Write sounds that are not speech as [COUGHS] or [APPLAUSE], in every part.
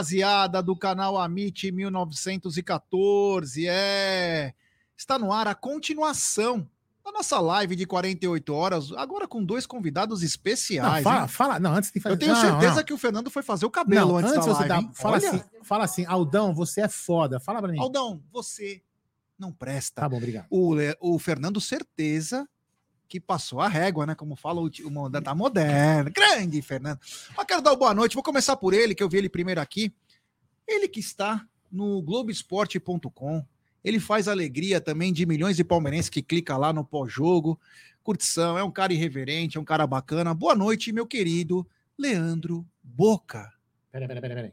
rapaziada do canal Amit 1914. É, está no ar a continuação da nossa live de 48 horas, agora com dois convidados especiais. Não, fala, fala, não, antes de fazer. Eu tenho não, certeza não. que o Fernando foi fazer o cabelo antes, antes da você live. dá, fala Olha, assim, fala assim, Aldão, você é foda. Fala pra mim. Aldão, você não presta. Tá bom, obrigado. O, o Fernando, certeza que passou a régua, né? Como fala o, o moda tá moderno. Grande, Fernando. Mas quero dar uma boa noite. Vou começar por ele, que eu vi ele primeiro aqui. Ele que está no Globoesporte.com. Ele faz alegria também de milhões de palmeirenses que clica lá no pós-jogo. Curtição, é um cara irreverente, é um cara bacana. Boa noite, meu querido Leandro Boca. Peraí, peraí, peraí. peraí.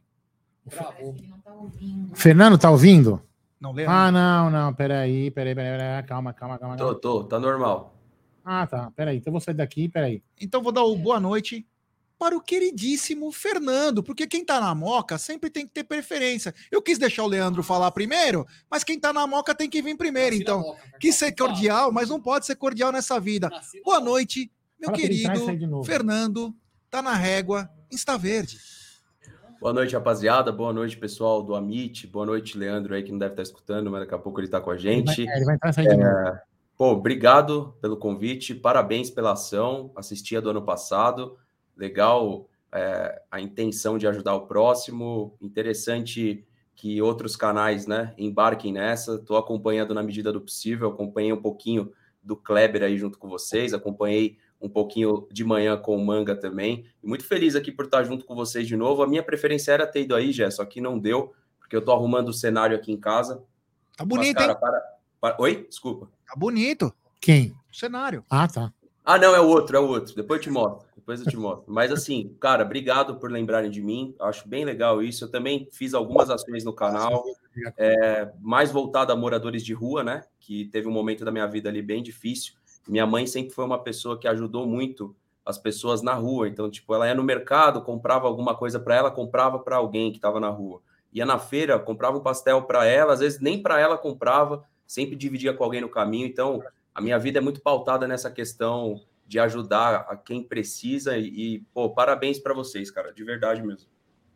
O Fe- Parece que ele não tá. Fernando, tá ouvindo? Não, Leandro. Ah, não, não, peraí, peraí, peraí, peraí. Calma, calma, calma. Tô, calma. tô, tá normal. Ah, tá, peraí. Então eu vou sair daqui, peraí. Então vou dar o boa noite para o queridíssimo Fernando, porque quem tá na moca sempre tem que ter preferência. Eu quis deixar o Leandro falar primeiro, mas quem tá na moca tem que vir primeiro. Então, quis ser cordial, mas não pode ser cordial nessa vida. Boa noite, meu Fala querido. Fernando, tá na régua, Insta Verde. Boa noite, rapaziada. Boa noite, pessoal do Amit. Boa noite, Leandro aí, que não deve estar escutando, mas daqui a pouco ele tá com a Ele vai, gente. é, ele vai entrar e sair de novo. Pô, obrigado pelo convite, parabéns pela ação. Assisti a do ano passado. Legal é, a intenção de ajudar o próximo. Interessante que outros canais né, embarquem nessa. Estou acompanhando na medida do possível. Acompanhei um pouquinho do Kleber aí junto com vocês. Acompanhei um pouquinho de manhã com o Manga também. Muito feliz aqui por estar junto com vocês de novo. A minha preferência era ter ido aí, Jé, só que não deu, porque eu estou arrumando o cenário aqui em casa. Tá Mas, bonito, cara, hein? para- Oi? Desculpa. Tá bonito Quem? o cenário. Ah, tá. Ah, não, é o outro, é o outro. Depois eu te mostro. Depois eu te mostro. Mas assim, cara, obrigado por lembrarem de mim. Acho bem legal isso. Eu também fiz algumas ações no canal, é, mais voltado a moradores de rua, né? Que teve um momento da minha vida ali bem difícil. Minha mãe sempre foi uma pessoa que ajudou muito as pessoas na rua. Então, tipo, ela ia no mercado, comprava alguma coisa para ela, comprava para alguém que estava na rua. Ia na feira, comprava um pastel para ela, às vezes nem para ela comprava, sempre dividia com alguém no caminho. Então, a minha vida é muito pautada nessa questão de ajudar a quem precisa e, e, pô, parabéns para vocês, cara, de verdade mesmo.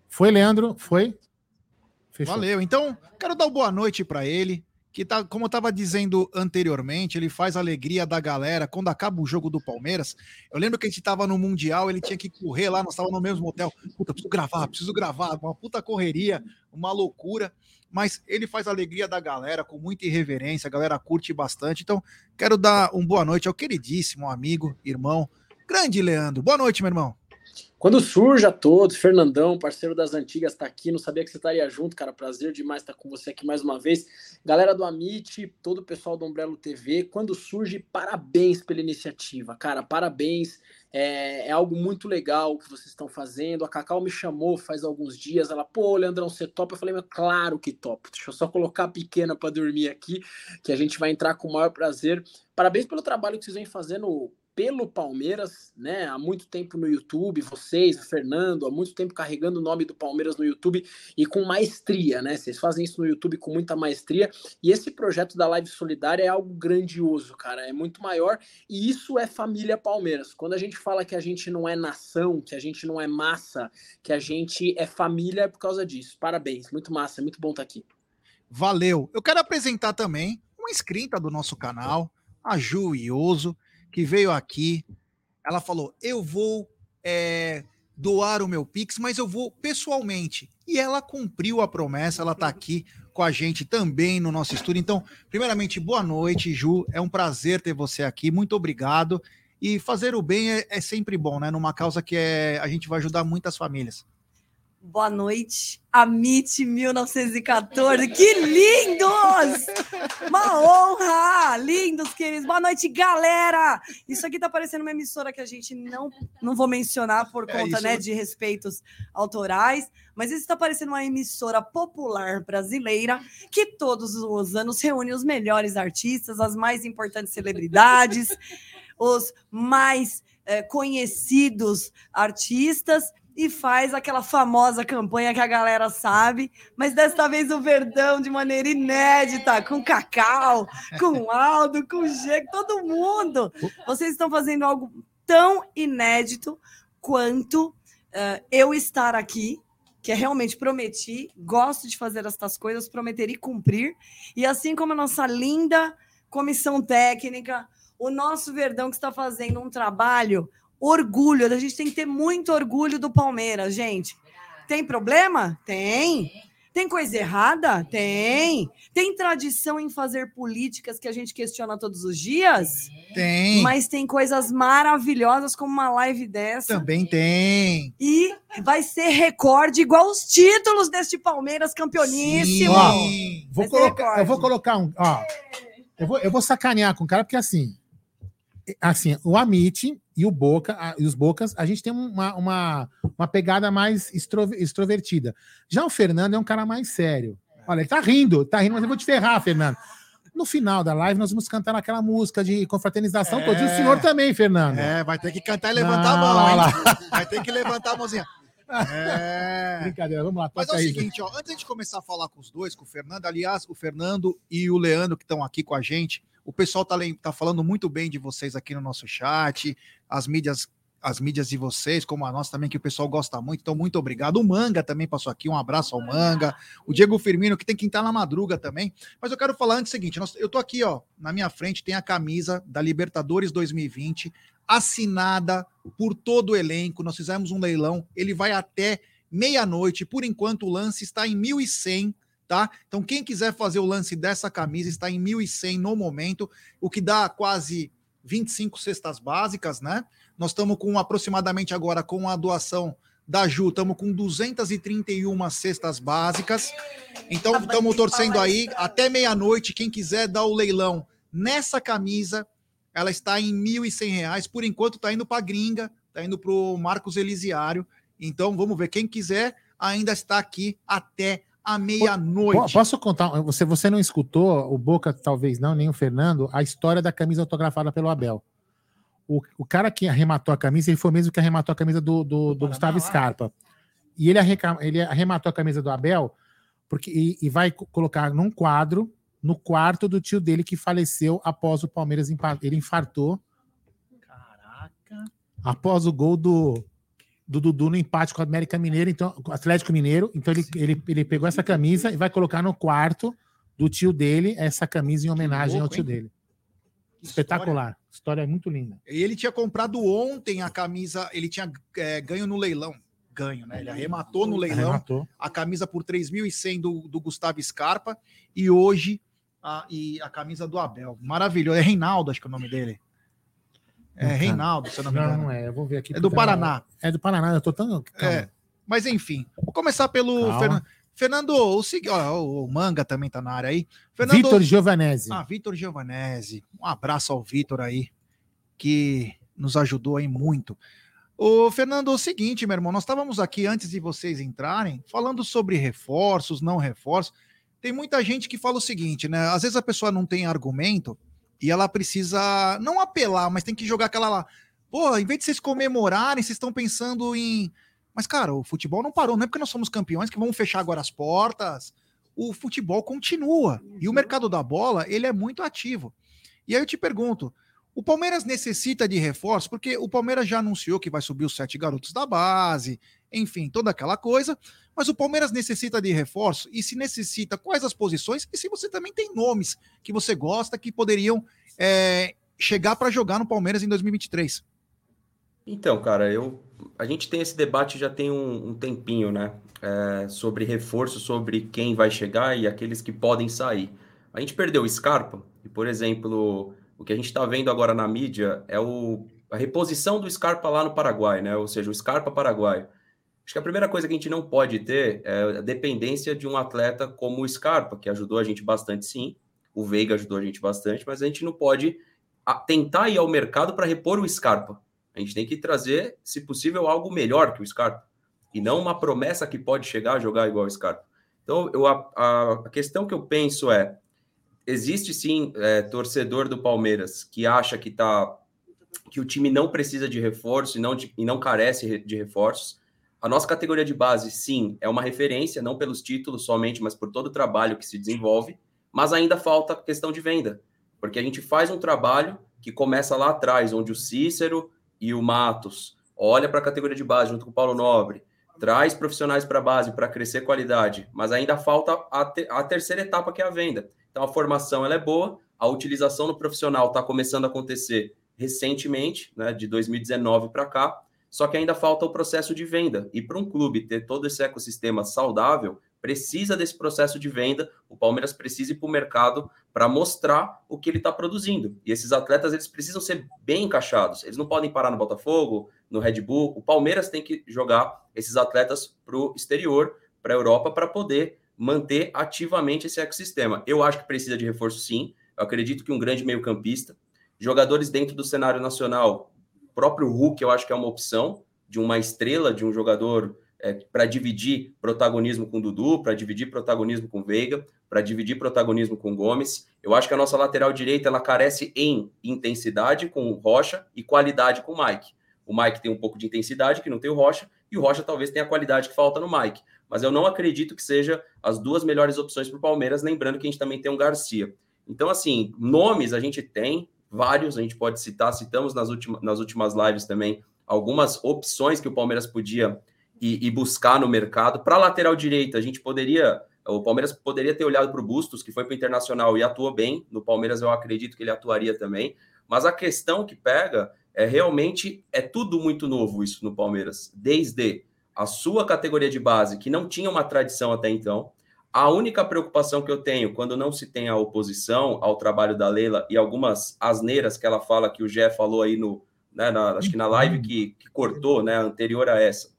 Foi, Leandro? Foi? Fechou. Valeu. Então, quero dar uma boa noite para ele, que tá, como eu estava dizendo anteriormente, ele faz a alegria da galera quando acaba o jogo do Palmeiras. Eu lembro que a gente estava no Mundial, ele tinha que correr lá, nós estávamos no mesmo hotel. Puta, preciso gravar, preciso gravar, uma puta correria, uma loucura. Mas ele faz a alegria da galera com muita irreverência, a galera curte bastante. Então, quero dar uma boa noite ao queridíssimo amigo, irmão, grande Leandro. Boa noite, meu irmão. Quando surge a todos, Fernandão, parceiro das antigas, tá aqui. Não sabia que você estaria junto, cara. Prazer demais estar com você aqui mais uma vez. Galera do Amit, todo o pessoal do Umbrello TV. Quando surge, parabéns pela iniciativa, cara. Parabéns. É, é algo muito legal que vocês estão fazendo. A Cacau me chamou faz alguns dias. Ela, pô, Leandrão, você topa? Eu falei, mas claro que topo. Deixa eu só colocar a pequena para dormir aqui, que a gente vai entrar com o maior prazer. Parabéns pelo trabalho que vocês vêm fazendo pelo Palmeiras, né? Há muito tempo no YouTube, vocês, o Fernando, há muito tempo carregando o nome do Palmeiras no YouTube e com maestria, né? Vocês fazem isso no YouTube com muita maestria. E esse projeto da Live Solidária é algo grandioso, cara. É muito maior e isso é família Palmeiras. Quando a gente fala que a gente não é nação, que a gente não é massa, que a gente é família, é por causa disso. Parabéns, muito massa, é muito bom estar aqui. Valeu. Eu quero apresentar também uma inscrita do nosso canal, a Ju Ioso, que veio aqui. Ela falou: Eu vou é, doar o meu Pix, mas eu vou pessoalmente. E ela cumpriu a promessa, ela está aqui com a gente também no nosso estúdio. Então, primeiramente, boa noite, Ju. É um prazer ter você aqui. Muito obrigado. E fazer o bem é, é sempre bom, né? Numa causa que é, a gente vai ajudar muitas famílias. Boa noite, Amit 1914. Que lindos! Uma honra! Lindos, queridos. Boa noite, galera! Isso aqui tá parecendo uma emissora que a gente não, não vou mencionar por É conta isso. né, de respeitos autorais, mas isso está parecendo uma emissora popular brasileira que todos os anos reúne os melhores artistas, as mais importantes celebridades, [LAUGHS] os mais eh, conhecidos artistas e faz aquela famosa campanha que a galera sabe, mas desta vez o Verdão de maneira inédita, com Cacau, com Aldo, com G, todo mundo. Vocês estão fazendo algo tão inédito quanto eh, eu estar aqui que é realmente prometi, gosto de fazer estas coisas, prometer e cumprir. E assim como a nossa linda comissão técnica, o nosso Verdão que está fazendo um trabalho, orgulho, a gente tem que ter muito orgulho do Palmeiras, gente. Tem problema? Tem. Tem coisa errada? Tem. Tem tradição em fazer políticas que a gente questiona todos os dias? Tem. Mas tem coisas maravilhosas como uma live dessa. Também tem. E vai ser recorde igual os títulos deste Palmeiras campeoníssimo. Sim. Vou Vai ser colocar, eu vou colocar um. Ó, eu, vou, eu vou sacanear com o cara, porque assim. Assim, o Amit e o Boca, a- e os Bocas, a gente tem uma, uma, uma pegada mais extro- extrovertida. Já o Fernando é um cara mais sério. Olha, ele tá rindo, tá rindo, mas eu vou te ferrar, Fernando. No final da live, nós vamos cantar aquela música de confraternização É. toda. E o senhor também, Fernando. É, vai ter que cantar e levantar Não, a mão, olha hein? Vai ter que levantar a mãozinha. [LAUGHS] É. Brincadeira, vamos lá. Mas é o seguinte, ó, antes de começar a falar com os dois, com o Fernando, aliás, o Fernando e o Leandro que estão aqui com a gente, o pessoal tá, tá falando muito bem de vocês aqui no nosso chat, as mídias as mídias de vocês, como a nossa também, que o pessoal gosta muito, então muito obrigado. O Manga também passou aqui, um abraço ao Manga. O Diego Firmino, que tem que estar na madruga também. Mas eu quero falar antes o seguinte, nós- eu tô aqui, ó, na minha frente tem a camisa da Libertadores 2020, assinada por todo o elenco, nós fizemos um leilão, ele vai até meia-noite. Por enquanto, o lance está em 1.100, tá? Então, quem quiser fazer o lance dessa camisa está em 1.100 no momento, o que dá quase 25 cestas básicas, né? Nós estamos com aproximadamente agora com a doação da Ju, estamos com 231 cestas básicas. Então, estamos torcendo aí até meia-noite. Quem quiser dar o leilão nessa camisa, ela está em 1.100 reais. Por enquanto, está indo para a gringa, está indo para o Marcos Elisiário. Então, vamos ver. Quem quiser ainda está aqui até Po- meia-noite. Posso contar? Você, você não escutou, o Boca talvez não, nem o Fernando, a história da camisa autografada pelo Abel. O, o cara que arrematou a camisa, ele foi o mesmo que arrematou a camisa do, do, do Gustavo. Scarpa. E ele, arreca- ele arrematou a camisa do Abel porque, e, e vai co- colocar num quadro no quarto do tio dele que faleceu após o Palmeiras. Ele infartou Caraca. após o gol do, do Dudu no empate com o América Mineiro, então, com o Atlético Mineiro. Então ele, ele, ele pegou essa camisa e vai colocar no quarto do tio dele essa camisa em homenagem louco, ao tio hein? dele. Espetacular. História muito linda. E ele tinha comprado ontem a camisa, ele tinha é, ganho no leilão. Ganho, né? Ele arrematou no leilão Arrematou. a camisa por 3.100 do, do Gustavo Scarpa e hoje a, e a camisa do Abel. Maravilhoso. É Reinaldo, acho que é o nome dele. É Não, Reinaldo, se eu não me Não, engano. não é. Eu vou ver aqui. É do Paraná. É do Paraná. Eu tô tão. calma. É. Mas enfim, vou começar pelo. Fernando. Fernando, o, ó, o Manga também tá na área aí. Fernando, Vitor Giovanese. Ah, Vitor Giovanese. Um abraço ao Vitor aí, que nos ajudou aí muito. Ô, Fernando, é o seguinte, meu irmão, nós estávamos aqui antes de vocês entrarem, falando sobre reforços, não reforços. Tem muita gente que fala o seguinte, né? Às vezes a pessoa não tem argumento e ela precisa não apelar, mas tem que jogar aquela lá. Pô, em vez de vocês comemorarem, vocês estão pensando em. Mas, cara, o futebol não parou, não é porque nós somos campeões que vamos fechar agora as portas. O futebol continua. E o mercado da bola, ele é muito ativo. E aí eu te pergunto: o Palmeiras necessita de reforço? Porque o Palmeiras já anunciou que vai subir os sete garotos da base, enfim, toda aquela coisa. Mas o Palmeiras necessita de reforço? E se necessita, quais as posições? E se você também tem nomes que você gosta que poderiam é, chegar para jogar no Palmeiras em 2023? Então, cara, eu a gente tem esse debate já tem um, um tempinho, né? É, sobre reforço, sobre quem vai chegar e aqueles que podem sair. A gente perdeu o Scarpa, e, por exemplo, o que a gente está vendo agora na mídia é o, a reposição do Scarpa lá no Paraguai, né? Ou seja, o Scarpa paraguaio. Acho que a primeira coisa que a gente não pode ter é a dependência de um atleta como o Scarpa, que ajudou a gente bastante, sim. O Veiga ajudou a gente bastante, mas a gente não pode tentar ir ao mercado para repor o Scarpa. A gente tem que trazer, se possível, algo melhor que o Scarpa. E não uma promessa que pode chegar a jogar igual o Scarpa. Então, eu, a, a- questão que eu penso é: existe sim é, torcedor do Palmeiras que acha que, tá, que o time não precisa de reforço e não, de- e não carece re- de reforços. A nossa categoria de base, sim, é uma referência, não pelos títulos somente, mas por todo o trabalho que se desenvolve. Mas ainda falta a questão de venda, porque a gente faz um trabalho que começa lá atrás, onde o Cícero e o Matos olha para a categoria de base junto com o Paulo Nobre, traz profissionais para a base para crescer qualidade, mas ainda falta a, te a, terceira etapa que é a venda. Então a formação ela é boa, a utilização no profissional está começando a acontecer recentemente, né, de 2019 para cá, só que ainda falta o processo de venda. E para um clube ter todo esse ecossistema saudável, precisa desse processo de venda. O Palmeiras precisa ir para o mercado para mostrar o que ele está produzindo. E esses atletas eles precisam ser bem encaixados. Eles não podem parar no Botafogo, no Red Bull. O Palmeiras tem que jogar esses atletas para o exterior, para a Europa, para poder manter ativamente esse ecossistema. Eu acho que precisa de reforço, sim. Eu acredito que um grande meio-campista, jogadores dentro do cenário nacional, próprio Hulk, eu acho que é uma opção de uma estrela, de um jogador é, para dividir protagonismo com Dudu, para dividir protagonismo com Veiga, para dividir protagonismo com Gomes. Eu acho que a nossa lateral direita ela carece em intensidade com Rocha e qualidade com o Mike. O Mike tem um pouco de intensidade que não tem o Rocha, e o Rocha talvez tenha a qualidade que falta no Mike. Mas eu não acredito que seja as duas melhores opções para o Palmeiras, lembrando que a gente também tem um Garcia. Então, assim, nomes a gente tem vários, a gente pode citar, citamos nas, últimas nas últimas lives também algumas opções que o Palmeiras podia e, e buscar no mercado. Para lateral direita, a gente poderia. O Palmeiras poderia ter olhado para o Bustos, que foi para o Internacional e atuou bem. No Palmeiras, eu acredito que ele atuaria também. Mas a questão que pega é realmente é tudo muito novo isso no Palmeiras. Desde a sua categoria de base, que não tinha uma tradição até então. A única preocupação que eu tenho quando não se tem a oposição ao trabalho da Leila e algumas asneiras que ela fala que o Jé falou aí no, né, na, acho que na live que, que cortou, né, anterior a essa.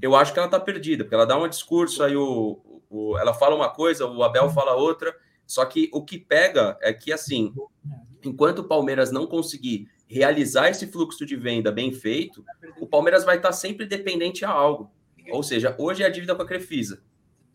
Eu acho que ela está perdida, porque ela dá um discurso, aí o, o, ela fala uma coisa, o Abel fala outra, só que o que pega é que, assim, enquanto o Palmeiras não conseguir realizar esse fluxo de venda bem feito, o Palmeiras vai estar sempre dependente a algo. Ou seja, hoje é a dívida com a Crefisa.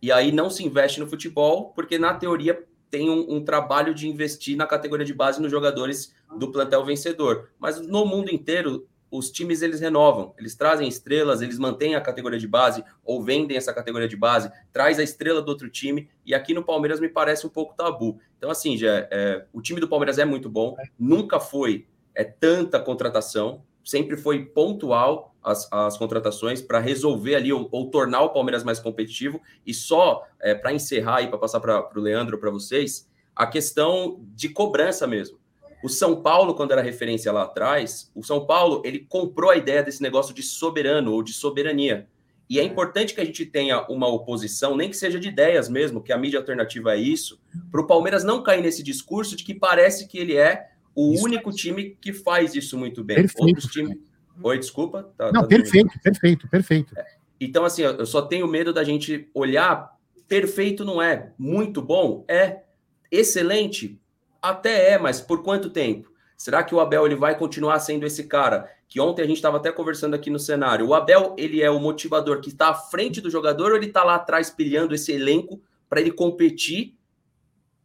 E aí não se investe no futebol, porque na teoria tem um, um, trabalho de investir na categoria de base nos jogadores do plantel vencedor. Mas no mundo inteiro, os times eles renovam, eles trazem estrelas, eles mantêm a categoria de base ou vendem essa categoria de base, traz a estrela do outro time e aqui no Palmeiras me parece um pouco tabu. Então assim, já é, o time do Palmeiras é muito bom, nunca foi é tanta contratação, sempre foi pontual as, as contratações para resolver ali ou, ou, tornar o Palmeiras mais competitivo. E só é, para encerrar e para passar para o Leandro para vocês a questão de cobrança mesmo. O São Paulo, quando era referência lá atrás, o São Paulo ele comprou a ideia desse negócio de soberano ou de soberania. E é importante que a gente tenha uma oposição, nem que seja de ideias mesmo, que a mídia alternativa é isso, para o Palmeiras não cair nesse discurso de que parece que ele é o isso único time que faz isso muito bem. Perfeito. Outros times. Oi, desculpa. Tá, não, tá perfeito, perfeito, perfeito. É. Então, assim, eu só tenho medo da gente olhar. Perfeito não é. Muito bom é. Excelente até é, mas por quanto tempo? Será que o Abel ele vai continuar sendo esse cara que ontem a gente estava até conversando aqui no cenário? O Abel ele é o motivador que está à frente do jogador ou ele está lá atrás pilhando esse elenco para ele competir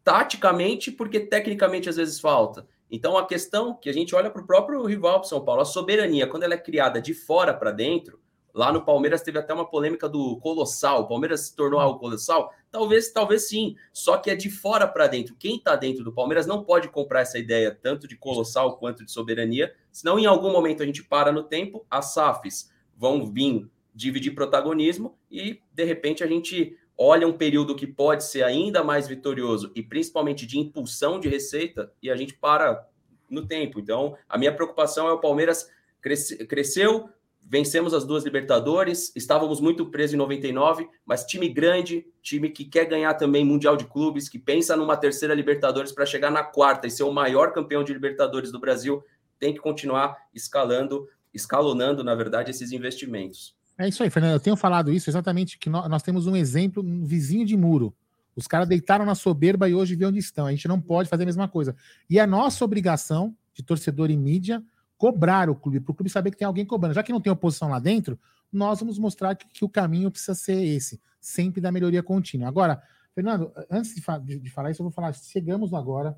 taticamente, porque tecnicamente às vezes falta? Então a questão que a gente olha para o próprio rival para São Paulo, a soberania, quando ela é criada de fora para dentro, Lá no Palmeiras teve até uma polêmica do colossal. O Palmeiras se tornou algo colossal? Talvez, talvez sim. Só que é de fora para dentro. Quem está dentro do Palmeiras não pode comprar essa ideia tanto de colossal quanto de soberania. Senão, em algum momento, a gente para no tempo, as SAFs vão vir dividir protagonismo e, de repente, a gente olha um período que pode ser ainda mais vitorioso e principalmente de impulsão de receita e a gente para no tempo. Então, a minha preocupação é o Palmeiras cresce, cresceu, Vencemos as duas Libertadores, estávamos muito presos em 99, mas time grande, time que quer ganhar também Mundial de Clubes, que pensa numa terceira Libertadores para chegar na quarta e ser o maior campeão de Libertadores do Brasil, tem que continuar escalando, escalonando, na verdade, esses investimentos. É isso aí, Fernando. Eu tenho falado isso exatamente que nós, nós temos um exemplo, um vizinho de muro. Os caras deitaram na soberba e hoje vê onde estão. A gente não pode fazer a mesma coisa. E é nossa obrigação de torcedor e mídia cobrar o clube, para o clube saber que tem alguém cobrando. Já que não tem oposição lá dentro, nós vamos mostrar que, que o caminho precisa ser esse, sempre da melhoria contínua. Agora, Fernando, antes de, fa de, de falar isso, eu vou falar, chegamos agora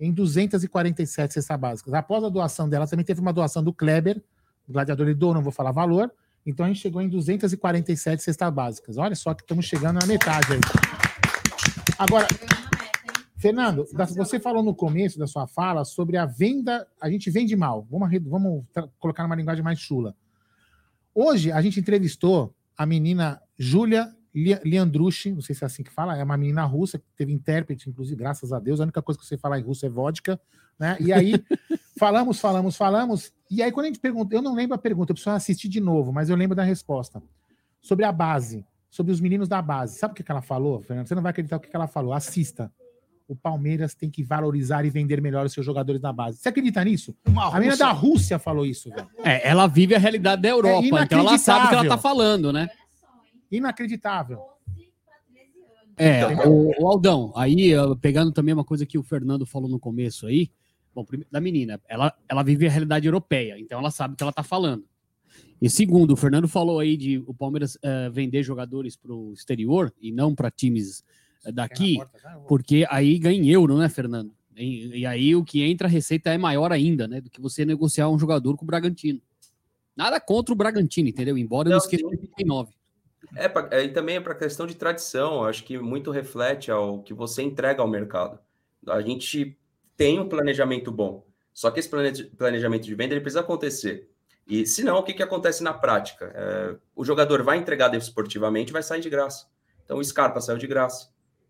em 247 cestas básicas. Após a doação dela, também teve uma doação do Kleber, gladiador ele doou, não vou falar valor, então a gente chegou em 247 cestas básicas. Olha só que estamos chegando na metade aí. Agora, Fernando, você falou no começo da sua fala sobre a venda. A gente vende mal. Vamos, vamos colocar numa linguagem mais chula. Hoje, a gente entrevistou a menina Júlia Leandrushi, não sei se é assim que fala, é uma menina russa que teve intérprete, inclusive, graças a Deus. A única coisa que você fala em russo é vodka, né? E aí [LAUGHS] falamos, falamos, falamos. E aí, quando a gente pergunta, eu não lembro a pergunta, eu preciso assistir de novo, mas eu lembro da resposta. Sobre a base, sobre os meninos da base. Sabe o que ela falou, Fernando? Você não vai acreditar o que ela falou. Assista. O Palmeiras tem que valorizar e vender melhor os seus jogadores da base. Você acredita nisso? Uma a menina da Rússia falou isso, velho. É, ela vive a realidade da Europa, é então ela sabe o que ela tá falando, né? Inacreditável. É, o, o, Aldão, aí pegando também uma coisa que o Fernando falou no começo aí, bom, da menina, ela, ela vive a realidade europeia, então ela sabe o que ela tá falando. E segundo, o Fernando falou aí de o Palmeiras uh, vender jogadores para o exterior e não para times uh, daqui, porque aí ganha em euro, né, Fernando? E, e, aí o que entra a receita é maior ainda, né, do que você negociar um jogador com o Bragantino. Nada contra o Bragantino, entendeu? Embora não, eu esqueça 39. É, pra, é, e também é para questão de tradição, acho que muito reflete ao que você entrega ao mercado. A gente tem um planejamento bom, só que esse planejamento de venda ele precisa acontecer. E se não, o que, que acontece na prática? É, o jogador vai entregar esportivamente vai sair de graça. Então o Scarpa saiu de graça.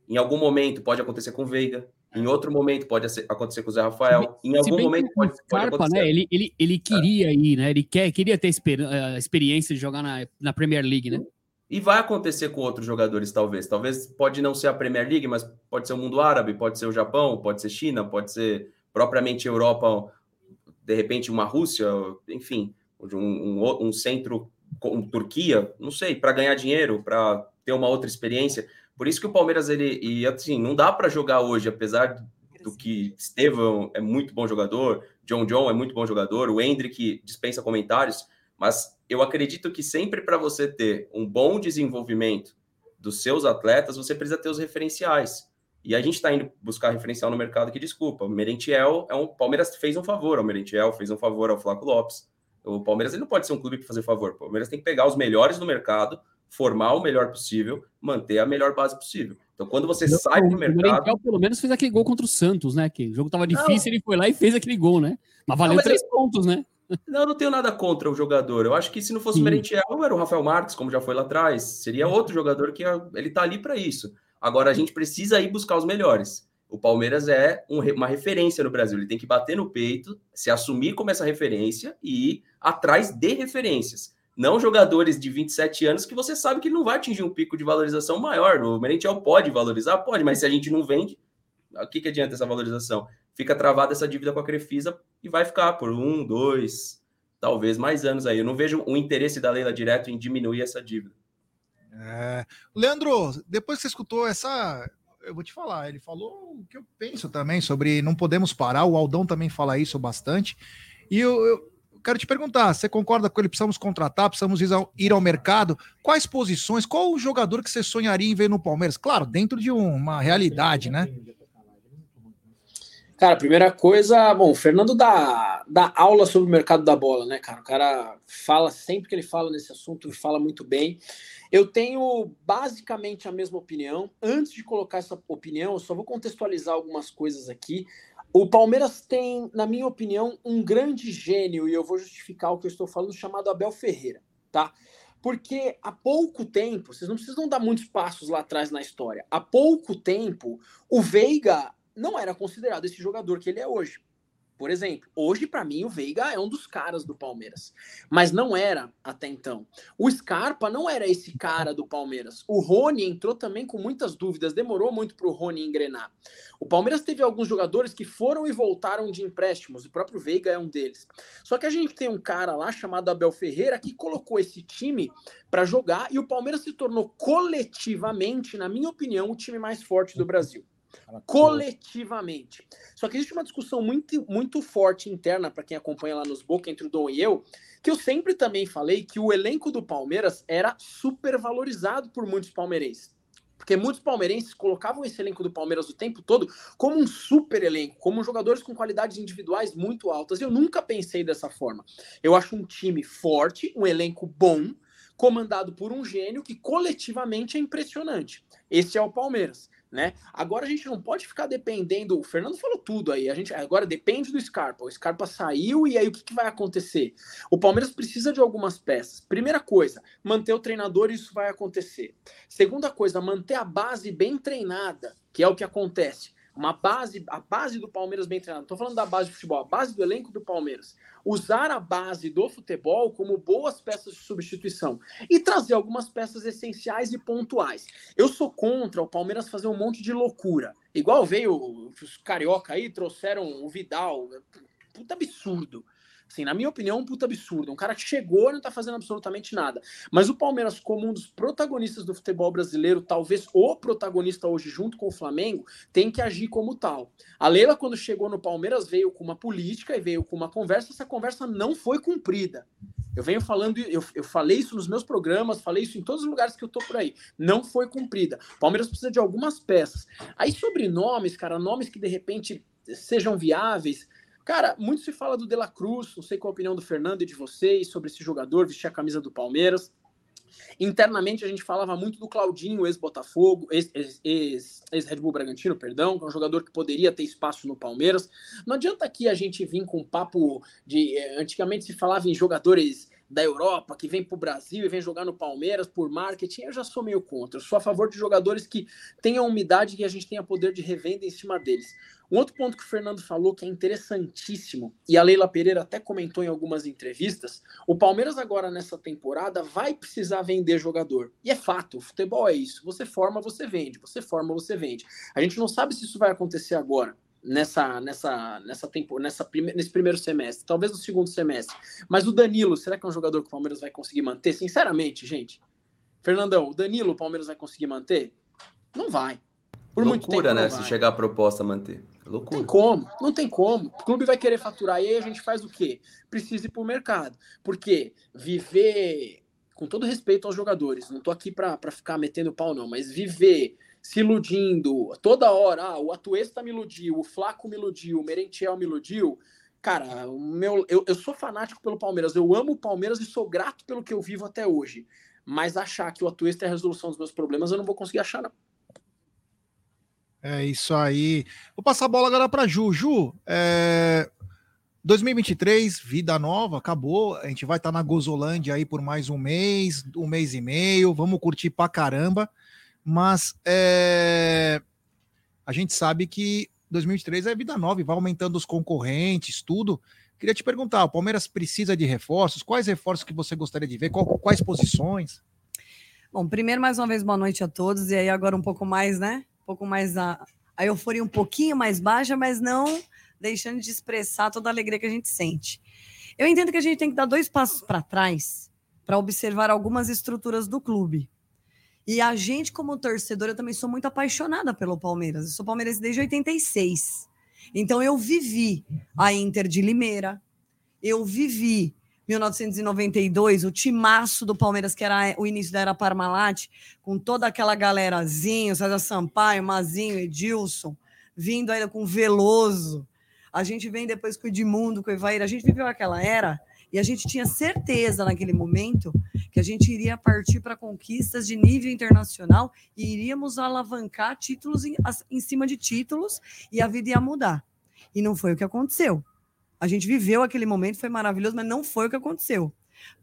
Em algum momento pode acontecer com o Veiga, em outro momento pode acontecer com o Zé Rafael. Em algum momento pode, pode Scarpa, acontecer. Né, ele, ele, ele queria é. ir, né? Ele quer, queria ter a experiência de jogar na, na Premier League, né? E vai acontecer com outros jogadores, talvez. Talvez pode não ser a Premier League, mas pode ser o mundo árabe, pode ser o Japão, pode ser China, pode ser propriamente Europa, de repente uma Rússia, enfim, um, um, um centro como Turquia, não sei, para ganhar dinheiro, para ter uma outra experiência. Por isso que o Palmeiras, ele, e assim, não dá para jogar hoje, apesar do que Estevão é muito bom jogador, John John é muito bom jogador, o Hendrick dispensa comentários, mas eu acredito que sempre para você ter um bom desenvolvimento dos seus atletas, você precisa ter os referenciais. E a gente está indo buscar referencial no mercado que, desculpa, o Merentiel é um. Palmeiras fez um favor ao Merentiel, fez um favor ao Flaco Lopes. O Palmeiras ele não pode ser um clube para fazer favor. O Palmeiras tem que pegar os melhores do mercado, formar o melhor possível, manter a melhor base possível. Então, quando você não, sai do mercado. O Merentiel, pelo menos, fez aquele gol contra o Santos, né? Que o jogo estava difícil, não. ele foi lá e fez aquele gol, né? Mas valeu não, mas três eu... pontos, né? Não, eu não tenho nada contra o jogador. Eu acho que se não fosse Sim. o Merentiel, era o Rafael Marques, como já foi lá atrás. Seria outro jogador que ele tá ali para isso. Agora a gente precisa ir buscar os melhores. O Palmeiras é um, uma referência no Brasil. Ele tem que bater no peito, se assumir como essa referência e ir atrás de referências. Não jogadores de 27 anos que você sabe que não vai atingir um pico de valorização maior. O Merentiel pode valorizar? Pode, mas se a gente não vende, o que, que adianta essa valorização? fica travada essa dívida com a Crefisa e vai ficar por um, dois, talvez mais anos aí. Eu não vejo o interesse da Leila direto em diminuir essa dívida. É... Leandro, depois que você escutou essa. Eu vou te falar, ele falou o que eu penso também sobre não podemos parar, o Aldão também fala isso bastante. E eu, eu quero te perguntar: você concorda com ele? Precisamos contratar, precisamos ir ao, ir ao mercado? Quais posições, qual o jogador que você sonharia em ver no Palmeiras? Claro, dentro de uma realidade, né? Cara, primeira coisa, bom, o Fernando dá, dá aula sobre o mercado da bola, né, cara? O cara fala sempre que ele fala nesse assunto, fala muito bem. Eu tenho basicamente a mesma opinião. Antes de colocar essa opinião, eu só vou contextualizar algumas coisas aqui. O Palmeiras tem, na minha opinião, um grande gênio, e eu vou justificar o que eu estou falando, chamado Abel Ferreira, tá? Porque há pouco tempo, vocês não precisam dar muitos passos lá atrás na história. Há pouco tempo, o Veiga não era considerado esse jogador que ele é hoje. Por exemplo, hoje para mim o Veiga é um dos caras do Palmeiras, mas não era até então. O Scarpa não era esse cara do Palmeiras. O Rony entrou também com muitas dúvidas, demorou muito para o Rony engrenar. O Palmeiras teve alguns jogadores que foram e voltaram de empréstimos, o próprio Veiga é um deles. Só que a gente tem um cara lá chamado Abel Ferreira que colocou esse time para jogar e o Palmeiras se tornou coletivamente, na minha opinião, o time mais forte do Brasil coletivamente. Só que existe uma discussão muito, muito forte interna para quem acompanha lá nos Boca entre o Dom e eu, que eu sempre também falei que o elenco do Palmeiras era super valorizado por muitos palmeirenses. Porque muitos palmeirenses colocavam esse elenco do Palmeiras o tempo todo como um super elenco, como jogadores com qualidades individuais muito altas. Eu nunca pensei dessa forma. Eu acho um time forte, um elenco bom, comandado por um gênio que coletivamente é impressionante. Esse é o Palmeiras. Né? Agora a gente não pode ficar dependendo. O Fernando falou tudo aí. A gente agora depende do Scarpa. O Scarpa saiu e aí o que, que vai acontecer? O Palmeiras precisa de algumas peças. Primeira coisa, manter o treinador, isso vai acontecer. Segunda coisa, manter a base bem treinada, que é o que acontece uma base, a base do Palmeiras bem treinada. Estou falando da base de futebol, a base do elenco do Palmeiras. Usar a base do futebol como boas peças de substituição e trazer algumas peças essenciais e pontuais. Eu sou contra o Palmeiras fazer um monte de loucura. Igual veio os carioca aí, trouxeram o Vidal. Puta absurdo. Assim, na minha opinião, um puta absurdo. Um cara que chegou e não tá fazendo absolutamente nada. Mas o Palmeiras, como um dos protagonistas do futebol brasileiro, talvez o protagonista hoje, junto com o Flamengo, tem que agir como tal. A Leila, quando chegou no Palmeiras, veio com uma política e veio com uma conversa. Essa conversa não foi cumprida. Eu venho falando, eu, eu falei isso nos meus programas, falei isso em todos os lugares que eu tô por aí. Não foi cumprida. O Palmeiras precisa de algumas peças. Aí, sobre nomes, cara, nomes que de repente sejam viáveis. Cara, muito se fala do De La Cruz, não sei qual a opinião do Fernando e de vocês sobre esse jogador, vestir a camisa do Palmeiras. Internamente a gente falava muito do Claudinho, ex-Botafogo, ex-Red Bull Bragantino, perdão, que é um jogador que poderia ter espaço no Palmeiras. Não adianta aqui a gente vir com um papo de. Eh, antigamente se falava em jogadores da Europa que vem para o Brasil e vem jogar no Palmeiras por marketing, eu já sou meio contra. Eu sou a favor de jogadores que tenham umidade e a gente tenha poder de revenda em cima deles. Um outro ponto que o Fernando falou que é interessantíssimo, e a Leila Pereira até comentou em algumas entrevistas, o Palmeiras agora nessa temporada vai precisar vender jogador. E é fato, o futebol é isso. Você forma, você vende. Você forma, você vende. A gente não sabe se isso vai acontecer agora nessa nessa nessa tempo nessa prime, nesse primeiro semestre, talvez no segundo semestre. Mas o Danilo, será que é um jogador que o Palmeiras vai conseguir manter? Sinceramente, gente. Fernandão, o Danilo o Palmeiras vai conseguir manter? Não vai. Por Loucura, muito tempo, né? Se chegar a proposta manter. Loucura. Não tem como, não tem como. O clube vai querer faturar e aí a gente faz o quê? Precisa ir para o mercado. Porque viver, com todo respeito aos jogadores, não tô aqui para ficar metendo pau, não, mas viver se iludindo toda hora, ah, o Atuesta me iludiu, o Flaco me iludiu, o Merentiel me iludiu. Cara, meu, eu, eu sou fanático pelo Palmeiras, eu amo o Palmeiras e sou grato pelo que eu vivo até hoje. Mas achar que o Atuesta é a resolução dos meus problemas, eu não vou conseguir achar, não. É isso aí. Vou passar a bola agora para Ju. Ju, é... 2023, vida nova, acabou. A gente vai estar tá na Gozolândia aí por mais um mês, um mês e meio. Vamos curtir pra caramba. Mas é... a gente sabe que 2023 é vida nova vai aumentando os concorrentes, tudo. Queria te perguntar: o Palmeiras precisa de reforços? Quais reforços que você gostaria de ver? Quais posições? Bom, primeiro, mais uma vez, boa noite a todos. E aí, agora um pouco mais, né? um pouco mais a, a euforia um pouquinho mais baixa, mas não deixando de expressar toda a alegria que a gente sente. Eu entendo que a gente tem que dar dois passos para trás para observar algumas estruturas do clube. E a gente, como torcedor, eu também sou muito apaixonada pelo Palmeiras. Eu sou palmeirense desde 86. Então eu vivi a Inter de Limeira, eu vivi 1992, o timaço do Palmeiras, que era o início da era Parmalat, com toda aquela galerazinha, César Sampaio, Mazinho, Edilson, vindo ainda com Veloso. A gente vem depois com o Edmundo, com o Evair. A gente viveu aquela era e a gente tinha certeza naquele momento que a gente iria partir para conquistas de nível internacional e iríamos alavancar títulos em, em cima de títulos e a vida ia mudar. E não foi o que aconteceu. A gente viveu aquele momento, foi maravilhoso, mas não foi o que aconteceu.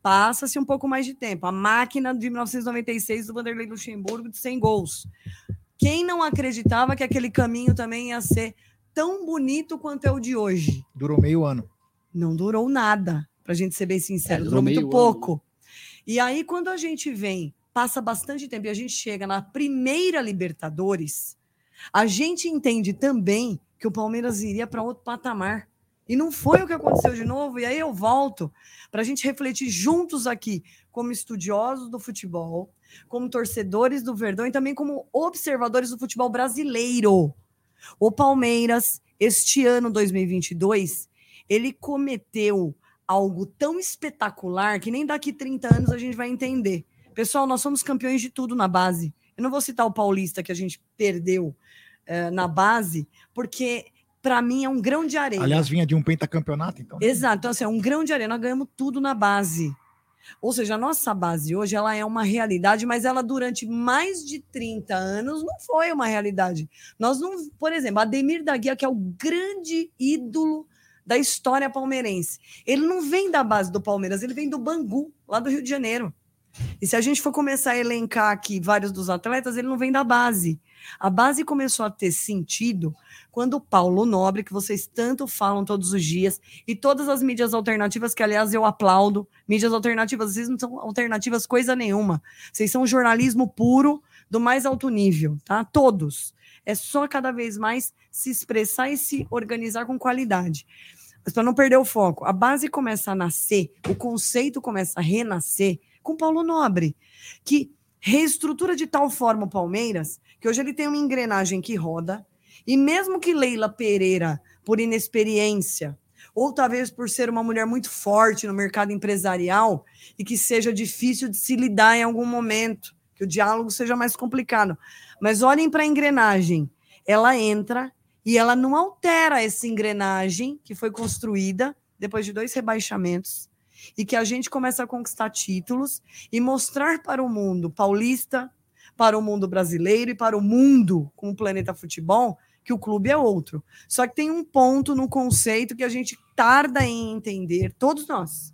Passa-se um pouco mais de tempo. A máquina de 1996 do Vanderlei Luxemburgo de 100 gols. Quem não acreditava que aquele caminho também ia ser tão bonito quanto é o de hoje? Durou meio ano. Não durou nada, para a gente ser bem sincero. É, durou, muito pouco. Ano. E aí, quando a gente vem, passa bastante tempo e a gente chega na primeira Libertadores, a gente entende também que o Palmeiras iria para outro patamar. E não foi o que aconteceu de novo. E aí eu volto para a gente refletir juntos aqui, como estudiosos do futebol, como torcedores do Verdão e também como observadores do futebol brasileiro. O Palmeiras, este ano 2022, ele cometeu algo tão espetacular que nem daqui 30 anos a gente vai entender. Pessoal, nós somos campeões de tudo na base. Eu não vou citar o Paulista que a gente perdeu uh, na base, porque para mim é um grão de areia. Aliás, vinha de um pentacampeonato, então. Exato, então assim, é um grão de areia. Nós ganhamos tudo na base. Ou seja, a nossa base hoje ela é uma realidade, mas ela durante mais de 30 anos não foi uma realidade. Nós não, por exemplo, Ademir da Guia, que é o grande ídolo da história palmeirense. Ele não vem da base do Palmeiras, ele vem do Bangu, lá do Rio de Janeiro. E se a gente for começar a elencar aqui vários dos atletas, ele não vem da base. A base começou a ter sentido quando o Paulo Nobre, que vocês tanto falam todos os dias, e todas as mídias alternativas, que aliás eu aplaudo, mídias alternativas, vocês não são alternativas coisa nenhuma. Vocês são jornalismo puro do mais alto nível, tá? Todos. É só cada vez mais se expressar e se organizar com qualidade. Mas para não perder o foco, a base começa a nascer, o conceito começa a renascer com Paulo Nobre, que reestrutura de tal forma o Palmeiras que hoje ele tem uma engrenagem que roda, e mesmo que Leila Pereira, por inexperiência, ou talvez por ser uma mulher muito forte no mercado empresarial e que seja difícil de se lidar em algum momento, que o diálogo seja mais complicado. Mas olhem para a engrenagem. Ela entra e ela não altera essa engrenagem que foi construída depois de dois rebaixamentos e que a gente começa a conquistar títulos e mostrar para o mundo paulista, para o mundo brasileiro e para o mundo com o planeta futebol que o clube é outro. Só que tem um ponto no conceito que a gente tarda em entender, todos nós.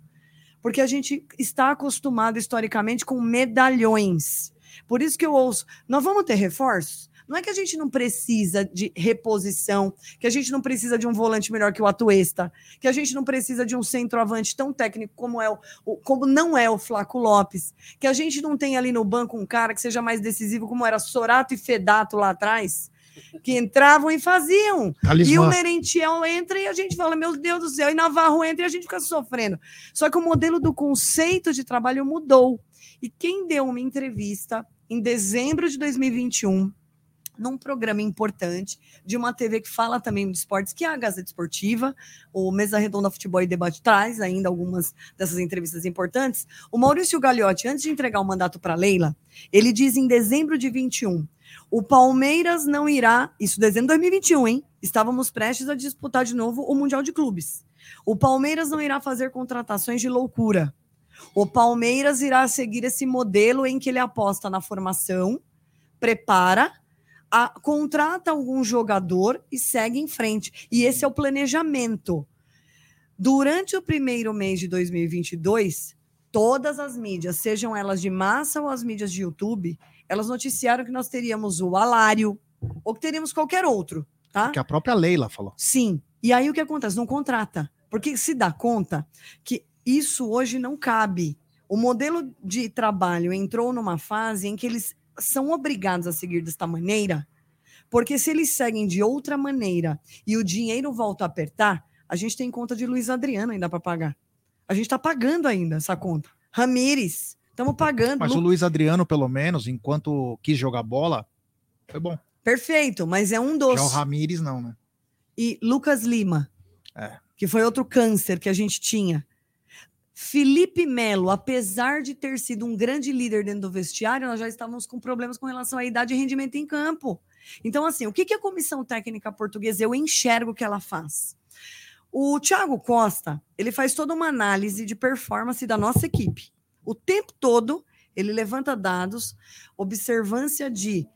Porque a gente está acostumado historicamente com medalhões. Por isso que eu ouço, nós vamos ter reforços? Não é que a gente não precisa de reposição, que a gente não precisa de um volante melhor que o Atuesta, que a gente não precisa de um centroavante tão técnico como é o, como não é o Flaco Lopes, que a gente não tem ali no banco um cara que seja mais decisivo como era Sorato e Fedato lá atrás, que entravam e faziam. Talismã. E o Merentiel entra e a gente fala, meu Deus do céu, e Navarro entra e a gente fica sofrendo. Só que o modelo do conceito de trabalho mudou. E quem deu uma entrevista em dezembro de 2021 num programa importante de uma TV que fala também de esportes, que é a Gazeta Esportiva, o Mesa Redonda Futebol e Debate traz ainda algumas dessas entrevistas importantes. O Maurício Gagliotti, antes de entregar o mandato para Leila, ele diz em dezembro de 21, o Palmeiras não irá, isso dezembro de 2021, hein? Estávamos prestes a disputar de novo o Mundial de Clubes. O Palmeiras não irá fazer contratações de loucura. O Palmeiras irá seguir esse modelo em que ele aposta na formação, prepara a, contrata algum jogador e segue em frente. E esse é o planejamento. Durante o primeiro mês de 2022, todas as mídias, sejam elas de massa ou as mídias de YouTube, elas noticiaram que nós teríamos o Alário ou que teríamos qualquer outro, tá? Que a própria Leila falou. Sim. E aí o que acontece? Não contrata. Porque se dá conta que isso hoje não cabe. O modelo de trabalho entrou numa fase em que eles são obrigados a seguir desta maneira, porque se eles seguem de outra maneira e o dinheiro volta a apertar, a gente tem conta de Luiz Adriano ainda para pagar. A gente está pagando ainda essa conta. Ramires, estamos pagando. Mas Lu... o Luiz Adriano, pelo menos, enquanto quis jogar bola, foi bom. Perfeito, mas é um dos. Já o Ramires não, né? E Lucas Lima, É. que foi outro câncer que a gente tinha. Felipe Melo, apesar de ter sido um grande líder dentro do vestiário, nós já estávamos com problemas com relação à idade e rendimento em campo. Então, assim, o que, que a comissão técnica portuguesa eu enxergo que ela faz? O Thiago Costa, ele faz toda uma análise de performance da nossa equipe. O tempo todo, ele levanta dados, observância de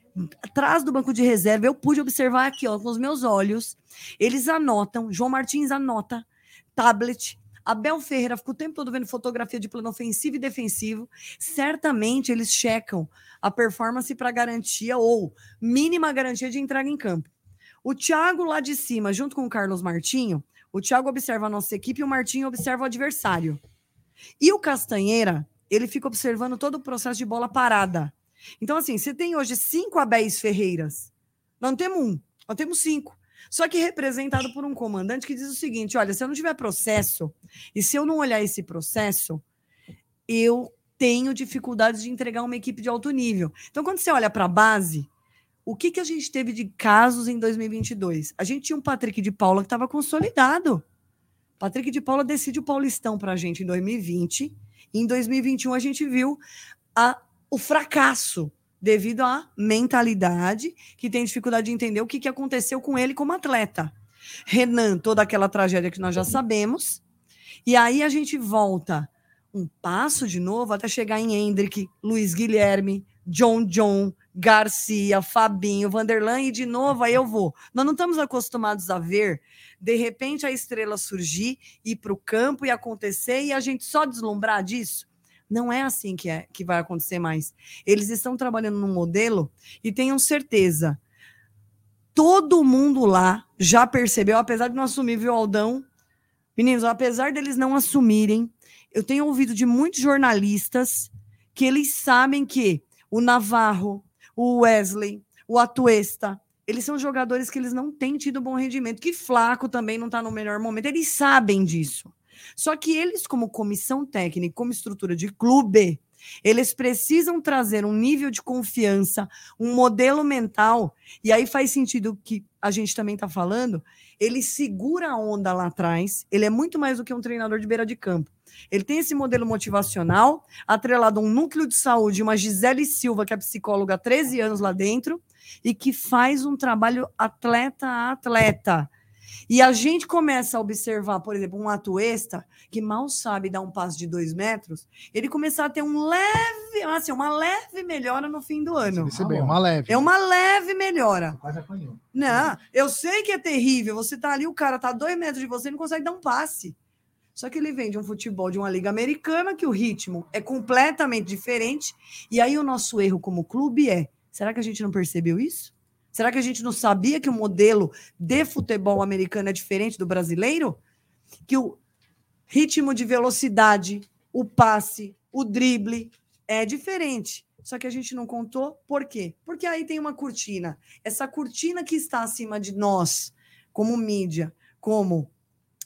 atrás do banco de reserva, eu pude observar aqui, ó, com os meus olhos. Eles anotam, João Martins anota, tablet, Abel Ferreira ficou o tempo todo vendo fotografia de plano ofensivo e defensivo. Certamente eles checam a performance para garantia ou mínima garantia de entrega em campo. O Thiago lá de cima, junto com o Carlos Martinho, o Thiago observa a nossa equipe e o Martinho observa o adversário. E o Castanheira, ele fica observando todo o processo de bola parada. Então, assim, você tem hoje cinco Abéis Ferreiras. Nós não temos um, nós temos cinco. Só que representado por um comandante que diz o seguinte: olha, se eu não tiver processo, e se eu não olhar esse processo, eu tenho dificuldades de entregar uma equipe de alto nível. Então, quando você olha para a base, o que, que a gente teve de casos em 2022? A gente tinha um Patrick de Paula que estava consolidado. Patrick de Paula decide o Paulistão para a gente em 2020. E em 2021 a gente viu a, o fracasso devido à mentalidade, que tem dificuldade de entender o que, que aconteceu com ele como atleta. Renan, toda aquela tragédia que nós já sabemos. E aí a gente volta. um passo de novo até chegar em Hendrick, Luiz Guilherme, John John, Garcia, Fabinho, Vanderlan e de novo aí eu vou. Nós não estamos acostumados a ver, de repente, a estrela surgir, ir para o campo e acontecer e a gente só deslumbrar disso. Não é assim que, é, que vai acontecer mais. Eles estão trabalhando num modelo e tenham certeza, todo mundo lá já percebeu, apesar de não assumir, viu, Aldão? Meninos, apesar deles não assumirem, eu tenho ouvido de muitos jornalistas que eles sabem que o Navarro, o Wesley, o Atuesta, eles são jogadores que eles não têm tido bom rendimento, que Flaco também não está no melhor momento, eles sabem disso. Só que eles, como comissão técnica, como estrutura de clube, eles precisam trazer um nível de confiança, um modelo mental, e aí faz sentido que a gente também está falando. Ele segura a onda lá atrás, ele é muito mais do que um treinador de beira de campo. Ele tem esse modelo motivacional, atrelado a um núcleo de saúde, uma Gisele Silva, que é psicóloga há 13 anos lá dentro, e que faz um trabalho atleta a atleta. E a gente começa a observar, por exemplo, um atuesta que mal sabe dar um passo de dois metros, ele começar a ter um leve, assim, uma leve melhora no fim do ano. Você bem, uma leve. É uma leve melhora. Quase apanhou. Não, eu sei que é terrível. Você tá ali, o cara tá a dois metros de você e não consegue dar um passe. Só que ele vem de um futebol de uma liga americana que o ritmo é completamente diferente. E aí o nosso erro como clube é: será que a gente não percebeu isso? Será que a gente não sabia que o modelo de futebol americano é diferente do brasileiro? Que o ritmo de velocidade, o passe, o drible é diferente. Só que a gente não contou por quê? Porque aí tem uma cortina. Essa cortina que está acima de nós, como mídia, como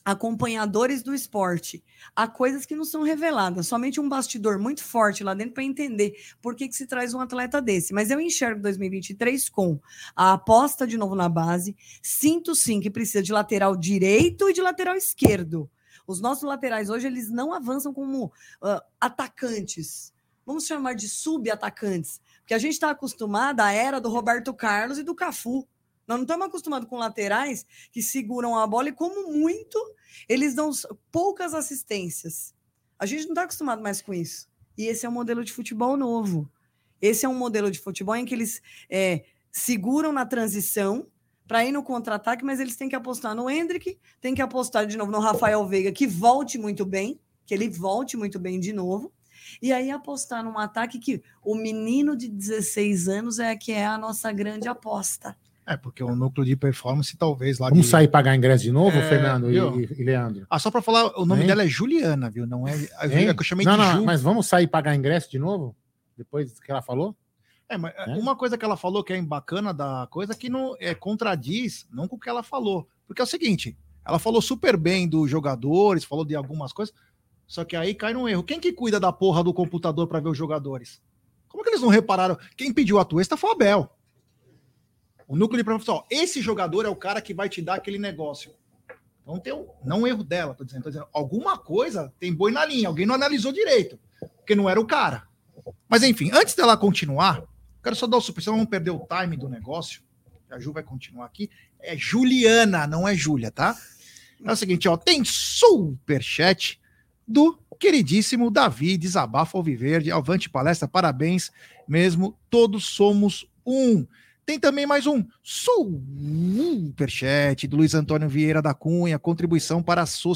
acompanhadores do esporte. Há coisas que não são reveladas, somente um bastidor muito forte lá dentro para entender por que, que se traz um atleta desse. Mas eu enxergo 2023 com a aposta de novo na base. Sinto sim que precisa de lateral direito e de lateral esquerdo. Os nossos laterais hoje eles não avançam como uh, atacantes. Vamos chamar de sub-atacantes, porque a gente está acostumado à era do Roberto Carlos e do Cafu. Nós não estamos acostumados com laterais que seguram a bola e, como muito, eles dão poucas assistências. A gente não está acostumado mais com isso. E esse é um modelo de futebol novo. Esse é um modelo de futebol em que eles é, seguram na transição para ir no contra-ataque, mas eles têm que apostar no Hendrick, tem que apostar de novo no Rafael Veiga, que volte muito bem, que ele volte muito bem de novo. E aí apostar num ataque que o menino de 16 anos é que é a nossa grande aposta. É, porque o núcleo de performance talvez lá. Vamos de... sair pagar ingresso de novo, É, Fernando e, e- Leandro? Ah, só pra falar, o nome Hein? dela é Juliana, viu? Não é. A Hein? é que eu chamei não, de não, Ju. mas vamos sair pagar ingresso de novo? Depois que ela falou? É, mas É? uma coisa que ela falou que é bacana da coisa que não é contradiz não com o que ela falou. Porque é o seguinte, ela falou super bem dos jogadores, falou de algumas coisas, só que aí cai num erro. Quem que cuida da porra do computador para ver os jogadores? Como que eles não repararam? Quem pediu a Tuesta foi o Abel. O núcleo de profissional. Esse jogador é o cara que vai te dar aquele negócio. Então tem um, não erro dela, tô dizendo, tô dizendo. Alguma coisa tem boi na linha, alguém não analisou direito, porque não era o cara. Mas enfim, antes dela continuar, quero só dar o super, senão vamos perder o time do negócio. A Ju vai continuar aqui. É Juliana, não é Júlia, tá? É o seguinte, ó, tem superchat do queridíssimo Davi Desabafo Alviverde, Avante Palestra, parabéns mesmo, todos somos um. Tem também mais um superchat do Luiz Antônio Vieira da Cunha, contribuição para a, so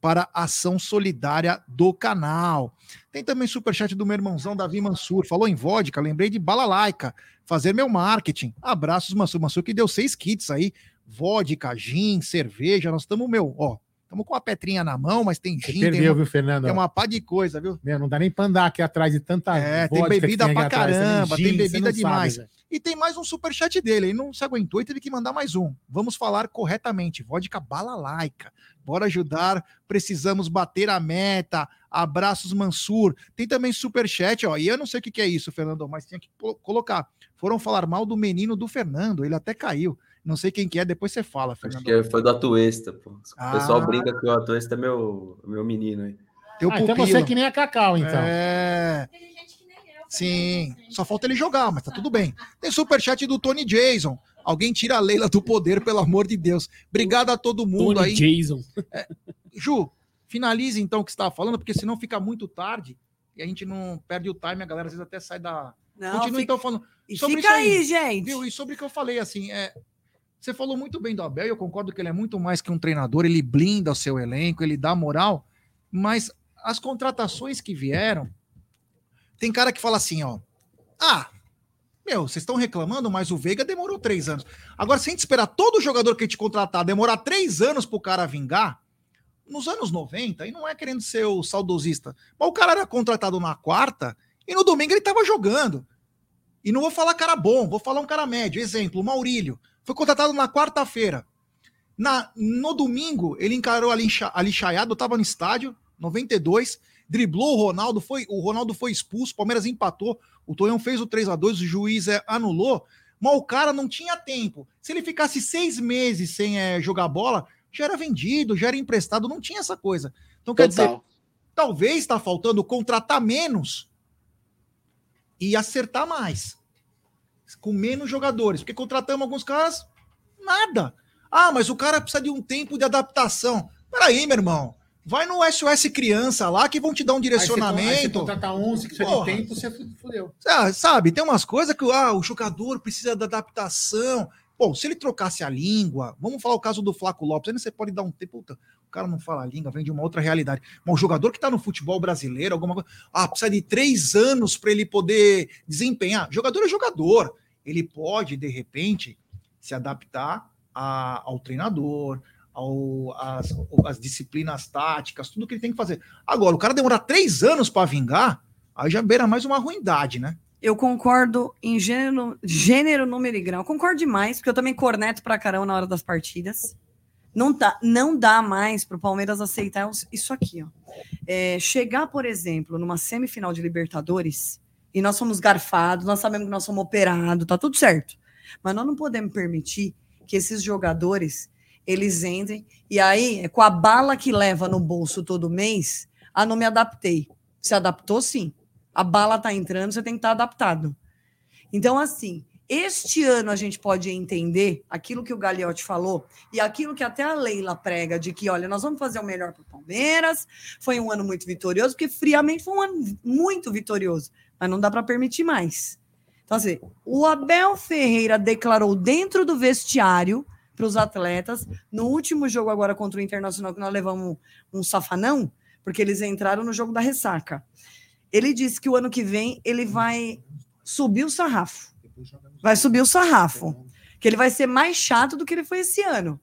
para a ação solidária do canal. Tem também superchat do meu irmãozão Davi Mansur, falou em vodka, lembrei de balalaica, fazer meu marketing. Abraços, Mansur. Mansur que deu seis kits aí, vodka, gin, cerveja, nós estamos, meu, ó, estamos com a petrinha na mão, mas tem gin, tem perdeu, uma, viu, Fernando? tem uma pá de coisa, viu? Meu, não dá nem pra andar aqui atrás de tanta É, tem bebida pra atrás, caramba, tem gin, você bebida sabe, demais. velho. E tem mais um superchat dele, ele não se aguentou e teve que mandar mais um. Vamos falar corretamente, vodka balalaica. Bora ajudar, precisamos bater a meta. Abraços Mansur. Tem também superchat, ó. E eu não sei o que, que é isso, Fernando, mas tinha que colo- colocar. Foram falar mal do menino do Fernando, ele até caiu. Não sei quem que é, depois você fala, Acho Fernando. que foi do Atuesta, pô. O Ah. pessoal brinca que o Atuesta é meu, meu menino aí. Teu Ah, então você é que nem a Cacau, então. É. Sim, só falta ele jogar, mas tá tudo bem. Tem superchat do Tony Jason. Alguém tira a Leila do poder, pelo amor de Deus. Obrigado a todo mundo Tony aí. Jason. Ju, finalize então o que você estava falando, porque senão fica muito tarde e a gente não perde o time, a galera às vezes até sai da. Não, Continua fica, então falando. e sobre fica isso aí, aí, gente. Viu? E sobre o que eu falei, assim, é. Você falou muito bem do Abel, eu concordo que ele é muito mais que um treinador, ele blinda o seu elenco, ele dá moral, mas as contratações que vieram, tem cara que fala assim, ó, ah, meu, vocês estão reclamando, mas o Veiga demorou três anos. Agora, se a gente esperar todo jogador que a gente contratar demorar três anos pro cara vingar, nos anos 90, e não é querendo ser o saudosista, mas o cara era contratado na quarta e no domingo ele tava jogando. E não vou falar cara bom, vou falar um cara médio. Exemplo, o Maurílio. Foi contratado na quarta-feira. Na, no domingo, ele encarou ali, ali Chaiado, tava no estádio, 92, driblou o Ronaldo, foi, o Ronaldo foi expulso, o Palmeiras empatou, o Tonhão fez o 3 a 2 o juiz é, anulou, mas o cara não tinha tempo. Se ele ficasse seis meses sem é, jogar bola, já era vendido, já era emprestado, não tinha essa coisa. Então, quer dizer, talvez está faltando contratar menos e acertar mais. Com menos jogadores. Porque contratamos alguns caras, nada. Ah, mas o cara precisa de um tempo de adaptação. Peraí, meu irmão. Vai no SOS Criança lá que vão te dar um Aí você, aí você direcionamento. contrata 11 que precisa Porra. de tempo, você fudeu. Ah, sabe, tem umas coisas que ah, o jogador precisa da adaptação. Bom, se ele trocasse a língua, vamos falar o caso do Flaco Lopes, aí você pode dar um tempo, puta, o cara não fala a língua, vem de uma outra realidade. Mas o jogador que tá no futebol brasileiro, alguma coisa, ah, precisa de três anos para ele poder desempenhar. Jogador é jogador. Ele pode, de repente, se adaptar a- ao treinador, ao, às, às disciplinas táticas, tudo que ele tem que fazer. Agora, o cara demorar três anos para vingar, aí já beira mais uma ruindade, né? Eu concordo em gênero, gênero, número e grau. Concordo demais, porque eu também corneto pra caramba na hora das partidas. Não, tá, não dá mais pro Palmeiras aceitar isso aqui, ó. É, chegar, por exemplo, numa semifinal de Libertadores, e nós somos garfados, nós sabemos que nós somos operados, tá tudo certo. Mas nós não podemos permitir que esses jogadores eles entrem e aí é com a bala que leva no bolso todo mês, ah, não me adaptei. Se adaptou, sim. A bala tá entrando, você tem que estar adaptado. Então, assim, este ano a gente pode entender aquilo que o Gagliotti falou e aquilo que até a Leila prega de que, olha, nós vamos fazer o melhor para o Palmeiras. Foi um ano muito vitorioso, porque friamente foi um ano muito vitorioso, mas não dá para permitir mais. Então, assim, o Abel Ferreira declarou dentro do vestiário para os atletas, no último jogo agora contra o Internacional, que nós levamos um safanão, porque eles entraram no jogo da ressaca. Ele disse que o ano que vem ele vai subir o sarrafo. Vai subir o sarrafo. Que ele vai ser mais chato do que ele foi esse ano.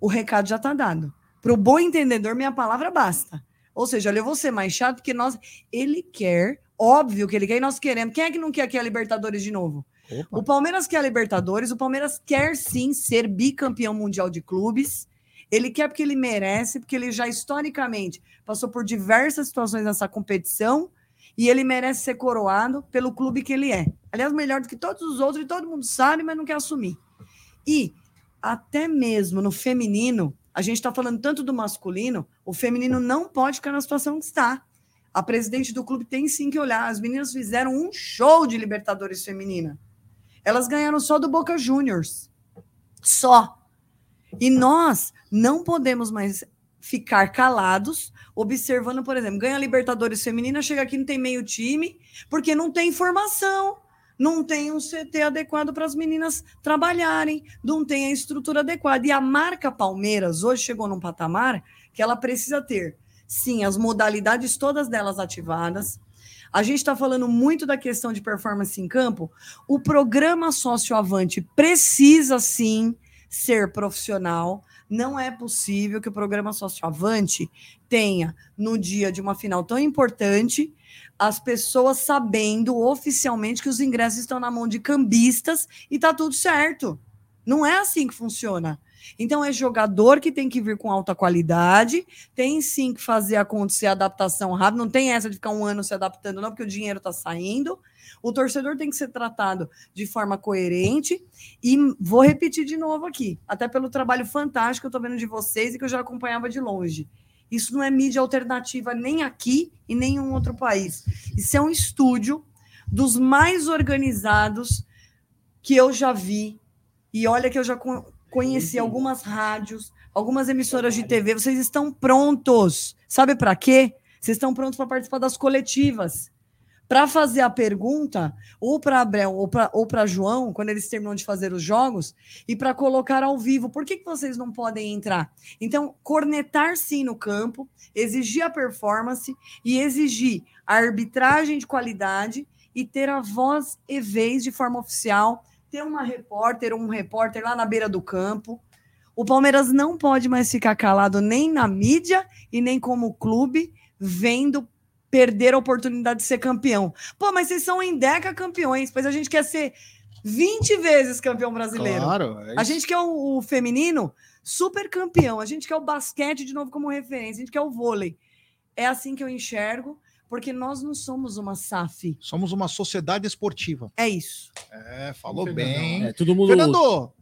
O recado já está dado. Para o bom entendedor, minha palavra basta. Ou seja, olha, eu vou ser mais chato porque nós. Ele quer, óbvio que ele quer, e nós queremos. Quem é que não quer aqui a Libertadores de novo? O Palmeiras quer a Libertadores, o Palmeiras quer sim ser bicampeão mundial de clubes. Ele quer porque ele merece, porque ele já historicamente passou por diversas situações nessa competição e ele merece ser coroado pelo clube que ele é. Aliás, melhor do que todos os outros, e todo mundo sabe, mas não quer assumir. E até mesmo no feminino, a gente está falando tanto do masculino, o feminino não pode ficar na situação que está. A presidente do clube tem sim que olhar. As meninas fizeram um show de Libertadores feminina. Elas ganharam só do Boca Juniors. Só. E nós não podemos mais ficar calados, observando, por exemplo, ganha Libertadores feminina, chega aqui não tem meio time, porque não tem informação, não tem um CT adequado para as meninas trabalharem, não tem a estrutura adequada. E a marca Palmeiras hoje chegou num patamar que ela precisa ter, sim, as modalidades todas delas ativadas. A gente está falando muito da questão de performance em campo. O programa Socioavante precisa sim ser profissional. Não é possível que o programa Socioavante tenha, no dia de uma final tão importante, as pessoas sabendo oficialmente que os ingressos estão na mão de cambistas e tá tudo certo. Não é assim que funciona. Então é jogador que tem que vir com alta qualidade, tem sim que fazer acontecer a adaptação rápida, não tem essa de ficar um ano se adaptando, não, porque o dinheiro está saindo. O torcedor tem que ser tratado de forma coerente e vou repetir de novo aqui, até pelo trabalho fantástico que eu estou vendo de vocês e que eu já acompanhava de longe. Isso não é mídia alternativa nem aqui e em um outro país. Isso é um estúdio dos mais organizados que eu já vi. E olha que eu já conheci algumas rádios, algumas emissoras de TV, vocês estão prontos. Sabe para quê? Vocês estão prontos para participar das coletivas. Para fazer a pergunta, ou para Abel ou para ou João, quando eles terminam de fazer os jogos, e para colocar ao vivo. Por que, que vocês não podem entrar? Então, cornetar sim no campo, exigir a performance e exigir a arbitragem de qualidade e ter a voz e vez de forma oficial, ter uma repórter, um repórter lá na beira do campo, o Palmeiras não pode mais ficar calado nem na mídia e nem como clube, vendo perder a oportunidade de ser campeão. Pô, mas vocês são em Deca campeões, pois a gente quer ser 20 vezes campeão brasileiro. Claro. é a gente quer o, o feminino super campeão, a gente quer o basquete de novo como referência, a gente quer o vôlei. É assim que eu enxergo, porque nós não somos uma SAF. Somos uma sociedade esportiva. É isso. É, falou Fernandão. bem. É, todo mundo. Fernando!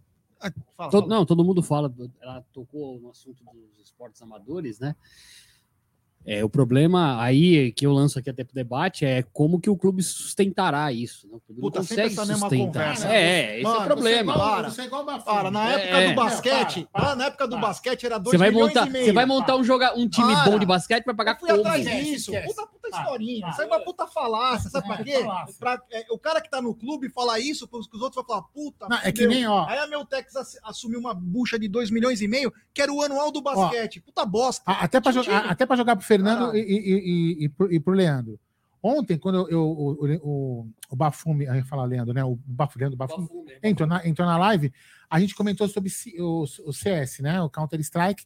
fala, todo- não, todo mundo fala. Ela tocou no assunto dos esportes amadores, né? É, o problema aí que eu lanço aqui até pro debate é como que o clube sustentará isso. Né? O clube Puta, não sempre consegue essa mesma sustentar. conversa. É, é, esse Mano, é o problema. Para. Você é igual. Para, na época É. do basquete, Para, para, lá na época do para. basquete era 2 Você vai milhões montar, e meio. você vai montar um, joga, um time Para. bom de basquete para pagar como? atrás disso. Puta, Para, historinha. para. Isso aí é uma puta falácia. Sabe pra É, quê? falácia. Pra- é, o cara que tá no clube fala isso, pros que os outros vão falar, puta. Não, é que nem, ó. Aí a Meltex ass- assumiu uma bucha de 2 milhões e meio, que era o anual do basquete. Puta bosta. A- Até para Time. jogar, até pra jogar pro Fernando Caralho. e, e, e, e, pro, e pro Leandro. Ontem, quando eu, eu- o, o, o Bafume, a gente fala Leandro, né? O Bafo, Leandro Bafume, entrou na, entrou na live, a gente comentou sobre C- o, o CS, né? O Counter-Strike.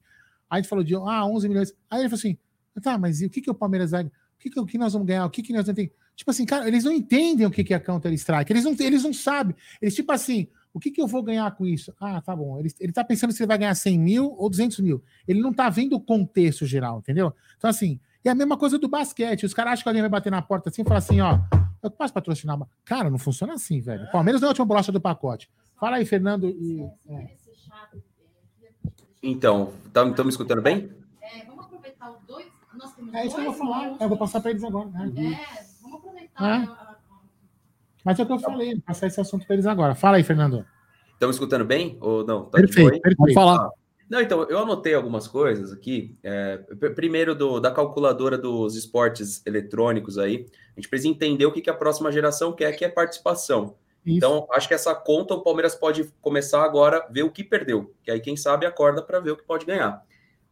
Aí a gente falou de ah, 11 milhões. Aí ele falou assim: tá, mas e o que, que o Palmeiras vai. O que, que, que nós vamos ganhar? O que, que nós vamos ter? Tipo assim, cara, eles não entendem o que, que é Counter-Strike. Eles não, eles não sabem. Eles, tipo assim, o que, que eu vou ganhar com isso? Ah, tá bom. Ele, ele tá pensando se ele vai ganhar 100 mil ou 200 mil. Ele não tá vendo o contexto geral, entendeu? Então, assim, é a mesma coisa do basquete. Os caras acham que alguém vai bater na porta assim e falar assim, ó, eu posso patrocinar. ba-" Cara, não funciona assim, velho. O Palmeiras não é a última bolacha do pacote. Fala aí, Fernando. E, é. Então, estão me escutando bem? É, vamos aproveitar os dois. Nós temos É isso que eu vou falar. minutos. Eu vou passar para eles agora. né? É, vamos aproveitar. É. a- Mas é o que eu falei, passar esse assunto para eles agora. Fala aí, Fernando. Estão escutando bem? Ou não? Tá Perfeito, perfeito. falar. Não, então, eu anotei algumas coisas aqui. É, pr- primeiro, do, da calculadora dos esportes eletrônicos aí. A gente precisa entender o que, que a próxima geração quer, que é participação. Isso. Então, acho que essa conta o Palmeiras pode começar agora a ver o que perdeu. Que aí, quem sabe, acorda para ver o que pode ganhar.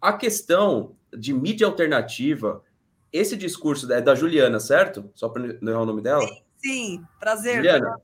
A questão de mídia alternativa, esse discurso é da Juliana, certo? Só para não errar o nome dela? Sim, prazer. Juliana,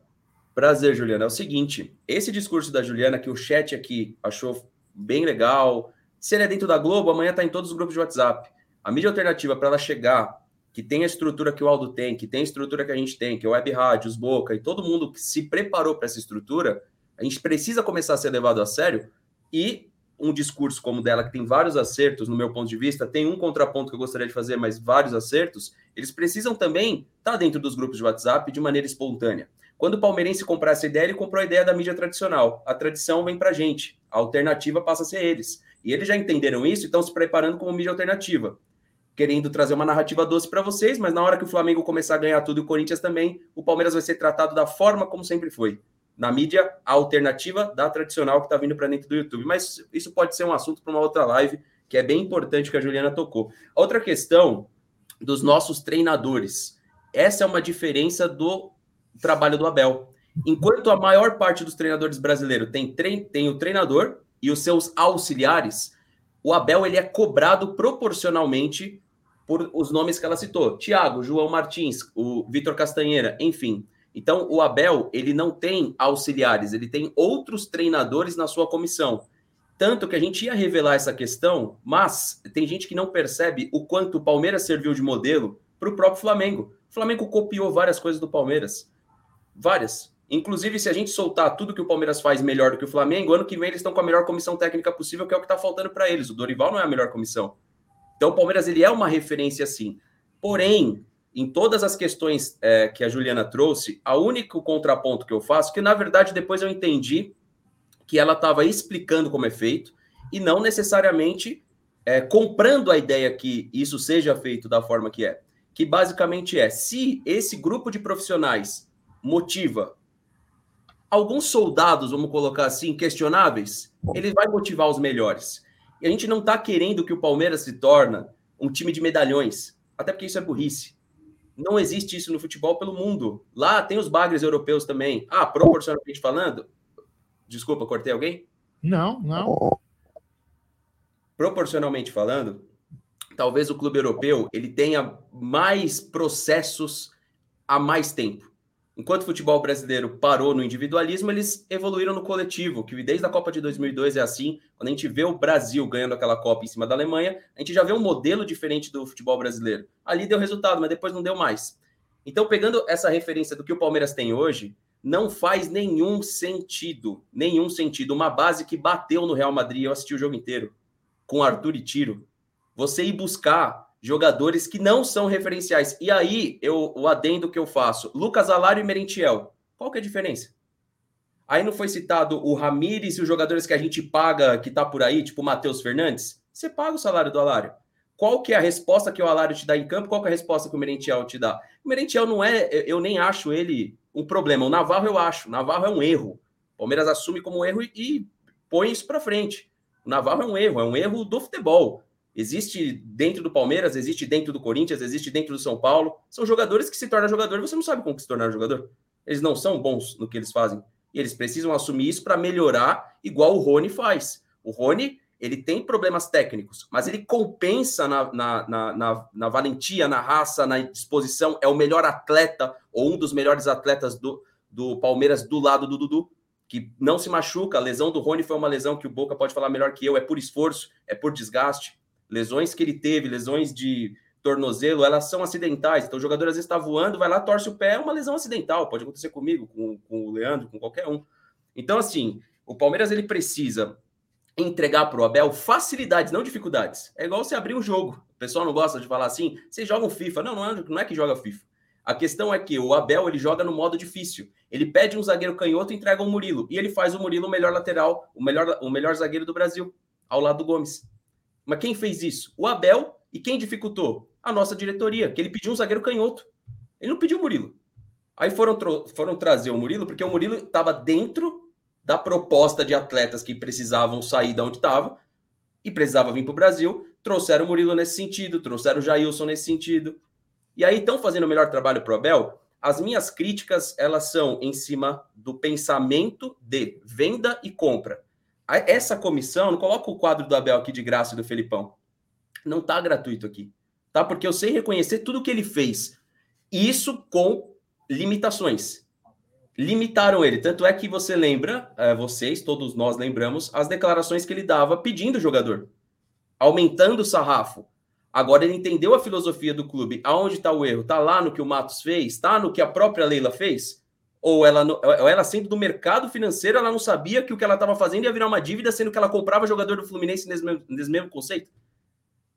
prazer, Juliana. É o seguinte: esse discurso da Juliana, que o chat aqui achou bem legal. Se ele é dentro da Globo, amanhã está em todos os grupos de WhatsApp. A mídia alternativa para ela chegar, que tem a estrutura que o Aldo tem, que tem a estrutura que a gente tem, que é o Web Rádio, os Boca e todo mundo que se preparou para essa estrutura, a gente precisa começar a ser levado a sério e um discurso como o dela, que tem vários acertos, no meu ponto de vista, tem um contraponto que eu gostaria de fazer, mas vários acertos, eles precisam também estar dentro dos grupos de WhatsApp de maneira espontânea. Quando o palmeirense comprar essa ideia, ele comprou a ideia da mídia tradicional. A tradição vem pra gente, a alternativa passa a ser eles. E eles já entenderam isso e estão se preparando como mídia alternativa. Querendo trazer uma narrativa doce para vocês, mas na hora que o Flamengo começar a ganhar tudo e o Corinthians também, o Palmeiras vai ser tratado da forma como sempre foi. Na mídia, alternativa da tradicional que está vindo para dentro do YouTube. Mas isso pode ser um assunto para uma outra live, que é bem importante que a Juliana tocou. Outra questão dos nossos treinadores. Essa é uma diferença do trabalho do Abel. Enquanto a maior parte dos treinadores brasileiros tem, trein tem o treinador e os seus auxiliares, o Abel ele é cobrado proporcionalmente por os nomes que ela citou. Thiago, João Martins, o Vitor Castanheira, enfim. Então, o Abel, ele não tem auxiliares, ele tem outros treinadores na sua comissão. Tanto que a gente ia revelar essa questão, mas tem gente que não percebe o quanto o Palmeiras serviu de modelo para o próprio Flamengo. O Flamengo copiou várias coisas do Palmeiras. Várias. Inclusive, se a gente soltar tudo que o Palmeiras faz melhor do que o Flamengo, ano que vem eles estão com a melhor comissão técnica possível, que é o que está faltando para eles. O Dorival não é a melhor comissão. Então, o Palmeiras ele é uma referência sim. Porém, em todas as questões é, que a Juliana trouxe, a único contraponto que eu faço, que na verdade depois eu entendi que ela estava explicando como é feito e não necessariamente é, comprando a ideia que isso seja feito da forma que é. Que basicamente é: se esse grupo de profissionais motiva alguns soldados, vamos colocar assim, questionáveis, ele vai motivar os melhores. E a gente não está querendo que o Palmeiras se torne um time de medalhões, até porque isso é burrice. Não existe isso no futebol pelo mundo. Lá tem os bagres europeus também. Ah, proporcionalmente falando. Desculpa, cortei alguém? Não, não. Proporcionalmente falando, talvez o clube europeu ele tenha mais processos há mais tempo. Enquanto o futebol brasileiro parou no individualismo, eles evoluíram no coletivo, que desde a Copa de 2002 é assim. Quando a gente vê o Brasil ganhando aquela Copa em cima da Alemanha, a gente já vê um modelo diferente do futebol brasileiro. Ali deu resultado, mas depois não deu mais. Então, pegando essa referência do que o Palmeiras tem hoje, não faz nenhum sentido, nenhum sentido. Uma base que bateu no Real Madrid, eu assisti o jogo inteiro, com Arthur e Tiro. Você ir buscar jogadores que não são referenciais. E aí, eu, o adendo que eu faço, Lucas Alário e Merentiel, qual que é a diferença? Aí não foi citado o Ramires e os jogadores que a gente paga, que tá por aí, tipo o Matheus Fernandes? Você paga o salário do Alário. Qual que é a resposta que o Alário te dá em campo? Qual que é a resposta que o Merentiel te dá? O Merentiel não é, eu nem acho ele um problema. O Navarro eu acho. O Navarro é um erro. O Palmeiras assume como erro e, e põe isso para frente. O Navarro é um erro, é um erro do futebol. Existe dentro do Palmeiras, existe dentro do Corinthians, existe dentro do São Paulo. São jogadores que se tornam jogador e você não sabe como se tornar jogador. Eles não são bons no que eles fazem. E eles precisam assumir isso para melhorar, igual o Rony faz. O Rony, ele tem problemas técnicos, mas ele compensa na, na, na, na, na valentia, na raça, na disposição. É o melhor atleta, ou um dos melhores atletas do, do Palmeiras do lado do Dudu, que não se machuca. A lesão do Rony foi uma lesão que o Boca pode falar melhor que eu, é por esforço, é por desgaste lesões que ele teve, lesões de tornozelo, elas são acidentais. Então, o jogador às vezes está voando, vai lá, torce o pé, é uma lesão acidental. Pode acontecer comigo, com, com o Leandro, com qualquer um. Então, assim, o Palmeiras ele precisa entregar para o Abel facilidades, não dificuldades. É igual você abrir um jogo. O pessoal não gosta de falar assim, você joga um FIFA. Não, não é, não é que joga FIFA. A questão é que o Abel ele joga no modo difícil. Ele pede um zagueiro canhoto e entrega um Murilo. E ele faz o Murilo o melhor lateral, o melhor, o melhor zagueiro do Brasil, ao lado do Gomes. Mas quem fez isso? O Abel. E quem dificultou? A nossa diretoria, que ele pediu um zagueiro canhoto. Ele não pediu o Murilo. Aí foram, foram trazer o Murilo, porque o Murilo estava dentro da proposta de atletas que precisavam sair da onde estava e precisava vir para o Brasil. Trouxeram o Murilo nesse sentido, trouxeram o Jailson nesse sentido. E aí estão fazendo o melhor trabalho para o Abel. As minhas críticas, elas são em cima do pensamento de venda e compra essa comissão, não coloca o quadro do Abel aqui de graça do Felipão. Não está gratuito aqui. Tá? Porque eu sei reconhecer tudo que ele fez. Isso com limitações. Limitaram ele. Tanto é que você lembra, é, vocês, todos nós lembramos, as declarações que ele dava pedindo o jogador, aumentando o sarrafo. Agora ele entendeu a filosofia do clube. Aonde está o erro? Está lá no que o Matos fez? Está no que a própria Leila fez? Ou ela, ou ela sendo do mercado financeiro, ela não sabia que o que ela estava fazendo ia virar uma dívida, sendo que ela comprava jogador do Fluminense nesse mesmo, nesse mesmo conceito?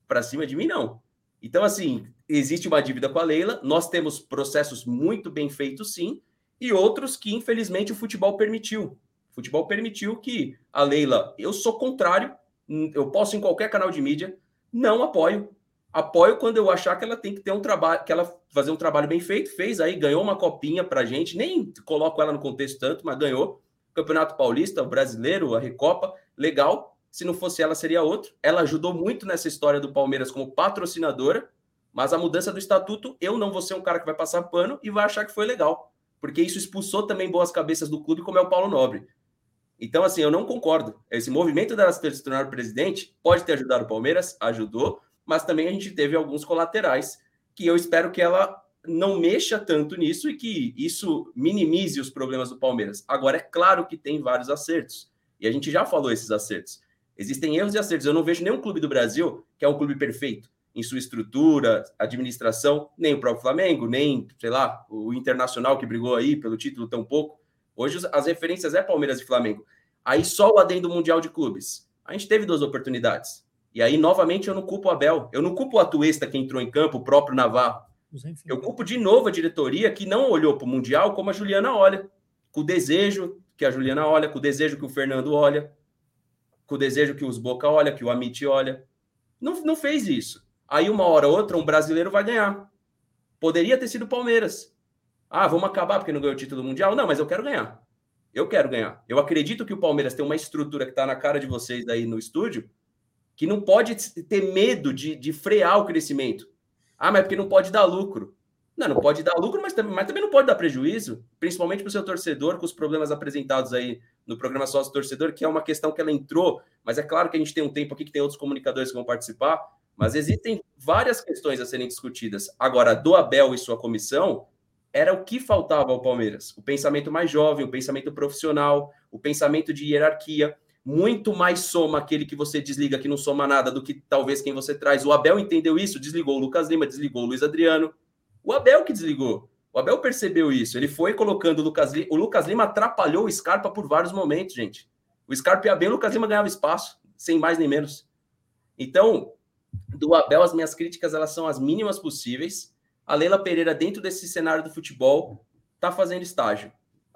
Para cima de mim, não. Então, assim, existe uma dívida com a Leila, nós temos processos muito bem feitos, sim, e outros que, infelizmente, o futebol permitiu. O futebol permitiu que a Leila, eu sou contrário, eu posso em qualquer canal de mídia, não apoio apoio quando eu achar que ela tem que ter um trabalho, que ela fazer um trabalho bem feito, fez aí, ganhou uma copinha pra gente, nem coloco ela no contexto tanto, mas ganhou. Campeonato Paulista, o Brasileiro, a Recopa, legal. Se não fosse ela, seria outro. Ela ajudou muito nessa história do Palmeiras como patrocinadora, mas a mudança do estatuto, eu não vou ser um cara que vai passar pano e vai achar que foi legal, porque isso expulsou também boas cabeças do clube, como é o Paulo Nobre. Então, assim, eu não concordo. Esse movimento dela se tornar presidente pode ter ajudado o Palmeiras, ajudou, mas também a gente teve alguns colaterais que eu espero que ela não mexa tanto nisso e que isso minimize os problemas do Palmeiras. Agora, é claro que tem vários acertos, e a gente já falou esses acertos. Existem erros e acertos. Eu não vejo nenhum clube do Brasil que é um clube perfeito em sua estrutura, administração, nem o próprio Flamengo, nem, sei lá, o Internacional que brigou aí pelo título tão pouco. Hoje as referências é Palmeiras e Flamengo. Aí só o adendo mundial de clubes. A gente teve duas oportunidades. E aí, novamente, eu não culpo o Abel. Eu não culpo o Atuesta que entrou em campo, o próprio Navarro. Eu culpo de novo a diretoria que não olhou para o Mundial como a Juliana olha. Com o desejo que a Juliana olha, com o desejo que o Fernando olha, com o desejo que os Boca olha, que o Amit olha. Não, não fez isso. Aí, uma hora ou outra, um brasileiro vai ganhar. Poderia ter sido o Palmeiras. Ah, vamos acabar porque não ganhou o título mundial? Não, mas eu quero ganhar. Eu quero ganhar. Eu acredito que o Palmeiras tem uma estrutura que está na cara de vocês aí no estúdio que não pode ter medo de, de frear o crescimento. Ah, mas é porque não pode dar lucro. Não, não pode dar lucro, mas também, mas também não pode dar prejuízo, principalmente para o seu torcedor, com os problemas apresentados aí no programa Sócio Torcedor, que é uma questão que ela entrou, mas é claro que a gente tem um tempo aqui que tem outros comunicadores que vão participar, mas existem várias questões a serem discutidas. Agora, do Abel e sua comissão, era o que faltava ao Palmeiras: o pensamento mais jovem, o pensamento profissional, o pensamento de hierarquia. Muito mais soma aquele que você desliga que não soma nada do que talvez quem você traz. O Abel entendeu isso, desligou o Lucas Lima, desligou o Luiz Adriano. O Abel que desligou. O Abel percebeu isso. Ele foi colocando o Lucas Lima. O Lucas Lima atrapalhou o Scarpa por vários momentos, gente. O Scarpa ia bem, o Lucas Lima ganhava espaço, sem mais nem menos. Então, do Abel, as minhas críticas elas são as mínimas possíveis. A Leila Pereira, dentro desse cenário do futebol, está fazendo estágio.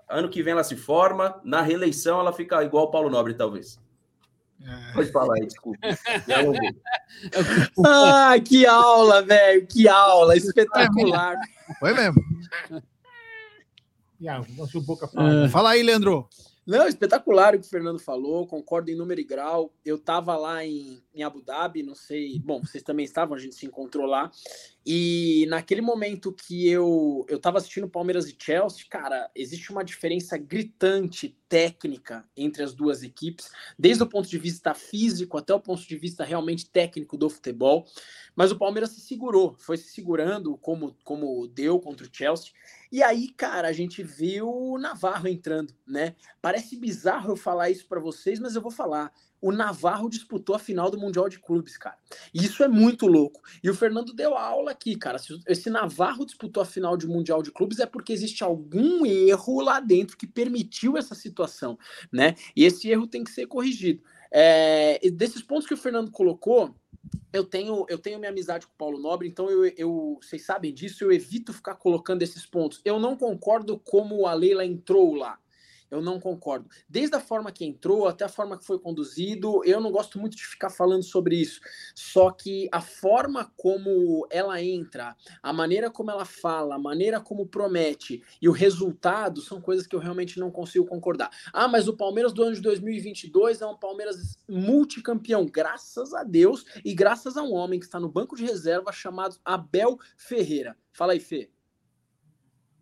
Ano que vem ela se forma, na reeleição ela fica igual o Paulo Nobre, talvez. É. Pode falar aí, desculpa. [LAUGHS] ah, que aula, velho, que aula, espetacular. Foi mesmo. [LAUGHS] Fala aí, Leandro. Não, espetacular o que o Fernando falou, concordo em número e grau. Eu estava lá em, em Abu Dhabi, não sei, bom, vocês também estavam, a gente se encontrou lá. E naquele momento que eu eu estava assistindo Palmeiras e Chelsea, cara, existe uma diferença gritante técnica entre as duas equipes, desde o ponto de vista físico até o ponto de vista realmente técnico do futebol. Mas o Palmeiras se segurou, foi se segurando como como deu contra o Chelsea. E aí, cara, a gente viu o Navarro entrando, né? Parece bizarro eu falar isso para vocês, mas eu vou falar. O Navarro disputou a final do Mundial de Clubes, cara. E isso é muito louco. E o Fernando deu aula aqui, cara. Se esse Navarro disputou a final de Mundial de Clubes é porque existe algum erro lá dentro que permitiu essa situação, né? E esse erro tem que ser corrigido. É, desses pontos que o Fernando colocou, eu tenho, eu tenho minha amizade com o Paulo Nobre, então eu, eu, vocês sabem disso, eu evito ficar colocando esses pontos. Eu não concordo como a Leila entrou lá eu não concordo. Desde a forma que entrou até a forma que foi conduzido, eu não gosto muito de ficar falando sobre isso. Só que a forma como ela entra, a maneira como ela fala, a maneira como promete e o resultado são coisas que eu realmente não consigo concordar. Ah, mas o Palmeiras do ano de 2022 é um Palmeiras multicampeão, graças a Deus e graças a um homem que está no banco de reserva chamado Abel Ferreira. Fala aí, Fê.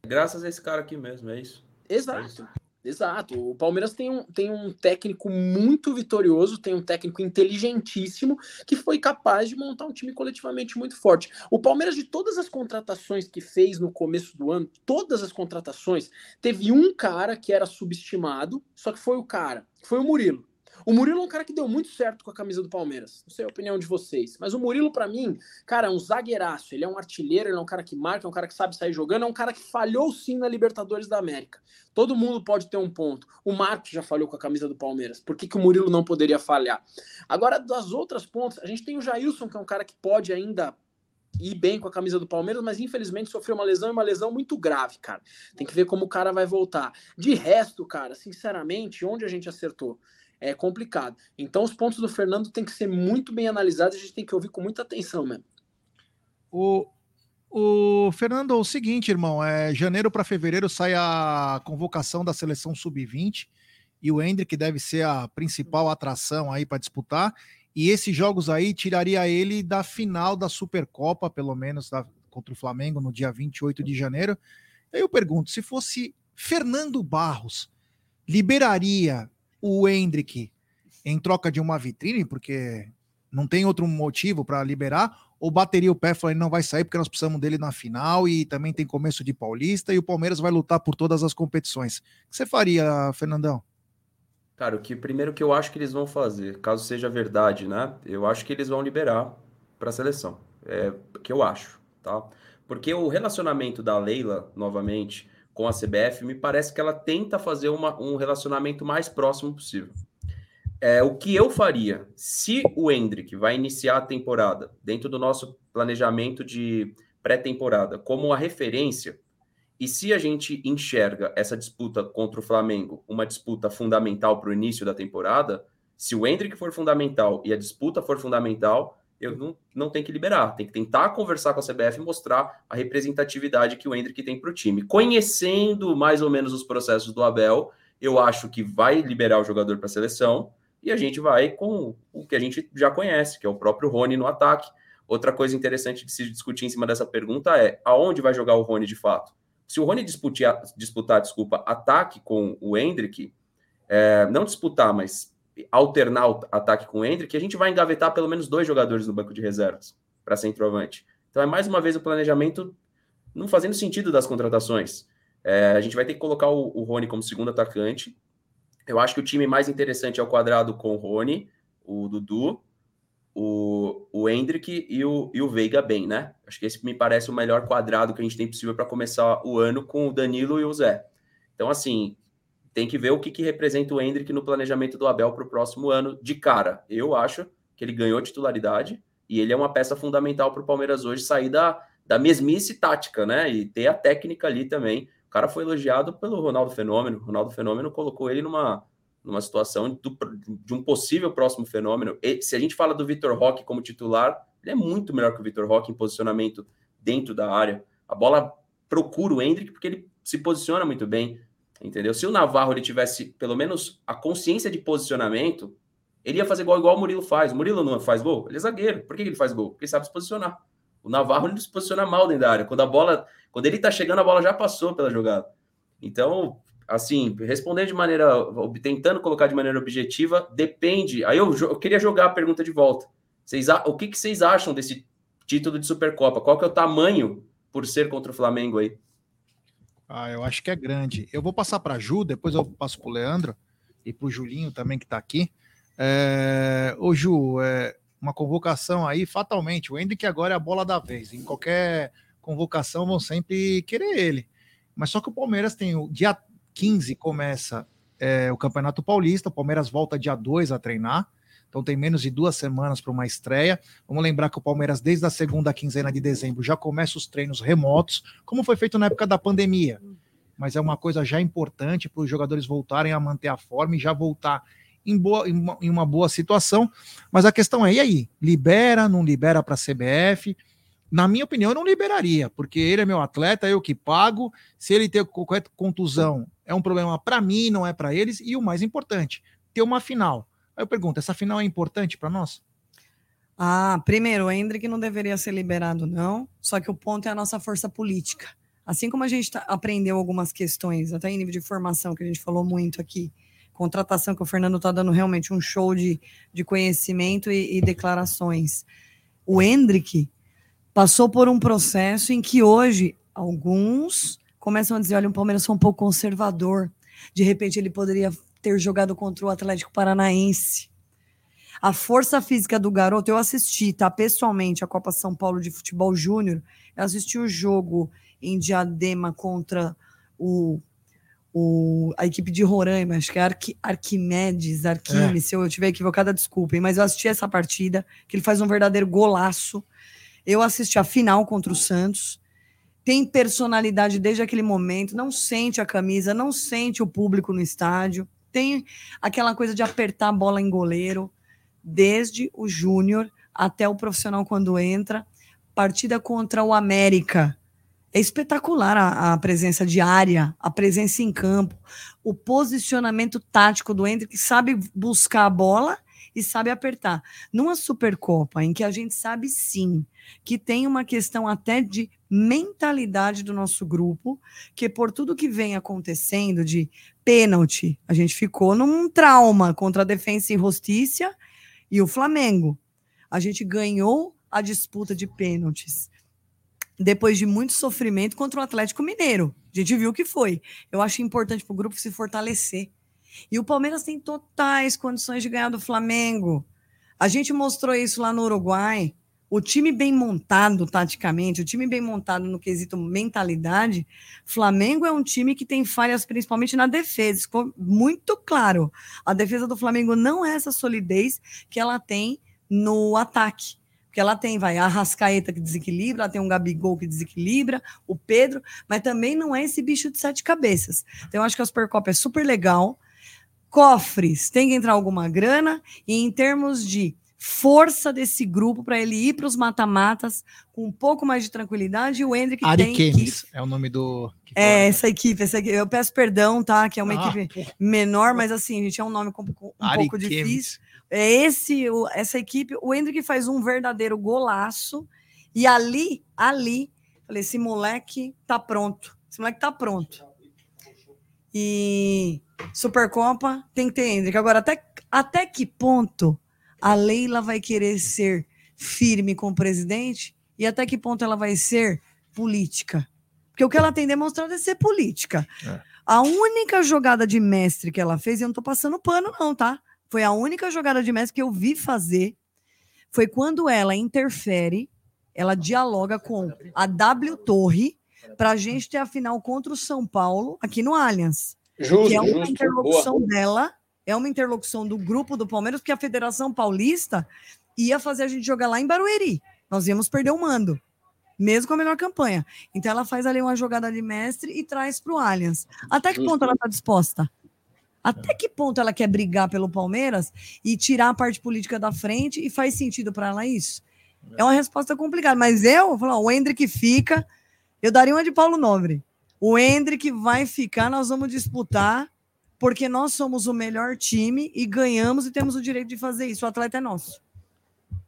Graças a esse cara aqui mesmo, é isso. Exato. É isso. Exato. O Palmeiras tem um, tem um técnico muito vitorioso, tem um técnico inteligentíssimo que foi capaz de montar um time coletivamente muito forte. O Palmeiras, de todas as contratações que fez no começo do ano, todas as contratações, teve um cara que era subestimado, só que foi o cara, foi o Murilo. O Murilo é um cara que deu muito certo com a camisa do Palmeiras. Não sei a opinião de vocês. Mas o Murilo, para mim, cara, é um zagueiraço. Ele é um artilheiro, ele é um cara que marca, é um cara que sabe sair jogando, é um cara que falhou sim na Libertadores da América. Todo mundo pode ter um ponto. O Marcos já falhou com a camisa do Palmeiras. Por que, que o Murilo não poderia falhar? Agora, das outras pontas, a gente tem o Jailson, que é um cara que pode ainda ir bem com a camisa do Palmeiras, mas infelizmente sofreu uma lesão e uma lesão muito grave, cara. Tem que ver como o cara vai voltar. De resto, cara, sinceramente, onde a gente acertou? É complicado. Então, os pontos do Fernando têm que ser muito bem analisados, a gente tem que ouvir com muita atenção mesmo. O, o Fernando, o seguinte, irmão, é janeiro para fevereiro sai a convocação da seleção sub-20 e o Hendrick deve ser a principal atração aí para disputar. E esses jogos aí tiraria ele da final da Supercopa, pelo menos da, contra o Flamengo no dia 28 de janeiro. Eu pergunto, se fosse Fernando Barros, liberaria o Hendrick em troca de uma vitrine, porque não tem outro motivo para liberar, ou bateria o pé e não vai sair porque nós precisamos dele na final e também tem começo de Paulista e o Palmeiras vai lutar por todas as competições. O que você faria, Fernandão? Cara, o que primeiro que eu acho que eles vão fazer, caso seja verdade, né? Eu acho que eles vão liberar para a seleção. É o que eu acho, tá? Porque o relacionamento da Leila, novamente, com a CBF, me parece que ela tenta fazer uma, um relacionamento mais próximo possível. É, o que eu faria, se o Hendrick vai iniciar a temporada dentro do nosso planejamento de pré-temporada como a referência, e se a gente enxerga essa disputa contra o Flamengo uma disputa fundamental para o início da temporada, se o Hendrick for fundamental e a disputa for fundamental, eu não, não tenho que liberar. Tem que tentar conversar com a CBF e mostrar a representatividade que o Hendrick tem para o time. Conhecendo mais ou menos os processos do Abel, eu acho que vai liberar o jogador para a seleção e a gente vai com o que a gente já conhece, que é o próprio Rony no ataque. Outra coisa interessante de se discutir em cima dessa pergunta é aonde vai jogar o Rony de fato? Se o Rony disputar, disputar desculpa, ataque com o Hendrick, é, não disputar, mas alternar o ataque com o Hendrick, a gente vai engavetar pelo menos dois jogadores no banco de reservas para centroavante. Então é mais uma vez o planejamento não fazendo sentido das contratações. É, a gente vai ter que colocar o, o Rony como segundo atacante. Eu acho que o time mais interessante é o quadrado com o Rony, o Dudu, o, o Hendrick e o, e o Veiga bem, né? Acho que esse me parece o melhor quadrado que a gente tem possível para começar o ano com o Danilo e o Zé. Então, assim, tem que ver o que, que representa o Hendrick no planejamento do Abel para o próximo ano de cara. Eu acho que ele ganhou titularidade e ele é uma peça fundamental para o Palmeiras hoje sair da, da mesmice tática, né? E ter a técnica ali também. O cara foi elogiado pelo Ronaldo Fenômeno. O Ronaldo Fenômeno colocou ele numa, numa situação do, de um possível próximo fenômeno. E, se a gente fala do Vitor Roque como titular, ele é muito melhor que o Vitor Roque em posicionamento dentro da área. A bola procura o Hendrick porque ele se posiciona muito bem, entendeu? Se o Navarro ele tivesse pelo menos a consciência de posicionamento, ele ia fazer igual, igual o Murilo faz. O Murilo não faz gol? Ele é zagueiro. Por que ele faz gol? Porque ele sabe se posicionar. O Navarro ele se posiciona mal dentro da área. Quando a bola, quando ele tá chegando, a bola já passou pela jogada. Então, assim, respondendo de maneira, tentando colocar de maneira objetiva, depende. Aí eu, eu queria jogar a pergunta de volta. Vocês, o que, que vocês acham desse título de Supercopa? Qual que é o tamanho por ser contra o Flamengo aí? Ah, eu acho que é grande. Eu vou passar para a Ju, depois eu passo para o Leandro e para o Julinho também que está aqui. É... Ô Ju, é... uma convocação aí, fatalmente. O Hendrick agora é a bola da vez. Em qualquer convocação vão sempre querer ele. Mas só que o Palmeiras tem o dia 15 começa é, o Campeonato Paulista, o Palmeiras volta dia 2 a treinar, então tem menos de duas semanas para uma estreia. Vamos lembrar que o Palmeiras, desde a segunda quinzena de dezembro, já começa os treinos remotos, como foi feito na época da pandemia. Mas é uma coisa já importante para os jogadores voltarem a manter a forma e já voltar em, boa, em uma boa situação. Mas a questão é: e aí? Libera, não libera para a CBF? Na minha opinião, eu não liberaria, porque ele é meu atleta, eu que pago. Se ele ter qualquer contusão, é um problema para mim, não é para eles. E o mais importante, ter uma final. Aí eu pergunto, essa final é importante para nós? Ah, primeiro, o Hendrick não deveria ser liberado, não. Só que o ponto é a nossa força política. Assim como a gente tá, aprendeu algumas questões, até em nível de formação, que a gente falou muito aqui, contratação, que o Fernando está dando realmente um show de, de conhecimento e, e declarações. O Hendrick passou por um processo em que hoje alguns começam a dizer: olha, o Palmeiras foi um pouco conservador. De repente ele poderia ter jogado contra o Atlético Paranaense. A força física do garoto, eu assisti, tá? Pessoalmente, a Copa São Paulo de Futebol Júnior. Eu assisti o jogo em Diadema contra o, o, a equipe de Roraima, acho que é Arqui, Arquimedes, Arquimedes, é. se eu estiver equivocada, desculpem, mas eu assisti essa partida, que ele faz um verdadeiro golaço. Eu assisti a final contra o Santos tem personalidade desde aquele momento, não sente a camisa, não sente o público no estádio, tem aquela coisa de apertar a bola em goleiro, desde o júnior até o profissional quando entra. Partida contra o América. É espetacular a, a presença diária, a presença em campo, o posicionamento tático do Hendrick, que sabe buscar a bola e sabe apertar. Numa Supercopa, em que a gente sabe sim que tem uma questão até de mentalidade do nosso grupo, que por tudo que vem acontecendo de pênalti, a gente ficou num trauma contra a defesa e Justiça e o Flamengo. A gente ganhou a disputa de pênaltis depois de muito sofrimento contra o Atlético Mineiro. A gente viu o que foi. Eu acho importante para o grupo se fortalecer. E o Palmeiras tem totais condições de ganhar do Flamengo. A gente mostrou isso lá no Uruguai. O time bem montado taticamente, o time bem montado no quesito mentalidade, Flamengo é um time que tem falhas principalmente na defesa. Ficou muito claro. A defesa do Flamengo não é essa solidez que ela tem no ataque. Porque ela tem, vai, a Rascaeta que desequilibra, ela tem um Gabigol que desequilibra, o Pedro, mas também não é esse bicho de sete cabeças. Então, eu acho que a Supercopa é super legal cofres, tem que entrar alguma grana, e em termos de força desse grupo para ele ir para os mata-matas com um pouco mais de tranquilidade. E o Hendrick tem que Ariquemes é o nome do. que é, fala. essa equipe, essa equipe. Eu peço perdão, tá? Que é uma Ah, equipe menor, mas assim, gente, é um nome um pouco Ariquemes. difícil. É esse, o- essa equipe. O Hendrick faz um verdadeiro golaço. E ali, ali, falei: esse moleque tá pronto. Esse moleque tá pronto. E Supercopa tem que ter Hendrick. Agora, até, até que ponto a Leila vai querer ser firme com o presidente? E até que ponto ela vai ser política? Porque o que ela tem demonstrado é ser política. É. A única jogada de mestre que ela fez, e eu não tô passando pano, não, tá? Foi a única jogada de mestre que eu vi fazer. Foi quando ela interfere, ela dialoga com a W Torre para a gente ter a final contra o São Paulo aqui no Allianz. Justo, que é uma justo. Boa. interlocução dela, é uma interlocução do grupo do Palmeiras, porque a Federação Paulista ia fazer a gente jogar lá em Barueri. Nós íamos perder o mando, mesmo com a melhor campanha. Então ela faz ali uma jogada de mestre e traz para o Allianz. Até que Justo. ponto ela está disposta? Até que ponto ela quer brigar pelo Palmeiras e tirar a parte política da frente e faz sentido para ela isso? É uma resposta complicada, mas eu, vou falar, o Hendrick fica, eu daria uma de Paulo Nobre. O Hendrick vai ficar, nós vamos disputar, porque nós somos o melhor time e ganhamos e temos o direito de fazer isso. O atleta é nosso.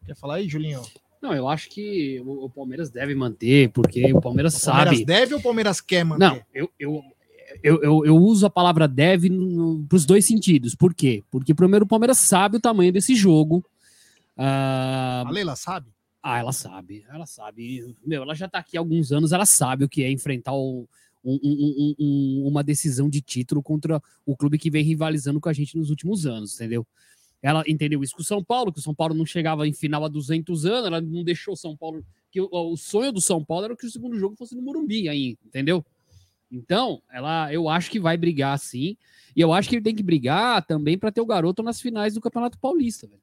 Quer falar aí, Julinho? Não, eu acho que o, Palmeiras deve manter, porque o Palmeiras O Palmeiras sabe. deve ou o Palmeiras quer manter? Não, eu, eu, eu, eu, eu uso a palavra deve para os dois sentidos. Por quê? Porque, primeiro, o Palmeiras sabe o tamanho desse jogo. Ah, A Leila sabe? Ah, ela sabe, ela sabe. Meu, ela já tá aqui há alguns anos, ela sabe o que é enfrentar o- um- um- um- um- uma decisão de título contra o clube que vem rivalizando com a gente nos últimos anos, entendeu? Ela entendeu isso com o São Paulo, que o São Paulo não chegava em final há 200 anos, ela não deixou o São Paulo. que o, o sonho do São Paulo era que o segundo jogo fosse no Morumbi aí, entendeu? Então, ela, eu acho que vai brigar sim, e eu acho que ele tem que brigar também para ter o garoto nas finais do Campeonato Paulista, velho.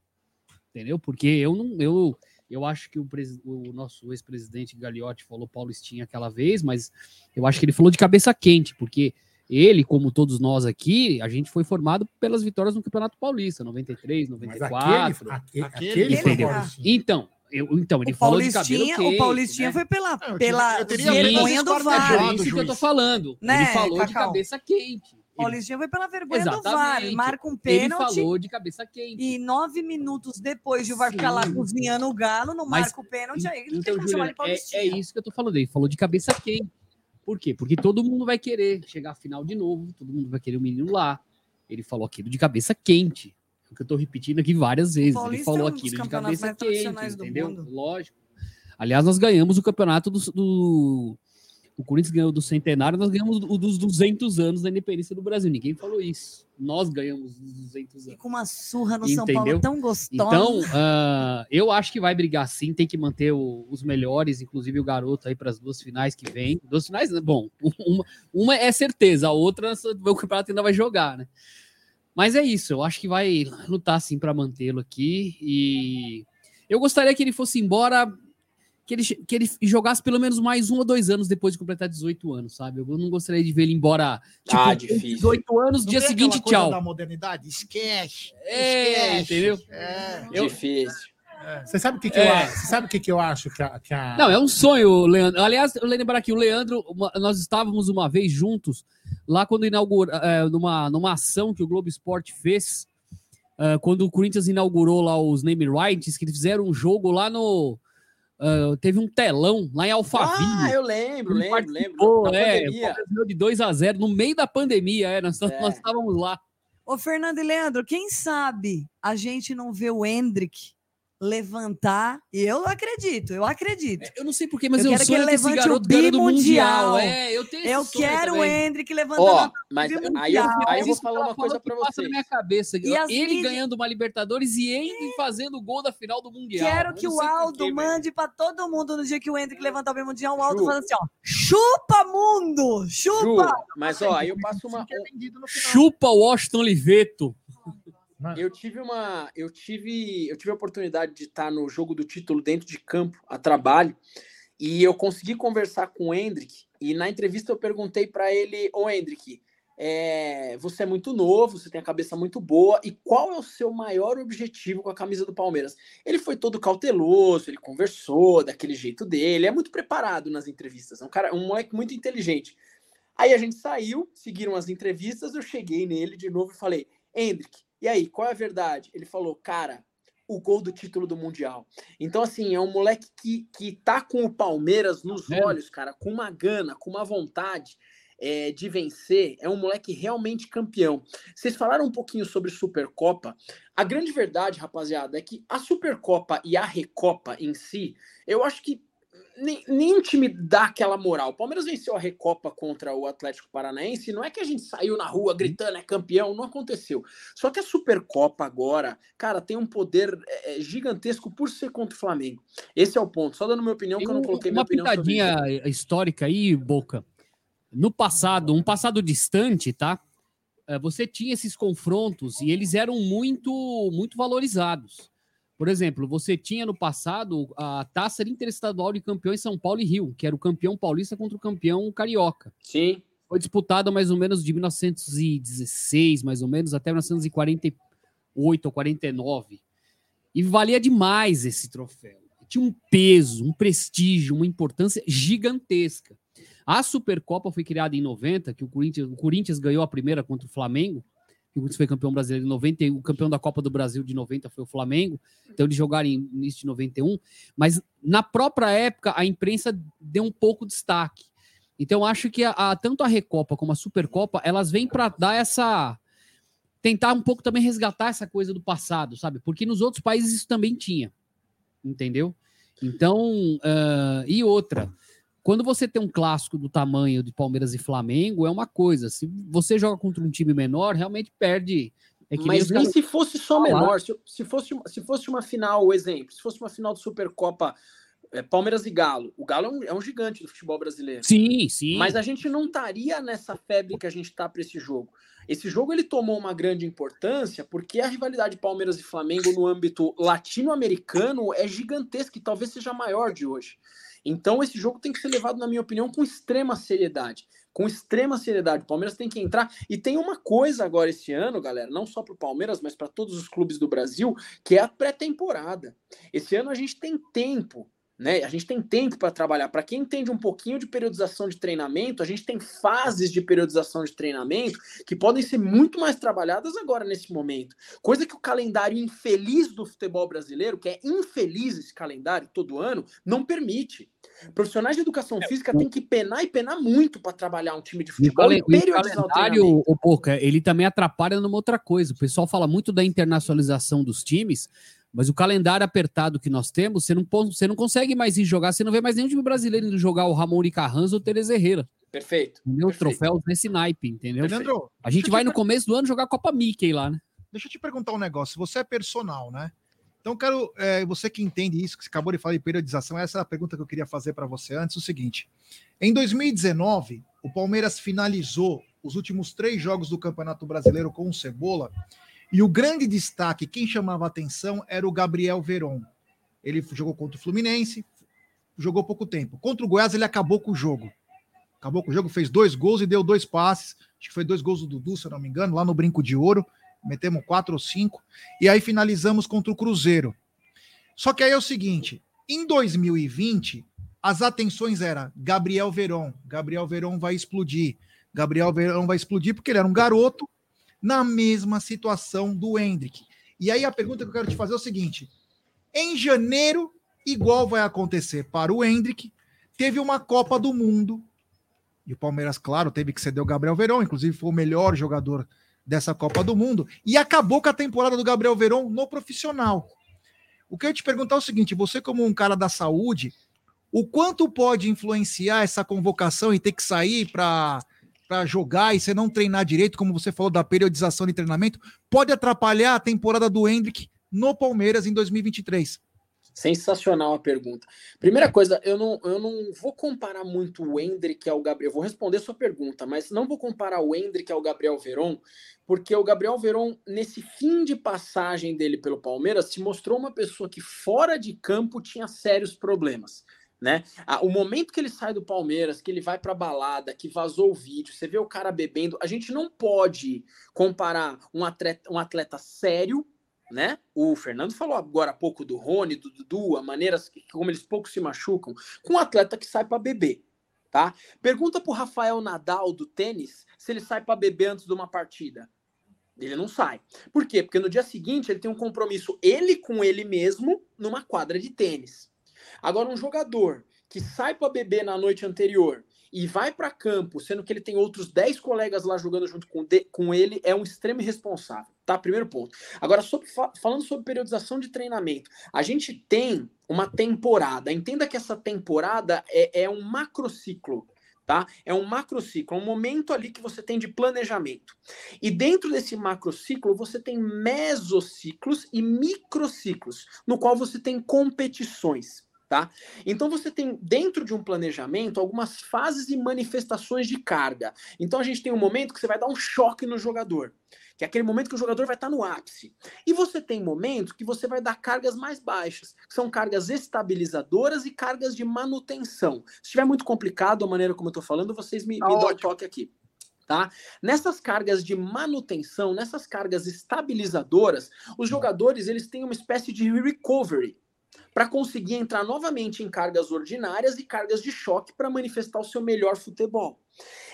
Entendeu? Porque eu não, eu, eu acho que o, o nosso ex-presidente Gagliotti falou Paulistinha aquela vez, mas eu acho que ele falou de cabeça quente, porque ele, como todos nós aqui, a gente foi formado pelas vitórias no Campeonato Paulista, 93, Mas 94. aquele, aque- Aquele- aquele? Paulistinha. Então, eu, então ele O falou de cabelo quente, o Paulistinha né? foi pela, Não, eu pela eu teria vergonha do VAR. É isso que eu tô falando. Né, ele falou de Cacau? cabeça quente. Ele, Paulistinha foi pela vergonha do VAR. Exatamente. Marca um ele pênalti falou de cabeça quente. e nove minutos depois de o VAR ficar lá cozinhando o galo, não Mas- marca o pênalti, aí não Então, tem como chamar de Juliana, é, é isso que eu tô falando. Ele falou de cabeça quente. Por quê? Porque todo mundo vai querer chegar à final de novo, todo mundo vai querer o menino lá. Ele falou aquilo de cabeça quente. É o que eu tô repetindo aqui várias vezes. Ele Paulista falou é um aquilo de cabeça quente, entendeu? mundo. Lógico. Aliás, nós ganhamos o campeonato do, do- O Corinthians ganhou do centenário, nós ganhamos o dos 200 anos da independência do Brasil. Ninguém falou isso. Nós ganhamos os 200 E anos. com uma surra no São Entendeu? Paulo tão gostosa. Então, ah, eu acho que vai brigar sim, tem que manter o- os melhores, inclusive o garoto aí para as duas finais que vem. Duas finais, né? bom, [LAUGHS] uma, uma é certeza, a outra o campeonato ainda vai jogar, né? Mas é isso, eu acho que vai lutar sim para mantê-lo aqui e eu gostaria que ele fosse embora, que ele, que ele jogasse pelo menos mais um ou dois anos depois de completar 18 anos, sabe? Eu não gostaria de ver ele embora, tipo, Ah, difícil. 18 anos, Não dia seguinte, tchau. da modernidade? Esquece. É, esquece. entendeu? É. Eu- Difícil. Você sabe o que, que É. eu acho? Você sabe o que, que eu acho que a. Que a... Não, é um sonho, Leandro. Aliás, eu lembrar aqui, o Leandro, uma- nós estávamos uma vez juntos, lá quando inaugura, é, numa, numa ação que o Globo Esporte fez, é, quando o Corinthians inaugurou lá os name rights, que eles fizeram um jogo lá no. É, teve um telão lá em Alphaville. Ah, eu lembro, lembro, lembro. Na é, o pandemia. De 2 a 0 no meio da pandemia, é, nós, É. nós estávamos lá. Ô, Fernando e Leandro, quem sabe a gente não vê o Hendrick levantar? E eu acredito, eu acredito. Eu não sei porquê, mas Eu eu, quero que sonho ele levante o bimundial. Mundial. É, eu Eu quero o também. Hendrick levantando a mas aí eu, aí eu vou falar uma coisa passa vocês. na minha cabeça. E ele ganhando uma Libertadores e ele fazendo o gol da final do Mundial. Quero que o Aldo mande pra todo mundo no dia que o Hendrick levantar o bimundial, o Aldo Ju. falando assim, ó, chupa mundo, Ju, chupa. mas ó, aí eu passo uma. É. Chupa Washington Oliveto. Eu tive uma. Eu tive. Eu tive a oportunidade de estar no jogo do título dentro de campo, a trabalho, e eu consegui conversar com o Hendrick. E na entrevista eu perguntei para ele, ô Hendrick, é, você é muito novo, você tem a cabeça muito boa, e qual é o seu maior objetivo com a camisa do Palmeiras? Ele foi todo cauteloso, ele conversou daquele jeito dele, é muito preparado nas entrevistas, é um cara, um moleque muito inteligente. Aí a gente saiu, seguiram as entrevistas, eu cheguei nele de novo e falei, Hendrick, e aí, qual é a verdade? Ele falou, cara, o gol do título do Mundial. Então, assim, é um moleque que, que tá com o Palmeiras nos é. olhos, cara, com uma gana, com uma vontade é, de vencer. É um moleque realmente campeão. Vocês falaram um pouquinho sobre Supercopa. A grande verdade, rapaziada, é que a Supercopa e a Recopa em si, eu acho que nem, nenhum time dá aquela moral. O Palmeiras venceu a Recopa contra o Atlético Paranaense. Não é que a gente saiu na rua gritando é campeão, não aconteceu. Só que a Supercopa agora, cara, tem um poder é, é gigantesco por ser contra o Flamengo. Esse é o ponto. Só dando minha opinião, que eu não coloquei minha opinião. Uma pitadinha histórica aí, Boca. No passado, um passado distante, tá? É, você tinha esses confrontos e eles eram muito, muito valorizados. Por exemplo, você tinha no passado a taça interestadual de campeões São Paulo e Rio, que era o campeão paulista contra o campeão carioca. Sim. Foi disputado mais ou menos de 1916, mais ou menos, até 1948 ou 49. E valia demais esse troféu. Tinha um peso, um prestígio, uma importância gigantesca. A Supercopa foi criada em 90, que o Corinthians, o Corinthians ganhou a primeira contra o Flamengo, o Corinthians foi campeão brasileiro em 90, e o campeão da Copa do Brasil de 90 foi o Flamengo, então eles jogaram em início de 91, mas na própria época a imprensa deu um pouco de destaque. Então acho que a, a, tanto a Recopa como a Supercopa, elas vêm para dar essa tentar um pouco também resgatar essa coisa do passado, sabe? Porque nos outros países isso também tinha, entendeu? Então, uh, e outra, quando você tem um clássico do tamanho de Palmeiras e Flamengo, é uma coisa. Se você joga contra um time menor, realmente perde. É Mas nem se fosse só menor, se, se, fosse, se fosse uma final, o exemplo, se fosse uma final de Supercopa é, Palmeiras e Galo. O Galo é um, é um, gigante do futebol brasileiro. Sim, sim. Mas a gente não estaria nessa febre que a gente está para esse jogo. Esse jogo ele tomou uma grande importância porque a rivalidade Palmeiras e Flamengo no âmbito latino-americano é gigantesca e talvez seja maior de hoje. Então, esse jogo tem que ser levado, na minha opinião, com extrema seriedade. Com extrema seriedade. O Palmeiras tem que entrar. E tem uma coisa agora esse ano, galera, não só para o Palmeiras, mas para todos os clubes do Brasil, que é a pré-temporada. Esse ano a gente tem tempo né? A gente tem tempo para trabalhar. Para quem entende um pouquinho de periodização de treinamento, a gente tem fases de periodização de treinamento que podem ser muito mais trabalhadas agora nesse momento. Coisa que o calendário infeliz do futebol brasileiro, que é infeliz esse calendário todo ano, não permite. Profissionais de educação é, física têm que penar e penar muito para trabalhar um time de futebol o calendário, o Boca, ele também atrapalha numa outra coisa. O pessoal fala muito da internacionalização dos times, mas o calendário apertado que nós temos, você não, você não consegue mais ir jogar, você não vê mais nenhum time brasileiro indo jogar o Ramon Carranza ou o Tereza Herrera. Perfeito. Entendeu? Perfeito. Troféus nesse naipe, entendeu? Leandro, a gente vai no começo do ano jogar a Copa Mickey lá, né? Deixa eu te perguntar um negócio. Você é personal, né? Então, quero. É, você que entende isso, que você acabou de falar de periodização, essa é a pergunta que eu queria fazer para você antes: o seguinte. Em 2019, o Palmeiras finalizou os últimos três jogos do Campeonato Brasileiro com o Cebola e o grande destaque, quem chamava atenção, era o Gabriel Veron. Ele jogou contra o Fluminense, jogou pouco tempo. Contra o Goiás, ele acabou com o jogo. Acabou com o jogo, fez dois gols e deu dois passes. Acho que foi dois gols do Dudu, se eu não me engano, lá no Brinco de Ouro. Metemos quatro ou cinco. E aí finalizamos contra o Cruzeiro. Só que aí é o seguinte: em 2020, as atenções eram Gabriel Veron. Gabriel Veron vai explodir. Gabriel Verão vai explodir porque ele era um garoto na mesma situação do Hendrick. E aí a pergunta que eu quero te fazer é o seguinte: em janeiro, igual vai acontecer para o Hendrick, teve uma Copa do Mundo. E o Palmeiras, claro, teve que ceder o Gabriel Verão, inclusive foi o melhor jogador dessa Copa do Mundo. E acabou com a temporada do Gabriel Verão no profissional. O que eu te perguntar é o seguinte: você, como um cara da saúde, o quanto pode influenciar essa convocação e ter que sair para para jogar e você não treinar direito, como você falou da periodização de treinamento, pode atrapalhar a temporada do Hendrick no Palmeiras em 2023? Sensacional a pergunta. Primeira coisa, eu não, eu não vou comparar muito o Hendrick ao Gabriel. Eu vou responder sua pergunta, mas não vou comparar o Hendrick ao Gabriel Veron, porque o Gabriel Veron, nesse fim de passagem dele pelo Palmeiras, se mostrou uma pessoa que fora de campo tinha sérios problemas né? Ah, o momento que ele sai do Palmeiras, que ele vai para balada, que vazou o vídeo, você vê o cara bebendo, a gente não pode comparar um atleta, um atleta sério, né? O Fernando falou agora há pouco do Rony, do Dudu, a maneira como eles pouco se machucam, com um atleta que sai para beber, tá? Pergunta pro Rafael Nadal do tênis se ele sai para beber antes de uma partida. Ele não sai. Por quê? Porque no dia seguinte ele tem um compromisso ele com ele mesmo numa quadra de tênis. Agora, um jogador que sai para beber na noite anterior e vai para campo, sendo que ele tem outros 10 colegas lá jogando junto com, de, com ele, é um extremo irresponsável, tá? Primeiro ponto. Agora, sobre, falando sobre periodização de treinamento, a gente tem uma temporada. Entenda que essa temporada é, é um macrociclo tá? É um macrociclo, um momento ali que você tem de planejamento. E dentro desse macrociclo, você tem mesociclos e microciclos, no qual você tem competições. Tá? Então você tem dentro de um planejamento algumas fases e manifestações de carga. Então a gente tem um momento que você vai dar um choque no jogador que é aquele momento que o jogador vai estar no ápice. E você tem momentos que você vai dar cargas mais baixas, que são cargas estabilizadoras e cargas de manutenção. Se estiver muito complicado a maneira como eu estou falando, vocês me, tá me dão um toque aqui. Tá? Nessas cargas de manutenção, nessas cargas estabilizadoras, os jogadores eles têm uma espécie de recovery para conseguir entrar novamente em cargas ordinárias e cargas de choque para manifestar o seu melhor futebol.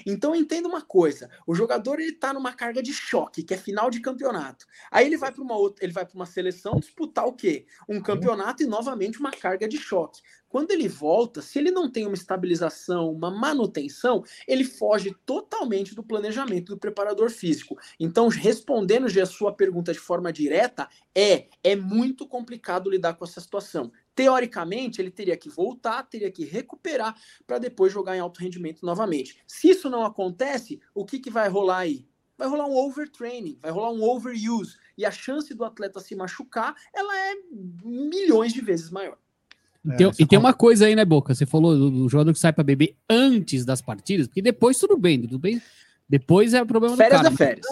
Então entenda uma coisa, o jogador ele tá numa carga de choque, que é final de campeonato. Aí ele vai para uma outra, ele vai para uma seleção disputar o quê? Um campeonato e novamente uma carga de choque. Quando ele volta, se ele não tem uma estabilização, uma manutenção, ele foge totalmente do planejamento do preparador físico. Então, respondendo já a sua pergunta de forma direta, é é muito complicado lidar com essa situação. Teoricamente, ele teria que voltar, teria que recuperar para depois jogar em alto rendimento novamente. Se isso não acontece, o que, que vai rolar aí? Vai rolar um overtraining, vai rolar um overuse. E a chance do atleta se machucar, ela é milhões de vezes maior. É, tem, e tem uma coisa aí, né, Boca? Você falou do, do jogador que sai para beber antes das partidas, porque depois tudo bem, tudo bem. Depois é o problema férias do cara. Da férias.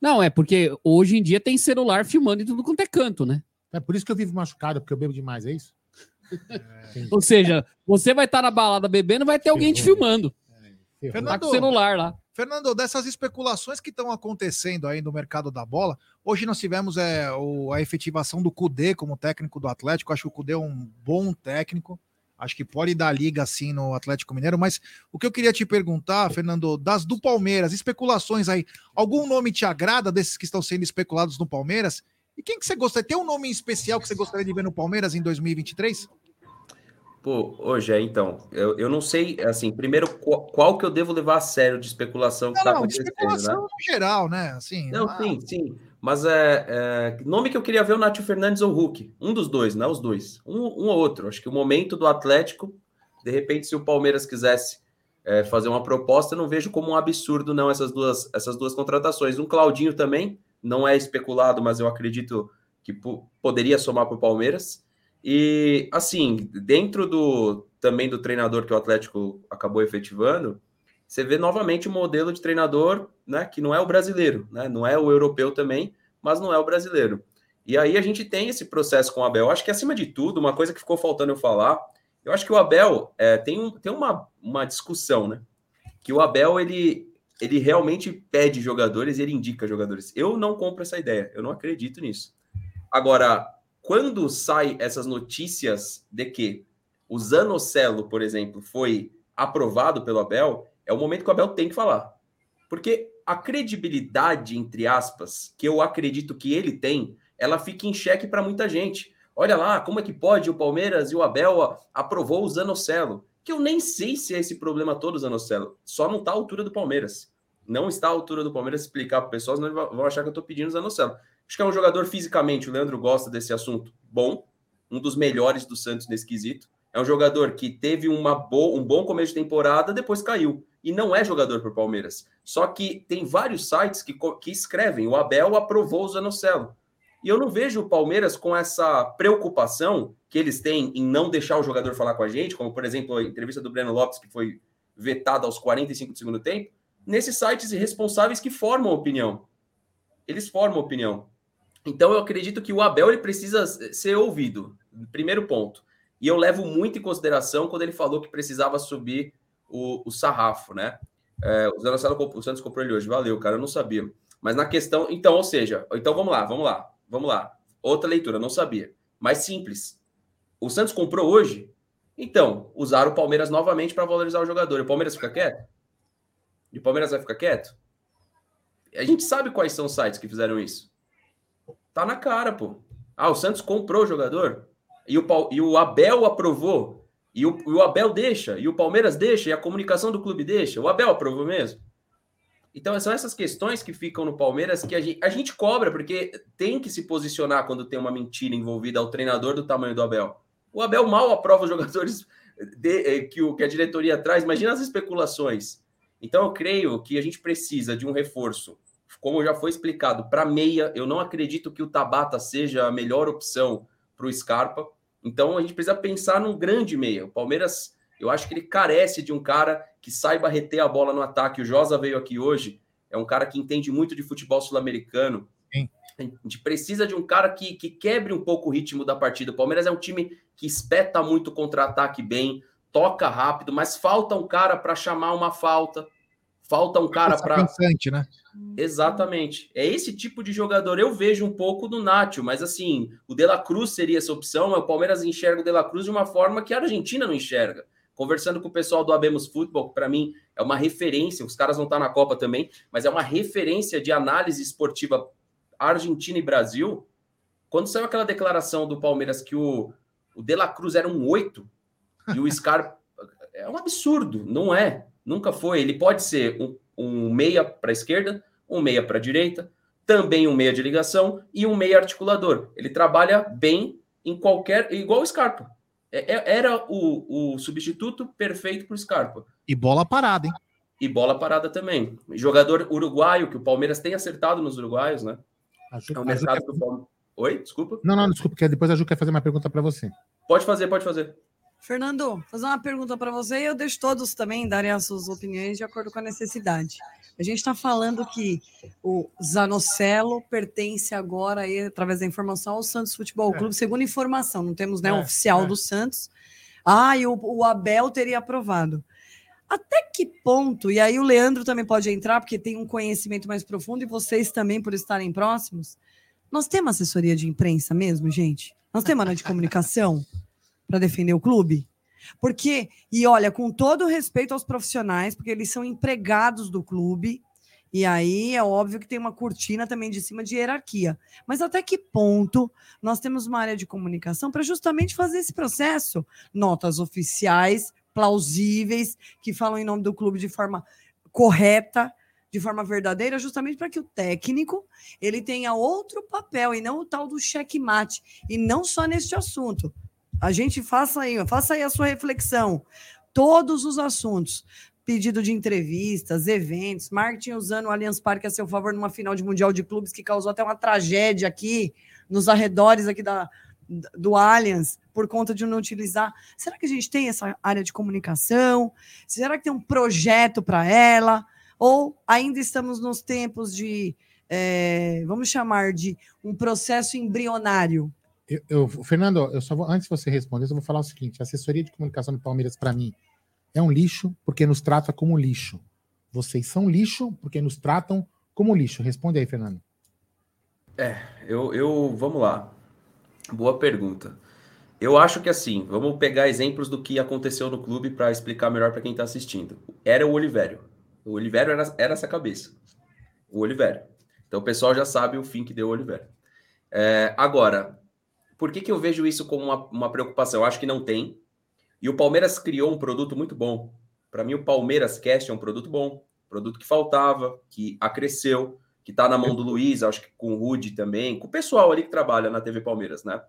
Não, é porque hoje em dia tem celular filmando e tudo quanto é canto, né? É por isso que eu vivo machucado, porque eu bebo demais, é isso? É. [LAUGHS] Ou seja, você vai estar na balada bebendo, vai ter alguém te filmando. É. Fernando, tá com o celular lá. Fernando, dessas especulações que estão acontecendo aí no mercado da bola, hoje nós tivemos é, o, a efetivação do Cudê como técnico do Atlético. Acho que o Cudê é um bom técnico. Acho que pode dar liga assim no Atlético Mineiro, mas o que eu queria te perguntar, Fernando, das do Palmeiras, especulações aí, algum nome te agrada desses que estão sendo especulados no Palmeiras? E quem que você gostaria? Tem um nome especial que você gostaria de ver no Palmeiras em 2023? Pô, hoje é então. Eu, eu não sei, assim, primeiro, qual, qual, que eu devo levar a sério de especulação que está acontecendo, especulação né? no geral, né? Assim, não, ah... sim, sim. Mas é, é, nome que eu queria ver é o Nátio Fernandes ou Hulk. Um dos dois, não é os dois. Um, um ou outro. Acho que o momento do Atlético, de repente, se o Palmeiras quisesse é, fazer uma proposta, eu não vejo como um absurdo, não, essas duas, essas duas contratações. Um Claudinho também, não é especulado, mas eu acredito que poderia somar para o Palmeiras. E assim, dentro do também do treinador que o Atlético acabou efetivando, você vê novamente o um modelo de treinador, né, que não é o brasileiro, né, não é o europeu também, mas não é o brasileiro. E aí a gente tem esse processo com o Abel. Eu acho que acima de tudo, uma coisa que ficou faltando eu falar, eu acho que o Abel é, tem, um, tem uma, uma discussão, né? Que o Abel ele ele realmente pede jogadores ele indica jogadores. Eu não compro essa ideia, eu não acredito nisso. Agora, quando sai essas notícias de que o Zanocelo, por exemplo, foi aprovado pelo Abel, é o momento que o Abel tem que falar. Porque a credibilidade, entre aspas, que eu acredito que ele tem, ela fica em xeque para muita gente. Olha lá, como é que pode o Palmeiras e o Abel aprovou o Zanocelo? que eu nem sei se é esse problema todo, Zanocelo. Só não está à altura do Palmeiras. Não está à altura do Palmeiras explicar para o pessoal, senão vão achar que eu estou pedindo o Zanocelo. Acho que é um jogador fisicamente, o Leandro gosta desse assunto, bom, um dos melhores do Santos nesse quesito. É um jogador que teve uma bo um bom começo de temporada, depois caiu. E não é jogador para o Palmeiras. Só que tem vários sites que, que escrevem: o Abel aprovou o Zanocelo. E eu não vejo o Palmeiras com essa preocupação que eles têm em não deixar o jogador falar com a gente, como por exemplo a entrevista do Breno Lopes, que foi vetada aos 45 do segundo tempo, nesses sites irresponsáveis que formam opinião. Eles formam opinião. Então eu acredito que o Abel ele precisa ser ouvido, primeiro ponto. E eu levo muito em consideração quando ele falou que precisava subir o, o sarrafo, né? É, o, Zanocelo, o Santos comprou ele hoje, valeu, cara, eu não sabia. Mas na questão, então, ou seja, então vamos lá, vamos lá, vamos lá. Outra leitura, não sabia. Mais simples. O Santos comprou hoje, então, usaram o Palmeiras novamente para valorizar o jogador. E o Palmeiras fica quieto? E o Palmeiras vai ficar quieto? A gente sabe quais são os sites que fizeram isso. Tá na cara, pô. Ah, o Santos comprou o jogador e o, e o Abel aprovou. E o, e o Abel deixa, e o Palmeiras deixa, e a comunicação do clube deixa. O Abel aprovou mesmo. Então, são essas questões que ficam no Palmeiras que a gente, a gente cobra, porque tem que se posicionar quando tem uma mentira envolvida ao treinador do tamanho do Abel. O Abel mal aprova os jogadores de, eh, que, o, que a diretoria traz. Imagina as especulações. Então, eu creio que a gente precisa de um reforço. Como já foi explicado, para meia, eu não acredito que o Tabata seja a melhor opção para o Scarpa. Então, a gente precisa pensar num grande meia. O Palmeiras, eu acho que ele carece de um cara que saiba reter a bola no ataque. O Josa veio aqui hoje, é um cara que entende muito de futebol sul-americano. A gente precisa de um cara que, que quebre um pouco o ritmo da partida. O Palmeiras é um time que espeta muito contra-ataque bem, toca rápido, mas falta um cara para chamar uma falta. Falta um cara para. Pensante, né? Exatamente. É esse tipo de jogador. Eu vejo um pouco do Nacho, mas assim, o De La Cruz seria essa opção. Mas o Palmeiras enxerga o De La Cruz de uma forma que a Argentina não enxerga. Conversando com o pessoal do Abemos Futebol, que para mim é uma referência, os caras não estão tá na Copa também, mas é uma referência de análise esportiva Argentina e Brasil. Quando saiu aquela declaração do Palmeiras que o, o De La Cruz era um oito e o Scar é um absurdo, não é? Nunca foi. Ele pode ser um, um meia para a esquerda, um meia para a direita, também um meia de ligação e um meia articulador. Ele trabalha bem em qualquer. igual o Scarpa. É, é, era o, o substituto perfeito para o Scarpa. E bola parada, hein? E bola parada também. Jogador uruguaio, que o Palmeiras tem acertado nos uruguaios, né? é um mercado que o Palmeiras. Oi, desculpa. Não, não, desculpa, porque depois a Ju quer fazer uma pergunta para você. Pode fazer, pode fazer. Fernando, fazer uma pergunta para você e eu deixo todos também darem as suas opiniões de acordo com a necessidade. A gente está falando que o Zanocelo pertence agora, aí, através da informação, ao Santos Futebol é. Clube, segundo informação, não temos né, é, oficial é. do Santos. Ah, e o, o Abel teria aprovado. Até que ponto, e aí o Leandro também pode entrar, porque tem um conhecimento mais profundo, e vocês também, por estarem próximos, nós temos assessoria de imprensa mesmo, gente? Nós temos área de comunicação? Para defender o clube? Porque, e olha, com todo respeito aos profissionais, porque eles são empregados do clube, e aí é óbvio que tem uma cortina também de cima de hierarquia. Mas até que ponto nós temos uma área de comunicação para justamente fazer esse processo? Notas oficiais, plausíveis, que falam em nome do clube de forma correta, de forma verdadeira, justamente para que o técnico ele tenha outro papel e não o tal do checkmate. E não só neste assunto. A gente faça aí, faça aí a sua reflexão. Todos os assuntos. Pedido de entrevistas, eventos, marketing usando o Allianz Parque a seu favor numa final de Mundial de Clubes que causou até uma tragédia aqui nos arredores aqui da, do Allianz por conta de não utilizar. Será que a gente tem essa área de comunicação? Será que tem um projeto para ela? Ou ainda estamos nos tempos de, é, vamos chamar de um processo embrionário? Eu, eu, Fernando, eu só vou, antes de você responder, eu vou falar o seguinte: a assessoria de comunicação do Palmeiras, para mim, é um lixo porque nos trata como lixo. Vocês são lixo porque nos tratam como lixo. Responde aí, Fernando. É, eu, eu vamos lá. Boa pergunta. Eu acho que assim, vamos pegar exemplos do que aconteceu no clube para explicar melhor para quem está assistindo. Era o Olivério. O Olivério era, era essa cabeça. O Olivério. Então o pessoal já sabe o fim que deu o Olivério. É, agora, por que, que eu vejo isso como uma, uma preocupação? Eu acho que não tem. E o Palmeiras criou um produto muito bom. Para mim, o Palmeiras Cast é um produto bom, produto que faltava, que acresceu, que está na mão do Luiz, acho que com o Rude também, com o pessoal ali que trabalha na TV Palmeiras, né?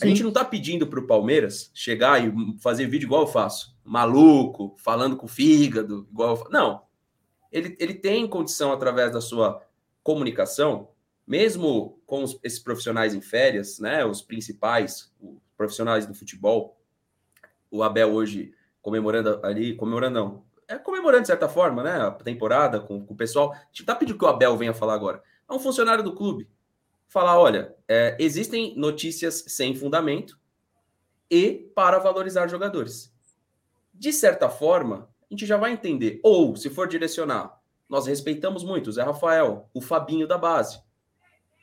A gente não está pedindo para o Palmeiras chegar e fazer vídeo igual eu faço, maluco, falando com o fígado, igual eu faço. Não. Ele, ele tem condição, através da sua comunicação, mesmo com os, esses profissionais em férias, né, os principais os profissionais do futebol, o Abel hoje comemorando ali, comemorando não, é comemorando de certa forma, né, a temporada com, com o pessoal. A gente tá pedindo que o Abel venha falar agora. É um funcionário do clube. Falar, olha, é, existem notícias sem fundamento e para valorizar jogadores. De certa forma, a gente já vai entender. Ou, se for direcionar, nós respeitamos muito o Zé Rafael, o Fabinho da base.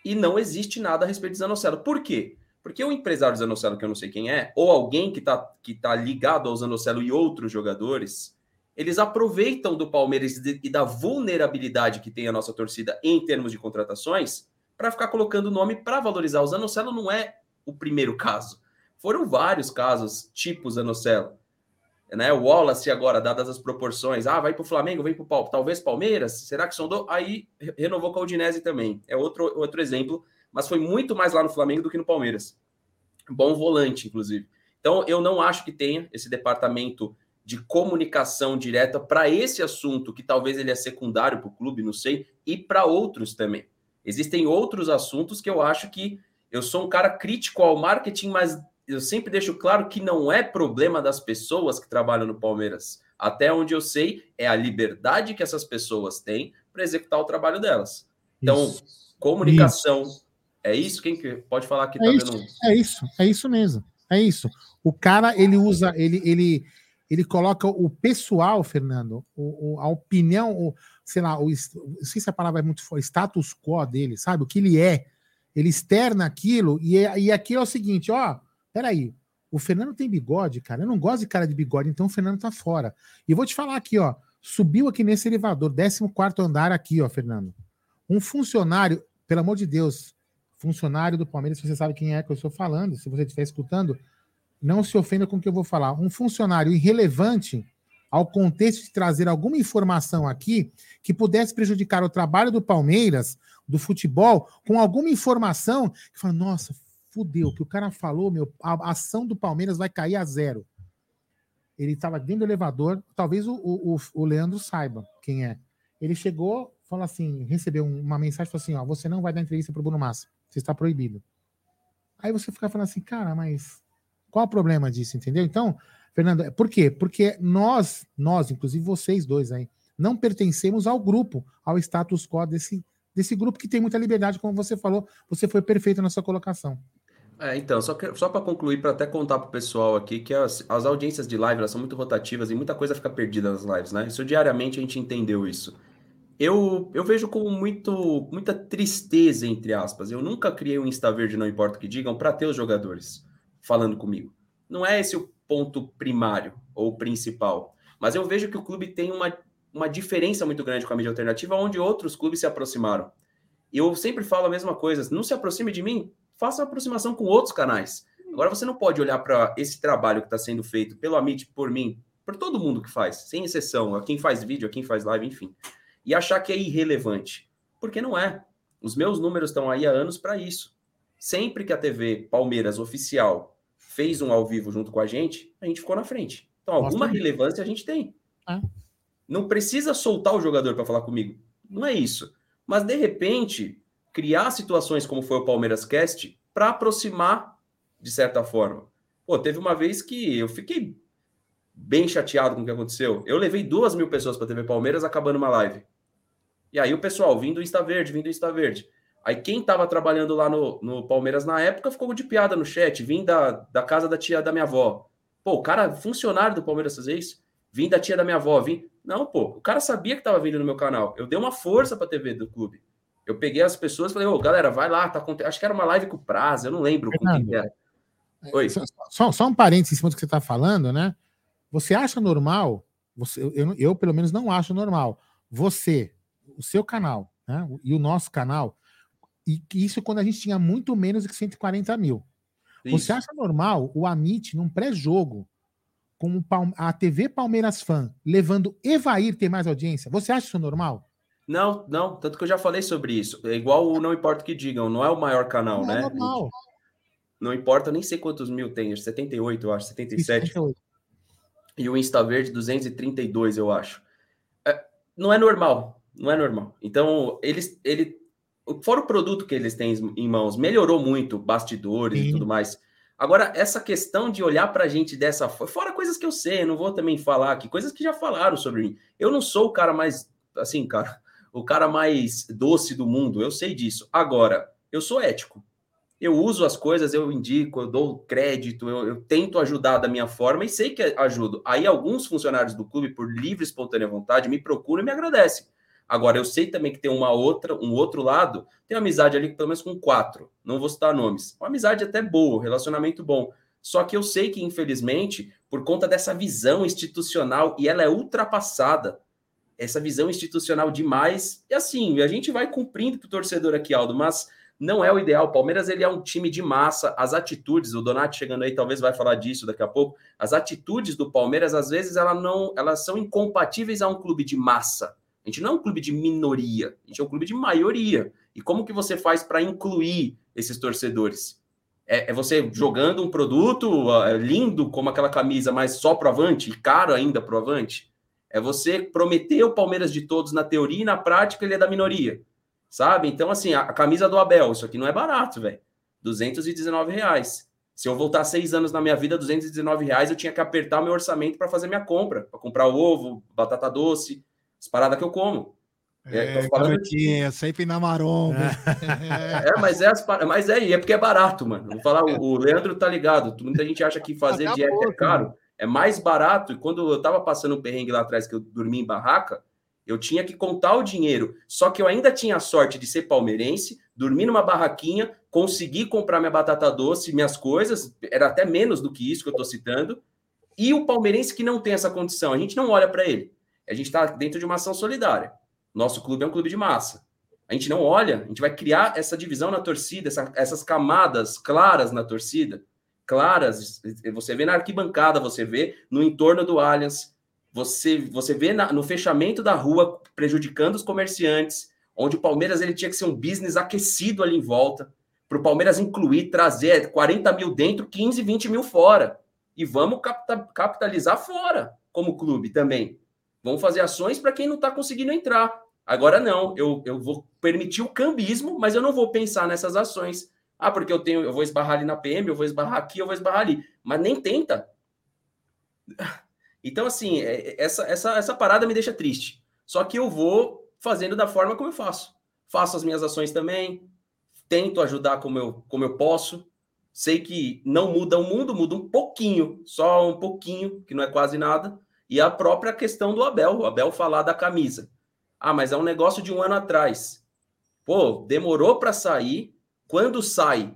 E não existe nada a respeito de Zanocelo. Por quê? Porque o empresário Zanocelo, que eu não sei quem é, ou alguém que está que tá ligado ao Zanocelo e outros jogadores, eles aproveitam do Palmeiras e da vulnerabilidade que tem a nossa torcida em termos de contratações para ficar colocando nome para valorizar. O Zanocelo não é o primeiro caso. Foram vários casos, tipo Zanocelo. Né? O Wallace agora, dadas as proporções, ah, vai para o Flamengo, vem para o talvez Palmeiras, será que sondou? Aí renovou com a Udinese também. É outro, outro exemplo mas foi muito mais lá no Flamengo do que no Palmeiras. Bom volante, inclusive. Então, eu não acho que tenha esse departamento de comunicação direta para esse assunto, que talvez ele é secundário para o clube, não sei, e para outros também. Existem outros assuntos que eu acho que eu sou um cara crítico ao marketing, mas eu sempre deixo claro que não é problema das pessoas que trabalham no Palmeiras. Até onde eu sei, é a liberdade que essas pessoas têm para executar o trabalho delas. Então, Isso. comunicação, Isso. É isso? Quem que pode falar que é tá isso, vendo? É isso, é isso mesmo. É isso. O cara, ele usa, ele, ele, ele coloca o pessoal, Fernando, o, o a opinião, o, sei lá, o, não sei se a palavra é muito forte, status quo dele, sabe? O que ele é. Ele externa aquilo, e, é, e aqui é o seguinte, ó, peraí, o Fernando tem bigode, cara. Eu não gosto de cara de bigode, então o Fernando tá fora. E vou te falar aqui, ó. Subiu aqui nesse elevador, 14 andar aqui, ó, Fernando. Um funcionário, pelo amor de Deus, funcionário do Palmeiras, você sabe quem é que eu estou falando, se você estiver escutando, não se ofenda com o que eu vou falar. Um funcionário irrelevante ao contexto de trazer alguma informação aqui que pudesse prejudicar o trabalho do Palmeiras, do futebol, com alguma informação que fala, nossa, fudeu, que o cara falou, meu, a ação do Palmeiras vai cair a zero. Ele estava dentro do elevador, talvez o, o, o Leandro saiba quem é. Ele chegou, falou assim, recebeu uma mensagem, falou assim, ó, você não vai dar entrevista para o Bruno Massa. Você está proibido. Aí você fica falando assim, cara, mas qual o problema disso, entendeu? Então, Fernando, por quê? Porque nós, nós, inclusive vocês dois aí, não pertencemos ao grupo, ao status quo desse, desse grupo que tem muita liberdade, como você falou, você foi perfeito na sua colocação. É, então, só, só para concluir, para até contar para o pessoal aqui que as, as audiências de live elas são muito rotativas e muita coisa fica perdida nas lives, né? Isso diariamente a gente entendeu isso eu, eu vejo com muito, muita tristeza, entre aspas. Eu nunca criei um Insta Verde, não importa o que digam, para ter os jogadores falando comigo. Não é esse o ponto primário ou principal. Mas eu vejo que o clube tem uma, uma diferença muito grande com a mídia alternativa, onde outros clubes se aproximaram. Eu sempre falo a mesma coisa: não se aproxime de mim, faça uma aproximação com outros canais. Agora você não pode olhar para esse trabalho que está sendo feito pelo Amit, por mim, por todo mundo que faz, sem exceção, a quem faz vídeo, a quem faz live, enfim e achar que é irrelevante. Porque não é. Os meus números estão aí há anos para isso. Sempre que a TV Palmeiras Oficial fez um ao vivo junto com a gente, a gente ficou na frente. Então, alguma Nossa, relevância a gente tem. É. Não precisa soltar o jogador para falar comigo. Não é isso. Mas, de repente, criar situações como foi o Palmeiras Cast para aproximar, de certa forma. Pô, teve uma vez que eu fiquei bem chateado com o que aconteceu. Eu levei duas mil pessoas para TV Palmeiras acabando uma live. E aí o pessoal vindo Insta Verde, vindo Insta Verde. Aí quem estava trabalhando lá no, no Palmeiras na época ficou de piada no chat, vim da, da casa da tia da minha avó. Pô, o cara, funcionário do Palmeiras fazer isso? Vim da tia da minha avó, vim. Não, pô, o cara sabia que estava vindo no meu canal. Eu dei uma força para a TV do clube. Eu peguei as pessoas e falei, ô, galera, vai lá, tá Acho que era uma live com prazo, eu não lembro com quem era. Oi. Só, só, só um parênteses em cima do que você está falando, né? Você acha normal? Você, eu, eu, pelo menos, não acho normal. Você, o seu canal né, e o nosso canal, e isso quando a gente tinha muito menos de 140 mil. Isso. Você acha normal o Amit, num pré-jogo, com a TV Palmeiras Fã, levando Evair ter mais audiência? Você acha isso normal? Não, não. Tanto que eu já falei sobre isso. É igual o Não Importa o que digam, não é o maior canal, não né? É normal. Não importa, nem sei quantos mil tem, 78, eu acho, 77. 78. E o Insta Verde, 232, eu acho. É, não é normal não é normal. Então, eles, ele, fora o produto que eles têm em mãos, melhorou muito, bastidores Sim. e tudo mais. Agora, essa questão de olhar para a gente dessa forma, fora coisas que eu sei, não vou também falar aqui, coisas que já falaram sobre mim. Eu não sou o cara mais, assim, cara, o cara mais doce do mundo, eu sei disso. Agora, eu sou ético. eu uso as coisas, eu indico, eu dou crédito, eu, eu, tento ajudar da minha forma e sei que ajudo. Aí alguns funcionários do clube, por livre e espontânea vontade, me procuram e me agradecem. Agora, eu sei também que tem uma outra, um outro lado, tem amizade ali pelo menos com quatro, não vou citar nomes. Uma amizade até boa, relacionamento bom. Só que eu sei que, infelizmente, por conta dessa visão institucional, e ela é ultrapassada, essa visão institucional demais, e assim, a gente vai cumprindo para o torcedor aqui, Aldo, mas não é o ideal. O Palmeiras ele é um time de massa. As atitudes, o Donati chegando aí talvez vai falar disso daqui a pouco. As atitudes do Palmeiras às vezes ela não, elas são incompatíveis a um clube de massa. A gente não é um clube de minoria, a gente é um clube de maioria. E como que você faz para incluir esses torcedores? É, é, você jogando um produto uh, lindo como aquela camisa, mas só pro avante, e caro ainda pro avante? É você prometer o Palmeiras de todos na teoria e na prática ele é da minoria sabe? Então, assim, a, a camisa do Abel, isso aqui não é barato, velho. 219 reais. Se eu voltar seis anos na minha vida, 219 reais, eu tinha que apertar meu orçamento para fazer minha compra, para comprar ovo, batata doce, as paradas que eu como. É, é falando de... sempre na maromba. É. [LAUGHS] é, mas é, as, mas é, é porque é barato, mano. Vou falar, o, o Leandro tá ligado. Muita gente acha que fazer Acabou, dieta é caro. É mais barato. E quando eu tava passando um perrengue lá atrás, que eu dormi em barraca, eu tinha que contar o dinheiro. Só que eu ainda tinha a sorte de ser palmeirense, dormir numa barraquinha, conseguir comprar minha batata doce, minhas coisas, era até menos do que isso que eu estou citando. E o palmeirense que não tem essa condição, a gente não olha para ele. A gente está dentro de uma ação solidária. Nosso clube é um clube de massa. A gente não olha, a gente vai criar essa divisão na torcida, essa, essas camadas claras na torcida, claras. Você vê na arquibancada, você vê no entorno do Allianz, você, você vê na, no fechamento da rua prejudicando os comerciantes, onde o Palmeiras ele tinha que ser um business aquecido ali em volta, para o Palmeiras incluir, trazer 40 mil dentro, 15, 20 mil fora. E vamos capitalizar fora como clube também. Vamos fazer ações para quem não está conseguindo entrar. Agora não, eu, eu vou permitir o cambismo, mas eu não vou pensar nessas ações. Ah, porque eu tenho, eu vou esbarrar ali na PM, eu vou esbarrar aqui, eu vou esbarrar ali. Mas nem tenta. [LAUGHS] Então, assim, é, é, essa, essa, essa parada me deixa triste. Só que eu vou fazendo da forma como eu faço. Faço as minhas ações também, tento ajudar como eu, como eu posso. Sei que não muda o mundo, muda um pouquinho, só um pouquinho, que não é quase nada. E a própria questão do Abel, o Abel falar da camisa. Ah, mas é um negócio de um ano atrás. Pô, demorou para sair. Quando sai,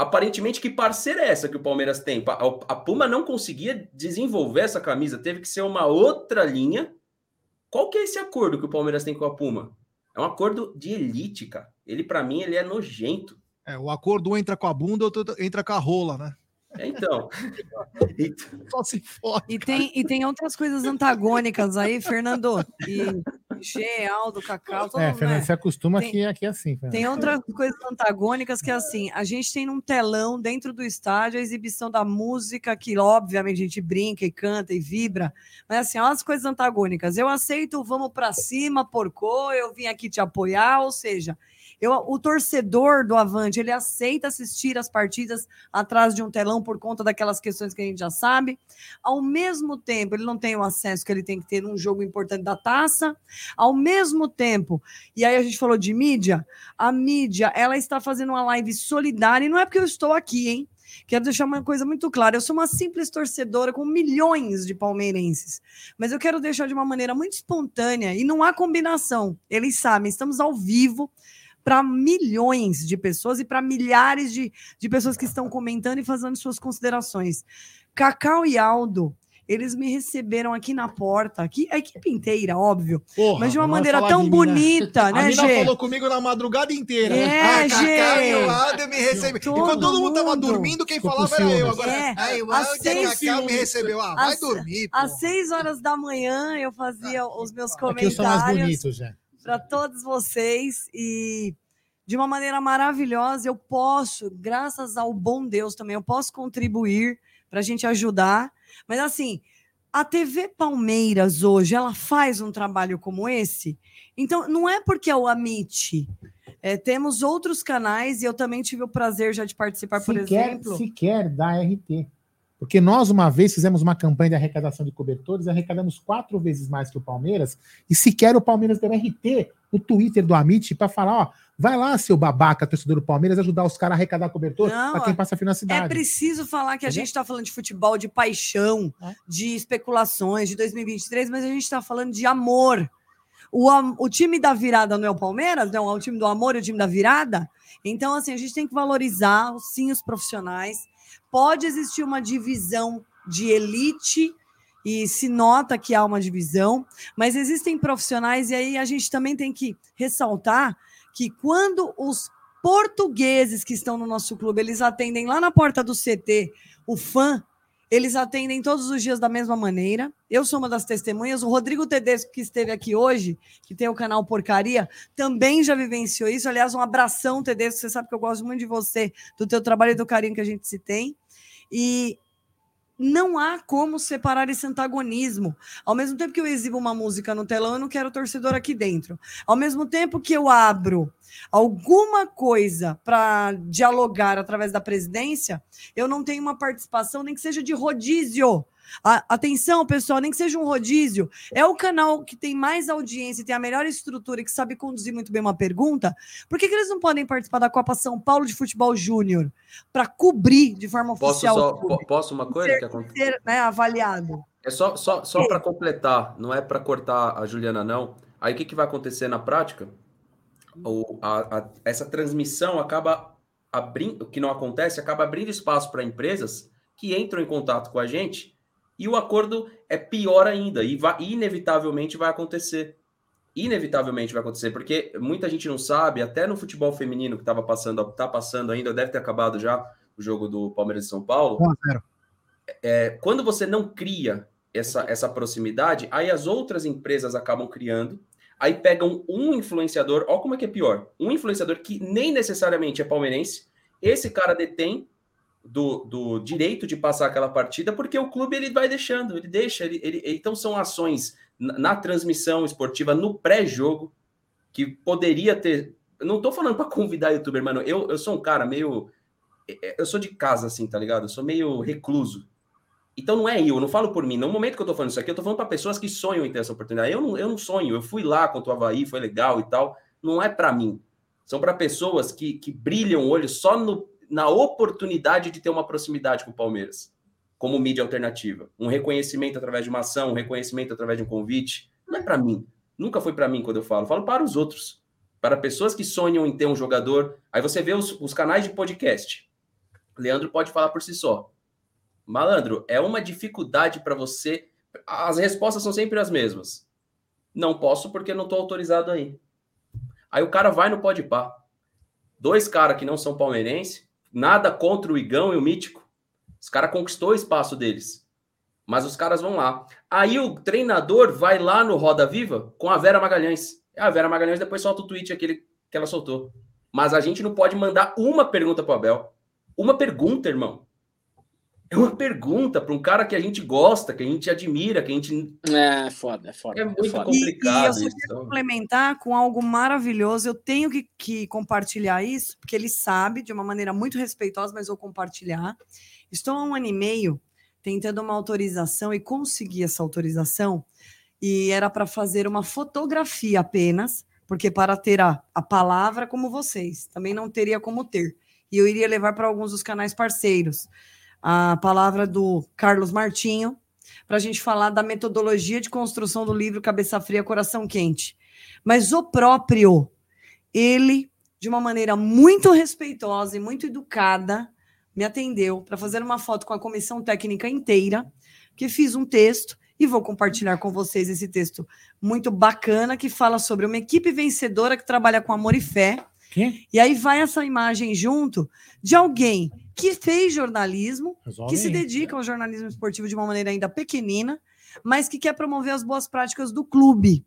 Aparentemente, que parceira é essa que o Palmeiras tem? A Puma não conseguia desenvolver essa camisa, teve que ser uma outra linha. Qual que é esse acordo que o Palmeiras tem com a Puma? É um acordo de elite, cara. Ele, para mim, ele é nojento. É, o acordo entra com a bunda, outro entra com a rola, né? É, então. Só [LAUGHS] se for. E tem, e tem outras coisas antagônicas aí, Fernando. E G, Aldo, Cacau. Todo, é, Fernando, né? você acostuma tem, que aqui é assim. Fernando. Tem outras coisas antagônicas que é assim: a gente tem num telão dentro do estádio a exibição da música, que obviamente a gente brinca e canta e vibra, mas assim, olha as coisas antagônicas. Eu aceito, vamos para cima, porcô, eu vim aqui te apoiar, ou seja, eu, o torcedor do Avante, ele aceita assistir as partidas atrás de um telão por conta daquelas questões que a gente já sabe. Ao mesmo tempo, ele não tem o acesso que ele tem que ter num jogo importante da taça. Ao mesmo tempo, e aí a gente falou de mídia, a mídia, ela está fazendo uma live solidária, e não é porque eu estou aqui, hein? Quero deixar uma coisa muito clara. Eu sou uma simples torcedora com milhões de palmeirenses, mas eu quero deixar de uma maneira muito espontânea e não há combinação. Eles sabem, estamos ao vivo para milhões de pessoas e para milhares de, de pessoas que estão comentando e fazendo suas considerações. Cacau e Aldo, eles me receberam aqui na porta, aqui, a equipe inteira, óbvio, Porra, mas de uma maneira tão de bonita, né, Gê? A falou comigo na madrugada inteira. É, ah, Cacau e o Aldo me receberam. Todo e quando todo mundo tava dormindo, quem falava era eu. Agora, é, aí o Aldo e a Cacau me recebeu. Ah, vai dormir, Às seis horas da manhã, eu fazia os meus comentários. Aqui eu sou mais bonito, já para todos vocês e de uma maneira maravilhosa eu posso, graças ao bom Deus também, eu posso contribuir para a gente ajudar. Mas assim, a TV Palmeiras hoje ela faz um trabalho como esse, então não é porque é o Amit. É, temos outros canais e eu também tive o prazer já de participar, por exemplo. Sequer da RT. Porque nós, uma vez, fizemos uma campanha de arrecadação de cobertores, arrecadamos quatro vezes mais que o Palmeiras, e sequer o Palmeiras deu RT no Twitter do Amit para falar: ó, Vai lá, seu babaca, torcedor do Palmeiras, ajudar os caras a arrecadar cobertor Não, pra quem passa frio na É cidade. preciso falar que a Entendeu? gente está falando de futebol, de paixão, É. de especulações, de 2023, mas a gente está falando de amor. O, o time da virada não é o Palmeiras, não é o time do amor e o time da virada. Então, assim, a gente tem que valorizar, sim, os profissionais. Pode existir uma divisão de elite, e se nota que há uma divisão, mas existem profissionais, e aí a gente também tem que ressaltar que quando os portugueses que estão no nosso clube, eles atendem lá na porta do CT, o fã, eles atendem todos os dias da mesma maneira. Eu sou uma das testemunhas. O Rodrigo Tedesco, que esteve aqui hoje, que tem o canal Porcaria, também já vivenciou isso. Aliás, um abração, Tedesco. Você sabe que eu gosto muito de você, do teu trabalho e do carinho que a gente se tem. E não há como separar esse antagonismo. Ao mesmo tempo que eu exibo uma música no telão, eu não quero torcedor aqui dentro. Ao mesmo tempo que eu abro alguma coisa para dialogar através da presidência, eu não tenho uma participação, nem que seja de rodízio. A- atenção, pessoal, nem que seja um rodízio. É o canal que tem mais audiência, tem a melhor estrutura e que sabe conduzir muito bem uma pergunta. Por que, que eles não podem participar da Copa São Paulo de Futebol Júnior para cobrir de forma Posso oficial só, posso uma coisa que acontece? ser né, avaliado? É só, só, só para completar, não é para cortar a Juliana, não. Aí o que, que vai acontecer na prática? O, a- a- essa transmissão acaba abrindo, o que não acontece, acaba abrindo espaço para empresas que entram em contato com a gente e o acordo é pior ainda e vai, inevitavelmente vai acontecer. Inevitavelmente vai acontecer, porque muita gente não sabe, até no futebol feminino que estava passando, tá passando ainda, deve ter acabado já o jogo do Palmeiras e São Paulo. 1 a 0. É, quando você não cria essa, essa proximidade, aí as outras empresas acabam criando, aí pegam um influenciador, ó como é que é pior, um influenciador que nem necessariamente é palmeirense, esse cara detém do, do direito de passar aquela partida, porque o clube ele vai deixando, ele deixa, ele, ele- então são ações na, na transmissão esportiva, no pré-jogo, que poderia ter. Não tô falando para convidar youtuber, mano. Eu, eu sou um cara meio. Eu sou de casa, assim, tá ligado? Eu sou meio recluso. Então não é eu, eu não falo por mim. No momento que eu tô falando isso aqui, eu tô falando para pessoas que sonham em ter essa oportunidade. Eu não, eu não sonho, eu fui lá contra o Havaí, foi legal e tal. Não é para mim. São para pessoas que, que brilham o olho só no, na oportunidade de ter uma proximidade com o Palmeiras, como mídia alternativa. Um reconhecimento através de uma ação, um reconhecimento através de um convite. Não é para mim. Nunca foi para mim quando eu falo. Falo para os outros. Para pessoas que sonham em ter um jogador. Aí você vê os, os canais de podcast. Leandro pode falar por si só. Malandro, é uma dificuldade para você. As respostas são sempre as mesmas. Não posso porque não estou autorizado aí. Aí o cara vai no pode pá. Dois caras que não são palmeirense, nada contra o Igão e o Mítico. Os caras conquistou o espaço deles. Mas os caras vão lá. Aí o treinador vai lá no Roda Viva com a Vera Magalhães. A Vera Magalhães depois solta o tweet aquele que ela soltou. Mas a gente não pode mandar uma pergunta pro Abel. Uma pergunta, irmão. É uma pergunta para um cara que a gente gosta, que a gente admira, que a gente. É foda, é foda. É muito foda. complicado E- e eu só isso. então. complementar com algo maravilhoso. Eu tenho que, que compartilhar isso, porque ele sabe de uma maneira muito respeitosa, mas vou compartilhar. Estou há um ano e meio tentando uma autorização e consegui essa autorização. E era para fazer uma fotografia apenas, porque para ter a, a palavra como vocês, também não teria como ter. E eu iria levar para alguns dos canais parceiros a palavra do Carlos Martinho, para a gente falar da metodologia de construção do livro Cabeça Fria, Coração Quente. Mas o próprio, ele, de uma maneira muito respeitosa e muito educada, me atendeu para fazer uma foto com a comissão técnica inteira, que fiz um texto e vou compartilhar com vocês esse texto muito bacana que fala sobre uma equipe vencedora que trabalha com amor e fé. E aí vai essa imagem junto de alguém que fez jornalismo, Resolve que se dedica ao jornalismo esportivo de uma maneira ainda pequenina, mas que quer promover as boas práticas do clube.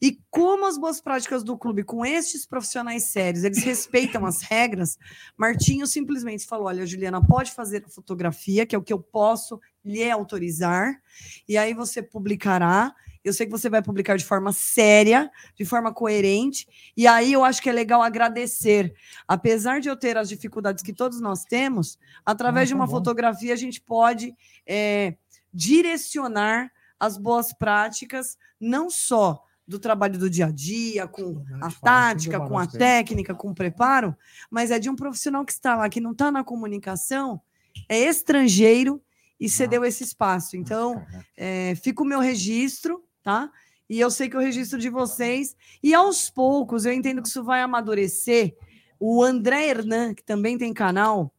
E como as boas práticas do clube, com estes profissionais sérios, eles respeitam as regras, Martinho simplesmente falou: olha, Juliana, pode fazer a fotografia, que é o que eu posso lhe autorizar, e aí você publicará. Eu sei que você vai publicar de forma séria, de forma coerente, e aí eu acho que é legal agradecer. Apesar de eu ter as dificuldades que todos nós temos, através Ah, de tá uma bom. fotografia a gente pode é, direcionar as boas práticas, não só do trabalho do dia a dia, com a Fala, tática, com a técnica, com o preparo, mas é de um profissional que está lá, que não está na comunicação, é estrangeiro e cedeu esse espaço. Então, é, fica o meu registro, tá? E eu sei que o registro de vocês. E aos poucos, eu entendo que isso vai amadurecer. O André Hernan, que também tem canal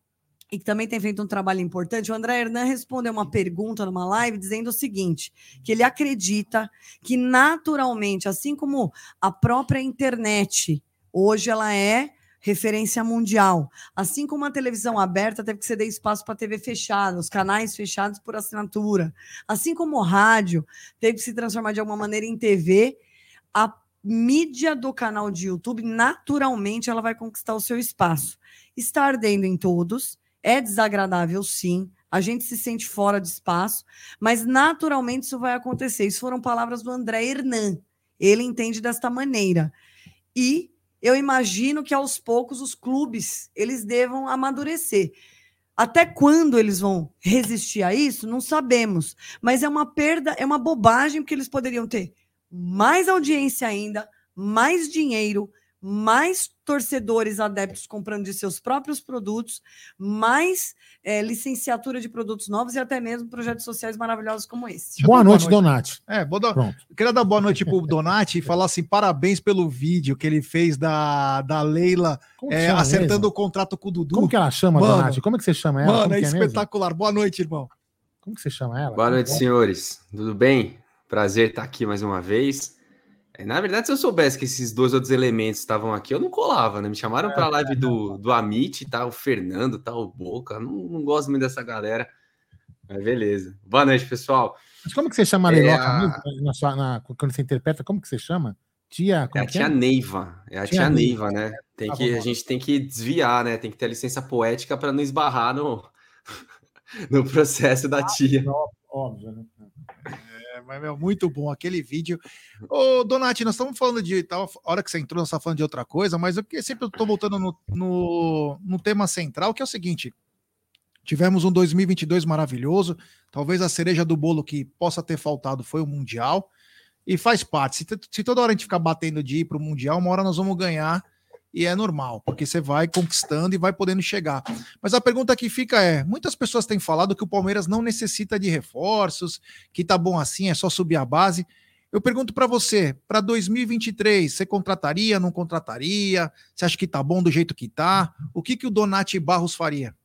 e que também tem feito um trabalho importante, o André Hernan respondeu uma pergunta numa live dizendo o seguinte: que ele acredita que naturalmente, assim como a própria internet, hoje ela é referência mundial. Assim como a televisão aberta teve que ceder espaço para a TV fechada, os canais fechados por assinatura. Assim como o rádio teve que se transformar de alguma maneira em TV, a mídia do canal de YouTube, naturalmente, ela vai conquistar o seu espaço. Está ardendo em todos, é desagradável, sim. A gente se sente fora de espaço, mas naturalmente isso vai acontecer. Isso foram palavras do André Hernan. Ele entende desta maneira. E eu imagino que aos poucos os clubes eles devam amadurecer. Até quando eles vão resistir a isso, não sabemos. Mas é uma perda, é uma bobagem, porque eles poderiam ter mais audiência ainda, mais dinheiro, mais torcedores adeptos comprando de seus próprios produtos, mais eh, licenciatura de produtos novos e até mesmo projetos sociais maravilhosos como esse. Boa noite, Donati. É, vou dar, Pronto. eu queria dar boa noite pro Donati e [LAUGHS] falar assim: parabéns pelo vídeo que ele fez da, da Leila é, acertando mesmo? o contrato com o Dudu. Como que ela chama, Mano, Donati? Como que você chama ela? Mano, Como é mesmo? espetacular. Boa noite, irmão. Como que você chama ela? Boa noite, senhores. Tudo bem? Prazer estar aqui mais uma vez. É, Na verdade, se eu soubesse que esses dois outros elementos estavam aqui, eu não colava, né? Me chamaram para a live do, do Amit, tá? O Fernando, tá? O Boca. Não, não gosto muito dessa galera. Mas beleza. Boa noite, pessoal. Mas como que você chama a É Leiloca a- mesmo? Na sua- na- quando você interpreta, como que você chama? Tia, É a que tia é? Neiva. É a Tia tia Neiva, né? Tem Tá que, bom. a gente tem que desviar, né? Tem que ter a licença poética para não esbarrar no, [LAUGHS] no processo da tia. Óbvio, né? Mas, meu, muito bom aquele vídeo. Ô, Donati, nós estamos falando de. A hora que você entrou, nós estamos falando de outra coisa, mas eu sempre estou voltando no, no, no tema central, que é o seguinte: tivemos um 2022 maravilhoso. Talvez a cereja do bolo que possa ter faltado foi o Mundial. E faz parte. Se, se toda hora a gente ficar batendo de ir para o Mundial, uma hora nós vamos ganhar. E é normal, porque você vai conquistando e vai podendo chegar. Mas a pergunta que fica é: muitas pessoas têm falado que o Palmeiras não necessita de reforços, que tá bom assim, é só subir a base. Eu pergunto para você, para 2023, você contrataria, não contrataria? Você acha que tá bom do jeito que tá? O que que o Donati Barros faria?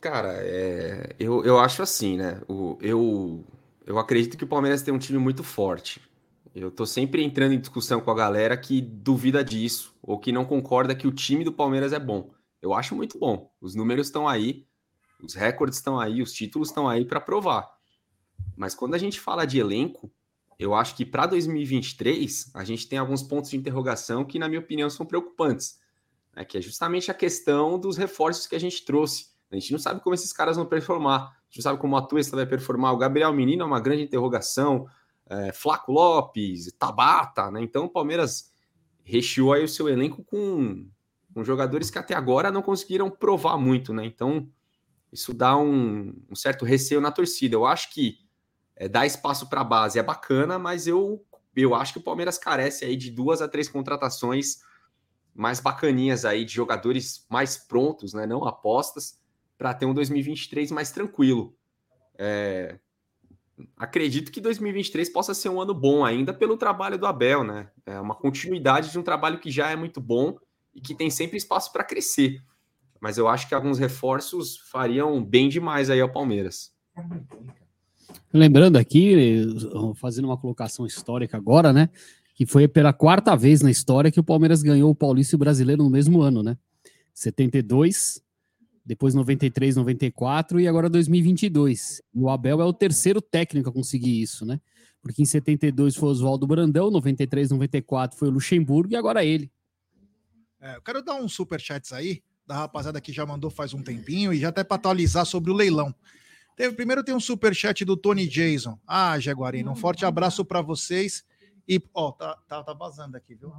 Cara, é, eu, eu acho assim, né? O, eu, eu acredito que o Palmeiras tem um time muito forte. Eu tô sempre entrando em discussão com a galera que duvida disso, ou que não concorda que o time do Palmeiras é bom. Eu acho muito bom. Os números estão aí, os recordes estão aí, os títulos estão aí para provar. Mas quando a gente fala de elenco, eu acho que para 2023 a gente tem alguns pontos de interrogação que, na minha opinião, são preocupantes. Né? Que é justamente a questão dos reforços que a gente trouxe. A gente não sabe como esses caras vão performar. A gente não sabe como o Atuesta vai performar. O Gabriel Menino é uma grande interrogação. É, Flaco Lopes, Tabata, né? Então o Palmeiras recheou aí o seu elenco com, com jogadores que até agora não conseguiram provar muito, né? Então isso dá um, um certo receio na torcida. Eu acho que é, dar espaço para a base é bacana, mas eu, eu acho que o Palmeiras carece aí de duas a três contratações mais bacaninhas aí, de jogadores mais prontos, né? Não apostas, para ter um 2023 mais tranquilo. É, acredito que 2023 possa ser um ano bom ainda pelo trabalho do Abel, né? É uma continuidade de um trabalho que já é muito bom e que tem sempre espaço para crescer. Mas eu acho que alguns reforços fariam bem demais aí ao Palmeiras. Lembrando aqui, fazendo uma colocação histórica agora, né? Que foi pela quarta vez na história que o Palmeiras ganhou o Paulista e o Brasileiro no mesmo ano, né? 72, depois 93, 94 e agora 2022. E o Abel é o terceiro técnico a conseguir isso, né? Porque em 72 foi Oswaldo Brandão, 93, 94 foi o Luxemburgo e agora ele. É, eu quero dar uns superchats aí, da rapaziada que já mandou faz um tempinho, e já até para atualizar sobre o leilão. Teve, primeiro tem um superchat do Tony Jason. Ah, Jaguarino, um forte abraço para vocês. E, ó, tá, tá, tá vazando aqui, viu?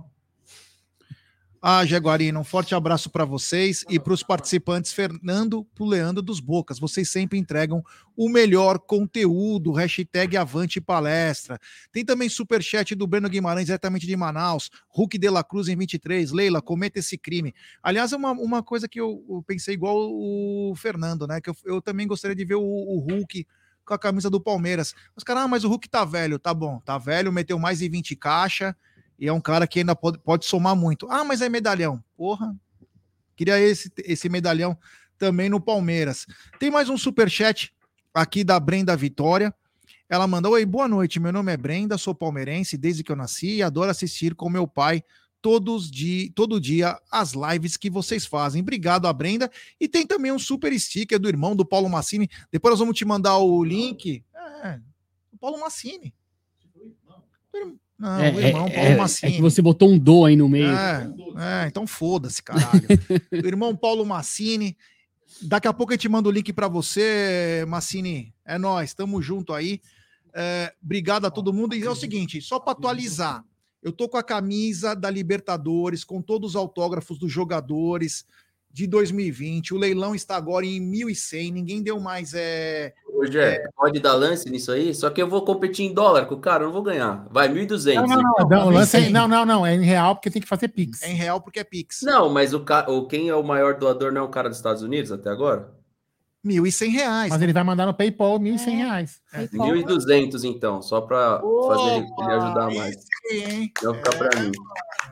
Ah, Jaguarino, um forte abraço para vocês e para os participantes Fernando pro Leandro dos Bocas. Vocês sempre entregam o melhor conteúdo. Hashtag Avante Palestra. Tem também superchat do Breno Guimarães, diretamente de Manaus. Hulk de la Cruz em 23. Leila, cometa esse crime. Aliás, é uma, uma coisa que eu, eu pensei igual o Fernando, né? Que eu, eu também gostaria de ver o, o Hulk com a camisa do Palmeiras. Os caras, ah, mas o Hulk tá velho. Tá bom, tá velho, meteu mais de 20 caixa e é um cara que ainda pode, pode somar muito. Ah, mas é medalhão. Porra, queria esse, esse medalhão também no Palmeiras. Tem mais um super chat aqui da Brenda Vitória. Ela mandou: Oi, boa noite. Meu nome é Brenda, sou palmeirense desde que eu nasci e adoro assistir com meu pai todos de todo dia as lives que vocês fazem. Obrigado a Brenda. E tem também um super sticker do irmão do Paulo Massini. Depois nós vamos te mandar o link. É, o Paulo Massini. Não, é, o irmão é, Paulo é, Massini. É que você botou um do aí no meio. É, é então foda-se, caralho. o [LAUGHS] irmão Paulo Massini. Daqui a pouco a gente manda o link para você, Massini. É nós, tamo junto aí. É, obrigado a todo mundo. E é o seguinte, só para atualizar, eu tô com a camisa da Libertadores, com todos os autógrafos dos jogadores de 2020. O leilão está agora em 1.100. Ninguém deu mais é, Hoje é, pode dar lance nisso aí, só que eu vou competir em dólar com o cara, eu não vou ganhar. Vai 1.200. Não, não, não, não, lance é, não, não, não, é em real porque tem que fazer Pix. É em real porque é Pix. Não, mas o, ca... o quem é o maior doador não é o cara dos Estados Unidos até agora? 1.100 reais. Mas ele vai mandar no PayPal 1.100 é. reais. É. 1.200 então, só para fazer ele ajudar mais. Sim. Não ficar para mim.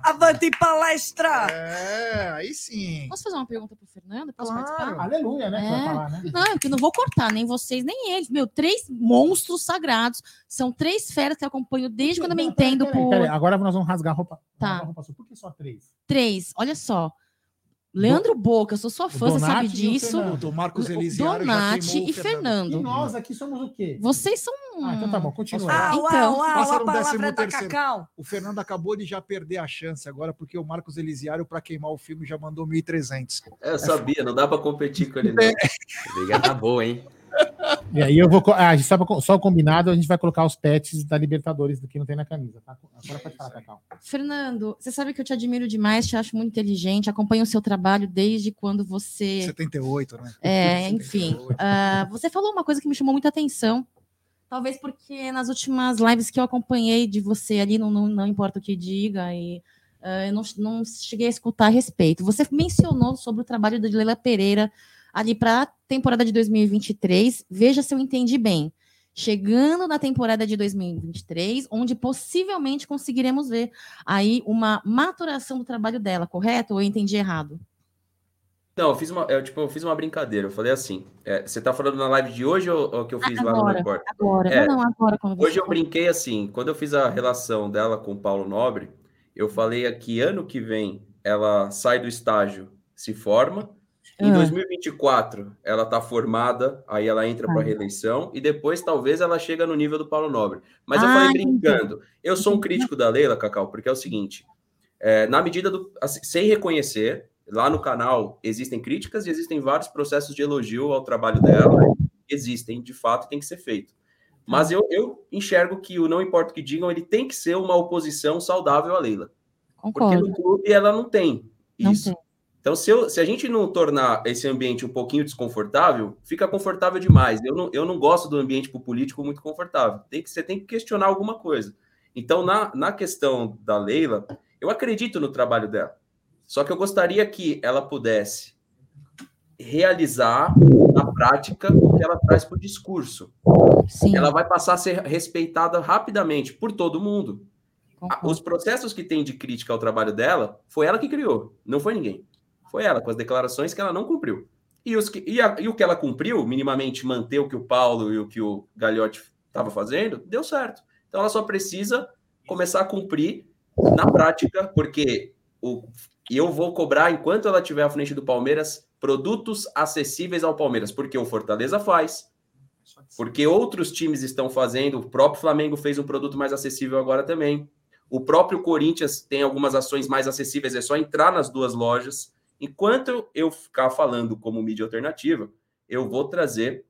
Avante palestra! É, aí sim. Posso fazer uma pergunta pro Fernando? Posso claro. participar? Aleluia, né? É. Falar, né? Não, que não vou cortar, nem vocês, nem eles. Meu, três monstros sagrados. São três feras que eu acompanho desde quando eu me entendo peraí, por. Peraí, agora nós vamos rasgar a roupa. Tá. A roupa Por que só três? Três, olha só. Leandro Boca, eu sou sua fã, você sabe disso. O Marcos Elisiário Donati e Fernando. E nós aqui somos o quê? Vocês são. Ah, então tá bom, continua. Ah, então, uau, uau, a palavra é da Cacau. O Fernando acabou de já perder a chance agora, porque o Marcos Elisiário, para queimar o filme, já mandou 1.300. É, eu sabia, não dá para competir com ele. Não. Liga tá boa, hein? E aí eu vou. Ah, só, só combinado, a gente vai colocar os pets da Libertadores do que não tem na camisa, tá? Agora pode falar, Cacau. Fernando, você sabe que eu te admiro demais, te acho muito inteligente, acompanho o seu trabalho desde quando você. 78, né? É, [LAUGHS] enfim. Uh, você falou uma coisa que me chamou muita atenção. Talvez porque nas últimas lives que eu acompanhei de você ali, não, não, não importa o que diga, e uh, eu não, não cheguei a escutar a respeito. Você mencionou sobre o trabalho da Leila Pereira ali para a temporada de 2023. Veja se eu entendi bem. Chegando na temporada de 2023, onde possivelmente conseguiremos ver aí uma maturação do trabalho dela, correto? Ou eu entendi errado? Não, eu fiz uma, eu, tipo, eu fiz uma brincadeira. Eu falei assim: é, você tá falando na live de hoje ou, ou que eu fiz agora, lá no Report? Agora, é, não, não, agora. hoje eu brinquei assim: quando eu fiz a relação dela com o Paulo Nobre, eu falei que ano que vem ela sai do estágio, se forma, em 2024, ah. ela está formada, aí ela entra para reeleição e depois talvez ela chega no nível do Paulo Nobre. Mas ah, eu falei brincando. Eu sou um crítico da Leila, Cacau, porque é o seguinte: é, na medida do. Assim, sem reconhecer, lá no canal existem críticas e existem vários processos de elogio ao trabalho dela. Existem, de fato, tem que ser feito. Mas eu, eu enxergo que o não importa o que digam, ele tem que ser uma oposição saudável à Leila. Concordo. Porque no clube ela não tem isso. Não tem. Então, se, eu, se, a gente não tornar esse ambiente um pouquinho desconfortável, fica confortável demais. Eu não, eu não gosto do ambiente político muito confortável. Tem que, você tem que questionar alguma coisa. Então, na, na questão da Leila, eu acredito no trabalho dela. Só que eu gostaria que ela pudesse realizar na prática o que ela traz para o discurso. Sim. Ela vai passar a ser respeitada rapidamente por todo mundo. Os processos que tem de crítica ao trabalho dela, foi ela que criou, não foi ninguém. Foi ela, com as declarações que ela não cumpriu. E, os que, e, a, e o que ela cumpriu, minimamente manter o que o Paulo e o que o Gagliotti estava fazendo, deu certo. Então ela só precisa começar a cumprir na prática, porque o, eu vou cobrar, enquanto ela estiver à frente do Palmeiras, produtos acessíveis ao Palmeiras, porque o Fortaleza faz, porque outros times estão fazendo, o próprio Flamengo fez um produto mais acessível agora também. O próprio Corinthians tem algumas ações mais acessíveis, é só entrar nas duas lojas. Enquanto eu ficar falando como mídia alternativa, eu vou trazer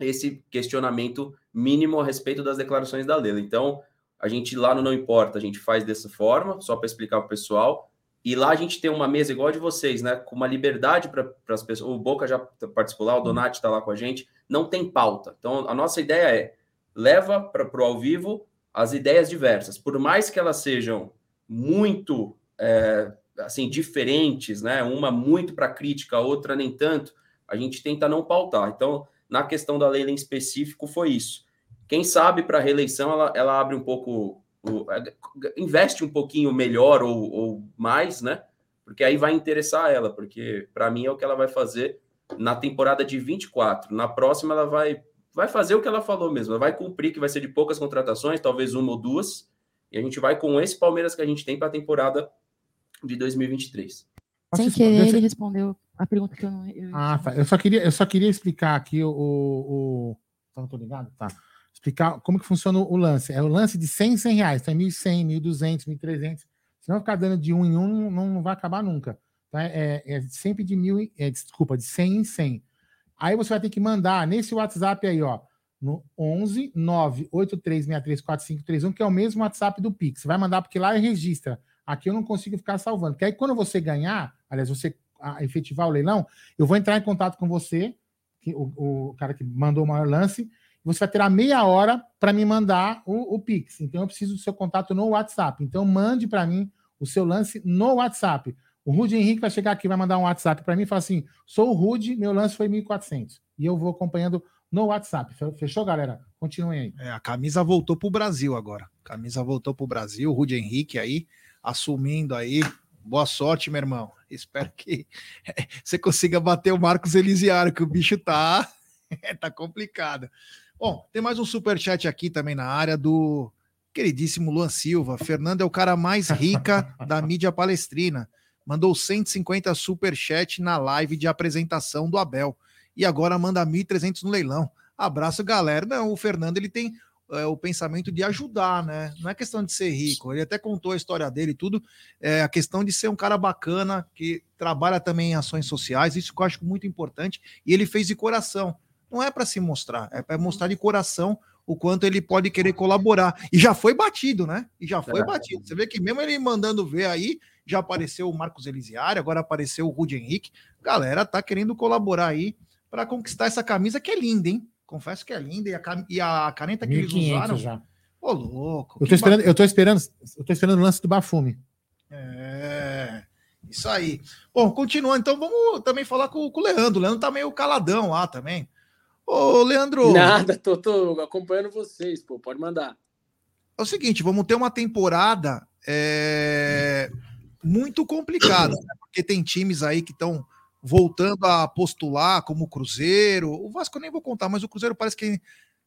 esse questionamento mínimo a respeito das declarações da Leila. Então, a gente lá no Não Importa, a gente faz dessa forma, só para explicar para o pessoal. E lá a gente tem uma mesa igual a de vocês, né? Com uma liberdade para as pessoas. O Boca já participou lá, o Donati está lá com a gente. Não tem pauta. Então, a nossa ideia é leva para o ao vivo as ideias diversas, por mais que elas sejam muito é, assim diferentes, né? Uma muito para crítica, outra nem tanto. A gente tenta não pautar. Então, na questão da lei em específico, foi isso. Quem sabe para reeleição ela, ela abre um pouco, o, é, investe um pouquinho melhor ou, ou mais, né? Porque aí vai interessar ela, porque para mim é o que ela vai fazer na temporada de 24. Na próxima ela vai vai fazer o que ela falou mesmo, ela vai cumprir que vai ser de poucas contratações, talvez uma ou duas, e a gente vai com esse Palmeiras que a gente tem para a temporada de 2023. Sem querer, ele respondeu a pergunta que eu não. Eu... Ah, tá. Eu só queria, eu só queria explicar aqui o. o... Tá, não tô ligado? Tá. Explicar como que funciona o lance. É o lance de 100 100 reais. Então é 1.100, 1.200, 1.300. Se não ficar dando de um em um, não, não vai acabar nunca. Então é, é, é sempre de mil, é, desculpa, de 100 em 100. Aí você vai ter que mandar nesse WhatsApp aí, ó, no 11 983634531, que é o mesmo WhatsApp do Pix. Você vai mandar porque lá registra. Aqui eu não consigo ficar salvando. Porque aí quando você ganhar, aliás, você efetivar o leilão, eu vou entrar em contato com você, que, o, o cara que mandou o maior lance, você vai ter a meia hora para me mandar o, o, Pix. Então eu preciso do seu contato no WhatsApp. Então mande para mim o seu lance no WhatsApp. O Rude Henrique vai chegar aqui, vai mandar um WhatsApp para mim e falar assim: sou o Rude, meu lance foi 1.400. E eu vou acompanhando no WhatsApp. Fechou, galera? Continuem aí. É, a camisa voltou para o Brasil agora. Camisa voltou para o Brasil. O Rude Henrique aí, assumindo aí. Boa sorte, meu irmão. Espero que [LAUGHS] você consiga bater o Marcos Elisiário, que o bicho tá, [LAUGHS] tá complicado. Bom, tem mais um super chat aqui também na área do queridíssimo Luan Silva. Fernando é o cara mais rica da mídia palestrina mandou 150 super chat na live de apresentação do Abel e agora manda 1.300 no leilão. Abraço, galera. Não, o Fernando ele tem é, o pensamento de ajudar, né? Não é questão de ser rico. Ele até contou a história dele e tudo. É a questão de ser um cara bacana que trabalha também em ações sociais. Isso que eu acho muito importante. E ele fez de coração. Não é para se mostrar, é para mostrar de coração o quanto ele pode querer colaborar. E já foi batido, né? E já foi é. batido. Você vê que mesmo ele mandando ver aí, já apareceu o Marcos Elisiário, agora apareceu o Rudy Henrique. Galera tá querendo colaborar aí para conquistar essa camisa que é linda, hein? Confesso que é linda e a, e a caneta que eles usaram. Já. Ô, louco. Eu tô, esperando, eu tô esperando, eu tô esperando o lance do Bafume. É. Isso aí. Bom, continuando, então vamos também falar com, com o Leandro. O Leandro tá meio caladão lá também. Ô, Leandro. Nada, tô, tô acompanhando vocês, pô, pode mandar. É o seguinte, vamos ter uma temporada é, muito complicada, né? porque tem times aí que estão voltando a postular, como Cruzeiro. O Vasco eu nem vou contar, mas o Cruzeiro parece que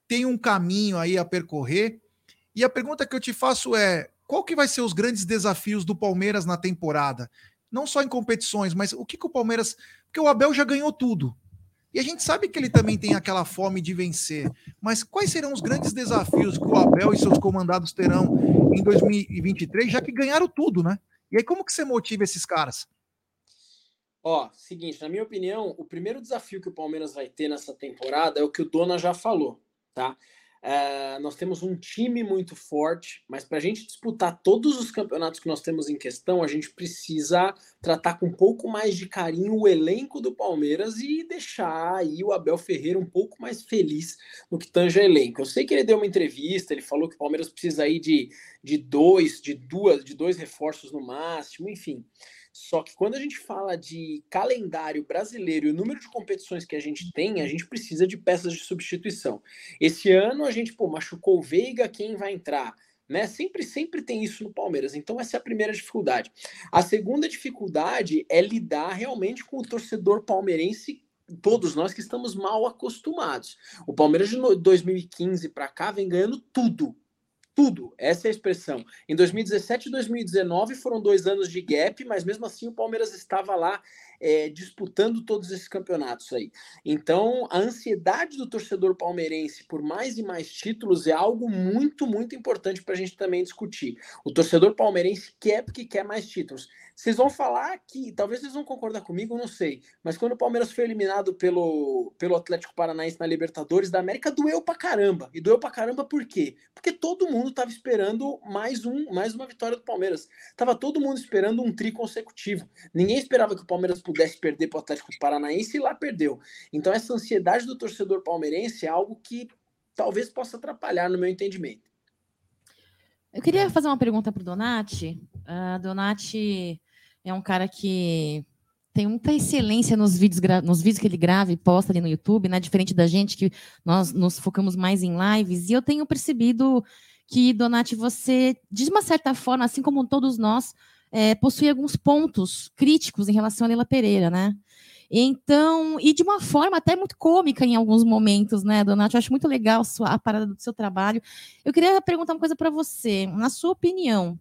tem um caminho aí a percorrer. E a pergunta que eu te faço é: qual que vai ser os grandes desafios do Palmeiras na temporada? Não só em competições, mas o que, que o Palmeiras. Porque o Abel já ganhou tudo. E a gente sabe que ele também tem aquela fome de vencer. Mas quais serão os grandes desafios que o Abel e seus comandados terão em 2023, já que ganharam tudo, né? E aí, como que você motiva esses caras? Ó, seguinte, na minha opinião, o primeiro desafio que o Palmeiras vai ter nessa temporada é o que o Dona já falou, tá? É, nós temos um time muito forte, mas para a gente disputar todos os campeonatos que nós temos em questão, a gente precisa tratar com um pouco mais de carinho o elenco do Palmeiras e deixar aí o Abel Ferreira um pouco mais feliz no que tange elenco. Eu sei que ele deu uma entrevista, ele falou que o Palmeiras precisa aí de, de dois, de duas, de dois reforços no máximo, enfim. Só que quando a gente fala de calendário brasileiro e o número de competições que a gente tem, a gente precisa de peças de substituição. Esse ano a gente pô, machucou o Veiga, quem vai entrar? Né? Sempre, sempre tem isso no Palmeiras. Então, essa é a primeira dificuldade. A segunda dificuldade é lidar realmente com o torcedor palmeirense todos nós que estamos mal acostumados. O Palmeiras de 2015 para cá vem ganhando tudo, tudo. Essa é a expressão. Em 2017 e 2019 foram dois anos de gap, mas mesmo assim o Palmeiras estava lá é, disputando todos esses campeonatos aí. Então, a ansiedade do torcedor palmeirense por mais e mais títulos é algo muito, muito importante para a gente também discutir. O torcedor palmeirense quer porque quer mais títulos. Vocês vão falar que, talvez vocês vão concordar comigo, não sei, mas quando o Palmeiras foi eliminado pelo, pelo Atlético Paranaense na Libertadores da América, doeu pra caramba. E doeu pra caramba por quê? Porque todo mundo estava esperando mais, um, mais uma vitória do Palmeiras. Tava todo mundo esperando um tri consecutivo. Ninguém esperava que o Palmeiras pudesse perder para o Atlético Paranaense e lá perdeu. Então, essa ansiedade do torcedor palmeirense é algo que talvez possa atrapalhar no meu entendimento. Eu queria fazer uma pergunta para o Donati. Uh, Donati é um cara que tem muita excelência nos vídeos, nos vídeos que ele grava e posta ali no YouTube, né? Diferente da gente que nós nos focamos mais em lives. E eu tenho percebido que, Donati, você, de uma certa forma, assim como todos nós, é, possui alguns pontos críticos em relação a Leila Pereira, né? Então, e de uma forma até muito cômica em alguns momentos, né, Donati? Eu acho muito legal a, sua, a parada do seu trabalho. Eu queria perguntar uma coisa para você. Na sua opinião,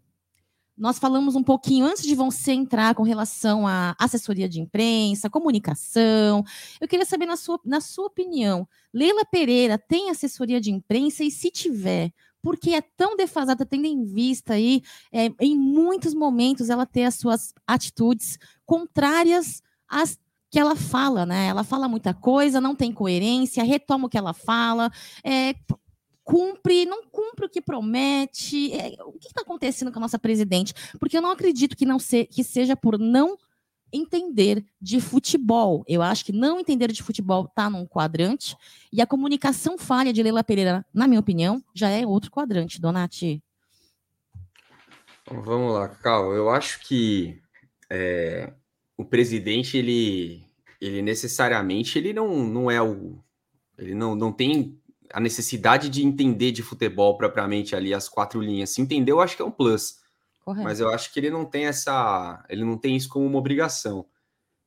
nós falamos um pouquinho antes de você entrar com relação à assessoria de imprensa, comunicação. Eu queria saber, na sua, na sua opinião, Leila Pereira tem assessoria de imprensa e se tiver, por que é tão defasada, tendo em vista aí, é, em muitos momentos, ela ter as suas atitudes contrárias às que ela fala, né? Ela fala muita coisa, não tem coerência, retoma o que ela fala. É, cumpre, não cumpre o que promete. É, o que está acontecendo com a nossa presidente? Porque eu não acredito que não se, que seja por não entender de futebol. Eu acho que não entender de futebol está num quadrante e a comunicação falha de Leila Pereira, na minha opinião, já é outro quadrante, Donati. Então, vamos lá, Cal. Eu acho que é, o presidente ele, ele necessariamente ele não, não é o ele não, não tem a necessidade de entender de futebol propriamente ali as quatro linhas. Se entender, eu acho que é um plus. Correto. Mas eu acho que ele não tem essa, ele não tem isso como uma obrigação.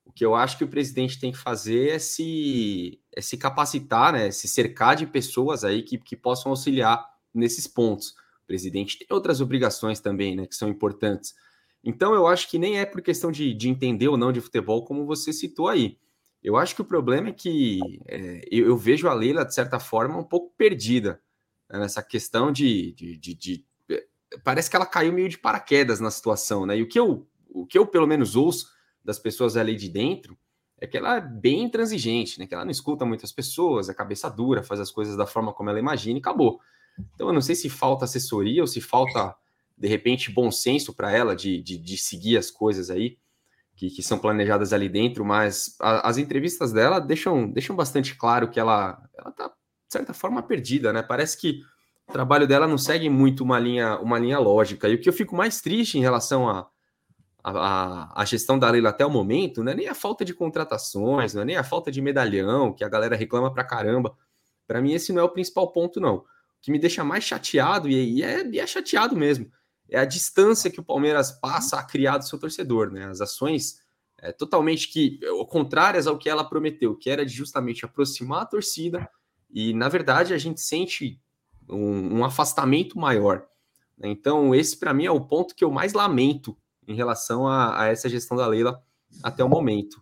O que eu acho que o presidente tem que fazer é se, é se capacitar, né, se cercar de pessoas aí que, que possam auxiliar nesses pontos. O presidente tem outras obrigações também, né, que são importantes. Então eu acho que nem é por questão de, de entender ou não de futebol, como você citou aí. Eu acho que o problema é que é, eu, eu, vejo a Leila, de certa forma, um pouco perdida né, nessa questão de, de, de, de, é, Parece que ela caiu meio de paraquedas na situação, né? E o que eu, o que eu pelo menos ouço das pessoas ali de dentro é que ela é bem intransigente, né? Que ela não escuta muitas pessoas, é cabeça dura, faz as coisas da forma como ela imagina e acabou. Então eu não sei se falta assessoria ou se falta, de repente, bom senso para ela de, de, de seguir as coisas aí que, que são planejadas ali dentro, mas a, as entrevistas dela deixam, deixam bastante claro que ela, ela tá, de certa forma, perdida, né? Parece que o trabalho dela não segue muito uma linha, uma linha lógica. E o que eu fico mais triste em relação a, a, a, gestão da Leila até o momento, não é nem a falta de contratações, não é nem a falta de medalhão, que a galera reclama pra caramba. Para mim, esse não é o principal ponto, não. O que me deixa mais chateado, e é, e é chateado mesmo, é a distância que o Palmeiras passa a criar do seu torcedor, né? As ações é, totalmente que contrárias ao que ela prometeu, que era de justamente aproximar a torcida, e na verdade a gente sente um, um afastamento maior. Né? Então, esse para mim é o ponto que eu mais lamento em relação a, a essa gestão da Leila até o momento.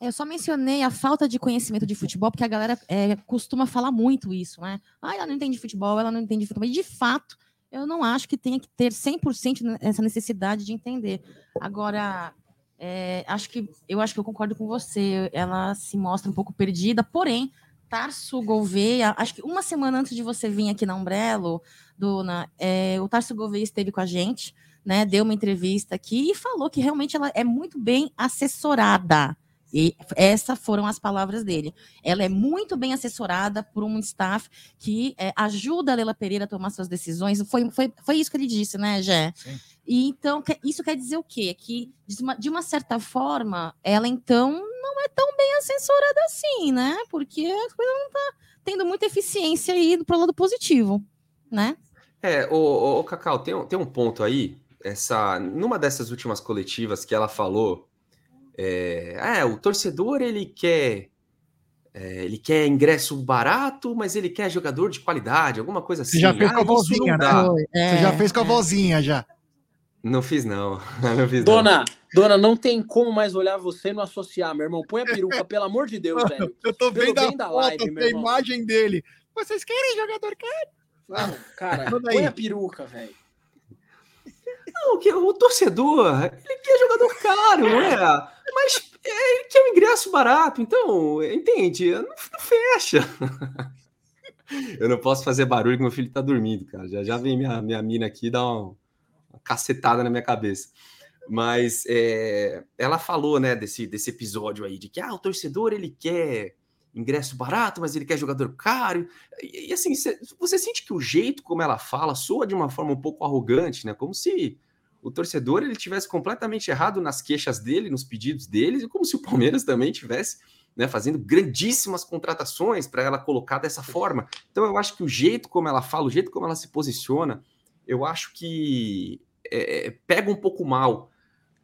Eu só mencionei a falta de conhecimento de futebol, porque a galera é, costuma falar muito isso, né? Ah, ela não entende futebol, ela não entende futebol. E de fato, eu não acho que tenha que ter 100% essa necessidade de entender. Agora, é, acho que eu acho que eu concordo com você. Ela se mostra um pouco perdida, porém, Tarso Gouveia, acho que uma semana antes de você vir aqui na Umbrello, Dona, é, o Tarso Gouveia esteve com a gente, né? Deu uma entrevista aqui e falou que realmente ela é muito bem assessorada. E essas foram as palavras dele. Ela é muito bem assessorada por um staff que é, ajuda a Leila Pereira a tomar suas decisões. Foi, foi, foi isso que ele disse, né, Jé? Sim. E então, isso quer dizer o quê? Que, de uma, de uma certa forma, ela então não é tão bem assessorada assim, né? Porque a coisa não está tendo muita eficiência aí para o lado positivo, né? É, o, o, Cacau, tem, tem um ponto aí, essa, numa dessas últimas coletivas que ela falou é, é, o torcedor ele quer é, ele quer ingresso barato, mas ele quer jogador de qualidade, alguma coisa assim. Você já fez ah, com a vozinha, né? É, Você já fez com a vozinha já. Não fiz não. [LAUGHS] não fiz, dona, não. dona, não tem como mais olhar você e não associar, meu irmão. Põe a peruca, pelo amor de Deus, velho. Eu tô vendo a, da live, foto, a imagem dele. Vocês querem jogador caro? cara, põe a peruca, velho. Não, que o torcedor, ele quer jogador caro, não é? Mas é, ele quer um ingresso barato, então, entende? Não, não fecha. eu não posso fazer barulho que meu filho tá dormindo, cara. Já já vem minha, minha mina aqui dar uma, uma cacetada na minha cabeça. Mas é, ela falou, né, desse, desse episódio aí, de que ah, o torcedor ele quer ingresso barato, mas ele quer jogador caro. E, e assim, cê, você sente que o jeito como ela fala soa de uma forma um pouco arrogante, né? Como se o torcedor ele tivesse completamente errado nas queixas dele, nos pedidos deles, e como se o Palmeiras também tivesse né, fazendo grandíssimas contratações para ela colocar dessa forma. Então eu acho que o jeito como ela fala, o jeito como ela se posiciona, eu acho que é, é pega um pouco mal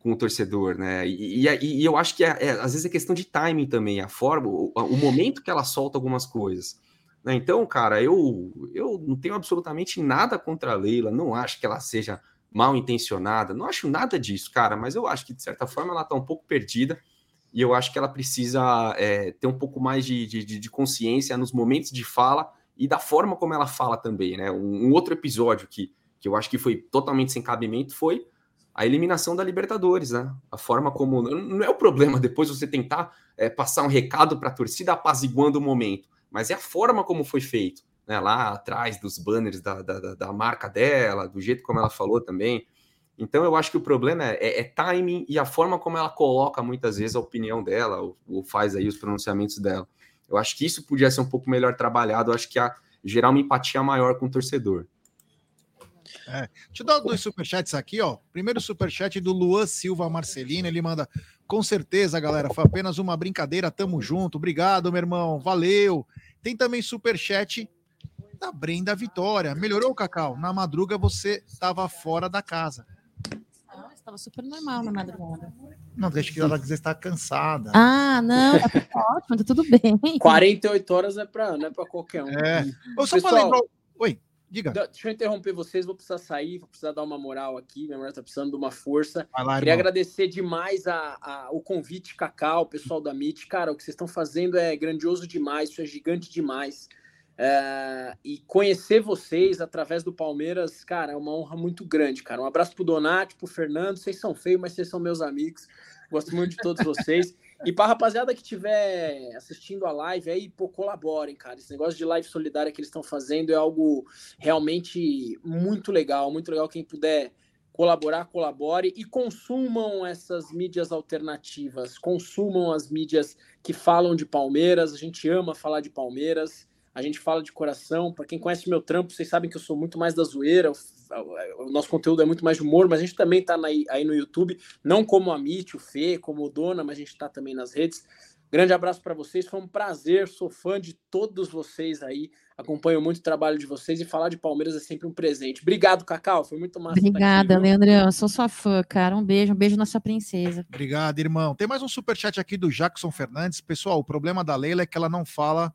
com o torcedor, né? E, e, e eu acho que é, é, às vezes é questão de timing também, a forma, o, o momento que ela solta algumas coisas. Né? Então, cara, eu, eu não tenho absolutamente nada contra a Leila, não acho que ela seja mal intencionada, não acho nada disso, cara, mas eu acho que de certa forma ela está um pouco perdida e eu acho que ela precisa é, ter um pouco mais de, de, de, consciência nos momentos de fala e da forma como ela fala também, né? Um, um outro episódio que, que eu acho que foi totalmente sem cabimento foi a eliminação da Libertadores, né? A forma como. Não é o problema depois você tentar é, passar um recado para a torcida apaziguando o momento, mas é a forma como foi feito, né? Lá atrás dos banners da, da, da marca dela, do jeito como ela falou também. Então eu acho que o problema é, é, é, timing e a forma como ela coloca muitas vezes a opinião dela, ou, ou, faz aí os pronunciamentos dela. Eu acho que isso podia ser um pouco melhor trabalhado, eu acho que a gerar uma empatia maior com o torcedor. É. Eu dar dois superchats aqui, ó. Primeiro superchat do Luan Silva Marcelino, ele manda, com certeza, galera, foi apenas uma brincadeira, tamo junto, obrigado, meu irmão, valeu. Tem também superchat da Brenda Vitória. Melhorou, Cacau? Na madruga você estava fora da casa. Não, estava super normal na madrugada. Não, deixa que ela quiser estar cansada. Ah, não, tá [LAUGHS] ótimo, tá tudo bem. 48 horas é para não é para qualquer um. É. Eu só Pessoal, lembrar... Oi. Diga. Deixa eu interromper vocês, vou precisar sair, vou precisar dar uma moral aqui. Minha mulher tá precisando de uma força. Lá, Queria irmão. agradecer demais a, a, o convite, Cacau, o pessoal da MIT. Cara, o que vocês estão fazendo é grandioso demais, isso é gigante demais. É, e conhecer vocês através do Palmeiras, cara, é uma honra muito grande, cara. Um abraço pro Donati, pro Fernando. Vocês são feios, mas vocês são meus amigos. Gosto muito de todos vocês. E para rapaziada que estiver assistindo a live aí, pô, colaborem, cara. Esse negócio de live solidária que eles estão fazendo é algo realmente muito legal, muito legal. Quem puder colaborar, colabore e consumam essas mídias alternativas, consumam as mídias que falam de Palmeiras. A gente ama falar de Palmeiras a gente fala de coração. Para quem conhece meu trampo, vocês sabem que eu sou muito mais da zoeira. O nosso conteúdo é muito mais de humor, mas a gente também está aí no YouTube, não como a Mitch, o Fê, como o Dona, mas a gente está também nas redes. Grande abraço para vocês, foi um prazer, sou fã de todos vocês aí, acompanho muito o trabalho de vocês e falar de Palmeiras é sempre um presente. Obrigado, Cacau, foi muito massa. Obrigada, Leandrão, sou sua fã, cara. Um beijo, um beijo na sua princesa. Obrigado, irmão. Tem mais um super chat aqui do Jackson Fernandes. Pessoal, o problema da Leila é que ela não fala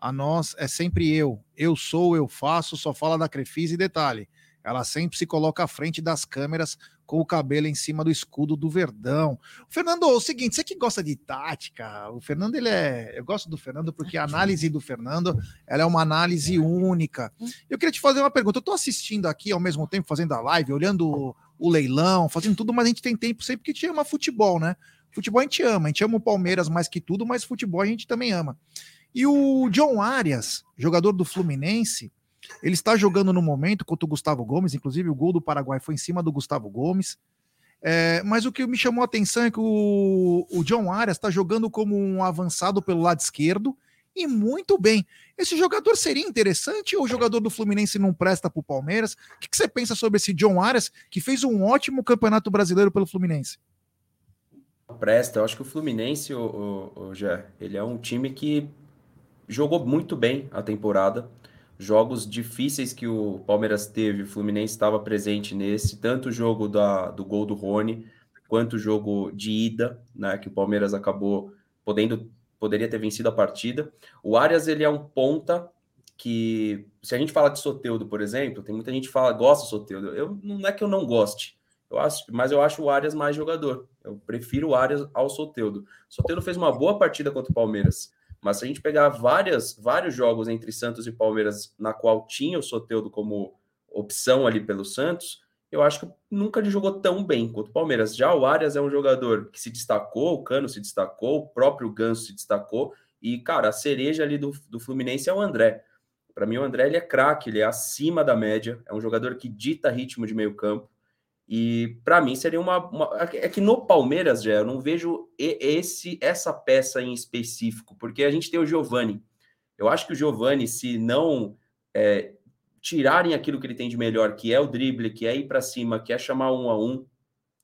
a nós é sempre eu. Eu sou, eu faço, só fala da Crefisa e detalhe. Ela sempre se coloca à frente das câmeras com o cabelo em cima do escudo do Verdão. O Fernando, o seguinte, você que gosta de tática, o Fernando ele é, eu gosto do Fernando porque a análise do Fernando, ela é uma análise única. Eu queria te fazer uma pergunta. Eu estou assistindo aqui ao mesmo tempo fazendo a live, olhando o, o leilão, fazendo tudo, mas a gente tem tempo sempre que te ama futebol, né? Futebol a gente ama, a gente ama o Palmeiras mais que tudo, mas futebol a gente também ama. E o John Arias, jogador do Fluminense, ele está jogando no momento contra o Gustavo Gomes, inclusive o gol do Paraguai foi em cima do Gustavo Gomes. É, mas o que me chamou a atenção é que o, o John Arias está jogando como um avançado pelo lado esquerdo e muito bem. Esse jogador seria interessante ou o jogador do Fluminense não presta para o Palmeiras? O que, que, você pensa sobre esse John Arias, que fez um ótimo campeonato brasileiro pelo Fluminense? Presta, eu acho que o Fluminense, o, o, o Jé, ele é um time que jogou muito bem a temporada. Jogos difíceis que o Palmeiras teve, o Fluminense estava presente nesse, tanto o jogo da, do gol do Rony, quanto o jogo de ida, né, que o Palmeiras acabou podendo poderia ter vencido a partida. O Arias ele é um ponta que se a gente fala de Soteudo, por exemplo, tem muita gente que fala gosta do Soteudo. Eu não é que eu não goste. Eu acho, mas eu acho o Arias mais jogador. Eu prefiro o Arias ao Soteudo. Soteudo fez uma boa partida contra o Palmeiras. Mas se a gente pegar várias, vários jogos entre Santos e Palmeiras, na qual tinha o Soteudo como opção ali pelo Santos, eu acho que nunca ele jogou tão bem quanto o Palmeiras. Já o Arias é um jogador que se destacou, o Cano se destacou, o próprio Ganso se destacou, e, cara, a cereja ali do, do Fluminense é o André. Para mim, o André ele é craque, ele é acima da média, é um jogador que dita ritmo de meio campo. E para mim seria uma, uma, É que no Palmeiras, já eu não vejo esse essa peça em específico, porque a gente tem o Giovani. Eu acho que o Giovani, se não é, tirarem aquilo que ele tem de melhor, que é o drible, que é ir para cima, que é chamar um a um,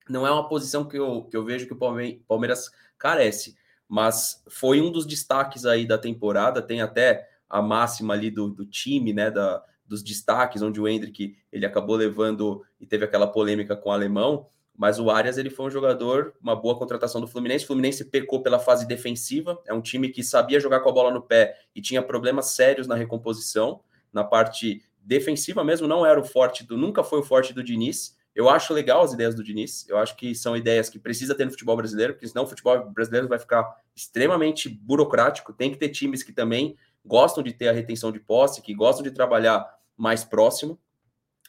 não é uma posição que eu, que eu vejo que o Palmeiras carece. Mas foi um dos destaques aí da temporada, tem até a máxima ali do, do time, né? Da, dos destaques, onde o Hendrick ele acabou levando e teve aquela polêmica com o alemão, mas o Arias ele foi um jogador, uma boa contratação do Fluminense. O Fluminense pecou pela fase defensiva, é um time que sabia jogar com a bola no pé e tinha problemas sérios na recomposição, na parte defensiva mesmo, não era o forte do, nunca foi o forte do Diniz. Eu acho legal as ideias do Diniz, eu acho que são ideias que precisa ter no futebol brasileiro, porque senão o futebol brasileiro vai ficar extremamente burocrático. Tem que ter times que também gostam de ter a retenção de posse, que gostam de trabalhar mais próximo.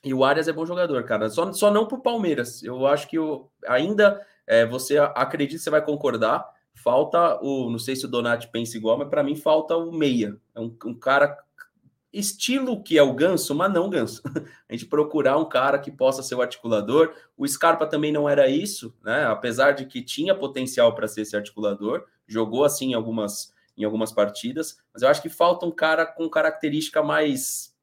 E o Arias é bom jogador, cara. Só, só não pro Palmeiras. Eu acho que o, ainda é, você acredita, você vai concordar. Falta o. Não sei se o Donati pensa igual, mas para mim falta o meia. É um, um, cara estilo que é o Ganso, mas não Ganso. [LAUGHS] A gente procurar um cara que possa ser o articulador. O Scarpa também não era isso, né? Apesar de que tinha potencial para ser esse articulador, jogou assim algumas em algumas partidas, mas eu acho que falta um cara com característica mais.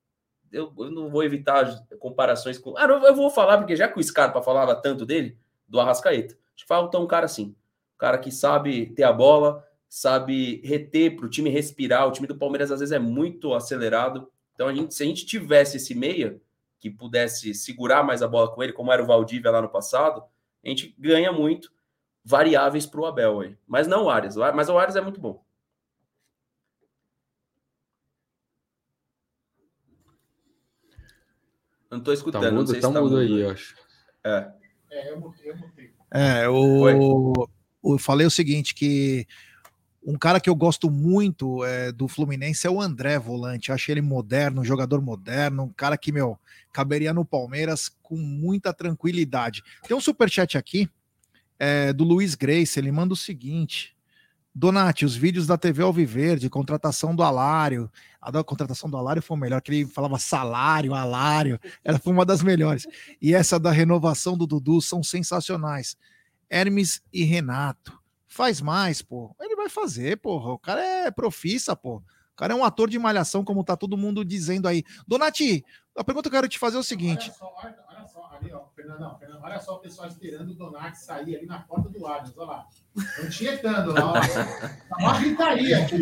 Eu, eu não vou evitar comparações com. Ah, eu vou falar, porque já que o Scarpa falava tanto dele, do Arrascaeta, acho que falta um cara assim. Um cara que sabe ter a bola, sabe reter para o time respirar. O time do Palmeiras às vezes é muito acelerado. Então, a gente, se a gente tivesse esse meia que pudesse segurar mais a bola com ele, como era o Valdívia lá no passado, a gente ganha muito variáveis para o Abel aí. Mas não o Arias. Mas o Arias é muito bom. Não estou escutando. Tá mudo, tá, tá mudo aí, eu acho. É. É, eu mutei. Eu, mutei. é, o, eu falei o seguinte, que um cara que eu gosto muito é, do Fluminense é o André Volante. Eu achei ele moderno, um jogador moderno, um cara que, meu, caberia no Palmeiras com muita tranquilidade. Tem um superchat aqui é, do Luiz Grace, ele manda o seguinte: Donati, os vídeos da TV Alviverde, contratação do Alário. A contratação do Alário foi o melhor, que ele falava salário, Alário. Ela foi uma das melhores. E essa da renovação do Dudu são sensacionais. Hermes e Renato. Faz mais, pô. Ele vai fazer, porra. O cara é profissa, pô. O cara é um ator de malhação, como tá todo mundo dizendo aí. Donati, a pergunta que eu quero te fazer é o seguinte. Olha só ali, ó. Fernandão, Fernandão, olha só o pessoal esperando o Donati sair ali na porta do Allianz. Olha lá. Estão tietando lá, ó. Tá uma gritaria aqui.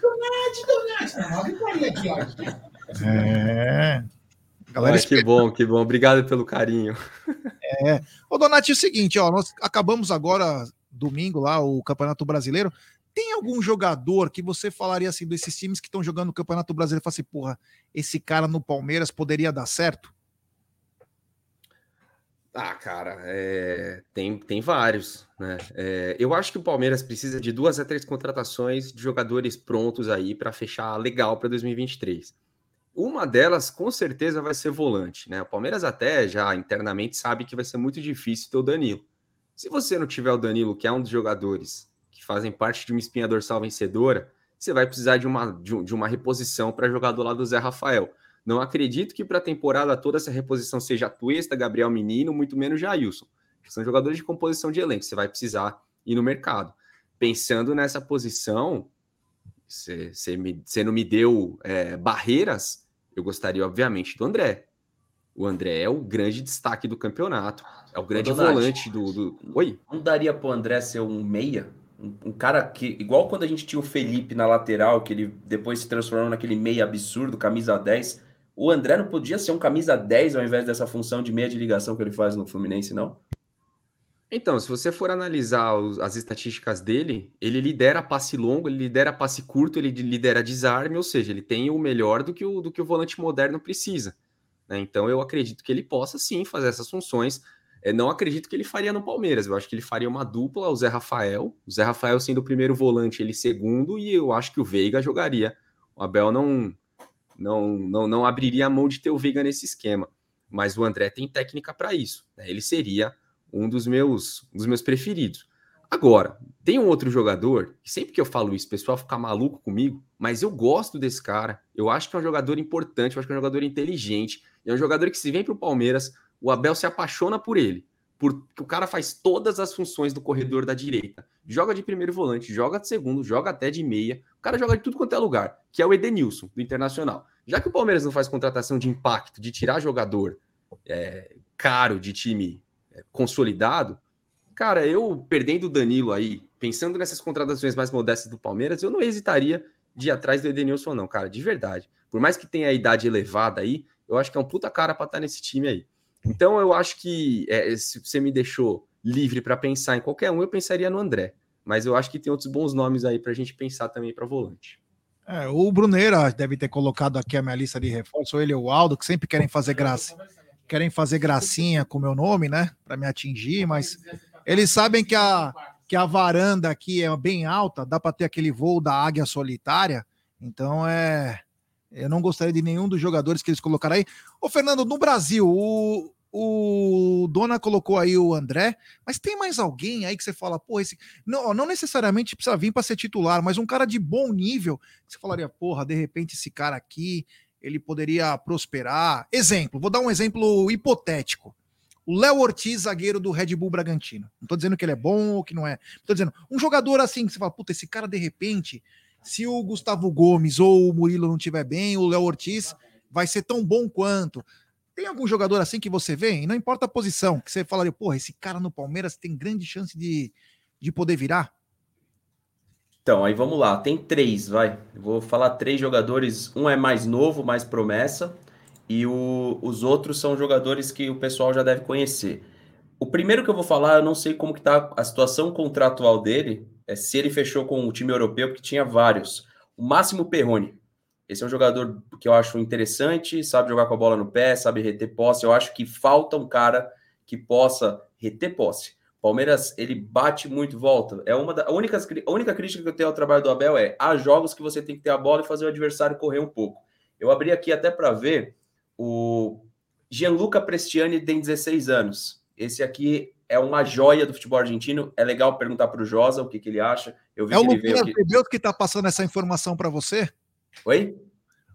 Donati, Donati. Tá uma gritaria aqui, ó. É. Galera, que bom, que bom. Obrigado pelo carinho. É. Ô, Donati, é o seguinte, ó. Nós acabamos agora, domingo, lá, o Campeonato Brasileiro. Tem algum jogador que você falaria assim desses times que estão jogando o Campeonato Brasileiro e fala assim, porra, esse cara no Palmeiras poderia dar certo? Ah, cara, é, tem, tem vários, né? É, eu acho que o Palmeiras precisa de duas a três contratações de jogadores prontos aí para fechar legal para 2023. Uma delas, com certeza, vai ser volante, né? O Palmeiras até já internamente sabe que vai ser muito difícil ter o Danilo. Se você não tiver o Danilo, que é um dos jogadores que fazem parte de uma espinha dorsal vencedora, você vai precisar de uma, de uma reposição para jogar do lado do Zé Rafael. Não acredito que para a temporada toda essa reposição seja Tuesta, Gabriel Menino, muito menos Jailson. São jogadores de composição de elenco. Você vai precisar ir no mercado. Pensando nessa posição, você, não me deu é, barreiras, eu gostaria, obviamente, do André. O André é o grande destaque do campeonato. É o grande volante do, do. Oi? Não daria para o André ser um meia? Um, um, cara que, igual quando a gente tinha o Felipe na lateral, que ele depois se transformou naquele meia absurdo, camisa 10 o André não podia ser um camisa 10 ao invés dessa função de meia de ligação que ele faz no Fluminense, não? Então, se você for analisar os, as estatísticas dele, ele lidera passe longo, ele lidera passe curto, ele lidera desarme, ou seja, ele tem o melhor do que o, do que o volante moderno precisa. Né? Então, eu acredito que ele possa sim fazer essas funções. É, não acredito que ele faria no Palmeiras, eu acho que ele faria uma dupla, o Zé Rafael, o Zé Rafael sendo o primeiro volante, ele segundo, e eu acho que o Veiga jogaria. O Abel não, não, não, não abriria a mão de ter o Veiga nesse esquema. Mas o André tem técnica para isso. Né? Ele seria um dos meus, um dos meus preferidos. Agora, tem um outro jogador, sempre que eu falo isso, o pessoal fica maluco comigo, mas eu gosto desse cara. Eu acho que é um jogador importante, eu acho que é um jogador inteligente. É um jogador que, se vem para o Palmeiras, o Abel se apaixona por ele. Porque o cara faz todas as funções do corredor da direita. Joga de primeiro volante, joga de segundo, joga até de meia. O cara joga de tudo quanto é lugar, que é o Edenilson, do Internacional. Já que o Palmeiras não faz contratação de impacto, de tirar jogador é, caro de time é, consolidado, cara, eu perdendo o Danilo aí, pensando nessas contratações mais modestas do Palmeiras, eu não hesitaria de ir atrás do Edenilson, não, cara, de verdade. Por mais que tenha a idade elevada aí, eu acho que é um puta cara para estar tá nesse time aí. Então eu acho que é, se você me deixou livre para pensar em qualquer um, eu pensaria no André. Mas eu acho que tem outros bons nomes aí para a gente pensar também para volante. É, o Bruneira deve ter colocado aqui a minha lista de reforço, ele e o Aldo, que sempre querem fazer graça, querem fazer gracinha com o meu nome, né, para me atingir, mas eles sabem que a, que a varanda aqui é bem alta, dá para ter aquele voo da águia solitária, então é. Eu não gostaria de nenhum dos jogadores que eles colocaram aí. Ô, Fernando, no Brasil, o, o Dona colocou aí o André, mas tem mais alguém aí que você fala, pô, esse. Não, não necessariamente precisa vir para ser titular, mas um cara de bom nível, você falaria, porra, de repente esse cara aqui, ele poderia prosperar. Exemplo, vou dar um exemplo hipotético. O Léo Ortiz, zagueiro do Red Bull Bragantino. Não tô dizendo que ele é bom ou que não é. Tô dizendo, um jogador assim, que você fala, puta, esse cara de repente, se o Gustavo Gomes ou o Murilo não tiver bem, o Léo Ortiz vai ser tão bom quanto. Tem algum jogador assim que você vê, e não importa a posição, que você falaria, porra, esse cara no Palmeiras tem grande chance de, de poder virar? Então, aí vamos lá. Tem três, vai. vou falar três jogadores. Um é mais novo, mais promessa, e o, os outros são jogadores que o pessoal já deve conhecer. O primeiro que eu vou falar, eu não sei como que tá a situação contratual dele, é se ele fechou com o time europeu, porque tinha vários. O Máximo Perrone. Esse é um jogador que eu acho interessante, sabe jogar com a bola no pé, sabe reter posse. Eu acho que falta um cara que possa reter posse. Palmeiras, ele bate muito volta. É uma da a única, a única crítica que eu tenho ao trabalho do Abel é há jogos que você tem que ter a bola e fazer o adversário correr um pouco. Eu abri aqui até para ver o Gianluca Prestiani tem 16 anos. Esse aqui é uma joia do futebol argentino. É legal perguntar para o Josa o que, que, ele acha. Eu vi é o Luquinhas aqui... Debeus que está passando essa informação para você? Oi?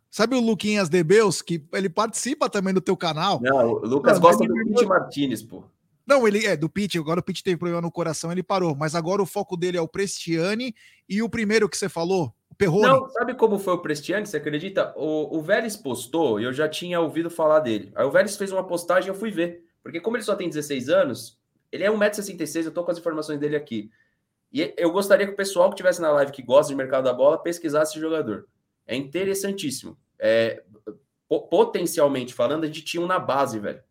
Sabe o Luquinhas Debeus, que ele participa também do teu canal? Não, o Lucas Não, gosta do Pete Martinez, pô. Não, ele é do Pete, agora o Pete teve problema no coração, ele parou, mas agora o foco dele é o Prestiani e o primeiro que você falou, o Perrone. Não, sabe como foi o Prestiani, você acredita? O, o Vélez postou, e eu já tinha ouvido falar dele. Aí o Vélez fez uma postagem e eu fui ver. Porque como ele só tem 16 anos, ele é 1,66m, eu tô com as informações dele aqui. E eu gostaria que o pessoal que estivesse na live que gosta de mercado da bola pesquisasse esse jogador. É interessantíssimo. É, potencialmente falando, a gente tinha um na base, velho.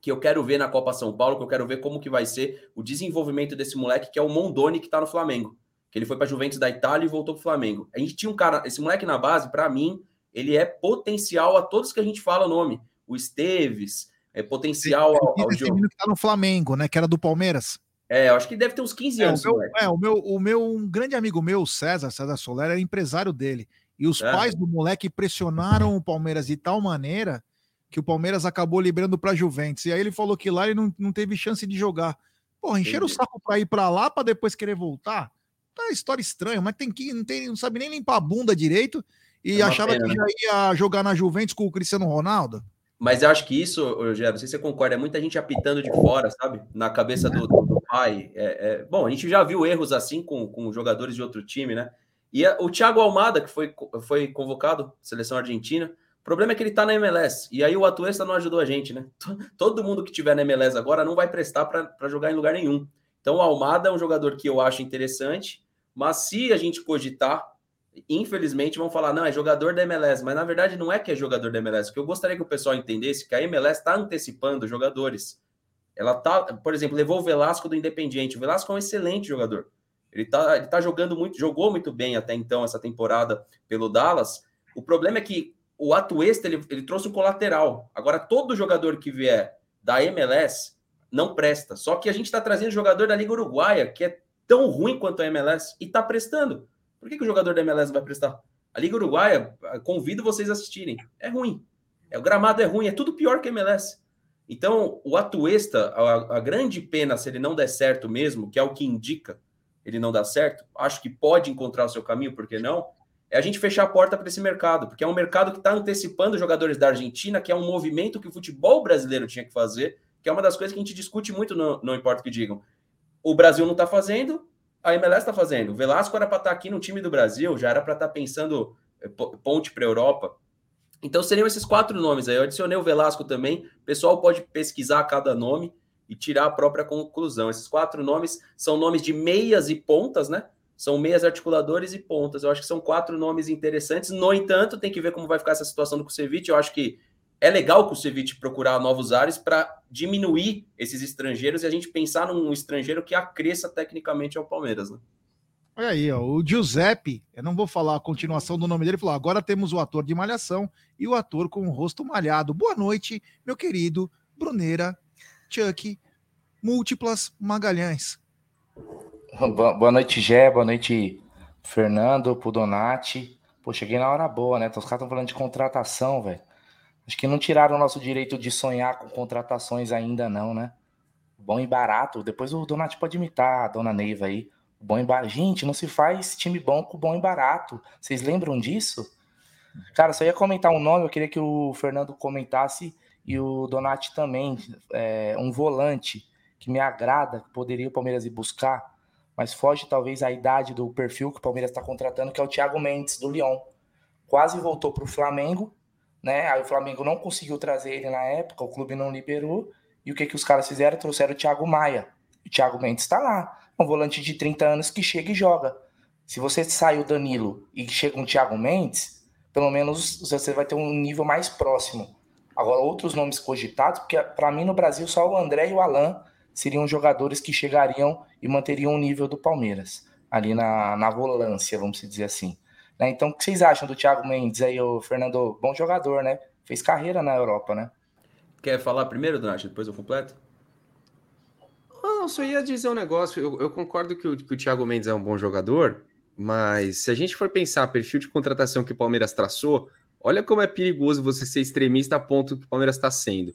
Que eu quero ver na Copa São Paulo, que eu quero ver como que vai ser o desenvolvimento desse moleque, que é o Mondoni, que tá no Flamengo. Que ele foi para Juventus da Itália e voltou pro Flamengo. A gente tinha um cara, esse moleque na base, para mim, ele é potencial a todos que a gente fala o nome. O Esteves, é potencial ao, ao jogo. que tá no Flamengo, né? Que era do Palmeiras. É, eu acho que deve ter uns 15 anos. É, o meu, é, o meu, o meu um grande amigo meu, César, César Soler, era empresário dele. E os é. pais do moleque pressionaram o Palmeiras de tal maneira que o Palmeiras acabou liberando para Juventus. E aí ele falou que lá ele não, não teve chance de jogar. Porra, encheram o saco para ir para lá para depois querer voltar. Tá história estranha, mas tem que não, tem, não sabe nem limpar a bunda direito e é achava pena, que já né? ia jogar na Juventus com o Cristiano Ronaldo. Mas eu acho que isso, Rogério, não sei se você concorda, é muita gente apitando de fora, sabe? Na cabeça do, do, do pai. É, é... Bom, a gente já viu erros assim com, com jogadores de outro time, né? E a, o Thiago Almada, que foi, foi convocado, seleção argentina, o problema é que ele tá na MLS. E aí o Atuesta não ajudou a gente, né? [LAUGHS] Todo mundo que tiver na MLS agora não vai prestar para jogar em lugar nenhum. Então o Almada é um jogador que eu acho interessante, mas se a gente cogitar, infelizmente vão falar, não, é jogador da MLS, mas na verdade não é que é jogador da MLS. Que eu gostaria que o pessoal entendesse que a MLS está antecipando jogadores. Ela tá, por exemplo, levou o Velasco do Independiente. O Velasco é um excelente jogador. Ele tá, ele tá jogando muito, jogou muito bem até então essa temporada pelo Dallas. O problema é que o Atuesta ele, ele trouxe o colateral. Agora, todo jogador que vier da MLS não presta. Só que a gente está trazendo jogador da Liga Uruguaia, que é tão ruim quanto a MLS, e está prestando. Por que, que o jogador da MLS vai prestar? A Liga Uruguaia, convido vocês a assistirem. É ruim. É, o gramado é ruim, é tudo pior que a MLS. Então, o Atuesta, a, a grande pena, se ele não der certo mesmo, que é o que indica, ele não dá certo, acho que pode encontrar o seu caminho, por que não? É a gente fechar a porta para esse mercado, porque é um mercado que está antecipando jogadores da Argentina, que é um movimento que o futebol brasileiro tinha que fazer, que é uma das coisas que a gente discute muito, no, não importa o que digam. O Brasil não está fazendo, a MLS está fazendo. O Velasco era para estar tá aqui no time do Brasil, já era para estar tá pensando eh, ponte para a Europa. Então seriam esses quatro nomes aí. Eu adicionei o Velasco também. O pessoal pode pesquisar cada nome e tirar a própria conclusão. Esses quatro nomes são nomes de meias e pontas, né? São meias articuladores e pontas. Eu acho que são quatro nomes interessantes. No entanto, tem que ver como vai ficar essa situação do Kusevich. Eu acho que é legal o Kusevich procurar novos ares para diminuir esses estrangeiros e a gente pensar num estrangeiro que acresça tecnicamente ao Palmeiras, né? Olha aí, ó, o Giuseppe, eu não vou falar a continuação do nome dele, falou: agora temos o ator de Malhação e o ator com o rosto malhado. Boa noite, meu querido Bruneira, Chuck, múltiplas Magalhães. Boa noite, Gé, boa noite, Fernando, pro Donati. Pô, cheguei na hora boa, né? Os caras estão falando de contratação, velho. Acho que não tiraram o nosso direito de sonhar com contratações ainda, não, né? Bom e barato. Depois o Donati pode imitar a dona Neiva aí. Bom e barato. Gente, não se faz time bom com bom e barato. Vocês lembram disso? Cara, só ia comentar um nome, eu queria que o Fernando comentasse e o Donati também. É, um volante que me agrada, poderia o Palmeiras ir buscar, mas foge talvez a idade do perfil que o Palmeiras está contratando, que é o Thiago Mendes, do Lyon. Quase voltou para o Flamengo, né? Aí o Flamengo não conseguiu trazer ele na época, o clube não liberou. E o que, que os caras fizeram? Trouxeram o Thiago Maia. O Thiago Mendes está lá um volante de 30 anos que chega e joga. Se você sai o Danilo e chega um Thiago Mendes, pelo menos você vai ter um nível mais próximo. Agora, outros nomes cogitados, porque para mim no Brasil só o André e o Alan seriam jogadores que chegariam e manteriam o nível do Palmeiras, ali na, na volância, vamos dizer assim. Né? Então, o que vocês acham do Thiago Mendes aí, o Fernando? Bom jogador, né? Fez carreira na Europa, né? Quer falar primeiro, Donati? Depois eu completo? Não, só ia dizer um negócio. Eu, eu concordo que o, que o Thiago Mendes é um bom jogador, mas se a gente for pensar perfil de contratação que o Palmeiras traçou, olha como é perigoso você ser extremista a ponto que o Palmeiras está sendo.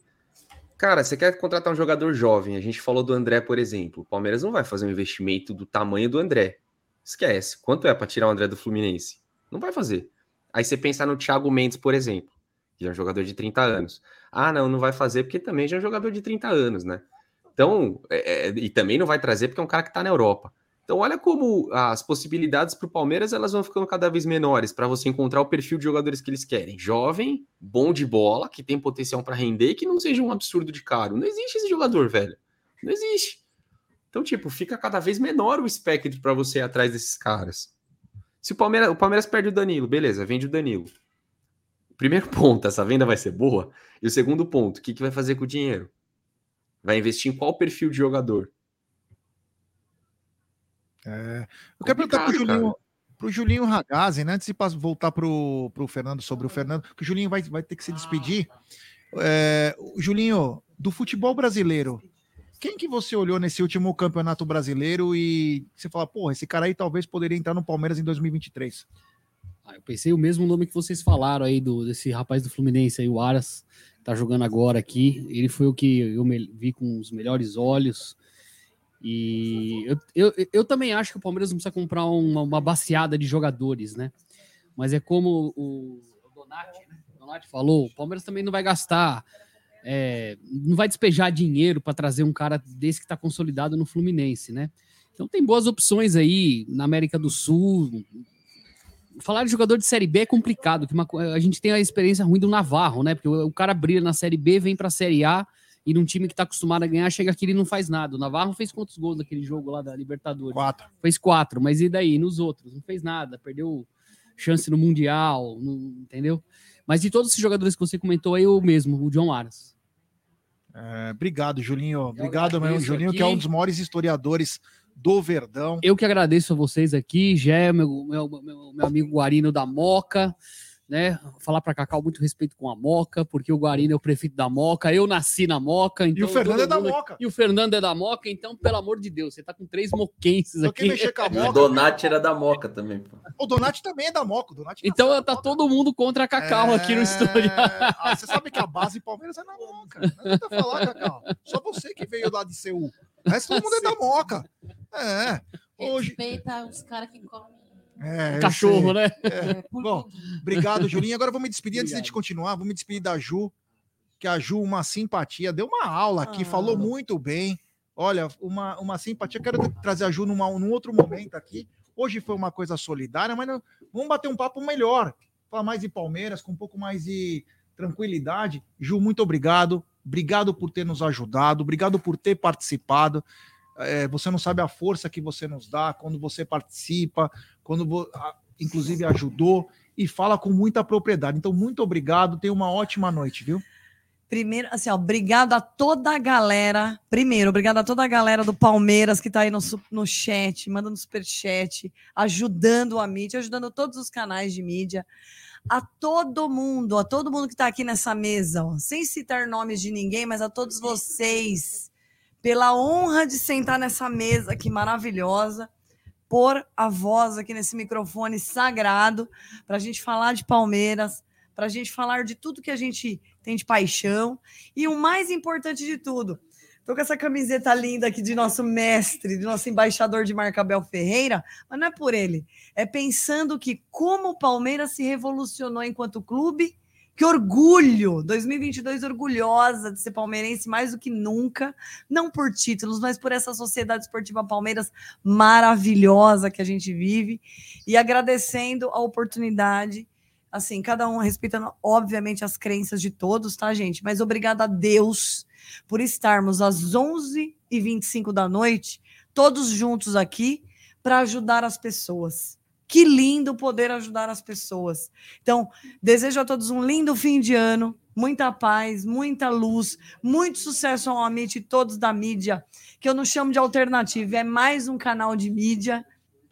Cara, você quer contratar um jogador jovem? A gente falou do André, por exemplo. O Palmeiras não vai fazer um investimento do tamanho do André. Esquece. Quanto é para tirar o André do Fluminense? Não vai fazer. Aí você pensa no Thiago Mendes, por exemplo, que é um jogador de 30 anos. Ah, não, não vai fazer porque também já é um jogador de 30 anos, né? Então, é, é, e também não vai trazer porque é um cara que está na Europa. Então, olha como as possibilidades para o Palmeiras elas vão ficando cada vez menores para você encontrar o perfil de jogadores que eles querem. Jovem, bom de bola, que tem potencial para render que não seja um absurdo de caro. Não existe esse jogador, velho. Não existe. Então, tipo, fica cada vez menor o espectro para você ir atrás desses caras. Se o Palmeiras, o Palmeiras perde o Danilo, beleza, vende o Danilo. Primeiro ponto, essa venda vai ser boa. E o segundo ponto, o que, que vai fazer com o dinheiro? Vai investir em qual perfil de jogador? É, eu quero perguntar para o Julinho, pro Julinho Ragazzi, né? Antes de voltar para o Fernando sobre o Fernando, que o Julinho vai, vai ter que se despedir. É, Julinho, do futebol brasileiro, quem que você olhou nesse último campeonato brasileiro e você fala, porra, esse cara aí talvez poderia entrar no Palmeiras em 2023? Ah, eu pensei o mesmo nome que vocês falaram aí do desse rapaz do Fluminense aí, o Aras tá jogando agora aqui. Ele foi o que eu vi com os melhores olhos. E eu, eu, eu também acho que o Palmeiras não precisa comprar uma, uma baseada de jogadores, né? Mas é como o, o Donati, né? o Donati falou, o Palmeiras também não vai gastar, é, não vai despejar dinheiro para trazer um cara desse que está consolidado no Fluminense, né? Então tem boas opções aí na América do Sul, falar de jogador de Série B é complicado, que uma, a gente tem a experiência ruim do Navarro, né? Porque o, o cara brilha na Série B, vem para a Série A e num time que tá acostumado a ganhar, chega aqui e não faz nada. O Navarro fez quantos gols naquele jogo lá da Libertadores? Quatro. Fez quatro, mas e daí? Nos outros? Não fez nada, perdeu chance no Mundial, entendeu? Mas de todos esses jogadores que você comentou aí, o mesmo, o John Aras. É, obrigado, Julinho. Obrigado mesmo, Julinho, aqui. que é um dos maiores historiadores do Verdão. Eu que agradeço a vocês aqui, Gé, meu, meu, meu, meu amigo Guarino da Moca, né? Falar para Cacau muito respeito com a Moca, porque o Guarino é o prefeito da Moca, eu nasci na Moca. Então e o Fernando é da Moca. E o Fernando é da Moca, então, pelo amor de Deus, você tá com três moquenses aqui. Mexer com a [LAUGHS] Moca, o Donati era da Moca também. Pô. O Donati também é da Moca. então tá todo mundo contra a Cacau é... aqui no estúdio. [LAUGHS] Ah, você sabe que a base Palmeiras é na Moca. Não adianta falar, Cacau. Só você que veio lá de Seul. O resto todo mundo é da Moca. É. Hoje- Respeita os caras que comem. É, Cachorro, né? É, Bom, obrigado, Julinho. Agora vou me despedir antes de a gente Obrigado. continuar. Vou me despedir da Ju, que a Ju, uma simpatia, deu uma aula aqui, Ah. falou muito bem. Olha, uma, uma simpatia. Quero trazer a Ju numa, num outro momento aqui. Hoje foi uma coisa solidária, mas não- vamos bater um papo melhor. Falar mais de Palmeiras, com um pouco mais de tranquilidade. Ju, muito obrigado. Obrigado por ter nos ajudado. Obrigado por ter participado. É, você não sabe a força que você nos dá quando você participa, quando inclusive ajudou e fala com muita propriedade. Então, muito obrigado. Tenha uma ótima noite, viu? Primeiro, assim, ó, obrigado a toda a galera. Primeiro, obrigado a toda a galera do Palmeiras que tá aí no, no chat, mandando superchat, ajudando a mídia, ajudando todos os canais de mídia. A todo mundo, a todo mundo que tá aqui nessa mesa, ó, sem citar nomes de ninguém, mas a todos vocês, pela honra de sentar nessa mesa aqui maravilhosa, pôr a voz aqui nesse microfone sagrado, para a gente falar de Palmeiras, para a gente falar de tudo que a gente tem de paixão. E o mais importante de tudo, tô com essa camiseta linda aqui de nosso mestre, de nosso embaixador de marca Abel Ferreira, mas não é por ele, é pensando que como o Palmeiras se revolucionou enquanto clube, que orgulho! 2022 orgulhosa de ser palmeirense mais do que nunca, não por títulos, mas por essa sociedade esportiva Palmeiras maravilhosa que a gente vive e agradecendo a oportunidade assim, cada um respeitando, obviamente, as crenças de todos, tá, gente? Mas obrigada a Deus por estarmos às 11h25 da noite, todos juntos aqui, para ajudar as pessoas. Que lindo poder ajudar as pessoas. Então, desejo a todos um lindo fim de ano, muita paz, muita luz, muito sucesso ao Amit e todos da mídia, que eu não chamo de alternativa, é mais um canal de mídia,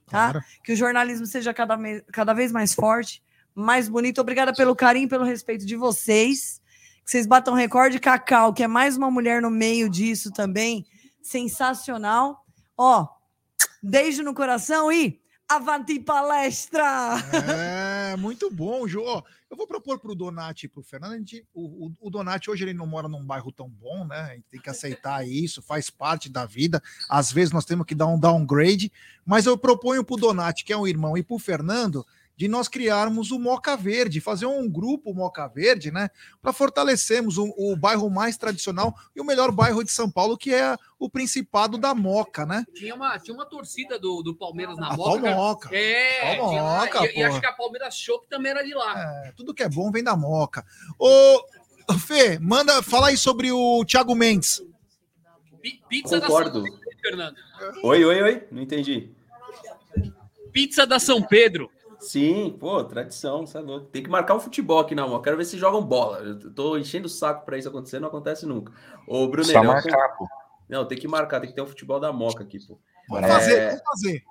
tá? Claro. Que o jornalismo seja cada, cada vez mais forte, mais bonito. Obrigada pelo carinho, pelo respeito de vocês. Que vocês batam recorde. Cacau, que é mais uma mulher no meio disso também. Sensacional. Ó, beijo no coração e avanti palestra! É, muito bom. Ó, eu vou propor para o Donati e para o Fernando. o, o Donati hoje ele não mora num bairro tão bom, né? A gente tem que aceitar isso, faz parte da vida. Às vezes nós temos que dar um downgrade, mas eu proponho para o Donati, que é um irmão, e para o Fernando, de nós criarmos o Moca Verde, fazer um grupo Moca Verde, né? Para fortalecermos o, o bairro mais tradicional e o melhor bairro de São Paulo, que é o Principado da Moca, né? Tinha uma, tinha uma torcida do, do Palmeiras na A Moca. cara. Palmoca. É, tinha lá, Palmoca, e, e acho que a Palmeiras Chopp também era de lá. É, tudo que é bom vem da Moca. Ô, Fê, manda falar aí sobre o Thiago Mendes. Pi- Pizza Concordo. da São Pedro, Fernando. Oi, oi, oi. Não entendi. Pizza da São Pedro. Sim, pô, tradição, você é louco. Tem que marcar um futebol aqui na mão. Quero ver se jogam bola. Eu tô enchendo o saco pra isso acontecer, não acontece nunca. Ô, Bruno, Só marcar, pô. Não, tem que marcar, tem que ter um futebol da Moca aqui, pô. Vamos É. fazer, vamos fazer.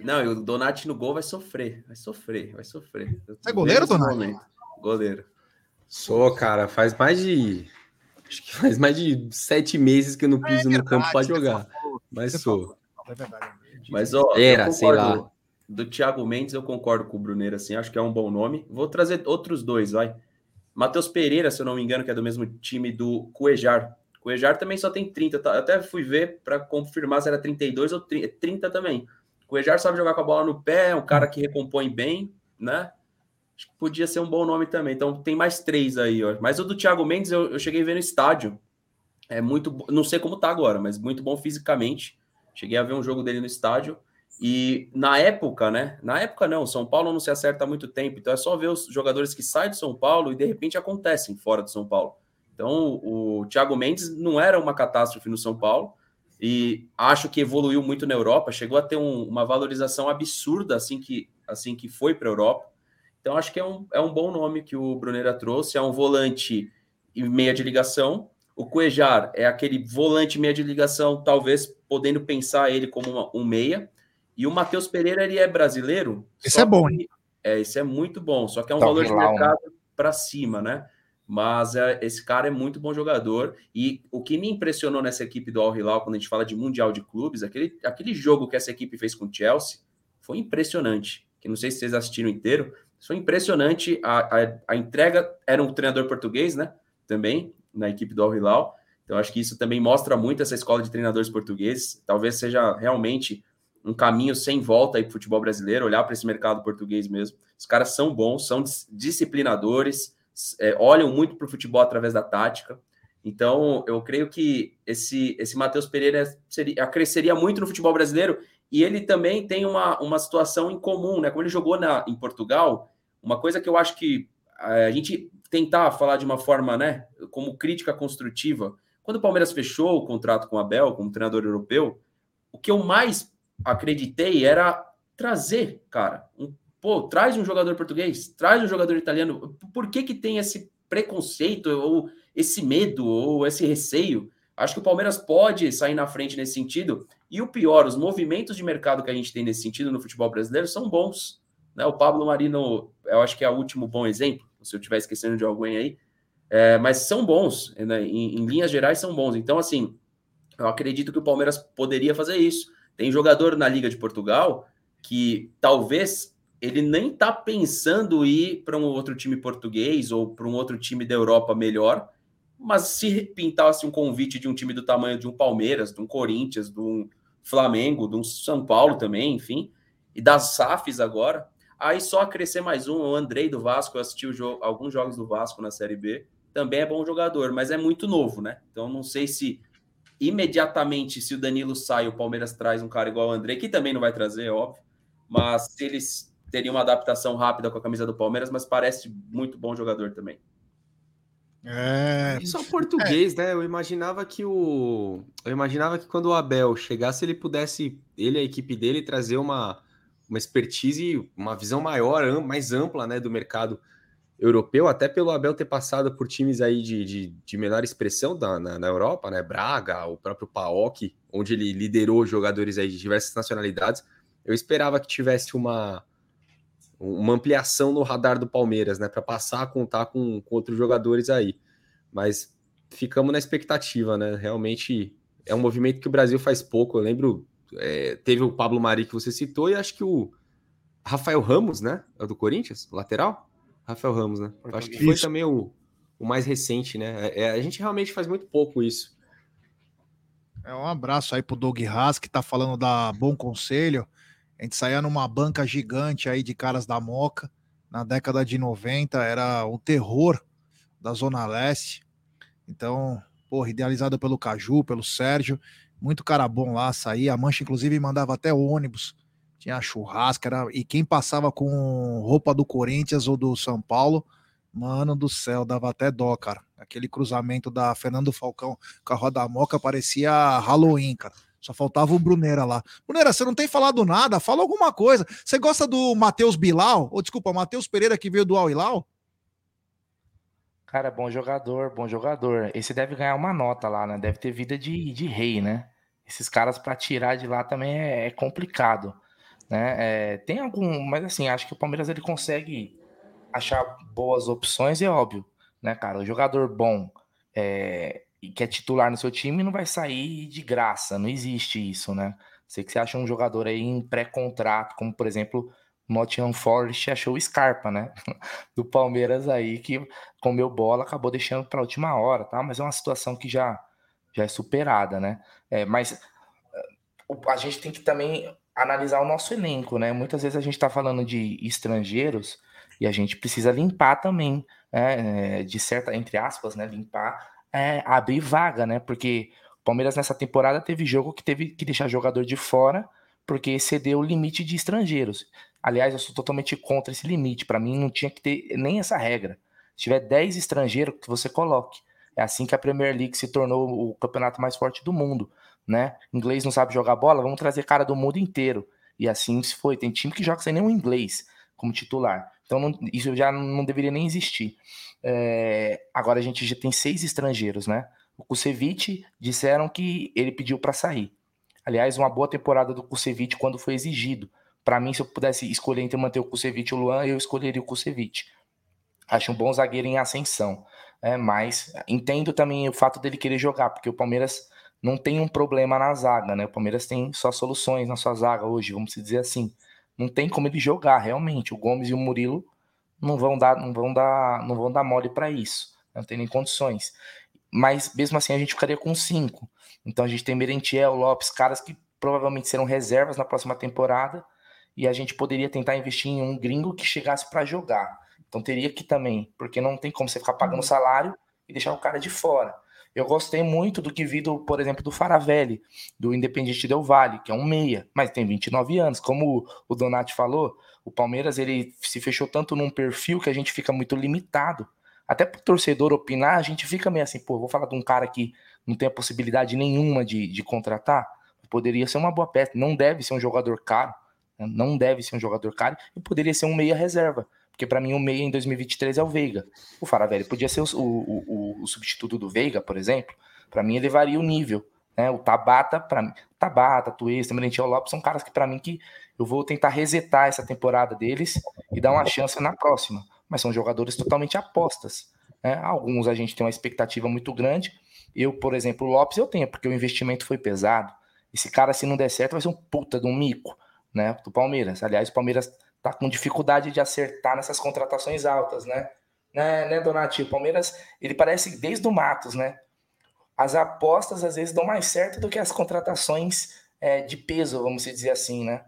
Não, e o Donati no gol vai sofrer, vai sofrer, vai sofrer. Você é goleiro, Donati? momento. Goleiro. Sou, cara, faz mais de. Acho que faz mais de sete meses que eu não piso no campo para É jogar. Mas sou. É verdade. Mas, ó, Era, sei lá. Do Thiago Mendes, eu concordo com o Bruneiro, assim, acho que é um bom nome. Vou trazer outros dois, vai. Matheus Pereira, se eu não me engano, que é do mesmo time do Cuejar. Cuejar também só tem 30, tá? Eu até fui ver para confirmar se era 32 ou 30, 30 também. Cuejar sabe jogar com a bola no pé, é um cara que recompõe bem, né? Acho que podia ser um bom nome também. Então tem mais três aí, ó. Mas o do Thiago Mendes eu, eu cheguei a ver no estádio. É muito, não sei como tá agora, mas muito bom fisicamente. Cheguei a ver um jogo dele no estádio. E na época, né? Na época não, São Paulo não se acerta há muito tempo, então é só ver os jogadores que saem de São Paulo e de repente acontecem fora de São Paulo. Então o Thiago Mendes não era uma catástrofe no São Paulo e acho que evoluiu muito na Europa, chegou a ter um- uma valorização absurda assim que, assim que foi para a Europa. Então acho que é um, é um bom nome que o Brunera trouxe, é um volante e meia de ligação. O Cuejar é aquele volante meia de ligação, talvez podendo pensar ele como uma- um meia. E o Matheus Pereira, ele é brasileiro. Só é bom, que- É, esse é muito bom, só que é um Tá valor de né? mercado para cima, né? Mas é, esse cara é muito bom jogador. E o que me impressionou nessa equipe do Al Hilal, quando a gente fala de Mundial de Clubes, aquele, aquele jogo que essa equipe fez com o Chelsea, foi impressionante. Que não sei se vocês assistiram inteiro, foi impressionante. A, a, a entrega era um treinador português, né? Também, na equipe do Al Hilal. Então, acho que isso também mostra muito essa escola de treinadores portugueses. Talvez seja realmente um caminho sem volta aí para o futebol brasileiro, olhar para esse mercado português mesmo. Os caras são bons, são disciplinadores, é, olham muito para o futebol através da tática. Então, eu creio que esse, esse Matheus Pereira seria, cresceria muito no futebol brasileiro e ele também tem uma, uma situação em comum, né? Como ele jogou na, em Portugal, uma coisa que eu acho que a gente tentar falar de uma forma, né, como crítica construtiva. Quando o Palmeiras fechou o contrato com o Abel, como treinador europeu, o que eu mais acreditei era trazer, cara, um, pô, traz um jogador português, traz um jogador italiano. Por que que tem esse preconceito ou esse medo ou esse receio? Acho que o Palmeiras pode sair na frente nesse sentido. E o pior, os movimentos de mercado que a gente tem nesse sentido no futebol brasileiro são bons. Né? O Pablo Marino, eu acho que é o último bom exemplo, se eu estiver esquecendo de alguém aí. É, mas são bons, né? em, em linhas gerais são bons. Então, assim, eu acredito que o Palmeiras poderia fazer isso. Tem jogador na Liga de Portugal que talvez ele nem está pensando ir para um outro time português ou para um outro time da Europa melhor, mas se pintasse um convite de um time do tamanho de um Palmeiras, de um Corinthians, de um Flamengo, de um São Paulo também, enfim, e das SAFs agora, aí só crescer mais um, o Andrei do Vasco, eu assisti alguns jogos do Vasco na Série B, também é bom jogador, mas é muito novo, né? Então não sei se imediatamente, se o Danilo sai, o Palmeiras traz um cara igual o André, que também não vai trazer, é óbvio, mas se eles teriam uma adaptação rápida com a camisa do Palmeiras, mas parece muito bom jogador também. É. E só português, é. né? Eu imaginava que o. Eu imaginava que quando o Abel chegasse, ele pudesse, ele e a equipe dele, trazer uma, uma expertise, uma visão maior, mais ampla, né, do mercado europeu, até pelo Abel ter passado por times aí de, de, de menor expressão da, na, na, Europa, né? Braga, o próprio PAOK, onde ele liderou jogadores aí de diversas nacionalidades. Eu esperava que tivesse uma, uma ampliação no radar do Palmeiras, né? Para passar a contar com, com outros jogadores aí. Mas ficamos na expectativa, né? Realmente é um movimento que o Brasil faz pouco. Eu lembro, é, teve o Pablo Mari que você citou, e acho que o Rafael Ramos, né? É do Corinthians, lateral Rafael Ramos, né? Acho que foi também o, o mais recente, né? É, é, a gente realmente faz muito pouco isso. É um abraço aí pro Doug Haas, que tá falando da Bom Conselho. A gente saía numa banca gigante aí de caras da Moca. Na década de 90, era o terror da Zona Leste. Então, porra, idealizado pelo Caju, pelo Sérgio. Muito cara bom lá, saía. A Mancha, inclusive, mandava até ônibus tinha churrasco, era, e quem passava com roupa do Corinthians ou do São Paulo, mano do céu, dava até dó, cara. Aquele cruzamento da Fernando Falcão com a Roda Moca parecia Halloween, cara. Só faltava o Brunera lá. Brunera, você não tem falado nada, fala alguma coisa. Você gosta do Matheus Bilal? Ou desculpa, Matheus Pereira que veio do Al Hilal? Cara, bom jogador, bom jogador. Esse deve ganhar uma nota lá, né? Deve ter vida de, de rei, né? Esses caras para tirar de lá também é, é complicado. Né? É, tem algum, mas assim, acho que o Palmeiras ele consegue achar boas opções, é óbvio, né, cara? O jogador bom é, que é titular no seu time não vai sair de graça, não existe isso, né? Sei que você acha um jogador aí em pré-contrato, como por exemplo Nottingham Forest achou o Scarpa, né? [LAUGHS] Do Palmeiras aí que comeu bola, acabou deixando para a última hora, tá? Mas é uma situação que já já é superada, né? É, mas a gente tem que também analisar o nosso elenco, né? Muitas vezes a gente está falando de estrangeiros e a gente precisa limpar também, né? de certa, entre aspas, né? Limpar, é, abrir vaga, né? Porque o Palmeiras nessa temporada teve jogo que teve que deixar jogador de fora porque excedeu o limite de estrangeiros. Aliás, eu sou totalmente contra esse limite. Para mim, não tinha que ter nem essa regra. Se tiver 10 estrangeiros, que você coloque. É assim que a Premier League se tornou o campeonato mais forte do mundo né? Inglês não sabe jogar bola, vamos trazer cara do mundo inteiro. E assim se foi. Tem time que joga sem nenhum inglês como titular. Então não, isso já não deveria nem existir. É, agora a gente já tem seis estrangeiros, né? O Kusevich disseram que ele pediu para sair. Aliás, uma boa temporada do Kusevich quando foi exigido. Para mim, se eu pudesse escolher entre manter o Kusevich e o Luan, eu escolheria o Kusevich. Acho um bom zagueiro em ascensão. É, mas entendo também o fato dele querer jogar, porque o Palmeiras não tem um problema na zaga, né? O Palmeiras tem só soluções na sua zaga hoje, vamos dizer assim. Não tem como ele jogar realmente. O Gomes e o Murilo não vão dar, não vão dar, não vão dar mole para isso. Não tem nem condições. Mas mesmo assim a gente ficaria com cinco. Então a gente tem Merentiel, Lopes, caras que provavelmente serão reservas na próxima temporada e a gente poderia tentar investir em um gringo que chegasse para jogar. Então teria que também, porque não tem como você ficar pagando salário e deixar o cara de fora. Eu gostei muito do que vi, do, por exemplo, do Faravelli, do Independiente Del Vale, que é um meia, mas tem 29 anos. Como o Donati falou, o Palmeiras ele se fechou tanto num perfil que a gente fica muito limitado. Até para o torcedor opinar, a gente fica meio assim, pô, vou falar de um cara que não tem a possibilidade nenhuma de, de contratar. Poderia ser uma boa peça, não deve ser um jogador caro, né? não deve ser um jogador caro, e poderia ser um meia reserva. Porque para mim o meia em 2023 é o Veiga. O Faravelli podia ser o, o, o, o substituto do Veiga, por exemplo. Para mim elevaria o nível. Né? O Tabata, para mim, Tabata, Tuesta, Merentiel Lopes são caras que para mim que eu vou tentar resetar essa temporada deles e dar uma chance na próxima. Mas são jogadores totalmente apostas. Né? Alguns a gente tem uma expectativa muito grande. Eu, por exemplo, o Lopes eu tenho, porque o investimento foi pesado. Esse cara, se não der certo, vai ser um puta de um mico, né? Do Palmeiras. Aliás, o Palmeiras tá com dificuldade de acertar nessas contratações altas, né? Né, né Donati? O Palmeiras, ele parece desde o Matos, né? As apostas às vezes dão mais certo do que as contratações é, de peso, vamos dizer assim, né?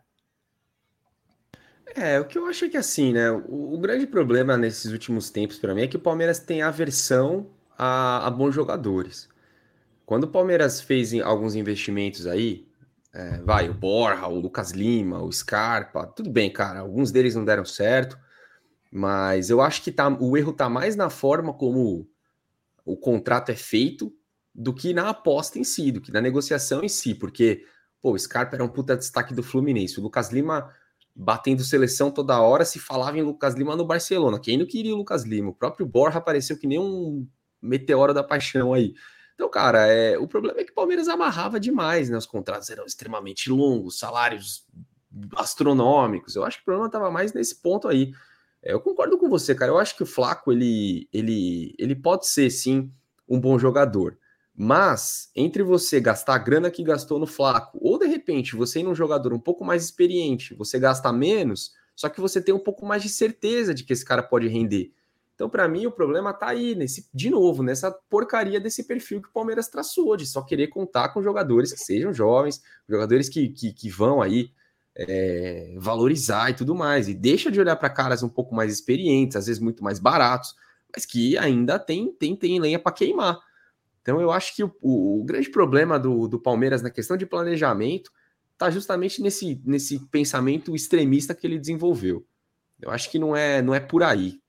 É, o que eu acho é que assim, né? O, o grande problema nesses últimos tempos para mim é que o Palmeiras tem aversão a, a bons jogadores. Quando o Palmeiras fez alguns investimentos aí, é, vai, o Borja, o Lucas Lima, o Scarpa, tudo bem, cara. Alguns deles não deram certo, mas eu acho que tá, o erro tá mais na forma como o contrato é feito do que na aposta em si, do que na negociação em si, porque, pô, o Scarpa era um puta destaque do Fluminense, o Lucas Lima batendo seleção toda hora, se falava em Lucas Lima no Barcelona. Quem não queria o Lucas Lima? O próprio Borja apareceu que nem um meteoro da paixão aí. Então, cara, é, o problema é que o Palmeiras amarrava demais, né? Os contratos eram extremamente longos, salários astronômicos. Eu acho que o problema estava mais nesse ponto aí. É, eu concordo com você, cara. Eu acho que o Flaco ele, ele, ele pode ser sim um bom jogador. Mas entre você gastar a grana que gastou no Flaco, ou de repente você ir num jogador um pouco mais experiente, você gasta menos, só que você tem um pouco mais de certeza de que esse cara pode render. Então, para mim, o problema tá aí, nesse, de novo, nessa porcaria desse perfil que o Palmeiras traçou, de só querer contar com jogadores que sejam jovens, jogadores que, que, que vão aí é, valorizar e tudo mais. E deixa de olhar para caras um pouco mais experientes, às vezes muito mais baratos, mas que ainda tem, tem, tem lenha para queimar. Então, eu acho que o, o, o grande problema do, do Palmeiras na questão de planejamento está justamente nesse, nesse pensamento extremista que ele desenvolveu. Eu acho que não é, não é por aí.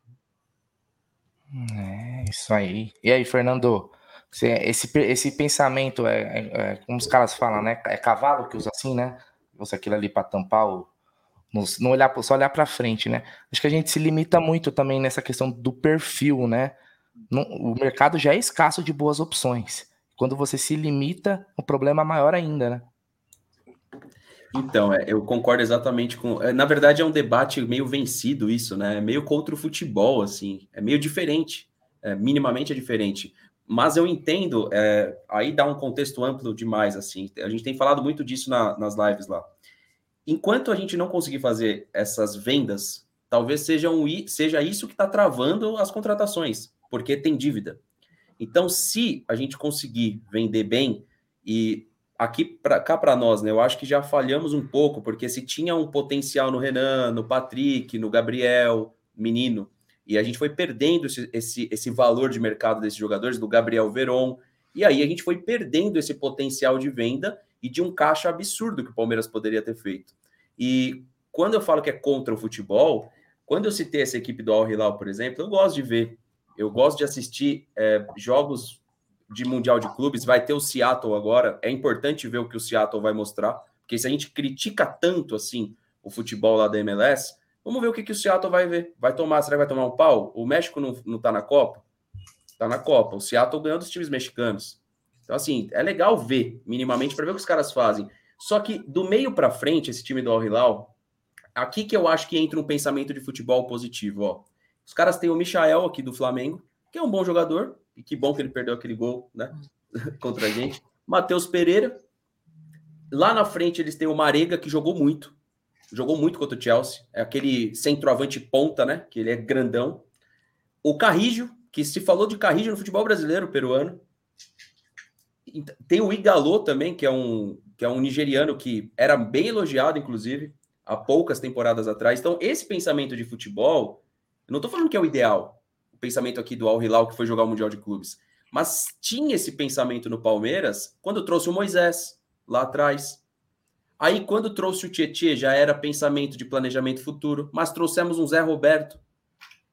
É, isso aí. E aí, Fernando? Você, esse, esse pensamento é, é, é, como os caras falam, né? É cavalo que usa assim, né? Usa aquilo ali para tampar o. Não olhar, só olhar para frente, né? Acho que a gente se limita muito também nessa questão do perfil, né? o mercado já é escasso de boas opções. Quando você se limita, o problema é maior ainda, né? Então, é, eu concordo exatamente com. é, Na verdade, é um debate meio vencido isso, né? É meio contra o futebol, assim. É meio diferente. É, minimamente é diferente. Mas eu entendo, é, aí dá um contexto amplo demais, assim. A gente tem falado muito disso na- nas lives lá. Enquanto a gente não conseguir fazer essas vendas, talvez seja, um, seja isso que está travando as contratações, porque tem dívida. Então, se a gente conseguir vender bem e aqui para cá para nós, né? Eu acho que já falhamos um pouco, porque se tinha um potencial no Renan, no Patrick, no Gabriel, menino, e a gente foi perdendo esse, esse, esse valor de mercado desses jogadores, do Gabriel Veron, e aí a gente foi perdendo esse potencial de venda e de um caixa absurdo que o Palmeiras poderia ter feito. E quando eu falo que é contra o futebol, quando eu citei essa equipe do Al Hilal, por exemplo, eu gosto de ver, eu gosto de assistir é, jogos de Mundial de Clubes, vai ter o Seattle agora. É importante ver o que o Seattle vai mostrar, porque se a gente critica tanto assim o futebol lá da MLS, vamos ver o que, que o Seattle vai ver. Vai tomar, será que vai tomar um pau? O México não, não tá na Copa? Tá na Copa. O Seattle ganhou dos times mexicanos. Então, assim, é legal ver, minimamente, para ver o que os caras fazem. Só que do meio para frente, esse time do Al Hilal, aqui que eu acho que entra um pensamento de futebol positivo, ó. Os caras têm o Michael aqui do Flamengo, que é um bom jogador, e que bom que ele perdeu aquele gol, né? [LAUGHS] Contra a gente. Matheus Pereira. Lá na frente eles têm o Marega, que jogou muito. Jogou muito contra o Chelsea. É aquele centroavante ponta, né? Que ele é grandão. O Carrijo, que se falou de Carrijo no futebol brasileiro peruano. Tem o Igalô também, que é um, que é um nigeriano que era bem elogiado, inclusive, há poucas temporadas atrás. Então, esse pensamento de futebol, eu não estou falando que é o ideal, pensamento aqui do Al Hilal que foi jogar o Mundial de Clubes, mas tinha esse pensamento no Palmeiras quando trouxe o Moisés lá atrás. Aí, quando trouxe o Tietê, já era pensamento de planejamento futuro, mas trouxemos um Zé Roberto.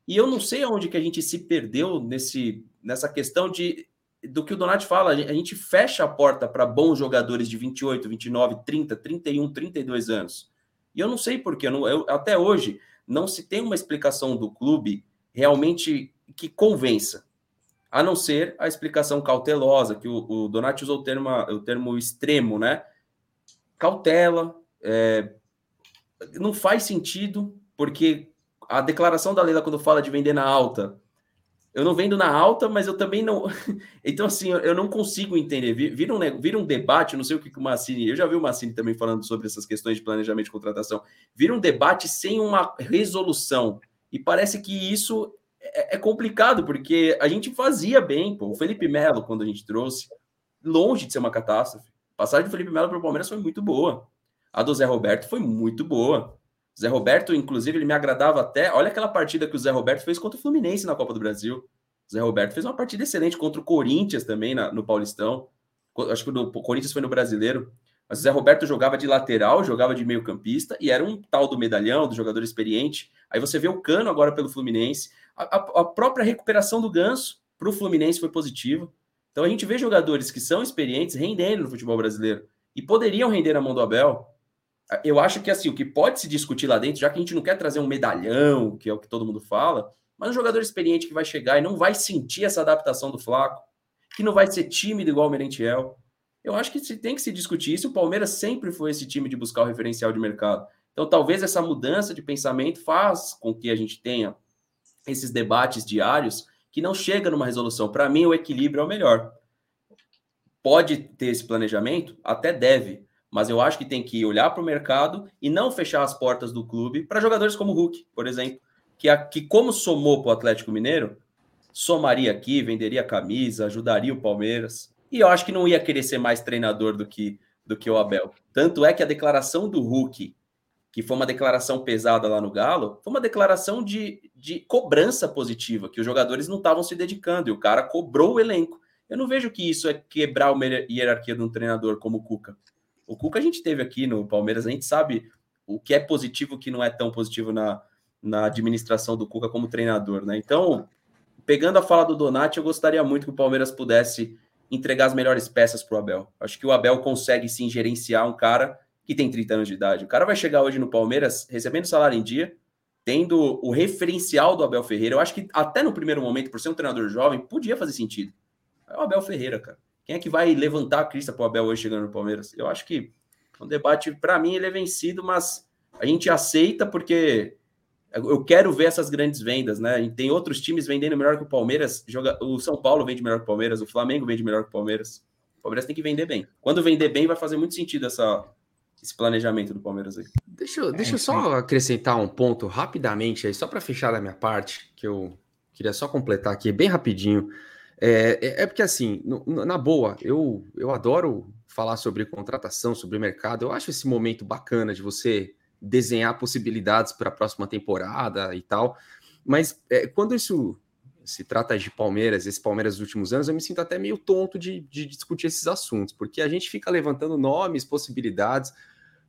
E eu não sei aonde que a gente se perdeu nesse, nessa questão de do que o Donati fala, a gente fecha a porta para bons jogadores de 28, 29, 30, 31, 32 anos. E eu não sei porquê, eu, eu, até hoje não se tem uma explicação do clube realmente que convença, a não ser a explicação cautelosa, que o, o Donati usou o termo, o termo extremo, né? Cautela, é, não faz sentido, porque a declaração da Leila, quando fala de vender na alta, eu não vendo na alta, mas eu também não. [LAUGHS] Então, assim, eu não consigo entender. Vira um, vira um debate, não sei o que o Massini. Eu já vi o Massini também falando sobre essas questões de planejamento de contratação. Vira um debate sem uma resolução. E parece que isso é, é complicado, porque a gente fazia bem, pô. O Felipe Melo, quando a gente trouxe, longe de ser uma catástrofe. A passagem do Felipe Melo para o Palmeiras foi muito boa. A do Zé Roberto foi muito boa. Zé Roberto, inclusive, ele me agradava até. Olha aquela partida que o Zé Roberto fez contra o Fluminense na Copa do Brasil. Zé Roberto fez uma partida excelente contra o Corinthians também na, no Paulistão. Acho que o Corinthians foi no Brasileiro. Mas o Zé Roberto jogava de lateral, jogava de meio-campista e era um tal do medalhão, do jogador experiente. Aí você vê o Cano agora pelo Fluminense. A, a, a própria recuperação do Ganso para o Fluminense foi positiva. Então a gente vê jogadores que são experientes rendendo no futebol brasileiro e poderiam render na mão do Abel eu acho que assim, o que pode se discutir lá dentro, já que a gente não quer trazer um medalhão, que é o que todo mundo fala, mas um jogador experiente que vai chegar e não vai sentir essa adaptação do Flaco, que não vai ser tímido igual o Merentiel. Eu acho que tem que se discutir isso. O Palmeiras sempre foi esse time de buscar o referencial de mercado. Então, talvez essa mudança de pensamento faz com que a gente tenha esses debates diários que não chega numa resolução. Para mim, o equilíbrio é o melhor. Pode ter esse planejamento? Até deve mas eu acho que tem que olhar para o mercado e não fechar as portas do clube para jogadores como o Hulk, por exemplo, que, a, que como somou para o Atlético Mineiro, somaria aqui, venderia camisa, ajudaria o Palmeiras. E eu acho que não ia querer ser mais treinador do que, do que o Abel. Tanto é que a declaração do Hulk, que foi uma declaração pesada lá no Galo, foi uma declaração de, de cobrança positiva, que os jogadores não estavam se dedicando e o cara cobrou o elenco. Eu não vejo que isso é quebrar uma hierarquia de um treinador como o Cuca. O Cuca a gente teve aqui no Palmeiras, a gente sabe o que é positivo o que não é tão positivo na, na administração do Cuca como treinador, né? Então, pegando a fala do Donati, eu gostaria muito que o Palmeiras pudesse entregar as melhores peças para o Abel. Acho que o Abel consegue sim gerenciar um cara que tem 30 anos de idade. O cara vai chegar hoje no Palmeiras recebendo salário em dia, tendo o referencial do Abel Ferreira. Eu acho que até no primeiro momento, por ser um treinador jovem, podia fazer sentido. É o Abel Ferreira, cara. Quem é que vai levantar a crista para o Abel hoje chegando no Palmeiras? Eu acho que o debate, para mim, ele é vencido, mas a gente aceita porque eu quero ver essas grandes vendas, né? E tem outros times vendendo melhor que o Palmeiras. Joga... O São Paulo vende melhor que o Palmeiras, o Flamengo vende melhor que o Palmeiras. O Palmeiras tem que vender bem. Quando vender bem, vai fazer muito sentido essa, esse planejamento do Palmeiras aí. Deixa, eu, deixa eu só acrescentar um ponto rapidamente aí, só para fechar da minha parte, que eu queria só completar aqui bem rapidinho. É, é, é, porque, assim, no, na boa, eu, eu adoro falar sobre contratação, sobre mercado. Eu acho esse momento bacana de você desenhar possibilidades para a próxima temporada e tal. Mas é, quando isso se trata de Palmeiras, esse Palmeiras dos últimos anos, eu me sinto até meio tonto de, de discutir esses assuntos, porque a gente fica levantando nomes, possibilidades,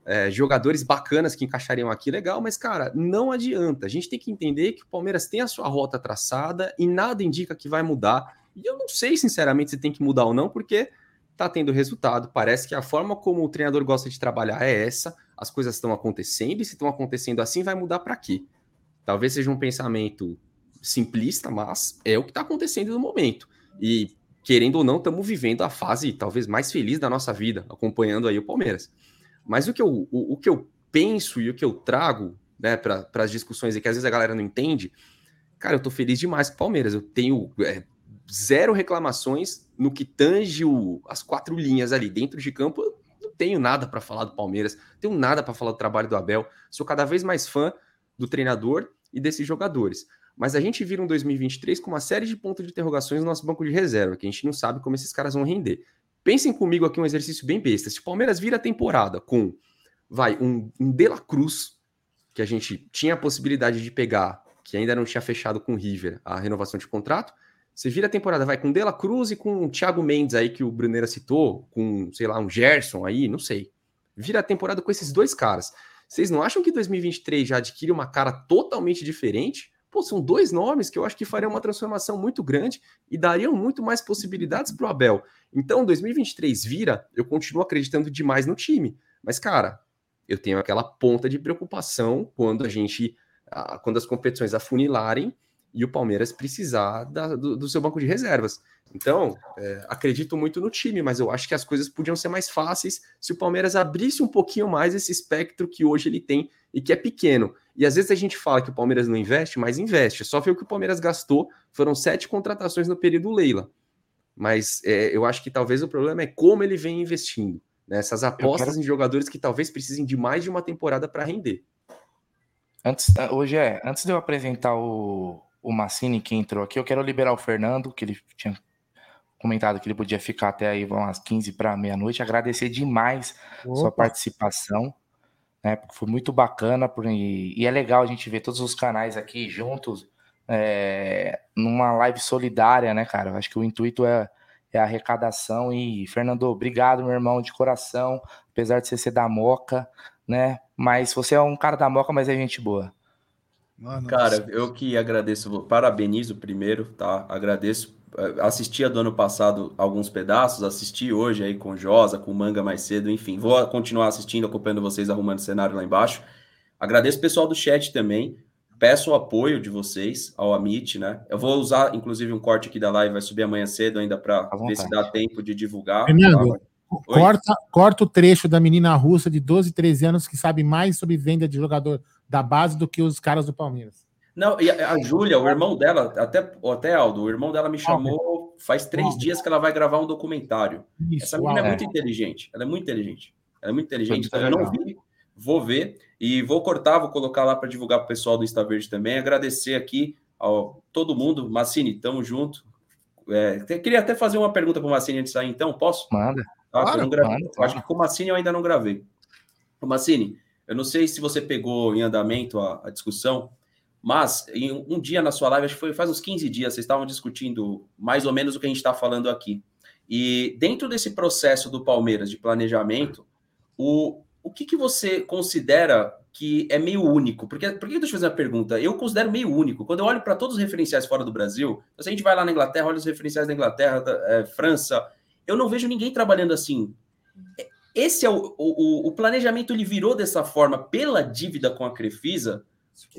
é, jogadores bacanas que encaixariam aqui, legal, mas, cara, não adianta. A gente tem que entender que o Palmeiras tem a sua rota traçada e nada indica que vai mudar e eu não sei, sinceramente, se tem que mudar ou não, porque tá tendo resultado. Parece que a forma como o treinador gosta de trabalhar é essa. As coisas estão acontecendo, e se estão acontecendo assim, vai mudar para quê? Talvez seja um pensamento simplista, mas é o que está acontecendo no momento. E, querendo ou não, estamos vivendo a fase talvez mais feliz da nossa vida, acompanhando aí o Palmeiras. Mas o que eu, o, o que eu penso e o que eu trago né, para as discussões e que às vezes a galera não entende, cara, eu tô feliz demais com o Palmeiras. Eu tenho é, zero reclamações no que tange o, as quatro linhas ali dentro de campo. Tenho nada para falar do Palmeiras, tenho nada para falar do trabalho do Abel. Sou cada vez mais fã do treinador e desses jogadores. Mas a gente vira um 2023 com uma série de pontos de interrogações no nosso banco de reserva, que a gente não sabe como esses caras vão render. Pensem comigo aqui um exercício bem besta. Se o Palmeiras vira a temporada com, vai, um, um De La Cruz, que a gente tinha a possibilidade de pegar, que ainda não tinha fechado com o River a renovação de contrato, você vira a temporada, vai com De La Cruz e com o Thiago Mendes aí, que o Bruneira citou, com, sei lá, um Gerson aí, não sei. Vira a temporada com esses dois caras. Vocês não acham que 2023 já adquire uma cara totalmente diferente? Pô, são dois nomes que eu acho que fariam uma transformação muito grande e dariam muito mais possibilidades para o Abel. Então, 2023 vira, eu continuo acreditando demais no time. Mas, cara, eu tenho aquela ponta de preocupação quando a gente, quando as competições afunilarem e o Palmeiras precisar da, do, do, seu banco de reservas. Então, é, acredito muito no time, mas eu acho que as coisas podiam ser mais fáceis se o Palmeiras abrisse um pouquinho mais esse espectro que hoje ele tem e que é pequeno. E às vezes a gente fala que o Palmeiras não investe, mas investe. Só ver o que o Palmeiras gastou. Foram sete contratações no período Leila. Mas é, eu acho que talvez o problema é como ele vem investindo. Né? Essas apostas quero... em jogadores que talvez precisem de mais de uma temporada para render. Antes, ah, hoje é, antes de eu apresentar o, o Massini que entrou aqui, eu quero liberar o Fernando, que ele tinha comentado que ele podia ficar até aí umas 15 para meia-noite. Agradecer demais Opa. sua participação né? Foi muito bacana por, e, é legal a gente ver todos os canais aqui juntos é, numa live solidária, né, cara? Eu acho que o intuito é, é a arrecadação e Fernando, obrigado, meu irmão, de coração, apesar de você ser da Moca, né? Mas você é um cara da Moca, mas é gente boa. Mano, cara, eu que agradeço, parabenizo primeiro, tá? Agradeço eh, assistia do ano passado alguns pedaços, assisti hoje aí com Josa, com Manga mais cedo, enfim, vou continuar assistindo, acompanhando vocês arrumando cenário lá embaixo. Agradeço o pessoal do chat também, peço o apoio de vocês ao Amit, né? Eu vou usar, inclusive, um corte aqui da live, vai subir amanhã cedo ainda para ver se dá tempo de divulgar. Fernando, tá? corta, corta o trecho da menina russa de 12, 13 anos que sabe mais sobre venda de jogador da base do que os caras do Palmeiras. Não, e a, a Júlia, o irmão dela, até, até Aldo, o irmão dela me chamou faz três dias que ela vai gravar um documentário. Isso, Essa menina é muito inteligente, ela é muito inteligente. Ela é muito inteligente, então eu não vi, vou ver e vou cortar, vou colocar lá para divulgar para o pessoal do Insta Verde também. Agradecer aqui ao todo mundo. Massini, tamo junto. É, queria até fazer uma pergunta para o Massini antes de sair, então, posso? Manda. Ah, claro, manda, Acho que com o Massini eu ainda não gravei. O Massini, eu não sei se você pegou em andamento a, a discussão, mas em um dia na sua live, acho que foi faz uns 15 dias, vocês estavam discutindo mais ou menos o que a gente está falando aqui. E dentro desse processo do Palmeiras de planejamento, o, o que, que você considera que é meio único? Porque, por que eu fazer uma pergunta? Eu considero meio único. Quando eu olho para todos os referenciais fora do Brasil, se a gente vai lá na Inglaterra, olha os referenciais da Inglaterra, da, é, França, eu não vejo ninguém trabalhando assim. Esse é o, o, o planejamento, ele virou dessa forma pela dívida com a Crefisa,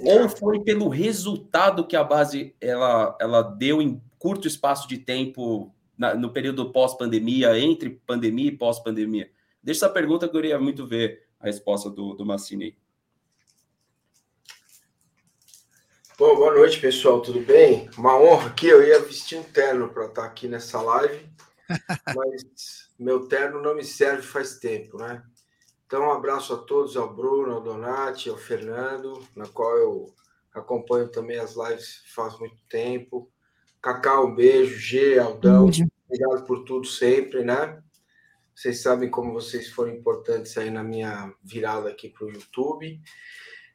ou foi pelo resultado que a base ela, ela deu em curto espaço de tempo na, no período pós-pandemia, entre pandemia e pós-pandemia? Deixa essa pergunta que eu queria muito ver a resposta do, do Massini. Bom, boa noite, pessoal, tudo bem? Uma honra aqui, eu ia vestir um terno para estar aqui nessa live, mas [LAUGHS] meu terno não me serve faz tempo, né? Então, um abraço a todos, ao Bruno, ao Donati, ao Fernando, na qual eu acompanho também as lives faz muito tempo. Cacau, um beijo. G, Aldão, obrigado por tudo sempre, né? Vocês sabem como vocês foram importantes aí na minha virada aqui para o YouTube.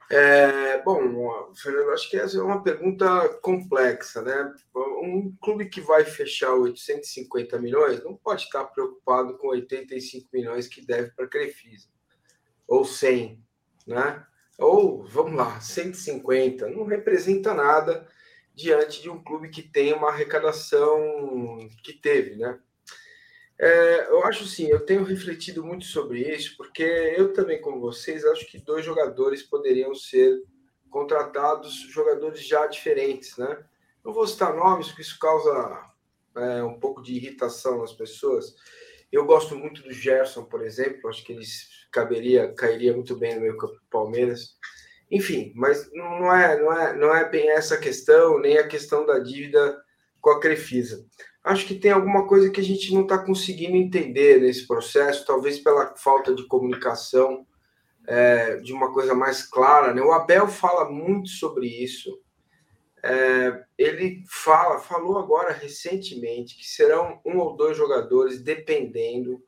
É, bom, Fernando, acho que essa é uma pergunta complexa, né? Um clube que vai fechar 850 milhões não pode estar preocupado com 85 milhões que deve para a Crefisa ou 100, né? Ou, vamos lá, 150, não representa nada diante de um clube que tem uma arrecadação que teve, né? É, eu acho sim, eu tenho refletido muito sobre isso, porque eu também, como vocês, acho que dois jogadores poderiam ser contratados, jogadores já diferentes, né? Não vou citar nomes, porque isso causa é, um pouco de irritação nas pessoas. Eu gosto muito do Gerson, por exemplo, acho que ele caberia, cairia muito bem no meio campo do Palmeiras. Enfim, mas não é, não é, não é bem essa questão, nem a questão da dívida com a Crefisa. Acho que tem alguma coisa que a gente não está conseguindo entender nesse processo, talvez pela falta de comunicação, é, de uma coisa mais clara. Né? O Abel fala muito sobre isso. É, ele fala, falou agora recentemente que serão um ou dois jogadores, dependendo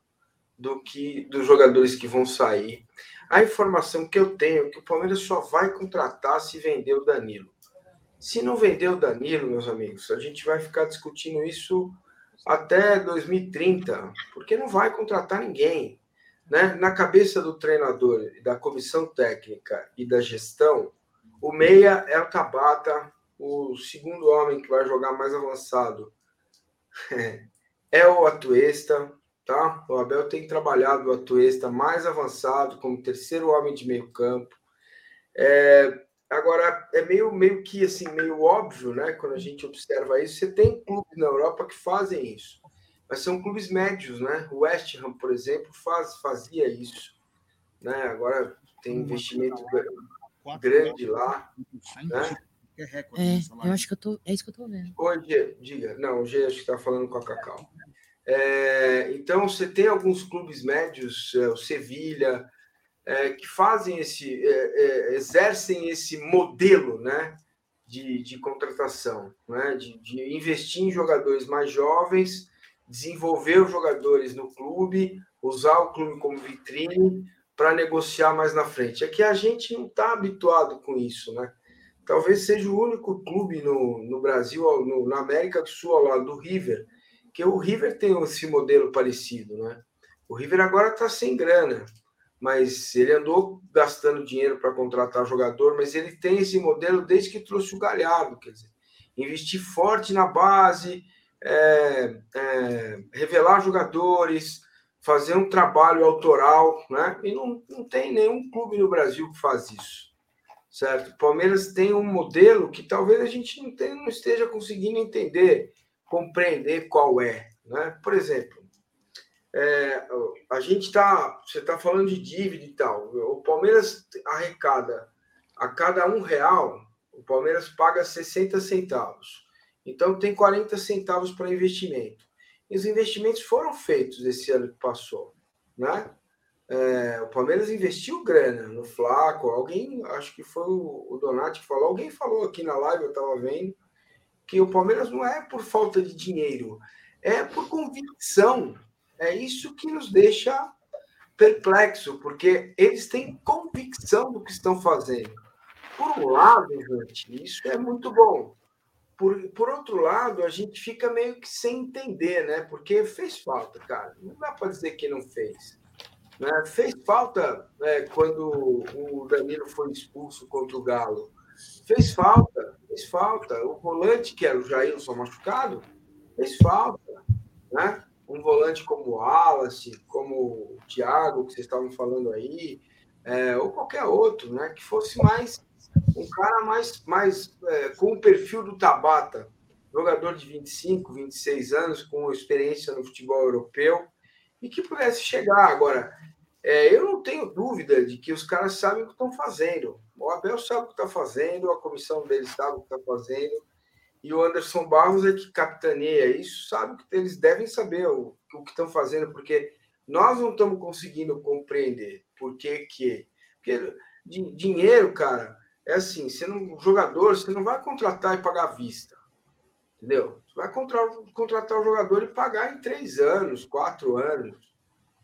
do que dos jogadores que vão sair. A informação que eu tenho é que o Palmeiras só vai contratar se vender o Danilo. Se não vender o Danilo, meus amigos, a gente vai ficar discutindo isso até 2030, porque não vai contratar ninguém. Né? Na cabeça do treinador, da comissão técnica e da gestão, o meia é o Tabata, o segundo homem que vai jogar mais avançado [LAUGHS] é o Atuesta, tá? O Abel tem trabalhado o Atuesta mais avançado como terceiro homem de meio campo. É, agora é meio meio que assim meio óbvio, né? Quando a gente observa isso, você tem clubes na Europa que fazem isso, mas são clubes médios, né? O West Ham, por exemplo, faz, fazia isso, né? Agora tem investimento grande lá, né? É, eu acho que eu tô. É isso que eu tô vendo. Oi, G, diga. Não, o G acho que está falando com a Cacau. É, então, você tem alguns clubes médios, é, o Sevilha, é, que fazem esse, é, é, exercem esse modelo, né, de, de contratação, né, de, de investir em jogadores mais jovens, desenvolver os jogadores no clube, usar o clube como vitrine para negociar mais na frente. É que a gente não está habituado com isso, né? talvez seja o único clube no, no Brasil, no, na América do Sul, ao lado do River, que o River tem esse modelo parecido, né? O River agora está sem grana, mas ele andou gastando dinheiro para contratar jogador, mas ele tem esse modelo desde que trouxe o Galhardo, quer dizer, investir forte na base, é, é, revelar jogadores, fazer um trabalho autoral, né? E não, não tem nenhum clube no Brasil que faz isso certo? Palmeiras tem um modelo que talvez a gente não, tenha, não esteja conseguindo entender, compreender qual é. Né? Por exemplo, é, a gente está, você está falando de dívida e tal. O Palmeiras arrecada a cada um real, o Palmeiras paga 60 centavos. Então tem 40 centavos para investimento. E os investimentos foram feitos esse ano que passou, né? É, o Palmeiras investiu grana no Flaco. Alguém, acho que foi o, Donati que falou, alguém falou aqui na live, eu estava vendo, que o Palmeiras não é por falta de dinheiro, é por convicção. É isso que nos deixa perplexo, porque eles têm convicção do que estão fazendo. Por um lado, gente, isso é muito bom. Por, por outro lado, a gente fica meio que sem entender, né? Porque fez falta, cara. Não dá para dizer que não fez. Né? Fez falta né, quando o Danilo foi expulso contra o Galo. Fez falta, fez falta. O volante, que era o Jailson machucado, fez falta. Né? Um volante como o Wallace, como o Thiago, que vocês estavam falando aí, é, ou qualquer outro, né? que fosse mais um cara mais, mais é, com o perfil do Tabata, jogador de 25, 26 anos, com experiência no futebol europeu, e que pudesse chegar. Agora, é, eu não tenho dúvida de que os caras sabem o que estão fazendo. O Abel sabe o que está fazendo, a comissão deles sabe o que está fazendo, e o Anderson Barros é que capitaneia isso, sabe que eles devem saber o, o que estão fazendo, porque nós não estamos conseguindo compreender por que que. Porque dinheiro, cara, é assim: você não, jogador, você não vai contratar e pagar à vista. Entendeu? Você vai contratar, contratar o jogador e pagar em três anos, quatro anos.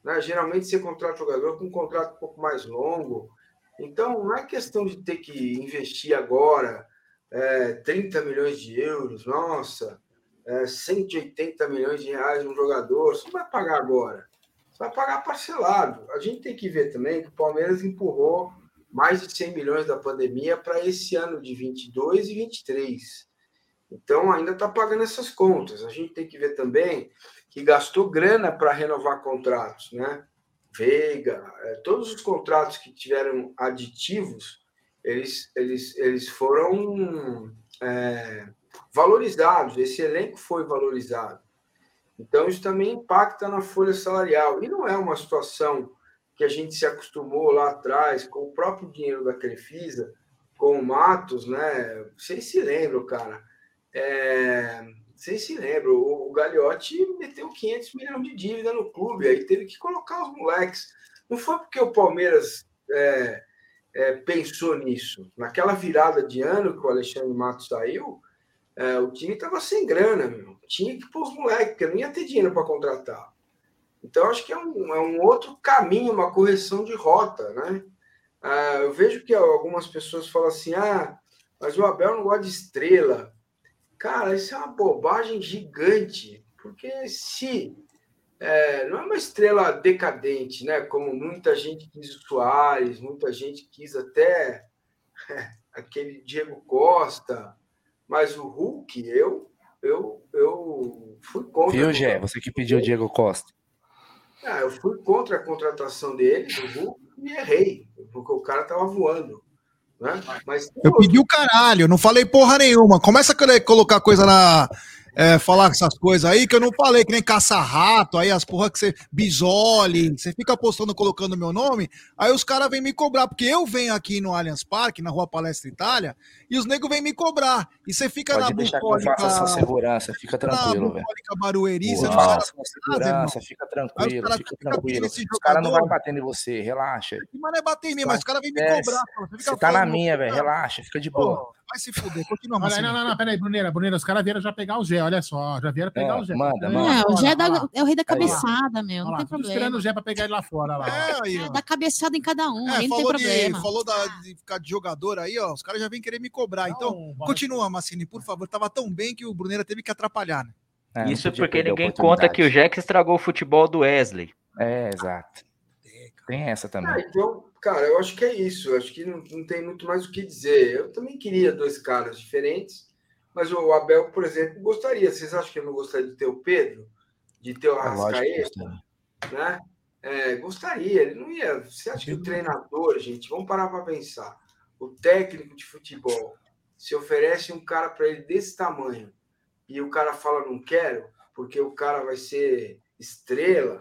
Né? Geralmente você contrata jogador com um contrato um pouco mais longo. Então, não é questão de ter que investir agora é, 30 milhões de euros, nossa, é, 180 milhões de reais um jogador. Você não vai pagar agora. Você vai pagar parcelado. A gente tem que ver também que o Palmeiras empurrou mais de 100 milhões da pandemia para esse ano de 22 e 23. Então, ainda está pagando essas contas. A gente tem que ver também que gastou grana para renovar contratos, né? Veiga, é, todos os contratos que tiveram aditivos, eles, eles, eles foram é, valorizados, esse elenco foi valorizado. Então, isso também impacta na folha salarial. E não é uma situação que a gente se acostumou lá atrás, com o próprio dinheiro da Crefisa, com o Matos, né? Vocês se lembram, cara? É, vocês se lembram, o Gagliotti meteu 500 milhões de dívida no clube, aí teve que colocar os moleques. Não foi porque o Palmeiras é, é, pensou nisso. Naquela virada de ano que o Alexandre Matos saiu, é, o time estava sem grana, meu. Tinha que pôr os moleques, porque não ia ter dinheiro para contratar. Então, acho que é um, é um outro caminho, uma correção de rota, né? Ah, eu vejo que algumas pessoas falam assim: ah, mas o Abel não gosta de estrela. Cara, isso é uma bobagem gigante, porque se é, não é uma estrela decadente, né? Como muita gente quis o Soares, muita gente quis até é, aquele Diego Costa, mas o Hulk, eu, eu, eu fui contra. Viu, Gé? Você que pediu o Diego Costa. Ah, eu fui contra a contratação dele, do Hulk, e errei, porque o cara tava voando. Né? Mas Eu pedi o caralho, não falei porra nenhuma. Começa a querer colocar coisa na. É, falar essas coisas aí que eu não falei, que nem caça-rato, aí as porra que você. Bisoli, você fica postando, colocando meu nome, aí os caras vêm me cobrar, porque eu venho aqui no Allianz Parque, na Rua Palestra Itália, e os negros vêm me cobrar. E você fica Pode na faço essa segurança, fica tranquilo, velho. bucólica Barueri, você não sabe segurança, fica tranquilo, fica tranquilo. Os caras não vão batendo em você, relaxa. Mas não é bater em mim, mas os caras vêm me cobrar. Você, fica Você tá na minha, velho, cara, relaxa, fica de boa. Vai se fuder, continua, não, não, não, peraí, Bruneira, Bruneira, os caras vieram já pegar o Gé, olha só, já vieram pegar É, o Gé. manda, É, manda. É, o Gé é, é o rei da cabeçada, meu. Não lá, tem tudo esperando problema. o Gé pra pegar ele lá fora. Lá. É, aí, ó. Dá cabeçada em cada um, É, aí não tem falou, de, problema. falou da- de ficar de jogador aí, ó. Os caras já vêm querer me cobrar. Então, bora. continua, Massini, por favor. Tava tão bem que o Bruneira teve que atrapalhar, né? É, Isso porque ninguém conta que o. Jax estragou o futebol do Wesley. É, exato. Tem essa Ah, também. então, cara, eu acho que é isso. Eu acho que não, não tem muito mais o que dizer. Eu também queria dois caras diferentes, mas o Abel, por exemplo, gostaria. Vocês acham que eu não gostaria de ter o Pedro? De ter o É Arrascaeta? gostaria. né? É, gostaria, ele não ia. Você acha que o treinador, gente, vamos parar para pensar. O técnico de futebol se oferece um cara para ele desse tamanho e o cara fala não quero, porque o cara vai ser estrela.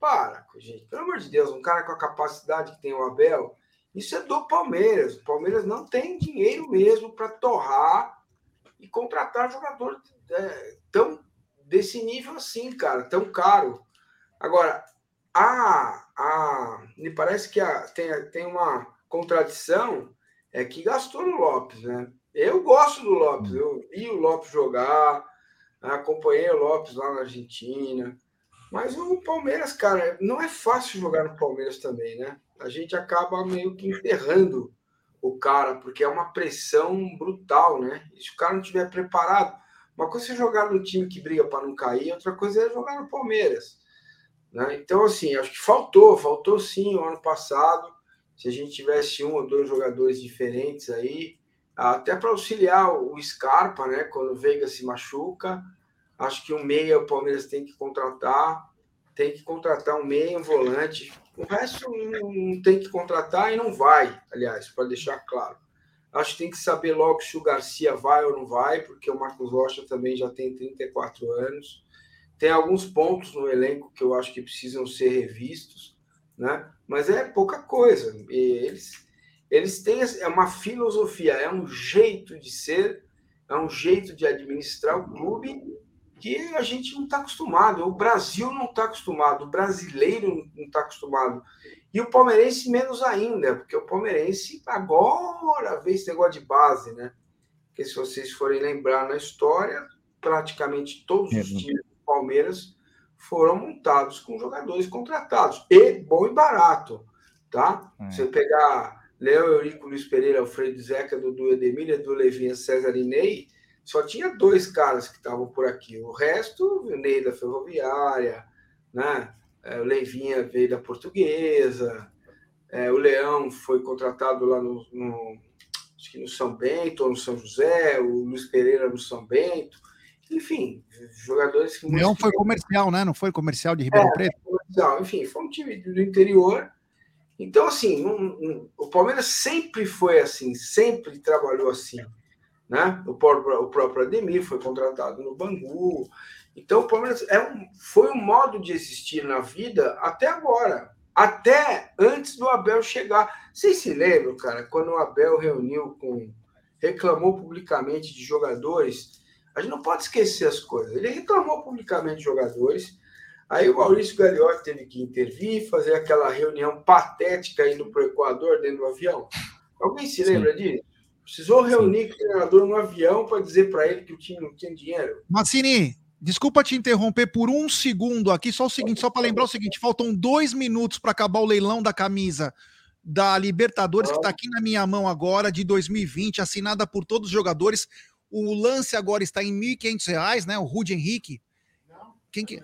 Para, gente, pelo amor de Deus, um cara com a capacidade que tem o Abel, isso é do Palmeiras. O Palmeiras não tem dinheiro mesmo para torrar e contratar jogador é, tão desse nível assim, cara, tão caro. Agora, a, a, me parece que a, tem, tem uma contradição é que gastou no Lopes, né? Eu gosto do Lopes, eu vi o Lopes jogar, acompanhei o Lopes lá na Argentina, mas o Palmeiras, cara, não é fácil jogar no Palmeiras também, né? A gente acaba meio que enterrando o cara, porque é uma pressão brutal, né? E se o cara não estiver preparado, uma coisa é jogar no time que briga para não cair, outra coisa é jogar no Palmeiras. Né? Então, assim, acho que faltou, faltou sim o ano passado. Se a gente tivesse um ou dois jogadores diferentes aí, até para auxiliar o Scarpa, né? Quando o Veiga se machuca, acho que um meia o Palmeiras tem que contratar, tem que contratar um meia, um volante. O resto não tem que contratar e não vai, aliás, para deixar claro. Acho que tem que saber logo se o Garcia vai ou não vai, porque o Marcos Rocha também já tem 34 anos. Tem alguns pontos no elenco que eu acho que precisam ser revistos, né? Mas é pouca coisa. E Eles, eles têm é uma filosofia, é um jeito de ser, é um jeito de administrar o clube que a gente não está acostumado. O Brasil não está acostumado, o brasileiro não está acostumado. E o palmeirense menos ainda, porque o palmeirense agora vê esse negócio de base, né? Porque se vocês forem lembrar na história, praticamente todos os times do Palmeiras foram montados com jogadores contratados. E bom e barato, tá? É. Se você pegar Léo, Eurico, Luiz Pereira, Alfredo Zeca, Dudu Edemir, Edu Levinha, César e Ney, só tinha dois caras que estavam por aqui. O resto, o Ney da Ferroviária, né? É, o Leivinha veio da Portuguesa, é, o Leão foi contratado lá no, no- no São Bento ou no São José, o Luiz Pereira no São Bento. Enfim, jogadores que O Leão foi comercial, né? Não foi comercial de Ribeirão Preto? comercial. Enfim, foi um time do interior. Então, assim, não- não- o Palmeiras sempre foi assim, sempre trabalhou assim. Né? O, próprio, o próprio Ademir foi contratado no Bangu. Então, o Palmeiras é um, foi um modo de existir na vida até agora. Até antes do Abel chegar. Vocês se lembram, cara, quando o Abel reuniu com. reclamou publicamente de jogadores. A gente não pode esquecer as coisas. Ele reclamou publicamente de jogadores. Aí o Maurício Gagliotti teve que intervir, fazer aquela reunião patética indo para o Equador dentro do avião. Alguém se lembra disso? Precisou reunir com o treinador no avião para dizer para ele que o time não tinha dinheiro. Massini, desculpa te interromper por um segundo aqui, só o seguinte, só para lembrar o seguinte: faltam dois minutos para acabar o leilão da camisa da Libertadores, que está aqui na minha mão agora, de 2020, assinada por todos os jogadores. O lance agora está em R$ 1.500, né? O Rude Henrique. Quem que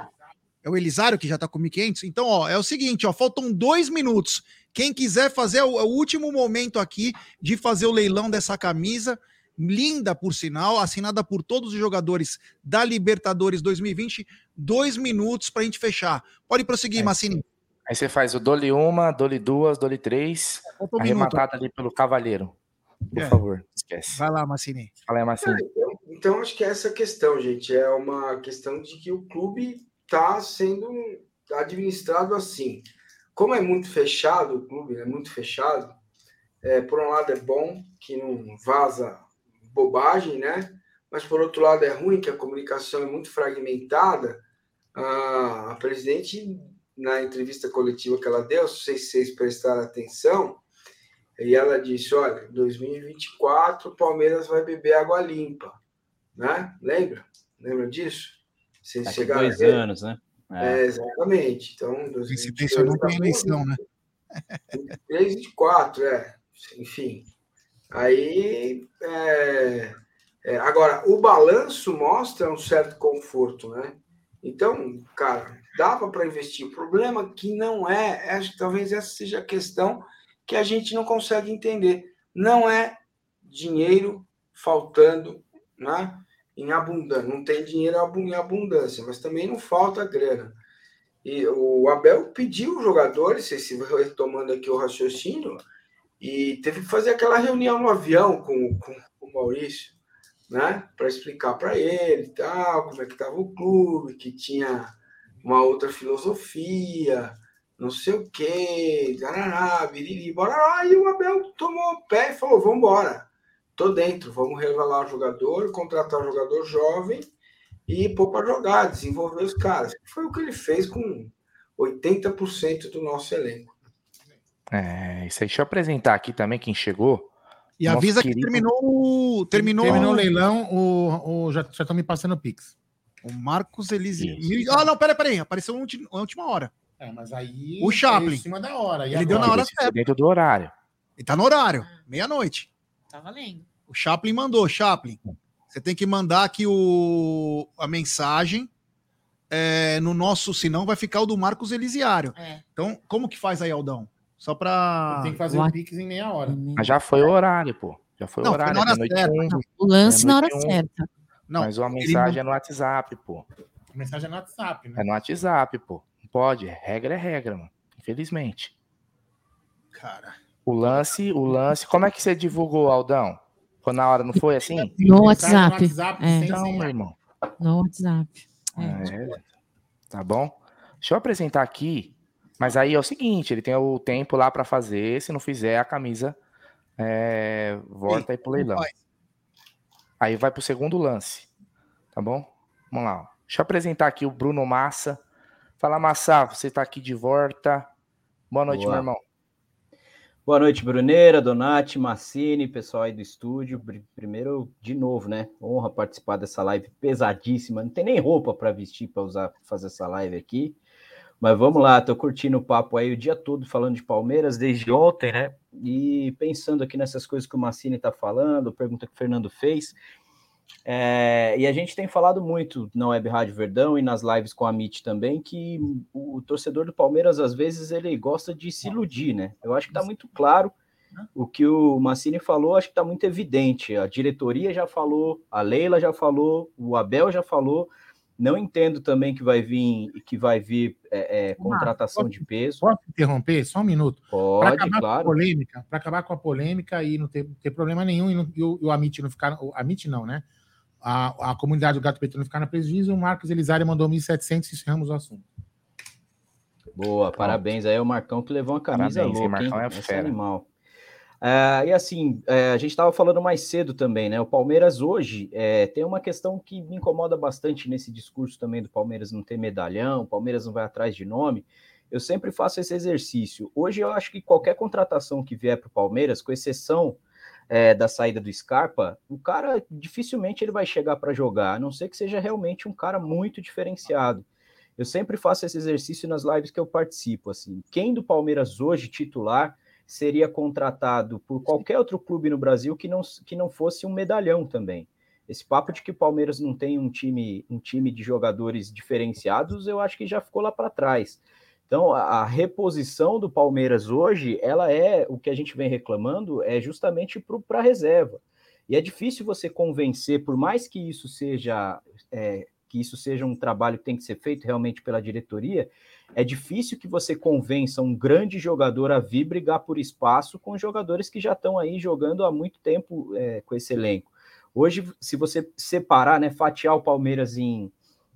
é o Elisário que já está com 1.500? Então, ó, é o seguinte, ó, faltam dois minutos. Quem quiser fazer é o, é o último momento aqui de fazer o leilão dessa camisa, linda por sinal, assinada por todos os jogadores da Libertadores 2020. Dois minutos para a gente fechar. Pode prosseguir, Massini. Aí você faz o dole uma, dole duas, dole três, um arrematada ali pelo Cavaleiro. Por É. favor, esquece. Vai lá, Massini. Fala aí, Marcinho. Então, então, acho que é essa a questão, gente. É uma questão de que o clube está sendo administrado assim. Como é muito fechado, o clube é muito fechado, é, por um lado é bom que não vaza bobagem, né? Mas por outro lado é ruim que a comunicação é muito fragmentada. A, a presidente, na entrevista coletiva que ela deu, não sei se vocês prestaram atenção, e ela disse: olha, 2024 o Palmeiras vai beber água limpa, né? Lembra? Lembra disso? Vocês Daqui chegaram dois anos, né? É, exatamente. Então, Coincidência não tem eleição, né? 3 e 4, é. Enfim. Aí. é, é, agora, o balanço mostra um certo conforto, né? Então, cara, dava para investir. O problema que não é, acho que talvez essa seja a questão que a gente não consegue entender. Não é dinheiro faltando, né? Em abundância. Não tem dinheiro em abundância, mas também não falta grana. E o Abel pediu os jogadores, se retomando aqui o raciocínio, e teve que fazer aquela reunião no avião com, com, com o Maurício, né? Para explicar para ele tal, como é que estava o clube, que tinha uma outra filosofia, não sei o quê, garará, biriri. E o Abel tomou o pé e falou: vamos embora, tô dentro, vamos revelar o jogador, contratar um jogador jovem e pôr para jogar, desenvolver os caras. Foi o que ele fez com 80% do nosso elenco. É, isso aí. Deixa eu apresentar aqui também quem chegou. E Nosso avisa que querido- terminou o. Terminou, Terminou o leilão, o, o- já estão me passando o Pix. O Marcos Elise. Ah, não, peraí, peraí. Apareceu na na última hora. É, mas aí. O Chaplin. veio Em cima da hora. E Ele deu na agora? hora certa. Dentro do horário. Ele tá no horário, meia-noite. Tá valendo. O Chaplin mandou, Chaplin. Você tem que mandar aqui o, a mensagem é, no nosso, senão vai ficar o do Marcos Elisiário. É. Então, como que faz aí, Aldão? Só pra. Tem que fazer o Pix em meia hora. Mas já foi o horário, pô. Já foi Não, o foi horário. na hora meia-noite certa. um. O lance na hora um. certa. Não, Mas uma ele mensagem não- é no WhatsApp, pô. A mensagem é no WhatsApp, né? É no WhatsApp, pô. Não pode. Regra é regra, mano. Infelizmente. Cara. O lance, o lance. Como é que você divulgou, Aldão? Foi na hora, não foi assim? No Mensagem no WhatsApp. WhatsApp, É. sem Então, senha. meu irmão. No WhatsApp. É, tá bom? Deixa eu apresentar aqui. Mas aí é o seguinte, ele tem o tempo lá pra fazer. Se não fizer, a camisa é, volta aí pro leilão. Aí vai pro segundo lance. Tá bom? Vamos lá. ó. Deixa eu apresentar aqui o Bruno Massa. Fala, Massa, você tá aqui de volta. Boa noite, Boa. meu irmão. Boa noite, Bruneira, Donati, Massini, pessoal aí do estúdio. Primeiro, de novo, né? Honra participar dessa live pesadíssima. Não tem nem roupa para vestir para usar fazer essa live aqui. Mas vamos lá, tô curtindo o papo aí o dia todo falando de Palmeiras desde ontem, né? E pensando aqui nessas coisas que o Massini tá falando, pergunta que o Fernando fez. É, e a gente tem falado muito na Web Rádio Verdão e nas lives com a MIT também que o, torcedor do Palmeiras, às vezes, ele gosta de se iludir, né? Eu acho que tá muito claro o que o Massini falou, acho que tá muito evidente. A diretoria já falou, a Leila já falou, o Abel já falou. Não entendo também que vai vir que vai vir é, é, contratação de peso. Posso interromper? Só um minuto. Pode, acabar claro. polêmica, para acabar com a polêmica e não ter, ter problema nenhum, e, não- e o, e o Amit não ficar. O Amit não, né? A, a comunidade do Gato Preto não ficar no prejuízo, o Marcos Elisário mandou 1.700 e encerramos o assunto. Boa, parabéns aí ao Marcão que levou uma camisa Parabéns, hein, louca, hein? Marcão é Esse fera. animal. Ah, e assim, é, a gente estava falando mais cedo também, né? O Palmeiras hoje é, tem uma questão que me incomoda bastante nesse discurso também do Palmeiras não ter medalhão, o Palmeiras não vai atrás de nome. Eu sempre faço esse exercício. Hoje eu acho que qualquer contratação que vier para o Palmeiras, com exceção é, da saída do Scarpa, o cara dificilmente ele vai chegar para jogar, a não ser que seja realmente um cara muito diferenciado. Eu sempre faço esse exercício nas lives que eu participo. Assim, quem do Palmeiras hoje titular seria contratado por qualquer outro clube no Brasil que não, que não fosse um medalhão também. Esse papo de que o Palmeiras não tem um time, um time de jogadores diferenciados, eu acho que já ficou lá para trás. Então, a, reposição do Palmeiras hoje, ela é o que a gente vem reclamando, é justamente para a reserva. E é difícil você convencer, por mais que isso seja é, que isso seja um trabalho que tem que ser feito realmente pela diretoria, é difícil que você convença um grande jogador a vir brigar por espaço com jogadores que já estão aí jogando há muito tempo é, com esse elenco. Hoje, se você separar, né, fatiar o Palmeiras em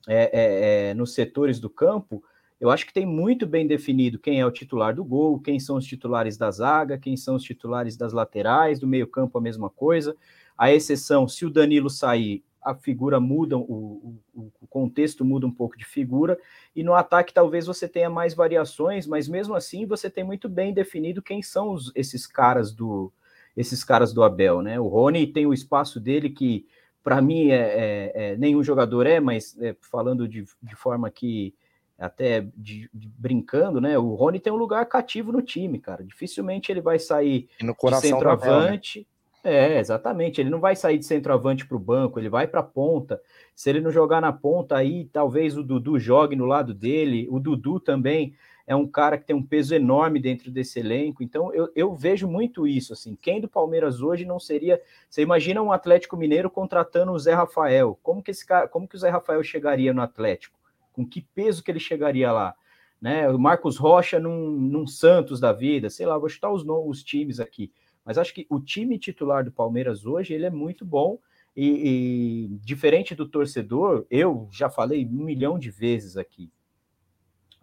é, é, é nos setores do campo, eu acho que tem muito bem definido quem é o titular do gol, quem são os titulares da zaga, quem são os titulares das laterais, do meio-campo a mesma coisa. A exceção, se o Danilo sair, a figura muda, o, o, o, contexto muda um pouco de figura, e no ataque talvez você tenha mais variações, mas mesmo assim você tem muito bem definido quem são os, esses caras do esses caras do Abel, né? O Rony tem o espaço dele que, para mim, é, é, é, nenhum jogador é, mas é, falando de, de forma que até de, de, brincando, né? O Rony tem um lugar cativo no time, cara. Dificilmente ele vai sair de centroavante. né? É, exatamente. Ele não vai sair de centroavante para o banco, ele vai para a ponta. Se ele não jogar na ponta, aí talvez o Dudu jogue no lado dele. O Dudu também é um cara que tem um peso enorme dentro desse elenco. Então eu, eu vejo muito isso. Assim, quem do Palmeiras hoje não seria. Você imagina um Atlético Mineiro contratando o Zé Rafael? Como que esse cara, como que o Zé Rafael chegaria no Atlético? Com que peso que ele chegaria lá. Né? O Marcos Rocha num, num Santos da vida, sei lá, vou chutar os, os times aqui. Mas acho que o time titular do Palmeiras hoje ele é muito bom. E, e, diferente do torcedor, eu já falei um milhão de vezes aqui.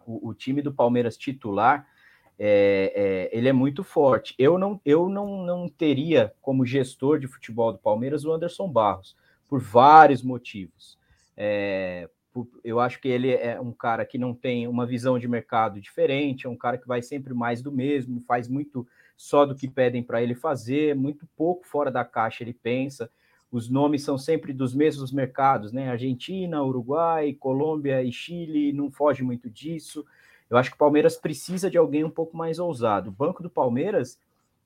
O, o time do Palmeiras titular é, é, ele é muito forte. Eu não, eu não, não teria como gestor de futebol do Palmeiras o Anderson Barros, por vários motivos. É, eu acho que ele é um cara que não tem uma visão de mercado diferente, é um cara que vai sempre mais do mesmo, faz muito só do que pedem para ele fazer, muito pouco fora da caixa ele pensa. Os nomes são sempre dos mesmos mercados, né? Argentina, Uruguai, Colômbia e Chile, não foge muito disso. Eu acho que o Palmeiras precisa de alguém um pouco mais ousado. O banco do Palmeiras,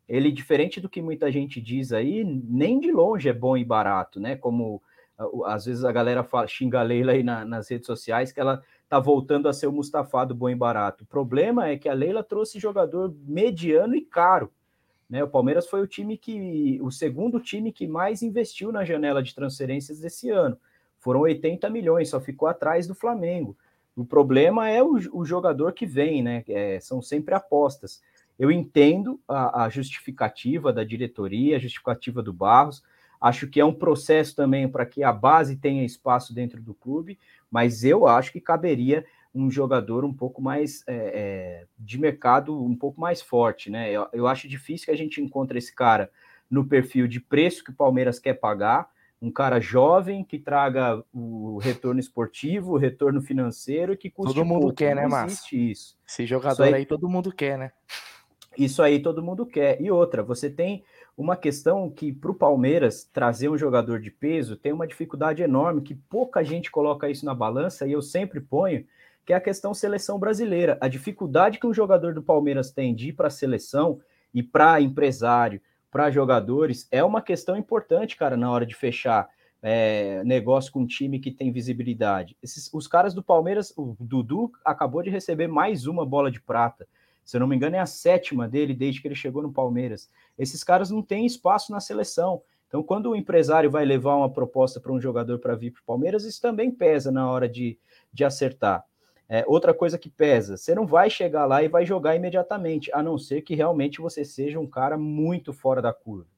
ele diferente do que muita gente diz aí, nem de longe é bom e barato, né? Como às vezes a galera fala, xinga a Leila aí na, nas redes sociais que ela tá voltando a ser o Mustafa do bom e barato. O problema é que a Leila trouxe jogador mediano e caro. Né? O Palmeiras foi o time que, o segundo time que mais investiu na janela de transferências desse ano. Foram 80 milhões, só ficou atrás do Flamengo. O problema é o, o jogador que vem, né? É, são sempre apostas. Eu entendo a, a justificativa da diretoria, a justificativa do Barros Acho que é um processo também para que a base tenha espaço dentro do clube, mas eu acho que caberia um jogador um pouco mais é, é, de mercado, um pouco mais forte, né? Eu, eu acho difícil que a gente encontre esse cara no perfil de preço que o Palmeiras quer pagar, um cara jovem que traga o retorno esportivo, o retorno financeiro que custe Todo mundo pouco. quer, né, Márcio? Isso. Esse jogador isso aí, aí todo mundo quer, né? Isso aí todo mundo quer. E outra, você tem uma questão que para o Palmeiras trazer um jogador de peso tem uma dificuldade enorme, que pouca gente coloca isso na balança, e eu sempre ponho, que é a questão seleção brasileira. A dificuldade que um jogador do Palmeiras tem de ir para a seleção e para empresário, para jogadores, é uma questão importante, cara, na hora de fechar é, negócio com um time que tem visibilidade. Esses, os caras do Palmeiras, o Dudu acabou de receber mais uma bola de prata. Se eu não me engano, é a sétima dele desde que ele chegou no Palmeiras. Esses caras não têm espaço na seleção. Então, quando o empresário vai levar uma proposta para um jogador para vir para o Palmeiras, isso também pesa na hora de, de acertar. É, outra coisa que pesa, você não vai chegar lá e vai jogar imediatamente, a não ser que realmente você seja um cara muito fora da curva.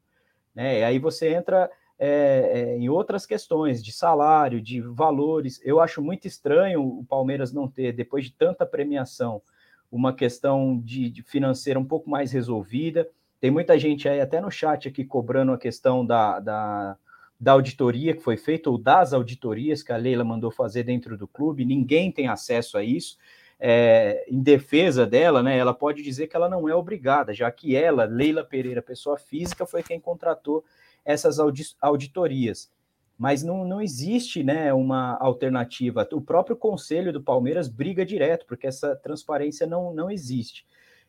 Né? E aí você entra é, é, em outras questões de salário, de valores. Eu acho muito estranho o Palmeiras não ter, depois de tanta premiação, uma questão de, de financeira um pouco mais resolvida. Tem muita gente aí, até no chat aqui, cobrando a questão da, da, da auditoria que foi feita, ou das auditorias que a Leila mandou fazer dentro do clube. Ninguém tem acesso a isso. é, em defesa dela, né, ela pode dizer que ela não é obrigada, já que ela, Leila Pereira, pessoa física, foi quem contratou essas audi auditorias. Mas não, não existe né, uma alternativa. O próprio conselho do Palmeiras briga direto, porque essa transparência não, não existe.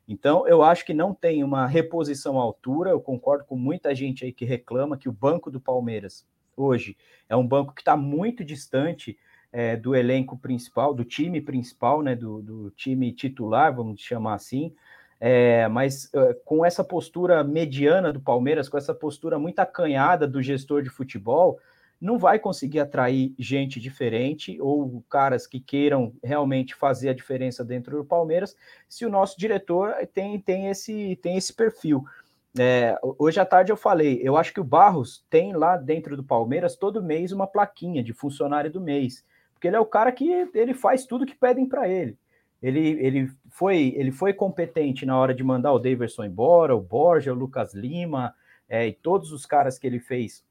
Então, eu acho que não tem uma reposição à altura. Eu concordo com muita gente aí que reclama que o banco do Palmeiras hoje é um banco que está muito distante é, do elenco principal, do time principal, né, do, do time titular, vamos chamar assim. É, mas é, com essa postura mediana do Palmeiras, com essa postura muito acanhada do gestor de futebol, não vai conseguir atrair gente diferente ou caras que queiram realmente fazer a diferença dentro do Palmeiras, se o nosso diretor tem, tem, esse, tem esse perfil. É, hoje à tarde eu falei, eu acho que o Barros tem lá dentro do Palmeiras todo mês uma plaquinha de funcionário do mês, porque ele é o cara que ele faz tudo que pedem para ele. Ele, ele, foi, ele foi competente na hora de mandar o Daverson embora, o Borja, o Lucas Lima, é, e todos os caras que ele fez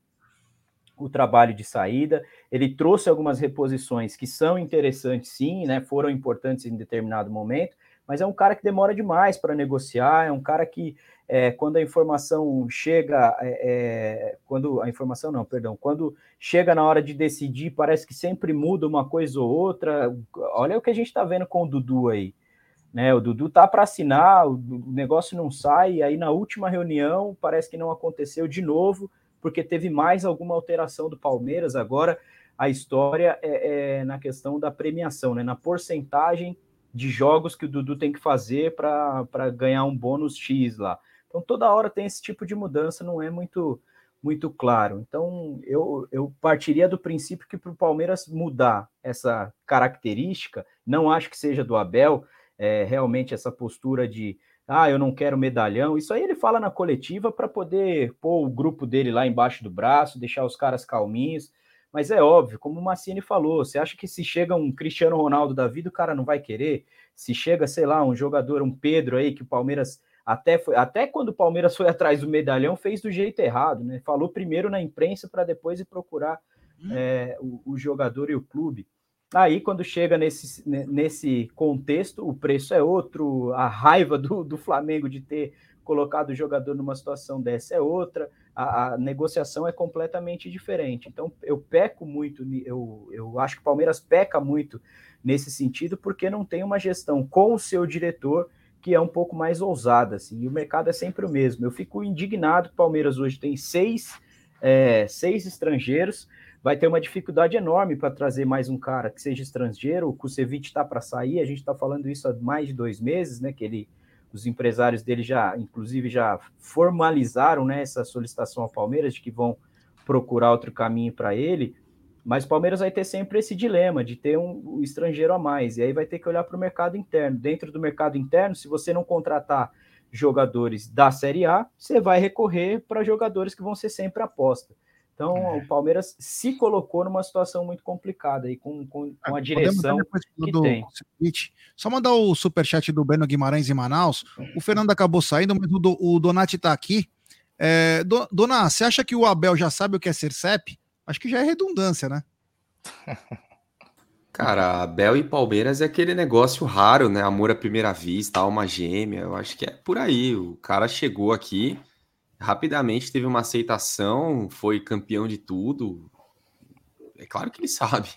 o trabalho de saída. Ele trouxe algumas reposições que são interessantes, sim, né? Foram importantes em determinado momento, mas é um cara que demora demais para negociar, é um cara que é, quando a informação chega, é, é, quando a informação não, perdão, quando chega na hora de decidir, parece que sempre muda uma coisa ou outra. Olha o que a gente está vendo com o Dudu aí. Né, o Dudu tá para assinar, o negócio não sai, aí na última reunião parece que não aconteceu de novo, porque teve mais alguma alteração do Palmeiras. Agora a história é, é na questão da premiação, né? Na porcentagem de jogos que o Dudu tem que fazer para ganhar um bônus X lá. Então toda hora tem esse tipo de mudança, não é muito muito claro. Então eu, eu partiria do princípio que para o Palmeiras mudar essa característica, não acho que seja do Abel, é, realmente essa postura de ah, eu não quero medalhão. Isso aí ele fala na coletiva para poder pôr o grupo dele lá embaixo do braço, deixar os caras calminhos. Mas é óbvio, como o Massini falou, você acha que se chega um Cristiano Ronaldo da vida, o cara não vai querer? Se chega, sei lá, um jogador, um Pedro aí, que o Palmeiras até foi, até quando o Palmeiras foi [LAUGHS] atrás do medalhão, fez do jeito errado, né? Falou primeiro na imprensa para depois ir procurar hum. é, o, o jogador e o clube. Aí, quando chega nesse, nesse contexto, o preço é outro, a raiva do, do Flamengo de ter colocado o jogador numa situação dessa é outra, a, a, negociação é completamente diferente. Então, eu peco muito, eu, eu acho que o Palmeiras peca muito nesse sentido, porque não tem uma gestão com o seu diretor que é um pouco mais ousada, assim, e o mercado é sempre o mesmo. Eu fico indignado o Palmeiras hoje tem seis, é, seis estrangeiros, vai ter uma dificuldade enorme para trazer mais um cara que seja estrangeiro. O Kusevich está para sair, a gente está falando isso há mais de dois meses, né? Que ele, os empresários dele já, inclusive, já formalizaram né, essa solicitação ao Palmeiras de que vão procurar outro caminho para ele. Mas o Palmeiras vai ter sempre esse dilema de ter um, um estrangeiro a mais, e aí vai ter que olhar para o mercado interno. Dentro do mercado interno, se você não contratar jogadores da Série A, você vai recorrer para jogadores que vão ser sempre aposta. Então, é. o Palmeiras se colocou numa situação muito complicada aí com, com, com a direção que do, tem. Só mandar o superchat do Beno Guimarães em Manaus. O Fernando acabou saindo, mas o, o Donati está aqui. É, do, dona, você acha que o Abel já sabe o que é ser CEP? Acho que já é redundância, né? [LAUGHS] Cara, Abel e Palmeiras é aquele negócio raro, né? Amor à primeira vista, alma gêmea. Eu acho que é por aí. O cara chegou aqui rapidamente teve uma aceitação, foi campeão de tudo. É claro que ele [LAUGHS] sabe.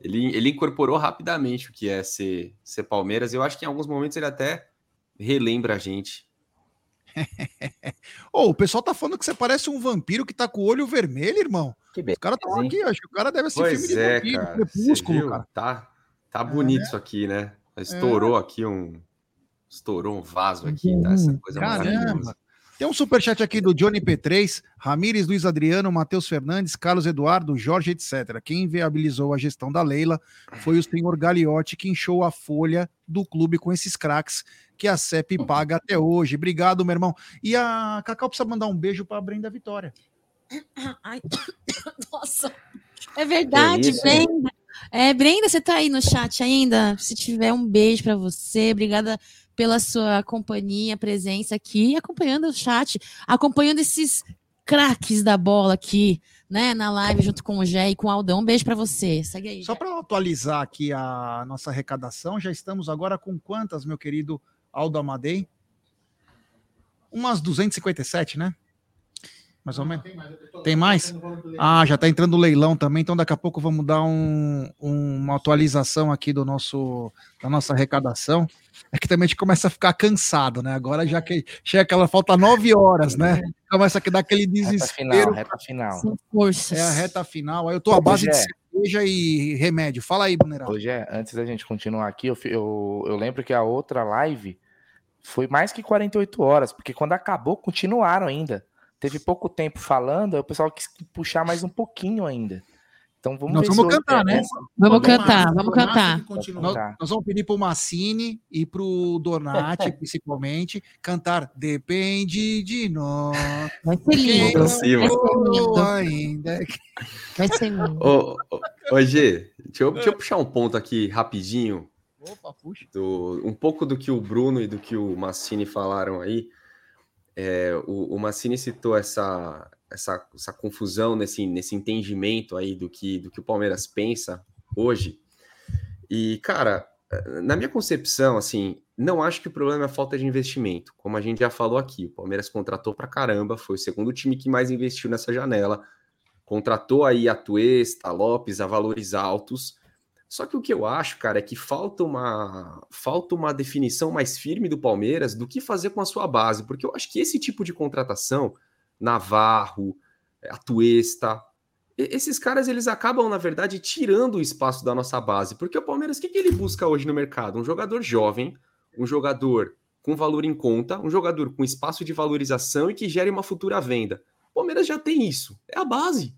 Ele, ele incorporou rapidamente o que é ser, ser Palmeiras. Eu acho que em alguns momentos ele até relembra a gente. [LAUGHS] oh, o pessoal tá falando que você parece um vampiro que tá com o olho vermelho, irmão. Que beleza, Os caras estão aqui, acho que o cara deve ser pois filme de é, vampiro, cara. crepúsculo, cara. Tá, tá bonito é. isso aqui, né? Estourou é. aqui um. Estourou um vaso aqui, tá? Essa coisa Caramba. maravilhosa. Tem um superchat aqui do Johnny P3, Ramires, Luiz Adriano, Matheus Fernandes, Carlos Eduardo, Jorge, etc. Quem viabilizou a gestão da Leila foi o senhor Gagliotti, que inchou a folha do clube com esses craques que a CEP paga até hoje. Obrigado, meu irmão. E a Cacau precisa mandar um beijo para a Brenda Vitória. [COUGHS] Ai, [COUGHS] nossa, é verdade, é Brenda. É, Brenda, você tá aí no chat ainda? Se tiver um beijo para você, obrigada pela sua companhia, presença aqui, acompanhando o chat, acompanhando esses craques da bola aqui né, na live junto com o Gé e com o Aldão. Um beijo pra você. Segue aí. Só para atualizar aqui a nossa arrecadação, já estamos agora com quantas, meu querido Aldo Amadei? Umas 257, né? Mais ou menos. Tem mais? Ah, já está entrando o leilão também, então daqui a pouco vamos dar um- uma atualização aqui do nosso, da nossa arrecadação. É que também a gente começa a ficar cansado, né? Agora já que chega aquela falta nove horas, né? Começa a dar aquele Reta final, desespero. reta final. É a reta final. Aí eu tô à base de cerveja e remédio. Fala aí, Brunerão. Hoje é, antes da gente continuar aqui, eu, eu, eu lembro que a outra live foi mais que 48 horas, porque quando acabou, continuaram ainda. Teve pouco tempo falando, aí o pessoal quis puxar mais um pouquinho ainda. Então vamos Nós ver vamos se hoje cantar, é né? essa. Vamos Vamos cantar, vamos cantar. Nós, vamos pedir pro Massini e pro Donati, [LAUGHS] principalmente, cantar Depende de nós. Vai ser lindo. ainda. Vai ser lindo. Ô, Gê, deixa eu, deixa eu puxar um ponto aqui rapidinho. Opa, puxa. do- um pouco do que o Bruno e do que o Massini falaram aí. É, o, o Massini citou essa, essa, essa confusão nesse, nesse entendimento aí do que, do que o Palmeiras pensa hoje. E, cara, na minha concepção, assim, não acho que o problema é a falta de investimento. Como a gente já falou aqui, o Palmeiras contratou pra caramba, foi o segundo time que mais investiu nessa janela. Contratou aí a Tuesta, a Lopes, a valores altos. Só que o que eu acho, cara, é que falta uma falta uma definição mais firme do Palmeiras do que fazer com a sua base, porque eu acho que esse tipo de contratação, Navarro, Atuesta, e- esses caras eles acabam na verdade tirando o espaço da nossa base, porque o Palmeiras o que, que ele busca hoje no mercado? Um jogador jovem, um jogador com valor em conta, um jogador com espaço de valorização e que gere uma futura venda. O Palmeiras já tem isso, é a base.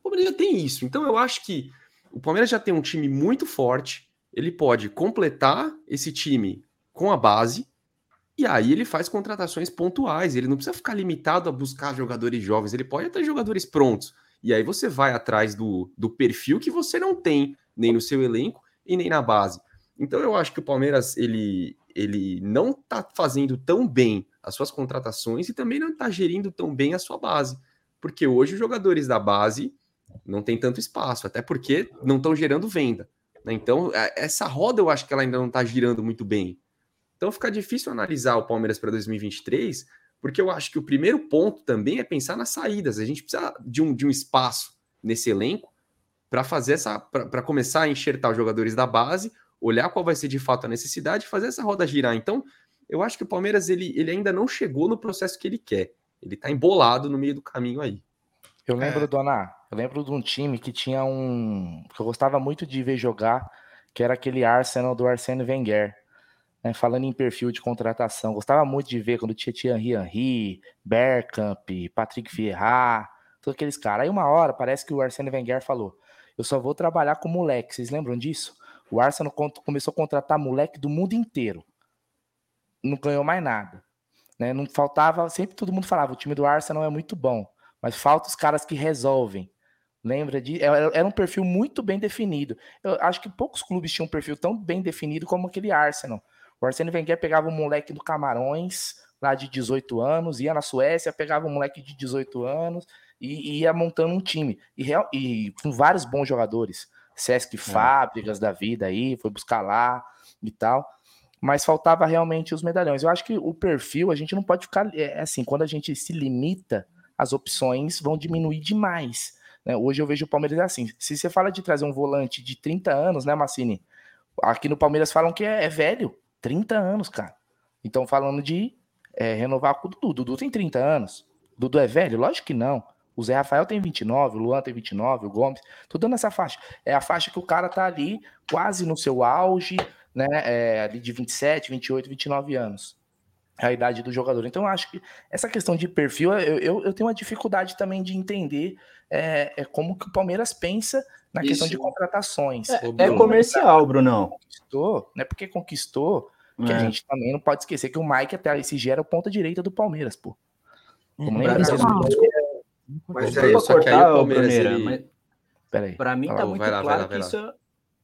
O Palmeiras já tem isso. Então eu acho que o Palmeiras já tem um time muito forte, ele pode completar esse time com a base, e aí ele faz contratações pontuais, ele não precisa ficar limitado a buscar jogadores jovens, ele pode ter jogadores prontos. E aí você vai atrás do, do perfil que você não tem, nem no seu elenco e nem na base. Então eu acho que o Palmeiras ele, ele não está fazendo tão bem as suas contratações e também não está gerindo tão bem a sua base. Porque hoje os jogadores da base não tem tanto espaço, até porque não estão gerando venda. né? Então, a- essa roda eu acho que ela ainda não está girando muito bem. Então fica difícil analisar o Palmeiras para 2023, porque eu acho que o primeiro ponto também é pensar nas saídas. A gente precisa de um, de um espaço nesse elenco para fazer essa. para começar a enxertar os jogadores da base, olhar qual vai ser de fato a necessidade e fazer essa roda girar. Então, eu acho que o Palmeiras ele, ele ainda não chegou no processo que ele quer. Ele está embolado no meio do caminho aí. Eu lembro, dona, eu lembro de um time que tinha um. que eu gostava muito de ver jogar, que era aquele Arsenal do Arsene Wenger. né, falando em perfil de contratação, gostava muito de ver quando tinha Thierry Henry, Bergkamp, Patrick Vieira, todos aqueles caras. Aí uma hora parece que o Arsene Wenger falou: Eu só vou trabalhar com moleque. Vocês lembram disso? O Arsenal começou a contratar moleque do mundo inteiro. Não ganhou mais nada. Né? Não faltava, sempre todo mundo falava: o time do Arsenal é muito bom mas falta os caras que resolvem. Lembra de? Era era um perfil muito bem definido. Eu acho que poucos clubes tinham um perfil tão bem definido como aquele Arsenal. O Arsene Wenger pegava um moleque do Camarões, lá de 18 anos, ia na Suécia, pegava um moleque de 18 anos e, e ia montando um time. E, real- e com vários bons jogadores. Sesc Fábricas da vida aí, foi buscar lá e tal. Mas faltava realmente os medalhões. Eu acho que o perfil, a gente não pode ficar. É assim, quando a gente se limita as opções vão diminuir demais. Né? Hoje eu vejo o Palmeiras assim. Se você fala de trazer um volante de 30 anos, né, Massini? Aqui no Palmeiras falam que é, é velho. 30 anos, cara. Então falando de é, renovar com o Dudu. Dudu tem 30 anos. Dudu é velho? Lógico que não. O Zé Rafael tem 29, o Luan tem 29, o Gomes. Tô dando essa faixa. É a faixa que o cara tá ali quase no seu auge, né? É, ali de 27, 28, 29 anos a idade do jogador. Então, eu acho que essa questão de perfil, eu, eu, eu tenho uma dificuldade também de entender é, é como que o Palmeiras pensa na questão Isso. de contratações. É, é comercial, Brunão. Conquistou, não é porque conquistou que a É. gente também não pode esquecer que o Mike até esse gera o ponta direita do Palmeiras, pô. Lembrar disso. Mas Ô, aí, só que aí o Palmeiras, ele... mas- Peraí. Pra mim tá Fala, muito lá, vai claro lá, que isso, é-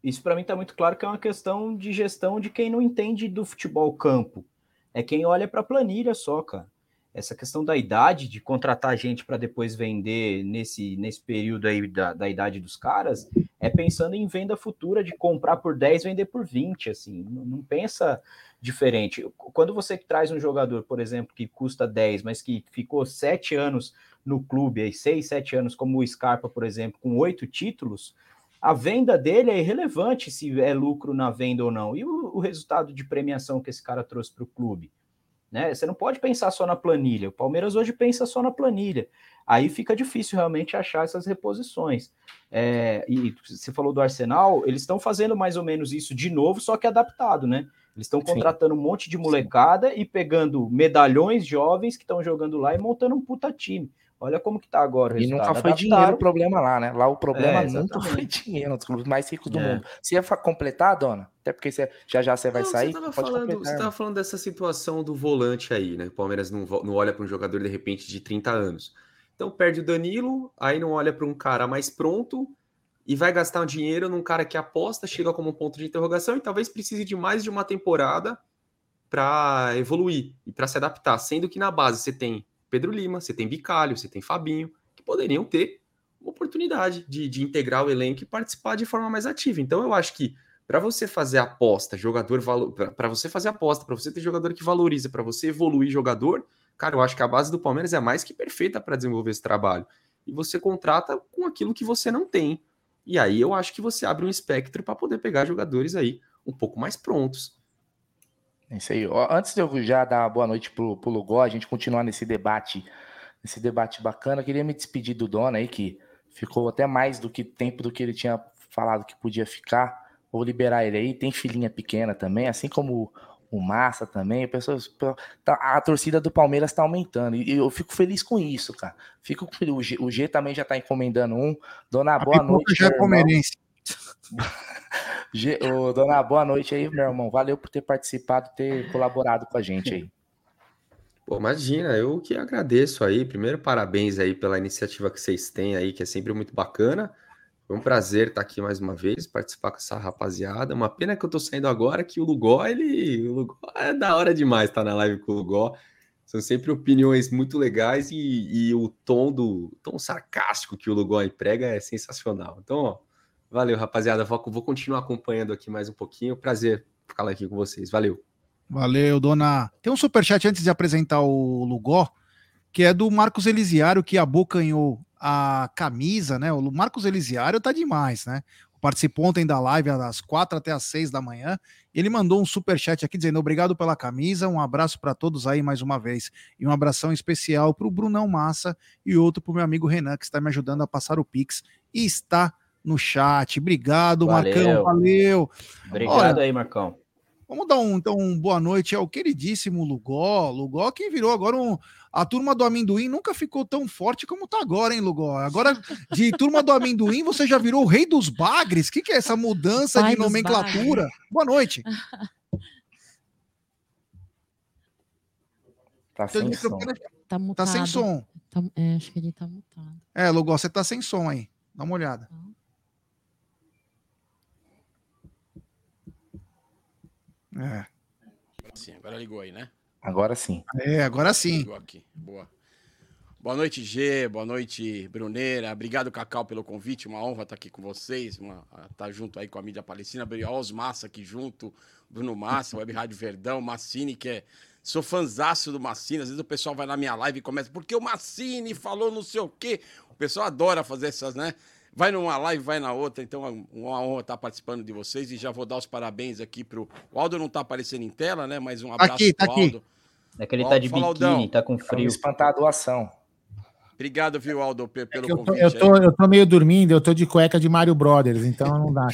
isso para mim tá muito claro que é uma questão de gestão de quem não entende do futebol campo. É quem olha pra planilha só, cara. Essa questão da idade, de contratar gente para depois vender nesse, nesse período aí da, da idade dos caras, é pensando em venda futura de comprar por 10 vender por 20, assim, não, não pensa diferente. Quando você traz um jogador, por exemplo, que custa 10, mas que ficou 7 anos no clube, aí 6, 7 anos, como o Scarpa, por exemplo, com oito títulos, a venda dele é irrelevante se é lucro na venda ou não. E o, o resultado de premiação que esse cara trouxe para o clube? Né? Você não pode pensar só na planilha. O Palmeiras hoje pensa só na planilha. Aí fica difícil realmente achar essas reposições. É, e você falou do Arsenal, eles estão fazendo mais ou menos isso de novo, só que adaptado, né? Eles estão contratando um monte de molecada Sim. e pegando medalhões jovens que estão jogando lá e montando um puta time. Olha como que tá agora. e nunca foi Adaptaram. dinheiro o problema lá, né? Lá o problema é, nunca foi dinheiro, um dos clubes mais ricos do é. mundo. Você ia completar, dona? Até porque você, já já você vai não, sair. Você tava, falando, você tava falando dessa situação do volante aí, né? O Palmeiras não, não olha para um jogador de repente de 30 anos. Então perde o Danilo, aí não olha para um cara mais pronto e vai gastar um dinheiro num cara que aposta, chega como um ponto de interrogação e talvez precise de mais de uma temporada para evoluir e para se adaptar. Sendo que na base você tem Pedro Lima, você tem Bicalho, você tem Fabinho, que poderiam ter uma oportunidade de, de integrar o elenco e participar de forma mais ativa. Então eu acho que para você fazer aposta, jogador para você fazer aposta, para você ter jogador que valoriza, para você evoluir jogador, cara, eu acho que a base do Palmeiras é mais que perfeita para desenvolver esse trabalho. E você contrata com aquilo que você não tem. E aí eu acho que você abre um espectro para poder pegar jogadores aí um pouco mais prontos. É isso aí. Antes de eu já dar boa noite pro, pro Lugó, a gente continuar nesse debate, nesse debate bacana, eu queria me despedir do Dona aí, que ficou até mais do que tempo do que ele tinha falado que podia ficar. Vou liberar ele aí. Tem filhinha pequena também, assim como o Massa também. Pessoas, tá, a torcida do Palmeiras está aumentando. E eu fico feliz com isso, cara. Fico o G, o G também já está encomendando um. Dona, boa noite. Já é palmeirense. Ô, dona, boa noite aí, meu irmão. Valeu por ter participado, ter colaborado com a gente aí. Pô, imagina, eu que agradeço aí. Primeiro, parabéns aí pela iniciativa que vocês têm aí, que é sempre muito bacana. Foi um prazer estar aqui mais uma vez, participar com essa rapaziada. Uma pena que eu tô saindo agora, que o Lugó, ele. O Lugó é da hora demais estar na live com o Lugó. São sempre opiniões muito legais e, e o tom do tom sarcástico que o Lugó emprega é sensacional. Então, ó, Valeu, rapaziada. Vou, vou continuar acompanhando aqui mais um pouquinho. Prazer ficar aqui com vocês. Valeu. Valeu, dona. Tem um superchat antes de apresentar o Lugó, que é do Marcos Elisiário, que abocanhou a camisa, né? O Marcos Elisiário tá demais, né? Participou ontem da live das quatro até as seis da manhã. Ele mandou um super chat aqui dizendo obrigado pela camisa, um abraço para todos aí mais uma vez e um abração especial para o Brunão Massa e outro para o meu amigo Renan que está me ajudando a passar o pix e está no chat. Obrigado, valeu. Marcão. Valeu. Obrigado Olha, aí, Marcão. Vamos dar um, então, um boa noite ao queridíssimo Lugó. Lugó que virou agora um. A turma do amendoim nunca ficou tão forte como tá agora, hein, Lugó? Agora, de [LAUGHS] turma do amendoim, você já virou o rei dos bagres? O que, que é essa mudança Pai de nomenclatura? Bagres. Boa noite. Tá sem, som. Tá, tá sem som. Tá, é, acho que ele tá mutado. É, Lugó, você tá sem som aí. Dá uma olhada. Tá. É. Sim, agora ligou aí, né? Agora sim. É, agora sim. Ligou aqui. Boa. Boa noite, G. Boa noite, Bruneira. Obrigado, Cacau, pelo convite. Uma honra estar aqui com vocês. Uma, estar junto aí com a mídia palestina. Os Massa aqui junto. Bruno Massa, Web Rádio Verdão, Massini, que é. Sou fanzaço do Massini. Às vezes o pessoal vai na minha live e começa, porque o Massini falou não sei o quê. O pessoal adora fazer essas, né? Vai numa live, vai na outra. Então, é uma honra estar participando de vocês e já vou dar os parabéns aqui pro. O Aldo não está aparecendo em tela, né? Mas um abraço aqui, tá pro Aldo. É que ele tá de Fala, biquíni, Aldão. tá com frio. Espantar a doação. Obrigado, viu, Aldo, pelo é eu, convite. eu, tô, eu tô meio dormindo, eu tô de cueca de Mario Brothers, então não dá.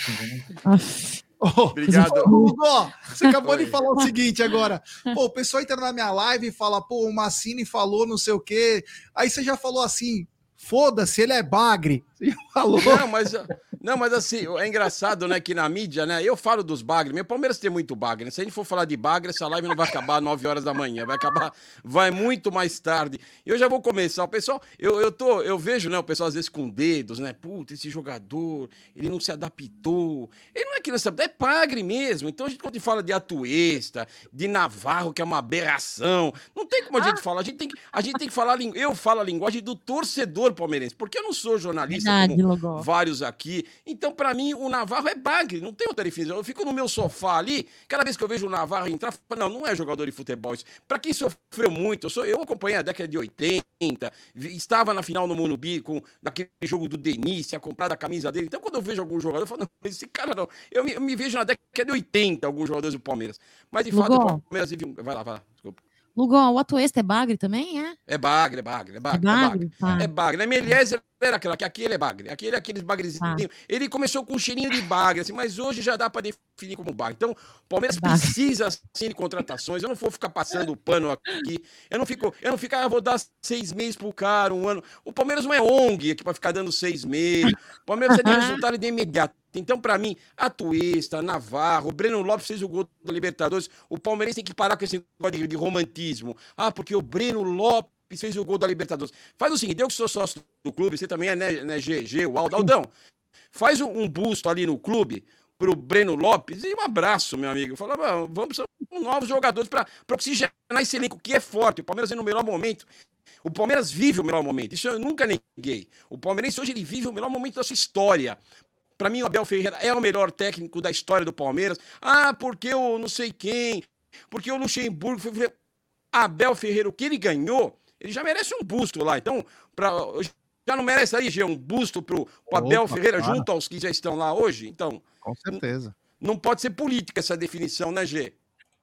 Oh, [LAUGHS] Obrigado. Hugo, você acabou de falar o seguinte agora. Pô, o pessoal entra na minha live e fala, pô, o Massini falou não sei o quê. Aí você já falou assim, Foda-se, ele é bagre. Você [LAUGHS] falou. Não, mas, não, mas assim, é engraçado, né, que na mídia, né, eu falo dos bagres. Meu Palmeiras tem muito bagre. Né? Se a gente for falar de bagre, essa live não vai acabar às 9 horas da manhã. Vai acabar, vai muito mais tarde. Eu já vou começar. O pessoal, eu, eu, tô, eu vejo, né, o pessoal às vezes com dedos, né, puta, esse jogador, ele não se adaptou. Ele não é que nessa é pagre mesmo. Então a gente quando fala de Atuesta, de Navarro, que é uma aberração, não tem como a gente falar. A gente tem que, a gente tem que falar, eu falo a linguagem do torcedor palmeirense, porque eu não sou jornalista Verdade, como Logó. vários aqui. Então, pra mim, o Navarro é bagre, não tem outra definição. Eu fico no meu sofá ali, cada vez que eu vejo o Navarro entrar, não, não é jogador de futebol. Isso. Pra quem sofreu muito, eu, sou, eu acompanhei a década de 80, vi- estava na final no Monubi com naquele jogo do Denis, tinha comprado a camisa dele. Então, quando eu vejo algum jogador, eu falo, não, esse cara não. Eu me, eu me vejo na década de 80, alguns jogadores do Palmeiras. Mas, de fato, Lugol. o Palmeiras vive um... Vai lá, vai lá, desculpa. Lugol, o Atuesta é bagre também, é? É bagre, é bagre, é bagre. É É bagre? bagre. Tá. É bagre. MLS era aquela, que aqui ele é bagre. Aquele é aqueles bagrezinhos. Ele começou com um cheirinho de bagre, assim, mas hoje já dá para definir como bagre. Então, o Palmeiras Bagre. precisa assim, de contratações. Eu não vou ficar passando o pano aqui. Eu não fico, eu não fico, ah, vou dar seis meses pro cara, um ano. O Palmeiras não é ONG aqui para ficar dando seis meses. O Palmeiras precisa de resultado de imediato. Então, para mim, Atuesta, Navarro, Breno Lopes fez o gol da Libertadores. O Palmeirense tem que parar com esse negócio de, de romantismo. Ah, porque o Breno Lopes fez o gol da Libertadores. Faz o seguinte, eu que sou sócio do clube, você também é, né, né GG, o Aldo. Aldão, faz um, busto ali no clube pro Breno Lopes e um abraço, meu amigo. Fala, "Ah, vamos são novos jogadores para oxigenar esse elenco que é forte. O Palmeiras é no melhor momento. O Palmeiras vive o melhor momento. Isso eu nunca neguei. O Palmeirense hoje ele vive o melhor momento da sua história. Para mim, o Abel Ferreira é o melhor técnico da história do Palmeiras. Ah, porque o não sei quem, porque o Luxemburgo. Abel Ferreira, o que ele ganhou, ele já merece um busto lá. Então, pra, já não merece aí, Gê, um busto pro, pro Abel Opa, Ferreira claro. junto aos que já estão lá hoje? Então, Com certeza. não pode ser política essa definição, né, Gê?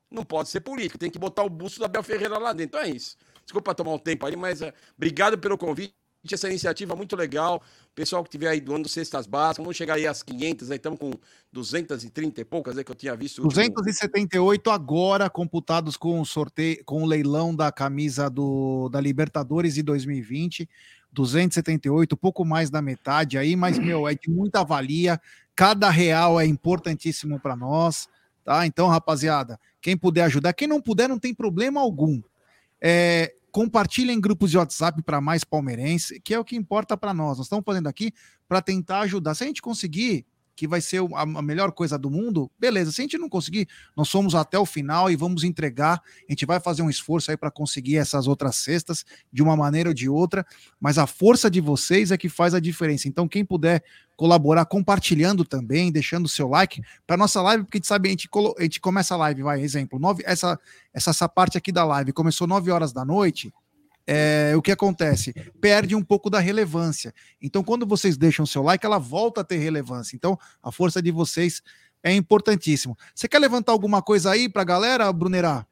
Não pode ser política, tem que botar o busto do Abel Ferreira lá dentro. Então é isso. Desculpa tomar um tempo aí, mas eh, obrigado pelo convite. Essa iniciativa é muito legal. Pessoal que estiver aí doando cestas básicas, vamos chegar aí às 500, aí estamos com 230 e poucas aí que eu tinha visto. o último- 278 agora computados com o sorteio, com o leilão da camisa do, da Libertadores de 2020. 278, pouco mais da metade aí, mas [CLEARS THROAT] meu, é de muita valia. Cada real é importantíssimo para nós, tá? Então, rapaziada, quem puder ajudar, quem não puder, não tem problema algum. É, compartilhem grupos de WhatsApp para mais palmeirense, que é o que importa para nós. Nós estamos fazendo aqui para tentar ajudar. Se a gente conseguir, que vai ser a, melhor coisa do mundo, beleza. Se a gente não conseguir, nós somos até o final e vamos entregar. A gente vai fazer um esforço aí para conseguir essas outras cestas de uma maneira ou de outra, mas a força de vocês é que faz a diferença. Então, quem puder colaborar compartilhando também, deixando o seu like para nossa live, porque a gente sabe, a gente, a gente começa a live, vai, exemplo, nove, essa, essa, essa parte aqui da live começou 9 horas da noite. É, o que acontece? Perde um pouco da relevância. Então, quando vocês deixam o seu like, ela volta a ter relevância. Então, a força de vocês é importantíssimo. Você quer levantar alguma coisa aí para a galera, Brunerá?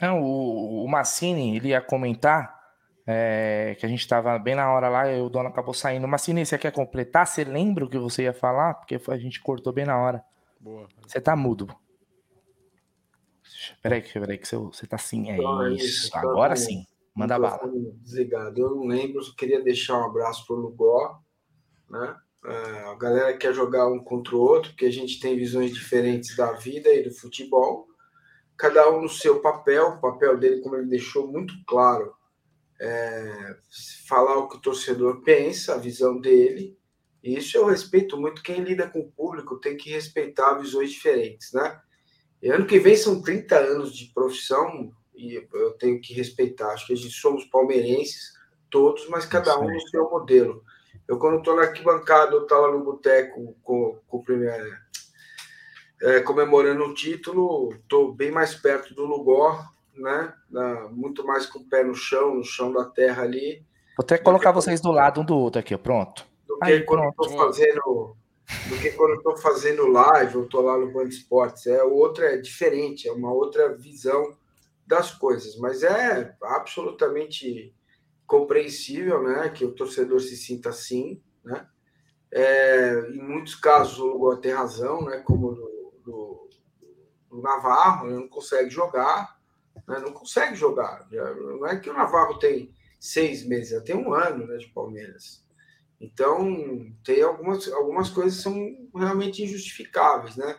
Não, o, o Massini, ele ia comentar é, que a gente estava bem na hora lá e o dono acabou saindo. Massini, você quer completar? Você lembra o que você ia falar? Porque a gente cortou bem na hora. Boa. Você tá mudo. Peraí, peraí, que você, você tá assim. É Então, é isso. tá Agora sim. Manda o bala. Desligado. Eu não lembro, só queria deixar um abraço pro Lugó, né? É, a galera quer jogar um contra o outro, porque a gente tem visões diferentes da vida e do futebol. Cada um no seu papel, o papel dele, como ele deixou muito claro, é falar o que o torcedor pensa, a visão dele. E isso eu respeito muito. Quem lida com o público tem que respeitar visões diferentes, né? E ano que vem são 30 anos de profissão e eu tenho que respeitar. Acho que a gente somos palmeirenses, todos, mas cada um no seu modelo. Eu, quando estou na arquibancada, eu estou lá no boteco com, com o primeiro, é, comemorando o título, estou bem mais perto do Lugor, né? Na- muito mais com o pé no chão, no chão da terra ali, Vou até colocar vocês do lado um do outro aqui. Pronto. do que Aí, quando estou fazendo do que quando eu estou fazendo live, eu estou lá no Band Esportes. É outra, é diferente, é uma outra visão das coisas, mas é absolutamente compreensível, né, que o torcedor se sinta assim, né? É, em muitos casos o Lugol tem razão, né, como do, do, do Navarro, ele não consegue jogar, né, não consegue jogar. Não é que o Navarro tem seis meses, já tem um ano né, de Palmeiras. Então, tem algumas, algumas coisas que são realmente injustificáveis, né?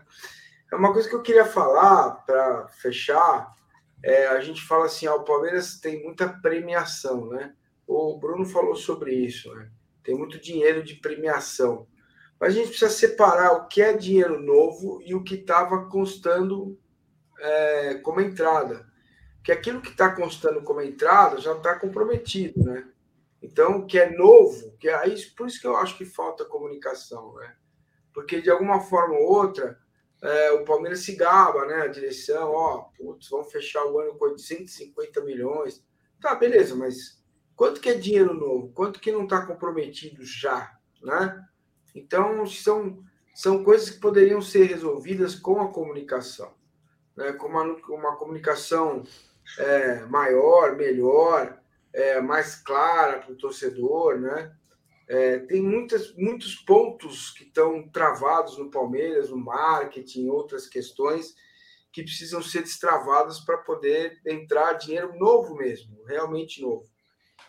É uma coisa que eu queria falar para fechar. É, a gente fala assim, ah, o Palmeiras tem muita premiação, né? O Bruno falou sobre isso, né? Tem muito dinheiro de premiação. Mas a gente precisa separar o que é dinheiro novo e o que estava constando é, como entrada. Porque aquilo que está constando como entrada já está comprometido, né? Então, o que é novo, que é aí, por isso que eu acho que falta comunicação, né? Porque de alguma forma ou outra, é, o Palmeiras se gaba, né? A direção, ó, putz, vamos fechar o ano com 850 milhões. Tá, beleza, mas quanto que é dinheiro novo? Quanto que não está comprometido já, né? Então, são, são coisas que poderiam ser resolvidas com a comunicação, né? com uma, uma comunicação é, maior, melhor, é, mais clara para o torcedor, né? É, tem muitas, muitos pontos que estão travados no Palmeiras, no marketing, outras questões que precisam ser destravadas para poder entrar dinheiro novo mesmo, realmente novo.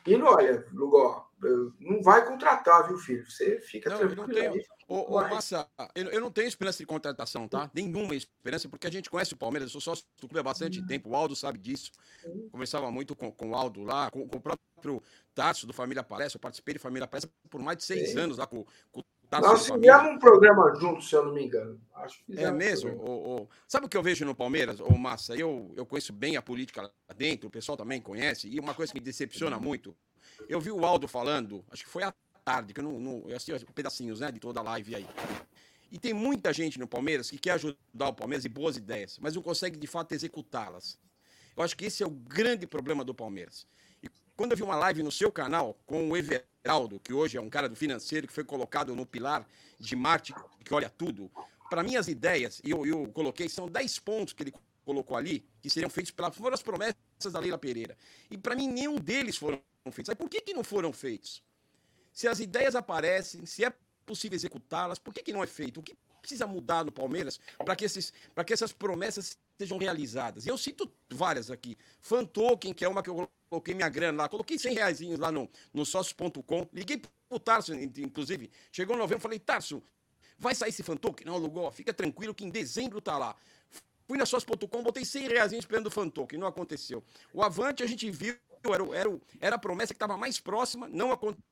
E não, olha, Lugó, não vai contratar, viu, filho? Você fica não, tranquilo. Não tenho, aí, ô, ô, Massa, eu, eu, não tenho esperança de contratação, tá? Nenhuma esperança, porque a gente conhece o Palmeiras, eu sou sócio do clube há bastante uhum. tempo, o Aldo sabe disso. Uhum. Conversava muito com, com o Aldo lá, com, com o próprio Tarso do Família Palestra, eu participei de Família Palestra por mais de seis anos lá com, com o Tarso Nós fizemos um programa junto, se eu não me engano. É mesmo? Um sabe o que eu vejo no Palmeiras, ô Massa? Eu, eu conheço bem a política lá dentro, o pessoal também conhece, e uma coisa que me decepciona muito eu vi o Aldo falando, acho que foi à tarde, que eu não, não eu assisti pedacinhos né, de toda a live aí. E tem muita gente no Palmeiras que quer ajudar o Palmeiras e boas ideias, mas não consegue de fato executá-las. Eu acho que esse é o grande problema do Palmeiras. E quando eu vi uma live no seu canal com o Everaldo, que hoje é um cara do financeiro, que foi colocado no pilar de Marte, que olha tudo, para mim as ideias, e eu, eu coloquei, são 10 pontos que ele colocou ali, que seriam feitos pela, foram as promessas da Leila Pereira. E para mim nenhum deles foram feitos. Aí por que, que não foram feitos? Se as ideias aparecem, se é possível executá-las, por que, que não é feito? O que precisa mudar no Palmeiras para que, que essas promessas sejam realizadas? E eu cito várias aqui. Fan Token, que é uma que eu coloquei minha grana lá, coloquei 100 reais lá no, no sócio.com, liguei pro Tarso, inclusive, chegou novembro, falei, Tarso, vai sair esse Fan Token? Não alugou, fica tranquilo que em dezembro tá lá. Fui na sócio.com, botei 100 reais esperando o Fan Token, não aconteceu. O Avante a gente viu era, era, era a promessa que estava mais próxima, não aconteceu.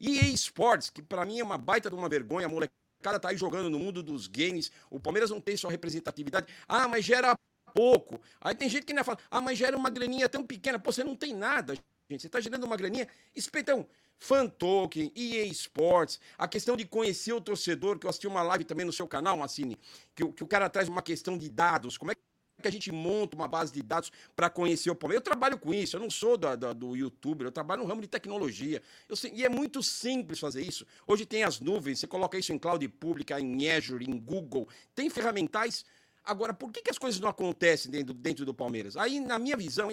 E esportes, que para mim é uma baita de uma vergonha, molecada tá aí jogando no mundo dos games, o Palmeiras não tem só representatividade. Ah, mas gera pouco. Aí tem gente que ainda fala, ah, mas gera uma graninha tão pequena. Pô, você não tem nada, gente. Você está gerando uma graninha. Espetão, Fan Token, EA Sports, a questão de conhecer o torcedor, que eu assisti uma live também no seu canal, Massini, que, que o cara traz uma questão de dados. Como é que que a gente monta uma base de dados para conhecer o Palmeiras. Eu trabalho com isso, eu não sou da, da, do YouTube, eu trabalho no ramo de tecnologia. Eu, e é muito simples fazer isso. Hoje tem as nuvens, você coloca isso em cloud pública, em Azure, em Google, tem ferramentais. Agora, por que, que as coisas não acontecem dentro, dentro do Palmeiras? Aí, na minha visão,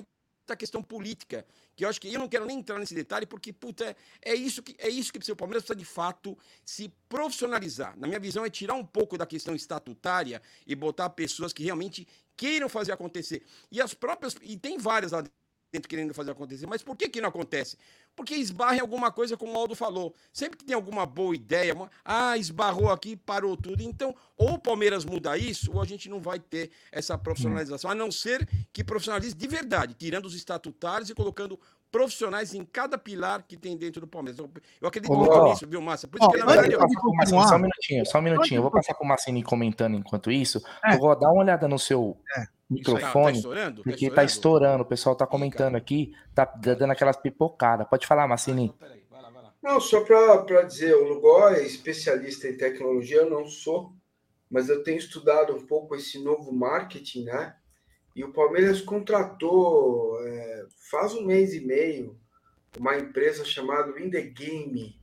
a questão política, que eu acho que eu não quero nem entrar nesse detalhe, porque, puta, é, é isso que é isso que precisa, o Palmeiras precisa de fato se profissionalizar. Na minha visão, é tirar um pouco da questão estatutária e botar pessoas que realmente queiram fazer acontecer. E as próprias. E tem várias lá dentro querendo fazer acontecer. Mas por que, que não acontece? Porque esbarra em alguma coisa, como o Aldo falou. Sempre que tem alguma boa ideia, uma, ah, esbarrou aqui, parou tudo. Então, ou o Palmeiras muda isso, ou a gente não vai ter essa profissionalização, a não ser que profissionalize de verdade, tirando os estatutários e colocando profissionais em cada pilar que tem dentro do Palmeiras. Eu, acredito muito nisso, viu, Márcia? Por isso oh, que, na verdade, eu... Só um minutinho, só um minutinho. Eu vou passar para o Massini comentando enquanto isso. É. Eu vou dar uma olhada no seu é. Microfone, tá estourando? porque está estourando. O pessoal está comentando aqui, está dando aquelas pipocadas. Pode falar, Massini. Não, só para dizer, o Lugó é especialista em tecnologia, eu não sou, mas eu tenho estudado um pouco esse novo marketing, né? E o Palmeiras contratou, é, faz um mês e meio, uma empresa chamada In The Game.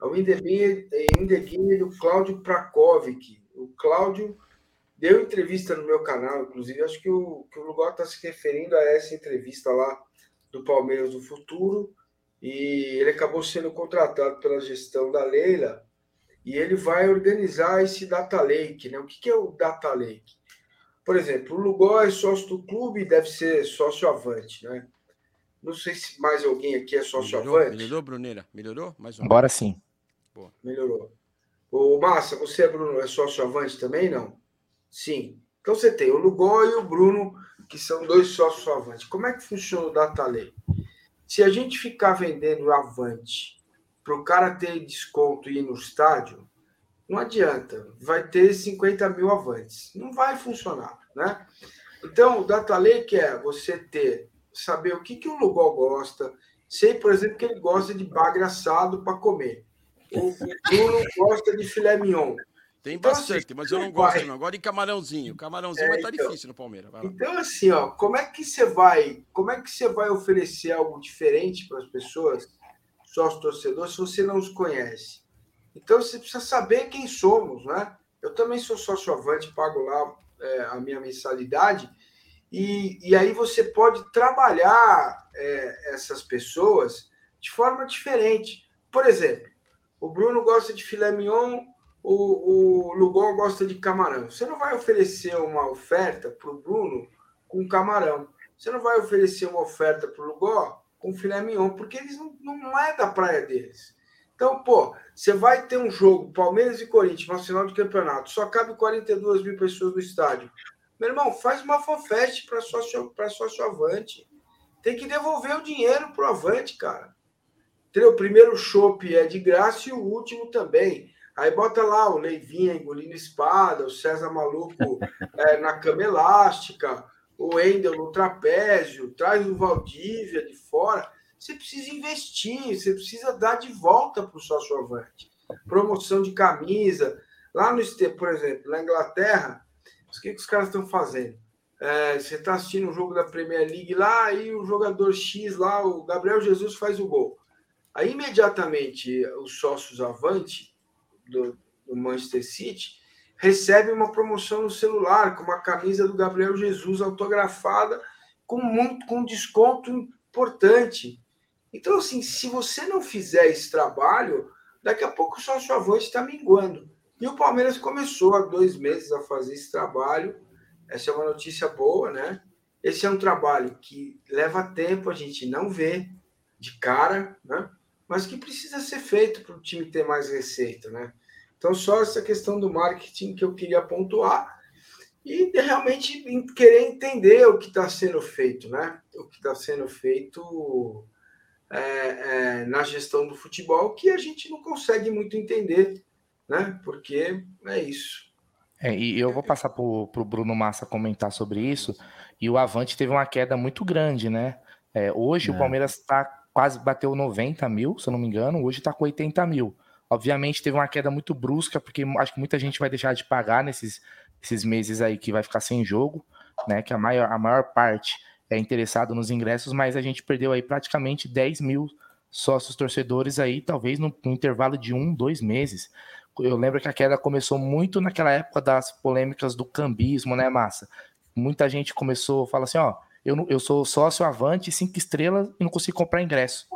A In The Game, In The Game é do Cláudio Prakovic. O Cláudio deu entrevista no meu canal, inclusive, acho que o, que o Lugol está se referindo a essa entrevista lá do Palmeiras do Futuro, e ele acabou sendo contratado pela gestão da Leila, e ele vai organizar esse Data Lake. Né? O que, que é o Data Lake? Por exemplo, o Lugol é sócio do clube, deve ser sócio avante, né? Não sei se mais alguém aqui é sócio melhorou, avante. Melhorou, Bruneira? Melhorou? Mais um. Agora sim. Boa. Melhorou. O Massa, você, Bruno, é sócio avante também, não? Sim. Então você tem o Lugol e o Bruno, que são dois sócios avantes. Como é que funciona o Data Lake? Se a gente ficar vendendo avante para o cara ter desconto e ir no estádio, Não adianta. Vai ter 50 mil avantes. Não vai funcionar, né? Então, o data lake é você ter, saber o que, que o Lugol gosta. Sei, por exemplo, que ele gosta de bagre assado para comer. O Bruno gosta de filé mignon. Tem Então, bastante, assim, mas eu não gosto, vai. não. Gosto de camarãozinho. Camarãozinho É, vai estar então. difícil no Palmeiras. Então, assim, ó, como é que você vai, como é que você vai oferecer algo diferente para as pessoas, sócio torcedor, se você não os conhece? Então, você precisa saber quem somos, né? Eu também sou sócio avante, pago lá é, a minha mensalidade, e, e aí você pode trabalhar é, essas pessoas de forma diferente. Por exemplo, o Bruno gosta de filé mignon, o, o Lugol gosta de camarão. Você não vai oferecer uma oferta para o Bruno com camarão. Você não vai oferecer uma oferta para o Lugol com filé mignon, porque eles não, não é da praia deles. Então, pô, você vai ter um jogo, Palmeiras e Corinthians, uma final de campeonato, só cabe 42 mil pessoas no estádio. Meu irmão, faz uma fanfest para sócio, sócio Avante. Tem que devolver o dinheiro pro Avante, cara. O primeiro chopp é de graça e o último também. Aí bota lá o Leivinha engolindo espada, o César Maluco [LAUGHS] é, na cama elástica, o Endel no trapézio, traz o Valdívia de fora. Você precisa investir, você precisa dar de volta para o sócio avante. Promoção de camisa. Lá no, por exemplo, na Inglaterra, o que, que os caras estão fazendo? É, você está assistindo um jogo da Premier League lá e o jogador X lá, o Gabriel Jesus, faz o gol. Aí, imediatamente, os sócios avante do, do Manchester City recebem uma promoção no celular com uma camisa do Gabriel Jesus autografada com muito com desconto importante. Então, assim, se você não fizer esse trabalho, daqui a pouco o sócio avante está minguando. E o Palmeiras começou há dois meses a fazer esse trabalho. Essa é uma notícia boa, né? Esse é um trabalho que leva tempo, a gente não vê de cara, né? Mas que precisa ser feito para o time ter mais receita, né? Então, só essa questão do marketing que eu queria pontuar e de realmente querer entender o que está sendo feito, né? O que está sendo feito é, é, na gestão do futebol, que a gente não consegue muito entender, né? Porque é isso. É, e eu vou passar para o Bruno Massa comentar sobre isso. E o Avante teve uma queda muito grande, né? É, hoje o É. Palmeiras está quase bateu 90 mil, se eu não me engano. Hoje está com 80 mil. Obviamente teve uma queda muito brusca, porque acho que muita gente vai deixar de pagar nesses, nesses meses aí que vai ficar sem jogo, né? Que a maior, a maior parte é interessado nos ingressos, mas a gente perdeu aí praticamente 10 mil sócios torcedores aí, talvez no, no intervalo de um, dois meses. Eu lembro que a queda começou muito naquela época das polêmicas do cambismo, né, Massa? Muita gente começou a falar assim, ó, eu, eu sou sócio avante, cinco estrelas e não consigo comprar ingresso.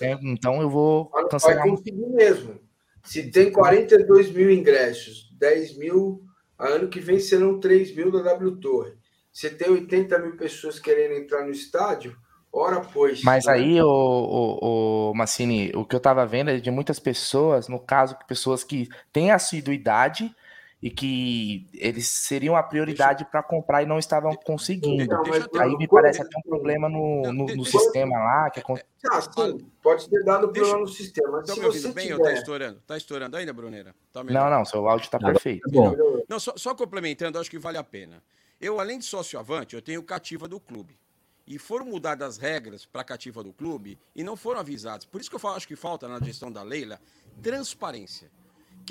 É, então eu vou Vai cancelar. conseguir mesmo. Se tem 42 mil ingressos, 10 mil, ano que vem serão 3 mil da W Torre. Você tem 80 mil pessoas querendo entrar no estádio, ora pois. Mas né? aí, o, o, o Massini, o que eu tava vendo é de muitas pessoas, no caso, pessoas que têm assiduidade e que eles seriam a prioridade para comprar e não estavam conseguindo. Não, mas, Aí me parece até um problema no, no, no sistema lá. Que acon- Ah, sim, pode ter dado problema no sistema. Estão se me ouvindo bem tiver... ou tá estourando? Tá estourando ainda, Bruneira? Tá? Não, não, seu áudio tá Agora perfeito. tá bom. Não, só, só complementando, acho que vale a pena. Eu, além de sócio avante, eu tenho cativa do clube. E foram mudadas as regras para cativa do clube e não foram avisados. Por isso que eu falo, acho que falta na gestão da Leila transparência.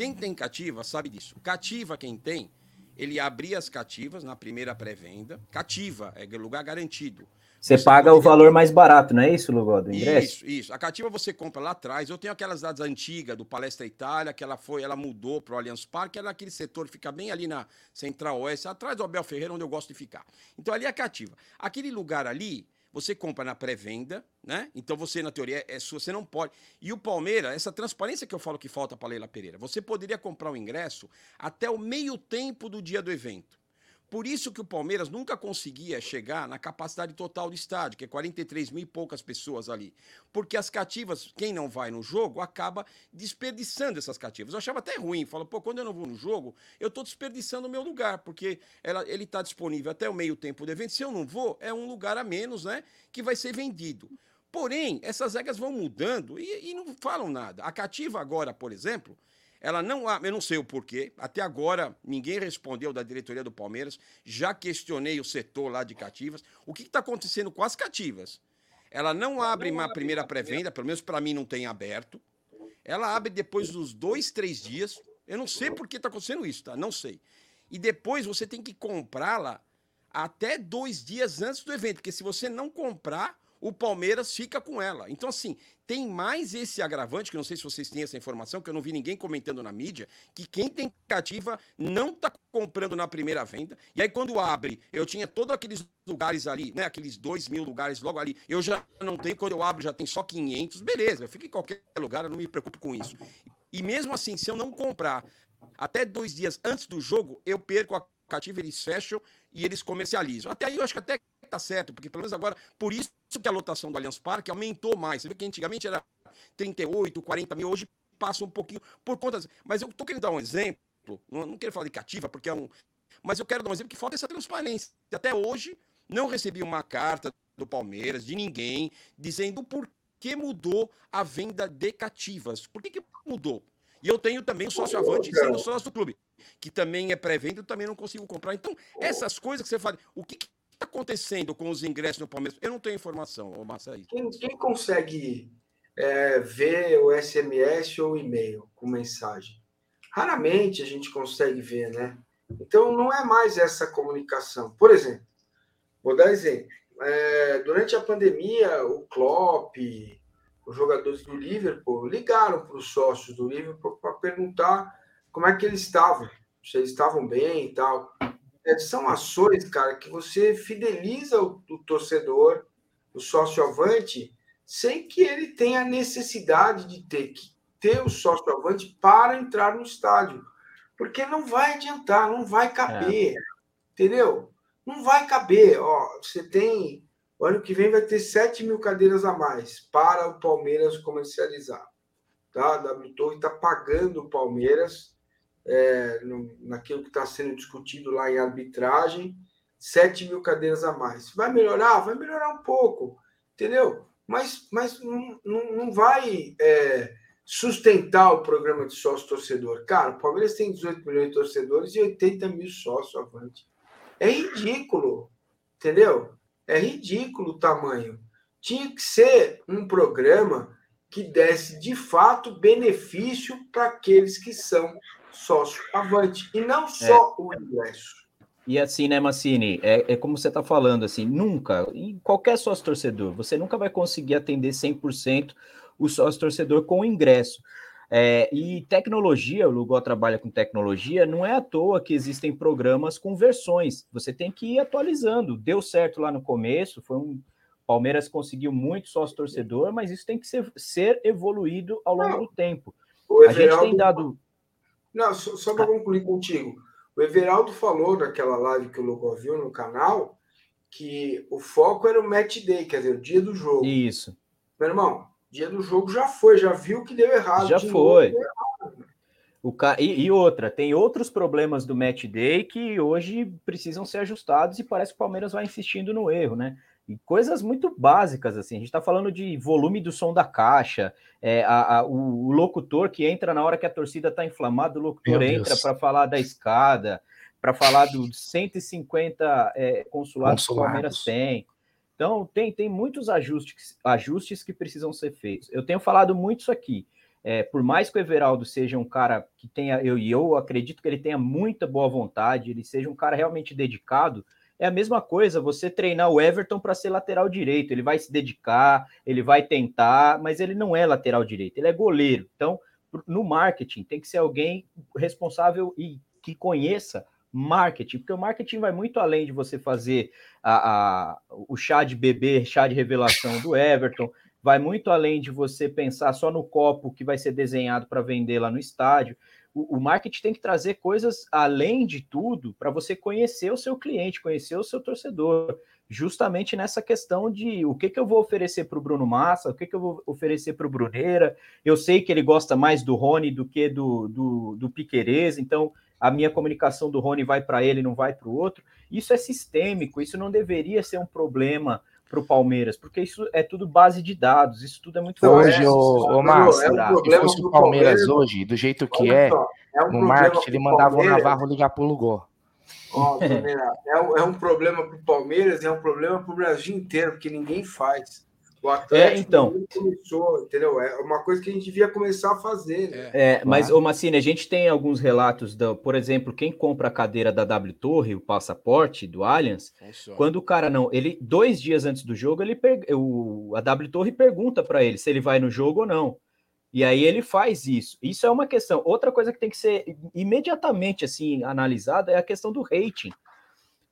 Quem tem cativa sabe disso. Cativa, quem tem, ele abria as cativas na primeira pré-venda. Cativa é lugar garantido. Você paga o valor mais barato, não é isso, Lugó, do ingresso? Isso, isso. A cativa você compra lá atrás. Eu tenho aquelas datas antigas do Palestra Itália, que ela foi, ela mudou para o Allianz Parque, era aquele setor que fica bem ali na Central Oeste, atrás do Abel Ferreira, onde eu gosto de ficar. Então ali é a cativa. Aquele lugar ali, você compra na pré-venda, né? Então você, na teoria, é sua, você não pode. E o Palmeiras, essa transparência que eu falo que falta para Leila Pereira, você poderia comprar o ingresso até o meio tempo do dia do evento. Por isso que o Palmeiras nunca conseguia chegar na capacidade total do estádio, que é 43 mil e poucas pessoas ali. Porque as cativas, quem não vai no jogo, acaba desperdiçando essas cativas. Eu achava até ruim. Fala, pô, quando eu não vou no jogo, eu estou desperdiçando o meu lugar, porque ela, ele está disponível até o meio tempo do evento. Se eu não vou, é um lugar a menos, né? Que vai ser vendido. Porém, essas regras vão mudando e, e não falam nada. A cativa agora, por exemplo, ela não abre, eu não sei o porquê, até agora ninguém respondeu da diretoria do Palmeiras, já questionei o setor lá de cativas. O que está acontecendo com as cativas? Ela não abre uma primeira pré-venda, pelo menos para mim não tem aberto. Ela abre depois dos dois, três dias. Eu não sei por que está acontecendo isso, tá? Não sei. E depois você tem que comprá-la até dois dias antes do evento, porque se você não comprar, o Palmeiras fica com ela. Então, assim, tem mais esse agravante, que eu não sei se vocês têm essa informação, que eu não vi ninguém comentando na mídia, que quem tem cativa não está comprando na primeira venda. E aí, quando abre, eu tinha todos aqueles lugares ali, né? Aqueles dois mil lugares logo ali. Eu já não tenho, quando eu abro, já tem só 500. Beleza, eu fico em qualquer lugar, eu não me preocupo com isso. E mesmo assim, se eu não comprar até dois dias antes do jogo, eu perco a cativa, eles fecham e eles comercializam. Até aí eu acho que até tá certo, porque pelo menos agora, por isso que a lotação do Allianz Parque aumentou mais. Você vê que antigamente era 38, 40 mil, hoje passa um pouquinho por conta. Mas eu tô querendo dar um exemplo, não, não quero falar de cativa, porque é um. Mas eu quero dar um exemplo que falta essa transparência. Até hoje, não recebi uma carta do Palmeiras, de ninguém, dizendo por que mudou a venda de cativas. Por que, que mudou? E eu tenho também o sócio avante sendo sócio do clube, que também é pré-venda, eu também não consigo comprar. Então, essas coisas que você fala, o que está acontecendo com os ingressos no Palmeiras? Eu não tenho informação, ô Massa. Quem, quem consegue é, ver o SMS ou e-mail com mensagem? Raramente a gente consegue ver, né? Então não é mais essa comunicação. Por exemplo, vou dar exemplo. É, durante a pandemia, o Klopp, os jogadores do Liverpool ligaram para os sócios do Liverpool para perguntar como é que eles estavam, se eles estavam bem e tal. É, são ações, cara, que você fideliza o, o torcedor, o sócio avante, sem que ele tenha necessidade de ter que ter o sócio avante para entrar no estádio. Porque não vai adiantar, não vai caber. É. Entendeu? Não vai caber. Ó, você tem. O ano que vem vai ter 7 mil cadeiras a mais para o Palmeiras comercializar. Tá? A W Torre está pagando o Palmeiras é, no, naquilo que está sendo discutido lá em arbitragem, 7 mil cadeiras a mais. Vai melhorar? Vai melhorar um pouco, entendeu? Mas, mas não, não, não vai é, sustentar o programa de sócio torcedor. Cara, o Palmeiras tem 18 milhões de torcedores e 80 mil sócios avante. É ridículo, entendeu? É ridículo o tamanho. Tinha que ser um programa que desse de fato benefício para aqueles que são sócio avante, e não só é. o ingresso. E assim, né, Massini, é, é como você está falando, assim, nunca, em qualquer sócio torcedor, você nunca vai conseguir atender 100% o sócio torcedor com o ingresso. É, e tecnologia, o Lugol trabalha com tecnologia, não é à toa que existem programas com versões. Você tem que ir atualizando. Deu certo lá no começo, foi um. Palmeiras conseguiu muito sócio torcedor, mas isso tem que ser, ser evoluído ao longo não, do tempo. A gente tem dado. Não, só, só para concluir contigo. O Everaldo falou naquela live que o Logo viu no canal que o foco era o match day, quer dizer, o dia do jogo. Isso. Meu irmão, dia do jogo já foi, já viu que deu errado. Já foi. O ca... E, e, outra, tem outros problemas do match day que hoje precisam ser ajustados e parece que o Palmeiras vai insistindo no erro, né? E coisas muito básicas, assim. A gente está falando de volume do som da caixa, é, a, a, o, o, locutor que entra na hora que a torcida está inflamada, o locutor entra para falar da escada, para falar dos 150 é, consulados, consulados que o Palmeiras tem. Então, tem, tem muitos ajustes, ajustes que precisam ser feitos. Eu tenho falado muito isso aqui. É, por mais que o Everaldo seja um cara que tenha, eu e eu acredito que ele tenha muita boa vontade, ele seja um cara realmente dedicado, é a mesma coisa você treinar o Everton para ser lateral direito. Ele vai se dedicar, ele vai tentar, mas ele não é lateral direito, ele é goleiro. Então, no marketing, tem que ser alguém responsável e que conheça marketing, porque o marketing vai muito além de você fazer a, a, o chá de bebê, chá de revelação do Everton, vai muito além de você pensar só no copo que vai ser desenhado para vender lá no estádio o, o marketing tem que trazer coisas além de tudo para você conhecer o seu cliente, conhecer o seu torcedor, justamente nessa questão de o que, que eu vou oferecer para o Bruno Massa, o que, que eu vou oferecer para o Bruneira. Eu sei que ele gosta mais do Rony do que do, do, do Piquerez, então a minha comunicação do Rony vai para ele, não vai para o outro. Isso é sistêmico, isso não deveria ser um problema pro Palmeiras, porque isso é tudo base de dados, isso tudo é muito Hoje, ô, ô Márcio, se fosse o Palmeiras hoje, do jeito que Olha é, só, é um no problema marketing ele mandava o Palmeiras. Navarro ligar pro Lugó. Ó, Bruneira, é, um- é um problema para o Palmeiras, é um problema para o Brasil inteiro, porque ninguém faz. O Atlético É, então. começou, entendeu? É uma coisa que a gente devia começar a fazer. né? É, mas, ô Massini, a gente tem alguns relatos, da, por exemplo, quem compra a cadeira da W Torre, o passaporte do Allianz, Funciona. quando o cara não, ele dois dias antes do jogo, ele per- o, a W Torre pergunta para ele se ele vai no jogo ou não. E aí ele faz isso. Isso é uma questão. Outra coisa que tem que ser imediatamente assim analisada é a questão do rating.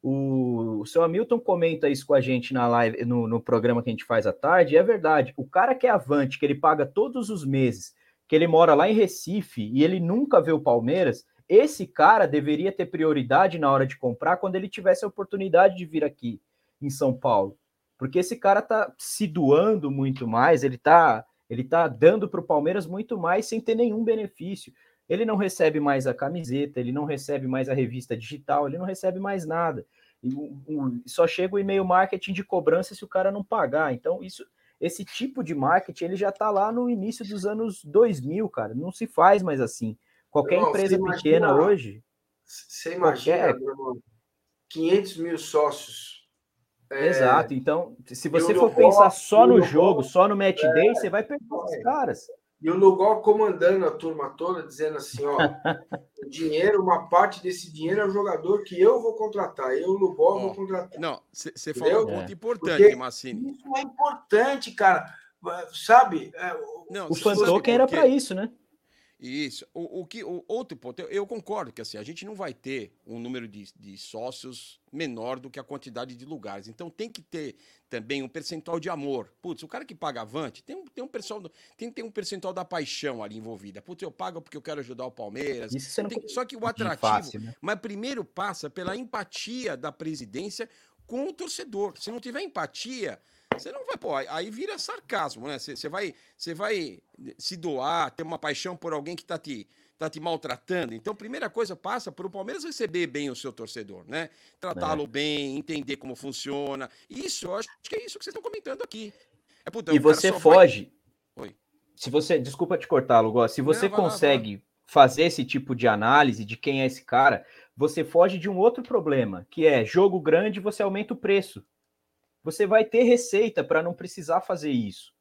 O, o seu Hamilton comenta isso com a gente na live, no, no programa que a gente faz à tarde, é verdade. O cara que é avante, que ele paga todos os meses, que ele mora lá em Recife e ele nunca vê o Palmeiras, esse cara deveria ter prioridade na hora de comprar quando ele tivesse a oportunidade de vir aqui em São Paulo. Porque esse cara tá se doando muito mais, ele tá, ele tá dando para o Palmeiras muito mais sem ter nenhum benefício. Ele não recebe mais a camiseta, ele não recebe mais a revista digital, ele não recebe mais nada. E o- só chega o e-mail marketing de cobrança se o cara não pagar. Então, isso, esse tipo de marketing ele já está lá no início dos anos 2000, cara. Não se faz mais assim. Qualquer empresa pequena imagina- hoje. Você imagina, Qualquer- meu irmão, 500 mil sócios. é, Exato. Então, se você for pensar só no jogo, só no match day, você vai perder os caras. E o Lugol comandando a turma toda, dizendo assim: ó, [LAUGHS] o dinheiro, uma parte desse dinheiro é o jogador que eu vou contratar. Eu, Lugol, vou contratar. Não, você falou um ponto É. importante, Porque Massini. Isso é importante, cara. Sabe? É, Não, O você fan sabe token por era para isso, né? Isso. O, o que, o outro ponto, eu, eu concordo que assim, a gente não vai ter um número de, de sócios menor do que a quantidade de lugares. Então tem que ter também um percentual de amor. Putz, o cara que paga avante tem um, tem um do- tem que ter um percentual da paixão ali envolvida. Putz, eu pago porque eu quero ajudar o Palmeiras. Isso Tem- só que o atrativo, fácil, né? mas primeiro passa pela empatia da presidência com o torcedor. Se não tiver empatia, você não vai, pô, aí- vira sarcasmo, né? Você, você vai, você vai se doar, ter uma paixão por alguém que tá te, tá te maltratando. Então, primeira coisa passa por o Palmeiras receber bem o seu torcedor, né? Tratá-lo bem, entender como funciona. Isso, eu acho que é isso que vocês estão comentando aqui. É, puta, E você só vai- foge. Oi. Se você, desculpa te cortar, Lugó, se você vai lá, vai lá. consegue fazer esse tipo de análise de quem é esse cara, você foge de um outro problema, que é jogo grande, você aumenta o preço. Você vai ter receita para não precisar fazer isso.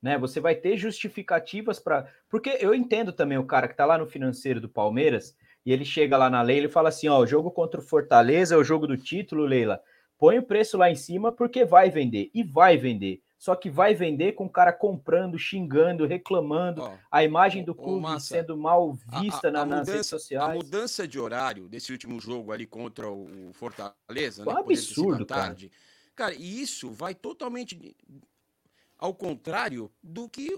Né? Você vai ter justificativas para. Porque eu entendo também o cara que está lá no financeiro do Palmeiras e ele chega lá na Leila e fala assim: ó, o jogo contra o Fortaleza é o jogo do título, Leila. Põe o preço lá em cima porque vai vender. E vai vender. Só que vai vender com o cara comprando, xingando, reclamando, a imagem do clube Massa, sendo mal a- vista a- na- a nas redes mudança- A sociais. mudança de horário desse último jogo ali contra o Fortaleza, né? um à absurdo, tarde. Cara, e isso vai totalmente ao contrário do que,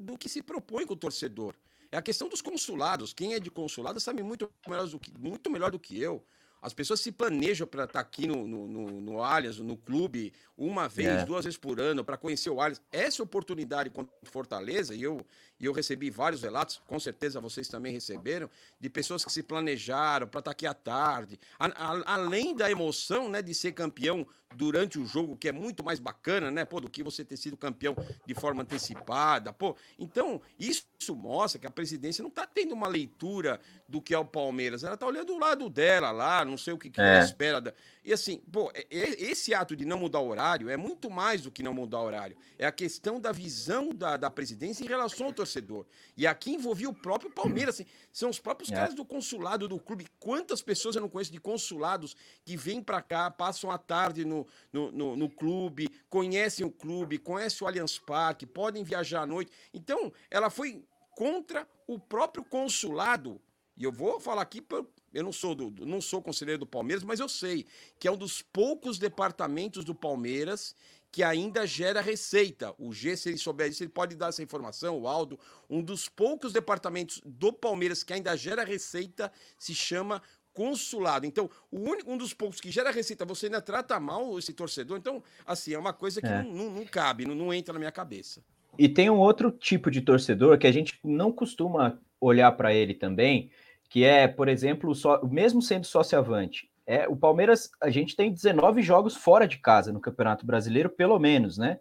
do que se propõe com o torcedor. É a questão dos consulados. Quem é de consulado sabe muito melhor do que, muito melhor do que eu. As pessoas se planejam para estar aqui no, no, no, no Allianz, no clube, uma vez, É. duas vezes por ano, para conhecer o Allianz. Essa oportunidade contra o Fortaleza, e eu, e eu recebi vários relatos, com certeza vocês também receberam, de pessoas que se planejaram para estar aqui à tarde. A- a- além da emoção né, de ser campeão durante o jogo, que é muito mais bacana, né? Pô, do que você ter sido campeão de forma antecipada. Pô, então, isso mostra que a presidência não está tendo uma leitura do que é o Palmeiras. Ela está olhando o lado dela lá, não sei o que, que ela É. espera. da- E assim, pô, é- é- esse ato de não mudar o horário é muito mais do que não mudar o horário. É a questão da visão da, da presidência em relação ao torcedor. E aqui envolvia o próprio Palmeiras. assim, são os próprios É. caras do consulado do clube. Quantas pessoas eu não conheço de consulados que vêm para cá, passam a tarde no, no, no, no clube, conhecem o clube, conhecem o Allianz Parque, podem viajar à noite. Então, ela foi contra o próprio consulado. E eu vou falar aqui, por- eu não sou, do, não sou conselheiro do Palmeiras, mas eu sei que é um dos poucos departamentos do Palmeiras que ainda gera receita. O G, se ele souber disso, ele pode dar essa informação, o Aldo. Um dos poucos departamentos do Palmeiras que ainda gera receita se chama consulado. Então, o único, um dos poucos que gera receita, você ainda trata mal esse torcedor. Então, assim, é uma coisa que É. não, não- não cabe, não, não entra na minha cabeça. E tem um outro tipo de torcedor que a gente não costuma olhar para ele também, que é, por exemplo, só, mesmo sendo sócio-avante, É, o Palmeiras, a gente tem 19 jogos fora de casa no Campeonato Brasileiro, pelo menos, né?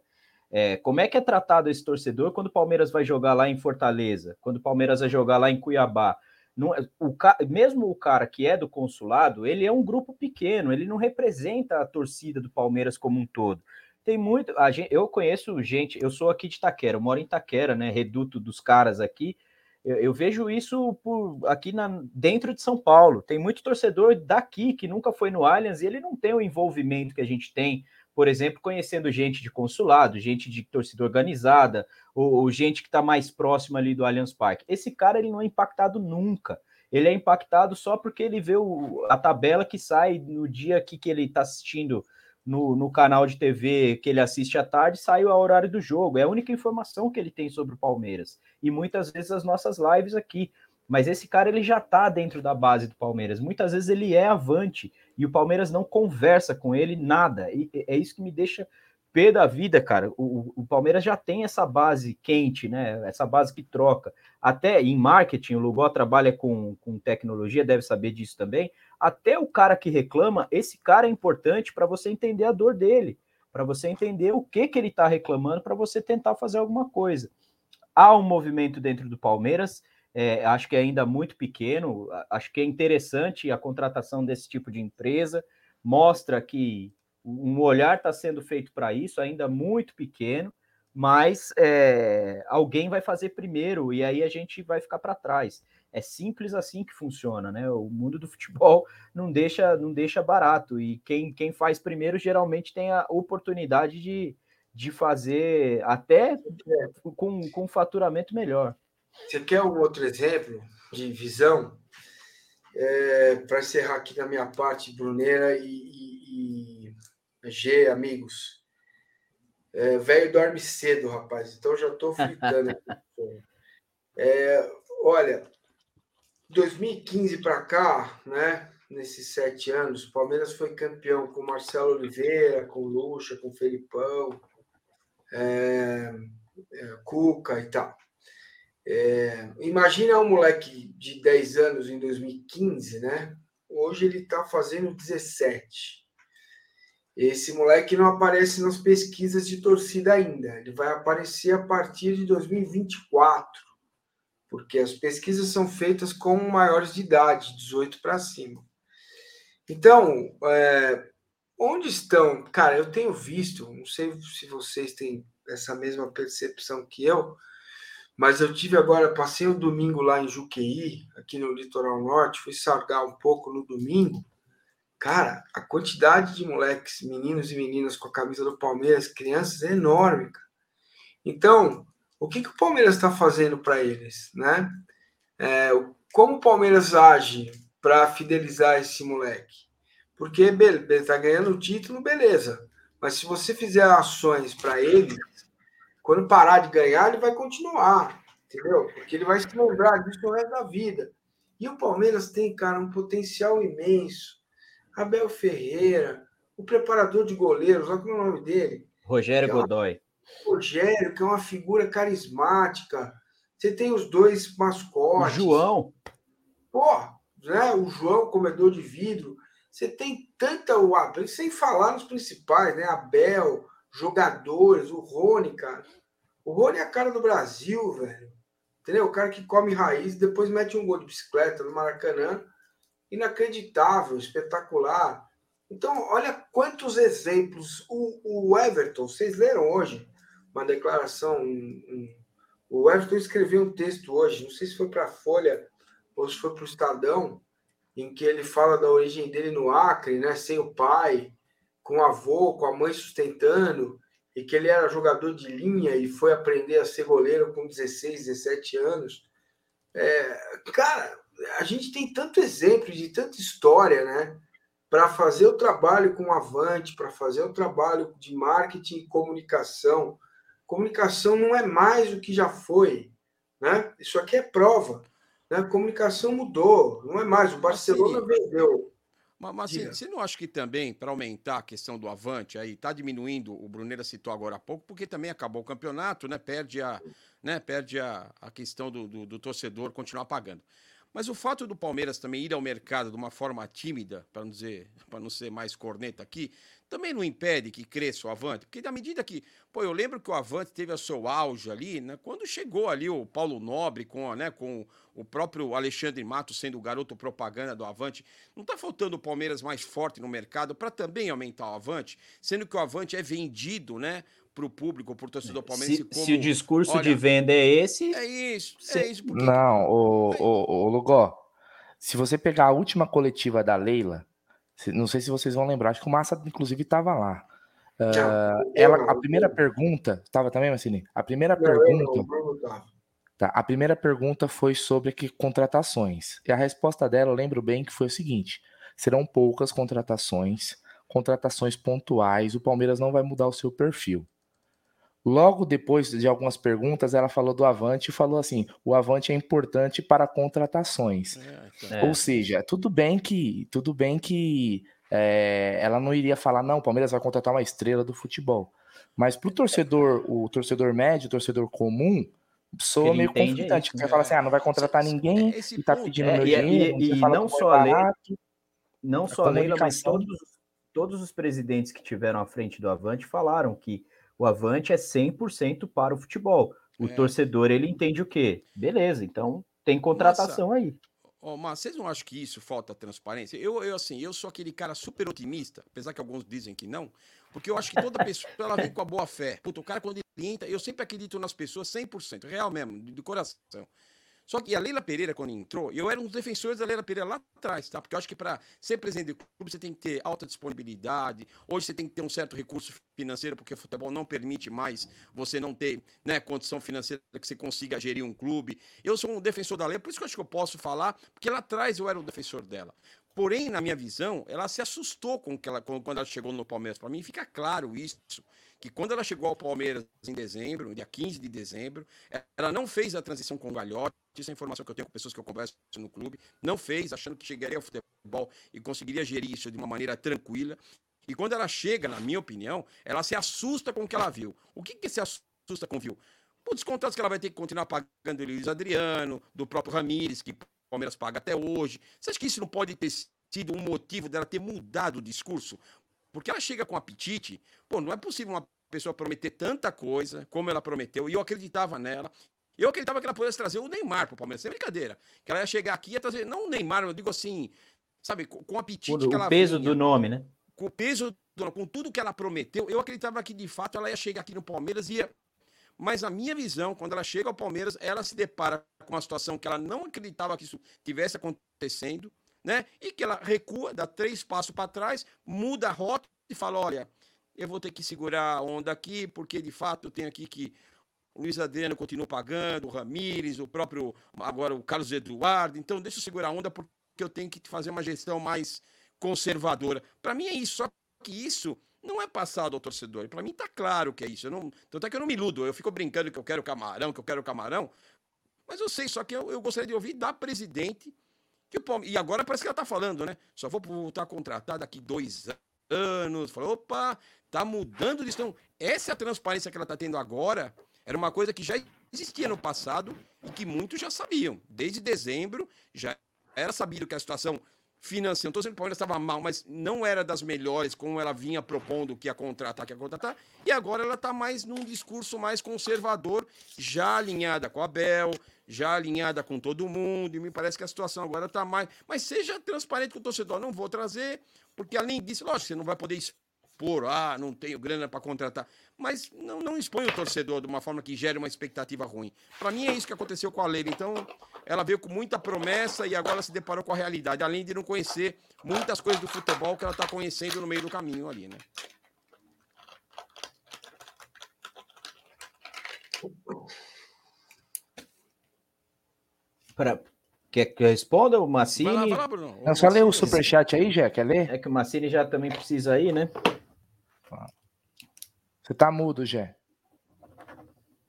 É, como é que é tratado esse torcedor quando o Palmeiras vai jogar lá em Fortaleza, quando o Palmeiras vai jogar lá em Cuiabá? Não, o, ca- mesmo o cara que é do consulado, ele é um grupo pequeno, ele não representa a torcida do Palmeiras como um todo. Tem muito. Gente, eu conheço gente, eu sou aqui de Itaquera, eu moro em Itaquera, né? Reduto dos caras aqui. Eu, eu vejo isso por, aqui na, dentro de São Paulo. Tem muito torcedor daqui que nunca foi no Allianz e ele não tem o envolvimento que a gente tem, por exemplo, conhecendo gente de consulado, gente de torcida organizada, ou, ou gente que está mais próxima ali do Allianz Parque. Esse cara ele não é impactado nunca. Ele é impactado só porque ele vê o, a tabela que sai no dia que, que ele está assistindo no, no canal de TV que ele assiste à tarde, sai o horário do jogo. É a única informação que ele tem sobre o Palmeiras. E muitas vezes as nossas lives aqui. Mas esse cara ele já está dentro da base do Palmeiras. Muitas vezes ele é avante e o Palmeiras não conversa com ele nada. E é isso que me deixa pé da vida, cara. O, o Palmeiras já tem essa base quente, né? Essa base que troca. Até em marketing, o Lugó trabalha com, com tecnologia, deve saber disso também. Até o cara que reclama, esse cara é importante para você entender a dor dele, para você entender o que, que ele está reclamando, para você tentar fazer alguma coisa. Há um movimento dentro do Palmeiras, é, acho que é ainda muito pequeno, acho que é interessante a contratação desse tipo de empresa, mostra que um olhar está sendo feito para isso, ainda muito pequeno, mas é, alguém vai fazer primeiro e aí a gente vai ficar para trás. É simples assim que funciona, né? O mundo do futebol não deixa, não deixa barato e quem, quem faz primeiro geralmente tem a oportunidade de, de fazer até com, com faturamento melhor. Você quer um outro exemplo de visão? É, para encerrar aqui na minha parte, Bruneira e, e, e G, amigos. É, velho dorme cedo, rapaz. Então já estou fritando. É, olha, 2015 para cá, né? Nesses sete anos, o Palmeiras foi campeão com Marcelo Oliveira, com Lucha, com Felipão, é, é, Cuca e tal. É, imagina um moleque de 10 anos em 2015, né? Hoje ele está fazendo 17. Esse moleque não aparece nas pesquisas de torcida ainda. Ele vai aparecer a partir de 2024, porque as pesquisas são feitas com maiores de idade, 18 para cima. Então, é, onde estão? Cara, eu tenho visto, não sei se vocês têm essa mesma percepção que eu, mas eu tive agora, passei o domingo lá em Juqueí, aqui no Litoral Norte, fui sargar um pouco no domingo. Cara, a quantidade de moleques, meninos e meninas com a camisa do Palmeiras, crianças, é enorme. Cara. Então, o que, que o Palmeiras está fazendo para eles, né? É, como o Palmeiras age para fidelizar esse moleque? Porque ele está ganhando o título, beleza. Mas se você fizer ações para ele, quando parar de ganhar, ele vai continuar, entendeu? Porque ele vai se lembrar disso o resto da vida. E o Palmeiras tem, cara, um potencial imenso. Abel Ferreira, o preparador de goleiros, olha como é o nome dele. Rogério É uma- Godoy. Rogério, que é uma figura carismática. Você tem os dois O mascotes. João. Pô, né? O João, comedor de vidro. Você tem tanta. o Abel, Sem falar nos principais, né? Abel, jogadores, o Rony, cara. O Rony é a cara do Brasil, velho. Entendeu? O cara que come raiz, depois mete um gol de bicicleta no Maracanã. Inacreditável, espetacular. Então, olha quantos exemplos. O, o Everton, vocês leram hoje uma declaração. um- um- o Everton escreveu um texto hoje, não sei se foi para a Folha ou se foi para o Estadão, em que ele fala da origem dele no Acre, né, sem o pai, com o avô, com a mãe sustentando, e que ele era jogador de linha e foi aprender a ser goleiro com 16, 17 anos. É, cara, a gente tem tanto exemplo de tanta história, né? Para fazer o trabalho com o Avante, para fazer o trabalho de marketing e comunicação. Comunicação não é mais o que já foi, né? Isso aqui é prova. Né? A comunicação mudou, não é mais. O Barcelona vendeu. Mas, mas você, você não acha que também, para aumentar a questão do avante, aí está diminuindo, o Bruneira citou agora há pouco, porque também acabou o campeonato, né? Perde a, né? Perde a, a questão do, do, do torcedor continuar pagando. Mas o fato do Palmeiras também ir ao mercado de uma forma tímida, para não para não ser mais corneta aqui, também não impede que cresça o Avante, porque na medida que, pô, eu lembro que o Avante teve o seu auge ali, né, quando chegou ali o Paulo Nobre com, né, com o próprio Alexandre Matos sendo o garoto propaganda do Avante, não está faltando o Palmeiras mais forte no mercado para também aumentar o Avante, sendo que o Avante é vendido, né, para o público, para o torcedor palmeirense. Se, como, se o discurso olha, de venda é esse. É isso, Cê- é isso. Porque... Não, o, o, o Lugó, se você pegar a última coletiva da Leila, se- não sei se vocês vão lembrar, acho que o Massa, inclusive, estava lá. Ah, ela, a primeira pergunta, estava também, Massini? A primeira Não, eu não, pergunta. Tá, a primeira pergunta foi sobre que contratações. E a resposta dela, eu lembro bem que foi o seguinte: serão poucas contratações, contratações pontuais, o Palmeiras não vai mudar o seu perfil. Logo depois de algumas perguntas, ela falou do Avante e falou assim: o Avante é importante para contratações. É. Ou seja, tudo bem que tudo bem que é, ela não iria falar, não, o Palmeiras vai contratar uma estrela do futebol. Mas pro torcedor, o torcedor médio, o torcedor comum, soa Ele meio conflitante. isso, Você né? fala assim, ah, não vai contratar ninguém e tá pedindo É, meu e, dinheiro, e- e fala não só a Leila, barato. não só a Leila, mas todos, todos os presidentes que tiveram à frente do Avante falaram que o Avante é 100% para o futebol. O É. torcedor, ele entende o quê? Beleza, então tem contratação aí. Ó, mas vocês não acham que isso falta transparência? Eu, eu, assim, eu sou aquele cara super otimista, apesar que alguns dizem que não, porque eu acho que toda pessoa [LAUGHS] ela vem com a boa fé. Puta, o cara quando ele entra, eu sempre acredito nas pessoas 100%, real mesmo, de coração. Só que a Leila Pereira, quando entrou, eu era um dos defensores da Leila Pereira lá atrás, tá? Porque eu acho que para ser presidente do clube você tem que ter alta disponibilidade, hoje você tem que ter um certo recurso financeiro, porque o futebol não permite mais você não ter né, condição financeira que você consiga gerir um clube. Eu sou um defensor da Leila, por isso que eu acho que eu posso falar, porque lá atrás eu era o defensor dela. Porém, na minha visão, ela se assustou com que ela, quando ela chegou no Palmeiras. Para mim, fica claro isso. Que quando ela chegou ao Palmeiras em dezembro, dia 15 de dezembro, ela não fez a transição com o Galhote. Isso é informação que eu tenho com pessoas que eu converso no clube. Não fez, achando que chegaria ao futebol e conseguiria gerir isso de uma maneira tranquila. E quando ela chega, na minha opinião, ela se assusta com o que ela viu. O que, que se assusta com viu? Dos contratos que ela vai ter que continuar pagando do Luiz Adriano, do próprio Ramires, que o Palmeiras paga até hoje. Você acha que isso não pode ter sido um motivo dela ter mudado o discurso? Porque ela chega com apetite. Pô, não é possível uma pessoa prometer tanta coisa como ela prometeu, e eu acreditava nela. Eu acreditava que ela pudesse trazer o Neymar pro Palmeiras, sem brincadeira. Que ela ia chegar aqui e ia trazer, não o Neymar, eu digo assim, sabe, com, com apetite ela o peso vinha do nome, né? com o peso, do- com tudo que ela prometeu, eu acreditava que de fato ela ia chegar aqui no Palmeiras e ia. Mas a minha visão, quando ela chega ao Palmeiras, ela se depara com uma situação que ela não acreditava que isso tivesse acontecendo, né? E que ela recua, dá três passos para trás, muda a rota e fala: olha, eu vou ter que segurar a onda aqui, porque de fato eu tenho aqui que o Luiz Adriano continua pagando, o Ramires, o próprio, agora o Carlos Eduardo, então deixa eu segurar a onda porque eu tenho que fazer uma gestão mais conservadora. Para mim é isso, só que isso não é passado ao torcedor. Para mim tá claro que é isso. Eu não, tanto é que eu não me iludo, eu fico brincando que eu quero camarão, que eu quero camarão, mas eu sei, só que eu, eu gostaria de ouvir da presidente o E agora parece que ela tá falando, né? Só vou voltar a contratar daqui dois anos. Falou, opa, tá mudando de Então, essa é a transparência que ela tá tendo agora. Era uma coisa que já existia no passado e que muitos já sabiam. Desde dezembro já era sabido que a situação financeira, não estou dizendo que o Palmeiras estava mal, mas não era das melhores, como ela vinha propondo que ia contratar, que ia contratar, e agora ela está mais num discurso mais conservador, já alinhada com a Bel, já alinhada com todo mundo, e me parece que a situação agora está mais. Mas seja transparente com o torcedor, não vou trazer, porque além disso, lógico, você não vai poder expor, ah, não tenho grana para contratar, mas não, não expõe o torcedor de uma forma que gere uma expectativa ruim. Para mim é isso que aconteceu com a Leila, então ela veio com muita promessa e agora se deparou com a realidade, além de não conhecer muitas coisas do futebol que ela está conhecendo no meio do caminho ali, né? Pra... Quer que eu responda o Massini? Vai lá, vai lá, Bruno. É só ler o superchat aí, Jé, quer ler? É que o Massini já também precisa ir, né? Você tá mudo, Jé.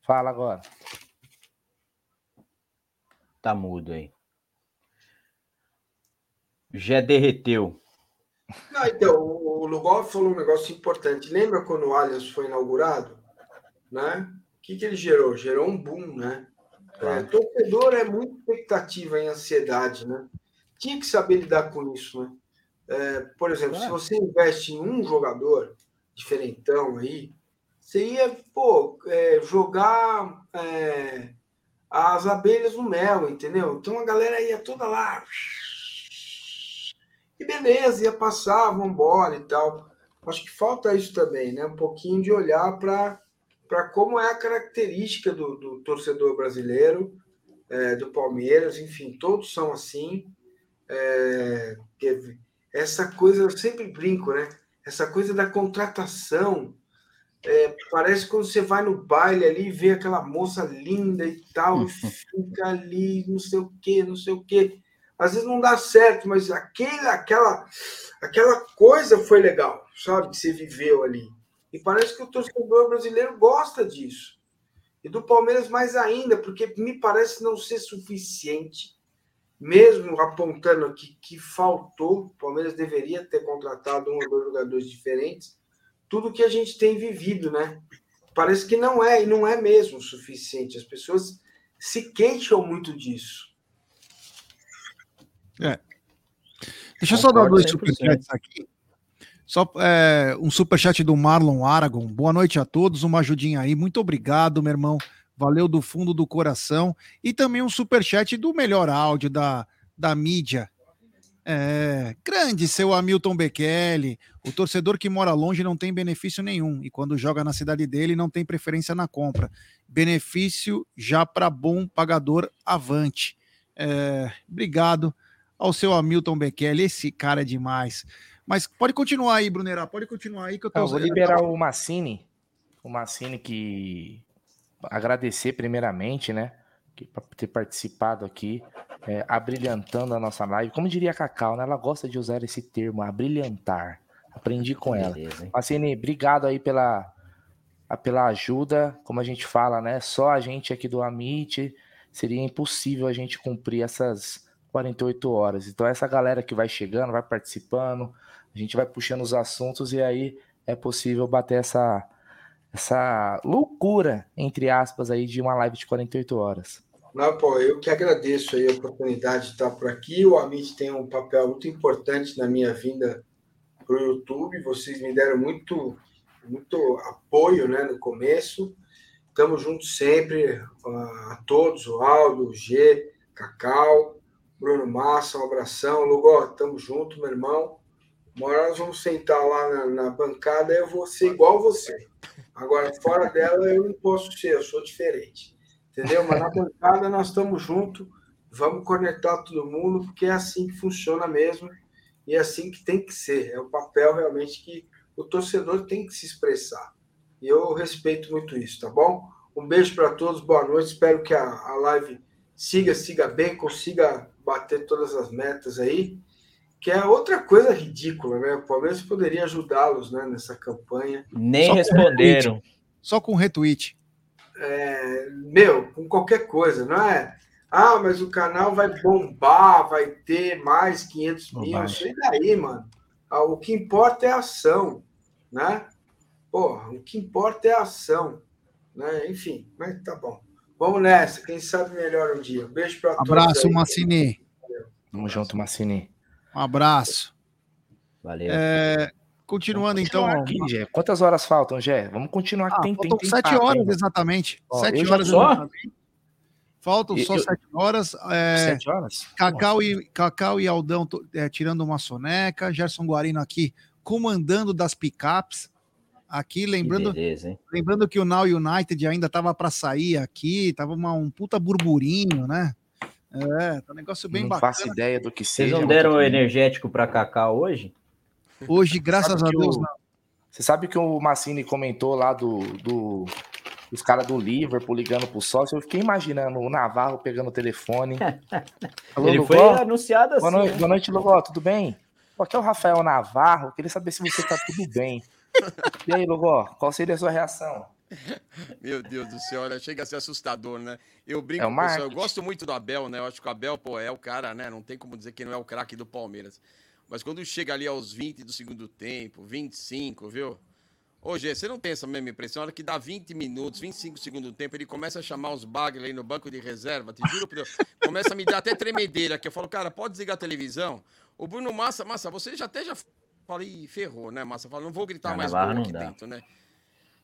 Fala agora. Tá mudo aí. Já derreteu. Não, então, o Lugol falou um negócio importante. Lembra quando o Allianz foi inaugurado? Né? O que, que ele gerou? Gerou um boom, né? É, torcedor é muita expectativa e ansiedade, né? Tinha que saber lidar com isso, né? É, por exemplo, se você investe em um jogador diferentão aí, você ia, pô, é, jogar é, as abelhas no mel, entendeu? Então a galera ia toda lá. E beleza, ia passar, vambora e tal. Acho que falta isso também, né? Um pouquinho de olhar para como é a característica do, do torcedor brasileiro, é, do Palmeiras, enfim, todos são assim. É, essa coisa, eu sempre brinco, né? Essa coisa da contratação. É, parece quando você vai no baile ali e vê aquela moça linda e tal, e [LAUGHS] fica ali, não sei o quê, não sei o quê. Às vezes não dá certo, mas aquele, aquela, aquela coisa foi legal, sabe? Que você viveu ali. E parece que o torcedor brasileiro gosta disso. E do Palmeiras mais ainda, porque me parece não ser suficiente mesmo apontando aqui que faltou, o Palmeiras deveria ter contratado um ou dois jogadores diferentes, tudo que a gente tem vivido, né? Parece que não é, e não é mesmo suficiente. As pessoas se queixam muito disso. É. Deixa eu só dar dois superchats aqui. Só é, um superchat do Marlon Aragon. Boa noite a todos, uma ajudinha aí. Muito obrigado, meu irmão. Valeu do fundo do coração. E também um superchat do melhor áudio da, da mídia. É, grande seu Hamilton Bekele. O torcedor que mora longe não tem benefício nenhum. E quando joga na cidade dele, não tem preferência na compra. Benefício já para bom pagador avante. É, obrigado ao seu Hamilton Bekele. Esse cara é demais. Mas pode continuar aí, Brunerá. Pode continuar aí que eu tô. Eu vou liberar o Massini. O Massini que agradecer primeiramente, né, por ter participado aqui, é, abrilhantando a nossa live. Como diria a Cacau, né, ela gosta de usar esse termo, abrilhantar. Aprendi com ela. Beleza, Massini, obrigado aí pela, pela ajuda. Como a gente fala, né, só a gente aqui do Amit seria impossível a gente cumprir essas 48 horas. Então, essa galera que vai chegando, vai participando, a gente vai puxando os assuntos e aí é possível bater essa essa loucura, entre aspas, aí de uma live de 48 horas. Não, eu que agradeço aí a oportunidade de estar por aqui. O Amit tem um papel muito importante na minha vinda para o YouTube. Vocês me deram muito, muito apoio né, no começo. Estamos juntos sempre, a todos, o Aldo, o G, Cacau, Bruno Massa, um abração. Lugó, estamos juntos, meu irmão. Uma hora nós vamos sentar lá na, na bancada eu vou ser igual você. Agora, fora dela, eu não posso ser, eu sou diferente. Entendeu? Mas na bancada nós estamos juntos, vamos conectar todo mundo, porque é assim que funciona mesmo e é assim que tem que ser. É o papel realmente que o torcedor tem que se expressar. E eu respeito muito isso, tá bom? Um beijo para todos, boa noite. Espero que a, a live siga, siga bem, consiga bater todas as metas aí que é outra coisa ridícula, né? O Palmeiras poderia ajudá-los né, nessa campanha. Nem Só responderam. Com Só com retweet. É, meu, com qualquer coisa, não é? Ah, mas o canal vai bombar, vai ter mais 500 mil. Isso daí, mano. Ah, o que importa é a ação, né? Porra, o que importa é a ação. Né? Enfim, mas tá bom. Vamos nessa. Quem sabe melhor um dia. Beijo para todos. Abraço, Massini. Tamo junto, Massini. Um abraço. Valeu. É, continuando então. Aqui, Gé. Quantas horas faltam, Gé? Vamos continuar ah, tem, faltam tem, sete tem horas ainda. exatamente. Ó, sete horas só? exatamente. Faltam só Eu- sete horas. É, Sete horas? Cacau e, Cacau e Aldão é, tirando uma soneca. Gerson Guarino aqui comandando das picapes. Aqui, lembrando, beleza, hein? lembrando que o Now United ainda estava para sair aqui, tava uma, um puta burburinho, né? É, tá um negócio bem não bacana. faço ideia do que Vocês seja. não mas deram energético para Cacau hoje? Hoje, graças Sabe a Deus, o- não. Você sabe que o Massini comentou lá do, do os caras do Liverpool ligando pro sócio. Eu fiquei imaginando o Navarro pegando o telefone. [LAUGHS] Alô, Ele foi anunciado assim. Boa noite, né? boa noite Lugó, tudo bem? Aqui é o Rafael Navarro. Queria saber se você tá tudo bem. E aí, Lugó, qual seria a sua reação? Meu Deus do céu, olha, chega a ser assustador, né? Eu brinco É o com o pessoal, eu gosto muito do Abel, né? Eu acho que o Abel, pô, é o cara, né? Não tem como dizer que não é o craque do Palmeiras. Mas quando chega ali aos 20 do segundo tempo, 25, viu? Ô, Gê, você não tem essa mesma impressão? A hora que dá 20 minutos, 25 segundos do tempo, ele começa a chamar os bagres aí no banco de reserva, te juro por Deus. Começa a me dar até tremedeira, que eu falo, cara, pode desligar a televisão? O Bruno Massa, Massa, você já até já falei, ferrou, né, Massa? Fala, não vou gritar Ah, mais gol aqui dá. dentro, né?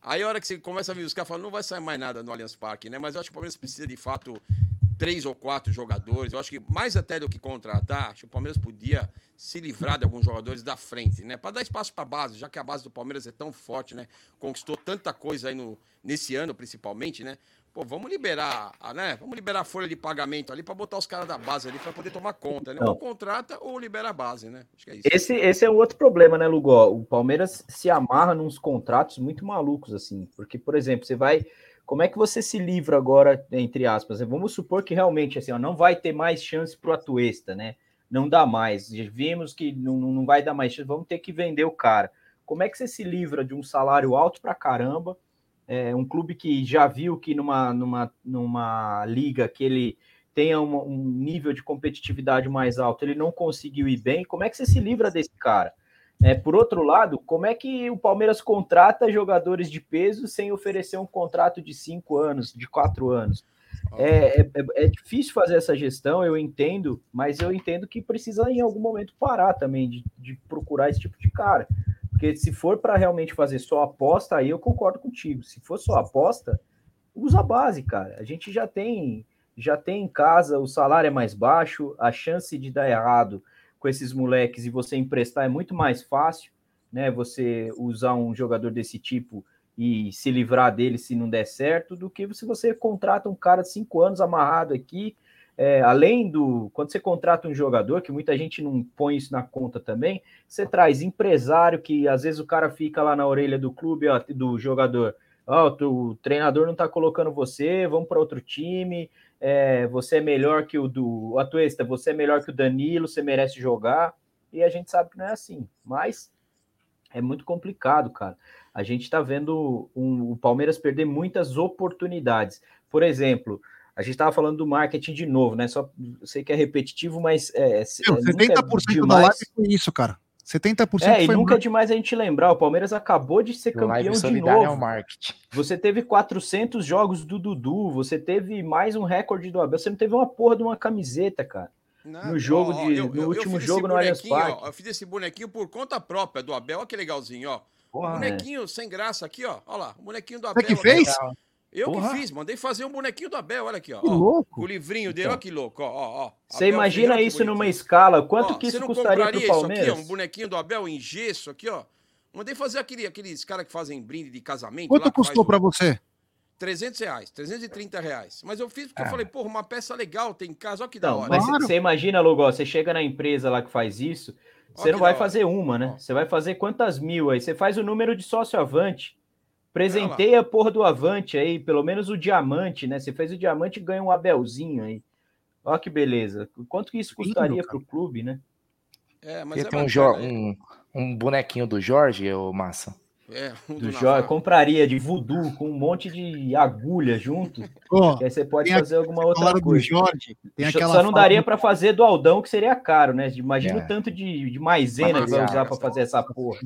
Aí a hora que você começa a ver os caras falando, não vai sair mais nada no Allianz Parque, né? Mas eu acho que o Palmeiras precisa de fato três ou quatro jogadores. Eu acho que mais até do que contratar, acho que o Palmeiras podia se livrar de alguns jogadores da frente, né? Para dar espaço para a base, já que a base do Palmeiras é tão forte, né? Conquistou tanta coisa aí no, nesse ano, principalmente, né? Pô, vamos liberar, a- né? Vamos liberar a folha de pagamento ali para botar os caras da base ali para poder tomar conta, né? Não. Ou contrata ou libera a base, né? Acho que é isso. Esse, esse é um outro problema, né, Lugó? O Palmeiras se amarra nos contratos muito malucos, assim. Porque, por exemplo, você vai. Como é que você se livra agora, entre aspas? Vamos supor que realmente assim, ó, não vai ter mais chance para o Atuesta, né? Não dá mais. Vimos que não, não vai dar mais chance, vamos ter que vender o cara. Como é que você se livra de um salário alto pra caramba? É, um clube que já viu que numa, numa, numa liga que ele tenha uma- um nível de competitividade mais alto, ele não conseguiu ir bem, como é que você se livra desse cara? É, por outro lado, como é que o Palmeiras contrata jogadores de peso sem oferecer um contrato de cinco anos, de quatro anos? É, é, é- difícil fazer essa gestão, eu entendo, mas eu entendo que precisa em algum momento parar também de, de procurar esse tipo de cara. Porque se for para realmente fazer só aposta, aí eu concordo contigo. Se for só aposta, usa a base, cara. A gente já tem já tem em casa, o salário é mais baixo, a chance de dar errado com esses moleques e você emprestar é muito mais fácil, né? Você usar um jogador desse tipo e se livrar dele se não der certo, do que se você contrata um cara de cinco anos amarrado aqui. É, além do. Quando você contrata um jogador, que muita gente não põe isso na conta também, você traz empresário, que às vezes o cara fica lá na orelha do clube, ó, do jogador. Ó, tu- o treinador não tá colocando você, vamos para outro time. É, você é melhor que o do Atuesta, você é melhor que o Danilo, você merece jogar. E a gente sabe que não é assim. Mas é muito complicado, cara. A gente tá vendo um- o Palmeiras perder muitas oportunidades. Por exemplo, a gente estava falando do marketing de novo, né? Só sei que é repetitivo, mas é, é, Meu, nunca é 70% da demais- live foi isso, cara. 70% é, e nunca é marketing. demais a gente lembrar, o Palmeiras acabou de ser campeão de é novo. marketing. Você teve 400 jogos do Dudu, você teve mais um recorde do Abel, você não teve uma porra de uma camiseta, cara. no jogo Ó, de, eu- no eu- eu último fiz jogo no Allianz Parque. ó, eu fiz esse bonequinho por conta própria do Abel. Olha que legalzinho, ó. Porra, bonequinho sem graça aqui, ó. Olha lá, o bonequinho do Você Abel. que ó. fez? Eu Porra. que fiz, mandei fazer um bonequinho do Abel, olha aqui, ó. Que ó. louco. O livrinho dele, Então. olha que louco, ó, ó. ó. Você Abel imagina isso numa escala, quanto Ó, que isso custaria pro isso Palmeiras? aqui, ó, um bonequinho do Abel em gesso aqui, ó. Mandei fazer aquele, aqueles caras que fazem brinde de casamento. Quanto faz custou pra você? 300 reais, 330 reais. Mas eu fiz porque Ah. eu falei, porra, uma peça legal, tem em casa, olha que da Não, hora. mas Claro. você imagina, Lugó, você chega na empresa lá que faz isso, você Ó não vai da fazer uma, né? Ó. Você vai fazer quantas mil aí? Você faz o número de sócio avante. Presenteia a porra do avante aí, pelo menos o diamante, né? Você fez o diamante e ganha um Abelzinho aí. Olha que beleza. Quanto que isso custaria cara. pro clube, né? É, mas Porque é tem um, bacana, Jo- é. um, um bonequinho do Jorge, ô Massa. É, um Do do Jorge, compraria de voodoo com um monte de agulha junto. Que aí você pode tem a- fazer alguma outra coisa. Jorge. Tem Só- aquela Só não daria para fazer do Aldão, que seria caro, né? Imagina É. o tanto de, de maisena que vai usar para fazer essa porra.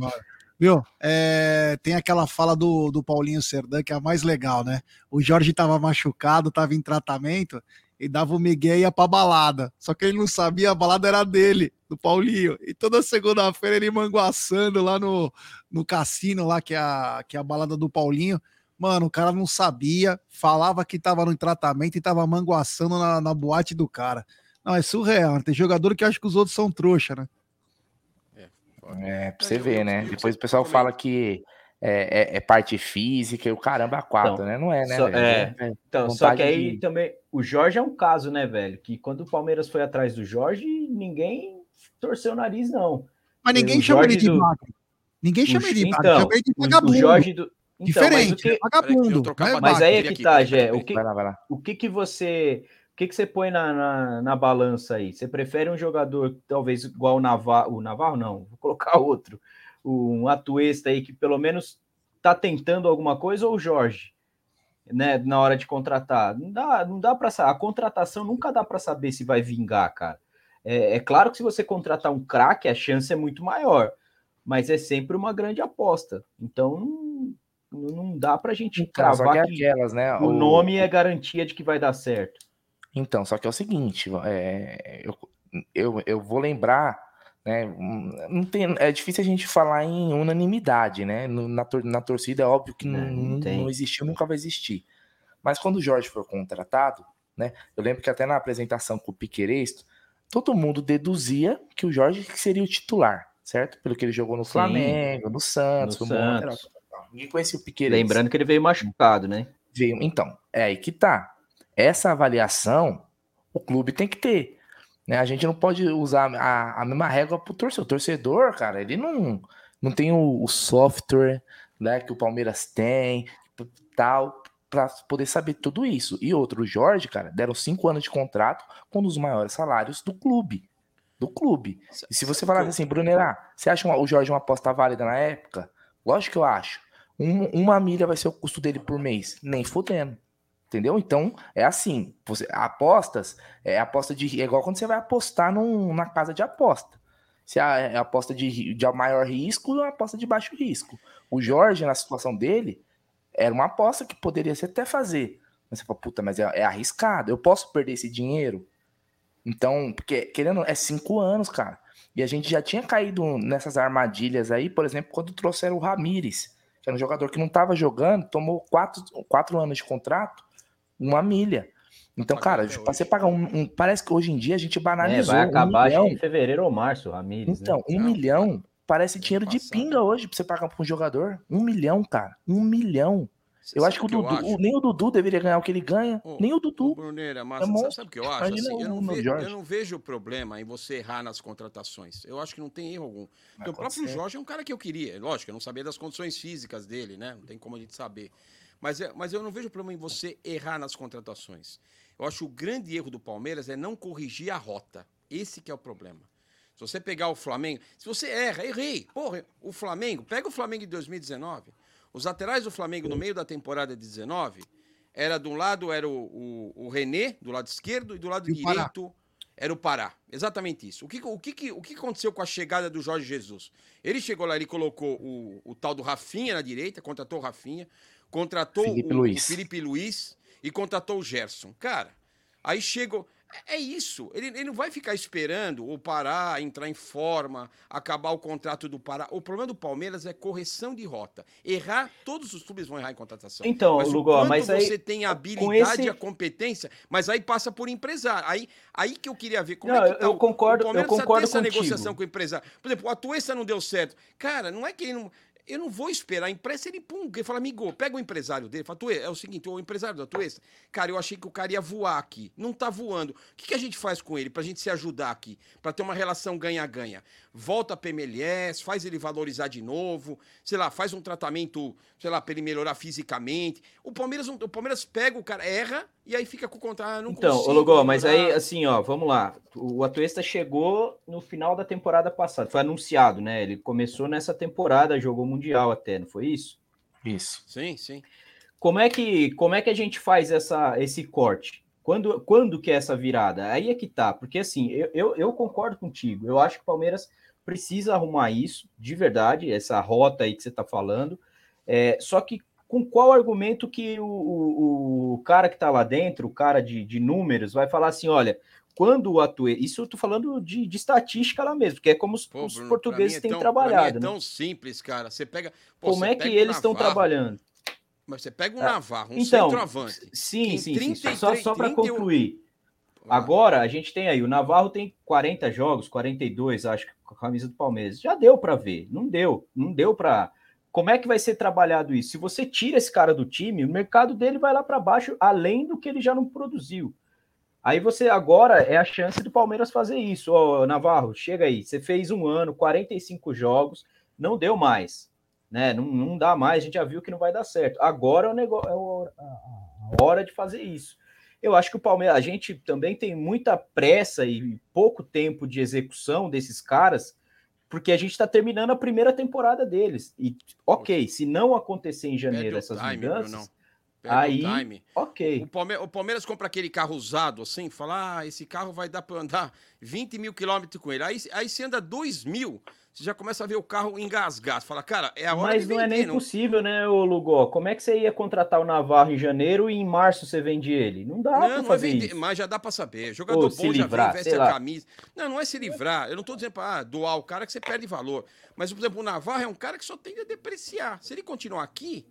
Viu? É, tem aquela fala do, do Paulinho Serdan, que é a mais legal, né? O Jorge tava machucado, tava em tratamento, e dava o Miguel e ia pra balada. Só que ele não sabia, a balada era dele, do Paulinho. E toda segunda-feira ele manguaçando lá no, no cassino, lá, que é, a, que é a balada do Paulinho. Mano, o cara não sabia, falava que tava no tratamento e tava manguaçando na, na boate do cara. Não, é surreal. né? Tem jogador que acha que os outros são trouxa, né? É, pra você eu- ver, né? Depois o pessoal fala que é, é- é parte física e o caramba, a quatro, Então, né? Não é, né? só- velho? é. É, Então, só que aí de- também o Jorge é um caso, né, velho? Que quando o Palmeiras foi atrás do Jorge, ninguém torceu o nariz, não. Mas ninguém chama ele de do- magro. Ninguém O- chama ele de magro, então, chama ele de o- vagabundo. O Jorge do. Então, Diferente, mas o que, é vagabundo. é pra Mas aí é que aqui, tá, Gé. O que, Vai lá, vai lá. o que que você. O que que você põe na, na, na balança aí? Você prefere um jogador talvez igual o Navarro? O Navarro não, vou colocar [LAUGHS] outro. Um atuesta aí que pelo menos tá tentando alguma coisa ou o Jorge? Né, na hora de contratar. Não dá, não dá para A contratação nunca dá para saber se vai vingar, cara. É, é claro que se você contratar um craque, a chance é muito maior. mas é sempre uma grande aposta. Então não, não dá pra gente Então, só cravar que que, aquelas, né? o nome é garantia de que vai dar certo. Então, só que é o seguinte, é, eu, eu, eu vou lembrar, né? Não tem, é difícil a gente falar em unanimidade, né? no- na, tor- na torcida é óbvio que não, não não existiu, nunca vai existir. Mas quando o Jorge foi contratado, né? Eu lembro que até na apresentação com o Piqueires, todo mundo deduzia que o Jorge seria o titular, certo? Pelo que ele jogou no Sim. Flamengo, no Santos, No lateral. Santos. Ninguém conhecia o Piqueires. Lembrando que ele veio machucado, né? Veio. Então, é aí que tá. Essa avaliação o clube tem que ter. Né? A gente não pode usar a, a mesma régua pro torcedor. O torcedor, cara, ele não, não tem o, o software né, que o Palmeiras tem, tal, para poder saber tudo isso. E outro, o Jorge, cara, deram cinco anos de contrato com um dos maiores salários do clube. Do clube. E se você falar assim, Brunerá, você acha o Jorge uma aposta válida na época? Lógico que eu acho. Um- uma milha vai ser o custo dele por mês. Nem fudendo. Entendeu? Então, é assim. Você, apostas, é aposta de. É igual quando você vai apostar num- na casa de aposta. Se a, é aposta de, de maior risco ou uma aposta de baixo risco. O Jorge, na situação dele, era uma aposta que poderia se até fazer. Mas você fala, puta, mas é, é arriscado. Eu posso perder esse dinheiro? Então, porque, querendo, é cinco anos, cara. E a gente já tinha caído nessas armadilhas aí, por exemplo, quando trouxeram o Ramires, que era um jogador que não estava jogando, tomou quatro, quatro anos de contrato, uma milha. Então, cara, pra você pagar um, um- Parece que hoje em dia a gente É, banalizou. vai um acabar acho milhão. em fevereiro ou março, Ramires. Então, um milhão parece dinheiro de pinga hoje pra você pagar pra um jogador. Um milhão, cara. Um milhão. Eu acho que o que eu Dudu, acho? nem o Dudu deveria ganhar o que ele ganha. nem o Dudu. Bruneira, É mas sabe, monstro. sabe o que eu acho? Assim, eu, não vejo, eu não vejo problema em você errar nas contratações. Eu acho que não tem erro algum. Porque o próprio. Jorge é um cara que eu queria. Lógico, eu não sabia das condições físicas dele, né? Não tem como a gente saber. Mas, é- mas eu não vejo problema em você errar nas contratações. Eu acho que o grande erro do Palmeiras é não corrigir a rota. Esse que é o problema. Se você pegar o Flamengo, se você erra, errei. Porra, o Flamengo, pega o Flamengo de 2019. Os laterais do Flamengo no meio da temporada de 19, era de um lado era o, o, o René, do lado esquerdo, e do lado E Pará. direito era o Pará. Exatamente isso. O que, o, que- o que aconteceu com a chegada do Jorge Jesus? Ele chegou lá, ele colocou o, o tal do Rafinha na direita, contratou o Rafinha, contratou Felipe o, Luiz. o Felipe Luiz e contratou o Gerson. Cara, aí chegou. É é isso. Ele, ele não vai ficar esperando o Pará entrar em forma, acabar o contrato do Pará. O problema do Palmeiras é correção de rota. Errar, todos os clubes vão errar em contratação. Então, mas o Lugó, quanto mas aí, você tem a habilidade esse- e a competência, mas aí passa por empresário. Aí, aí que eu queria ver como Não, é que tá eu o- concordo- o Palmeiras eu concordo essa contigo. negociação com o empresário. Por exemplo, o Atuesta não deu certo. Cara, não é que ele não. Eu não vou esperar. A imprensa, ele pum, ele fala, amigo, pega o empresário dele. Fala, Tuê, é o seguinte, o empresário da Tuesta, cara, eu achei que o cara ia voar aqui. Não tá voando. O que, que a gente faz com ele pra gente se ajudar aqui? Pra ter uma relação ganha-ganha? Volta pra MLS, faz ele valorizar de novo, sei lá, faz um tratamento, sei lá, pra ele melhorar fisicamente. O Palmeiras, o Palmeiras pega o cara, erra e aí fica com o contrato. Ah, não Então, consigo mas aí, assim, ó, vamos lá. O Atuesta chegou no final da temporada passada, foi anunciado, né? Ele começou nessa temporada, jogou Mundial até, não foi isso? Isso. Sim, sim. Como é que, como é que a gente faz essa, esse corte? Quando, quando que é essa virada? Aí é que tá, porque assim, eu, eu, eu concordo contigo. Eu acho que o Palmeiras precisa arrumar isso, de verdade, essa rota aí que você tá falando. É, só que com qual argumento que o, o, o cara que tá lá dentro, o cara de, de números, vai falar assim: olha, quando o Atue. Isso eu tô falando de, de estatística lá mesmo, que é como os, Pô, os Bruno, portugueses mim têm é tão- mim trabalhado. É né? tão simples, cara. Você pega. pô, Como você é que pega o eles estão trabalhando? Mas você pega um Ah, Navarro, um então, centroavante. Sim, que sim, sim. 33, Só, só para 31 concluir. Agora a gente tem aí, o Navarro tem 40 jogos, 42, acho que com a camisa do Palmeiras. Já deu para ver, não deu, não deu para. Como é que vai ser trabalhado isso? Se você tira esse cara do time, o mercado dele vai lá para baixo, além do que ele já não produziu. Aí você agora é a chance do Palmeiras fazer isso. Ô, Navarro, chega aí. Você fez um ano, 45 jogos, não deu mais. Né? Não, não dá mais, a gente já viu que não vai dar certo. Agora é, o negócio, é a hora de fazer isso. Eu acho que o Palmeiras, a gente também tem muita pressa e pouco tempo de execução desses caras, porque a gente está terminando a primeira temporada deles. E, ok, se não acontecer em janeiro essas time, mudanças, aí, time. ok. O Palmeiras, o Palmeiras compra aquele carro usado, assim, fala, ah, esse carro vai dar para andar 20 mil quilômetros com ele. Aí, aí você anda 2 mil, você já começa a ver o carro engasgar. Você fala, cara, é a hora Mas de não é vender, nem possível, né, ô Lugó? Como é que você ia contratar o Navarro em janeiro e em março você vende ele? Não dá Não, pra não é vender, mas já dá pra saber. Jogador Ou bom se já livrar, vem, veste a lá. camisa. Não, não é se livrar. Eu não tô dizendo pra ah, doar o cara que você perde valor. Mas, por exemplo, o Navarro é um cara que só tende a depreciar. Se ele continuar aqui,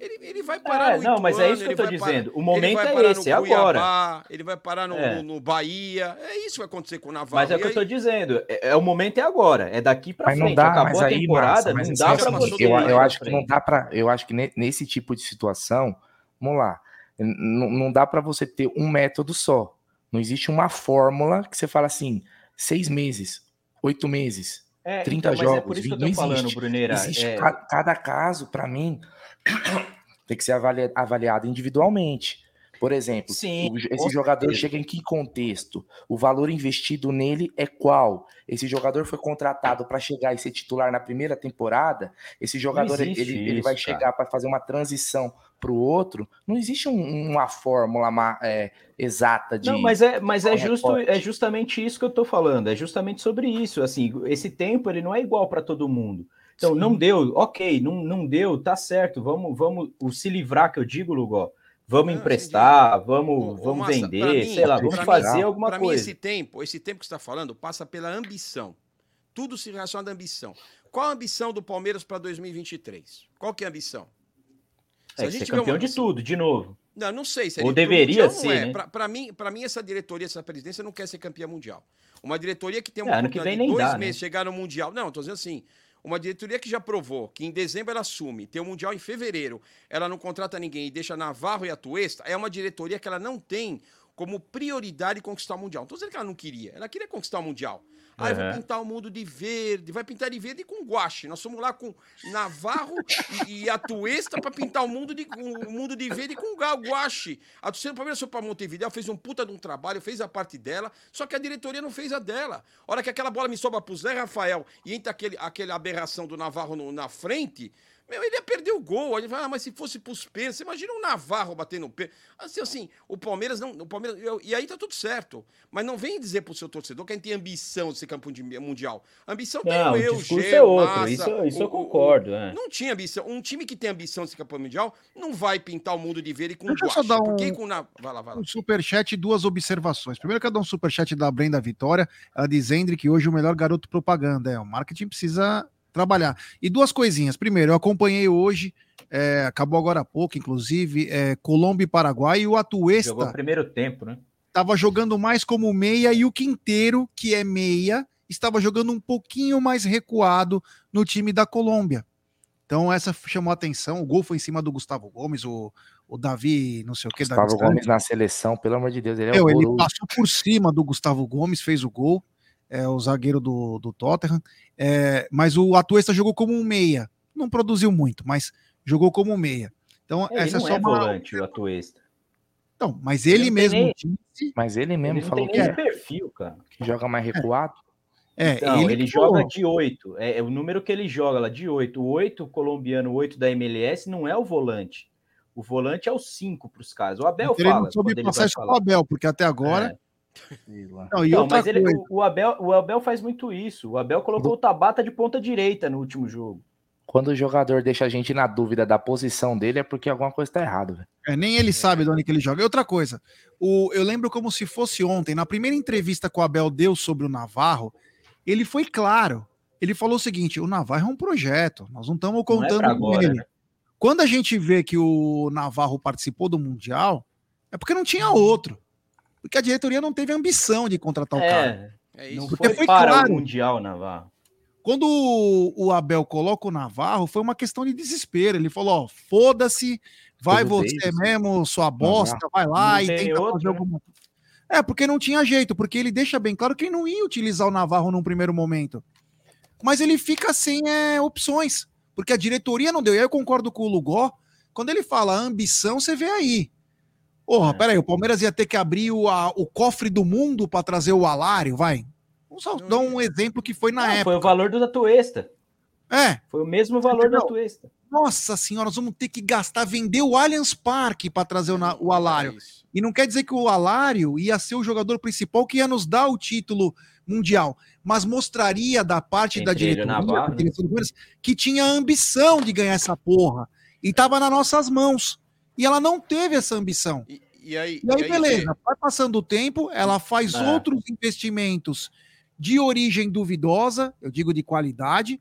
ele, ele vai parar É, no não, mas é Ituano, isso que eu tô vai parar- dizendo. O momento é esse, é agora. Ele vai parar no, É. no- no Bahia. É isso que vai acontecer com o Navarro. Mas é o que eu aí- tô dizendo. É, é o momento é agora. É daqui pra Mas frente. não dá, Acabou mas a aí, temporada, mas não assim, dá é o pra você. eu, eu pra acho que não dá para, eu acho que ne- nesse tipo de situação, vamos lá, n- não dá para você ter um método só. Não existe uma fórmula que você fala assim, seis meses, oito meses, É, 30 então, é jogos, por isso que eu 20, tô não falando, existe. Bruneira, Existe é- ca- cada caso, para mim, [COUGHS] tem que ser avalia- avaliado individualmente. Por exemplo, Sim, esse jogador certeza. chega em que contexto? O valor investido nele é qual? Esse jogador foi contratado para chegar e ser titular na primeira temporada? Esse jogador ele, existe ele- vai isso, chegar para fazer uma transição para o outro? Não existe um- uma fórmula é, exata de. Não, mas é, mas é justo, é justamente isso que eu tô falando. É justamente sobre isso. Assim, esse tempo ele não é igual para todo mundo. Então, não deu, ok, não, não deu, tá certo. Vamos, vamos, o se livrar que eu digo, Lugó. Vamos emprestar, vamos, vamos Massa, vender, mim- sei lá, vamos mim- fazer alguma pra mim, coisa. esse tempo, esse tempo que você está falando, passa pela ambição. Tudo se relaciona à ambição. Qual a ambição do Palmeiras para 2023? Qual que é a ambição? Se É, a ser gente tiver campeão uma- de tudo, de novo. Não, não sei se Ou ele- deveria Mundial não ser, é. né? Pra mim, para mim, essa diretoria, essa presidência não quer ser campeã mundial. Uma diretoria que tem É, uma ano que vem nem dois dá, né? meses chegar no Mundial. Não, tô dizendo assim. Uma diretoria que já provou que em dezembro ela assume, tem o Mundial em fevereiro, ela não contrata ninguém e deixa Navarro e Atuesta, é uma diretoria que ela não tem como prioridade conquistar o Mundial. Não tô dizendo que ela não queria, ela queria conquistar o Mundial. Ah, eu vou pintar o mundo de verde, vai pintar de verde com guache. Nós fomos lá com Navarro e, e Atuesta para pintar o mundo, de, o mundo de verde com guache. A torcida do Palmeiras foi para Montevideo, fez um puta de um trabalho, fez a parte dela, só que a diretoria não fez a dela. A hora que aquela bola me sobra pro Zé Rafael e entra aquele, aquela aberração do Navarro no- na frente, meu, ele ia perder o gol. Aí ele fala, ah, mas se fosse pros pênaltis, você imagina o Navarro batendo o pé. Assim, assim, o Palmeiras não. O Palmeiras, eu- e aí tá tudo certo. Mas não vem dizer pro seu torcedor que a gente tem ambição de ser campeão de mundial. Ambição Não, tem o eu, discurso Gê, é outro, Massa, isso- isso eu o- o- concordo, é. Não tinha ambição. Um time que tem ambição de ser campeão mundial não vai pintar o mundo de verde com Deixa eu só guache. dar Por que um- com na... Vai lá, vai lá. Um superchat e duas observações. Primeiro, quero dar um superchat da Brenda Vitória. Ela diz, Hendrick, hoje o melhor garoto propaganda. É, o marketing precisa trabalhar. E duas coisinhas. Primeiro, eu acompanhei hoje, é, acabou agora há pouco, inclusive, é, Colômbia e Paraguai, e o Jogou o Atuesta primeiro tempo, né? estava jogando mais como meia, e o Quinteiro, que é meia, estava jogando um pouquinho mais recuado no time da Colômbia. Então, essa chamou a atenção. O gol foi em cima do Gustavo Gomes, o, o Davi, não sei o que, Gustavo Davi Gomes na seleção, pelo amor de Deus, ele é meu, ele horroroso. passou por cima do Gustavo Gomes, fez o gol, é, o zagueiro do, do Tottenham, é, mas o Atuesta jogou como um meia. Não produziu muito, mas jogou como um meia. Então, Ele essa é só é uma. volante, o Atuesta. Não, mas ele, tem mesmo nem- disse. Mas ele mesmo Ele falou que, é, perfil, cara. que joga mais recuado. É, Não, ele, ele, joga de 8. É, é o número que ele joga lá, de 8. O 8 colombiano, o 8 da MLS, não é o volante. O volante é o 5 para os caras. O Abel Então ele fala. não soube ele passar isso falar. Abel, porque até agora. Não, e Não, outra mas ele- coisa. o, o Abel, o Abel faz muito isso. O Abel colocou o Tabata de ponta direita no último jogo. Quando o jogador deixa a gente na dúvida da posição dele, é porque alguma coisa tá errada, velho. É, nem ele sabe de onde que ele joga. E outra coisa, o, eu lembro como se fosse ontem, na primeira entrevista que o Abel deu sobre o Navarro, ele foi claro. Ele falou o seguinte: o Navarro é um projeto, nós não estamos Não é contando com ele. né? Quando a gente vê que o Navarro participou do Mundial, é porque não tinha outro. Porque a diretoria não teve ambição de contratar o cara. É, não Porque foi, foi para claro. o Mundial, Navarro. Quando o, Abel coloca o Navarro, foi uma questão de desespero. Ele falou: ó, foda-se, vai Todo você mesmo, sua bosta, Navarro. vai lá Não e tem tenta outro, fazer né? alguma coisa. É, porque não tinha jeito, porque ele deixa bem claro que ele não ia utilizar o Navarro num primeiro momento. Mas ele fica sem é, opções, porque a diretoria não deu. E aí eu concordo com o Lugó, quando ele fala ambição, você vê aí. Porra, peraí, o Palmeiras ia ter que abrir o, a- o cofre do mundo para trazer o Alário, vai. Vamos só dar um exemplo que foi na Não, época. foi o valor do Atuesta. É. Foi o mesmo valor da Entendeu? Tuesta. Nossa senhora, nós vamos ter que gastar, vender o Allianz Parque para trazer o, o Alário. E não quer dizer que o Alário ia ser o jogador principal que ia nos dar o título mundial, mas mostraria da parte da Entre o diretoria, Navarro, da né? do Palmeiras, que tinha ambição de ganhar essa porra. E tava nas nossas mãos. E ela não teve essa ambição. E aí, E aí, e aí, beleza, vai passando o tempo, ela faz É. outros investimentos de origem duvidosa, eu digo de qualidade,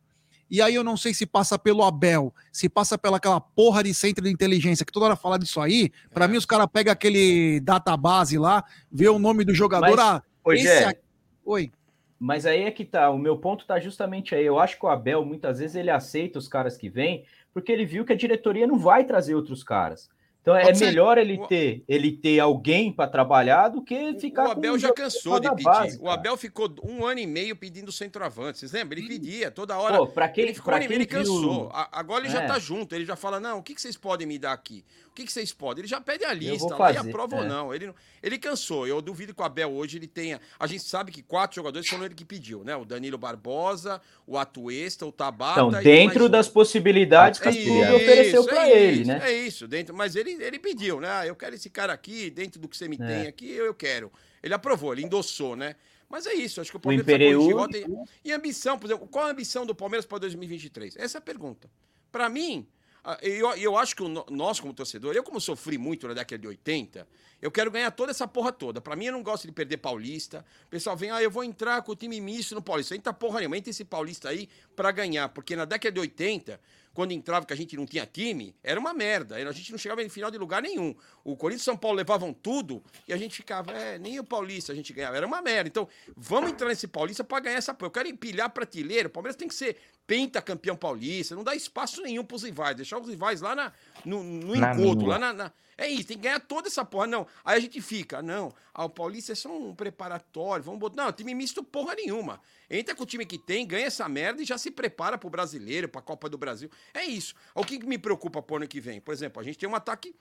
e aí eu não sei se passa pelo Abel, se passa pela aquela porra de centro de inteligência, que toda hora fala disso aí, pra mim os caras pegam aquele database lá, vê o nome do jogador, Mas, ah, esse Gé, aqui- Oi. Mas aí é que tá, o meu ponto tá justamente aí. Eu acho que o Abel, muitas vezes, ele aceita os caras que vêm, porque ele viu que a diretoria não vai trazer outros caras. Então é Pode ser. melhor ele ter, ele ter alguém para trabalhar do que ficar O Abel já cansou de pedir. base, o. Abel ficou um ano e meio pedindo centroavante. Vocês lembram? Ele pedia toda hora. Pô, pra quem- ele ficou pra um meio, ele quem viu- cansou. Agora ele já É. tá junto. Ele já fala: não, o que, que vocês podem me dar aqui? O que, que vocês podem? Ele já pede a lista vou lá e fazer, aprova ou é. não. Ele, ele cansou. Eu duvido que o Abel hoje ele tenha. A gente sabe que quatro jogadores foram ele que pediu, né? O Danilo Barbosa, o Atuesta, o Tabata. Então, dentro um. das possibilidades que É o clube ofereceu para é ele, isso, né? É isso, dentro, mas ele, ele pediu, né? Ah, eu quero esse cara aqui, dentro do que você me É. tem aqui, eu, eu quero. Ele aprovou, ele endossou, né? Mas é isso, acho que o O Palmeiras Imperiú- rota e, e ambição, por exemplo, qual a ambição do Palmeiras para 2023? Essa é a pergunta. Para mim, ah, eu, eu acho que o nós, como torcedor, eu como sofri muito na década de 80, eu quero ganhar toda essa porra toda. Para mim, eu não gosto de perder Paulista. O pessoal vem, ah, eu vou entrar com o time misto no Paulista. Entra porra nenhuma, entra esse Paulista aí para ganhar. Porque na década de 80, quando entrava que a gente não tinha time, era uma merda. A gente não chegava em final de lugar nenhum. O Corinthians e São Paulo levavam tudo e a gente ficava, é, nem o Paulista a gente ganhava. Era uma merda. Então, vamos entrar nesse Paulista para ganhar essa porra. Eu quero empilhar prateleira. O Palmeiras tem que ser pentacampeão paulista. Não dá espaço nenhum pros rivais. Deixar os rivais lá na, no, no Na encontro, lá na, na- É isso, tem que ganhar toda essa porra. Não. Aí a gente fica, não, ah, o Paulista é só um preparatório, vamos botar. Não, time misto porra nenhuma. Entra com o time que tem, ganha essa merda e já se prepara pro brasileiro, pra Copa do Brasil. É isso. O que que me preocupa pro ano que vem? Por exemplo, a gente tem um ataque,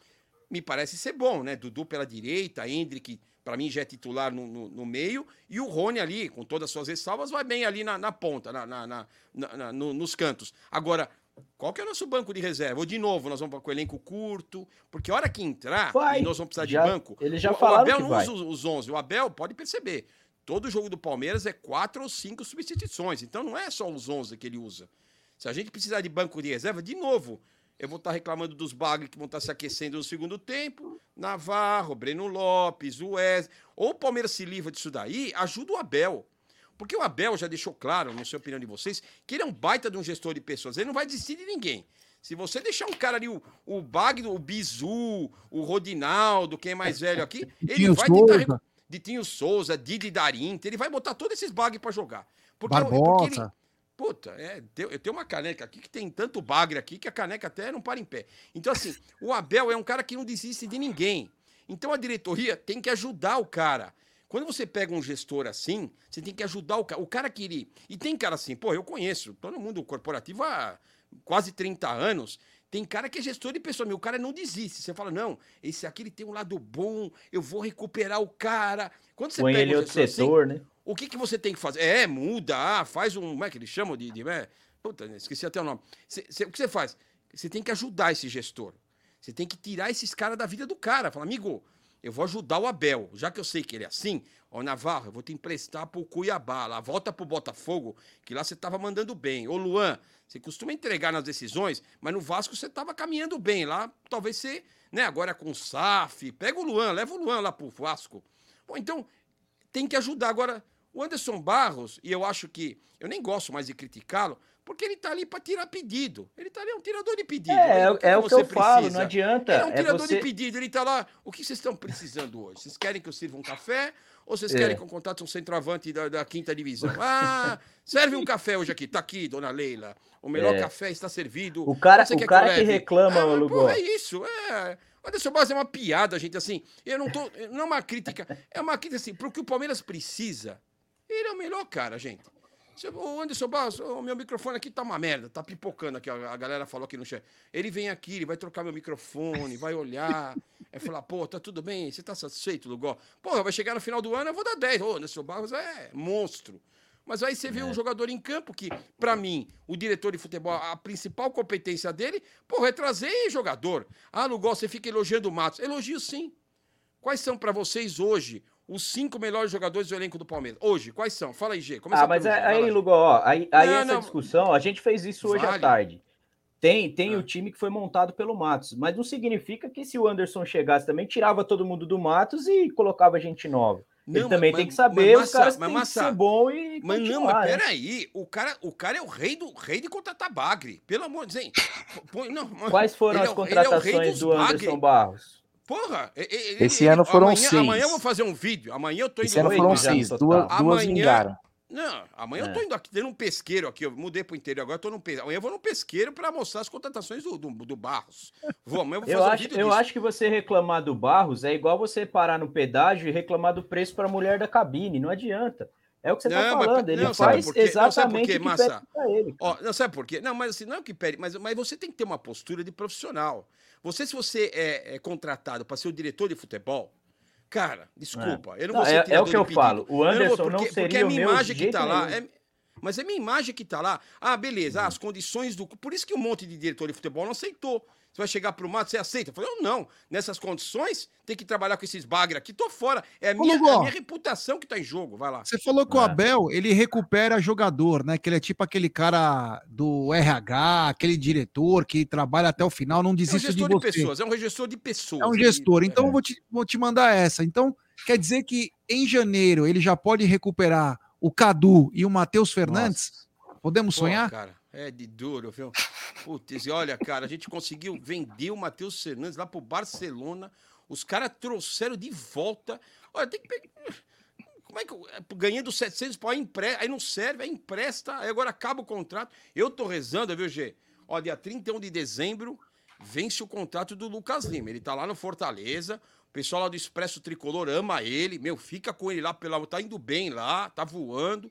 me parece ser bom, né? Dudu pela direita, Hendrick, pra mim, já é titular no, no, no meio, e o Rony ali, com todas as suas ressalvas, vai bem ali na, na ponta, na, na- na- no- nos cantos. Agora, qual que é o nosso banco de reserva? Ou de novo, nós vamos com o elenco curto, porque a hora que entrar, Vai. e nós vamos precisar Já- de banco. eles já o, o Abel não vai. usa os, os 11. O Abel, pode perceber, todo jogo do Palmeiras é quatro ou cinco substituições. Então não é só os 11 que ele usa. Se a gente precisar de banco de reserva, de novo, eu vou estar reclamando dos bagres que vão estar se aquecendo no segundo tempo. Navarro, Breno Lopes, o Wes. Ou o Palmeiras se livra disso daí, ajuda o Abel. Porque o Abel já deixou claro, não sei a opinião de vocês, que ele é um baita de um gestor de pessoas. Ele não vai desistir de ninguém. Se você deixar um cara ali, o, o Bagno, o Bizu, o Rodinaldo, quem é mais velho aqui, [LAUGHS] ele Ditinho vai tentar. Souza. recu- Ditinho Souza, Didi Darinter, ele vai botar todos esses bagres pra jogar. Porque, porque ele, Barbosa. Puta, é, eu tenho uma caneca aqui que tem tanto bagre aqui que a caneca até não para em pé. Então, assim, o Abel é um cara que não desiste de ninguém. Então a diretoria tem que ajudar o cara. Quando você pega um gestor assim, você tem que ajudar o cara. O cara que ele. E tem cara assim, pô, eu conheço todo mundo corporativo há quase 30 anos. Tem cara que é gestor de pessoa, meu, o cara não desiste. Você fala, não, esse aqui ele tem um lado bom, eu vou recuperar o cara. Quando você Põe pega ele um outro assim, setor, né? O que, que você tem que fazer? É, muda, ah, faz um. Como é que eles chamam de. de é, puta, esqueci até o nome. Cê- cê- o que você faz? Você tem que ajudar esse gestor. Você tem que tirar esses caras da vida do cara. Fala, amigo, eu vou ajudar o Abel. Já que eu sei que ele é assim, ó, Navarro, eu vou te emprestar pro Cuiabá. Lá, volta pro Botafogo, que lá você tava mandando bem. Ô, Luan, você costuma entregar nas decisões, mas no Vasco você tava caminhando bem. Lá, talvez você, né, agora com o SAF. Pega o Luan, leva o Luan lá pro Vasco. Então, tem que ajudar. Agora, o Anderson Barros, e eu acho que eu nem gosto mais de criticá-lo, porque ele tá ali para tirar pedido. Ele tá ali, é um tirador de pedido. É, Ele- é o que você eu falo, não adianta, Ele é um é tirador você- de pedido, ele tá lá. O que vocês estão precisando hoje? Vocês querem que eu sirva um café? Ou vocês É. querem que eu contrate um centroavante da, da quinta divisão? [LAUGHS] Ah, serve um café hoje aqui. Tá aqui, dona Leila. O melhor É. café está servido. O cara, o cara que leve? reclama, Ah, ô pô, Lugo. é isso, é. O Anderson Barros é uma piada, gente, assim. Eu não tô. Não é uma crítica. É uma crítica, assim, pro que o Palmeiras precisa. Ele é o melhor cara, gente. O Anderson Barros, o meu microfone aqui tá uma merda, tá pipocando aqui. A galera falou aqui no chat. Ele vem aqui, ele vai trocar meu microfone, vai olhar, vai [LAUGHS] falar, pô, tá tudo bem, você tá satisfeito, Lugó? Porra, vai chegar no final do ano, eu vou dar 10. Ô, Anderson Barros é monstro. Mas aí você vê o jogador em campo, que, pra mim, o diretor de futebol, a principal competência dele, porra, é trazer jogador. Ah, Lugol, você fica elogiando o Matos. Elogio sim. Quais são pra vocês hoje os cinco melhores jogadores do elenco do Palmeiras? Hoje, quais são? Fala aí, G. Começa Ah, mas é- aí, lá. Lugo, ó, aí, aí Não, essa não. discussão, a gente fez isso hoje à Vale. tarde. Tem, tem o time que foi montado pelo Matos, mas não significa que se o Anderson chegasse também, tirava todo mundo do Matos e colocava gente nova. Ele Não, também mas- tem que saber, mas, os caras mas, têm que ser bom e Mas não, mas né? peraí, o cara, o cara é o rei do rei de contratar bagre. Pelo amor de Deus. Põe- não, Quais foram ele as é ele é contratações dos do bagre. Anderson Barros? Porra, e- e- Esse ano foram amanhã, seis. Amanhã eu vou fazer um vídeo. Amanhã eu tô indo Esse ano no- foram seis, duas, duas Amanhã- vingaram. Não, amanhã eu É. tô indo aqui, tendo um pesqueiro aqui. Eu mudei pro interior agora, eu tô num pesqueiro. Amanhã eu vou num pesqueiro pra mostrar as contratações do, do, do Barros. Vou, amanhã eu vou Eu fazer um acho, vídeo eu disso. acho que você reclamar do Barros é igual você parar no pedágio e reclamar do preço para a mulher da cabine. Não adianta. É o que você está Não, mas- falando. Ele não, sabe faz por quê? Não, sabe por exatamente quê, o que Massa? pede para ele. Ó, não sabe por quê? Não, mas assim, não é o que pede, mas, mas você tem que ter uma postura de profissional. Você, se você é, é contratado para ser o diretor de futebol, cara, desculpa, eu não Não, vou ser é- é o que eu pedido. falo, o Eu não vou, Anderson não porque, porque seria é minha imagem que tá lá. é- mas é minha imagem que tá lá. Ah, beleza, ah, as condições do. Por isso que um monte de diretor de futebol não aceitou. Você vai chegar pro mato, você aceita? Eu falei, eu não. Nessas condições, tem que trabalhar com esses bagre aqui. Tô fora. É a Ô, minha, é Lugol. a minha reputação que tá em jogo. Vai lá. Você falou que o É. Abel, ele recupera jogador, né? Que ele é tipo aquele cara do RH, aquele diretor que trabalha até o final, não É um desiste de gestor de, você. pessoas, é um gestor de pessoas. É um gestor. Então é. eu vou te, vou te mandar essa. Então, quer dizer que em janeiro ele já pode recuperar o Cadu e o Matheus Fernandes? Podemos Pô, sonhar? cara, é de duro, viu? Putz, e olha, cara, a gente conseguiu vender o Matheus Fernandes lá pro Barcelona. Os caras trouxeram de volta. Olha, tem que pegar. Como é que eu. é, Ganhando 700 pau, empre... aí não serve, aí empresta, aí agora acaba o contrato. Eu tô rezando, viu, G? Ó, dia 31 de dezembro vence o contrato do Lucas Lima. Ele tá lá no Fortaleza. O pessoal lá do Expresso Tricolor ama ele. Meu, fica com ele lá, pela... tá indo bem lá, tá voando.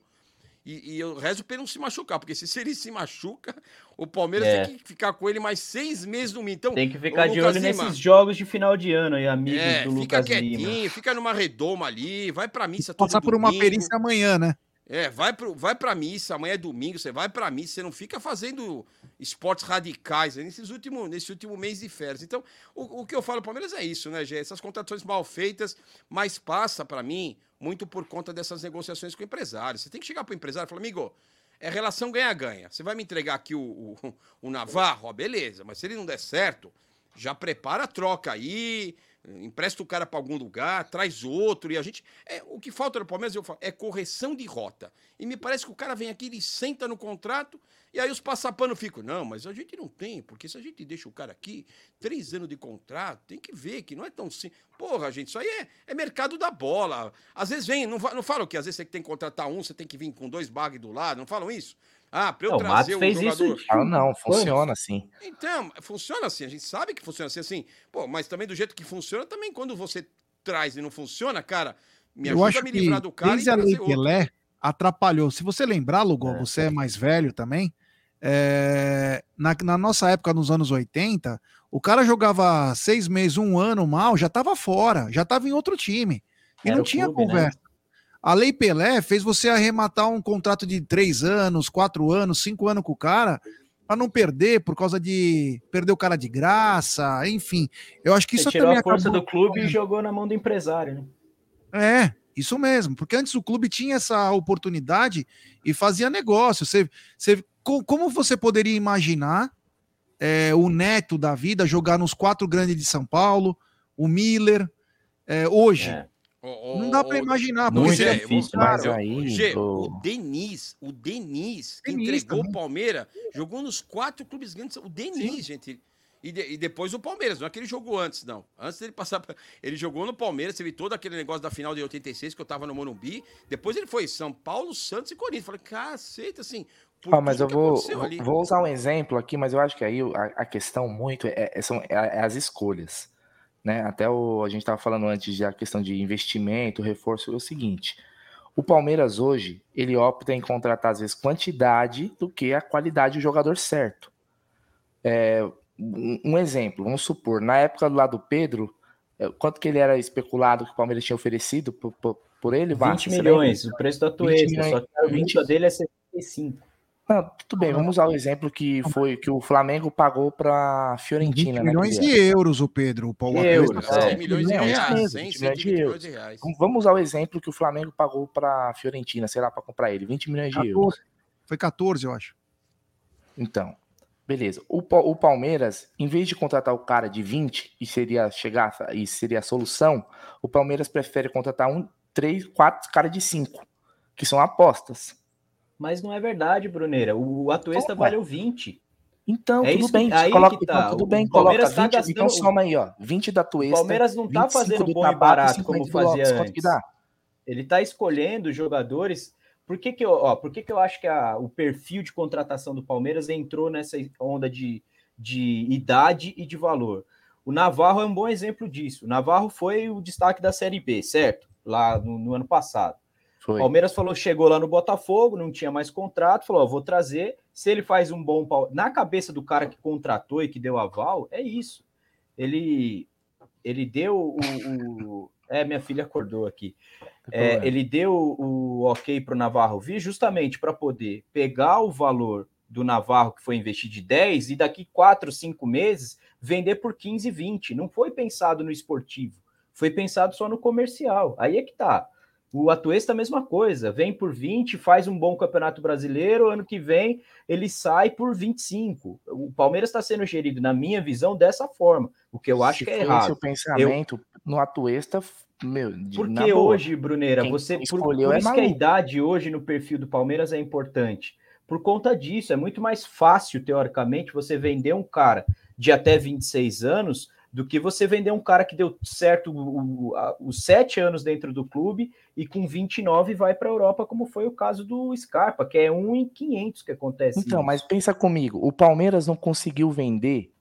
E, e eu rezo pra ele não se machucar, porque se, se ele se machuca, o Palmeiras É. tem que ficar com ele mais seis meses no mínimo. Então, Tem que ficar de olho Lima, nesses jogos de final de ano aí, amigos é, do fica Lucas quietinho, Lima. fica numa redoma ali, vai pra missa todo Passar por uma perícia amanhã, né? É, vai, pro, vai pra missa, amanhã é domingo, você vai pra missa, você não fica fazendo esportes radicais aí nesses últimos, nesse último mês de férias. Então, o, o que eu falo Palmeiras é isso, né, Gê? Essas contratações mal feitas, mas passa pra mim muito por conta dessas negociações com o empresário. Você tem que chegar pro empresário e falar, amigo, é relação ganha-ganha. Você vai me entregar aqui o, o, o Navarro, ó, beleza, mas se ele não der certo, já prepara a troca aí, empresta o cara para algum lugar, traz outro, e a gente. É, o que falta no Palmeiras eu falo, é correção de rota. E me parece que o cara vem aqui, ele senta no contrato, e aí os passapanos ficam, não, mas a gente não tem, porque se a gente deixa o cara aqui, três anos de contrato, tem que ver que não é tão simples. Porra, gente, isso aí é, é mercado da bola. Às vezes vem, não, não falam que às vezes você tem que contratar um, você tem que vir com dois bags do lado, não falam isso? Ah, para eu Não, o trazer um fez isso jogador. de- Ah, não, funciona assim. Então, funciona assim, a gente sabe que funciona assim, assim. Pô, mas também do jeito que funciona, também quando você traz e não funciona, cara, me eu ajuda acho a me que livrar do cara desde e a Lei trazer outro. Pelé atrapalhou. Se você lembrar, Lugol, você é mais velho também. é, na, na nossa época, nos anos 80, o cara jogava seis meses, um ano mal, já estava fora, já estava em outro time. E Era não o tinha clube, né? A Lei Pelé fez você arrematar um contrato de três anos, quatro anos, cinco anos com o cara, para não perder por causa de perder o cara de graça, enfim. Eu acho que Você isso tirou também a força acabou- do clube e jogou na mão do empresário, né? é, isso mesmo. Porque antes o clube tinha essa oportunidade e fazia negócio. Você, você, co- como você poderia imaginar é, o Neto da vida jogar nos quatro grandes de São Paulo, o Miller, é, hoje? Não dá para imaginar. porque Muito seria difícil, caro. mas aí, Gê, o Denis, o Denis, que Denis entregou também. o Palmeiras, jogou nos quatro clubes grandes. O Denis, gente. E, de- e depois o Palmeiras, não é que ele jogou antes, não. Antes dele passar. pra- Ele jogou no Palmeiras, teve todo aquele negócio da final de 86 que eu tava no Morumbi. Depois ele foi São Paulo, Santos e Corinthians. Falei, caceta, assim. Ah, mas eu vou, vou usar um exemplo aqui, mas eu acho que aí a, a questão muito é, é- são, é- é as escolhas. Né? Até o, a gente estava falando antes da questão de investimento, reforço, é o seguinte. O Palmeiras hoje, ele opta em contratar, às vezes, quantidade do que a qualidade do jogador certo. É, um, exemplo, vamos supor, na época do lado do Pedro, é, quanto que ele era especulado que o Palmeiras tinha oferecido 20 ele, Márcio? Você milhões, o preço da 20 Tuesta, só que a 20 multa dele é 75. Não, tudo bem, vamos usar o exemplo que foi que o Flamengo pagou para Fiorentina, 20 né? milhões Guilherme? de euros, o Pedro. O Paulo Euros, Atuesta é. 100 100 milhões de reais, mesmo, 100, 20 milhões de 120 milhões euros. Vamos- usar o exemplo que o Flamengo pagou para Fiorentina, sei lá, para comprar ele, 20 milhões de euros. 14. Foi 14, eu acho. Então, beleza. O, o Palmeiras, em vez de contratar o cara de 20 e seria chegar e seria a solução, o Palmeiras prefere contratar um, três, quatro cara de 5, que são apostas. Mas não é verdade, Bruneira. O Atuesta é? valeu 20. Então, É tudo isso- bem. aí coloca, que então, tá. tudo O bem, coloca Palmeiras tá 20. então gastando- soma aí, ó. 20 da O Tuesta. Palmeiras não tá 25 fazendo do bom e barato 50 como fazia Lopes. Antes. Ele tá escolhendo jogadores. Por que, que, eu, ó, por que, que eu acho que a- o perfil de contratação do Palmeiras entrou nessa onda de, de idade e de valor? O Navarro é um bom exemplo disso. O Navarro foi o destaque da Série B, certo? Lá no, no ano passado. Foi. Palmeiras falou, chegou lá no Botafogo, não tinha mais contrato, falou, ó, vou trazer. Se ele faz um bom pau- na cabeça do cara que contratou e que deu aval, é isso. Ele ele deu o, o- [LAUGHS] é minha filha acordou aqui. É, ele deu o ok para o Navarro vir justamente para poder pegar o valor do Navarro que foi investir de 10 e daqui 4, 5 meses vender por 15, 20. Não foi pensado no esportivo, foi pensado só no comercial. Aí é que tá. O Atuesta a mesma coisa, vem por 20, faz um bom campeonato brasileiro, ano que vem ele sai por 25. O Palmeiras está sendo gerido, na minha visão, dessa forma, o que eu acho Se que é errado. o Eu- pensamento, no Atuesta, meu, porque hoje, Bruneira, Quem você por, por é isso que a idade hoje no perfil do Palmeiras é importante. Por conta disso, é muito mais fácil, teoricamente, você vender um cara de até 26 anos do que você vender um cara que deu certo os sete anos dentro do clube e com 29 vai para a Europa, como foi o caso do Scarpa, que é um em 500 que acontece. Então, isso. mas pensa comigo, o Palmeiras não conseguiu vender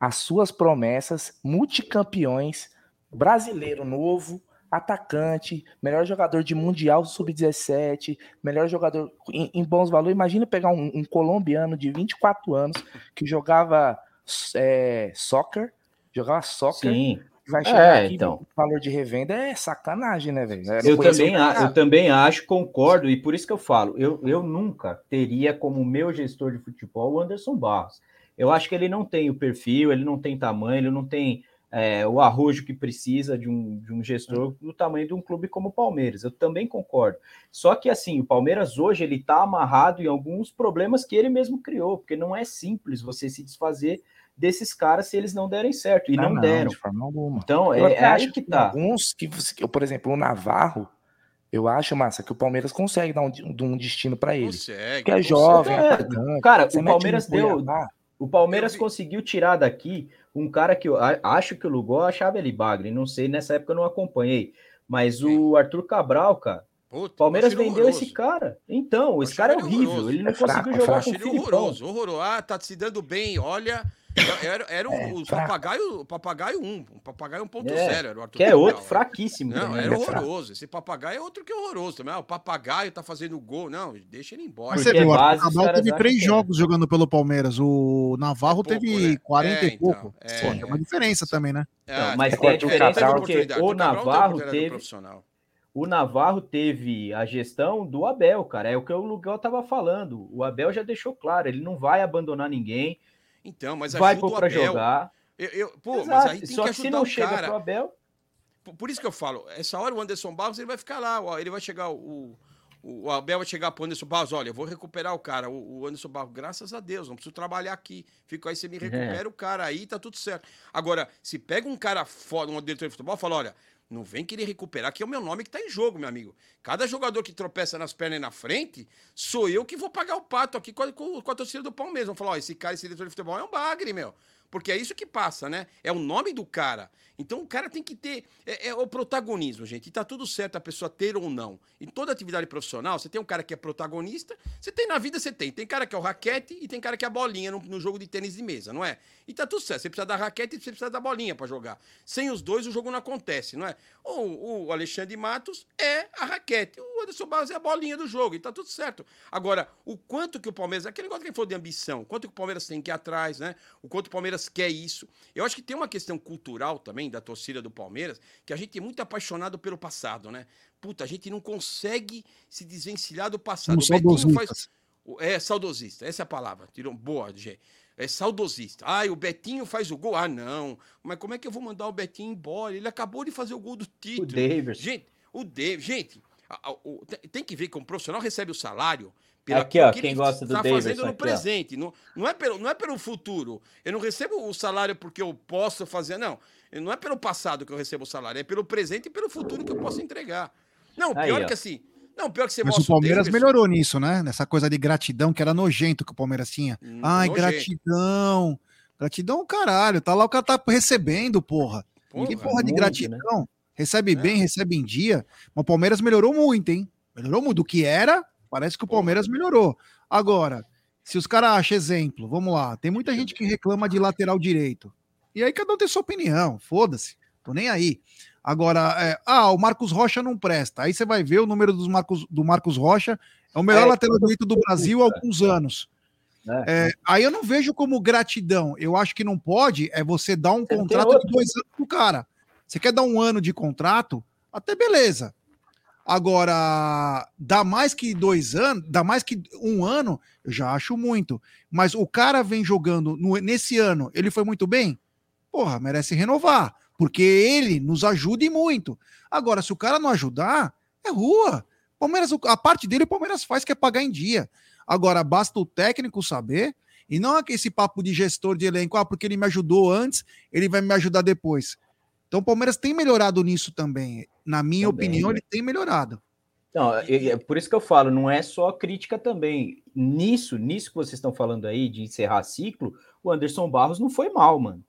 as suas promessas, multicampeões, brasileiro novo, atacante, melhor jogador de Mundial Sub-17, melhor jogador em, em bons valores. Imagina pegar um, um colombiano de 24 anos que jogava é, soccer, jogava soccer, Sim. vai chegar É, aqui então. valor de revenda é sacanagem, né, velho? Eu também, a- eu também acho, concordo, e por isso que eu falo, eu, eu nunca teria como meu gestor de futebol o Anderson Barros. Eu acho que ele não tem o perfil, ele não tem tamanho, ele não tem é, o arrojo que precisa de um, de um gestor do tamanho de um clube como o Palmeiras. Eu também concordo. Só que assim, o Palmeiras hoje ele está amarrado em alguns problemas que ele mesmo criou, porque não é simples você se desfazer desses caras se eles não derem certo. E Ah, não, não, deram. de forma alguma. Então, Eu é, é acho aí que que tá. Alguns que, você- que, por exemplo, o Navarro, eu acho, Massa, que o Palmeiras consegue dar um, um destino para ele. Consegue, Porque é consegue. jovem, É, atacante. Cara, Você o Palmeiras deu. O Palmeiras conseguiu tirar daqui um cara que eu acho que o Lugol achava ele bagre. Não sei, nessa época eu não acompanhei. Mas o Arthur Cabral, cara. O Palmeiras vendeu horroroso. esse cara. Então, esse cara é ele horrível. horroroso. Ele não É fraco, conseguiu é jogar fraco. com o Filipão. horroroso, horroroso. Ah, tá se dando bem, olha. Era, era o, o papagaio, o papagaio 1, o papagaio 1.0, É, era o Arthur que é Cabral. outro fraquíssimo Não, era né? horroroso. Esse papagaio é outro que horroroso também. Ah, o papagaio tá fazendo gol. Não, deixa ele embora. Mas você viu, o Cabral teve três jogos jogando pelo Palmeiras. O Navarro teve 40 É, e pouco. então, é, Pô, tem uma diferença também, né? Não, mas tem a diferença porque o Navarro teve. O Navarro teve a gestão do Abel, cara. É o que o Lugol tava falando. O Abel já deixou claro, ele não vai abandonar ninguém. Então, mas vai ajuda pôr o Abel. jogar. Eu, eu- pô, mas Exato, aí tem só que que se ajudar não o cara. pro Abel. Por, isso que eu falo, essa hora o Anderson Barros ele vai ficar lá, ó, ele vai chegar, o, o, Abel vai chegar pro Anderson Barros, olha, eu vou recuperar o cara, o, o Anderson Barros, graças a Deus, não preciso trabalhar aqui, fico aí, você me recupera o cara aí, tá tudo certo. Agora, se pega um cara foda, um diretor de futebol, fala, olha, não vem querer recuperar, que é o meu nome que tá em jogo, meu amigo. Cada jogador que tropeça nas pernas e na frente, sou eu que vou pagar o pato aqui com a, com a torcida do Palmeiras. Vão falar, ó, esse cara, esse diretor de futebol é um bagre, meu. Porque é isso que passa, né? É o nome do cara. Então o cara tem que ter. É, é o protagonismo, gente. E tá tudo certo a pessoa ter ou não. Em toda atividade profissional, você tem um cara que é protagonista, você tem na vida, você tem. Tem cara que é o raquete e tem cara que é a bolinha no, no jogo de tênis de mesa, não é? E tá tudo certo. Você precisa da raquete e você precisa da bolinha para jogar. Sem os dois, o jogo não acontece, não é? O, o Alexandre Matos é a raquete, o Anderson Barros é a bolinha do jogo, e tá tudo certo. Agora, o quanto que o Palmeiras. Aquele negócio que ele falou de ambição, quanto que o Palmeiras tem que ir atrás, né? O quanto o Palmeiras quer isso. Eu acho que tem uma questão cultural também da torcida do Palmeiras, que a gente é muito apaixonado pelo passado, né? Puta, a gente não consegue se desvencilhar do passado. O Betinho faz. o- É saudosista, essa é a palavra. Tirou boa, G. É saudosista. Ah, o Betinho faz o gol. Ah, não. Mas como é que eu vou mandar o Betinho embora? Ele acabou de fazer o gol do título. Daverson. Gente, o David, gente, a- a- o- tem- que ver que um profissional recebe o salário pelo Aqui, ó, que quem gosta do tá Daverson fazendo no aqui, ó. presente. Não, não, é pelo, não é pelo futuro. Eu não recebo o salário porque eu posso fazer, não. Não é pelo passado que eu recebo o salário, é pelo presente e pelo futuro que eu posso entregar. Não, Aí, pior ó. que assim. Não, pior que você Mas mostra o Palmeiras Daverson- melhorou nisso, né? Nessa coisa de gratidão, que era nojento que o Palmeiras tinha. Hum, Ai, nojento. gratidão. Gratidão, caralho. Tá lá o cara tá recebendo, porra. Porra, que porra de muito, gratidão. Recebe bem, recebe em dia. Mas o Palmeiras melhorou muito, hein? Melhorou muito. Do que era, parece que o Palmeiras melhorou. Agora, se os caras acham exemplo, vamos lá. Tem muita gente que reclama de lateral direito. E aí cada um tem sua opinião. Foda-se. Tô nem aí. Agora, é, ah, o Marcos Rocha não presta. Aí você vai ver o número dos Marcos, do Marcos Rocha. É o melhor É, lateral direito do Brasil há alguns anos. É. É, aí eu não vejo como gratidão. Eu acho que não pode é você dar um tem contrato de dois anos pro cara. Você quer dar um ano de contrato? Até beleza. Agora, dá mais que dois anos, dá mais que um ano, eu já acho muito. Mas o cara vem jogando no- nesse ano, ele foi muito bem? Porra, merece renovar. Porque ele nos ajuda e muito. Agora, se o cara não ajudar, é rua. Palmeiras, a parte dele o Palmeiras faz que é pagar em dia. Agora, basta o técnico saber, e não esse papo de gestor de elenco, ah, porque ele me ajudou antes, ele vai me ajudar depois. Então o Palmeiras tem melhorado nisso também. Na minha Também, opinião, né? ele tem melhorado. Não, é é por isso que eu falo, não é só crítica também. Nisso, nisso que vocês estão falando aí de encerrar ciclo, o Anderson Barros não foi mal, mano.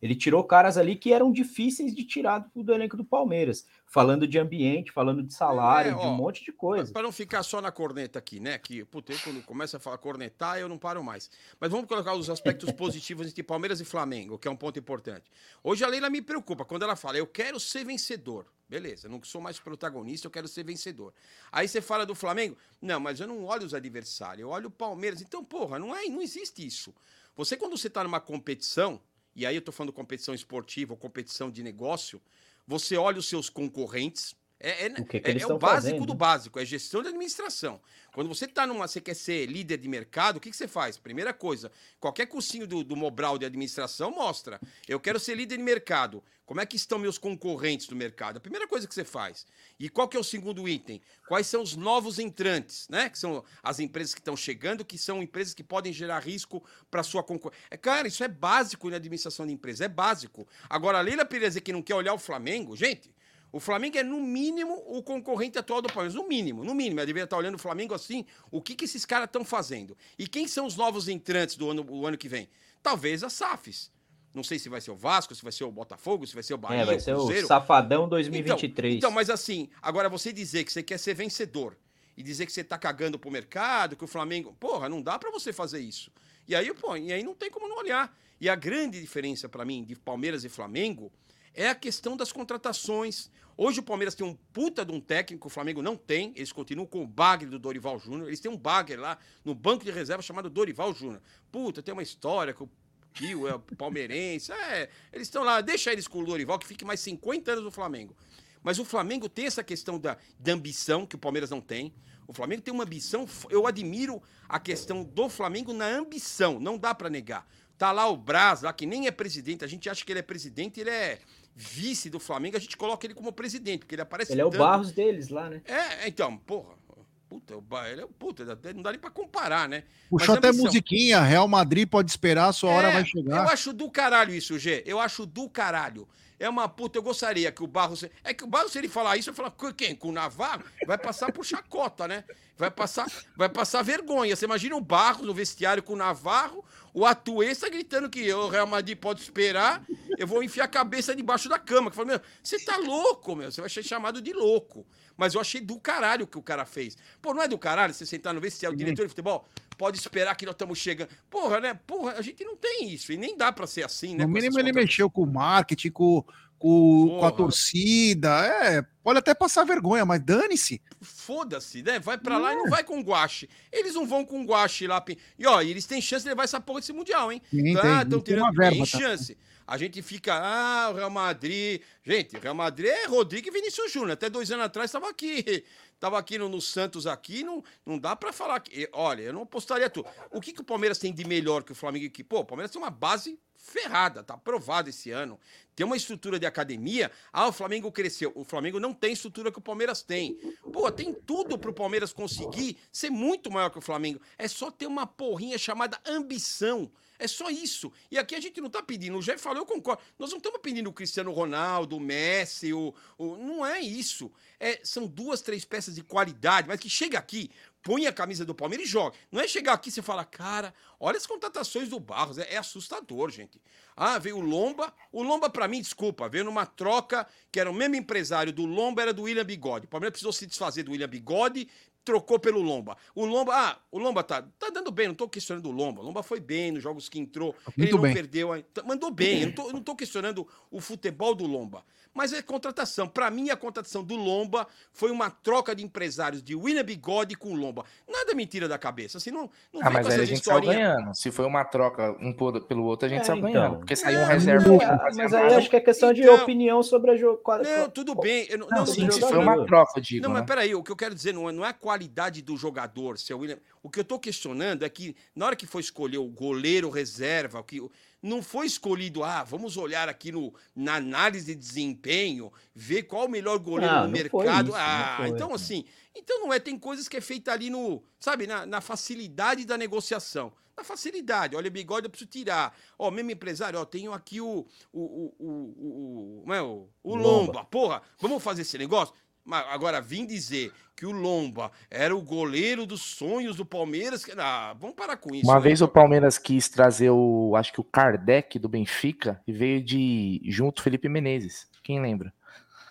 Ele tirou caras ali que eram difíceis de tirar do, do elenco do Palmeiras, falando de ambiente, falando de salário, É, de ó, um monte de coisa. Para não ficar só na corneta aqui, né? Que, puta, eu quando começa a falar cornetar, eu não paro mais. Mas vamos colocar os aspectos [LAUGHS] positivos entre Palmeiras e Flamengo, que é um ponto importante. Hoje a Leila me preocupa quando ela fala, eu quero ser vencedor. Beleza, eu não sou mais protagonista, eu quero ser vencedor. Aí você fala do Flamengo, não, mas eu não olho os adversários, eu olho o Palmeiras. Então, porra, não é, não existe isso. Você, quando você tá numa competição, e aí eu tô falando competição esportiva ou competição de negócio, você olha os seus concorrentes. É, é, O que que é- é o básico fazendo, do básico, é gestão de administração. Quando você tá numa, você quer ser líder de mercado, o que, que você faz? Primeira coisa, qualquer cursinho do, do Mobral de administração mostra. Eu quero ser líder de mercado. Como é que estão meus concorrentes no mercado? A primeira coisa que você faz. E qual que é o segundo item? Quais são os novos entrantes, né? Que são as empresas que estão chegando, que são empresas que podem gerar risco para sua concorrência. É, cara, isso é básico na administração de empresa, é básico. Agora, a Leila Pires que não quer olhar o Flamengo, gente, o Flamengo é, no mínimo, o concorrente atual do Palmeiras. No mínimo, no mínimo. Ela deveria estar olhando o Flamengo assim. O que, que esses caras estão fazendo? E quem são os novos entrantes do ano, o ano que vem? Talvez as SAFs. Não sei se vai ser o Vasco, se vai ser o Botafogo, se vai ser o Bahia, É, vai ser o Cruzeiro. Safadão Então, 2023. Então, mas assim, agora você dizer que você quer ser vencedor e dizer que você tá cagando pro mercado, que o Flamengo. Porra, não dá pra você fazer isso. E aí, pô, e aí não tem como não olhar. E a grande diferença pra mim de Palmeiras e Flamengo é a questão das contratações. Hoje o Palmeiras tem um puta de um técnico, o Flamengo não tem. Eles continuam com o bagre do Dorival Júnior. Eles têm um bagre lá no banco de reserva chamado Dorival Júnior. Puta, tem uma história que o Pio é palmeirense. É, eles estão lá, deixa eles com o Dorival, que fique mais 50 anos no Flamengo. Mas o Flamengo tem essa questão da, da ambição que o Palmeiras não tem. O Flamengo tem uma ambição. Eu admiro a questão do Flamengo na ambição. Não dá pra negar. Tá lá o Braz, lá que nem é presidente. A gente acha que ele é presidente, ele é vice do Flamengo. A gente coloca ele como presidente, porque ele aparece Ele é o tanto. Barros deles lá, né? É, então, porra. Puta, o Ba- ele é puta, não dá nem pra comparar, né? Puxou Mas até ambição. musiquinha, Real Madrid pode esperar, a sua hora É, vai chegar. Eu acho do caralho isso, G. Eu acho do caralho. É uma puta, eu gostaria que o Barros. É que o Barros, se ele falar isso, eu falar, com quem? Com o Navarro? Vai passar por chacota, né? Vai passar, vai passar vergonha. Você imagina o Barros no vestiário com o Navarro, o Atuesta gritando que o Real Madrid pode esperar, eu vou enfiar a cabeça debaixo da cama. Que fala, meu, você tá louco, meu. Você vai ser chamado de louco. Mas eu achei do caralho o que o cara fez. Pô, não é do caralho você sentar no vestiário, o diretor de futebol pode esperar que nós estamos chegando. Porra, né? Porra, a gente não tem isso. E nem dá pra ser assim, né? No mínimo ele mexeu com o marketing, com, com, com a torcida. É, pode até passar vergonha, mas dane-se. Foda-se, né? Vai pra lá e não vai com guache. Eles não vão com guache lá. E ó, eles têm chance de levar essa porra desse Mundial, hein? Tem, tá, tem. verba tem também. chance. A gente fica, ah, o Real Madrid. Gente, o Real Madrid é Rodrigo e Vinícius Júnior. Até dois anos atrás estava aqui. [LAUGHS] Tava aqui no, no Santos aqui, não, não dá pra falar que. Olha, eu não apostaria tudo. O que, que o Palmeiras tem de melhor que o Flamengo aqui? Pô, o Palmeiras tem uma base ferrada, tá aprovado esse ano. Tem uma estrutura de academia. Ah, o Flamengo cresceu. O Flamengo não tem estrutura que o Palmeiras tem. Pô, tem tudo pro Palmeiras conseguir ser muito maior que o Flamengo. É só ter uma porrinha chamada ambição. É só isso. E aqui a gente não tá pedindo. O Jeff falou, eu concordo. Nós não estamos pedindo o Cristiano Ronaldo, o Messi, o, o- não é isso. É, são duas, três peças de qualidade, mas que chega aqui, põe a camisa do Palmeiras e joga. Não é chegar aqui e você fala, cara, olha as contratações do Barros. É, é assustador, gente. Ah, veio o Lomba. O Lomba, pra mim, desculpa, veio numa troca que era o mesmo empresário do Lomba, era do William Bigode. O Palmeiras precisou se desfazer do William Bigode, trocou pelo Lomba. O Lomba, ah, o Lomba tá, tá dando bem, não tô questionando o Lomba. O Lomba foi bem nos jogos que entrou. ele Muito não bem. perdeu, tá- mandou bem. Eu não, tô, eu não tô questionando o futebol do Lomba. Mas é contratação. Pra mim, a contratação do Lomba foi uma troca de empresários de William Bigode com o Lomba. Nada mentira da cabeça. Assim, não, não Ah, mas com aí a gente saiu ganhando. Se foi uma troca um por- pelo outro, a gente É, saiu então. ganhando. Porque saiu um É, reserva. não, fazia Mas aí acho que é questão de Então- opinião sobre a jogo. Não, tudo bem. Eu não, Não, sim, não se foi uma troca, digo, Não, mas né? peraí, o que eu quero dizer não é, não é a qualidade do jogador, seu William. O que eu tô questionando é que na hora que foi escolher o goleiro reserva, o que não foi escolhido, ah, vamos olhar aqui no, na análise de desempenho, ver qual o melhor goleiro Não, no mercado. isso, ah, então assim, então não é, tem coisas que é feita ali no, sabe, na, na facilidade da negociação. Na facilidade, olha, bigode eu preciso tirar. Ó, mesmo empresário, ó, tenho aqui o. O, o, o, o, o, é, o, o Lomba. Lomba. Porra, vamos fazer esse negócio? Mas agora, vim dizer que o Lomba era o goleiro dos sonhos do Palmeiras. que- Ah, vamos parar com isso. Uma né? vez o Palmeiras quis trazer o, acho que o Kardec do Benfica e veio de junto Felipe Menezes. Quem lembra?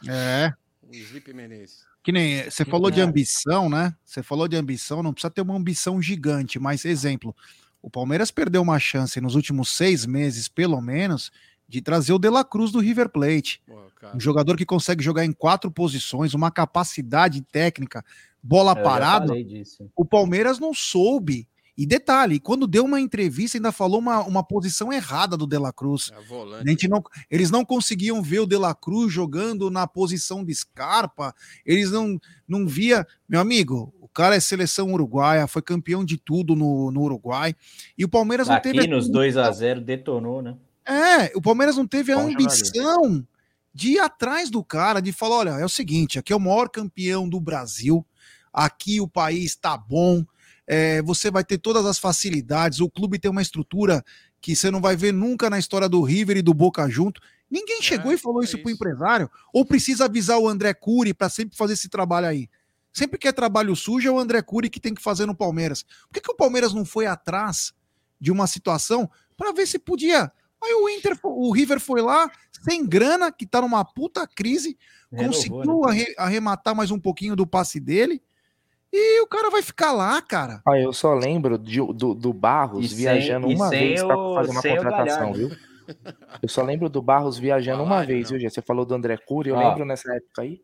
É. O Felipe Menezes. Que nem você falou de ambição, né? Você falou de ambição, não precisa ter uma ambição gigante, mas exemplo, o Palmeiras perdeu uma chance nos últimos seis meses, pelo menos, de trazer o De La Cruz do River Plate. Um jogador que consegue jogar em quatro posições, uma capacidade técnica, bola Eu já parada. O Palmeiras não soube. E detalhe, quando deu uma entrevista, ainda falou uma, uma posição errada do De La Cruz. É. A gente não, eles não conseguiam ver o De La Cruz jogando na posição de Scarpa. Eles não, não via. Meu amigo, o cara é seleção uruguaia, foi campeão de tudo no, no Uruguai. E o Palmeiras não Aqui teve. nos 2 a 0 detonou, né? É, o Palmeiras não teve a jogador. ambição de ir atrás do cara, de falar: olha, é o seguinte, aqui é o maior campeão do Brasil, aqui o país tá bom, é, você vai ter todas as facilidades, o clube tem uma estrutura que você não vai ver nunca na história do River e do Boca junto. Ninguém chegou e falou isso pro empresário, ou precisa avisar o André Cury para sempre fazer esse trabalho aí. Sempre que é trabalho sujo, é o André Cury que tem que fazer no Palmeiras. Por que, que o Palmeiras não foi atrás de uma situação para ver se podia? Aí o Inter, o River foi lá, sem grana, que tá numa puta crise, Renovou, conseguiu né? arre- arrematar mais um pouquinho do passe dele, e o cara vai ficar lá, cara. Ah, eu só lembro de- do, do Barros E sem- viajando uma vez para fazer uma contratação, viu? Eu só lembro do Barros viajando uma Falaram, vez, não. viu, Gê? Você falou do André Cury, eu Ó. lembro nessa época aí.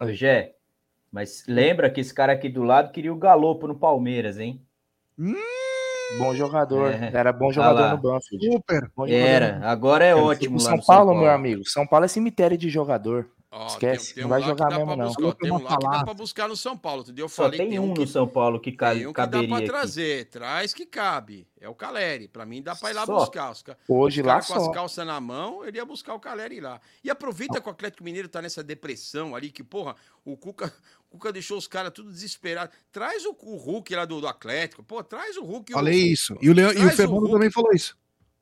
Ô, Gé, mas lembra que esse cara aqui do lado queria o Galopo no Palmeiras, hein? Bom jogador. É. Era bom Ah jogador lá. no Banfield. Super. Bom jogador Era, agora é ótimo São no Paulo, São meu amigo. São Paulo é cemitério de jogador. Ó, Esquece, tem- tem não um vai lá que jogar dá mesmo, pra não. buscar, tem um lá que dá falar. pra buscar no São Paulo. Outro dia eu Só falei tem um que no São Paulo que, ca- Tem um que dá pra aqui. trazer, traz que cabe. É o Caleri. Pra mim dá pra ir lá Só. buscar. Os Hoje os lá cara com as só. calças na mão, ele ia buscar o Caleri lá. E aproveita que o Atlético Mineiro tá nessa depressão ali, que, porra, o Cuca, [LAUGHS] o Cuca deixou os caras tudo desesperados. Traz o, o Hulk lá do, do Atlético. Pô, traz o Hulk. e o- Falei isso. E o, Leão, e o Fernando também falou isso.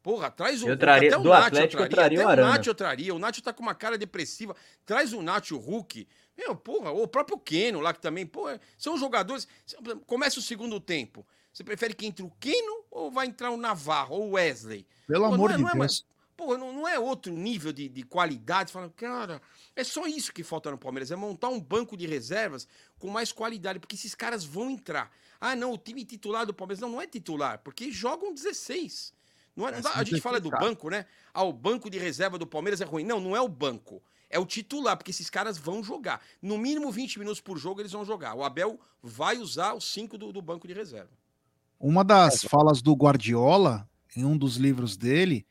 Porra, traz o Eu traria- até o do Nacho Atlético eu até traria o o. Nacho eu traria. O Nacho tá com uma cara depressiva. Traz o Nacho e o Hulk. Meu, porra, o próprio Keno lá que também, porra, são jogadores. Começa o segundo tempo. Você prefere que entre o Keno ou vai entrar o Navarro ou o Wesley? Pelo Pô, amor não é, de não é Deus. mais- Porra, não, não é outro nível de, de qualidade. Fala, cara, é só isso que falta no Palmeiras. É montar um banco de reservas com mais qualidade, porque esses caras vão entrar. Ah, não, o time titular do Palmeiras não, não é titular, porque jogam 16. Não é- não dá- a gente fala do 16 caras. banco, né? Ah, o banco de reserva do Palmeiras é ruim. Não, não é o banco. É o titular, porque esses caras vão jogar. No mínimo 20 minutos por jogo eles vão jogar. O Abel vai usar os cinco do, do banco de reserva. Uma das falas do Guardiola, em um dos livros dele,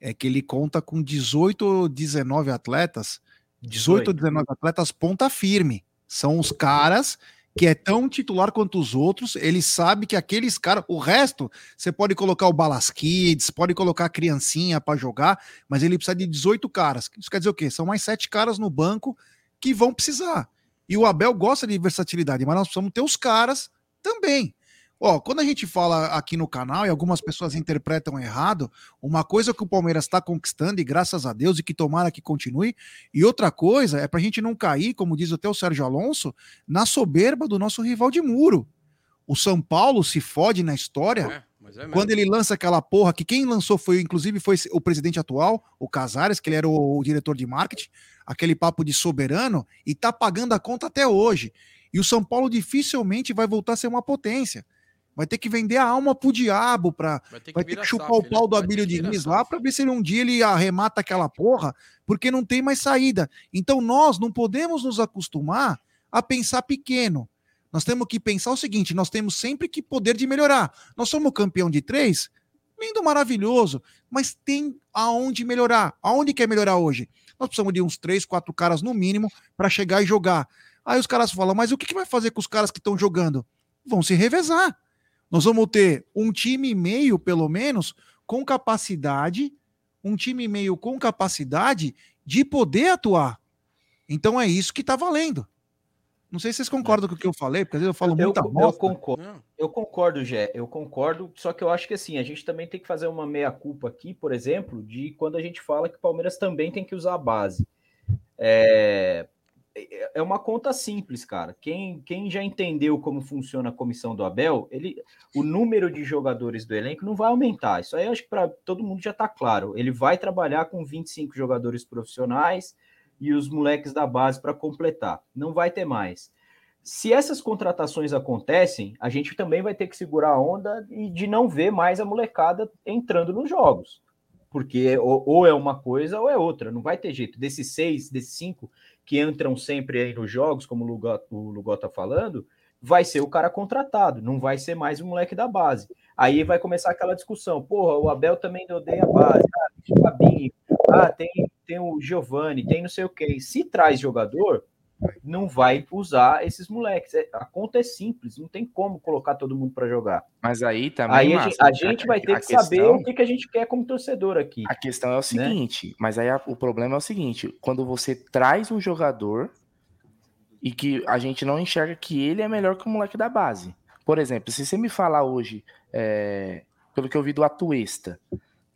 é que ele conta com 18 ou 19 atletas, 18 ou 19 atletas ponta firme. São os caras que é tão titular quanto os outros, ele sabe que aqueles caras, o resto, você pode colocar o Balasquides, pode colocar a criancinha para jogar, mas ele precisa de 18 caras. Isso quer dizer o quê? São mais sete caras no banco que vão precisar. E o Abel gosta de versatilidade, mas nós precisamos ter os caras também. Ó, quando a gente fala aqui no canal e algumas pessoas interpretam errado, uma coisa que o Palmeiras está conquistando, e graças a Deus, e que tomara que continue, e outra coisa é para a gente não cair, como diz até o Sérgio Alonso, na soberba do nosso rival de muro. O São Paulo se fode na história é mesmo. quando ele lança aquela porra, que quem lançou foi, inclusive, foi o presidente atual, o Casares, que ele era o, o diretor de marketing, aquele papo de soberano, e tá pagando a conta até hoje. E o São Paulo dificilmente vai voltar a ser uma potência. Vai ter que vender a alma pro diabo, pra, Vai ter que vai ter que chupar o pau né? do Abílio Diniz lá pra ver se ele um dia ele arremata aquela porra, porque não tem mais saída. Então nós não podemos nos acostumar a pensar pequeno. Nós temos que pensar o seguinte: nós temos sempre que poder de melhorar. Nós somos campeão de três, lindo, maravilhoso, mas tem aonde melhorar. Aonde quer melhorar hoje? Nós precisamos de uns três, quatro caras no mínimo para chegar e jogar. Aí os caras falam, mas o que, que vai fazer com os caras que estão jogando? Vão se revezar. Nós vamos ter um time e meio, pelo menos, com capacidade, um time e meio com capacidade de poder atuar. Então é isso que está valendo. Não sei se vocês concordam com o que eu falei, porque às vezes eu falo Eu, muita eu bosta. concordo. Eu concordo, Gé. Eu concordo. Só que eu acho que assim, a gente também tem que fazer uma meia-culpa aqui, por exemplo, de quando a gente fala que o Palmeiras também tem que usar a base. É, é uma conta simples, cara. Quem, quem já entendeu como funciona a comissão do Abel, ele, o número de jogadores do elenco não vai aumentar. Isso aí acho que para todo mundo já está claro. Ele vai trabalhar com 25 jogadores profissionais e os moleques da base para completar. Não vai ter mais. Se essas contratações acontecem, a gente também vai ter que segurar a onda e de não ver mais a molecada entrando nos jogos. Porque ou é uma coisa ou é outra. Não vai ter jeito. Desses seis, desses cinco que entram sempre aí nos jogos, como o Lugó, Lugó tá falando, vai ser o cara contratado, não vai ser mais o moleque da base. Aí vai começar aquela discussão. Porra, o Abel também odeia a base. Ah, tem o Fabinho. Ah, tem, tem o Giovani, tem não sei o quê. Se traz jogador, não vai usar esses moleques. É- A conta é simples, não tem como colocar todo mundo para jogar. Mas aí também. Aí a Márcio, gente, a gente vai ter a que saber questão- o que, que a gente quer como torcedor aqui. A questão é o né? seguinte, mas aí a- o problema é o seguinte: quando você traz um jogador e que a gente não enxerga que ele é melhor que o moleque da base. Por exemplo, se você me falar hoje, é, pelo que eu vi do Atuesta,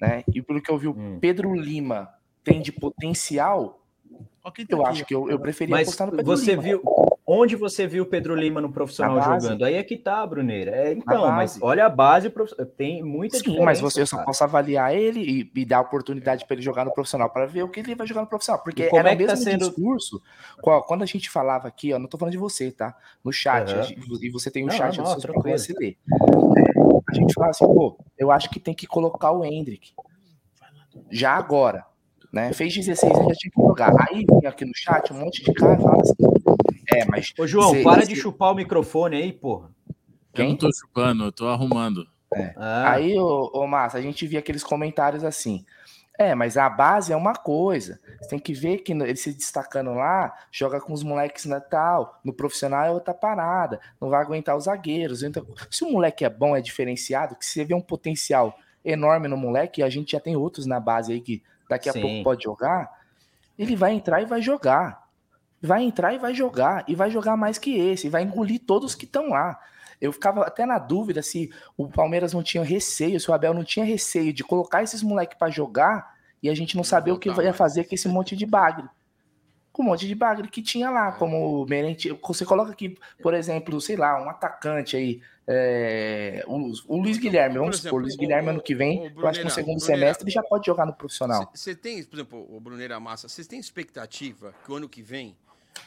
né, e pelo que eu vi o Hum. Pedro Lima tem de potencial, eu acho que eu, eu preferia Mas apostar no Pedro você Lima. viu onde você viu o Pedro Lima no profissional jogando? Aí é que tá, Bruneira. É, então, mas olha a base, tem muita Sim, mas você, eu só posso avaliar ele e, e dar oportunidade para ele jogar no profissional para ver o que ele vai jogar no profissional. Porque E como era é o que tá mesmo sendo- discurso quando a gente falava aqui, ó, não tô falando de você, tá? No chat, a gente- e você tem o Não, chat não, tranquilo. programas, você a gente fala assim, pô, eu acho que tem que colocar o Hendrick já agora, né? Fez 16 anos, já tinha que jogar. Aí vinha aqui no chat um monte de cara falando assim, é, mas... Ô, João, cê- para cê- de chupar o microfone aí, porra. Eu não tô chupando, eu tô arrumando. Ah. Aí, ô, ô Massa, a gente via aqueles comentários assim. É, mas a base é uma coisa. Você tem que ver que ele se destacando lá, joga com os moleques na tal. No profissional é outra parada. Não vai aguentar os zagueiros. Então, se o moleque é bom, é diferenciado, que você vê um potencial enorme no moleque, e a gente já tem outros na base aí que daqui a Sim. pouco pode jogar, ele vai entrar e vai jogar. Vai entrar e vai jogar. E vai jogar mais que esse. Vai engolir todos que estão lá. Eu ficava até na dúvida se o Palmeiras não tinha receio, se o Abel não tinha receio de colocar esses moleques pra jogar e a gente não saber o que ia fazer com esse monte de bagre. Com um monte de bagre que tinha lá, como o Merenti. Você coloca aqui, por exemplo, sei lá, um atacante aí, é, o, o Luiz Guilherme, vamos supor, o Luiz Guilherme ano que vem, eu acho que no segundo Bruneira, semestre ele já pode jogar no profissional. Você tem, por exemplo, o Bruneira Massa, vocês têm expectativa que o ano que vem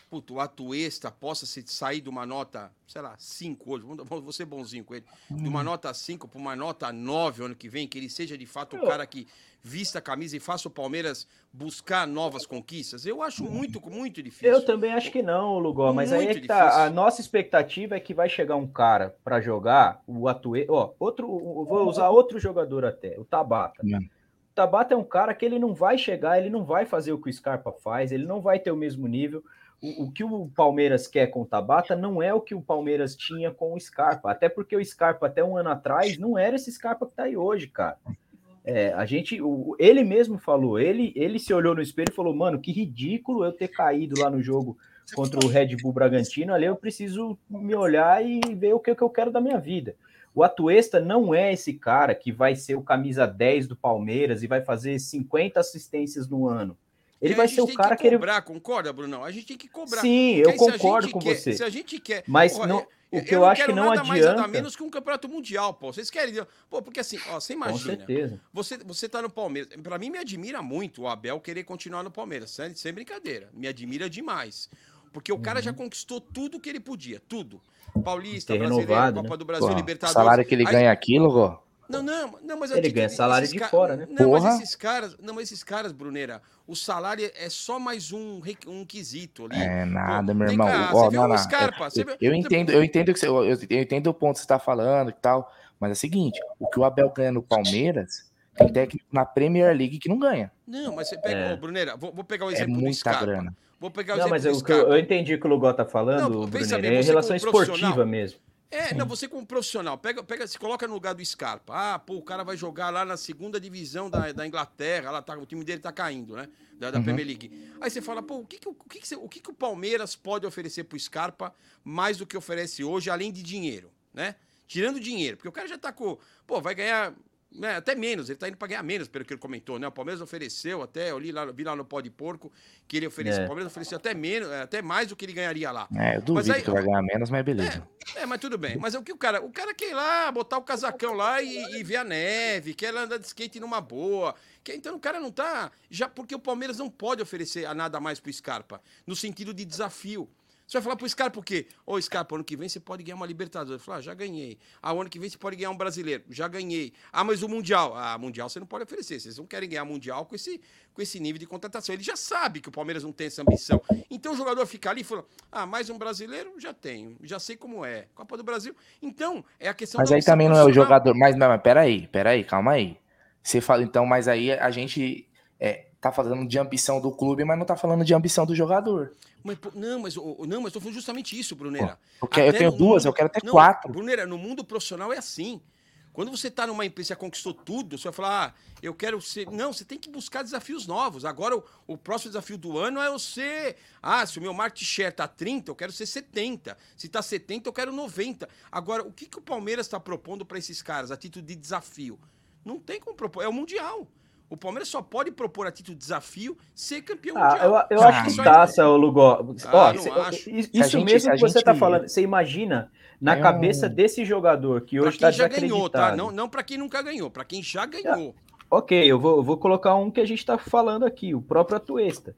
puto, o Atuesta possa se sair de uma nota, sei lá, 5 hoje, vamos- vou ser bonzinho com ele, de uma nota 5 para uma nota 9 ano que vem, que ele seja de fato o cara que vista a camisa e faça o Palmeiras buscar novas conquistas, eu acho muito, muito difícil. Eu também acho que não, Lugó, mas aí é Muito que tá. difícil. A nossa expectativa é que vai chegar um cara pra jogar o Atue, ó, outro, eu vou usar outro jogador até, o Tabata. O Tabata é um cara que ele não vai chegar, ele não vai fazer o que o Scarpa faz, ele não vai ter o mesmo nível. O, o que o Palmeiras quer com o Tabata não é o que o Palmeiras tinha com o Scarpa, até porque o Scarpa até um ano atrás não era esse Scarpa que tá aí hoje, cara. É, a gente, o- ele mesmo falou, ele, ele se olhou no espelho e falou, mano, que ridículo eu ter caído lá no jogo contra o Red Bull Bragantino, ali eu preciso me olhar e ver o que, que eu quero da minha vida. O Atuesta não é esse cara que vai ser o camisa 10 do Palmeiras e vai fazer 50 assistências no ano. Ele a vai gente ser o tem cara que que ele... cobrar, concorda, Brunão? A gente tem que cobrar. Sim, Porque eu aí, se a concordo gente com quer- você. Se a gente quer. Mas Porra, não- eu- o que eu não acho que quero não nada mais nada adianta- menos que um campeonato mundial, pô. Vocês querem. Pô, porque assim, ó, você imagina. certeza. Você, você tá no Palmeiras. Pra mim, me admira muito o Abel querer continuar no Palmeiras. Sem, sem brincadeira. Me admira demais. Porque o cara já conquistou tudo que ele podia. Tudo. Paulista, Brasileiro, renovado, Copa né? do Brasil, Pô, o Libertadores. salário que ele Aí- ganha aqui, Lugó. Não, não, não, mas Ele ganha salário de ca- fora, né? Não, Porra. mas esses caras, não, mas esses caras, Brunera, o salário é só mais um, um quesito ali. É nada, Pô, meu irmão. cá, Ó, você vê não, não. Scarpa, você eu, eu entendo, eu entendo que você, eu, eu entendo o ponto que você está falando e tal, mas é o seguinte: o que o Abel ganha no Palmeiras tem técnico na Premier League que não ganha. Não, mas você pega, É. ô, Brunera, vou, vou pegar o É exemplo do muita Scarpa. grana. Vou pegar o Não, exemplo mas do eu, o que eu, Scarpa. eu entendi o que o Lugó tá falando, Não, Bruneira, bem, é relação esportiva mesmo. É, não, você como profissional, pega, pega, se coloca no lugar do Scarpa. Ah, pô, o cara vai jogar lá na segunda divisão da, da Inglaterra, lá tá, o time dele tá caindo, né? Da, da Uhum. Premier League. Aí você fala, pô, o que que, o, que, o que que o Palmeiras pode oferecer pro Scarpa mais do que oferece hoje, além de dinheiro, né? Tirando dinheiro, porque o cara já tá com. Pô, vai ganhar. Né, até menos, ele tá indo pra ganhar menos, pelo que ele comentou, né? O Palmeiras ofereceu até, eu li lá, vi lá no pó de porco, que ele ofereceu. É. O Palmeiras ofereceu até menos, até mais do que ele ganharia lá. É, eu duvido aí- que vai ganhar menos, mas beleza. é, mas tudo bem. Mas é o que o cara. O cara quer ir lá, botar o casacão lá e, e ver a neve, quer andar de skate numa boa. Quer, então o cara não tá. Já porque o Palmeiras não pode oferecer a nada mais pro Scarpa, no sentido de desafio. Você vai falar pro Scarpa o quê? Ô, Scarpa, ano que vem você pode ganhar uma Libertadores. Eu falo, ah, já ganhei. Ah, ano que vem você pode ganhar um brasileiro. Já ganhei. Ah, mas o Mundial. Ah, Mundial você não pode oferecer. Vocês não querem ganhar Mundial com esse, com esse nível de contratação. Ele já sabe que o Palmeiras não tem essa ambição. Então o jogador fica ali e fala: ah, mais um brasileiro? Já tenho. Já sei como é. Copa do Brasil. Então, é a questão Mas aí também não é o jogador. Mas, mas, mas peraí, peraí, calma aí. Você fala, então, mas aí a gente é, tá falando de ambição do clube, mas não tá falando de ambição do jogador. Mas, não, mas, não, mas tô falando justamente isso, Brunera. Eu Até tenho no duas, mundo- eu quero ter Não, quatro. Brunera, no mundo profissional é assim. Quando você tá numa empresa, você conquistou tudo, você vai falar, ah, eu quero ser. Não, você tem que buscar desafios novos. Agora, o, o próximo desafio do ano é você. Ah, se o meu market share tá 30, eu quero ser 70. Se tá 70, eu quero 90. Agora, o que, que o Palmeiras está propondo para esses caras, a título de desafio? Não tem como propor. É o Mundial. O Palmeiras só pode propor a título de desafio ser campeão Ah, mundial. eu, eu acho que taça, ô Lugó. Ah, Ó, cê- isso gente- mesmo que você tá gente- falando, você imagina na É um- cabeça desse jogador que hoje quem tá já ganhou, tá? desacreditado. Não, não para quem nunca ganhou, para quem já ganhou. Ok, eu vou, eu vou colocar um que a gente tá falando aqui, o próprio Atuesta.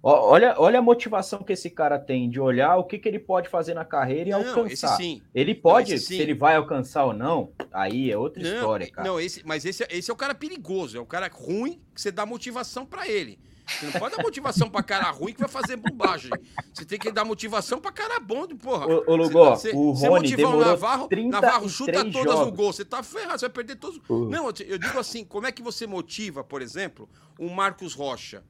Olha, olha a motivação que esse cara tem de olhar o que, que ele pode fazer na carreira e Não, alcançar. Ele pode, Não, se ele vai alcançar ou não, aí é outra Não, história, cara. não esse, mas esse, esse é o cara perigoso, é o cara ruim que você dá motivação para ele. Você não pode dar motivação pra cara ruim que vai fazer bombagem. Você tem que dar motivação pra cara bom, porra. Ô, ô, Lugó, Você- o você Rony motivar o Navarro, 33 Navarro chuta todas no jogos. gol. Você tá ferrado, você vai perder todos. Uhum. Não, eu digo assim, como é que você motiva, por exemplo, o Marcos Rocha?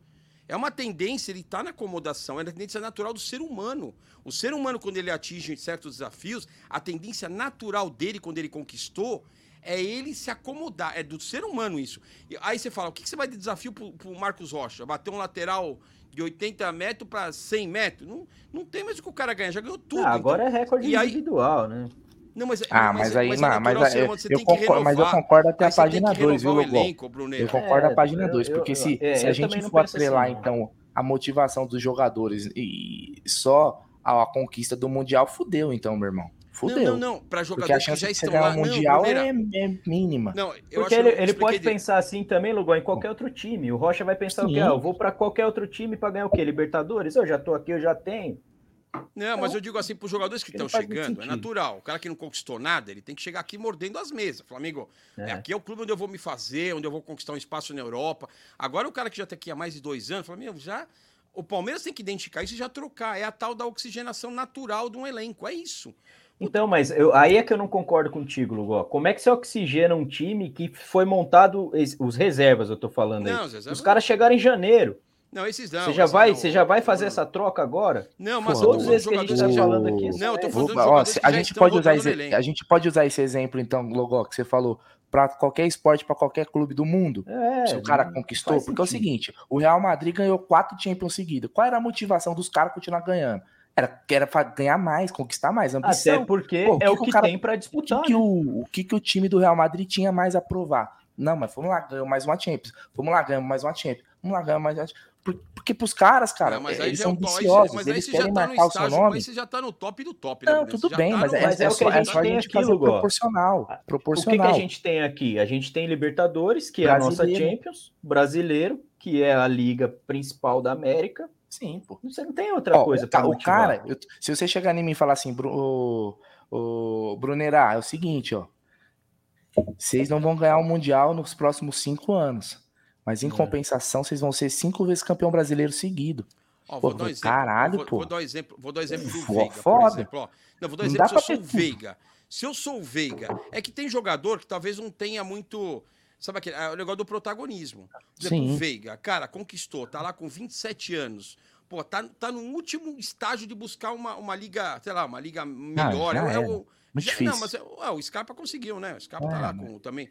É uma tendência, ele tá na acomodação, é uma tendência natural do ser humano. O ser humano, quando ele atinge certos desafios, a tendência natural dele, quando ele conquistou, é ele se acomodar. É do ser humano isso. E aí você fala, o que, que você vai de desafio pro, pro Marcos Rocha? Bater um lateral de 80 metros para 100 metros? Não, não tem mais o que o cara ganha, já ganhou tudo. Ah, agora então. é recorde E aí- individual, né? Não, mas, Ah, mas, aí, é mas, natural, mas, ser eu, você eu concordo, mas eu concordo até Aí a página que 2, viu, Lugol? elenco. Eu concordo É, a página eu- 2, eu- porque eu- se, é, se eu a gente não for assim, atrelar, não. então, a motivação dos jogadores e só a, a conquista do Mundial, fudeu, então, meu irmão. fudeu. Não, não, não. Para Porque jogadores a que chance já de você estão ganhar lá. o Não, Mundial Bruneira, é, é mínima. Não, eu Porque acho ele, que eu ele pode de- pensar assim também, Lugol, em qualquer outro time. O Rocha vai pensar o quê? Sim. Ah, eu vou para qualquer outro time para ganhar o quê? Libertadores? Eu já tô aqui, eu já tenho. Não, mas eu digo assim, para os jogadores que estão chegando, é natural. O cara que não conquistou nada, ele tem que chegar aqui mordendo as mesas. Flamengo, é. aqui é o clube onde eu vou me fazer, onde eu vou conquistar um espaço na Europa. Agora o cara que já está aqui há mais de dois anos, fala, meu, já. O Palmeiras tem que identificar isso e já trocar. É a tal da oxigenação natural de um elenco. É isso. Então, mas eu- aí é que eu não concordo contigo, Lugol. Como é que você oxigena um time que foi montado, os reservas, eu tô falando aí. Não, os reservas Os caras chegaram em janeiro. Não, esses não. você já vai, não. você já vai fazer essa troca agora? Não, mas todos esses que a gente tá que- falando aqui. Não, eu tô falando de ó, jogadores se- que a já gente estão pode usar esse, a gente pode usar esse exemplo então, Logó, que você falou para qualquer esporte, para qualquer clube do mundo. É, se o cara não conquistou, porque é o sentido. seguinte, o Real Madrid ganhou quatro Champions seguidos. Qual era a motivação dos caras continuar ganhando? Era, era para ganhar mais, conquistar mais, ambição. Até porque Pô, é o que que cara- tem para disputar. O que, que o, o que, que o time do Real Madrid tinha mais a provar? Não, mas vamos lá, ganhamos mais uma Champions. Vamos lá, ganhamos mais uma Champions. Vamos lá, ganhamos mais uma Champions. Por- Porque pros caras, cara, Não, mas aí eles é são já- viciosos, mas aí eles você já querem tá no marcar o seu estágio, nome. mas você já tá no top do top, né, Não, tudo bem, tá mas no- é, Mas é é o que só, a é gente só a tem gente aqui, fazer Lugol. proporcional. O que, que Proporcional. a gente tem aqui? A gente tem Libertadores, que é a nossa Brasileiro. Champions, brasileiro, que é a liga principal da América. Sim, pô. Você não tem outra Ó, coisa o, para o cara, eu- se você chegar em mim e falar assim, Bru, ô, ô, Brunerá, é o seguinte, ó. Vocês não vão ganhar o Mundial nos próximos cinco anos. Mas É. em compensação, vocês vão ser cinco vezes campeão brasileiro seguido. Ó, Pô, vou dar exemplo. caralho, vou, pô. Vou dar exemplo, vou dar exemplo do Veiga, por foda. exemplo. Ó. Não, vou dar exemplo se eu sou o. Veiga. Se eu sou o Veiga, é que tem jogador que talvez não tenha muito. Sabe aquele, é o negócio do protagonismo. Por exemplo, Sim. o Veiga, cara, conquistou, tá lá com 27 anos. Pô, tá, tá no último estágio de buscar uma, uma liga, sei lá, uma liga melhor. já é, o- é já-. Não, mas é, ah, o Scarpa conseguiu, né? O Scarpa tá É, lá né? com, também.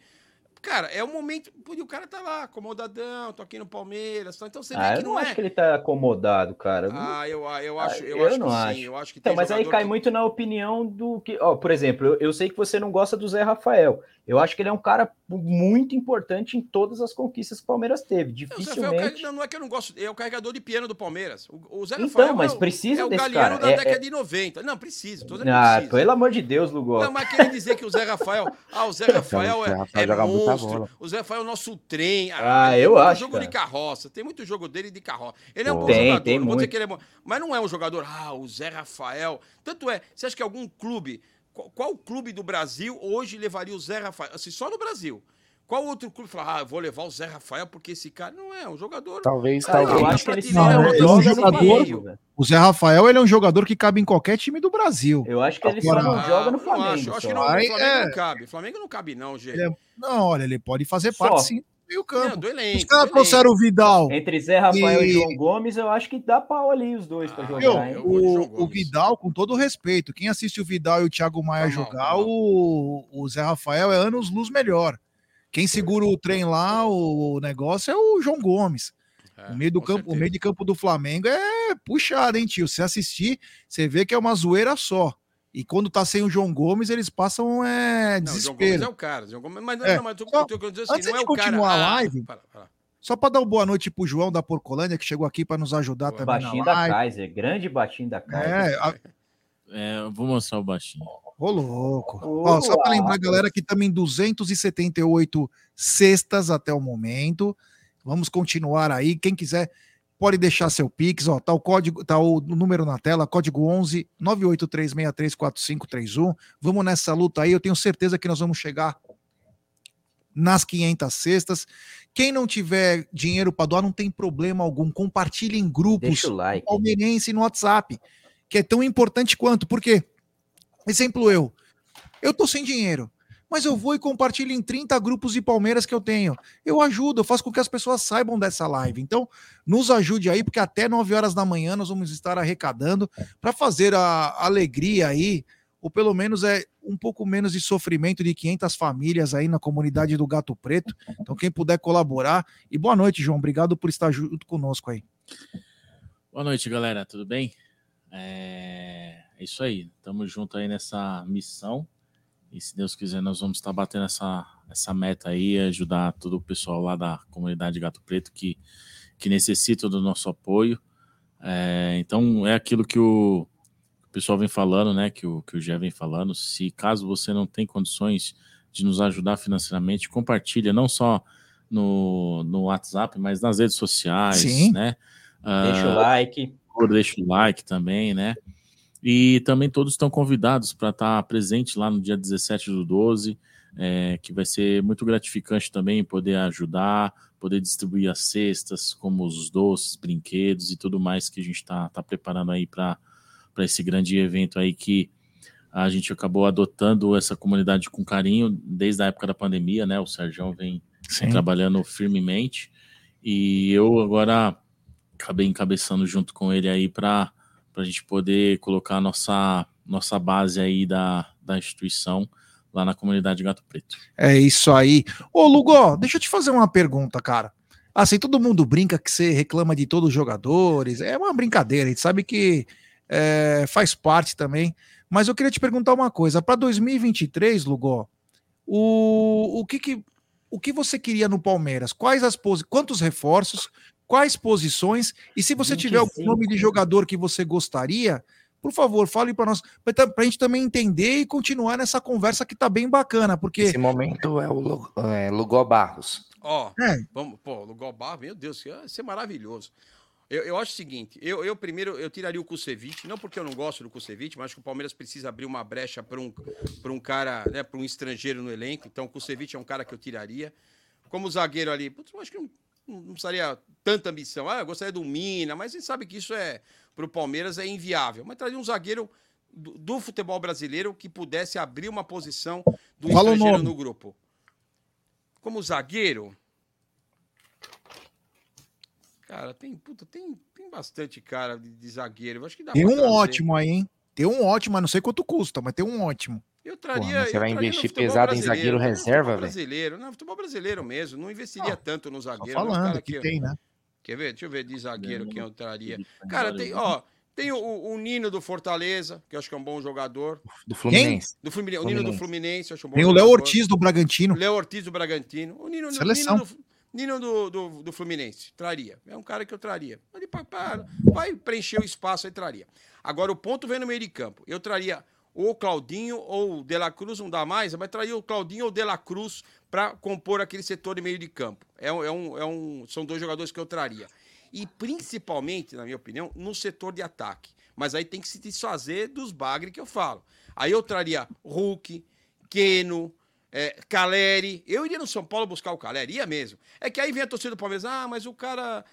Cara, é o momento. E o cara tá lá, acomodadão, tô aqui no Palmeiras. tá? Então você vê Ah, que eu não não é. acho que ele tá acomodado, cara. Eu não- Ah, eu, eu acho, eu, eu acho não que acho. sim. Eu acho que Então, mas aí cai que- muito na opinião do que. Ó, por exemplo, eu, eu sei que você não gosta do Zé Rafael. Eu acho que ele é um cara muito importante em todas as conquistas que o Palmeiras teve. O Zé Rafael, Dificilmente. não, não é que eu não gosto, é o carregador de piano do Palmeiras. O, o Zé Então, Rafael mas é o, precisa é o desse cara. da É- década é- de 90. Não, precisa. Tô Ah, pelo amor de Deus, Lugol. Não, mas querer dizer que o Zé Rafael. Ah, o Zé Rafael Zé é, Rafael é muita monstro. O Zé Rafael é o nosso trem. Ah, tem eu muito acho, jogo cara. de carroça. Tem muito jogo dele de carroça. Ele é um bom Tem, jogador. tem não vou dizer muito. que ele é bom. Mas não é um jogador. Ah, o Zé Rafael. Tanto é, você acha que algum clube. Qual, qual clube do Brasil hoje levaria o Zé Rafael? Assim, só no Brasil. Qual outro clube fala, ah, eu vou levar o Zé Rafael porque esse cara não é um jogador. Talvez, Ah, talvez. eu acho que ele Não, é um jogador. O Zé Rafael ele é um jogador que cabe em qualquer time do Brasil. Eu acho que ele Agora- só não joga no Ah, Flamengo. acho, acho que não, o Aí, Flamengo é. não cabe. O Flamengo não cabe, não, gente. Ele é- Não, olha, ele pode fazer Só. parte sim meio Não, campo. do elenco. Os caras trouxeram o Vidal. Entre Zé Rafael e... E- João Gomes, eu acho que dá pau ali os dois pra Ah, jogar. Meu, hein? o, o. Vidal, com todo o respeito, quem assiste o Vidal e o Thiago Maia mal, jogar, mal. o, o Zé Rafael é anos luz melhor. Quem segura o trem lá, o negócio é o João Gomes. É, o, meio do campo, o meio de campo do Flamengo é puxado, hein, tio? Se assistir, você vê que é uma zoeira só. E quando tá sem o João Gomes, eles passam é, Não, o João Gomes desespero. é o cara. João Gomes, mas, É, não, mas eu tô, só- eu tô querendo dizer assim, antes não é de o cara. continuar a Ah, live, para, para. Só para dar uma boa noite pro João da Porcolândia, que chegou aqui para nos ajudar também Baixinho na da. Kaiser, grande baixinho da Kaiser. É, a- É, eu vou mostrar o baixinho. Ô, louco. Boa. Ó, só para lembrar, galera, que estamos em 278 cestas até o momento. Vamos continuar aí. Quem quiser pode deixar seu Pix, ó, tá o código, tá o número na tela, código 11 983634531. Vamos nessa luta aí. Eu tenho certeza que nós vamos chegar nas 500 cestas. Quem não tiver dinheiro para doar, não tem problema algum. Compartilhe em grupos Deixa o like. palmeirense no WhatsApp, que é tão importante quanto. Por quê? Exemplo eu. Eu tô sem dinheiro, mas eu vou e compartilho em 30 grupos de Palmeiras que eu tenho. Eu ajudo, eu faço com que as pessoas saibam dessa live. Então, nos ajude aí, porque até 9 horas da manhã nós vamos estar arrecadando para fazer a alegria aí, ou pelo menos é um pouco menos de sofrimento de 500 famílias aí na comunidade do Gato Preto. Então, quem puder colaborar. E boa noite, João. Obrigado por estar junto conosco aí. Boa noite, galera. Tudo bem? É, é isso aí. Tamo junto aí nessa missão. E se Deus quiser, nós vamos estar batendo essa, essa meta aí, ajudar todo o pessoal lá da comunidade Gato Preto que, que necessita do nosso apoio. É, então, é aquilo que o pessoal vem falando, né, que o, que o Gé vem falando, se caso você não tem condições de nos ajudar financeiramente, compartilha não só no, no WhatsApp, mas nas redes sociais, Sim. né? Deixa o Ah, like. Deixa o like também, né? E também todos estão convidados para estar presente lá no dia 17 do 12, é, que vai ser muito gratificante também poder ajudar, poder distribuir as cestas, como os doces, brinquedos e tudo mais que a gente está tá preparando aí para esse grande evento aí que a gente acabou adotando essa comunidade com carinho desde a época da pandemia, né? O Sérgio vem, vem Sim. trabalhando firmemente e eu agora acabei encabeçando junto com ele aí para a gente poder colocar nossa, nossa base aí da, da instituição lá na comunidade Gato Preto. É isso aí. Ô, Lugó, deixa eu te fazer uma pergunta, cara. Assim, todo mundo brinca que você reclama de todos os jogadores. É uma brincadeira, a gente sabe que é, faz parte também. Mas eu queria te perguntar uma coisa. Para 2023, Lugó, o, o, que, que, o que você queria no Palmeiras? Quais as posi Quantos reforços? Quais posições? E se você tiver algum 25. nome de jogador que você gostaria, por favor, fale para nós, para a gente também entender e continuar nessa conversa que tá bem bacana, porque Esse momento é o é, Lugó Barros. Ó, É. vamos, pô, Lugobar, meu Deus, isso ia ser maravilhoso. Eu, eu acho o seguinte, eu, eu primeiro eu tiraria o Kusevich, não porque eu não gosto do Kusevich, mas acho que o Palmeiras precisa abrir uma brecha para um, pra um cara, né, para um estrangeiro no elenco. Então o Kusevich é um cara que eu tiraria. Como zagueiro ali, putz, eu acho que não, não precisaria tanta ambição. Ah, eu gostaria do Mina, mas a gente sabe que isso é para o Palmeiras é inviável. Mas traria um zagueiro do, do futebol brasileiro que pudesse abrir uma posição do Fala estrangeiro no grupo. Como zagueiro, Cara, tem, puta, tem, tem bastante cara de, de zagueiro. Eu acho que dá tem um trazer. ótimo aí, hein? Tem um ótimo, mas não sei quanto custa, mas tem um ótimo. Eu Porra, traria. mas você eu vai investir pesado em zagueiro reserva, velho? brasileiro. Não, futebol brasileiro mesmo. Não investiria tanto no zagueiro. não, falando cara que eu- tem, né? Quer ver? Deixa eu ver de zagueiro É, quem eu traria. Cara, Cara, tem, ó, tem o, o- Nino do Fortaleza, que eu acho que é um bom jogador. Do Fluminense. Do Fluminense. O Nino do Fluminense. Acho um bom Tem o Léo jogador. Ortiz do Bragantino. Léo Ortiz do Bragantino. O Nino, Seleção. Nino, do, Nino do, do, do Fluminense. Traria. É um cara que eu traria. Pra- vai preencher o espaço aí, traria. Agora, o ponto vem no meio de campo. Eu traria ou Claudinho ou De La Cruz, não dá mais, mas traria o Claudinho ou De La Cruz para compor aquele setor de meio de campo. É um, é um, é um, são dois jogadores que eu traria. E principalmente, na minha opinião, no setor de ataque. Mas aí tem que se desfazer dos bagre que eu falo. Aí eu traria Hulk, Keno, é, Caleri. Eu iria no São Paulo buscar o Caleri, ia mesmo. É que aí vem a torcida do Palmeiras, ah, mas o cara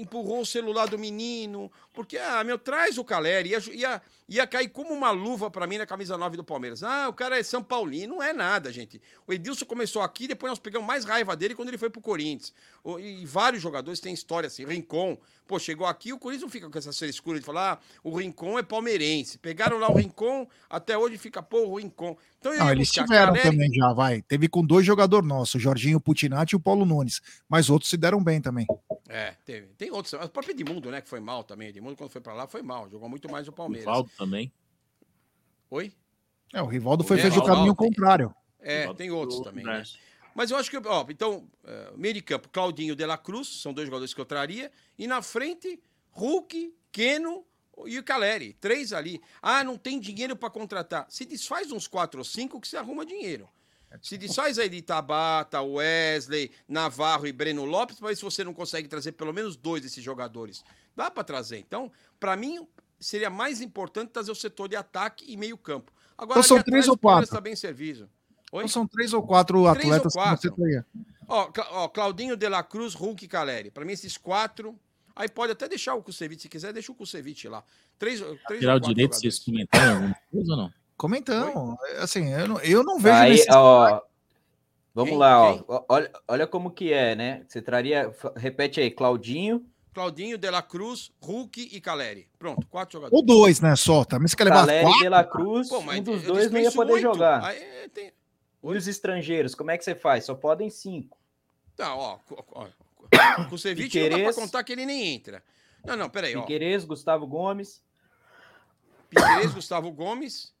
empurrou o celular do menino, porque, ah, meu, traz o Caleri. Ia, ia, ia cair como uma luva pra mim na camisa 9 do Palmeiras. Ah, o cara é São Paulino. Não é nada, gente. O Edilson começou aqui, depois nós pegamos mais raiva dele quando ele foi pro Corinthians. E vários jogadores têm história assim. Rincon, pô, chegou aqui, o Corinthians não fica com essa frescura de falar, ah, o Rincon é palmeirense. Pegaram lá o Rincon, até hoje fica, pô, o Rincon. Então Não, ia eles tiveram Caleri, também já, vai. Teve com dois jogadores nossos, o Jorginho Putinati e o Paulo Nunes. Mas outros se deram bem também. É, teve. Tem outros. O próprio Edmundo, né? Que foi mal também. Edmundo, quando foi pra lá, foi mal. Jogou muito mais o Palmeiras. Rivaldo também. Oi? É, o Rivaldo foi, É, fez o caminho tem- contrário. É, Rivaldo tem outros também. Né? Mas eu acho que, ó, então, é, meio de campo, Claudinho de la Cruz, são dois jogadores que eu traria. E na frente, Hulk, Keno e o Caleri. Três ali. Ah, não tem dinheiro pra contratar. Se desfaz uns quatro ou cinco que você arruma dinheiro. Se desfaz aí de Tabata, Wesley, Navarro e Breno Lopes, para ver se você não consegue trazer pelo menos dois desses jogadores. Dá pra trazer. Então, pra mim, seria mais importante trazer o setor de ataque e meio campo. Agora, Então são três atrás, ou quatro? tá bem servido. Oi? Então são três ou quatro Três ou atletas que quatro. você traria. Ó, ó, Claudinho de la Cruz, Hulk e Caleri. Pra mim, esses quatro. Aí pode até deixar o Kusevich, se quiser, deixa o Kusevich lá. Três, três Tirar ou o direito vocês comentarem alguma coisa ou não? Comentando. Assim, eu não, eu não vejo Aí, ó, vamos Quem? lá, Quem? ó. Olha, olha como que é, né? Você traria. Repete aí, Claudinho, Claudinho, De La Cruz, Hulk e Caleri. Pronto, quatro Ou jogadores. dois, né? Só. Também você quer levar Caleri quatro? de la Cruz. Pô, mas um dos dois não ia poder oito. jogar. Aí, é, tem- E os estrangeiros, como é que você faz? Só podem cinco. Tá, ó. ó, ó, ó. [COUGHS] Kusevich não dá pra contar que ele nem entra. Não, não, peraí, ó. Figueiredo, Gustavo Gomes. Piquerez, [COUGHS] Gustavo Gomes.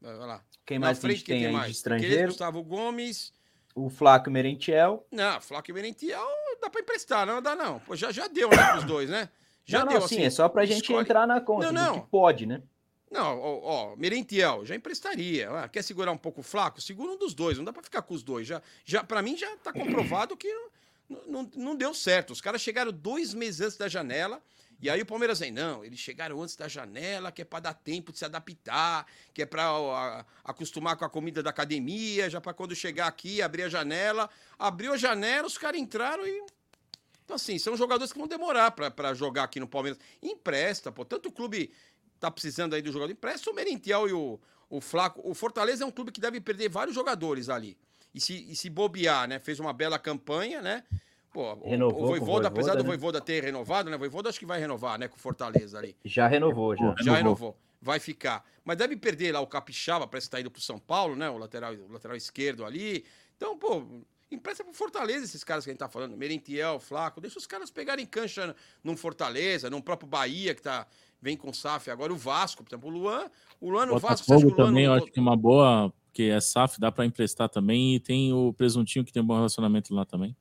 Vai lá. Quem mais que a frente, gente quem tem aí de mais? estrangeiro? Gustavo Gomes. O Flávio Merentiel. Não, Flávio Merentiel dá pra emprestar, não dá não. Pô, já, já deu, né, pros dois, né? Já não, deu, não, sim, assim, é só pra gente escolhe- entrar na conta Não, não. que pode, né? Não, ó, ó, Merentiel, já emprestaria. Ah, quer segurar um pouco o Flaco? Segura um dos dois, não dá pra ficar com os dois. Já, já, para mim já tá comprovado que não, não, não deu certo. Os caras chegaram dois meses antes da janela, e aí o Palmeiras vem, não, eles chegaram antes da janela, que é pra dar tempo de se adaptar, que é pra ó, a- acostumar com a comida da academia, já pra quando chegar aqui, abrir a janela. Abriu a janela, os caras entraram e então, assim, são jogadores que vão demorar pra jogar aqui no Palmeiras. Empresta, pô. Tanto o clube tá precisando aí do jogador. Empresta o Merentiel e o, o Flaco. O Fortaleza é um clube que deve perder vários jogadores ali. E se, e se bobear, né? Fez uma bela campanha, né? Pô, o, Renovou o com o Voivoda, apesar do né? Voivoda ter renovado, né? O Voivoda acho que vai renovar, né? Com o Fortaleza ali. Já renovou, já. Já renovou. Vai ficar. Mas deve perder lá o Capixaba, parece que tá indo pro São Paulo, né? O lateral, o lateral esquerdo ali. Então, pô, empresta pro Fortaleza esses caras que a gente tá falando. Merentiel, Flaco. Deixa os caras pegarem cancha num Fortaleza, num próprio Bahia, que tá, vem com SAF agora. O Vasco, por exemplo, o Luan. O Luan no Vasco, você acha que Botafogo o Luan também, não- eu acho que é uma boa, porque é SAF, dá pra emprestar também, e tem o Presuntinho que tem um bom relacionamento lá também.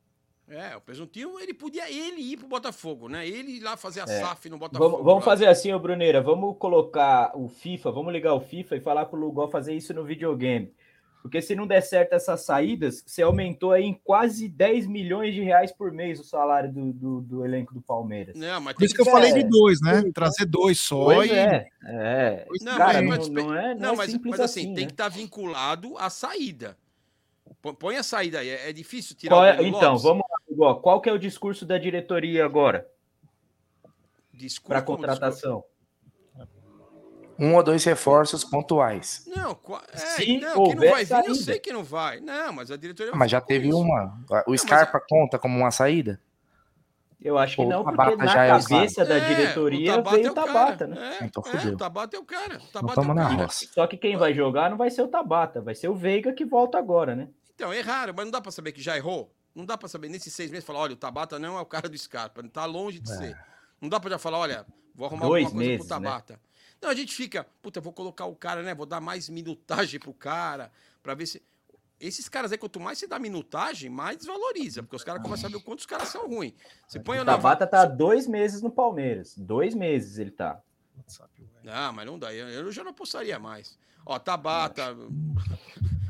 É, o Presuntinho, ele podia ele ir pro Botafogo, né? Ele ir lá fazer a É. SAF no Botafogo. Vamos, vamos fazer assim, ô Bruneira. Vamos colocar o FIFA, vamos ligar o FIFA e falar pro Lugol fazer isso no videogame. Porque se não der certo essas saídas, você aumentou aí em quase 10 milhões de reais por mês o salário do, do, do elenco do Palmeiras. Não, mas Por isso que eu falei de dois, né? Trazer dois só Pois e. é, é. Não, Cara, mas, não, não é, não, é mas, simples mas assim, assim, tem né? que estar vinculado à saída. Põe- a saída aí. É é difícil tirar Qual o é- então, Lopes? vamos Lugol. Qual que é o discurso da diretoria agora Discurso, para contratação? Um ou dois reforços pontuais. Não, é, Se não, que não vai vir, eu sei que não vai. Não, mas a diretoria vai Mas já teve isso. uma. O Scarpa conta como uma saída? Eu acho que não, porque Tabata na já é cabeça da É, diretoria o Tabata veio é o o cara. Tabata, né? É, Então é, fudeu. o Tabata é o cara. O Não Tabata é tamo o na cara. roça. Só que quem vai jogar não vai ser o Tabata, vai ser o Veiga que volta agora, né? Então, erraram, mas não dá pra saber que já errou. Não dá pra saber nesses seis meses falar, olha, o Tabata não é o cara do Scarpa, tá longe de É. ser. Não dá pra já falar, olha, vou arrumar Dois alguma coisa meses, pro né? Tabata. Não, a gente fica, puta, vou colocar o cara, né? Vou dar mais minutagem pro cara, pra ver se. Esses caras aí, quanto mais você dá minutagem, mais desvaloriza, porque os caras começam a ver o quanto os caras são ruins. Você põe O. Tabata tá dois meses no Palmeiras. Dois meses ele tá. Não, mas não dá. Eu, eu já não apostaria mais. Ó, Tabata,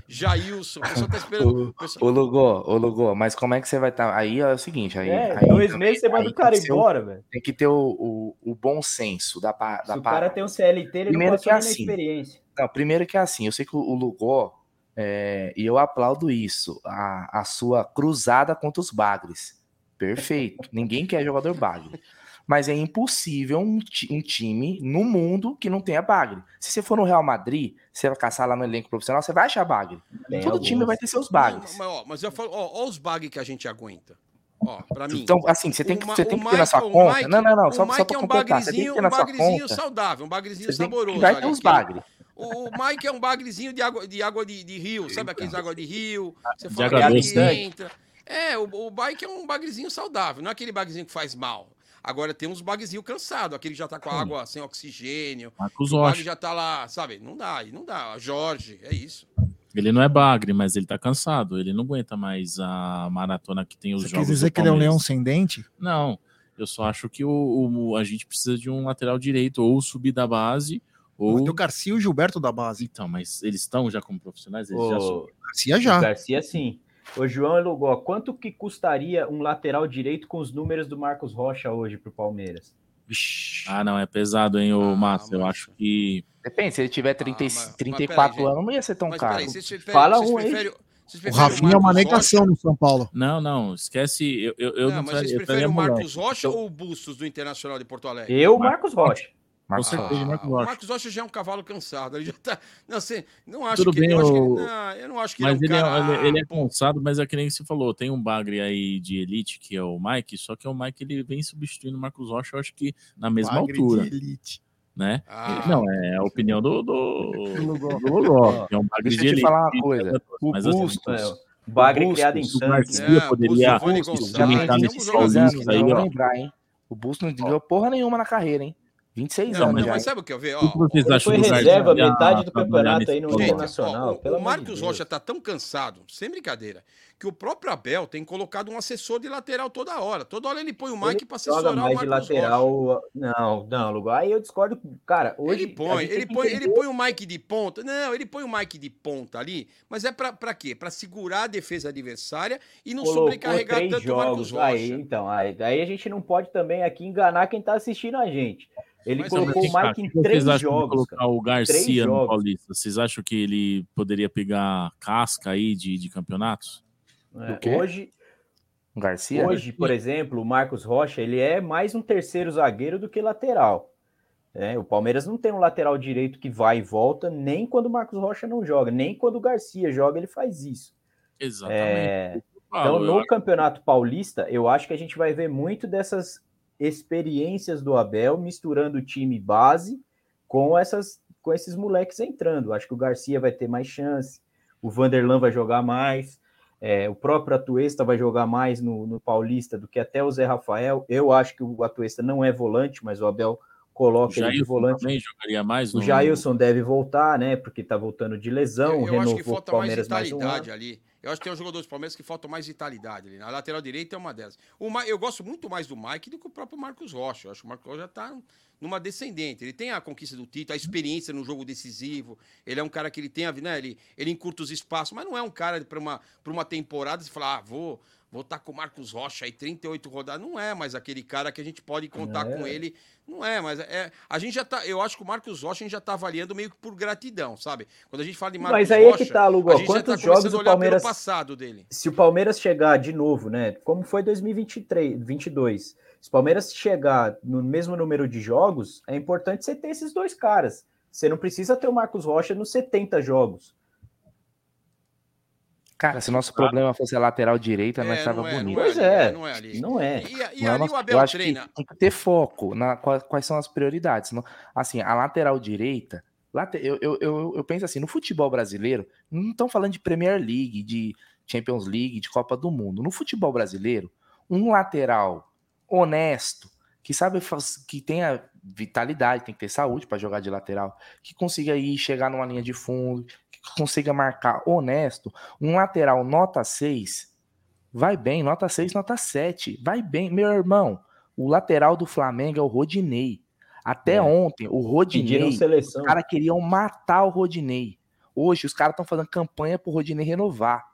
Jailson, o pessoal tá esperando. O pessoal- ô Lugô, ô Lugô, mas como é que você vai estar? Aí é o seguinte, aí. É, aí dois meses você manda o cara embora, velho. Tem que ter o, o, o bom senso da, da Se o cara tem um CLT, ele Primeiro não que é assim. na experiência. Não, primeiro que é assim, eu sei que o, o Lugó, é, e eu aplaudo isso, a, a sua cruzada contra os bagres. Perfeito. Ninguém quer jogador bagre. Mas é impossível um, um time no mundo que não tenha bagre. Se você for no Real Madrid, você vai caçar lá no elenco profissional, você vai achar bagre. Tem Todo time alguns. vai ter seus bagres. mas, ó, mas eu falo, ó, ó os bugs que a gente aguenta. Ó, pra mim. Então, assim, você tem que, você tem que ter na sua conta. Mike- não, não, não, o só, só Mike pra é um completar. Você tem que ter um na sua bagrezinho conta. saudável, um bagrezinho Você saboroso. vai ter os aquele- bagres. O Mike é um bagrezinho de água de, água de, de rio, sabe aqueles água de rio? Você De fala água que ali doce. entra. É, o, o bike é um bagrezinho saudável, não é aquele bagrezinho que faz mal. Agora tem uns bagrezinhos cansados, aquele que já tá com a água sem oxigênio. Marcos o bag Rocha. já tá lá, sabe? Não dá, não dá. Jorge, é isso. Ele não é bagre, mas ele tá cansado. Ele não aguenta mais a maratona que tem os Você jogos. quer dizer que ele é um leão sem dente? Não, eu só acho que o, o- a gente precisa de um lateral direito, ou subir da base, ou. O Garcia e o Gilberto da base. Então, mas eles estão já como profissionais? Eles já Ô, subiram. Garcia já. O Garcia, sim. Ô, João e Lugó, quanto que custaria um lateral direito com os números do Marcos Rocha hoje pro Palmeiras? Ah, não, é pesado, hein, ô Márcio? Eu acho que. Depende, se ele tiver 30, e- Ah, mas 34 peraí, anos, não ia ser tão Mas caro. preferem, Fala um aí. O Rafinha é uma negação Rocha? no São Paulo. Não, não, esquece. Eu, eu, eu Não, não, mas vocês eu preferem o. Marcos Rocha ou o Bustos do Internacional de Porto Alegre? Eu, Marcos Rocha. Marcos Rocha. Marcos o Rocha. Marcos Rocha já é um cavalo cansado. Ele já tá. Não, sei, não acho Tudo que bem, eu, acho que o- ele, não, eu não acho que Mas ele ele é um é, cara. ele, ele é ah, pô, cansado, mas é que nem você falou. Tem um bagre aí de elite, que é o Mike, só que o Mike ele vem substituindo o Marcos Rocha, eu acho que na mesma Bagre altura. de elite. Né? Ah. Não, é a opinião do, do, do [LAUGHS] É um bagre Deixa de eu te elite. falar uma coisa. O Mas assim, Bustos, É, o Bagre Bustos, criado em É, poderia Bustos, Rony Bustos, Gonçalves, já tem entrar tem nesses alguns anos, jogadores paulistas que aí, não ó. vou lembrar, hein? O Bustos não ganhou porra nenhuma na carreira, hein? 26 Não, anos não, já. mas sabe o que eu vi? Ó, O que vocês acham foi reserva metade do campeonato aí no momento? Internacional. Ó, pelo o, o amor de Marcos Deus. Rocha tá tão cansado, sem brincadeira, que o próprio Abel tem colocado um assessor de lateral toda hora. Toda hora ele põe o Mike para joga assessorar o mais de Marcos Rocha. lateral. Não, não, Lugar. Aí eu discordo. Cara, hoje. Ele põe, ele põe, ele entender- põe o Mike de ponta. Não, ele põe o Mike de ponta ali, mas é pra pra quê? Pra segurar a defesa adversária e não colocou sobrecarregar três tanto o Marcos jogos. Rocha. Aí, então, aí, aí a gente não pode também aqui enganar quem tá assistindo a gente. Ele Mas, colocou o Mike o em três vocês acham de jogos. colocar o Garcia no jogos. Paulista? Vocês acham que ele poderia pegar casca aí de, de campeonatos? É, Do quê? hoje, Garcia? hoje, por exemplo, o Marcos Rocha, ele é mais um terceiro zagueiro do que lateral. É, o Palmeiras não tem um lateral direito que vai e volta, nem quando o Marcos Rocha não joga, nem quando o Garcia joga, ele faz isso. Exatamente. É, então, no Campeonato Paulista, eu acho que a gente vai ver muito dessas experiências do Abel misturando o time base com essas com esses moleques entrando. Acho que o Garcia vai ter mais chance, o Vanderlan vai jogar mais, é, o próprio Atuesta vai jogar mais no, no Paulista do que até o Zé Rafael. Eu acho que o Atuesta não é volante, mas o Abel O coloca ele de volante. também jogaria mais O no... Jailson deve voltar, né? Porque tá voltando de lesão, Eu, eu acho renovou que com o falta mais Palmeiras mais um vitalidade ano. ali. Eu acho que tem uns jogadores do Palmeiras que faltam mais vitalidade ali. Na lateral direita é uma delas. O Ma- eu gosto muito mais do Mike do que o próprio Marcos Rocha. Eu acho que o Marcos Rocha já tá numa descendente. Ele tem a conquista do título, a experiência no jogo decisivo. Ele é um cara que ele tem a, né, ele, ele encurta os espaços, mas não é um cara para uma, uma temporada e falar, ah, vou vou estar com o Marcos Rocha aí 38 rodadas. Não é mais aquele cara que a gente pode contar É. com ele. Não é, mas é, a gente já tá, eu acho que o Marcos Rocha a gente já tá avaliando meio que por gratidão, sabe? Quando a gente fala de Marcos Mas aí é Rocha, que tá, Lugo. Quantos tá jogos o Palmeiras. passado dele. Se o Palmeiras chegar de novo, né? Como foi 2023, 22. Se o Palmeiras chegar no mesmo número de jogos, é importante você ter esses dois caras. Você não precisa ter o Marcos Rocha nos 70 jogos. Cara, se o nosso problema fosse a lateral direita, nós É, estava não é, bonito. não Pois é, não é ali. não é. E, e Não é ali nosso- o Abel eu acho treina. que tem que ter foco na quais, são as prioridades. Assim, a lateral direita, eu, eu, eu, eu penso assim, no futebol brasileiro, não estão falando de Premier League, de Champions League, de Copa do Mundo. No futebol brasileiro, um lateral honesto, que sabe que tenha vitalidade, tem que ter saúde para jogar de lateral, que consiga ir chegar numa linha de fundo, consiga marcar honesto, um lateral nota 6, vai bem, nota 6, nota 7, vai bem, meu irmão. O lateral do Flamengo é o Rodinei. Até É. ontem, o Rodinei, os caras queriam matar o Rodinei. Hoje, os caras estão fazendo campanha pro Rodinei renovar.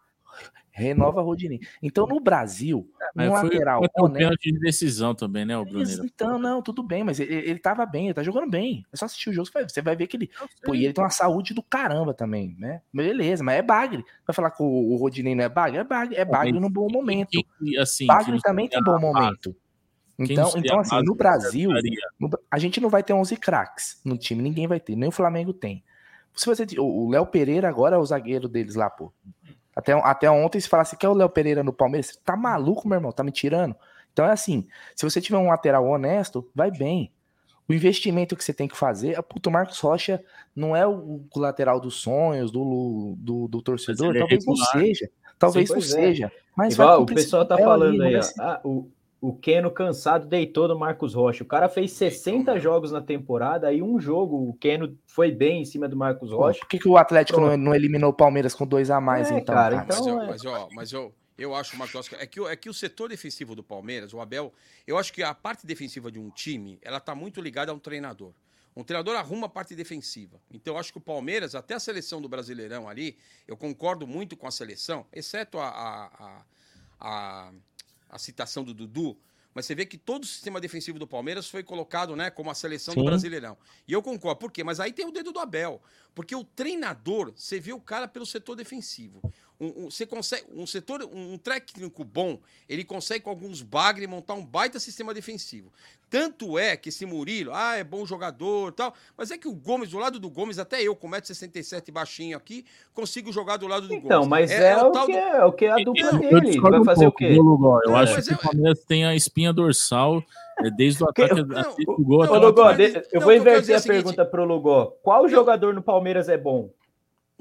Renova Rodinei. Então, no Brasil, Mas um foi, lateral foi um pênalti de decisão também, né, o Bruneiro? Então, não, tudo bem, mas ele, ele tava bem, ele tá jogando bem. É só assistir o jogo, você vai, ver que ele. Pô, e ele tem uma saúde do caramba também, né? Beleza, mas é bagre. Vai falar que o, o Rodinei não é bagre? É bagre, é bagre num bom momento. Quem, assim, Bagre também tem bom momento. Então, então assim, no Brasil, a gente não vai ter 11 craques no time, ninguém vai ter, nem o Flamengo tem. Se você, o Léo Pereira agora é o zagueiro deles lá, pô. Até, até ontem se falasse que é o Léo Pereira no Palmeiras, você tá maluco, meu irmão, tá me tirando. Então é assim, se você tiver um lateral honesto, vai bem. O investimento que você tem que fazer, ah, puto, o Marcos Rocha não é o, o lateral dos sonhos, do, do, do torcedor, é talvez não regular. seja, talvez Sim, não é. seja. Mas Igual vai o pessoal tá ali, falando não aí, ó. Ah, o, o Keno cansado deitou do Marcos Rocha. O cara fez 60 jogos na temporada, aí um jogo o Keno foi bem em cima do Marcos Pô, Rocha. Por que, que o Atlético não, não eliminou o Palmeiras com dois a mais, É, então, cara, cara? então- Mas, eu, é. mas, ó, mas eu, eu acho, é que, o- é que o setor defensivo do Palmeiras, o Abel, eu acho que a parte defensiva de um time, ela tá muito ligada a um treinador. Um treinador arruma a parte defensiva. Então, eu acho que o Palmeiras, até a seleção do Brasileirão ali, eu concordo muito com a seleção, exceto a, a, a, a, a citação do Dudu, mas você vê que todo o sistema defensivo do Palmeiras foi colocado né, como a seleção do Sim. Brasileirão. E eu concordo. Por quê? Mas aí tem o dedo do Abel. Porque o treinador, você vê o cara pelo setor defensivo. Um, um- você consegue, um setor, um técnico bom, ele consegue com alguns bagres montar um baita sistema defensivo. Tanto é que esse Murilo, ah, é bom jogador tal, mas é que o Gomes, do lado do Gomes, até eu, com 1,67m baixinho aqui, consigo jogar do lado do Então, Gomes. mas é, o, tal que, do- é o que é a dupla Não, dele. discordo Vai um fazer pouco, o quê? Lugol? Eu Não, acho que eu- o Palmeiras tem a espinha dorsal é, desde o Que- ataque não, assiste o- o gol não, até o Lugó, eu Não, vou o eu inverter é a o seguinte- pergunta pro Lugó. Qual jogador no Palmeiras é bom?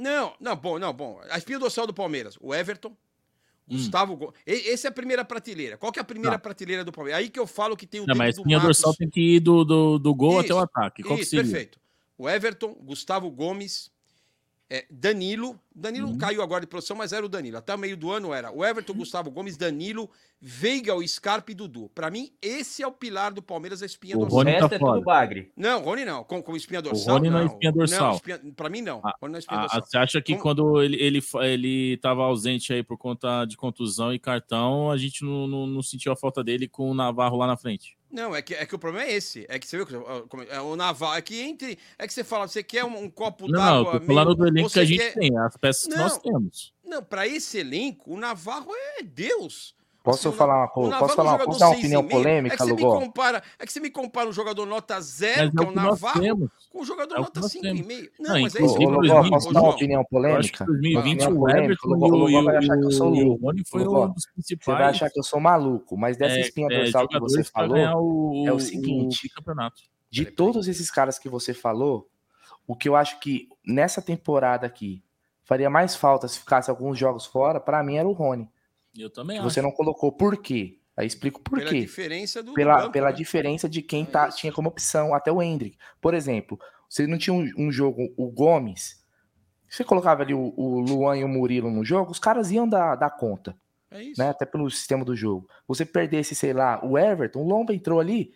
Não, não, bom, não, bom. A espinha dorsal do Palmeiras, o Everton, Gustavo Gomes. Essa é a primeira prateleira. Qual que é a primeira Tá. prateleira do Palmeiras? Aí que eu falo que tem o Não, mas a dedo do espinha dorsal tem que ir do, do, do gol até o Isso, ataque. Qual que Isso, perfeito. O Everton, Gustavo Gomes, é, Danilo. Danilo Uhum. caiu agora de produção, mas era o Danilo. Até o meio do ano era o Everton, Gustavo Gomes, Danilo, Veiga, o Scarpa e Dudu. Pra mim, esse é o pilar do Palmeiras, a espinha O dorsal. Rony tá resto é tudo fora. bagre. Não, Rony não. Com, com espinha dorsal. Rony não é não. espinha dorsal. Pra mim, não. Ah, Rony não é espinha Ah, dorsal. você acha que Como- quando ele, ele, ele tava ausente aí por conta de contusão e cartão, a gente não, não, não sentiu a falta dele com o Navarro lá na frente? Não, é que, é que o problema é esse. É que você viu é- o Naval. É que entre. É que você fala, você quer um, um copo Não, não, d'água. eu tô falando do elenco que a gente quer- tem, as peças que nós Não. temos. Não, pra esse elenco, o Navarro é Deus. Posso Assim, falar uma coisa? Posso falar, jogador posso dar uma seis opinião polêmica, é que você me Lugol? compara, É que você me compara um jogador nota zero, é que o é o Navarro, com um jogador É nota nós 5,5. temos. Não, Não, mas é isso ô, eu Lugol, posso dar uma opinião Eu acho que polêmica? 2020 Opinião o Everton e o, Lugol vai achar que eu sou o louco. Rony foi um dos Você vai principais achar que eu sou maluco, mas dessa é, espinha é, dorsal que você para falou, é o seguinte, de todos esses caras que você falou, o que eu acho que nessa temporada aqui faria mais falta se ficasse alguns jogos fora, pra mim era o Rony. Eu também acho. você não colocou. Por quê? Aí explico por Pela quê. diferença do, Pela, banco, pela né? diferença de quem tá, tinha como opção, até o Hendrick. Por exemplo, você não tinha um, um jogo, o Gomes, você colocava ali o, o Luan e o Murilo no jogo, os caras iam dar, dar conta. É isso. Né? Até pelo sistema do jogo. Você perdesse, sei lá, o Everton, o Lomba entrou ali,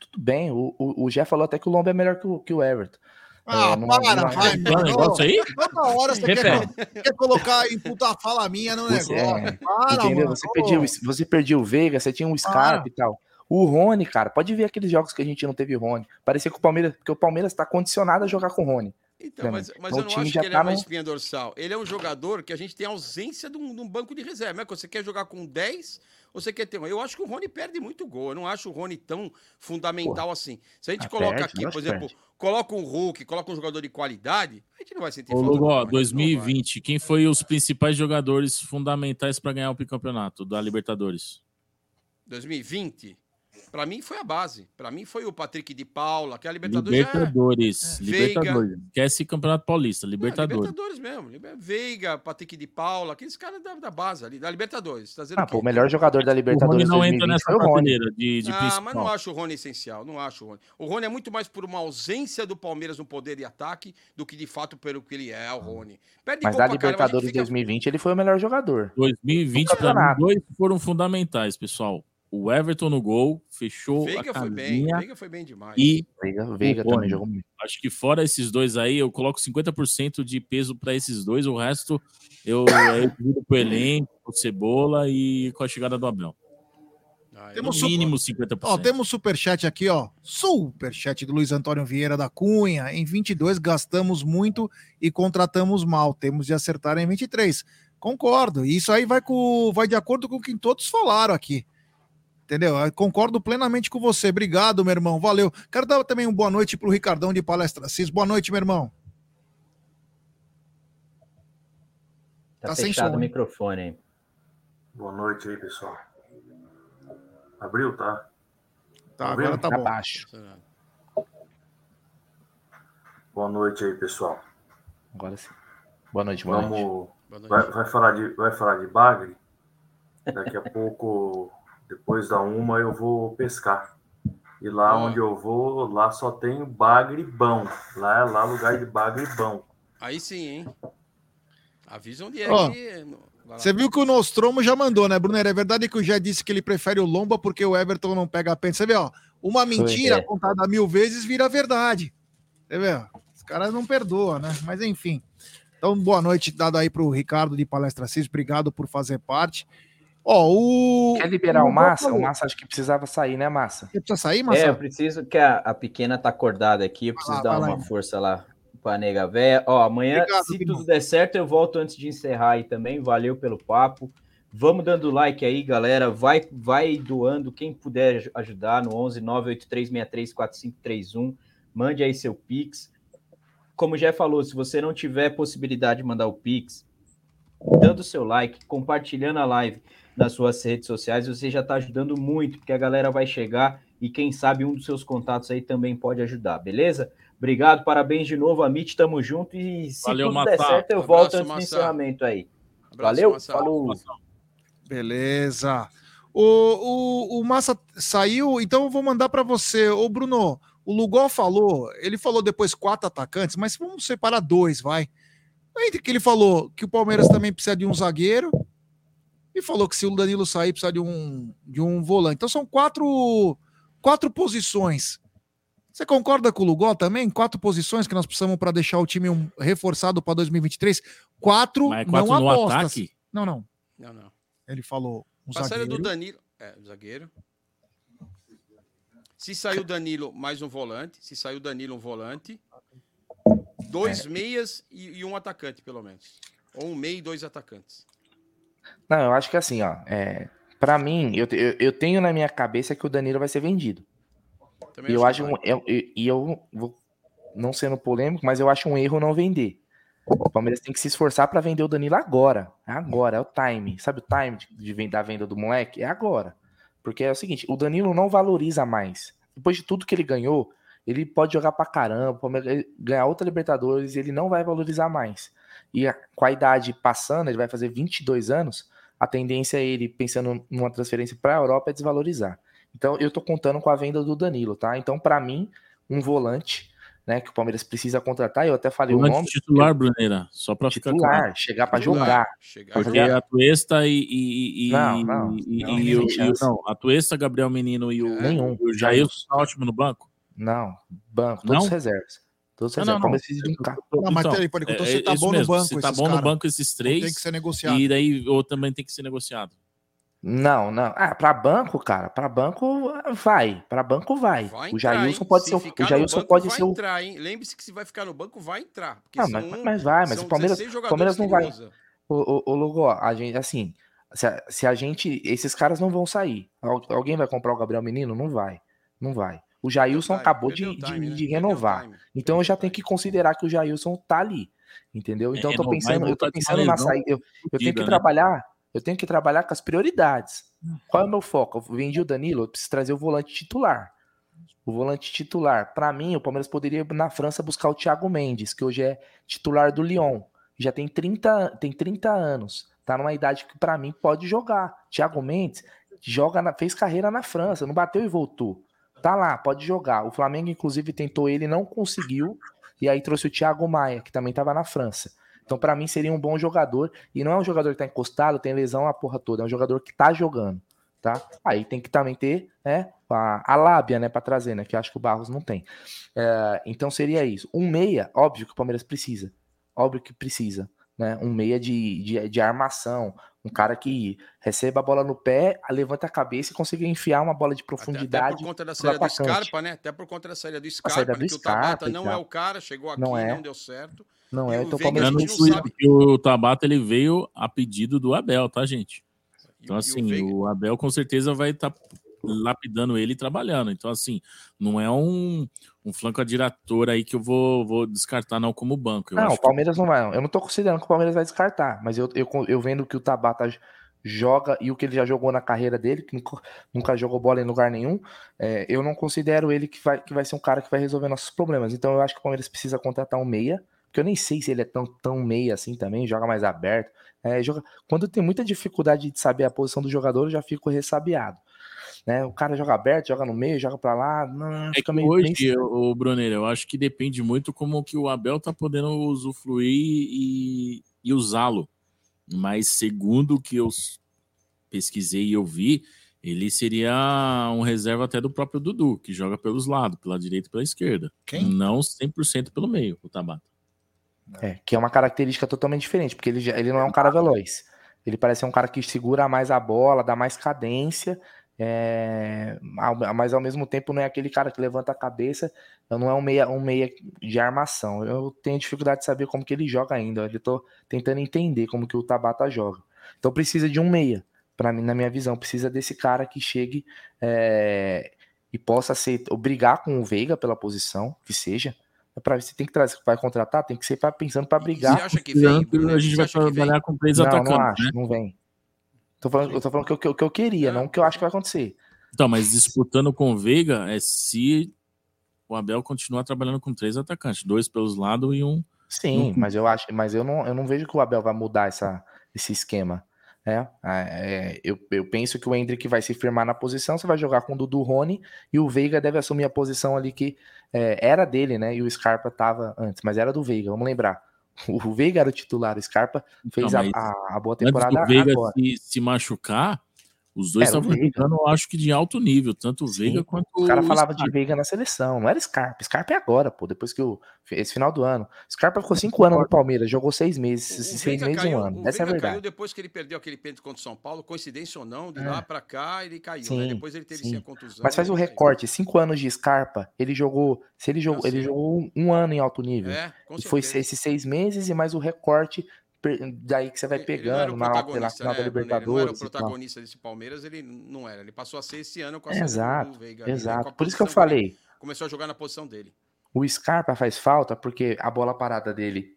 tudo bem. O, o, o Jeff falou até que o Lomba é melhor que o, que o Everton. Ah, É, numa- para, numa- vai, um negócio aí? Toda hora você quer, quer colocar em puta fala minha no Você, negócio. é, Para, entendeu? mano. Você perdia, o- você perdia o Veiga, você tinha um Scarpa e tal. O Rony, cara, pode ver aqueles jogos que a gente não teve o Rony. Parecia que o Palmeiras, porque o Palmeiras tá condicionado a jogar com o Rony. Então, mas, mas Então eu não acho que ele tá é uma no- espinha dorsal. Ele é um jogador que a gente tem ausência de um, de um banco de reserva. É que você quer jogar com 10 ou você quer ter um? Eu acho que o Rony perde muito gol. Eu não acho o Rony tão fundamental assim. Se a gente Ah, coloca perde, aqui, por exemplo, coloca um Hulk, coloca um jogador de qualidade, a gente não vai sentir Ô, falta ó, Rony. 2020, quem foi os principais jogadores fundamentais para ganhar o bicampeonato da Libertadores? 2020, pra mim foi a base. Pra mim foi o Patrick de Paula, que a Libertadores já é- Libertadores. É. Libertadores. Esquece Campeonato Paulista, Não, Libertadores. Libertadores mesmo. Veiga, Patrick de Paula, aqueles caras da, da base ali, da Libertadores. Tá dizendo Ah, pô, o melhor jogador da O Rony Libertadores não entra 2020 nessa prateleira de, de ah, principal. mas não acho o Rony essencial, não acho o Rony. O Rony é muito mais por uma ausência do Palmeiras no poder de ataque do que de fato pelo que ele é, o Rony. Perde Mas da Libertadores fica- 2020 ele foi o melhor jogador. 2020, No para mim, dois foram fundamentais, pessoal. O Everton no gol, fechou Veiga a foi bem, casinha. Veiga foi bem demais. E Veiga, o Veiga também jogou muito. Acho que fora esses dois aí, eu coloco 50% de peso para esses dois. O resto eu, divido pro elenco, com o Cebola e com a chegada do Abel. Ah, Temos No mínimo 50%. Ó, temos superchat aqui, ó. Superchat do Luiz Antônio Vieira da Cunha. Em 22 gastamos muito e contratamos mal. Temos de acertar em 23. Concordo. E Isso aí vai, com, vai de acordo com o que todos falaram aqui. Entendeu? Eu concordo plenamente com você. Obrigado, meu irmão. Valeu. Quero dar também uma boa noite pro Ricardão de Palestra Cis. Boa noite, meu irmão. Tá, Tá sem fechado som, o microfone aí. Boa noite aí, pessoal. Abriu, tá? Tá, Abriu? agora tá bom. Abaixo. Boa noite aí, pessoal. Agora sim. Boa noite, boa. Vamos. Noite. Vai, vai falar de, vai falar de bagre. Daqui a [LAUGHS] pouco, depois da uma, eu vou pescar. E lá Ah. onde eu vou, lá só tem bagre bom. Lá é lá lugar de bagre bom. Aí sim, hein? Avisa onde é Ó, que... Você viu que o Nostromo já mandou, né, Brunner? É verdade que o já disse que ele prefere o Lomba porque o Everton não pega a pena. Você vê, ó, uma mentira é. contada mil vezes vira verdade. Você vê, ó, os caras não perdoam, né? Mas enfim. Então, boa noite dada aí pro Ricardo de Palestra Cis. Obrigado por fazer parte. Ó, o. Quer liberar o Lugol Massa? falou. O Massa acho que precisava sair, né, Massa? Você precisa sair, É, eu Marcelo? preciso que a, a pequena tá acordada aqui, eu preciso lá, dar lá, uma irmão. força lá pra nega véia. Ó, amanhã, Obrigado, se tudo der certo, eu volto antes de encerrar aí também. Valeu pelo papo. Vamos dando like aí, galera. Vai vai doando quem puder aj- ajudar no 11 98363 4531. Mande aí seu pix. Como já falou, se você não tiver possibilidade de mandar o pix, dando seu like, compartilhando a live nas suas redes sociais, você já está ajudando muito, porque a galera vai chegar e quem sabe um dos seus contatos aí também pode ajudar, beleza? Obrigado, parabéns de novo, Amit, tamo junto e se Valeu, tudo der certo eu Abraço, volto antes do Massá. encerramento aí. Abraço, Valeu, Massá. falou. Beleza. O, o, o Massa saiu, então eu vou mandar para você. Ô, Bruno, o Lugol falou, ele falou depois quatro atacantes, mas vamos separar dois, vai. Entre que ele falou que o Palmeiras também precisa de um zagueiro e falou que se o Danilo sair precisa de um, de um volante. Então são quatro, quatro posições. Você concorda com o Lugol também? Quatro posições que nós precisamos para deixar o time um- reforçado para 2023. Quatro, Mas é quatro não no apostas. ataque? Não, não. Não, não. Ele falou um Passaria zagueiro. do Danilo. É, zagueiro. Se saiu o Danilo, mais um volante. Se saiu o Danilo, um volante. Dois meias e, e um atacante, pelo menos. Ou um meio e dois atacantes. Não, eu acho que assim, ó. É, para mim, eu, eu, eu tenho na minha cabeça que o Danilo vai ser vendido. Também E eu acho um, eu, eu- e eu vou não sendo polêmico, mas eu acho um erro não vender. O Palmeiras tem que se esforçar para vender o Danilo agora. É agora, é o time. Sabe o time de, de da venda do moleque? É agora. Porque é o seguinte, o Danilo não valoriza mais. Depois de tudo que ele ganhou, ele pode jogar pra caramba, o ganhar outra Libertadores, ele não vai valorizar mais. E com a idade passando, ele vai fazer 22 anos, a tendência é ele, pensando numa transferência para a Europa, é desvalorizar. Então, eu tô contando com a venda do Danilo, tá? Então, para mim, um volante, né, que o Palmeiras precisa contratar, eu até falei o Volante nome. titular, Bruneira, só para ficar Titular, claro. chegar pra Titular, jogar. chegar Porque jogar. a Tuesta e, e, e, Não, não, e, não, e o, e o- chance. não, a Tuesta, Gabriel Menino e o, Nenhum. e o Jair tá ótimo no banco. Não, banco, todos Não? reservas. Todos Não, reservas. não, O não. Palmeiras precisa de um cara. Não, mas peraí, pô, ele contou se tá bom no banco Se tá esses bom no cara. banco esses três. Tem que ser negociado. E daí ou também tem que ser negociado. Não, não. Ah, pra banco, cara, pra banco vai. Pra banco vai. Vai o Jailson hein? pode Se ser o. O no Jailson banco, pode vai ser o. entrar, hein? Lembre-se que se vai ficar no banco, vai entrar. Ah, são mas, um- mas vai, mas o Palmeiras, 16 o jogadores Palmeiras não vai. O, o, o Lugo, a gente, assim, se a, se a gente. Esses caras não vão sair. Al- Alguém vai comprar o Gabriel Menino? Não vai. Não vai. O Jailson acabou de, time, de- né? de o renovar. Então eu já tenho que considerar que o Jailson tá ali. Entendeu? Então eu tô pensando, eu tô de pensando na saída. Eu, eu tenho que né? trabalhar. Eu tenho que trabalhar com as prioridades. Qual é o meu foco? Eu vendi o Danilo, eu preciso trazer o volante titular. O volante titular. Para mim, o Palmeiras poderia ir na França buscar o Thiago Mendes, que hoje é titular do Lyon. Já tem 30, tem 30 anos. Tá numa idade que para mim pode jogar. Thiago Mendes joga na- fez carreira na França, não bateu e voltou. Tá lá, pode jogar. O Flamengo inclusive tentou ele, não conseguiu. E aí trouxe o Thiago Maia, que também estava na França. Então, para mim, seria um bom jogador. E não é um jogador que tá encostado, tem lesão a porra toda. É um jogador que tá jogando, tá? Aí tem que também ter, né, a, a lábia, né, para trazer, né? Que acho que o Barros não tem. É, então, seria isso. Um meia, óbvio que o Palmeiras precisa. Óbvio que precisa. Né? Um meia de, de, de armação. Um cara que receba a bola no pé, levanta a cabeça e consiga enfiar uma bola de Até profundidade. por conta da saída do. Scarpa, né? Até por conta da saída do A Scarpa, saída né? do que o Tabata e não é o cara, chegou aqui, Não não, é. deu certo. Não E é, então o Palmeiras gente não não sabe. O Tabata ele veio a pedido do Abel, tá, gente? Então, e o assim, o Abel com certeza vai estar lapidando ele e trabalhando. Então, assim, não é um, um flanco adirador aí que eu vou, vou descartar, não, como banco. Eu Não, acho o Palmeiras não vai. não. Eu não tô considerando que o Palmeiras vai descartar, mas eu, eu, eu vendo que o Tabata joga e o que ele já jogou na carreira dele, que nunca, nunca jogou bola em lugar nenhum, é, eu não considero ele que vai, que vai ser um cara que vai resolver nossos problemas. Então eu acho que o Palmeiras precisa contratar um meia, porque eu nem sei se ele é tão, tão meia assim também, joga mais aberto. É, joga... Quando tem muita dificuldade de saber a posição do jogador, eu já fico ressabiado. Né? O cara joga aberto, joga no meio, joga pra lá. Não, É que meio, hoje, meio- o Bruneiro, eu acho que depende muito como que o Abel tá podendo usufruir e, e usá-lo. Mas segundo o que eu pesquisei e ouvi, ele seria um reserva até do próprio Dudu, que joga pelos lados, pela direita e pela esquerda. Quem? Não 100% pelo meio, o Tabata. É, que é uma característica totalmente diferente, porque ele, ele não é um cara veloz. Ele parece ser um cara que segura mais a bola, dá mais cadência, é, mas ao mesmo tempo não é aquele cara que levanta a cabeça, não é um meia, um meia de armação. Eu tenho dificuldade de saber como que ele joga ainda. Eu tô tentando entender como que o Tabata joga. Então precisa de um meia. Para mim, na minha visão, precisa desse cara que chegue é, e possa ser, brigar com o Veiga pela posição, que seja. Para você tem que trazer, vai contratar, tem que ser pra, pensando para brigar. Você acha que vem, Bruno? a gente Você vai acha que vem? trabalhar com três não, atacantes, não acho, né? não vem. Tô falando, eu tô falando que, eu- que, eu- que eu queria, não que eu acho que vai acontecer. Então, mas disputando com o Veiga é se o Abel continuar trabalhando com três atacantes, dois pelos lados e um. Sim, mas eu acho, mas eu não, eu não vejo que o Abel vai mudar essa, esse esquema. É, é, eu, eu penso que o Hendrick vai se firmar na posição, você vai jogar com o Dudu Rony e o Veiga deve assumir a posição ali que é, era dele, né? E o Scarpa tava antes, mas era do Veiga, vamos lembrar. O Veiga era o titular, o Scarpa fez Então, a, a- boa Antes temporada do Veiga agora. se, se machucar, os dois o estavam Veiga. jogando, eu acho que de alto nível, tanto o Veiga Sim, quanto Os caras o falavam de Scarpa. Veiga na seleção, não era Scarpa. Scarpa é agora, pô, depois que o. Esse final do ano. Scarpa ficou cinco anos no Palmeiras, jogou seis meses, O seis Veiga meses e caiu, um ano. o Essa é a Veiga verdade. caiu depois que ele perdeu aquele pênalti contra o São Paulo, coincidência ou não, de É. lá pra cá ele caiu, né? Sim, Depois ele teve sim, contusão. Mas faz o recorte, cinco anos de Scarpa, ele jogou, se ele jogou, ele jogou um, ano em alto nível. É, com e foi esses seis meses e mais o recorte daí que você vai pegando na, pela final da né, Bruno? Ele não era o Libertadores. protagonista desse Palmeiras, ele não era. Ele passou a ser esse ano com a Exato, do Veiga. exato. Por isso que eu falei, Começou a jogar na posição dele. O Scarpa faz falta porque a bola parada dele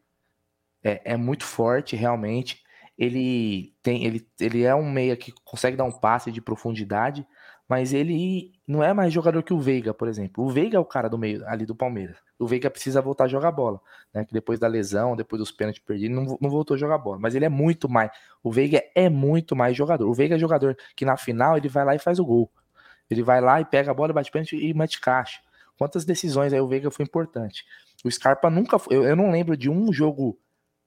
é, é muito forte, realmente. Ele tem, ele, ele é um meia que consegue dar um passe de profundidade, mas ele não é mais jogador que o Veiga, por exemplo. O Veiga é o cara do meio ali do Palmeiras. O Veiga precisa voltar a jogar bola, né? Que depois da lesão, depois dos pênaltis perdidos, não, não voltou a jogar bola. Mas ele é muito mais. O Veiga é muito mais jogador. O Veiga é jogador que na final ele vai lá e faz o gol. Ele vai lá e pega a bola, bate pênalti e mete caixa. Quantas decisões aí o Veiga foi importante. O Scarpa nunca foi. Eu, eu não lembro de um jogo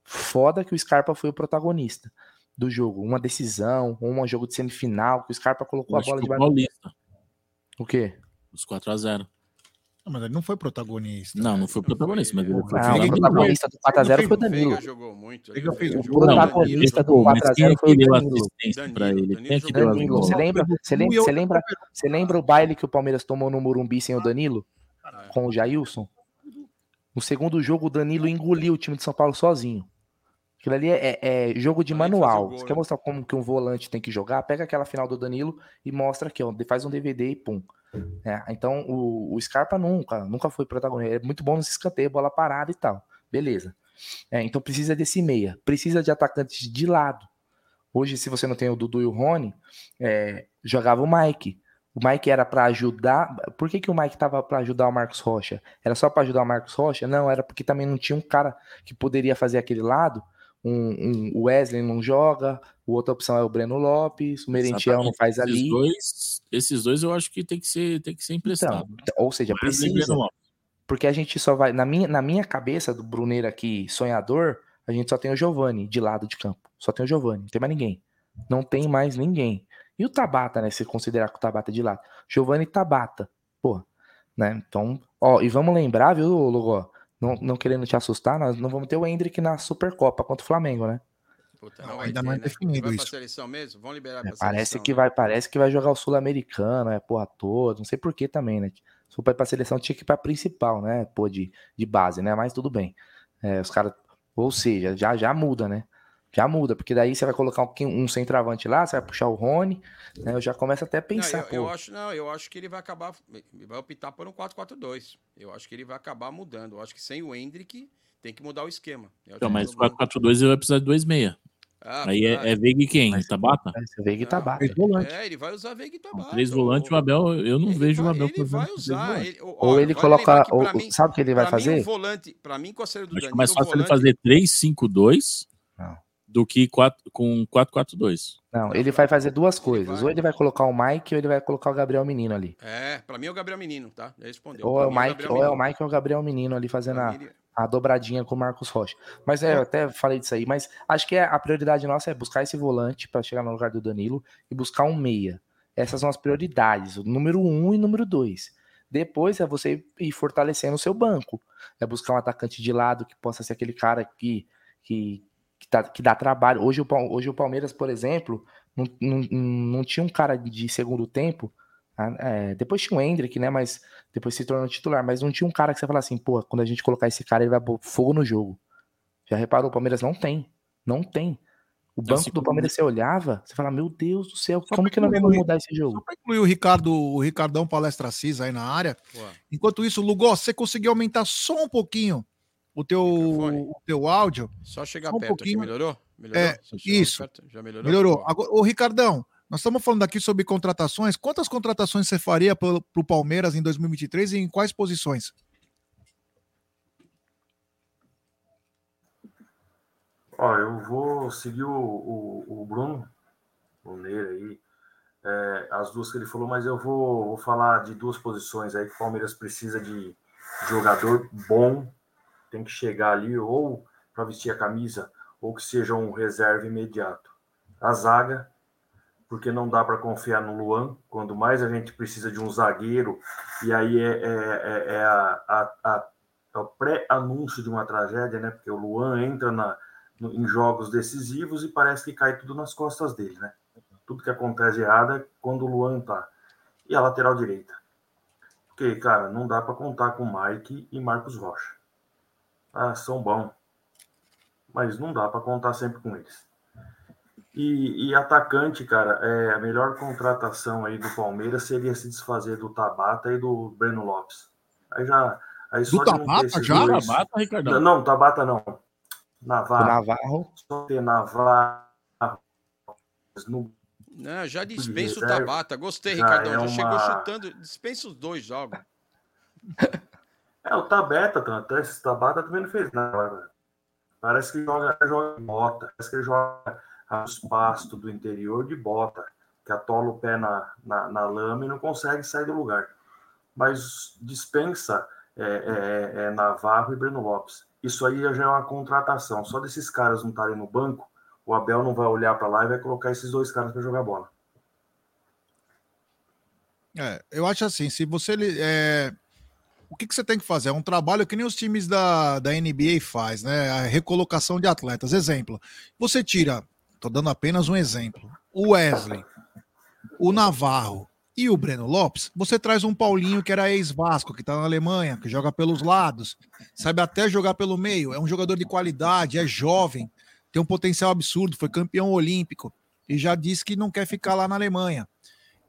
foda que o Scarpa foi o protagonista do jogo. Uma decisão, ou um jogo de semifinal, que o Scarpa colocou a bola debaixo. Paulista, O quê? os 4x0. Não, mas ele não foi protagonista. Não, não foi protagonista, mas ele foi. Não, o protagonista do 4x0 foi o Danilo. Veiga jogou muito. Veiga fez O o protagonista do Pô, mas quem é 4x0 que foi o Danilo. pra ele? Quem é que deu Danilo, você lembra, você lembra, você lembra, você lembra o baile que o Palmeiras tomou no Morumbi sem o Danilo? Com o Jailson? No segundo jogo, o Danilo engoliu o time de São Paulo sozinho. Aquilo ali é, é- jogo de manual. Você quer mostrar como que um volante tem que jogar? Pega aquela final do Danilo e mostra aqui, ó. Faz um DVD e pum. É, então, o, o Scarpa nunca, nunca foi protagonista. É muito bom nesse escanteio, bola parada e tal. Beleza. É, então precisa desse meia. Precisa de atacantes de lado. Hoje, se você não tem o Dudu e o Rony, é, jogava o Mike. O Mike era para ajudar. Por que, que o Mike tava para ajudar o Marcos Rocha? Era só para ajudar o Marcos Rocha? Não, era porque também não tinha um cara que poderia fazer aquele lado. Um, um- o Wesley não joga, a outra opção é o Breno Lopes, o Merentiel não faz Esses ali. Dois, esses dois eu acho que tem que ser, tem que ser emprestado. Então, ou seja, Wesley e precisa. Porque a gente só vai. Na minha, na minha cabeça do Bruneiro aqui, sonhador, a gente só tem o Giovani de lado de campo. Só tem o Giovani, não tem mais ninguém. Não tem mais ninguém. E o Tabata, né? Se considerar que o Tabata é de lado. Giovani Tabata. Pô, né? Então, ó, e vamos lembrar, viu, Lugó? Não, não querendo te assustar, nós não vamos ter o Hendrick na Supercopa contra o Flamengo, né? Puta, Não, vai ainda ter, não é né? definido vai pra isso. seleção mesmo? Vão liberar pra Parece seleção. que vai, parece que vai jogar o Sul-Americano, é porra toda, não sei por que também, né? Se for pra ir pra seleção, tinha que ir pra principal, né? Pô, de, de base, né? Mas tudo bem. É, os caras, ou seja, já, já muda, né? Já muda, porque daí você vai colocar um, um centroavante lá, você vai puxar o Rony, né? Eu já começo até a Não, pensar, eu, eu pô. acho, não, eu acho que ele vai acabar. Ele vai optar por um 4-4-2. Eu acho que ele vai acabar mudando. Eu acho que sem o Hendrick tem que mudar o esquema. Eu Então, que mas jogando- 4-4-2 ele vai precisar de dois meia. Ah, Aí é, verdade. é Veiga e quem? Tabata? Esse Veiga e Tabata. É, ele vai usar Veiga e Tabata. Três volantes, o Abel, eu não vejo o Abel Ele vai usar. Ele, ó, Ou ele coloca. ou- mim- sabe o que ele vai pra mim, fazer? o volante, pra mim, com a saída do Acho Danilo, que é mais o fácil ele volante- fazer 3-5-2 do que 4, com 4-4-2. Não, ele vai fazer duas coisas. Ou ele vai colocar o Mike, ou ele vai colocar o Gabriel Menino ali. É, pra mim é o Gabriel Menino, tá? Já respondeu. Ou Pra é o Mike, Gabriel ou é o. Mike ou o Gabriel Menino ali fazendo a, ele- a dobradinha com o Marcos Rocha. Mas é, eu até falei disso aí, mas acho que é- a prioridade nossa é buscar esse volante para chegar no lugar do Danilo e buscar um meia. Essas são as prioridades, o número um e número dois. Depois é você ir fortalecendo o seu banco. É buscar um atacante de lado que possa ser aquele cara que, que, que, tá- que dá trabalho. Hoje o, hoje o Palmeiras, por exemplo, não, não, não tinha um cara de segundo tempo. ah, é, depois tinha o Hendrick, né? Mas depois se tornou titular. Mas não tinha um cara que você fala assim, pô, quando a gente colocar esse cara, ele vai pôr fogo no jogo. Já reparou? O Palmeiras não tem. Não tem. O banco Assim do Palmeiras você olhava, você fala, meu Deus do céu, Só como que nós vamos mudar esse jogo? Pra incluir o Ricardo, o Ricardão Palestra Cis aí na área. Enquanto isso, Lugó, você conseguiu aumentar só um pouquinho o teu, o teu áudio? Só chegar Só um perto aqui, pouquinho. melhorou? Melhorou? É, isso. perto? Já melhorou? Melhorou. Agora, ô, Ricardão, nós estamos falando aqui sobre contratações. Quantas contratações você faria para o Palmeiras em 2023 e em quais posições? Ó, eu vou seguir o, o, o Bruno Bruneira aí, é, as duas que ele falou, mas eu vou, vou falar de duas posições aí que o Palmeiras precisa de jogador bom, tem que chegar ali ou para vestir a camisa, ou que seja um reserva imediato. A zaga, porque não dá para confiar no Luan, quando mais a gente precisa de um zagueiro, e aí é, é, é, é a, a, a, é o pré-anúncio de uma tragédia, né? Porque o Luan entra na, no, em jogos decisivos e parece que cai tudo nas costas dele, né? Tudo que acontece errado é quando o Luan tá. E a lateral direita. Porque, cara, não dá para contar com Mike e Marcos Rocha. Ah, são bons. Mas não dá para contar sempre com eles. E, e, atacante, cara, é, a melhor contratação aí do Palmeiras seria se desfazer do Tabata e do Breno Lopes. Aí já. Aí Do Tabata já? Dois... Tabata, Ricardão? Não, não, Tabata não. Navarro. Navarro. Só ter Navarro. No... Não, já dispensa o Tabata. Gostei, já Ricardão. é Já chegou uma- chutando. Dispensa os dois jogos. [LAUGHS] É, o Tabata, até esse Tabata também não fez nada. Parece que joga, joga bota. Parece que ele joga os pastos do interior de bota, que atola o pé na, na, na lama e não consegue sair do lugar. Mas dispensa é, é, é Navarro e Breno Lopes. Isso aí já é uma contratação. Só desses caras não estarem no banco, o Abel não vai olhar para lá e vai colocar esses dois caras para jogar bola. É, eu acho assim, se você. É, o que, que você tem que fazer? É um trabalho que nem os times da, da NBA faz, né? A recolocação de atletas. Exemplo, você tira, tô dando apenas um exemplo, o Wesley, o Navarro e o Breno Lopes, você traz um Paulinho que era ex-Vasco, que tá na Alemanha, que joga pelos lados, sabe até jogar pelo meio, é um jogador de qualidade, é jovem, tem um potencial absurdo, foi campeão olímpico e já disse que não quer ficar lá na Alemanha.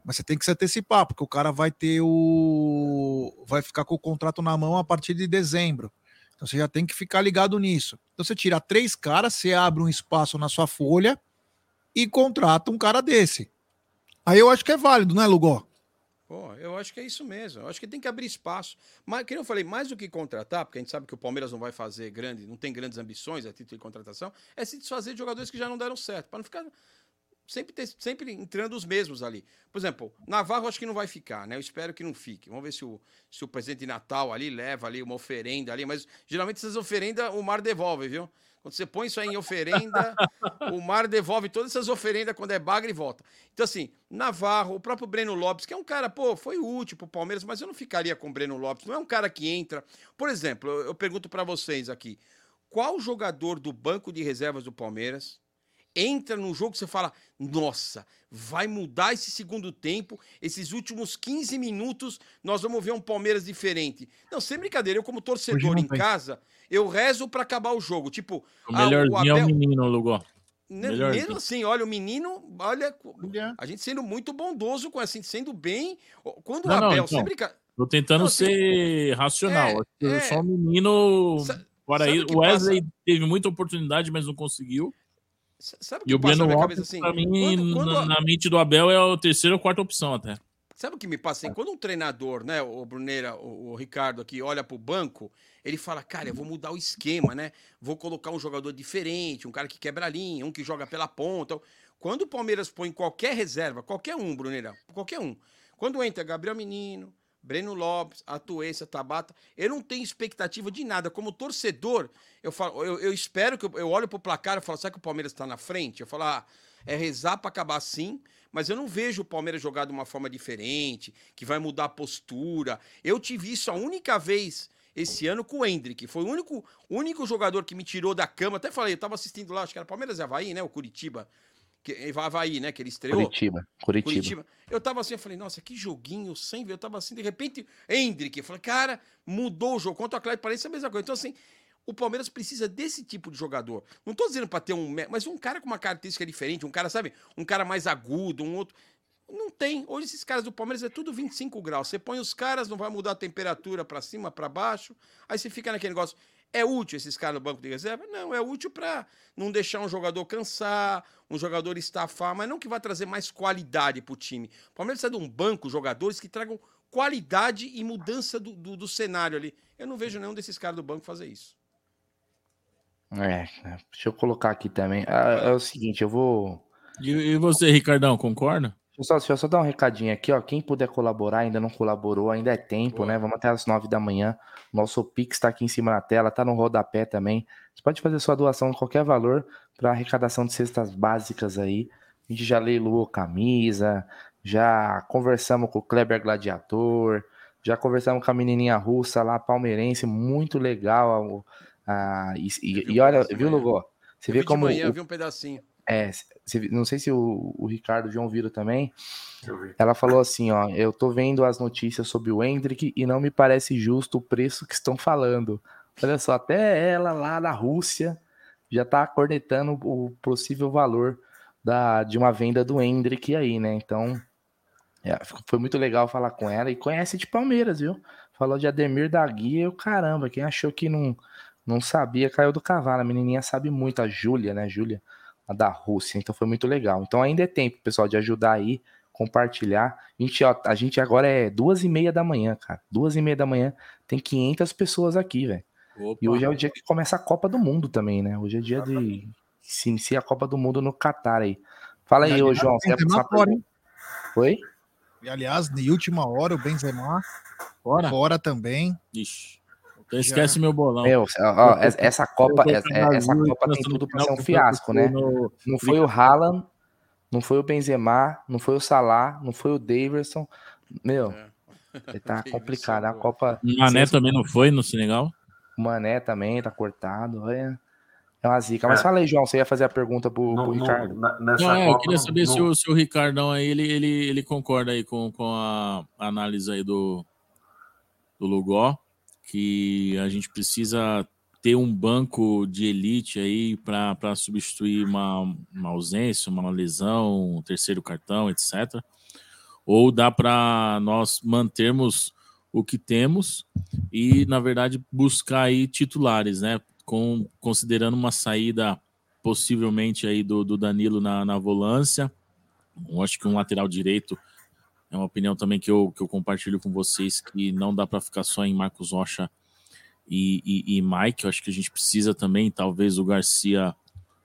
Mas você tem que se antecipar, porque o cara vai ter o. vai ficar com o contrato na mão a partir de dezembro. Então você já tem que ficar ligado nisso. Então você tira três caras, você abre um espaço na sua folha e contrata um cara desse. Aí eu acho que é válido, não é, Lugó? Pô, eu acho que é isso mesmo. Eu acho que tem que abrir espaço. Mas, que eu falei, mais do que contratar, porque a gente sabe que o Palmeiras não vai fazer grande, não tem grandes ambições a título de contratação, é se desfazer de jogadores que já não deram certo, para não ficar sempre, ter, sempre entrando os mesmos ali. Por exemplo, Navarro acho que não vai ficar, né? Eu espero que não fique. Vamos ver se o, se o presidente de Natal ali leva ali uma oferenda ali, mas geralmente essas oferendas o mar devolve, viu? Quando você põe isso aí em oferenda, [LAUGHS] o mar devolve todas essas oferendas quando é bagre e volta. Então, assim, Navarro, o próprio Breno Lopes, que é um cara, pô, foi útil pro Palmeiras, mas eu não ficaria com o Breno Lopes. Não é um cara que entra. Por exemplo, eu, eu pergunto para vocês aqui: qual jogador do banco de reservas do Palmeiras entra num jogo que você fala, nossa, vai mudar esse segundo tempo, esses últimos 15 minutos, nós vamos ver um Palmeiras diferente. Não, sem brincadeira, eu como torcedor não em tem. casa, eu rezo para acabar o jogo. Tipo, O ah, melhorzinho é Abel- o menino, Lugó. né. Mesmo assim, olha, o menino, olha, a gente sendo muito bondoso com assim, sendo bem. Quando o Não, não, Abel, então, sem brincar. Tô tentando Não, tem- ser racional. É, Acho que é. Só o menino. Fora sabe aí, o o Wesley teve muita oportunidade, mas não conseguiu. Sabe o E que o passa Breno na Lopes, assim? pra mim, Quando- quando na, a- na mente do Abel, é a terceira ou quarta opção até. Sabe o que me passa assim? Quando um treinador, né, o Bruneira, o, o Ricardo aqui, olha pro banco, ele fala, cara, eu vou mudar o esquema, né? Vou colocar um jogador diferente, um cara que quebra a linha, um que joga pela ponta. Quando o Palmeiras põe qualquer reserva, qualquer um, Bruneira, qualquer um. Quando entra Gabriel Menino, Breno Lopes, Atuência, Tabata, eu não tenho expectativa de nada. Como torcedor, eu falo, eu, eu espero que eu, eu olho pro placar e falo, será que o Palmeiras tá na frente? Eu falo, ah, é rezar para acabar assim, mas eu não vejo o Palmeiras jogar de uma forma diferente, que vai mudar a postura. Eu tive isso a única vez esse ano com o Hendrick. Foi o único, único jogador que me tirou da cama. Até falei, eu tava assistindo lá, acho que era Palmeiras e Havaí, né? O Curitiba. Que, Havaí, né? Que ele estreou. Curitiba, Curitiba. Eu tava assim, eu falei, nossa, que joguinho sem ver. Eu tava assim, de repente, Hendrick. Eu falei, cara, mudou o jogo. Contra o Atlético parece a mesma coisa. Então, assim, o Palmeiras precisa desse tipo de jogador. Não tô dizendo para ter um. Mas um cara com uma característica diferente, um cara, sabe? Um cara mais agudo, um outro. Não tem. Hoje esses caras do Palmeiras é tudo 25 graus. Você põe os caras, não vai mudar a temperatura para cima, para baixo. Aí você fica naquele negócio. É útil esses caras no banco de reserva? Não, é útil para não deixar um jogador cansar, um jogador estafar, mas não que vai trazer mais qualidade para o time. O Palmeiras precisa de um banco, jogadores que tragam qualidade e mudança do, do, do cenário ali. Eu não vejo nenhum desses caras do banco fazer isso. É, é, deixa eu colocar aqui também. Ah, é o seguinte, eu vou E, e você, Ricardão, concorda? Só, deixa eu só dar um recadinho aqui, ó. Quem puder colaborar, ainda não colaborou, ainda é tempo, né? Vamos até as nove da manhã. Nosso Pix está aqui em cima da tela, tá no rodapé também. Você pode fazer sua doação de qualquer valor para arrecadação de cestas básicas aí. A gente já leiloou camisa, já conversamos com o Kleber Gladiator, já conversamos com a menininha russa lá, palmeirense, muito legal. Ah, e, e- e olha, viu, Lugó? Você Eu vê como. manhã, o- eu vi um pedacinho. é, não sei se o, o Ricardo João viram também. Eu. Ela falou assim, ó, eu tô vendo as notícias sobre o Hendrick e não me parece justo o preço que estão falando. Olha só, até ela lá na Rússia já tá cornetando o possível valor da, de uma venda do Hendrick aí, né? Então, é, foi muito legal falar com ela e conhece de Palmeiras, viu? Falou de Ademir da Guia e o caramba, quem achou que não, não sabia caiu do cavalo. A menininha sabe muito, a Júlia, né? Júlia, a da Rússia. Então foi muito legal. Então ainda é tempo, pessoal, de ajudar aí, compartilhar. A gente, ó, a gente agora é duas e meia da manhã, cara. Duas e meia da manhã, tem 500 pessoas aqui, velho. E hoje é o dia que começa a Copa do Mundo também, né? Hoje é dia de se inicia a Copa do Mundo no Catar aí. Fala aí, ô João, você passar hein? Oi? E, aliás, de última hora, o Benzema fora, fora também. Ixi. Então esquece meu bolão. Meu, ó, essa- Copa, eu- essa, Copa tem tudo pra eu- ser um fiasco, né? no- Não foi o Haaland, não foi o Benzema, não foi o Salah, não foi o Daverson. Meu, tá [LAUGHS] complicado. A Copa. Mané também não foi no Senegal? O Mané também tá cortado. É, é uma zica. Mas É. fala aí, João, você ia fazer a pergunta pro, pro Ricardo. Não, é, eu queria saber se, o, se o Ricardão aí, ele, ele, ele concorda aí com, com a análise aí do, do Lugó, que a gente precisa ter um banco de elite aí para substituir uma, uma ausência, uma lesão, um terceiro cartão, etc. Ou dá para nós mantermos o que temos e, na verdade, buscar aí titulares, né? Com, considerando uma saída possivelmente aí do, do Danilo na, na volância. Acho que um lateral direito é uma opinião também que eu, que eu compartilho com vocês, que não dá para ficar só em Marcos Rocha e, e, e Mike. Eu acho que a gente precisa também, talvez, o Garcia,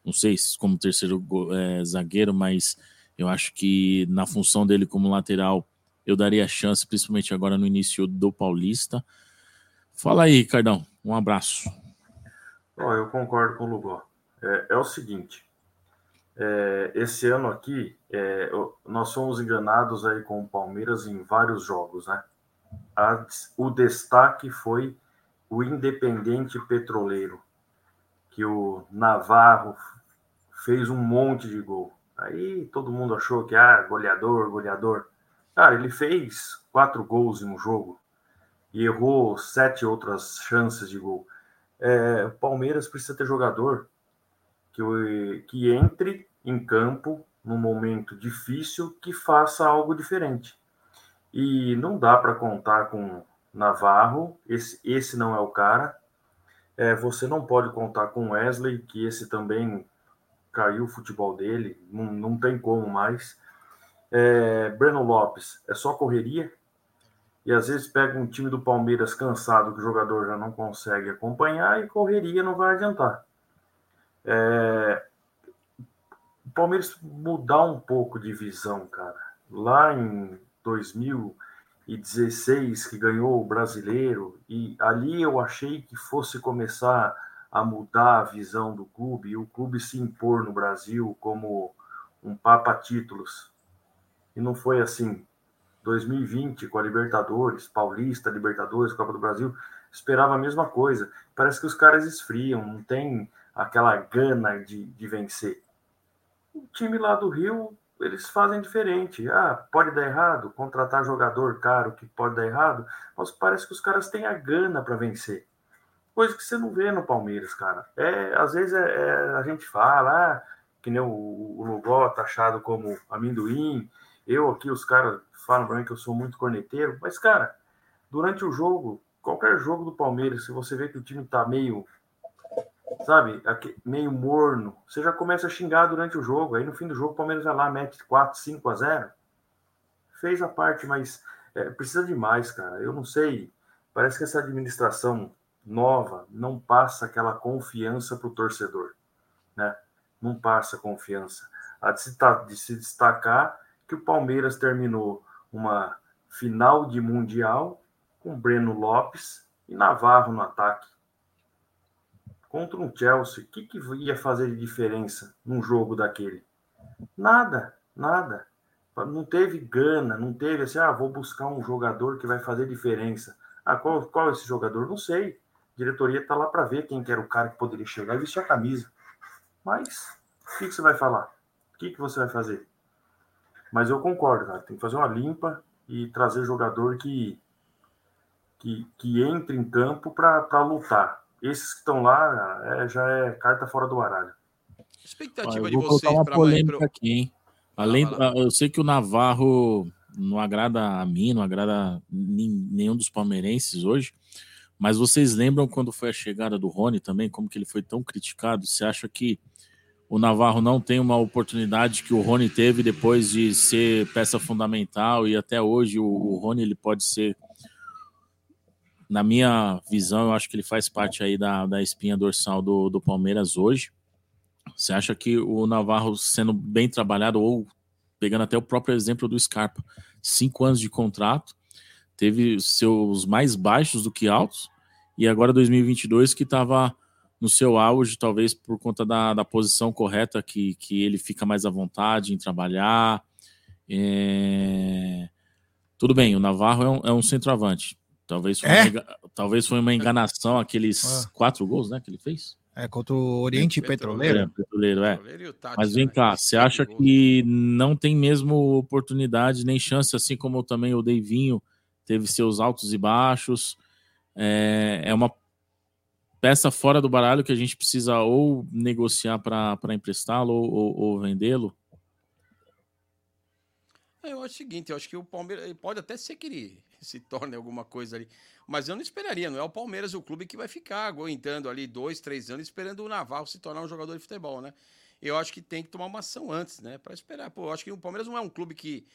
não sei se como terceiro é, zagueiro, mas eu acho que na função dele como lateral, eu daria chance, principalmente agora no início do Paulista. Fala aí, Cardão. Um abraço. Ó, eu concordo com o Lugó. É, é o seguinte, é, esse ano aqui, é, nós fomos enganados aí com o Palmeiras em vários jogos, né? A- o destaque foi o Independente Petroleiro, que o Navarro fez um monte de gol. Aí todo mundo achou que, ah, goleador, goleador. Cara, ele fez quatro gols em um jogo e errou sete outras chances de gol. É, o Palmeiras precisa ter jogador que, que entre em campo num momento difícil que faça algo diferente. E não dá para contar com Navarro, esse, esse não é o cara. É, você não pode contar com Wesley, que esse também caiu o futebol dele, não, não tem como mais. É, Breno Lopes, é só correria. E às vezes pega um time do Palmeiras cansado, que o jogador já não consegue acompanhar, e correria não vai adiantar. É, o Palmeiras mudar um pouco de visão, cara. Lá em 2016, que ganhou o brasileiro, e ali eu achei que fosse começar a mudar a visão do clube e o clube se impor no Brasil como um papa-títulos. E não foi assim. 2020, com a Libertadores, Paulista, Libertadores, Copa do Brasil, esperava a mesma coisa. Parece que os caras esfriam, não tem aquela gana de, de vencer. O time lá do Rio, eles fazem diferente. Ah, pode dar errado, contratar jogador caro que pode dar errado, mas parece que os caras têm a gana para vencer. Coisa que você não vê no Palmeiras, cara. É, às vezes é, é, a gente fala, ah, que nem o, Lugó taxado como amendoim. Eu aqui, os caras falam pra mim que eu sou muito corneteiro, mas, cara, durante o jogo, qualquer jogo do Palmeiras, se você vê que o time tá meio, sabe, meio morno, você já começa a xingar durante o jogo. Aí no fim do jogo, o Palmeiras vai lá, mete 4, 5 a 0. Fez a parte, mas é, precisa de mais, cara. Eu não sei. Parece que essa administração nova não passa aquela confiança pro torcedor, né? Não passa confiança. a de se, de se destacar que o Palmeiras terminou uma final de Mundial com Breno Lopes e Navarro no ataque. Contra um Chelsea, o que, que ia fazer de diferença num jogo daquele? Nada, nada. Não teve gana, não teve assim, ah, vou buscar um jogador que vai fazer diferença. Ah, qual, qual é esse jogador? Não sei. A diretoria está lá para ver quem que era o cara que poderia chegar e vestir a camisa. Mas, o que, que você vai falar? O que, que você vai fazer? Mas eu concordo, cara. Tem que fazer uma limpa e trazer jogador que, que, que entre em campo para lutar. Esses que estão lá é, já é carta fora do baralho. Expectativa eu de vou colocar vocês uma polêmica pro- aqui, hein? Além, do- eu sei que o Navarro não agrada a mim, não agrada nenhum dos palmeirenses hoje, mas vocês lembram quando foi a chegada do Rony também, como que ele foi tão criticado? Você acha que o Navarro não tem uma oportunidade que o Rony teve depois de ser peça fundamental e até hoje o, o Rony ele pode ser na minha visão, eu acho que ele faz parte aí da, da espinha dorsal do, do Palmeiras hoje. Você acha que o Navarro sendo bem trabalhado, ou pegando até o próprio exemplo do Scarpa, cinco anos de contrato, teve seus mais baixos do que altos, e agora 2022 que estava no seu auge, talvez por conta da, da posição correta, que, que ele fica mais à vontade em trabalhar. É, Tudo bem, o Navarro é um, é um centroavante. Talvez foi, É? uma, talvez foi uma enganação aqueles Ah. quatro gols né, que ele fez. É contra o Oriente Petroleiro. É, petroleiro, é. Petroleiro Tati Mas vem também, cá, você acha gols. que não tem mesmo oportunidade nem chance, assim como também o Deivinho teve seus altos e baixos? É, é uma peça fora do baralho que a gente precisa ou negociar para emprestá-lo ou, ou- ou vendê-lo? É, Eu acho o seguinte, eu acho que o Palmeiras pode até ser que ele [LAUGHS] se torne alguma coisa ali, mas eu não esperaria, não é o Palmeiras o clube que vai ficar aguentando ali dois, três anos esperando o Navarro se tornar um jogador de futebol, né? Eu acho que tem que tomar uma ação antes, né, para esperar. Pô, eu acho que o Palmeiras não é um clube que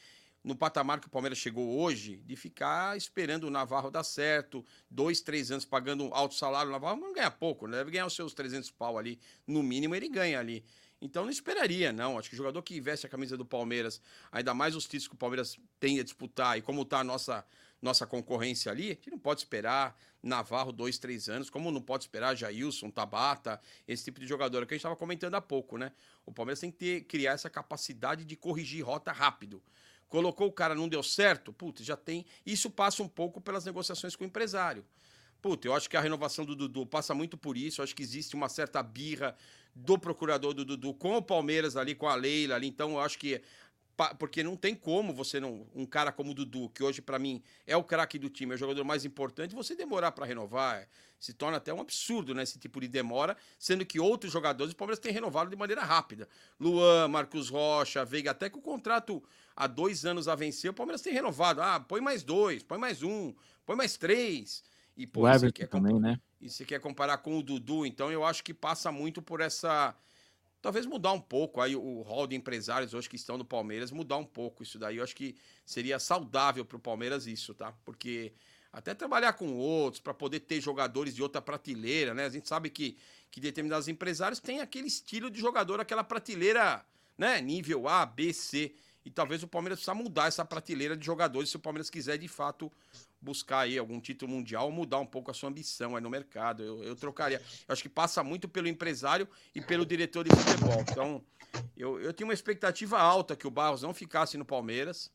no patamar que o Palmeiras chegou hoje, de ficar esperando o Navarro dar certo, dois, três anos pagando um alto salário, o Navarro não ganha pouco, né? deve ganhar os seus 300 pau ali, no mínimo ele ganha ali. Então não esperaria, não. Acho que o jogador que veste a camisa do Palmeiras, ainda mais os títulos que o Palmeiras tem a disputar e como está a nossa, nossa concorrência ali, a gente não pode esperar Navarro dois, três anos, como não pode esperar Jailson, Tabata, esse tipo de jogador que a gente estava comentando há pouco, né? O Palmeiras tem que ter, criar essa capacidade de corrigir rota rápido. Colocou o cara, não deu certo, putz, já tem. Isso passa um pouco pelas negociações com o empresário. Puta, eu acho que a renovação do Dudu passa muito por isso. Eu acho que existe uma certa birra do procurador do Dudu com o Palmeiras ali, com a Leila ali. Então, eu acho que. Porque não tem como você não. Um cara como o Dudu, que hoje, para mim, é o craque do time, é o jogador mais importante, você demorar para renovar. Se torna até um absurdo, né? Esse tipo de demora, sendo que outros jogadores o Palmeiras tem renovado de maneira rápida. Luan, Marcos Rocha, Veiga, até que o contrato há dois anos a vencer, o Palmeiras tem renovado. Ah, põe mais dois, põe mais um, põe mais três. E, pô, o Everton aqui é também, né? e você quer comparar com o Dudu, então eu acho que passa muito por essa. Talvez mudar um pouco aí o hall de empresários hoje que estão no Palmeiras, mudar um pouco isso daí. Eu acho que seria saudável para o Palmeiras isso, tá? Porque até trabalhar com outros, para poder ter jogadores de outra prateleira, né? A gente sabe que, que determinados empresários têm aquele estilo de jogador, aquela prateleira, né? Nível A, B, C. E talvez o Palmeiras precisa mudar essa prateleira de jogadores se o Palmeiras quiser de fato buscar aí algum título mundial, mudar um pouco a sua ambição aí no mercado. Eu, eu trocaria. Eu acho que passa muito pelo empresário e pelo diretor de futebol. Então, eu, eu tinha uma expectativa alta que o Barros não ficasse no Palmeiras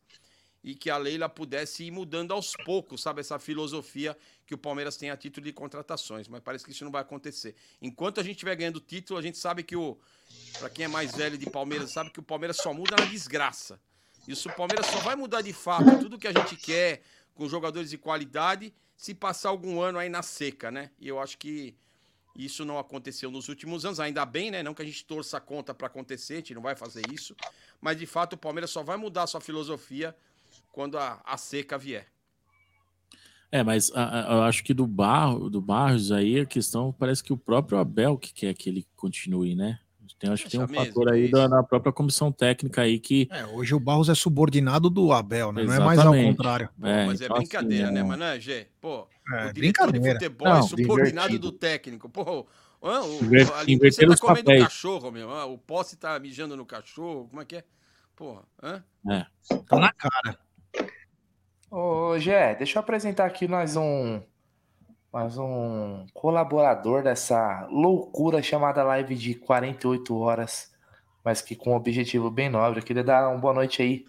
e que a Leila pudesse ir mudando aos poucos, sabe? Essa filosofia que o Palmeiras tem a título de contratações, mas parece que isso não vai acontecer. Enquanto a gente estiver ganhando título, a gente sabe que o. Para quem é mais velho de Palmeiras, sabe que o Palmeiras só muda na desgraça. Isso o Palmeiras só vai mudar de fato tudo que a gente quer com jogadores de qualidade se passar algum ano aí na seca, né? E eu acho que isso não aconteceu nos últimos anos, ainda bem, né? Não que a gente torça a conta para acontecer, a gente não vai fazer isso, mas de fato o Palmeiras só vai mudar a sua filosofia quando a, a seca vier. É, mas a- a- eu acho que do Barro, do Barros aí a questão parece que o próprio Abel que quer que ele continue, né? Tem, acho que tem um Deixa fator mesmo, aí é da, da própria comissão técnica aí que. É, hoje o Barros é subordinado do Abel, né? Não é mais ao Exatamente. contrário. É, Mas é então, brincadeira, assim, né? é- Mas não é, Gê? Pô, É, o diretor de futebol Não, é subordinado divertido. do técnico. Pô? O, Inver- a linguiça inverter tá comendo papéis. cachorro, meu. O poste tá mijando no cachorro. Como é que é? Porra, hã? É. Tá na cara. Ô, Gé, deixa eu apresentar aqui mais um mais um colaborador dessa loucura chamada live de 48 horas, mas que com um objetivo bem nobre. Eu queria dar uma boa noite aí.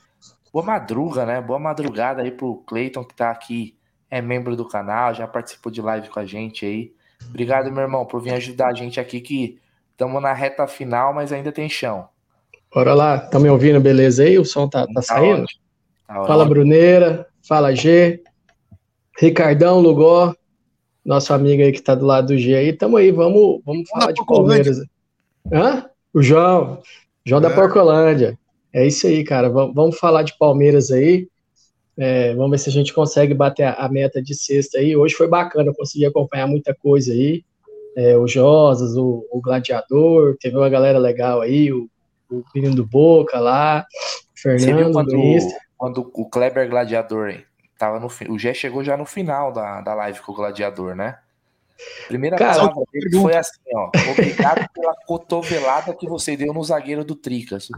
Boa madruga, né? Boa madrugada aí pro Cleiton que tá aqui, é membro do canal, já participou de live com a gente aí. Obrigado, meu irmão, por vir ajudar a gente aqui que estamos na reta final, mas ainda tem chão. Bora lá, tá me ouvindo, beleza aí? O som tá, tá saindo? ótimo, tá fala. Bruneira. Fala, G. Ricardão Lugó, nosso amigo aí que tá do lado do G aí. Tamo aí, vamos, vamos falar de Palmeiras. Hã? O João. João da É. Porcolândia. É isso aí, cara. Vamos, vamos falar de Palmeiras aí. É, vamos ver se a gente consegue bater a, a meta de sexta aí. Hoje foi bacana, eu consegui acompanhar muita coisa aí. É, o Josas, o, o Gladiador, teve uma galera legal aí, o, o menino do Boca lá, viu Fernando Insta. Quando o Kleber Gladiador tava no o Gé chegou já no final da, da live com o Gladiador, né? Primeira Cara, palavra dele foi assim, ó. Obrigado pela cotovelada que você deu no zagueiro do Tricas.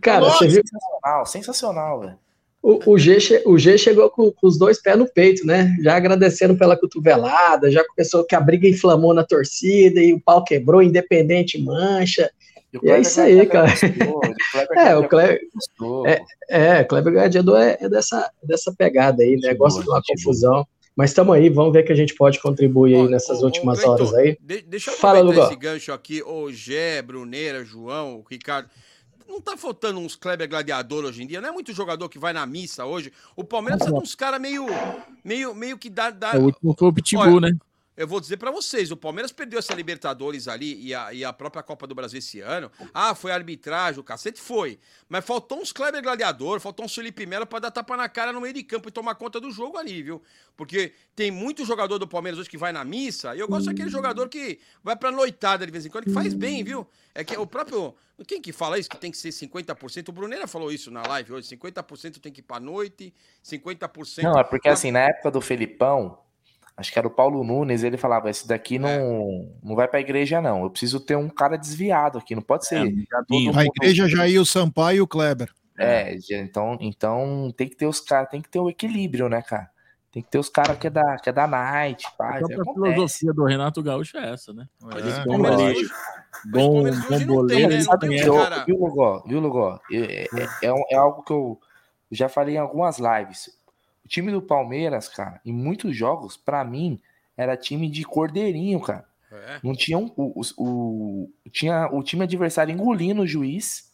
Cara, você viu? Sensacional, sensacional, velho. O, o, G, o G chegou com, com os dois pés no peito, né? Já agradecendo pela cotovelada, já começou que a briga inflamou na torcida e o pau quebrou, independente mancha. E, o E é isso aí, cara. o [LAUGHS] É, o Kleber. gostou, É, é, Kleber Gladiador é, é dessa, dessa pegada aí, né? Gosta de uma confusão. Mas estamos aí, vamos ver que a gente pode contribuir aí nessas últimas Cleiton, horas aí. de- deixa eu Fala, Lugó. esse gancho aqui. Ô, Gé, Bruneira, João, Ricardo. Não tá faltando uns Kleber gladiador hoje em dia? Não é muito jogador que vai na missa hoje? O Palmeiras de uns caras meio, meio, meio que dá... dá... É, o último foi o Pitbull, Olha, né? Eu vou dizer pra vocês, o Palmeiras perdeu essa Libertadores ali e a, e a própria Copa do Brasil esse ano. Ah, foi arbitragem, o cacete foi. Mas faltou uns Kleber Gladiador, faltou uns Felipe Melo pra dar tapa na cara no meio de campo e tomar conta do jogo ali, viu? Porque tem muito jogador do Palmeiras hoje que vai na missa, e eu gosto daquele jogador que vai pra noitada de vez em quando, que faz bem, viu? É que o próprio. Quem que fala isso? Que tem que ser 50%? O Bruneira falou isso na live hoje: 50% tem que ir pra noite, 50%. Não, é porque assim, na época do Felipão, acho que era o Paulo Nunes, ele falava: esse daqui não, não vai pra igreja, não. Eu preciso ter um cara desviado aqui, não pode ser. todo A igreja Jair, o Sampaio e o Kleber. É, já- então, então tem que ter os caras, tem que ter o equilíbrio, né, cara? Tem que ter os caras que é da, que é da night, A paz. filosofia do Renato Gaúcho é essa, né? É. bom, bom boleiro, Sabe conhece. que, ó, viu, Lugó? Viu, Lugó? É, é, é um- é algo que eu já falei em algumas lives. Time do Palmeiras, cara, em muitos jogos, pra mim, era time de cordeirinho, cara. É. Não tinha um, o, o- tinha o time adversário engolindo o juiz,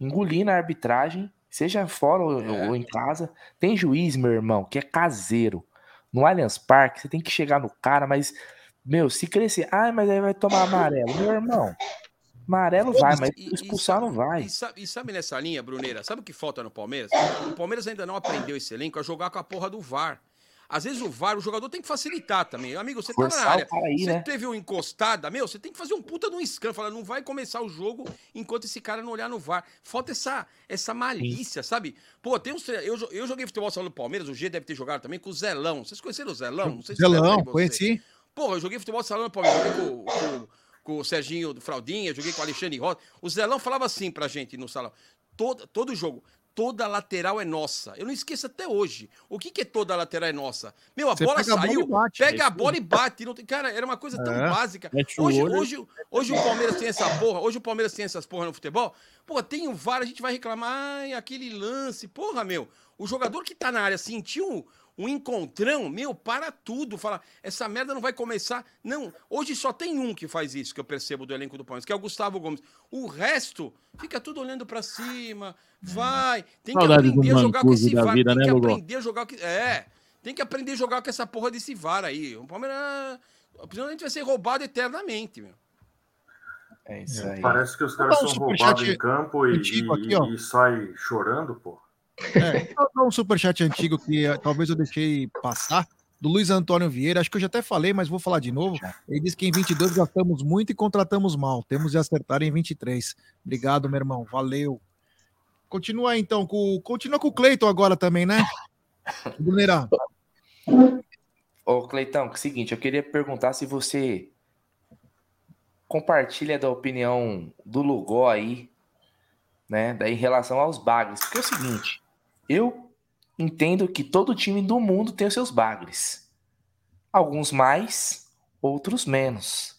engolindo a arbitragem, seja fora ou, É. ou em casa. Tem juiz, meu irmão, que é caseiro. No Allianz Parque, você tem que chegar no cara, mas, meu, se crescer, ah, mas aí vai tomar amarelo. Meu irmão, amarelo vai, mas expulsar não vai. E sabe, e sabe nessa linha, Bruneira, sabe o que falta no Palmeiras? O Palmeiras ainda não aprendeu esse elenco a jogar com a porra do VAR. Às vezes o VAR, o jogador tem que facilitar também. Amigo, você tá Forçar na área. aí, você né? teve uma encostada, meu, você tem que fazer um puta de um scan. Falar, não vai começar o jogo enquanto esse cara não olhar no VAR. Falta essa, essa malícia, sabe? Pô, tem uns. Eu, eu joguei futebol salão do Palmeiras, o G deve ter jogado também com o Zelão. Vocês conheceram o Zelão? Não sei se Zelão, conheci. Porra, eu joguei futebol salão no Palmeiras, joguei com, com- com o Serginho do Fraldinha, joguei com o Alexandre Rosa. O Zelão falava assim pra gente no salão: todo, todo jogo, toda lateral é nossa. Eu não esqueço até hoje. O que, que é toda lateral é nossa? Meu, a Você bola saiu, pega é a bola e bate. Não tem- cara, era uma coisa tão É. básica. Hoje, hoje, hoje o Palmeiras tem essa porra, hoje o Palmeiras tem essas porra no futebol. Pô, tem o VAR, a gente vai reclamar, ai, aquele lance. Porra, meu, o jogador que tá na área sentiu um, encontrão, meu, para tudo. Fala, essa merda não vai começar. Não, hoje só tem um que faz isso, que eu percebo do elenco do Palmeiras, que é o Gustavo Gomes. O resto fica tudo olhando pra cima, vai. Tem que Saudade aprender a jogar com esse VAR. vida, tem né, que aprender a jogar com. É, tem que aprender a jogar com essa porra desse VAR aí. O Palmeiras. Gente vai ser roubado eternamente, meu. É isso aí. Parece que os caras são roubados em campo e, e, aqui, e sai chorando, pô. É, dar um superchat antigo que eh, talvez eu deixei passar, do Luiz Antônio Vieira. Acho que eu já até falei, mas vou falar de novo. Ele disse que em 22 gastamos muito e contratamos mal. Temos de acertar em 23. Obrigado, meu irmão. Valeu. Continua então. Com, continua com o Cleiton agora também, né? [LAUGHS] Brunerá. Ô, Cleitão, é o seguinte, eu queria perguntar se você compartilha da opinião do Lugó aí, né? Daí em relação aos bagres. Porque é o seguinte, eu entendo que todo time do mundo tem os seus bagres. Alguns mais, outros menos.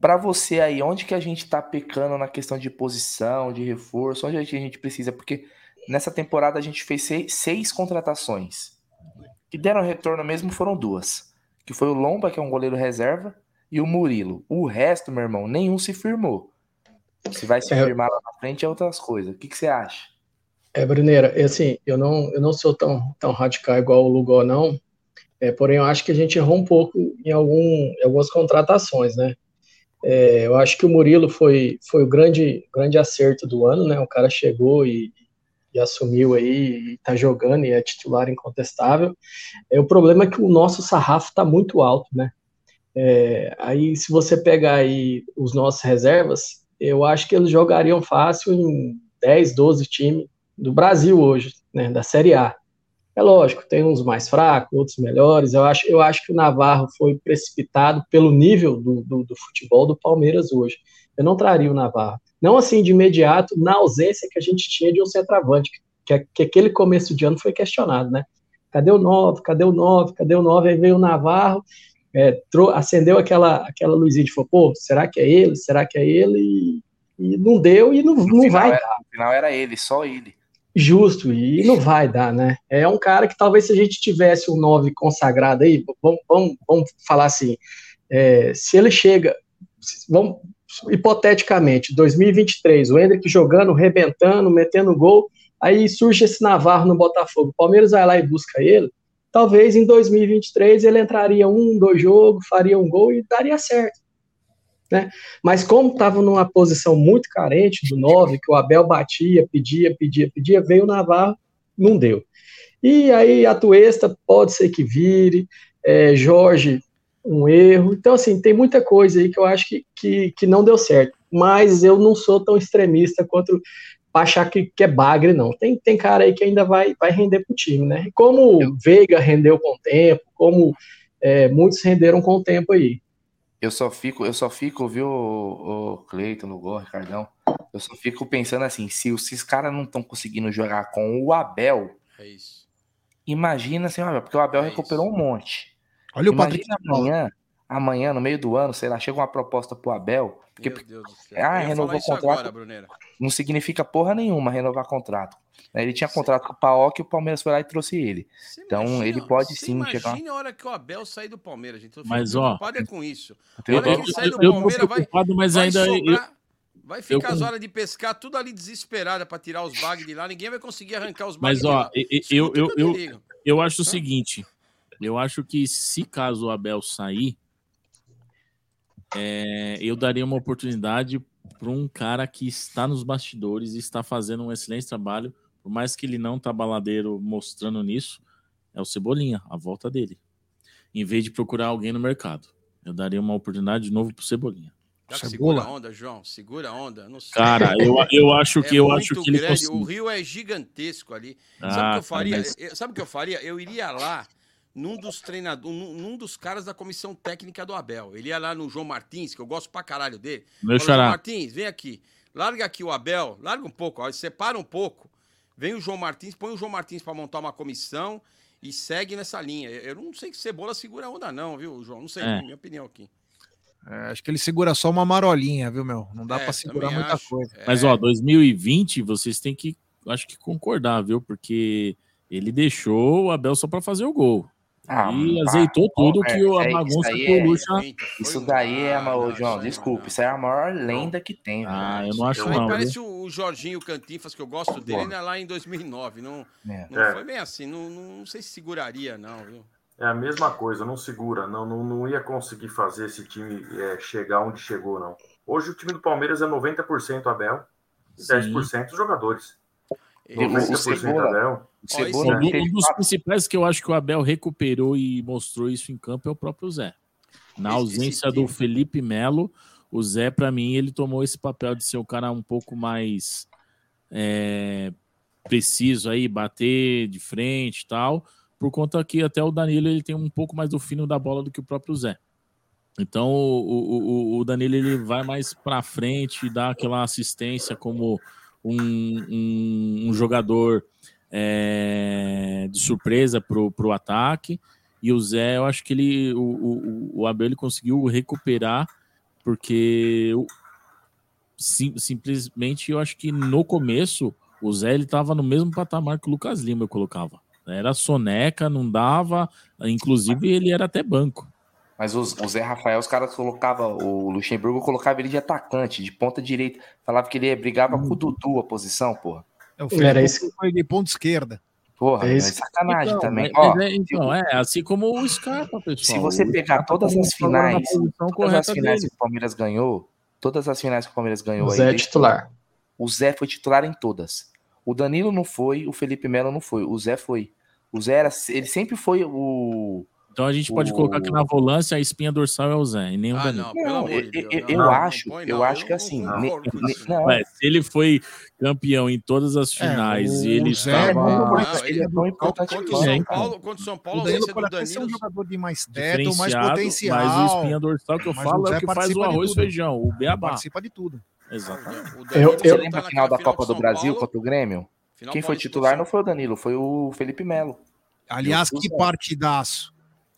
Para você aí, onde que a gente tá pecando na questão de posição, de reforço, onde a gente, a gente precisa? Porque nessa temporada a gente fez seis, seis contratações. Que deram retorno mesmo foram duas. Que foi o Lomba, que é um goleiro reserva, e o Murilo. O resto, meu irmão, nenhum se firmou. Se vai se É. firmar lá na frente é outras coisas. O que, que você acha? É, Bruneira, é assim, eu não, eu não sou tão, tão radical igual o Lugó, não. É, porém, eu acho que a gente errou um pouco em, algum, em algumas contratações, né? É, eu acho que o Murilo foi, foi o grande, grande acerto do ano, né? O cara chegou e, e assumiu aí, e tá jogando e é titular incontestável. É, o problema é que o nosso sarrafo tá muito alto, né? É, aí, se você pegar aí os nossos reservas, eu acho que eles jogariam fácil em 10, 12 times do Brasil hoje, né, da Série A. É lógico, tem uns mais fracos, outros melhores. Eu acho, eu acho que o Navarro foi precipitado pelo nível do, do, do futebol do Palmeiras hoje. Eu não traria o Navarro. Não assim de imediato, na ausência que a gente tinha de um centroavante, que, que aquele começo de ano foi questionado, né? Cadê o 9? Cadê o 9? Cadê o 9? Aí veio o Navarro, é, acendeu aquela, aquela luzinha de falou, pô, será que é ele? Será que é ele? E, e não deu e não, não final vai era- dar. No final era ele, só ele. Justo, e não [LAUGHS] vai dar, né? É um cara que talvez se a gente tivesse um 9 consagrado aí, vamos, vamos, vamos falar assim, é, se ele chega, vamos, hipoteticamente, 2023, o Hendrick jogando, rebentando, metendo gol, aí surge esse Navarro no Botafogo, o Palmeiras vai lá e busca ele, talvez em 2023 ele entraria um, dois jogos, faria um gol e daria certo né? Mas como estava numa posição muito carente do 9, que o Abel batia, pedia, pedia, pedia, veio o Navarro, não deu. E aí a Tuesta pode ser que vire, é, Jorge, um erro. Então, assim, tem muita coisa aí que eu acho que, que, que não deu certo. Mas eu não sou tão extremista quanto para achar que, que é bagre, não. Tem, tem cara aí que ainda vai, vai render pro time, né? Como o Veiga rendeu com o tempo, como é, muitos renderam com o tempo aí. Eu só fico, eu só fico, viu, o, o Cleiton, Lugor, Ricardão? Eu só fico pensando assim, se esses caras não estão conseguindo jogar com o Abel, É isso. imagina sem o Abel, porque o Abel recuperou um monte. Olha o imagina Patrick de Paula. amanhã, amanhã, no meio do ano, sei lá, chega uma proposta pro Abel, porque, Meu Deus do céu. ah, renovou o contrato, agora, não significa porra nenhuma renovar contrato. né? Ele tinha contrato com o Paok e o Palmeiras foi lá e trouxe ele. Então ele pode Você sim chegar. Imagina a hora que o Abel sair do Palmeiras, gente. Eu Mas, ó, preocupado é com isso. Eu- hora que eu- ele sair do eu Palmeiras, vai, mas vai ainda eu- sobrar- Vai eu ficar as horas de pescar tudo ali desesperada para tirar os bugs de lá. Ninguém vai conseguir arrancar os bugs Mas, de ó, lá. e- eu, eu, que eu, eu acho o seguinte: eu acho que se caso o Abel sair, é, eu daria uma oportunidade para um cara que está nos bastidores e está fazendo um excelente trabalho, por mais que ele não tá baladeiro mostrando nisso, é o Cebolinha, a volta dele. Em vez de procurar alguém no mercado. Eu daria uma oportunidade de novo pro Cebolinha. Segura a onda, João. Segura a onda. Não sei. Cara, eu, eu acho que É eu acho que ele grande. O. Rio é gigantesco ali. Ah, sabe o que eu cara, faria? mas- Eu- Sabe o que eu faria? Eu iria lá num dos treinadores, num, num dos caras da comissão técnica do Abel. Ele ia lá no João Martins, que eu gosto pra caralho dele. Meu Fala, João. Martins, vem aqui. Larga aqui o Abel, larga um pouco, ó, separa um pouco. Vem o João Martins, põe o João Martins pra montar uma comissão e segue nessa linha. Eu não sei que Cebola segura a onda não, viu, João? Não sei, É. minha opinião aqui. É, acho que ele segura só uma marolinha, viu, meu? Não dá É, pra segurar muita acho. coisa. Mas, ó, 2020, vocês têm que, acho que concordar, viu? Porque ele deixou o Abel só pra fazer o gol. Ah, e pá, azeitou tudo é, que o- a bagunça que o é- Lucha. Isso daí é, ô, João, desculpe, isso é a maior lenda que tem. Ah, eu não acho aí não, parece o, o Jorginho Cantinfas, que eu gosto dele, né, lá em 2009. Não, É. não É. foi bem assim, não, não, não sei se seguraria, não, viu? É a mesma coisa, não segura, não, não, não ia conseguir fazer esse time é, chegar onde chegou, não. Hoje o time do Palmeiras é 90% Abel e Sim. 10% os jogadores. E o- o 90% Cebola-. Um do- dos principais que eu acho que o Abel recuperou e mostrou isso em campo é o próprio Zé. Na ausência do Felipe Melo, o Zé, pra mim, ele tomou esse papel de ser o cara um pouco mais é, preciso aí, bater de frente e tal, por conta que até o Danilo ele tem um pouco mais do fino da bola do que o próprio Zé. Então o, o, o Danilo ele vai mais para frente, dá aquela assistência como um, um, um jogador é, de surpresa pro, pro ataque. E o Zé, eu acho que ele, o, o, o Abel ele conseguiu recuperar, porque eu, sim, simplesmente eu acho que no começo o Zé ele estava no mesmo patamar que o Lucas Lima, eu colocava. Era soneca, não dava, inclusive ele era até banco. Mas os- o Zé Rafael, os caras colocavam, o Luxemburgo colocava ele de atacante, de ponta direita. Falava que ele brigava com o Dudu a posição, porra. É, o Felipe foi de ponta esquerda. Porra, É é isso. sacanagem Então, também. mas- Ó, mas é, então, é assim como o Scarpa, pessoal. se você pegar todas as finais, todas as finais dele. que o Palmeiras ganhou, todas as finais que o Palmeiras ganhou O aí, Zé é desde- titular. O Zé foi titular em todas. O Danilo não foi, o Felipe Melo não foi, o Zé foi. O Zé era, ele sempre foi o. Então a gente pode o- colocar que na volância a espinha dorsal é o Zé, e nem o Ah, Danilo. Não, eu, eu- eu acho, eu acho que assim, ne- ne- não, Ué, se ele foi campeão em todas as finais e ele Zé é estava ele é tão importante Contra o. São É. Paulo, Contra o São o Paulo, a Danilo pode até ser um jogador de mais teto, mais potencial. mas o espinha dorsal que eu falo o é o que faz o arroz e feijão, o beabá. Participa de tudo. Exatamente. Eu, Você lembra a final da Copa do Brasil contra o Grêmio? Quem foi titular não foi o Danilo, foi o Felipe Melo. Aliás, que partidaço.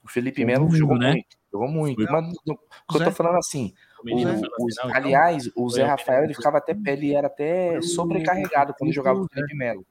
O Felipe Melo jogou né? muito, jogou muito. Mas o que eu tô falando assim, O os- então? aliás, o Zé Rafael ele ficava até, ele era até sobrecarregado quando jogava o Felipe Melo.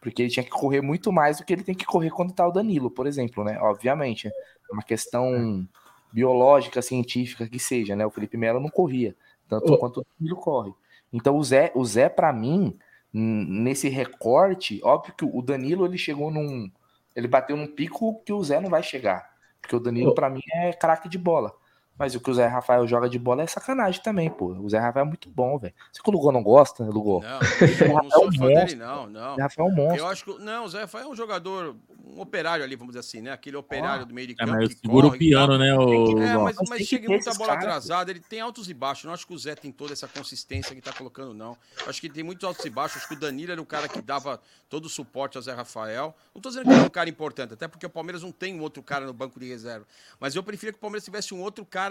Porque ele tinha que correr muito mais do que ele tem que correr quando tá o Danilo, por exemplo, né? Obviamente, é uma questão biológica, científica que seja, né? O Felipe Melo não corria tanto Ô. quanto o Danilo corre. Então o Zé, o Zé para mim, nesse recorte, óbvio que o Danilo ele chegou num, ele bateu num pico que o Zé não vai chegar, porque o Danilo para mim é craque de bola. Mas o que o Zé Rafael joga de bola é sacanagem também, pô. O Zé Rafael é muito bom, velho. Você que o Lugol não gosta, né, Lugol? Não, O Zé eu não sou é um fã dele, monstro. não, não. O Zé Rafael é um monstro. Eu acho que. Não, o Zé Rafael é um jogador, um operário ali, vamos dizer assim, né? Aquele operário do meio de É, campo. mas que segura o corre e piano, né, o- É, mas, Mas mas chega muita bola caras, atrasada, ele tem altos e baixos. Eu não acho que o Zé tem toda essa consistência que tá colocando, não. Eu acho que ele tem muitos altos e baixos. Acho que o Danilo era o cara que dava todo o suporte ao Zé Rafael. Não tô dizendo que ele é um cara importante, até porque o Palmeiras não tem um outro cara no banco de reserva. Mas eu preferia que o Palmeiras tivesse um outro cara,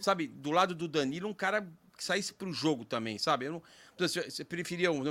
sabe, do lado do Danilo, um cara que saísse pro jogo também, sabe? Eu não, você preferia um,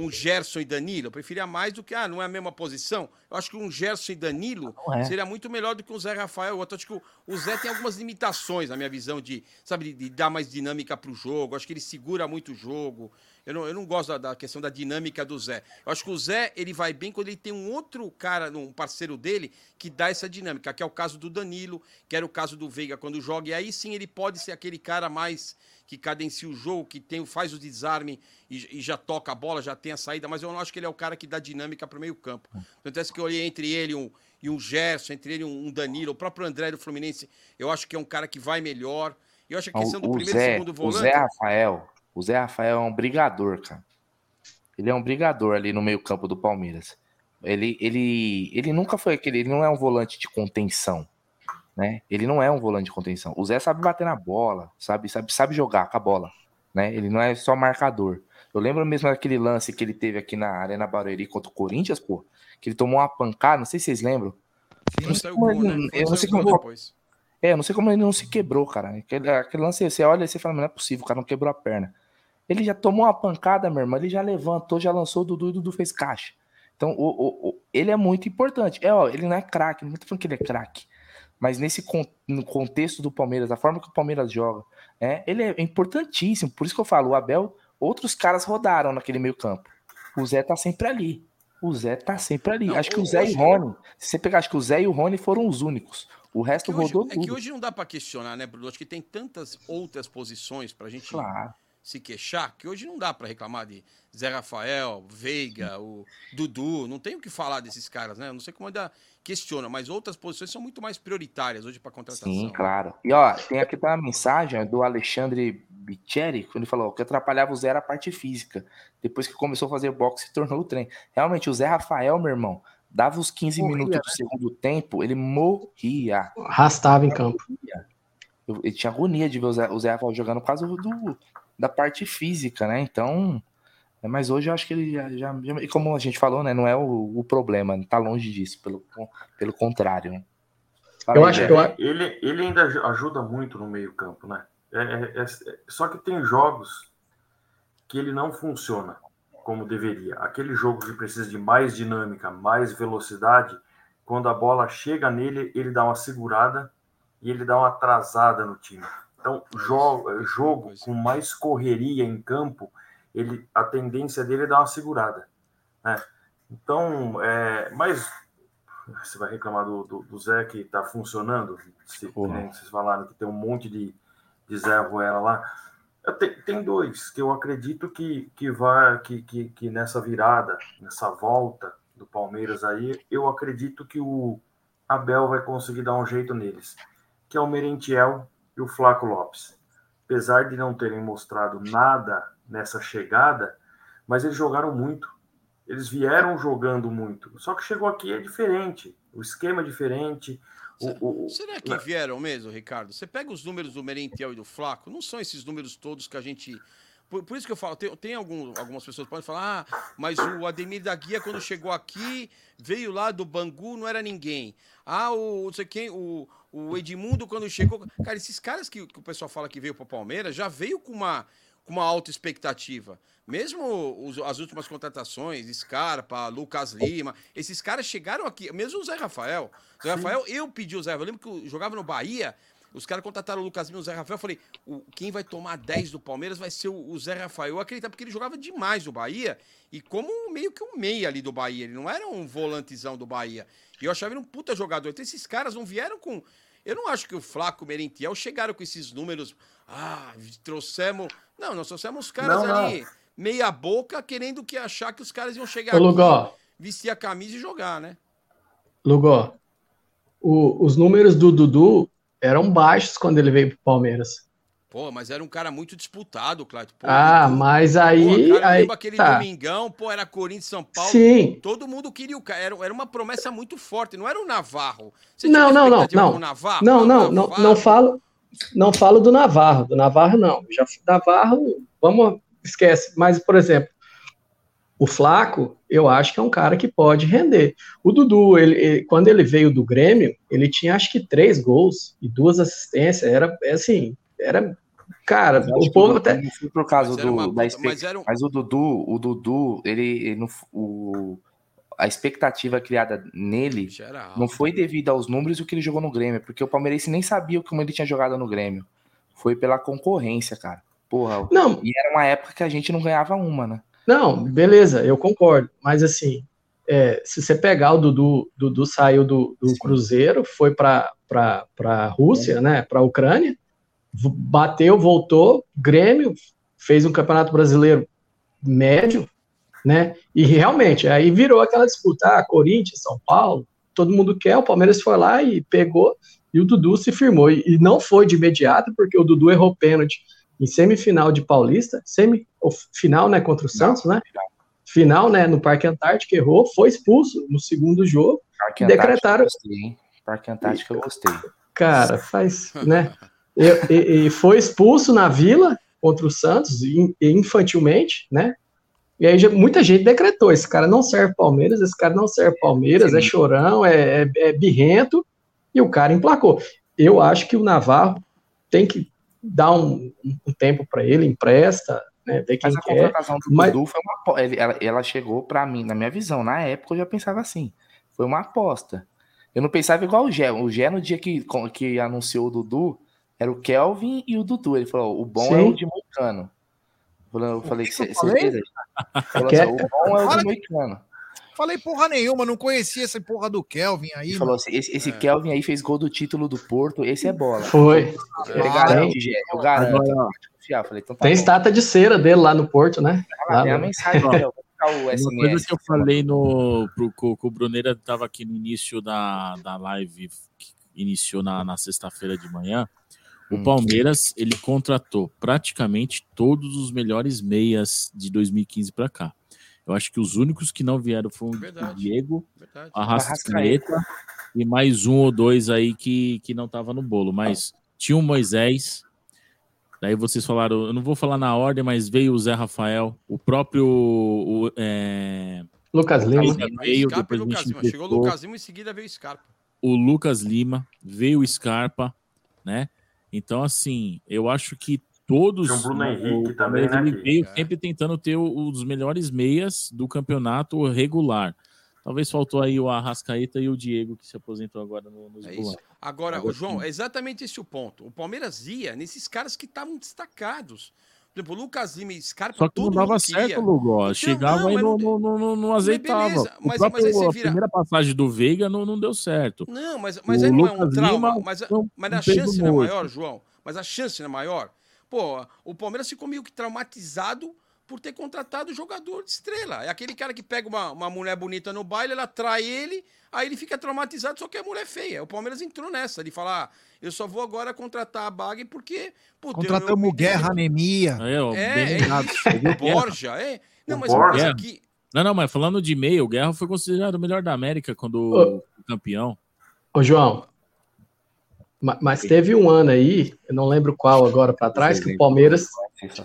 um Gerson e Danilo? Eu preferia mais do que, ah, não é a mesma posição. Eu acho que um Gerson e Danilo é. seria muito melhor do que um Zé Rafael. Eu acho que o, o Zé tem algumas limitações, na minha visão, de, sabe, de, de dar mais dinâmica pro jogo. Eu acho que ele segura muito o jogo. Eu não, eu não gosto da, da questão da dinâmica do Zé. Eu acho que o Zé, ele vai bem quando ele tem um outro cara, um parceiro dele, que dá essa dinâmica, que é o caso do Danilo, que era o caso do Veiga quando joga. E aí sim ele pode ser aquele cara mais que cadencia o jogo, que tem, faz o desarme e, e já toca a bola, já tem a saída, mas eu não acho que ele é o cara que dá dinâmica para o meio campo. Tanto é que eu olhei entre ele um, e um Gerson, entre ele um, um Danilo, o próprio André do Fluminense, eu acho que é um cara que vai melhor. Eu acho que a questão do O, o primeiro e Zé, segundo o volante... Zé Rafael, o Zé Rafael é um brigador, cara. Ele é um brigador ali no meio-campo do Palmeiras. Ele, ele, ele nunca foi aquele, ele não é um volante de contenção, né? Ele não é um volante de contenção. O Zé sabe bater na bola, sabe, sabe, sabe jogar com a bola, né? Ele não é só marcador. Eu lembro mesmo daquele lance que ele teve aqui na Arena Barueri contra o Corinthians, pô, que ele tomou uma pancada, não sei se vocês lembram. Eu não sei como gol, ele- né? Eu não sei como depois. é, eu não sei como ele não se quebrou, cara. Aquele, aquele lance, você olha e você fala, "Mas não é possível, o cara não quebrou a perna. Ele já tomou uma pancada, meu irmão, ele já levantou, já lançou o Dudu e o Dudu fez caixa. Então, o, o- o- ele é muito importante. É, ó, ele não é craque, não tô falando que ele é craque. Mas nesse no contexto do Palmeiras, da forma que o Palmeiras joga, é, ele é importantíssimo. Por isso que eu falo, o Abel, outros caras rodaram naquele meio campo. O Zé tá sempre ali. O Zé tá sempre ali. Não, acho que o hoje- Zé e o Rony, se você pegar, acho que o Zé e o Rony foram os únicos. O resto que hoje- rodou é tudo. que hoje não dá para questionar, né, Bruno? Acho que tem tantas outras posições para a gente Claro. se queixar que hoje não dá para reclamar de Zé Rafael, Veiga, o Dudu. Não tem o que falar desses caras, né? Eu não sei como ainda questiona, mas outras posições são muito mais prioritárias hoje para contratação. Sim, claro. E ó, tem aqui tá uma mensagem do Alexandre Bicheri, quando ele falou "O que atrapalhava o Zé era a parte física. Depois que começou a fazer boxe, se tornou o trem. Realmente, o Zé Rafael, meu irmão, dava os 15 Morria, minutos né? do segundo tempo, ele morria. Arrastava em campo. Eu, eu tinha agonia de ver o Zé, o Zé Rafael jogando por causa do, do- da parte física, né? Então. É, Mas hoje eu acho que ele já. já- já- e como a gente falou, né? Não é o, o problema, tá longe disso, pelo, pelo contrário. Né? Eu acho que eu ele, ele ainda aj- ajuda muito no meio-campo, né? É, é- é- só que tem jogos que ele não funciona como deveria. Aquele jogo que precisa de mais dinâmica, mais velocidade, quando a bola chega nele, ele dá uma segurada e ele dá uma atrasada no time. Então, jogo, jogo com mais correria em campo, ele, a tendência dele é dar uma segurada. Né? Então, é, mas você vai reclamar do, do, do Zé que está funcionando? Se, nem vocês falaram que tem um monte de, de Zé Ruela lá. Eu te- Tem dois que eu acredito que, que vai que, que, que nessa virada, nessa volta do Palmeiras aí, eu acredito que o Abel vai conseguir dar um jeito neles, que é o Merentiel e o Flaco Lopes. Apesar de não terem mostrado nada nessa chegada, mas eles jogaram muito. Eles vieram jogando muito. Só que chegou aqui é diferente. O esquema é diferente. O, o- Será que vieram mesmo, Ricardo? Você pega os números do Merentiel e do Flaco, não são esses números todos que a gente. Por, por isso que eu falo, tem, tem algum- algumas pessoas que podem falar, ah, mas o Ademir da Guia, quando chegou aqui, veio lá do Bangu, não era ninguém. Ah, o não sei quem, o, o Edmundo, quando chegou. Cara, esses caras que, que o pessoal fala que veio para Palmeiras já veio com uma, com uma alta expectativa. Mesmo os- as últimas contratações, Scarpa, Lucas Lima, esses caras chegaram aqui, mesmo o Zé Rafael. O Zé. Rafael, eu pedi o Zé Rafael, eu lembro que eu jogava no Bahia, os caras contrataram o Lucas Lima e o Zé Rafael, eu falei, o, quem vai tomar 10 do Palmeiras vai ser o, o Zé Rafael. Eu acreditava porque ele jogava demais no Bahia, e como meio que um meia ali do Bahia, ele não era um volantezão do Bahia. E eu achava ele um puta jogador. Então esses caras não vieram com... Eu não acho que o Flaco, o Merentiel chegaram com esses números, ah, trouxemos... Não, nós trouxemos os caras Não, não. ali meia boca querendo que achar que os caras iam chegar Ô, aqui, Lugó. vestir a camisa e jogar, né? Lugó, o- os números do Dudu eram baixos quando ele veio pro Palmeiras. Pô, mas era um cara muito disputado, Cláudio. Pô, ah, mas aí. Pô, cara, aí aquele tá. domingão, pô, era Corinthians São Paulo. Sim. Todo mundo queria o cara. Era, era uma promessa muito forte, não era o Navarro. Você Não, não, não, não. Navarro? Não, não, não, Navarro. não falo, não falo do Navarro. Do Navarro, não. Já Navarro, vamos, esquece. Mas, por exemplo, o Flaco, eu acho que é um cara que pode render. O Dudu, ele, ele- quando ele veio do Grêmio, ele tinha acho que três gols e duas assistências. Era assim, era. Cara, o povo até. Por causa Mas do, uma da mas um- Mas o Dudu, o Dudu, ele, ele não, o, a expectativa criada nele não foi devido aos números e o que ele jogou no Grêmio, porque o palmeirense nem sabia como ele tinha jogado no Grêmio. Foi pela concorrência, cara. Porra. Não. E era uma época que a gente não ganhava uma, né? Não, beleza, eu concordo. Mas assim, é, se você pegar o Dudu, Dudu saiu do, do Cruzeiro, foi para a Rússia, né? Para a Ucrânia, bateu, voltou, Grêmio, fez um campeonato brasileiro médio, né? E realmente, aí virou aquela disputa, ah, Corinthians, São Paulo, todo mundo quer, o Palmeiras foi lá e pegou, e o Dudu se firmou. E, e não foi de imediato, porque o Dudu errou pênalti em semifinal de Paulista, semi, ou final, né, contra o Santos, né? Final, né, no Parque Antártico, errou, foi expulso no segundo jogo, Parque Antártico decretaram, gostei? Parque Antártico eu gostei. cara, faz, né? E, e- e foi expulso na Vila contra o Santos, in- infantilmente, né? E aí já- muita gente decretou: esse cara não serve Palmeiras, esse cara não serve Palmeiras, é chorão, é, é- é birrento, e o cara emplacou. Eu acho que o Navarro tem que dar um, um tempo para ele, empresta, né? Ver quem Mas a quer. contratação do Mas, Dudu foi uma ela, ela chegou pra mim, na minha visão, na época eu já pensava assim, foi uma aposta. Eu não pensava igual o Gé. O Gé, no dia que, que anunciou o Dudu, era o Kelvin e o Dudu. Ele falou: o bom é Sim. o de Moicano. Eu falei- Eu falei, que que eu "Cê- falei? Que- assim, o bom é o Moicano. Falei porra nenhuma, não conhecia essa porra do Kelvin aí. Falou assim: esse, esse Kelvin aí fez gol do título do Porto, esse é bola. Foi. Ele É, garante, eu garanto. Agora. Eu falei, então tá Tem bom. estátua de cera dele lá no Porto, né? Lá tem a no- mensagem, Ó, eu o Uma SMS. coisa que eu falei no, pro, co- com o Bruneira estava aqui no início da, da live que iniciou na, na sexta-feira de manhã. O Hum. Palmeiras ele contratou praticamente todos os melhores meias de 2015 para cá. Eu acho que os únicos que não vieram foram o Diego, Verdade. a Rascaeta e mais um ou dois aí que, que não tava no bolo. Mas tinha o Moisés. Daí vocês falaram, eu não vou falar na ordem, mas veio o Zé Rafael, o próprio o, é, Lucas Lima. Veio, Scarpa e depois a Lucas Lima. Chegou o. Lucas Lima e em seguida veio o Scarpa. o Lucas Lima, veio o Scarpa, né? Então, assim, eu acho que todos. Tem o Bruno Henrique o também, né, ele veio sempre tentando ter o- os melhores meias do campeonato regular. Talvez faltou aí o Arrascaeta e o Diego, que se aposentou agora no, nos É. Agora, Agora o João, é exatamente esse o ponto. O Palmeiras ia nesses caras que estavam destacados. Por exemplo, o Lucas Lima e Scarpa, Só que não dava certo. Lugó. Então, Chegava não, e mas não, não- não, não, não, azeitava. o mas- próprio, mas você a vira- primeira passagem do Veiga não, não deu certo. Não, mas, mas O aí não é um trauma. Lima mas, mas a chance não é maior, João. Mas a chance não é maior. Pô, o Palmeiras ficou meio que traumatizado por ter contratado jogador de estrela. É aquele cara que pega uma, uma mulher bonita no baile, ela trai ele, aí ele fica traumatizado, só que a mulher é feia. O Palmeiras entrou nessa, de falar, ah, eu só vou agora contratar a Bagre porque... eu- eu Contratamos me o Guerra Anemia. É, ó, É, é O Guerra? Borja, é. Não, O mas Borja. mas aqui... Não, não, mas falando de meio, o Guerra foi considerado o melhor da América quando foi campeão. Ô, João, ma- mas teve um ano aí, eu não lembro qual agora para trás, que o Palmeiras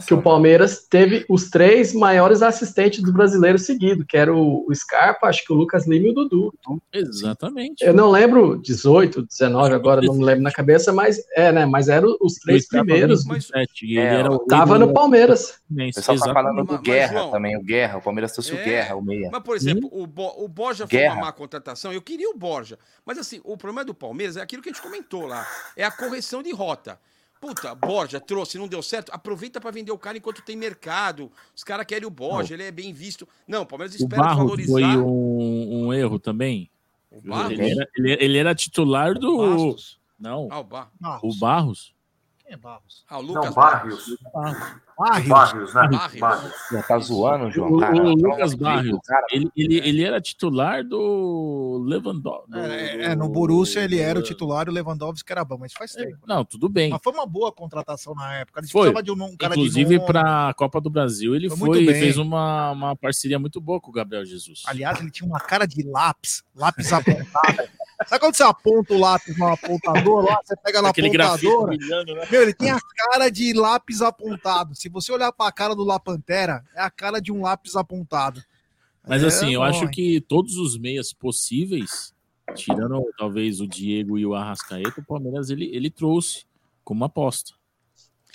que o Palmeiras teve os três maiores assistentes do brasileiro seguido, que era o, o Scarpa, acho que o Lucas Lima e o Dudu. Exatamente. Eu não lembro 18, 19 agora, não me lembro na cabeça, mas é, né? Mas eram os três O primeiros. veio em 27, e É, ele era o- Tava no Palmeiras. O pessoal tá falando do Mas- mas, Guerra João, também, o Guerra. O Palmeiras trouxe o É, Guerra, o meia. Mas, por exemplo, o, Bo, o Borja foi Guerra. uma má contratação. Eu queria o Borja. Mas, assim, o problema do Palmeiras é aquilo que a gente comentou lá. É a correção de rota. Puta, Borja trouxe, não deu certo. Aproveita para vender o cara enquanto tem mercado. Os caras querem o Borja, ele é bem visto. Não, o Palmeiras O espera Barros valorizar. foi um, um erro também. Barros? Ele era, ele- ele era titular do. Não. Ah, o Bar- O Barros. Quem é Barros? Ah, o Lucas Não, Barrios. Barrios. Barrios, né? Barrios. Barrios. Já tá zoando, João? O, Cara, o Lucas Barrios, cara. ele, ele, ele era titular do Lewandowski. É, é, no Borussia ele era o titular e o Lewandowski era bom, mas faz tempo. Não, tudo bem. Mas foi uma boa contratação na época. Eles Foi. de um, um cara Inclusive, para a Copa do Brasil, ele Foi foi, fez uma, uma parceria muito boa com o Gabriel Jesus. Aliás, ele tinha uma cara de lápis, lápis apontado. [LAUGHS] Sabe quando você aponta o lápis no apontador lá, você pega na Aquele apontadora? brilhando, né? Meu, ele tem a cara de lápis apontado. Se você olhar pra cara do Lapantera, é a cara de um lápis apontado. Mas É assim, eu bom, acho hein? que todos os meias possíveis, tirando talvez o Diego e o Arrascaeta, o Palmeiras ele, ele trouxe como aposta.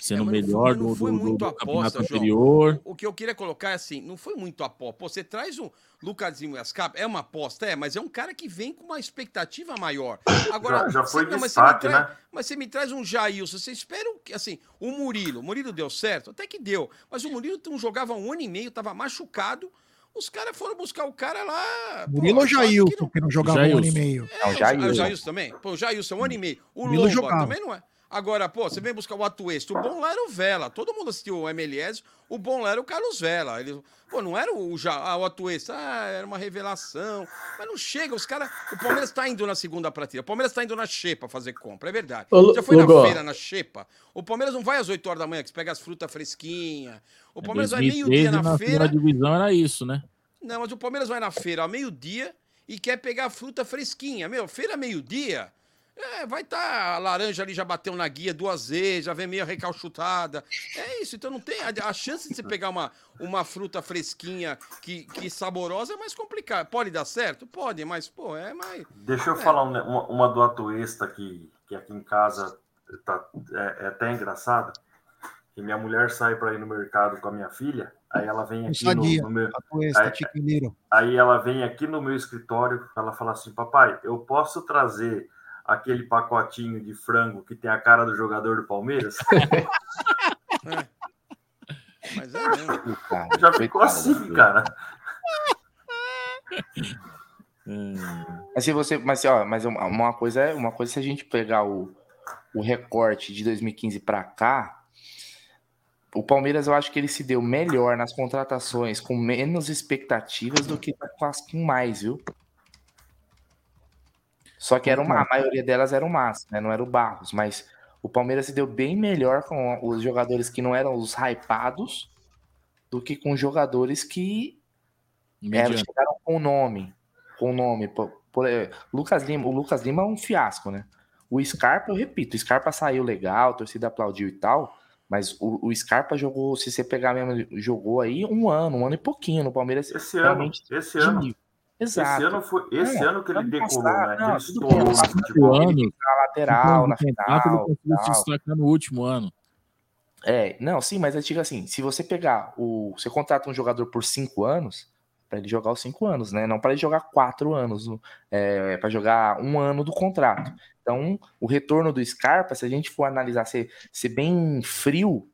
Sendo É, mas não melhor foi- não do, foi do, do, do aposta, campeonato João. anterior. O que eu queria colocar é assim, não foi muito aposta. Pô, você traz o Lucasinho e Ascap, é uma aposta, é, mas é um cara que vem com uma expectativa maior. [COUGHS] Agora, Já- já foi você- não, mas destaque, você me traz, né? Mas você me traz um Jailson, você espera o que, assim, o Murilo, o Murilo deu certo, até que deu, mas o Murilo não jogava um ano e meio, tava machucado, os caras foram buscar o cara lá... Murilo ou quase que Jailson, que não jogava um ano e Jailson. meio? é, o Ja- o Jailson também. Pô, o Jailson, um ano e meio. O Murilo Lomba jogava. também não é. Agora, pô, você vem buscar o Atuesta. O bom lá era o Vela. Todo mundo assistiu o MLS. O bom lá era o Carlos Vela. Ele, pô, não era o, ja, ah, o Atuesta. Ah, era uma revelação. Mas não chega. Os caras... O Palmeiras tá indo na segunda prateleira. O Palmeiras tá indo na Xepa fazer compra. É verdade. Ô, Já foi na Lugó. feira, na Xepa. O Palmeiras não vai às 8 horas da manhã, que você pega as frutas fresquinhas. O Palmeiras vai 2013 meio-dia na na feira... segunda divisão era isso, né? Não, mas o Palmeiras vai na feira ao meio-dia e quer pegar a fruta fresquinha. Meu, feira meio-dia, é, vai estar. a laranja ali já bateu na guia duas vezes, já vem meio recalchutada. É isso, então não tem. A, a chance de você pegar uma, uma fruta fresquinha que, que saborosa é mais complicada. Pode dar certo? Pode, mas, pô, é mais. Deixa eu É. falar um uma, uma do Atuesta que, que aqui em casa tá, é, é até engraçado. Que minha mulher sai para ir no mercado com a minha filha, aí ela vem aqui no, no meu. Aí, aí ela vem aqui no meu escritório, ela fala assim: Papai, eu posso trazer aquele pacotinho de frango que tem a cara do jogador do Palmeiras? [LAUGHS] Mas é mesmo. Cara, Já ficou assim, cara. Mas se você, mas ó, mas uma coisa é, uma coisa é se a gente pegar o, o recorte de 2015 para cá, o Palmeiras eu acho que ele se deu melhor nas contratações com menos expectativas do que com as com mais, viu? Só que era uma, a maioria delas era o Massa, né? Não era o Barros, mas o Palmeiras se deu bem melhor com os jogadores que não eram os hypados do que com jogadores que eram, chegaram com nome. Com nome. Por, por- Lucas Lima, o Lucas Lima é um fiasco, né? O Scarpa, eu repito, o Scarpa saiu legal, a torcida aplaudiu e tal, mas o, o Scarpa jogou, se você pegar mesmo, jogou aí um ano, um ano e pouquinho no Palmeiras. Esse ano, esse ano. nível. Esse ano foi esse É, ano que ele decolou, né? Não, ele estourou. na lateral, na final. Ele conseguiu se destacar no último ano. É, não, sim, mas eu digo assim, se você pegar o. Você contrata um jogador por cinco anos, para ele jogar os cinco anos, né? Não para ele jogar quatro anos, é, para jogar um ano do contrato. Então, o retorno do Scarpa, se a gente for analisar ser, ser bem frio,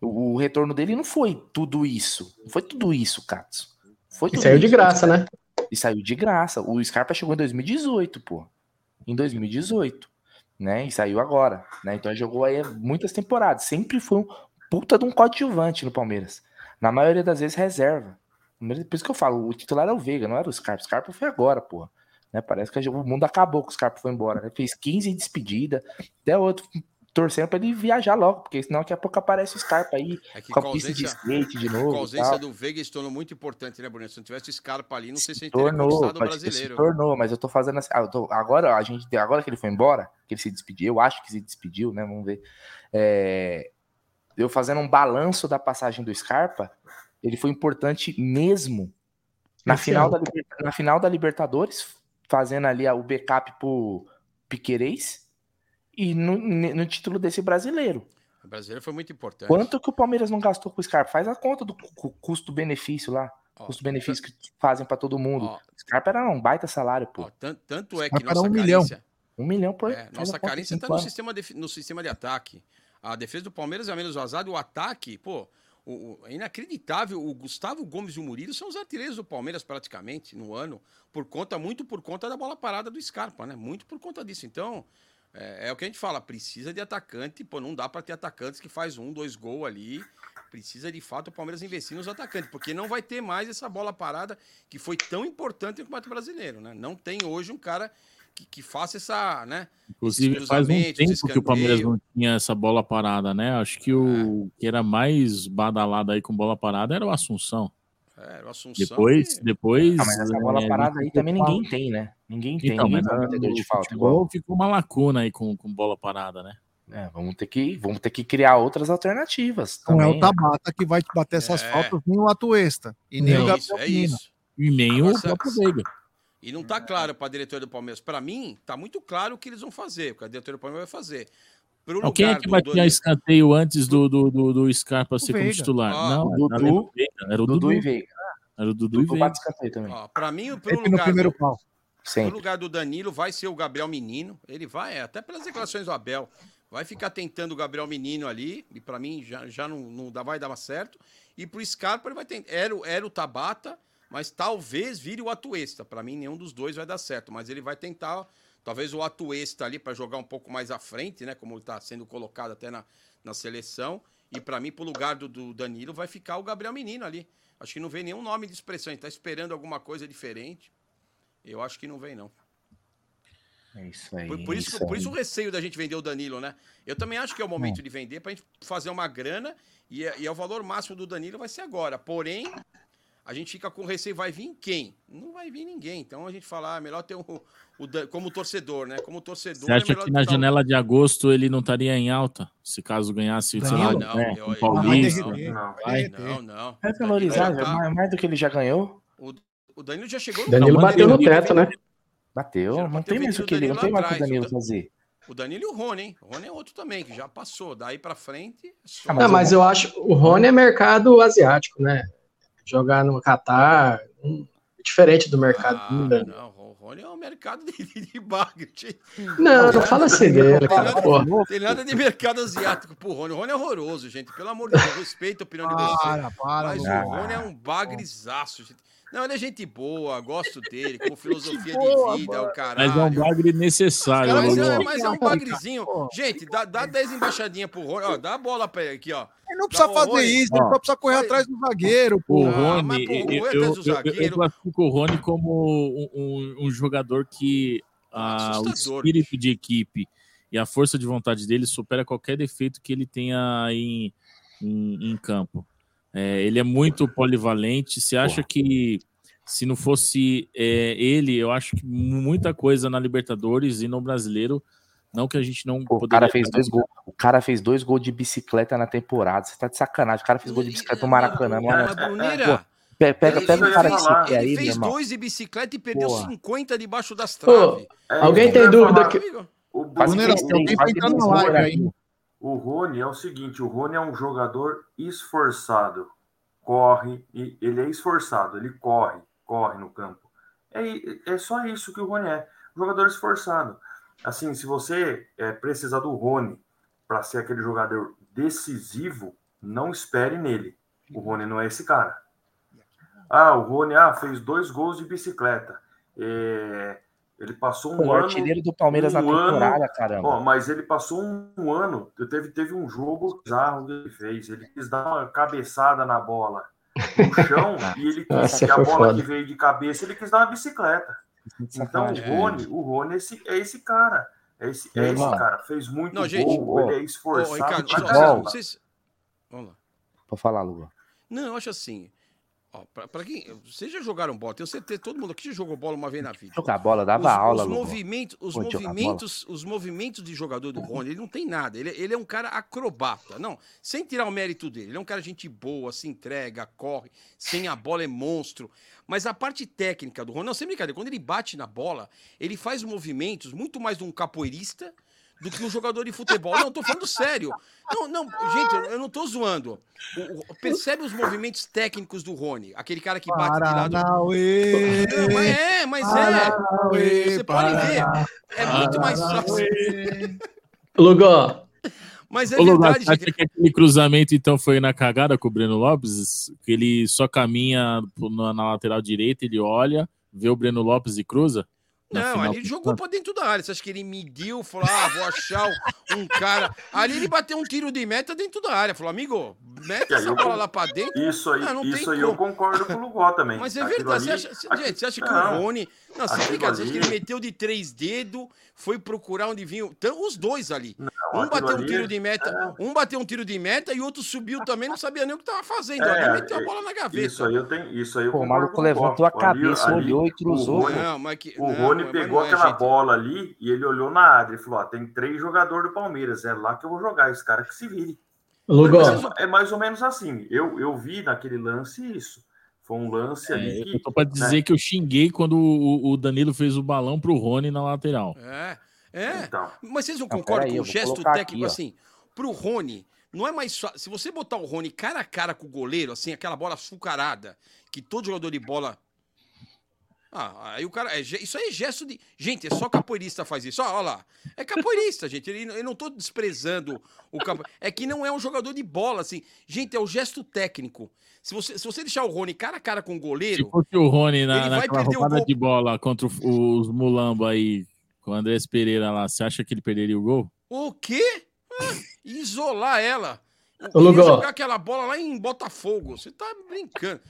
o, o retorno dele não foi tudo isso. Não foi tudo isso, Katsu. Foi E tudo saiu de isso. graça, né? E saiu de graça. O Scarpa chegou em 2018, pô. Em 2018. Né? E saiu agora. Né? Então ele jogou aí muitas temporadas. Sempre foi um puta de um coadjuvante no Palmeiras. Na maioria das vezes, reserva. Por isso que eu falo, o titular é o Veiga, não era o Scarpa. O Scarpa foi agora, pô. Né? Parece que o mundo acabou que o Scarpa foi embora. Né? Fez 15 despedida. Até outro torcendo pra ele viajar logo, porque senão daqui a pouco aparece o Scarpa aí É que com a pista de skate de novo. a ausência do Veiga se tornou muito importante, né, Bruno? Se não tivesse o Scarpa ali, não sei se teria tornou, conquistado o pode ter se brasileiro. tornou, mas eu tô fazendo assim. ah, eu tô- agora a gente, agora que ele foi embora, que ele se despediu, eu acho que se despediu, né? Vamos ver. É, eu fazendo um balanço da passagem do Scarpa, ele foi importante mesmo na Esse final, da, na final da Libertadores, fazendo ali o backup pro Piquerez e no, no título desse brasileiro. O brasileiro foi muito importante. Quanto que o Palmeiras não gastou com o Scarpa? Faz a conta do cu- custo-benefício lá. Custo-benefício que fazem pra todo mundo. O Scarpa era um baita salário, pô. Tanto, tanto é que Scarpa nossa um milhão. carência. Um milhão por. É, nossa carência está no sistema, de, no sistema de ataque. A defesa do Palmeiras é menos vazada e o ataque, pô, o, o- é inacreditável. O Gustavo Gomes e o Murilo são os artilheiros do Palmeiras praticamente no ano, por conta, muito por conta da bola parada do Scarpa, né? Muito por conta disso. Então, é, é o que a gente fala, precisa de atacante, pô, não dá para ter atacantes que faz um, dois gols ali. Precisa de fato o Palmeiras investir nos atacantes, porque não vai ter mais essa bola parada que foi tão importante no Campeonato Brasileiro, né? Não tem hoje um cara que, que faça essa, né? Inclusive, faz um tempo que o Palmeiras não tinha essa bola parada, né? Acho que o que era mais badalado aí com bola parada era o Assunção. É, o Assunção. Depois, depois. Ah, mas essa bola é, parada aí também ninguém tem, né? Ninguém tem. Então, ninguém mas tem de falta futebol ficou uma lacuna aí com, com bola parada, né? É, vamos ter que, vamos ter que criar outras alternativas. Não é também, o Tabata que vai te bater essas É. faltas, nem o Atuesta. E nem o É Gabriel é isso. E nem Agora, o próprio Veiga. E não tá claro para a diretoria do Palmeiras. Para mim, tá muito claro o que eles vão fazer, o que a diretoria do Palmeiras vai fazer. Pro Não, quem é que batia Doni- escanteio antes do, do, do, do Scarpa ser como titular? Ah, não, o era Dudu, o era o Dudu Dudu. e Veiga. Era o Dudu, Dudu e bate escanteio também. Ó, Para mim, pro Sempre no lugar, primeiro do, pau. pro Sempre. lugar do Danilo vai ser o Gabriel Menino. Ele vai, é, até pelas declarações do Abel, vai ficar tentando o Gabriel Menino ali. E para mim já, já não, não dá, vai dar certo. E pro Scarpa ele vai tentar. Era, o- era o Tabata, mas talvez vire o Atuesta. Para mim, nenhum dos dois vai dar certo. Mas ele vai tentar, talvez o Atuesta ali para jogar um pouco mais à frente, né? Como está sendo colocado até na, na seleção. E para mim, pro lugar do, do Danilo, vai ficar o Gabriel Menino ali. Acho que não vem nenhum nome de expressão. Ele tá esperando alguma coisa diferente. Eu acho que não vem, não. É isso aí. Por, por isso, que- por isso o receio da gente vender o Danilo, né? Eu também acho que é o momento de vender pra gente fazer uma grana e é, e é o valor máximo do Danilo vai ser agora. Porém, a gente fica com receio, vai vir quem? Não vai vir ninguém. Então a gente fala, ah, melhor ter o, como torcedor, né? Como torcedor. Você acha é que na janela de agosto ele não estaria em alta? Se caso ganhasse, sei lá? Não, é, eu- um eu- Paulista. não, Não, vai Não, não. Vai valorizar, tá- mais, do que ele já ganhou. O, o Danilo já chegou no Danilo bateu no teto, né? Bateu. Já Não tem mais o que ele, não tem mais o que o atrás, Danilo fazer. O Danilo e o Rony, hein? O Rony é outro também, que já passou. Daí pra frente. é só- Ah, mas eu acho o Rony é mercado asiático, né? Jogar no Catar, hum, diferente do mercado Ah, não, o Rony é um mercado de, de, de bagre. Não, não fala assim dele, Tem cara, nada, porra. tem nada de mercado asiático pro Rony. O Rony é horroroso, gente. Pelo amor de Deus, respeita a opinião de vocês. Para, para, Mas o Rony é um bagrizaço, gente. Não, ele é gente boa, gosto dele, com filosofia boa, de vida, o Mas é caralho. um bagre necessário. Cara, mas, é, mas é um bagrezinho. Gente, dá, dá 10 embaixadinhas pro Rony. Ó, dá a bola pra ele aqui, ó. Ele não precisa Dá o fazer Rony. isso, ele Ó. só precisa correr atrás do zagueiro, pô. O Ah, mas, Rony, pô, eu, o eu, é eu, eu, zagueiro. classifico o Rony como um, um- um jogador que ah, o Assustador, espírito de equipe e a força de vontade dele supera qualquer defeito que ele tenha em, em, em campo. É, ele é muito polivalente. Você acha que se não fosse é, ele, eu acho que muita coisa na Libertadores e no Brasileiro, não que a gente não Pô, o poderia cara fez dois gols. O cara fez dois gols de bicicleta na temporada. Você tá de sacanagem. O cara fez gol de bicicleta no Maracanã. no Mas, Maracanã. Bruneira, Pe- Pega, pega ele um cara fez- que você quer Ele aí, fez dois de bicicleta e perdeu Porra. 50 debaixo das traves. alguém É, tem dúvida que. O três, três, faz três gols, né? O Rony é o seguinte, o Rony é um jogador esforçado, corre, e ele é esforçado, ele corre, corre no campo. É, é só isso que o Rony é, um jogador esforçado. Assim, se você é, precisar do Rony para ser aquele jogador decisivo, não espere nele. O Rony não é esse cara. Ah, o Rony ah, fez dois gols de bicicleta. É, ele passou um Pô, o ano. artilheiro do Palmeiras na um ano- temporada, caramba. Ó, mas ele passou um, um ano. Teve, teve um jogo bizarro que ele fez. Ele quis dar uma cabeçada na bola no chão [LAUGHS] e ele quis Essa que a bola foda. que veio de cabeça, ele quis dar uma bicicleta. Então o. Rony, o Rony é esse, é esse cara. É esse, é esse cara. Fez muito Não, gente, gol, ele é Ô, esforçado. Ricardo, pra só- vocês- Vamos lá. Pode falar, Luga. Não, eu acho assim. Pra quem. Vocês já jogaram bola, tenho certeza, todo mundo aqui já jogou bola uma vez na vida. Jogar bola, dava os, aula, os movimentos, os movimentos, os movimentos de jogador do Rony, ele não tem nada. Ele, ele é um cara acrobata. Não, sem tirar o mérito dele. Ele é um cara gente boa, se entrega, corre, sem a bola é monstro. Mas a parte técnica do Rony, não, sem brincadeira, quando ele bate na bola, ele faz movimentos muito mais de um capoeirista do que um jogador de futebol. Não, tô falando sério. Não, não, gente, eu- não tô zoando. O- o- percebe os movimentos técnicos do Rony? Aquele cara que bate de lado. Paranauê. Não, mas é, mas Paranauê, é. Você pode ver. É muito mais fácil. [LAUGHS] Lugó, Mas é Ô, verdade, gente. que aquele cruzamento então foi na cagada com o Breno Lopes? Que ele só caminha na lateral direita, ele olha, vê o Breno Lopes e cruza? Não, final ali jogou pra dentro da área. Você acha que ele mediu, falou, ah, vou achar um cara. Ali ele bateu um tiro de meta dentro da área. Falou, amigo, mete E aí essa eu bola lá pra dentro. Isso aí, Ah, não tem isso aí eu como. concordo com o Lugó também. Mas é Aquilo verdade. ali- você acha, gente, você acha que Não. o Rony. Não, você, Aquilo brincadeira, você acha que ali- ele meteu de três dedos, foi procurar onde vinha. Então, os dois ali. um aquilo bateu um ali tiro de meta, um bateu um tiro de meta e o outro subiu também, não sabia nem o que tava fazendo. ali É, meteu a bola na gaveta. Isso aí eu tenho. Isso aí eu Pô, o maluco levantou a. Ali- cabeça, ali, olhou e cruzou, O Rony, Não, mas que- o não, Rony mas pegou é, aquela gente. bola ali e ele olhou na área e falou: ó, tem três jogadores do Palmeiras, é lá que eu vou jogar, esse cara que se vire. Mas É mais ou menos assim. Eu, eu vi naquele lance isso. Foi um lance ali É, que. eu tô pra dizer né? que eu xinguei quando o, o Danilo fez o balão pro Rony na lateral. É, é. Então. Mas vocês não concordam peraí, com o gesto técnico aqui, assim? Pro Rony, não é mais só. Se você botar o Rony cara a cara com o goleiro, assim, aquela bola açucarada, que todo jogador de bola. Ah, aí o cara. é isso aí é gesto de. Gente, é só capoeirista faz isso. Ó, ó lá. É capoeirista, [LAUGHS] gente. Ele, eu não tô desprezando o capo. É que não é um jogador de bola, assim. Gente, é o gesto técnico. Se você, se você deixar o Rony cara a cara com o goleiro. Se fosse o Rony na, naquela roubada gol. de bola contra o- os Mulamba aí, com o Andrés Pereira lá, você acha que ele perderia o gol? O quê? Ah, isolar ela. Ô, jogar aquela bola lá em Botafogo. Você tá brincando.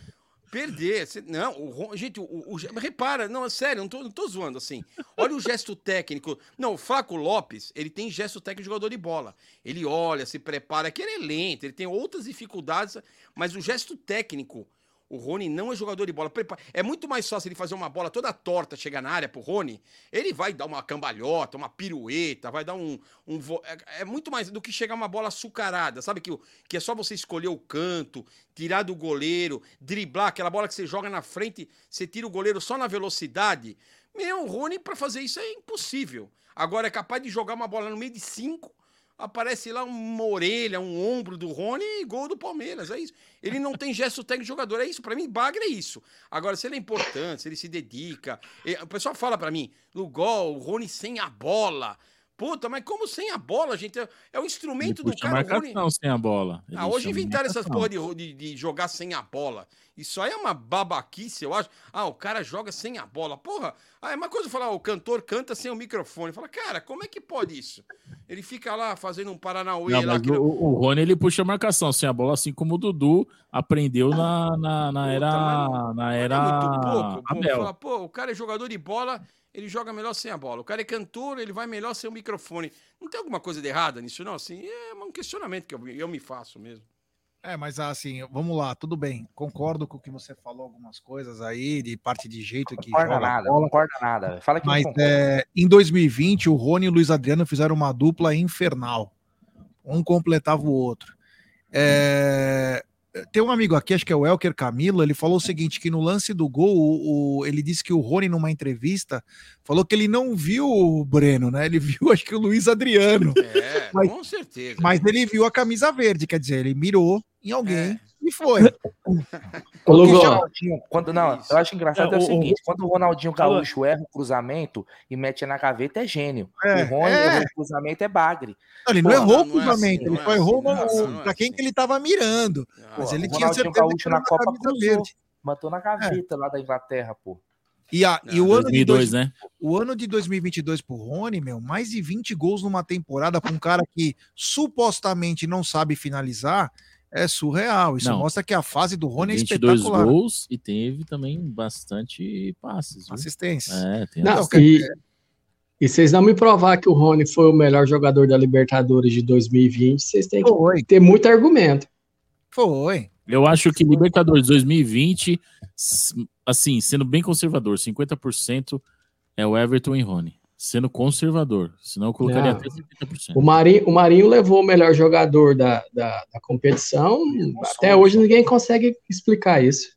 Perder. você- não, o, gente, o- o- repara, não, é sério, não tô, não tô zoando assim. Olha o gesto técnico. Não, o Flaco Lopes, ele tem gesto técnico de jogador de bola. Ele olha, se prepara, que ele é lento, ele tem outras dificuldades, mas o gesto técnico, o Rony não é jogador de bola. É muito mais fácil ele fazer uma bola toda torta, chegar na área pro Rony. Ele vai dar uma cambalhota, uma pirueta, vai dar um. um vo- é, é muito mais do que chegar uma bola açucarada, sabe? Que, que é só você escolher o canto, tirar do goleiro, driblar aquela bola que você joga na frente, você tira o goleiro só na velocidade. Meu, o Rony, pra fazer isso é impossível. Agora é capaz de jogar uma bola no meio de cinco. Aparece lá uma orelha, um ombro do Rony e gol do Palmeiras. É isso. Ele não tem gesto técnico de jogador. É isso. Pra mim, Bagre é isso. Agora, se ele é importante, se ele se dedica. O pessoal fala pra mim, Lugol, o Rony sem a bola. Puta, mas como sem a bola, gente? É, é o instrumento do cara. Rony... marcação sem a bola. Ele Ah, hoje inventaram essas porra de, de, de jogar sem a bola. Isso aí é uma babaquice, eu acho. Ah, o cara joga sem a bola. Porra, ah, é uma coisa falar, o cantor canta sem o microfone. Fala, cara, como é que pode isso? Ele fica lá fazendo um Paranauê Não, lá. que o, o Rony ele puxa marcação sem a bola, assim como o Dudu aprendeu na, na, na era, na era muito pouco. Abel. fala, pô, o cara é jogador de bola, ele joga melhor sem a bola. O cara é cantor, ele vai melhor sem o microfone. Não tem alguma coisa de errada nisso, não? Assim, é um questionamento que eu, eu me faço mesmo. É, mas assim, vamos lá, tudo bem. Concordo com o que você falou, algumas coisas aí, de parte de jeito que Concorda joga nada, bola. concorda nada. Fala que Mas é, em 2020, o Rony e o Luiz Adriano fizeram uma dupla infernal. Um completava o outro. É, tem um amigo aqui, acho que é o Elker Camilo, ele falou o seguinte: que no lance do gol, o, o- ele disse que o Rony, numa entrevista, falou que ele não viu o Breno, né? Ele [LAUGHS] viu, acho que o Luiz Adriano. É, Mas- com certeza. Mas ele viu a camisa verde, quer dizer, ele mirou em alguém e foi. [LAUGHS] Ô, Ronaldinho, quando, não, eu acho engraçado é, É, o o- seguinte: quando o Ronaldinho. Gaúcho erra o cruzamento e mete na gaveta, é gênio. É, o Rony é. errou o cruzamento é bagre. Não, ele não Pô, errou o não é cruzamento, assim, ele não só é errou assim, não é pra quem que ele tava mirando. Mas ele o tinha Ronaldinho certeza que Gaúcho na na Copa cruzou, verde. matou na gaveta lá da Inglaterra, pô. E, a, e o, ano de 2002, dois, né? o ano de 2022 pro Rony, meu, mais de 20 gols numa temporada pra um cara que supostamente não sabe finalizar, é surreal. Isso Não. mostra que a fase do Rony é 22 espetacular. gols e teve também bastante passes. viu? Assistência. É, tem Não, assistência. e, e vocês não me provar que o Rony foi o melhor jogador da Libertadores de 2020, vocês têm que ter muito argumento. Foi. Eu acho que Libertadores 2020, s- assim, sendo bem conservador, 50% é o Everton e Rony. Sendo conservador, senão eu colocaria Não. até 50%. O Marinho, o Marinho levou o melhor jogador da, da, da competição. Até hoje ninguém consegue explicar isso.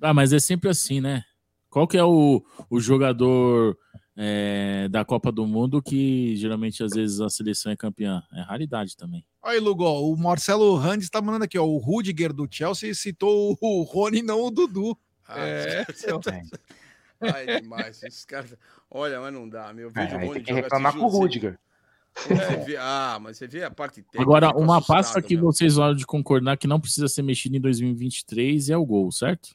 Ah, mas é sempre assim, né? Qual que é o, o jogador é, da Copa do Mundo que geralmente às vezes a seleção é campeã? É raridade também. Aí, Lugo, o Marcelo Randes tá mandando aqui, ó. O Rudiger do Chelsea citou o Rony, não o Dudu. é, meu. [LAUGHS] Ai, demais. Esses caras. Olha, mas não dá, meu. Eu vejo É, aí Rony tem que reclamar com o Rudiger. Quando você Ah, mas você vê a parte técnica. Agora, uma assustado, pasta que meu. vocês olham de concordar que não precisa ser mexido em 2023 é o gol, certo?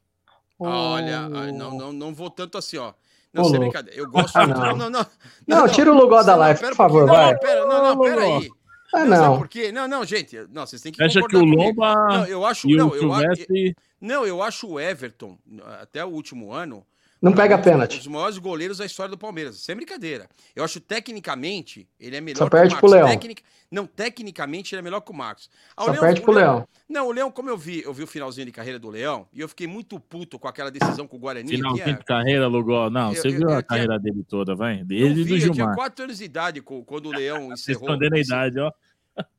Olha, ai, não, não, não vou tanto assim, ó. Não, Ô, brincadeira. Eu gosto Ah, muito. não. Não, não, não. Não, tira o Lugol da Não, live, por um favor, vai. Não, pera, não, não, pera aí. Ah, Não, sabe não. por quê? Não, não, gente. Não, vocês têm que Acha concordar que o. Lomba Não, eu acho, e o não, eu, Silvestre- não, eu acho o Everton, até o último ano, Não pega pênalti. Um dos maiores goleiros da história do Palmeiras. Sem brincadeira. Eu acho tecnicamente ele é melhor Só que perde o pro Marcos. Leão. Tecnic- Não, tecnicamente ele é melhor que o Marcos. Ah, o Só Leão- perde o pro Leão. Não, o Leão, como eu vi, eu vi o finalzinho de carreira do Leão, e eu fiquei muito puto com aquela decisão com o Guarani. Finalzinho tinha- de carreira, Lugol. Não, Eu- você eu- viu eu a carreira dele toda, vai? Eu Dele e vi, do eu tinha Gilmar. 4 anos de idade quando o Leão [LAUGHS] encerrou. Escondendo a idade, ó.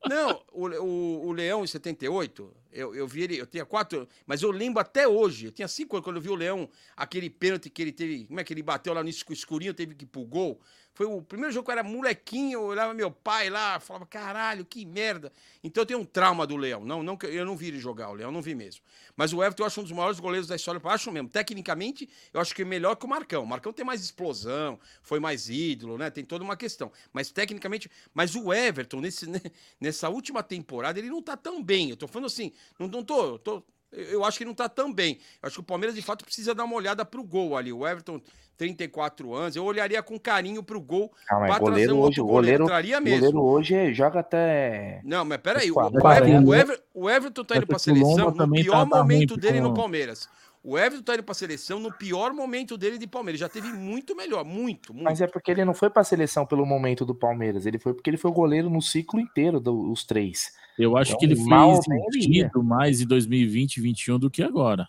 Não, o, o, o Leão em 78, eu, eu vi ele, eu tinha quatro, mas eu lembro até hoje, eu tinha cinco anos quando eu vi o Leão, aquele pênalti que ele teve, como é que ele bateu lá no escu- escurinho, teve que ir pro gol. Foi o primeiro jogo que eu era molequinho, eu olhava meu pai lá, falava, caralho, que merda. Então eu tenho um trauma do Leão. Não, não, eu não vi ele jogar, o Leão não vi mesmo. Mas o Everton eu acho um dos maiores goleiros da história. Eu acho mesmo. Tecnicamente, eu acho que é melhor que o Marcão. O Marcão tem mais explosão, foi mais ídolo, né? Tem toda uma questão. Mas tecnicamente. Mas o Everton, nesse, [LAUGHS] nessa última temporada, ele não tá tão bem. Eu tô falando assim, não, não tô. tô eu acho que não tá tão bem. Eu acho que o Palmeiras, de fato, precisa dar uma olhada pro gol ali. O Everton, 34 anos, eu olharia com carinho pro gol pra trazer goleiro um hoje, goleiro. goleiro, goleiro hoje é- joga até. Não, mas peraí, o, o, Esquadra. Ever- Quarenta. o Ever- o Everton tá indo pra seleção no também pior tá- tá momento dele no. Palmeiras. O Everton tá indo pra seleção no pior momento dele de Palmeiras. Já teve muito melhor, muito, muito. Mas é porque ele não foi pra seleção pelo momento do Palmeiras, ele foi porque ele foi o goleiro no ciclo inteiro dos três. Eu acho Então, que ele ia. sentido mais em 2020 e 2021 do que agora.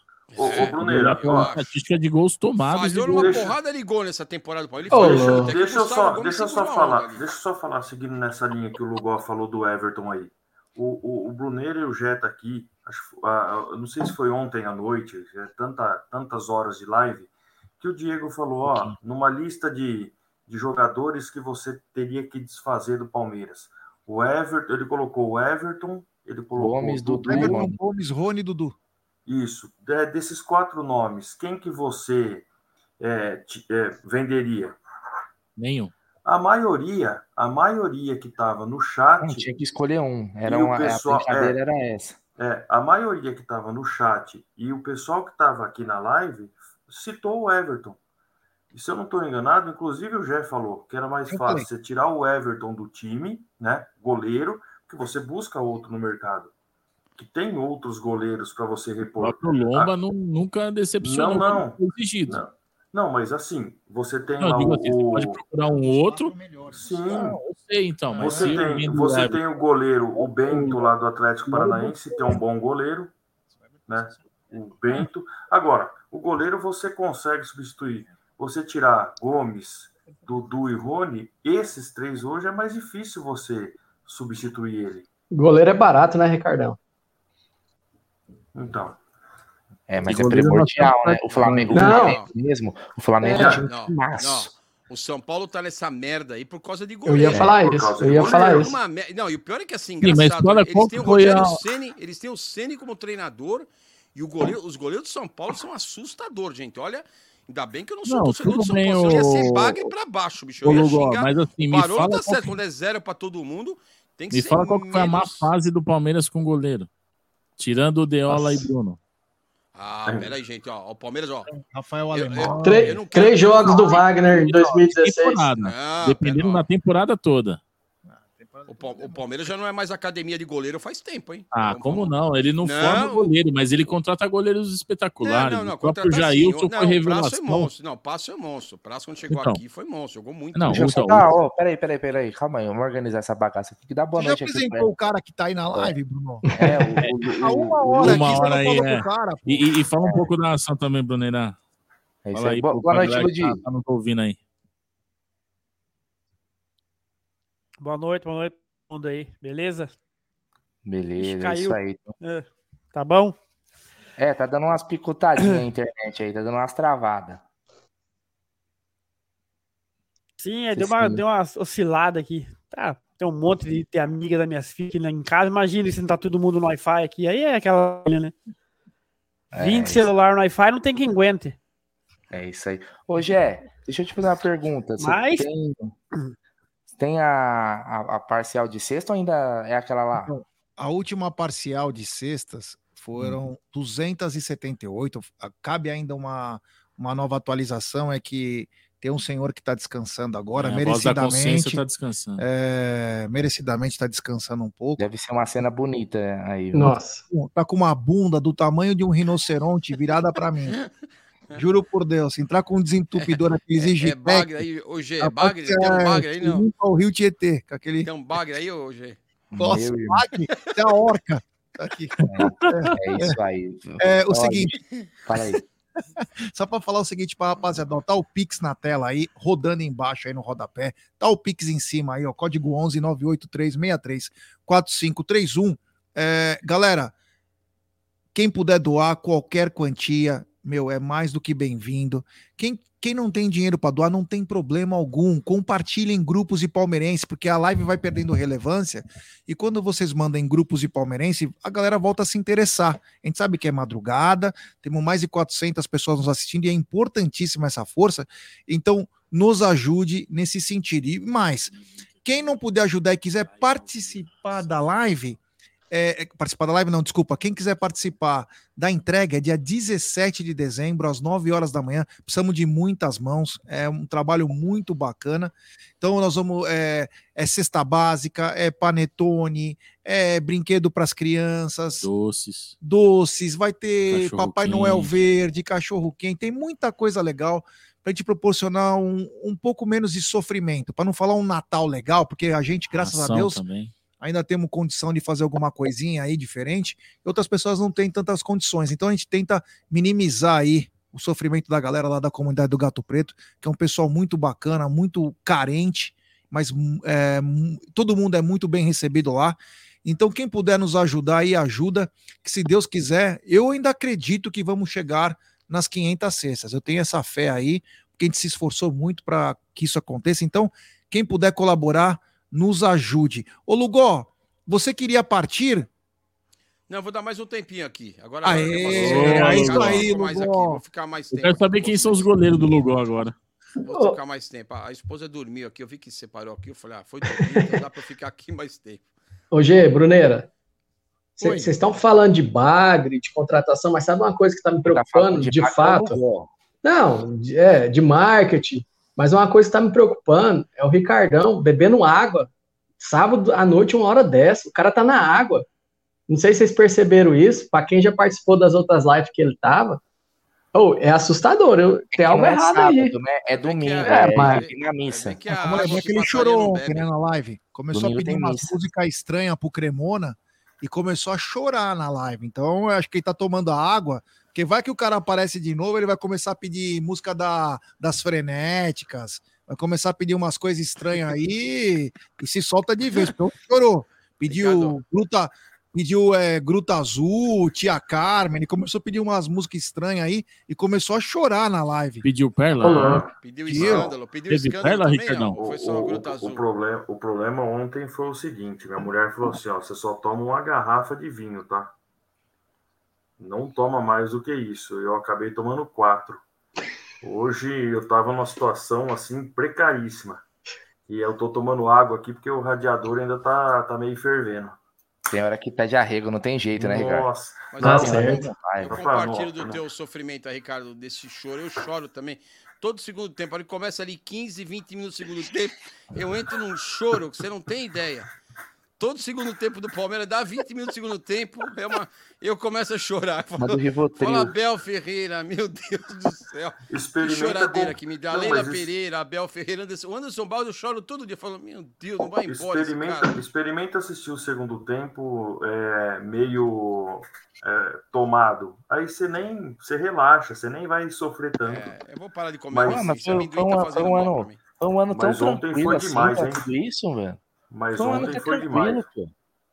Bruneiro, Olhar pela ó, estatística de gols tomados. Falhou numa gols- porrada de gol nessa temporada do Palmeiras. Ele deixa, deixa eu só, deixa eu só a falar, deixa eu só falar, seguindo nessa linha que o Lugol falou do Everton aí. O, o, o Bruneiro e o Jetta aqui, acho, ah, não sei se foi ontem à noite, é tanta, tantas horas de live, que o Diego falou, ó, numa lista de, de jogadores que você teria que desfazer do Palmeiras. O Everton, ele colocou o Everton, ele colocou Gomes, o Dudu, Everton Gomes, Rony Dudu. Isso. De- desses quatro nomes, quem que você é, ti- é, venderia? Nenhum. A maioria, a maioria que estava no chat. Não, tinha que escolher um. Era o uma, pessoal- a brincadeira é, era essa. É, a maioria que estava no chat e o pessoal que estava aqui na live citou o Everton. E se eu não estou enganado, inclusive o Jé falou que era mais fácil você tirar o Everton do time, né? Goleiro, que você busca outro no mercado. Que tem outros goleiros para você O repor. próprio Lomba não- nunca decepcionou. Não, não. exigido. Não, não, mas assim, você tem Não, lá o. assim, você o- pode procurar um outro. Sim. Não, eu sei, então, mas Você tem, você tem o goleiro, o Bento lá do Atlético Paranaense, que é um bom goleiro, né? O Bento. Agora, o goleiro você consegue substituir. Você tirar Gomes, Dudu e Rony, esses três hoje é mais difícil você substituir ele. Goleiro é barato, né, Ricardão? Então. É, mas é primordial, né? O Flamengo, o Não. Flamengo mesmo, o Flamengo é um time não, não. O São Paulo tá nessa merda aí por causa de Eu goleiro. ia falar Por isso, eu ia falar É isso. mer- Não, e o pior é que assim, Sim, mas engraçado, fala eles têm o Rogério a- Ceni, eles têm o Ceni como treinador e o goleiro, os goleiros do São Paulo são assustadores, gente. Olha, ainda bem que eu não sou Não, torcedor do tudo São bem, Paulo, senão ia ser bagre pra baixo, bicho. Eu ia xingar. mas assim, o me Barolo fala tá certo, quando é zero pra todo mundo, tem que Me ser fala qual que foi a má fase do Palmeiras com o goleiro. Tirando o Deola e Bruno. Ah, peraí, gente, ó, o Palmeiras, ó. Rafael eu- Alemão. eu- Três- eu não quero- três jogos do Wagner em 2016. Temporada. Não, Dependendo da temporada toda. O, Pa- o Palmeiras já não é mais academia de goleiro faz tempo, hein? Ah, como não? Ele não, Não. forma goleiro, mas ele contrata goleiros espetaculares. Não, não, não. o próprio assim, o- foi o Praça é monstro. Não, o Praça é monstro. O Praça, quando chegou Então. aqui, foi monstro. Jogou muito. Não, então, dar, ó, peraí, peraí, peraí, calma aí, vamos organizar essa bagaça aqui, que dá boa Você já noite aqui. apresentou o cara que tá aí na live, Bruno? É, o, Há uma hora Uma aqui, hora aí, é. cara. E, e- fala um pouco da ação também, Bruneira. É isso aí. aí, Boa- noite, Ludi. Tá, tá não tô ouvindo aí. Boa noite, boa noite todo mundo aí, beleza? Beleza, é isso aí. É, tá bom? É, tá dando umas picotadinhas na internet aí, tá dando umas travadas. Sim, é, deu, uma, deu uma oscilada aqui. Tá, tem um monte de, de amiga das minhas filhas em casa. Imagina se não tá todo mundo no Wi-Fi aqui. Aí é aquela, né? É, 20 celular no Wi-Fi não tem quem aguente. É isso aí. Ô, Gé, deixa eu te fazer uma pergunta. Você Mas- tem, tem a, a, a parcial de sexta ou ainda é aquela lá? Então, a última parcial de cestas foram 278. Ah, Cabe ainda uma, uma nova atualização, é que tem um senhor que está descansando agora, É, a voz da consciência merecidamente. tá descansando. é, merecidamente está descansando um pouco. Deve ser uma cena bonita aí. Nossa. Tá com uma bunda do tamanho de um rinoceronte virada para mim. [LAUGHS] Juro por Deus, entrar com um desentupidor, aqueles [LAUGHS] É Igipec, bagre aí, ô Gê, rapaz, bagre, tem um é, bagre aí, não. limpa o Rio Tietê, com aquele... Tem um bagre aí, ô Gê. Nossa, Meu bagre, é a orca. Tá aqui. É isso aí. É, o Olha, seguinte, Fala aí. [LAUGHS] Só para falar o seguinte para rapaziada, ó, tá o Pix na tela aí, rodando embaixo aí no rodapé, tá o Pix em cima aí, ó, código 11 98363 4531. É, galera, quem puder doar qualquer quantia, meu, é mais do que bem-vindo. Quem, quem não tem dinheiro para doar, não tem problema algum. Compartilhem em grupos e palmeirense, porque a live vai perdendo relevância. E quando vocês mandam em grupos e palmeirense, a galera volta a se interessar. A gente sabe que é madrugada, temos mais de 400 pessoas nos assistindo e é importantíssima essa força. Então, nos ajude nesse sentido. E mais, quem não puder ajudar e quiser participar da live, é, é, participar da live, não, desculpa. Quem quiser participar da entrega é dia 17 de dezembro, às 9 horas da manhã. Precisamos de muitas mãos, é um trabalho muito bacana. Então, nós vamos. É, é cesta básica, é panetone, é brinquedo para as crianças, Doces. doces, vai ter Cachorro Papai Noel verde, cachorro quente, tem muita coisa legal para te proporcionar um, um pouco menos de sofrimento, para não falar um Natal legal, porque a gente, graças Ação a Deus, também. Ainda temos condição de fazer alguma coisinha aí diferente, outras pessoas não têm tantas condições. Então a gente tenta minimizar aí o sofrimento da galera lá da comunidade do Gato Preto, que é um pessoal muito bacana, muito carente, mas é, todo mundo é muito bem recebido lá. Então, quem puder nos ajudar aí, ajuda, que se Deus quiser, eu ainda acredito que vamos chegar nas 500 cestas. Eu tenho essa fé aí, porque a gente se esforçou muito para que isso aconteça. Então, quem puder colaborar, nos ajude. Ô, Lugó, você queria partir? Não, eu vou dar mais um tempinho aqui. Agora Aê, eu é isso aí, ficar mais aqui, Lugó. vou ficar mais Eu tempo. quero saber quem são os goleiros do Lugol agora. Vou ficar mais tempo. A esposa dormiu aqui, eu vi que separou aqui, eu falei, ah, foi dormir, então dá pra eu ficar aqui mais tempo. Ô, Gê, Bruneira, vocês estão falando de bagre, de contratação, mas sabe uma coisa que está me preocupando, de, bagre, fato? eu não de, é, de marketing, mas uma coisa que está me preocupando é o Ricardão bebendo água. Sábado à noite, uma hora dessa, o cara tá na água. Não sei se vocês perceberam isso, para quem já participou das outras lives que ele tava, oh, é assustador, eu, tem algo é errado sábado, aí. né? É domingo, É, é, mas- é na missa. Vamos lembrar que ele chorou ontem, né, na live. Começou Domingo a pedir missa. músicas estranhas pro Cremona e começou a chorar na live. Então, eu acho que ele tá tomando água, porque vai que o cara aparece de novo, ele vai começar a pedir música da, das frenéticas, vai começar a pedir umas coisas estranhas aí e se solta de vez, ontem chorou. Pediu luta, pediu é, Gruta Azul, Tia Carmen, ele começou a pedir umas músicas estranhas aí e começou a chorar na live. Pediu Perla? Pediu Pediu. escândalo, pediu Teve escândalo perla, também, Ricardão? não? Foi só O, Gruta o- Azul. o problema, o problema ontem foi o seguinte: minha mulher falou assim: ó, você só toma uma garrafa de vinho, tá? Não toma mais do que isso. Eu acabei tomando quatro. Hoje eu tava numa situação assim precaríssima. E eu tô tomando água aqui porque o radiador ainda tá, tá meio fervendo. Tem hora que pede arrego, não tem jeito, né, Ricardo? Nossa. Mas Tá eu, certo. eu compartilho do teu sofrimento aí, Ricardo, desse choro. Eu choro também. Todo segundo tempo, ele começa ali 15, 20 minutos do segundo tempo, eu entro num choro que você não tem ideia. Todo segundo tempo do Palmeiras dá 20 minutos do segundo tempo, é uma, eu começo a chorar. Manda o Rivotril. Fala Abel Ferreira, meu Deus do céu. Que choradeira com- que me dá. Não, Leila mas isso- Pereira, Abel Ferreira, Anderson, o Anderson Baldo, eu choro todo dia. Falo, meu Deus, não vai embora Experimenta, cara. experimenta assistir o segundo tempo é, meio é, tomado. Aí você nem você relaxa, você nem vai sofrer tanto. Eu vou parar de comer Mas- Mano, esse foi, amendoim foi, tá um, foi fazendo um ano, foi um ano tão Mas ontem tranquilo foi assim demais, pra hein? tudo isso, velho. Mas Foi um ano ontem que foi demais. pô.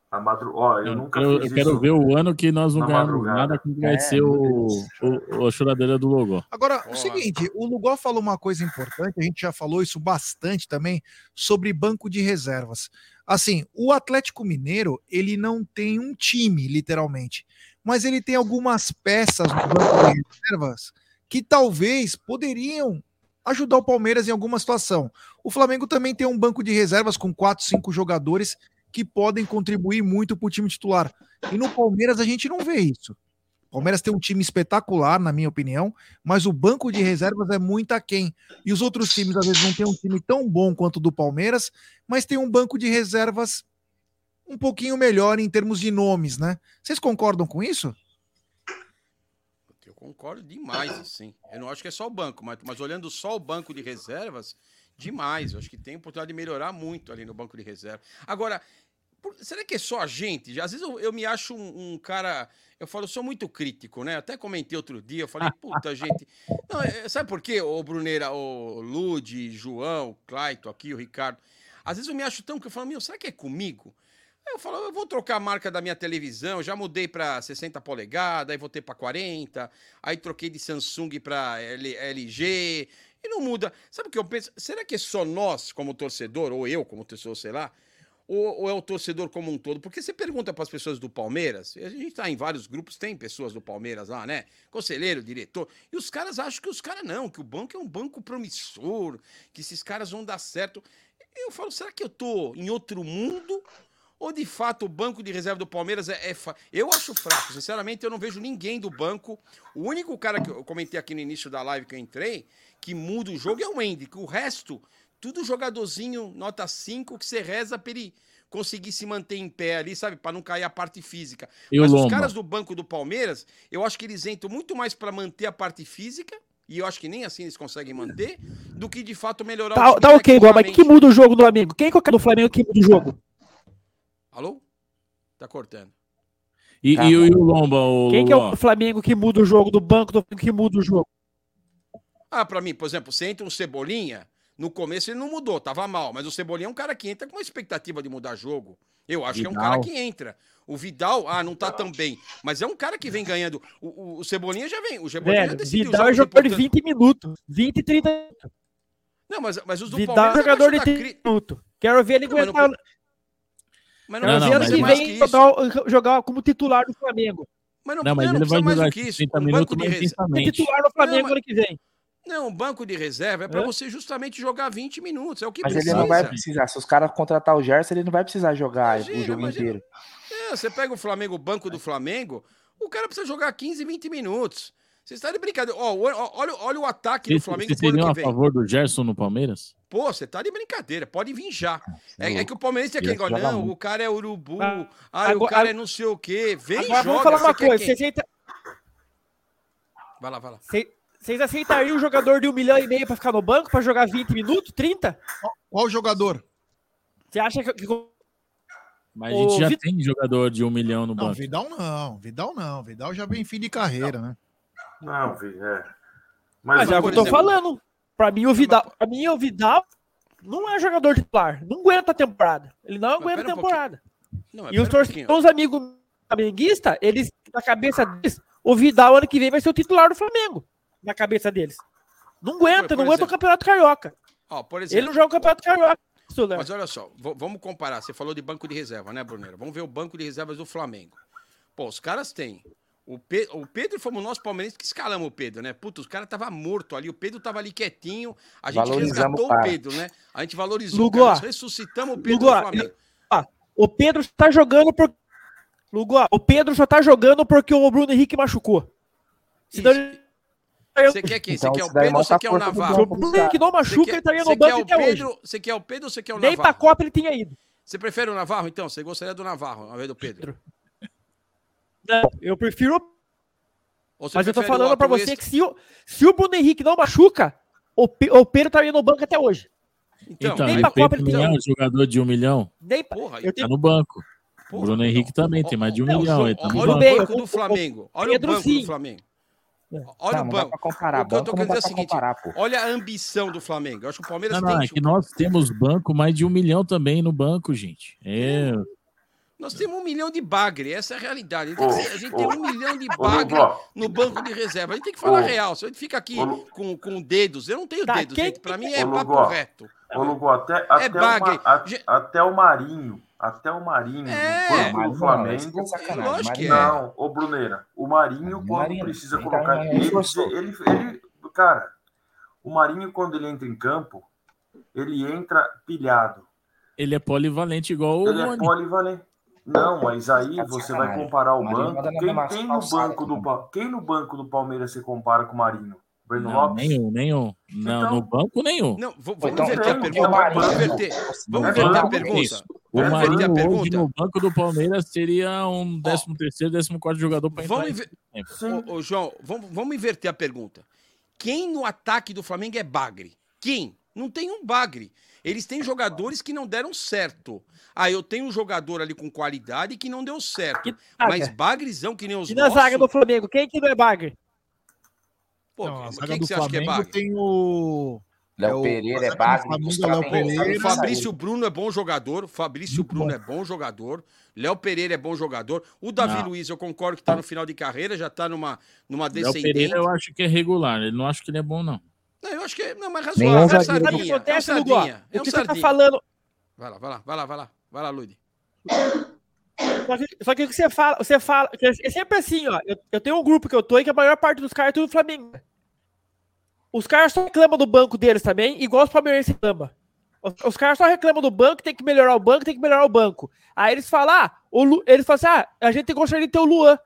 A madru... Ó, eu nunca Eu, fiz eu quero isso ver o ano que nós não ganhamos madrugada. nada, como vai É, ser o, o, a choradeira do Logó. Agora, o seguinte, o Lugol falou uma coisa importante, a gente já falou isso bastante também, sobre banco de reservas. Assim, o Atlético Mineiro, ele não tem um time, literalmente, mas ele tem algumas peças no banco de reservas que talvez poderiam ajudar o Palmeiras em alguma situação. O Flamengo também tem um banco de reservas com quatro, cinco jogadores que podem contribuir muito para o time titular. E no Palmeiras a gente não vê isso. O Palmeiras tem um time espetacular, na minha opinião, mas o banco de reservas é muito aquém. E os outros times, às vezes, não têm um time tão bom quanto o do Palmeiras, mas tem um banco de reservas um pouquinho melhor em termos de nomes, né? Vocês concordam com isso? Concordo demais, assim. Eu não acho que é só o banco, mas, mas olhando só o banco de reservas, demais. Eu acho que tem oportunidade de melhorar muito ali no banco de reserva. Agora, por- será que é só a gente? Às vezes eu, eu me acho um, um cara. Eu falo, sou muito crítico, né? Até comentei outro dia, eu falei, puta, gente. Não, é- sabe por quê, ô Bruneira, o Lude, João, o Claito aqui, o Ricardo? Às vezes eu me acho tão que eu falo, meu, será que é comigo? Eu falo, eu vou trocar a marca da minha televisão, já mudei para 60 polegadas, aí voltei para 40, aí troquei de Samsung para LG, e não muda. Sabe o que eu penso? Será que é só nós, como torcedor, ou eu, como torcedor, sei lá, ou, ou é o torcedor como um todo? Porque você pergunta para as pessoas do Palmeiras, a gente está em vários grupos, tem pessoas do Palmeiras lá, né? Conselheiro, diretor, e os caras acham que os caras não, que o banco é um banco promissor, que esses caras vão dar certo. Eu falo, será que eu tô em outro mundo? Ou de fato o banco de reserva do Palmeiras é, é fa- Eu acho fraco, sinceramente, eu não vejo ninguém do banco. O único cara que eu comentei aqui no início da live que eu entrei, que muda o jogo é o Andy, que o resto, tudo jogadorzinho nota 5 que você reza pra ele conseguir se manter em pé ali, sabe? Pra não cair a parte física. E o Mas os caras do banco do Palmeiras, eu acho que eles entram muito mais pra manter a parte física. E eu acho que nem assim eles conseguem manter, do que de fato melhorar Tá, time tá ok, Bob, mas que muda o jogo do Flamengo? Quem que é o cara do Flamengo que muda o jogo? Alô? Tá cortando. E, Tá e e o Lomba, o Quem que é o Flamengo que muda o jogo do banco do Flamengo que muda o jogo? Ah, pra mim, por exemplo, você entra um Cebolinha, no começo ele não mudou, tava mal, mas o Cebolinha é um cara que entra com uma expectativa de mudar jogo. Eu acho que é um Vidal. cara que entra. O Vidal, ah, não tá tão bem, mas é um cara que vem ganhando. O, o- o Cebolinha já vem, o Cebolinha já decidiu Vidal é jogador de importantes. 20 minutos. 20, 30 minutos. Não, mas, mas os do Vidal é Palmeiras jogador de abaixo da 30 cri- minutos. Quero ver ele não aguentar. Mas não, não, ano mas que é vem que isso. jogar, jogar como titular do Flamengo. Mas não, Não, mas não, ele não vai precisa mais jogar do que isso. 30 Um minutos banco de reserva. intensamente. Titular no Flamengo Não, ano que vem. Não, um banco de reserva é pra Hã? você justamente jogar 20 minutos. É o que Mas precisa. ele não vai precisar. Se os caras contratar o Gerson, ele não vai precisar jogar Imagina, o jogo imagina. inteiro. É, você pega o Flamengo, o banco do Flamengo, o cara precisa jogar 15, 20 minutos. Você está de brincadeira. Ó, o- olha, olha o ataque do Vocês Flamengo vocês pro ano que a vem. favor do Gerson no Palmeiras? Pô, você tá de brincadeira, pode vir já. É, é que o Palmeirense tem aquele negócio, não, muito. o cara é urubu, Ah, ah, o agora- cara é não sei o quê. Vem Agora, joga. vamos falar uma você coisa. Vocês, aceita- Vai lá, vai lá. cê- vocês aceitariam um jogador de um milhão e meio pra ficar no banco pra jogar 20 minutos? 30? Qual jogador? Você acha que. Mas a gente já tem jogador de um milhão no Não, banco. Vidal não. Vidal não. Vidal já vem em fim de carreira, né? Não, vi- é. Mas, é o que eu tô falando. Pra mim, o Vidal, pra mim, o Vidal não é jogador titular. Não aguenta a temporada. Ele não aguenta a um temporada. Não, mas e os um torcedores, os amigos flamenguista, eles, na cabeça deles, o Vidal ano que vem vai ser o titular do Flamengo. Na cabeça deles. Não aguenta, Por não aguenta o exemplo. Campeonato Carioca. Ó, por Ele não joga o Campeonato Carioca. Mas olha só, vamos comparar. Você falou de banco de reserva, né, Brunera? Vamos ver o banco de reservas do Flamengo. Pô, os caras têm. O, Pe- o Pedro fomos nós palmeirenses que escalamos o Pedro, né? Puta, os caras estavam morto ali. O Pedro tava ali quietinho. A gente resgatou o. Pedro, né? A gente valorizou Lugo, o cara. Nós ressuscitamos o Pedro Lugo, do ó, Flamengo. ó, o Pedro está jogando por. Lugo, ó, o Pedro só tá jogando porque o Bruno Henrique machucou. Senão ele- Você quer quem? Então, você quer o Pedro ou você quer o Navarro? O Bruno Henrique não machuca, quer- ele estaria no banco até Pedro, hoje. Você quer o Pedro ou você quer o Nem Navarro? pra Copa ele tinha ido. Você prefere o Navarro, então? Você gostaria do Navarro ao invés do Pedro? Não, eu prefiro. Você Mas eu tô falando pra Atuesta? você que se o, se o Bruno Henrique não machuca, o, o Pedro estaria no banco até hoje. Então, nem aí pra Copa ele é tem. um jogador de um milhão. Nem pra, eu Tá tenho, no banco. O Bruno Henrique também tem mais de um Não, milhão. Ele tá no olha o banco. do Flamengo. Olha Pedro, o banco sim. do Flamengo. Olha Não, o banco. comparar. O que eu tô querendo dizer é o seguinte: comparar, olha a ambição do Flamengo. Eu acho que o Palmeiras Não, não, tem. é que nós temos banco mais de um milhão também no banco, gente. É. Nós temos um milhão de bagre, essa é a realidade. A gente, que a gente tem um milhão de bagre Lugo. no banco de reserva. A gente tem que falar real. Se a gente fica aqui com, com dedos, eu não tenho Tá, dedos, quem- gente. Pra mim é papo reto. Ô, Lugo, até, até, bagre. o, Ma- a- até o Marinho, até o Marinho, É. no banco Marinho do não, Flamengo. Marinho é. Não, ô Bruneira, o Marinho, quando Marinho, precisa ele tá- colocar. ele Ele, ele, ele, cara, o Marinho, quando ele entra em campo, ele entra pilhado. Ele é polivalente igual o Ele é polivalente. Não, mas aí Tá você vai comparar o Marinho banco. Quem, quem no banco do, quem no banco do Palmeiras se compara com o Marinho? Breno Não, Lopes? nenhum, nenhum. Não, Então- no banco nenhum. Não, v- Pô, vamos então, inverter a então, pergunta. então, Vamos inverter. Vamos É inverter a pergunta. isso. O Vamos inverter a Marinho hoje pergunta. no banco do Palmeiras seria um 13 terceiro, 14 quarto jogador para entrar. Vamos em inver-. Ô, ô, João, vamos, vamos inverter a pergunta. Quem no ataque do Flamengo é bagre? Quem? Não tem um bagre. Eles têm jogadores que não deram certo. Ah, eu tenho um jogador ali com qualidade que não deu certo. Mas bagrezão que nem os E na zaga do nossos... Flamengo, quem que não é bagre? Pô, Não, a quem zaga que do você acha que é Flamengo bagre? tem o. Léo Pereira é do bagre, é Léo têm- Pereira. O Fabrício Bruno é bom jogador. O Fabrício Bruno é bom jogador. Léo Pereira é bom jogador. O Davi Não. Luiz, eu concordo que tá no final de carreira, já tá numa, numa Léo descendente. Pereira eu acho que é regular. Ele não acho que ele é bom, não. Não, eu acho que é, não, mas Nenhum razoável. É um zagueiro. Sabe o que sardinha. É um acontece, Lugo? sardinha. É O um que você tá sardinha. falando. Vai lá, vai lá, vai lá, vai lá. Vai lá, Ludi. Só que, só que o que você fala, você fala. É sempre assim, ó. Eu, eu tenho um grupo que eu tô e que a maior parte dos caras é tudo Flamengo. Os caras só reclamam do banco deles também, igual os palmeirenses reclamam. Os, os caras só reclamam do banco, tem que melhorar o banco, tem que melhorar o banco. Aí eles falam, ah, o Lu, eles falam assim, ah, a gente gostaria de ter o Luan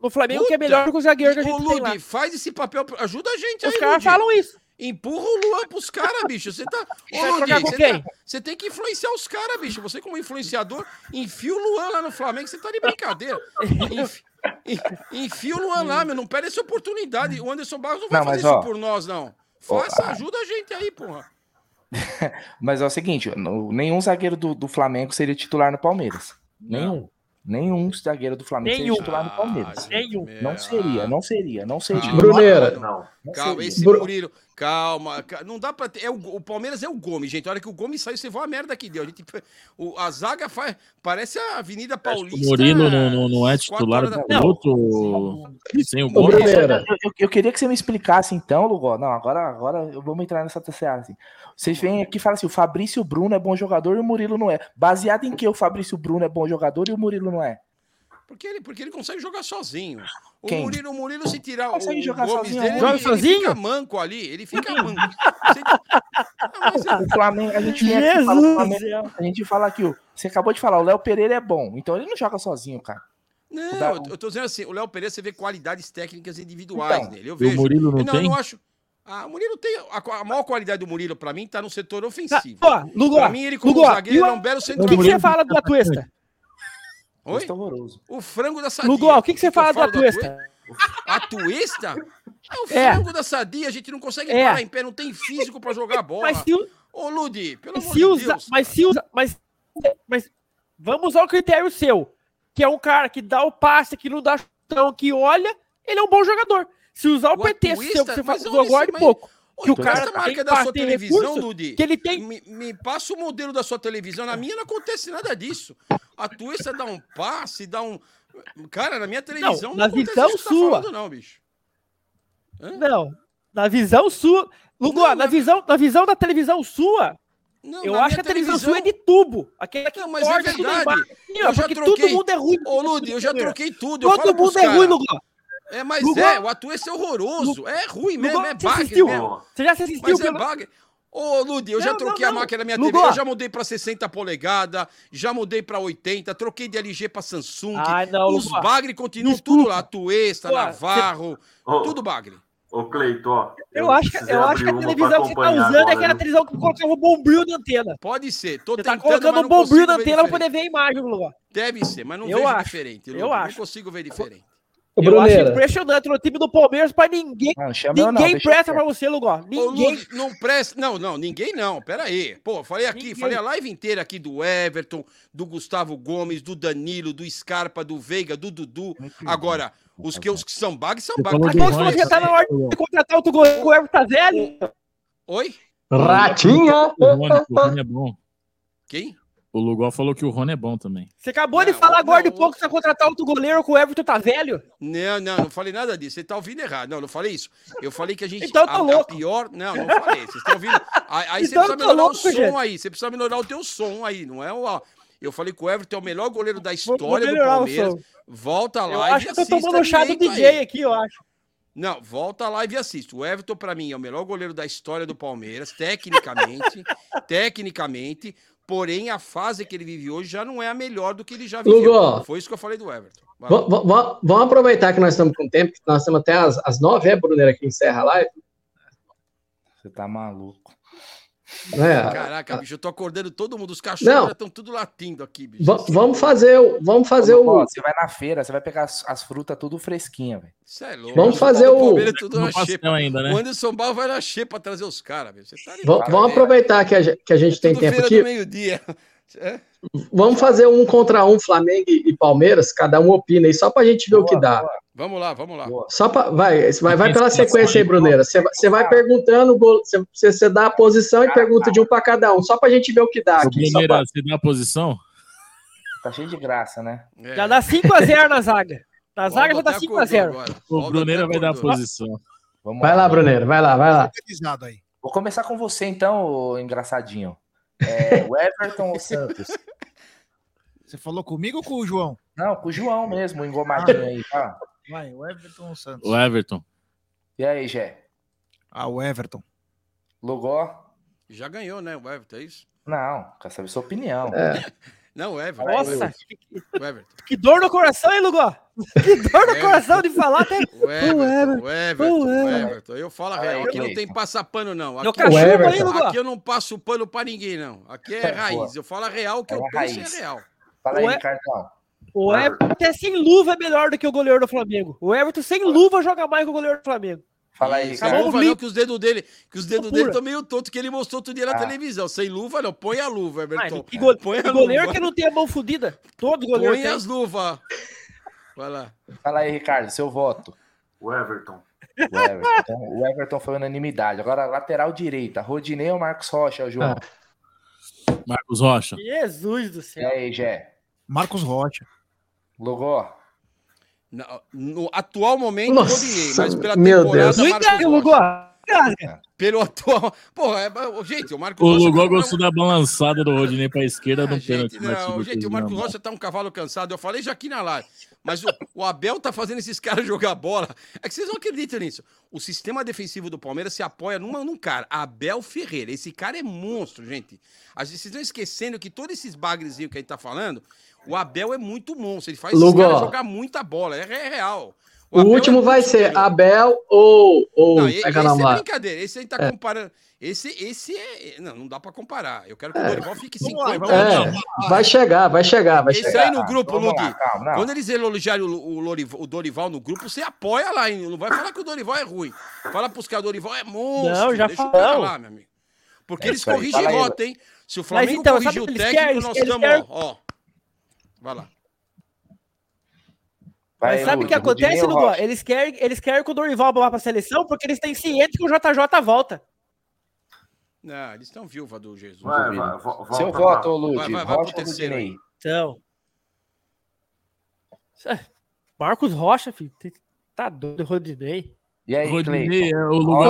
no Flamengo, que é Puta! melhor que o zagueiro que a Ô, gente tem lá. Ludi, faz esse papel. Ajuda a gente Os aí, caras Ludi. falam isso. Empurra o Luan pros caras, bicho. Você tá. Ô, você, tá- você tem que influenciar os caras, bicho. Você, como influenciador, enfia o Luan lá no Flamengo. Você tá de brincadeira. Enfi- en- Enfia o Luan lá, meu. Não perde essa oportunidade. O Anderson Barros não vai Não, fazer mas, isso ó, por nós, não. Faça, ajuda a gente aí, porra. [LAUGHS] Mas é o seguinte, nenhum zagueiro do, do Flamengo seria titular no Palmeiras. Nenhum. Nenhum zagueiro do Flamengo Nenhum. seria titular no Palmeiras. Nenhum. Não seria, não seria, não seria. Bruneira. Não. Não Calma, seria. esse Bru- Murilo. Calma, ca- não dá pra ter. É o, o Palmeiras é o Gomes, gente. A hora que o Gomes saiu, você viu a merda que deu. A, gente, [LAUGHS] o, a zaga faz. Parece a Avenida O Paulista. Murilo não, não, não é titular da do outro sem o Gomes. Eu, eu- eu queria que você me explicasse então, Lugó. Não, agora, agora eu vou entrar nessa terceira. Assim. Vocês vêm aqui e falam assim: o Fabrício Bruno é bom jogador e o Murilo não é. Baseado em que o Fabrício Bruno é bom jogador e o Murilo não é? Porque ele, porque ele consegue jogar sozinho. O Quem? Murilo, o Murilo, se tirar o Consegue jogar Gomes sozinho dele, ele, Joga ele sozinho? fica manco ali. Ele fica manco. Você- [LAUGHS] é- O Flamengo, a gente vem aqui e fala, Flamengo- a gente fala aqui, ó, você acabou de falar, o Léo Pereira é bom, então ele não joga sozinho, cara. Não, eu, tô dizendo assim, o Léo Pereira, você vê qualidades técnicas individuais Então, nele. Eu E o vejo. Murilo não Eu não, tem? eu não acho. Ah, o Murilo tem. A, a maior qualidade do Murilo, pra mim, tá no setor Tá, ofensivo. ó, Lugo, Pra mim, ele como Lugo, zagueiro, o- ele é um belo O que, que centroavante. você fala do Atuesta? Oi? É horroroso. O frango da sadia. Lugo, o que, que você fala do Atuesta? Atuesta? É o É. frango da sadia, a gente não consegue É. parar em pé, não tem físico pra jogar bola. Mas se, o- Ô, Ludi, pelo amor de usa, Deus. mas se usa, mas, mas vamos usar o critério seu, que é um cara que dá o passe, que não dá chutão, que olha, ele é um bom jogador. Se usar o, O seu, que você mas usou olha agora esse- de pouco, que o cara a marca da sua televisão, recurso, que ele tem... Me, me passa o modelo da sua televisão. Na minha não acontece nada disso. A Tuesta dá um passe, dá um. Cara, na minha televisão Não, na acontece visão você tá sua. falando, não, bicho. Não, na visão sua. Lugo, na, visão, na visão da televisão sua, Não, eu na acho que a televisão televisão- sua é de tubo. Aquela que Não, mas é corta tudo verdade. embaixo, assim, ó, Eu já troquei. todo mundo é ruim. Ô, Ludi, eu já troquei tudo. eu Todo mundo é ruim, cara. Lugo. É, mas Lugo- é, o Atuesta é horroroso. É ruim mesmo, Lugo, é você bagre assistiu? mesmo. Você já assistiu Mas é bagre. Ô, Ludi, eu já Não, troquei não, a não. máquina da minha Lugo, TV, eu já mudei pra 60 polegadas, já mudei pra 80, troquei de LG pra Samsung. Ai, não, Os Lugo, bagre continuam tudo lá, Atuesta, Lugo, ó, Navarro, tudo bagre. Ô, Cleito, ó. Eu acho que, eu acho que a televisão que você tá usando é agora, aquela viu? televisão que colocava o bombril na antena. Pode ser, tô Você tá colocando o bombril na antena pra poder ver a imagem, Lugo. Deve ser, mas não Eu vejo acho, diferente. eu Ludi, Não acho. consigo ver diferente. Ô, Eu acho Bruneira. impressionante no time do Palmeiras pra ninguém. Não, chama eu não, ninguém eu presta pra você, Lugo. Ô, Ninguém. Ludi, não presta. Não, não, ninguém não. Pera aí. Pô, falei aqui, Ninguém. falei a live inteira aqui do Everton, do Gustavo Gomes, do Danilo, do Scarpa, do Veiga, do Dudu. Agora, os que, os que são bag são bag. Mas quando você já tá na hora de contratar outro goleiro, o Everton tá. Oi? Ratinha! O Rony, o Rony é bom. Quem? O Lugol falou que o Rony é bom também. Você acabou de falar agora de pouco que você vai contratar outro goleiro que o Everton tá velho. Não, não, não falei nada disso. Você tá ouvindo errado. Não, não falei isso. Eu falei que a gente. Então tá a, a louco. pior. Não, não falei. Vocês estão ouvindo. Aí, aí você Então precisa tá melhorar louco, o som gente. aí. Você precisa melhorar o teu som aí. Não é o. Eu falei que o Everton é o melhor goleiro da vou história do Palmeiras. Volta lá. Eu acho que eu tô tomando chá do DJ aqui, eu acho. Não, volta lá e assiste. O Everton, pra mim, é o melhor goleiro da história do Palmeiras, tecnicamente. [LAUGHS] tecnicamente. Porém, a fase que ele vive hoje já não é a melhor do que ele já viveu. Lugo. Foi isso que eu falei do Everton. Vamos aproveitar que nós estamos com tempo, que nós estamos até às, às nove, é, Bruneira, que encerra a live? Você tá maluco. É. Caraca, bicho, eu tô acordando todo mundo. Os cachorros Não. já estão tudo latindo aqui, bicho. Va- vamos fazer o. Vamos fazer Ó, o. Você vai na feira, você vai pegar as, as frutas tudo fresquinha, velho. Isso é louco. Vamos O fazer o- é tudo No na xepa. ainda, né? O Anderson Barro vai na xepa trazer os caras, velho. Você tá? Vamos aproveitar que a, que a gente tem Tudo tempo aqui. do meio-dia. É? Vamos fazer um contra um Flamengo e Palmeiras, cada um opina aí, só pra gente ver o que dá. Vamos lá, vamos lá. Só pra, vai, vai, vai pela sequência aí, Bruneira. Você vai- perguntando, você, você dá a posição e pergunta de um pra cada um, só pra gente ver o que dá aqui. Bruneira, pra- você dá a posição? Tá cheio de graça, né? É. Já dá 5x0 na zaga. Na zaga já dá até 5x0. acordou agora. O Bruneira vai dar a posição. Vamos Vai lá, Bruneira, vai lá, vai lá. Vou começar com você, então, engraçadinho. É, o Everton ou o Santos? [LAUGHS] Você falou comigo ou com o João? Não, com o João mesmo, o engomadinho aí, tá? Vai, o Everton ou o Santos? O Everton. E aí, Gé? Ah, o Everton. Logó? Já ganhou, né? O Everton, é isso? Não, quer saber sua opinião. É. Não, o Everton. Nossa, O Everton. que dor no coração, hein, Lugo? Que dor no coração de falar até. O [LAUGHS] Everton, o Everton, o o Everton. Eu falo a real. Aqui não tem passapano, não. Meu Aqui, cachorro aí, Everton. Lugo. aqui eu não passo pano pra ninguém, não. Aqui é raiz. Eu falo a real, o que É eu penso é real. Fala aí, Ué? Ricardão. O Everton até sem luva é melhor do que o goleiro do Flamengo. O Everton sem luva joga mais que o goleiro do Flamengo. Fala aí, o luva não, que os dedos dele, que os dedos dele estão meio tontos, que ele mostrou outro dia na Ah. televisão. Sem luva, não. Põe a luva, Ah, Everton. que, go- Põe a goleiro luva. que não tem a mão fodida. Todo goleiro Põe tem. as luvas. Vai lá. Fala aí, Ricardo, seu voto. O Everton. O Everton. Então, o Everton foi unanimidade. Agora, lateral direita, Rodinei ou Marcos Rocha, João? Ah. Marcos Rocha. Jesus do E céu. aí, Gé? Marcos Rocha. Logó? No atual momento, Nossa, mas pela meu temporada, Deus. Marcos Rocha. Lugo. Engasga. Pelo atual. [LAUGHS] Porra, é... gente, o Marcos O Rocha. Lugol tá- gostou da balançada do Rodinei pra esquerda Ah, no pênalti. não, gente, o Marcos na Rocha tá um cavalo cansado. Eu falei já aqui na live. Mas o, o Abel tá fazendo esses caras [LAUGHS] jogar bola. É que vocês não acreditam nisso. O sistema defensivo do Palmeiras se apoia numa, num cara, Abel Ferreira. Esse cara é monstro, gente. Vocês estão esquecendo que todos esses bagrezinhos que a gente tá falando, o Abel é muito monstro. Ele faz Lugo. esses caras jogar muita bola. É, é real. O Abel último é vai ser. Abel ou. ou Não, pega esse lá é lá. brincadeira. Esse a gente tá É. comparando. Esse, esse é. Não, não dá pra comparar. Eu quero que o É. Dorival fique Vamos lá, 50 vamos anos. É, vai chegar, vai chegar, vai Esse chegar. aí no grupo, lá, não. Quando eles elogiarem o, o, o Dorival no grupo, você apoia lá, hein? Não vai falar que o Dorival é ruim. Fala pros caras, o Dorival é monstro. Não, já Deixa o falamos. lá, meu amigo. Porque É eles aí, corrigem aí, rota, hein? Se o Flamengo então, corrigir o o técnico, querem? nós estamos, ó. Vai lá. Vai, Mas sabe o que acontece? Rocha? Eles querem, eles querem que o Dorival vá pra seleção porque eles têm ciente que o JJ volta. Não, eles estão viúva do Jesus. Vai, duvido. vai, vo- volta Seu voto, Ludi. Vai, vai, Rodinei? Então, Marcos Rocha, filho. Tá doido, Rodinei. E aí, Rodinei, é o lugar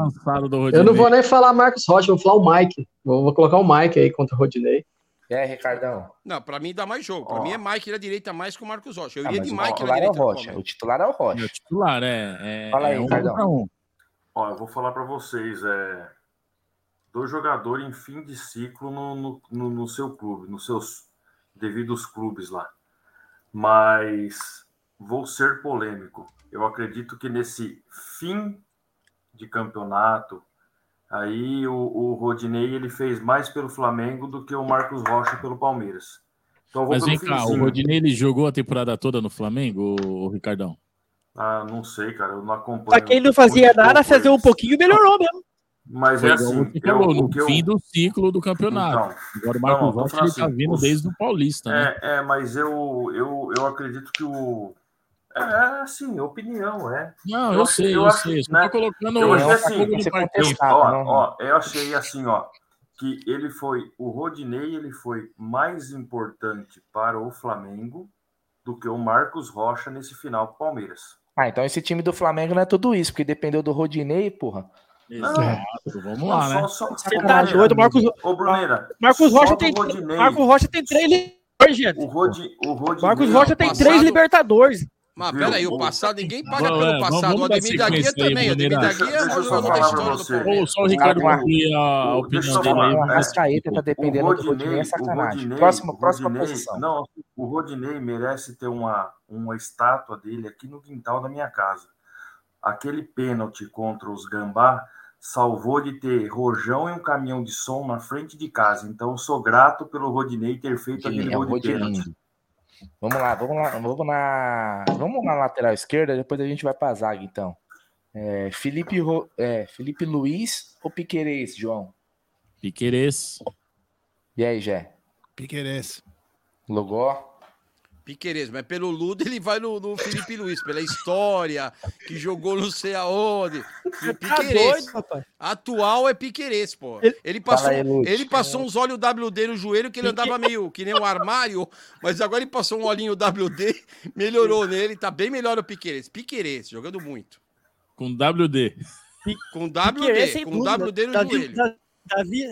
lançado do Rodinei. Eu não vou nem falar Marcos Rocha, vou falar o Mike. Vou, vou colocar o Mike aí contra o Rodinei. Aí, Ricardão? Não, pra mim dá mais jogo. Pra Ó. mim é Mike na direita mais que o Marcos Rocha. Eu Ah, de Mike na titular é o direita. Rocha. O titular é o Rocha. É o titular, é. é Fala aí, é um Ricardão. contra um. Ó, eu vou falar para vocês, é do jogador em fim de ciclo no, no, no- no seu clube, nos seus devidos clubes lá. Mas vou ser polêmico. Eu acredito que nesse fim de campeonato, aí o, o Rodinei ele fez mais pelo Flamengo do que o Marcos Rocha pelo Palmeiras. Então Mas vem cá, o. Rodinei ele jogou a temporada toda no Flamengo, o Ricardão? Ah, não sei, cara, eu não acompanho. Pra quem não fazia nada, fazer um pouquinho melhorou mesmo. Mas é assim, eu, o no que eu, fim do ciclo do campeonato. Então, Agora o Marcos Rocha falando ele tá assim, vindo os- desde o Paulista, né? É, é, mas eu, eu, eu acredito que o. É assim, opinião, é. Não, eu sei, eu acho, sei, né, tô colocando eu o- achei assim, parquinho. ó, não. ó, eu achei assim, ó, que ele foi, o Rodinei, ele foi mais importante para o Flamengo do que o Marcos Rocha nesse final com o Palmeiras. Ah, então esse time do Flamengo não é tudo isso, porque dependeu do Rodinei, porra. Exato, vamos lá, né? Você tá doido, Marcos. Ô, Bruneira, Marcos Rocha tem. Rodinei. Marcos Rocha tem três Libertadores, gente. O, Rodi, o Rodinei. Marcos Rocha tem passado- três Libertadores. Mas peraí, o passado, ninguém paga Vamos, pelo é, vamos- passado. vamos O Ademir da Guia também. O Ademir da. Guia é jogador da história do. Palmeiras. Ou só o Ricardo concluir a, O- opinião dele falar, aí. é, vamos Arrascaeta tá dependendo o do Rodinei, é o sacanagem. Rodinei- Próxima, o posição. Não, o Rodinei merece ter uma, uma estátua dele aqui no quintal da minha casa. Aquele pênalti contra os Gambá salvou de ter rojão e um caminhão de som na frente de casa. Então, eu sou grato pelo Rodinei ter feito aquele É gol de pênalti. Vamos lá, vamos lá, vamos na, vamos na lateral esquerda, depois a gente vai pra zaga, então. É, Felipe, Ro- é, Felipe Luiz ou Piquerez, João? Piquerez. E aí, Jé? Piquerez. Logó? Piqueires, mas pelo Ludo ele vai no, no Felipe Luiz, pela história, que jogou não sei aonde. Tá Piqueires. rapaz. Atual é Piqueires, pô. Ele- Ele passou, aí, ele passou uns olhos WD no joelho que ele andava meio que nem um armário, mas agora ele passou um olhinho WD, melhorou nele, tá bem melhor o Piqueires. Piqueires, jogando muito. Com WD. Com WD, com. WD no Davi, joelho. Da- Davi,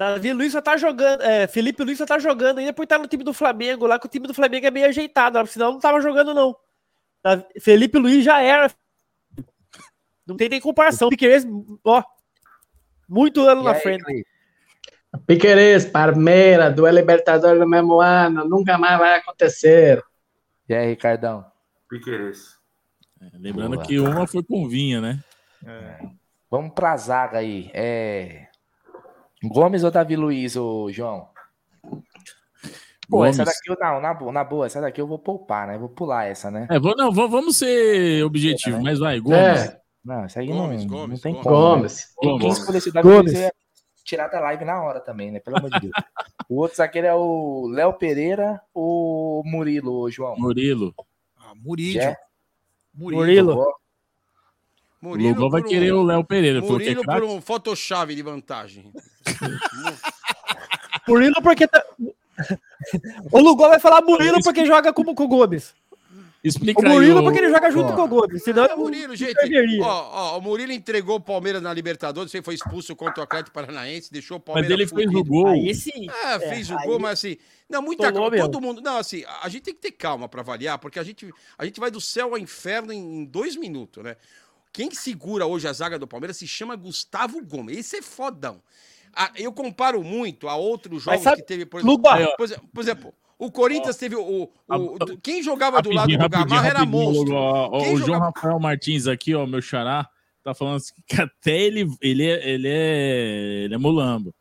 Davi Luiz só tá jogando. É, Felipe Luiz só tá jogando ainda por estar no time do Flamengo, lá que o time do Flamengo é meio ajeitado, senão não tava jogando, não. Davi- Felipe Luiz já era. Não tem nem comparação. Piqueires, ó, muito ano E na aí, frente. Piquerez, Palmeiras, duas Libertadores no mesmo ano, nunca mais vai acontecer. E aí, Ricardão? Piqueires. Lembrando Boa. que uma foi com vinha, né? Vamos pra zaga aí. É... Gomes ou Davi Luiz, ô João? Pô, Gomes. essa daqui, eu- não, na, boa- na boa, essa daqui eu vou poupar, né? Vou pular essa, né? É, vou, não, vou- vamos ser objetivos, mas vai, Gomes. É, Não, essa aí Gomes, não, Gomes, não tem Gomes. como. né? Gomes. Quem, quem escolhesse o Davi Gomes. Luiz, ia tirar da live na hora também, né? Pelo amor de Deus. o outro zagueiro é o Léo Pereira ou Murilo, ô João? Murilo. Ah, Murídio. Jé? Murilo. Logó? O Lugol vai por um- querer o Léo Pereira. É Murilo por um Photoshop de vantagem. [LAUGHS] Murilo porque. Tá... [LAUGHS] o Lugol vai falar Murilo porque joga como com o Gomes. Explica O. Murilo o- porque ele joga junto ó, com o Gomes. Senão É o Murilo, gente. Ó, ó, o Murilo entregou o Palmeiras na Libertadores, ele foi expulso contra o Atlético Paranaense, deixou o Mas Palmeiras. ele fez o gol. Aí sim. É, fez o aí gol, mas assim. Não, muita calma. mesmo. Todo mundo. Não, assim, a gente tem que ter calma pra avaliar, porque a gente, a gente vai do céu ao inferno em, em dois minutos, né? Quem segura hoje a zaga do Palmeiras se chama Gustavo Gomes. Esse é fodão. Eu comparo muito a outros jogos sabe- que teve, por exemplo. Por exemplo, o Corinthians teve o. o- quem jogava do lado do Gamarra era monstro. ó, ó, o João jogava- Rafael Martins aqui, ó, meu xará, tá falando assim que até ele, ele, é, ele, é, ele é mulambo.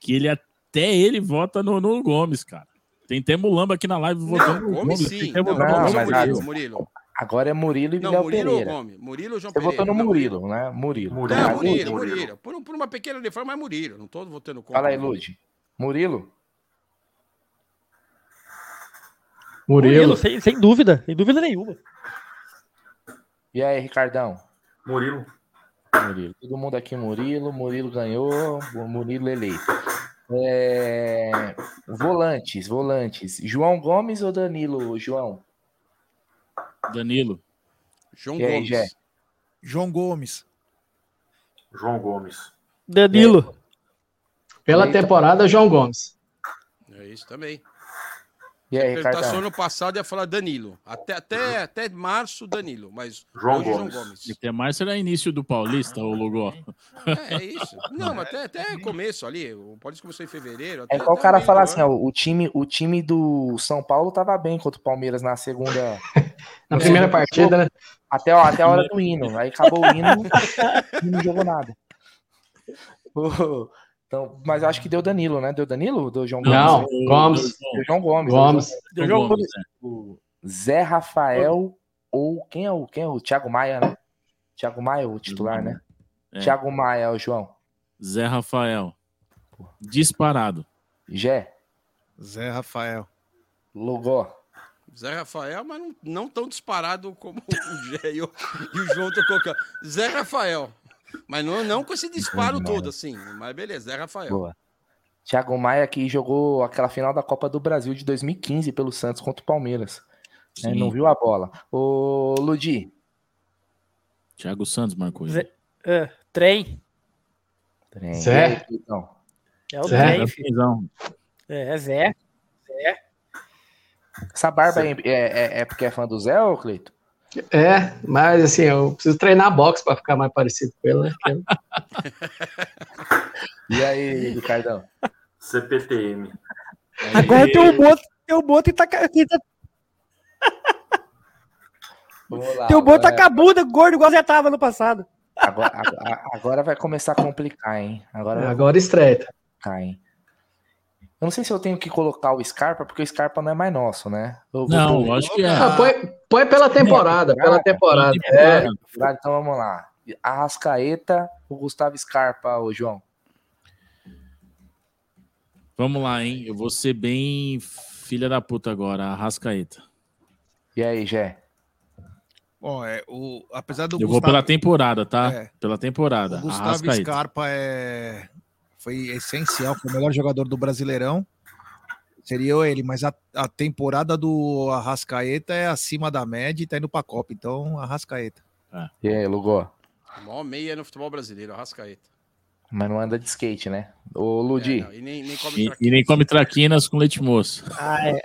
Que ele até ele vota no, no Gomes, cara. Tem até mulamba aqui na live votando Não, no Gomes Gomes. sim. Tem Não, no Não, Murilo, Gomes. Murilo. Agora é Murilo e Não, Léo Murilo Pereira. ou Gomes? Murilo ou João Você Pereira? votou no Não, Murilo, né? Murilo. Murilo. Não, Murilo, Lud. Murilo. Por, um- por uma pequena reforma, é Murilo. Não tô votando contra. Fala aí, Lud. Murilo? Murilo, Murilo. sem, sem dúvida. Sem dúvida nenhuma. E aí, Ricardão? Murilo. Murilo. Todo mundo aqui, Murilo. Murilo ganhou. Murilo eleito. É, Volantes, volantes. João Gomes ou Danilo, João? Danilo. João aí, Gomes. Gé? João Gomes. João Gomes. Danilo. Pela temporada, João Gomes. É isso também. E aí, se Ricardão? ano passado ia falar Danilo. Até, até, até março, Danilo. Mas João hoje, Gomes. João Gomes. Até mais será início do Paulista, o Lugó. É, é isso. Não, mas até, até começo ali. O Paulista começou em fevereiro. Até, É igual o cara falar assim, ó, o time, o time do São Paulo tava bem contra o Palmeiras na segunda. Na primeira partida, né? Até, ó, até a hora do hino. Aí acabou o hino, [LAUGHS] e não jogou nada. Então, mas acho que deu Danilo, né? Deu Danilo? Deu João Não, Gomes? Gomes. Deu João Gomes. Gomes. Deu João Gomes. O Zé Rafael ou quem é o quem é o Thiago Maia, né? Thiago Maia, o titular, né? É. Thiago Maia, o João. Zé Rafael. Disparado. Gé. Zé Rafael. Lugó. Zé Rafael, mas não, não tão disparado como o Gé e o, e o João colocando. Zé Rafael. Mas não, não com esse disparo todo, assim. Mas beleza, Zé Rafael. Boa. Thiago Maia que jogou aquela final da Copa do Brasil de 2015 pelo Santos contra o Palmeiras. É, Sim. não viu a bola. Ô, Ludi. Thiago Santos marcou ele. Zé- é, trem. Trem. Zé. E aí, Tuitão? É o Zé. trem, filho. É, é Zé. Zé. Essa barba aí é, é, é porque é fã do Zé, ô Cleito? É, mas assim, eu preciso treinar boxe pra ficar mais parecido com ele, né? [LAUGHS] E aí, Ricardão? CPTM. Agora tem um boto, tem um boto e tá, tá, lá. tem um boto tá agora, com a bunda gordo igual já tava no passado. agora, agora- agora vai começar a complicar, hein? Agora Agora estreita. complicar, hein? Eu não sei se eu tenho que colocar o Scarpa, porque o Scarpa não é mais nosso, né? Eu vou Não, pôr- lógico que é. Ah, põe, põe pela temporada, pela temporada. É, Então vamos lá. Arrascaeta, o Gustavo Scarpa, o João. Vamos lá, hein? Eu vou ser bem filha da puta agora, Arrascaeta. E aí, Gé? Bom, é, o, apesar do Eu vou pela temporada, tá? É. Pela temporada. O Gustavo Arrascaeta. Scarpa é, foi essencial, foi o melhor jogador do Brasileirão. Seria ele, mas a, a temporada do Arrascaeta é acima da média e tá indo pra Copa. Então, Arrascaeta. E aí, Lugó? O maior meia no futebol brasileiro, Arrascaeta. Mas não anda de skate, né? Ô, Ludi. É, e nem, nem come E, traquinas. e nem come traquinas com leite moço. Ah, é.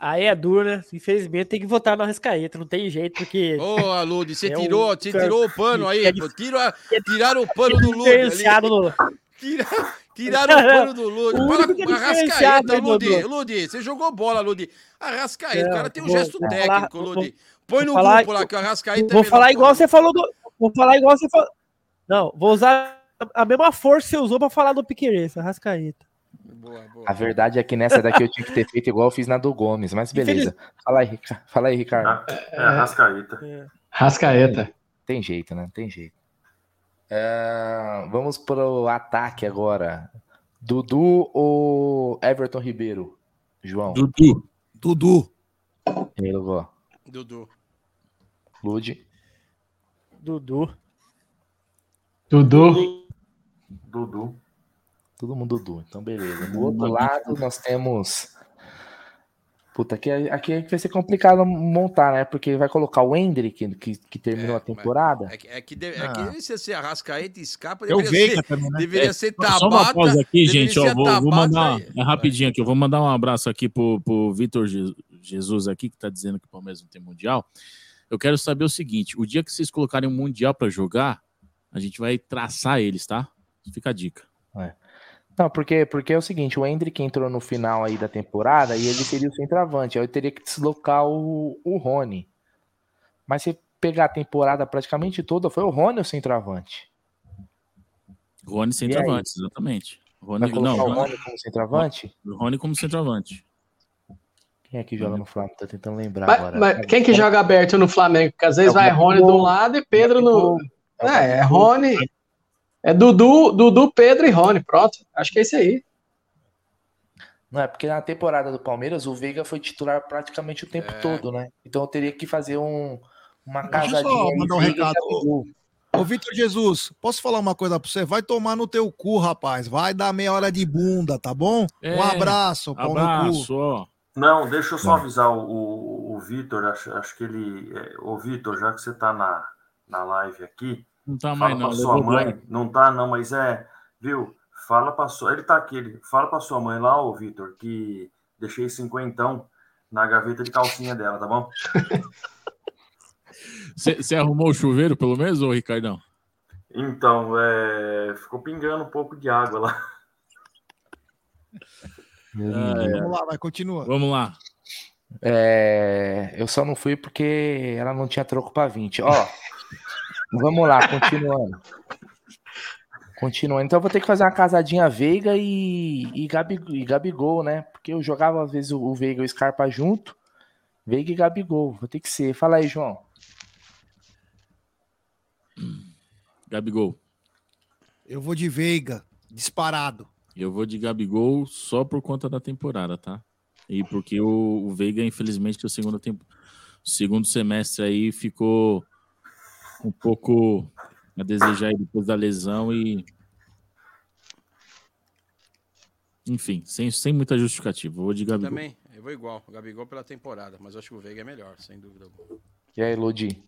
Aí é duro, né? Infelizmente tem que votar no Arrascaeta, não tem jeito, porque. Ô, Alude, você [LAUGHS] É um tirou, você cara tirou o pano aí. é pô, Tira, tiraram o pano do Lude no. Tira, tiraram o pano do Lude. É diferenciado, Arrascaeta, né, Lude. Lude, você jogou bola, Lude. Arrascaeta, o cara tem um gesto vou técnico, falar- Lude. Põe no falar- grupo lá que o Arrascaeta Vou é falar igual você falou do. Vou falar igual você falou. Não, vou usar a mesma força que você usou pra falar do Piqueires, Arrascaeta. Boa, boa. A verdade é que nessa daqui eu tinha que ter feito igual eu fiz na do Gomes, mas beleza. Fala aí, Rica- fala aí Ricardo. É, Arrascaeta. Rascaeta. Tem jeito, né? Tem jeito. É, vamos pro ataque agora. Dudu ou Everton Ribeiro? João. Dudu. Dudu. E aí, Lugó? Dudu. Lude. Dudu. Dudu. Dudu. Todo mundo Dudu. Então, beleza. Do outro lado, nós temos. Puta, aqui, é- aqui é que vai ser complicado montar, né? Porque vai colocar o Hendrick, que, que terminou a temporada. É que, é que, deve, é Ah. que se ser Arrascaeta e escapa, Eu deveria ser, também, né? deveria É, ser Só Tabata. uma pausa aqui, gente. Ó, vou, vou mandar. É rapidinho aqui. Eu vou mandar um abraço aqui pro, pro Vitor Je- Jesus aqui, que tá dizendo que o Palmeiras não tem Mundial. Eu quero saber o seguinte: o dia que vocês colocarem um Mundial pra jogar, a gente vai traçar eles, tá? Fica a dica. É. Não, porque, porque é o seguinte, o Hendrick entrou no final aí da temporada e ele seria o centroavante. Aí eu teria que deslocar o, o Rony. Mas se pegar a temporada praticamente toda, foi o Rony o centroavante. Rony centroavante, exatamente. Rony, não, o Rony como centroavante? Rony como centroavante. Quem é que joga no Flamengo? Tô tentando lembrar Mas, agora. mas quem que joga aberto no Flamengo? Porque às vezes É o vai Rony de um lado e Pedro no. É, é Rony. É Dudu, Dudu, Pedro e Rony. Pronto. Acho que é isso aí. Não, é porque na temporada do Palmeiras o Veiga foi titular praticamente o tempo todo, né? Então eu teria que fazer um, uma Deixa eu casadinha. só mandar um recado. Ô, Vitor Jesus, posso falar uma coisa pra você? Vai tomar no teu cu, rapaz. Vai dar meia hora de bunda, tá bom? É, um abraço, pau no cu. Abraço. Não, deixa eu só avisar o, o, o Vitor, acho, acho que ele. é, Ô, Vitor, já que você tá na, na live aqui, Não tá fala mais, não. pra sua mãe. Não tá, não, mas é. Viu? Fala pra sua. Ele tá aqui, ele fala pra sua mãe lá, ô Vitor, que deixei cinquentão na gaveta de calcinha dela, tá bom? [LAUGHS] Você arrumou o chuveiro, pelo menos, ô Ricardão? Então, é, ficou pingando um pouco de água lá. Ah, é. Vamos lá, vai, continua. Vamos lá. É, eu só não fui porque ela não tinha troco pra 20. Ó, vamos lá, continuando. Continuando. Então eu vou ter que fazer uma casadinha Veiga e, e, Gabi, e Gabigol, né? Porque eu jogava às vezes o, o Veiga e o Scarpa junto. Veiga e Gabigol. Vou ter que ser. Fala aí, João. Gabigol. Eu vou de Veiga, disparado. Eu vou de Gabigol só por conta da temporada, tá? E porque o, o Veiga, infelizmente, o segundo, tempo, o segundo semestre aí ficou um pouco a desejar depois da lesão e. Enfim, sem, sem muita justificativa. Eu vou de Gabigol. Também, eu vou igual. O Gabigol pela temporada, mas eu acho que o Veiga é melhor, sem dúvida. alguma. E aí, Lodi?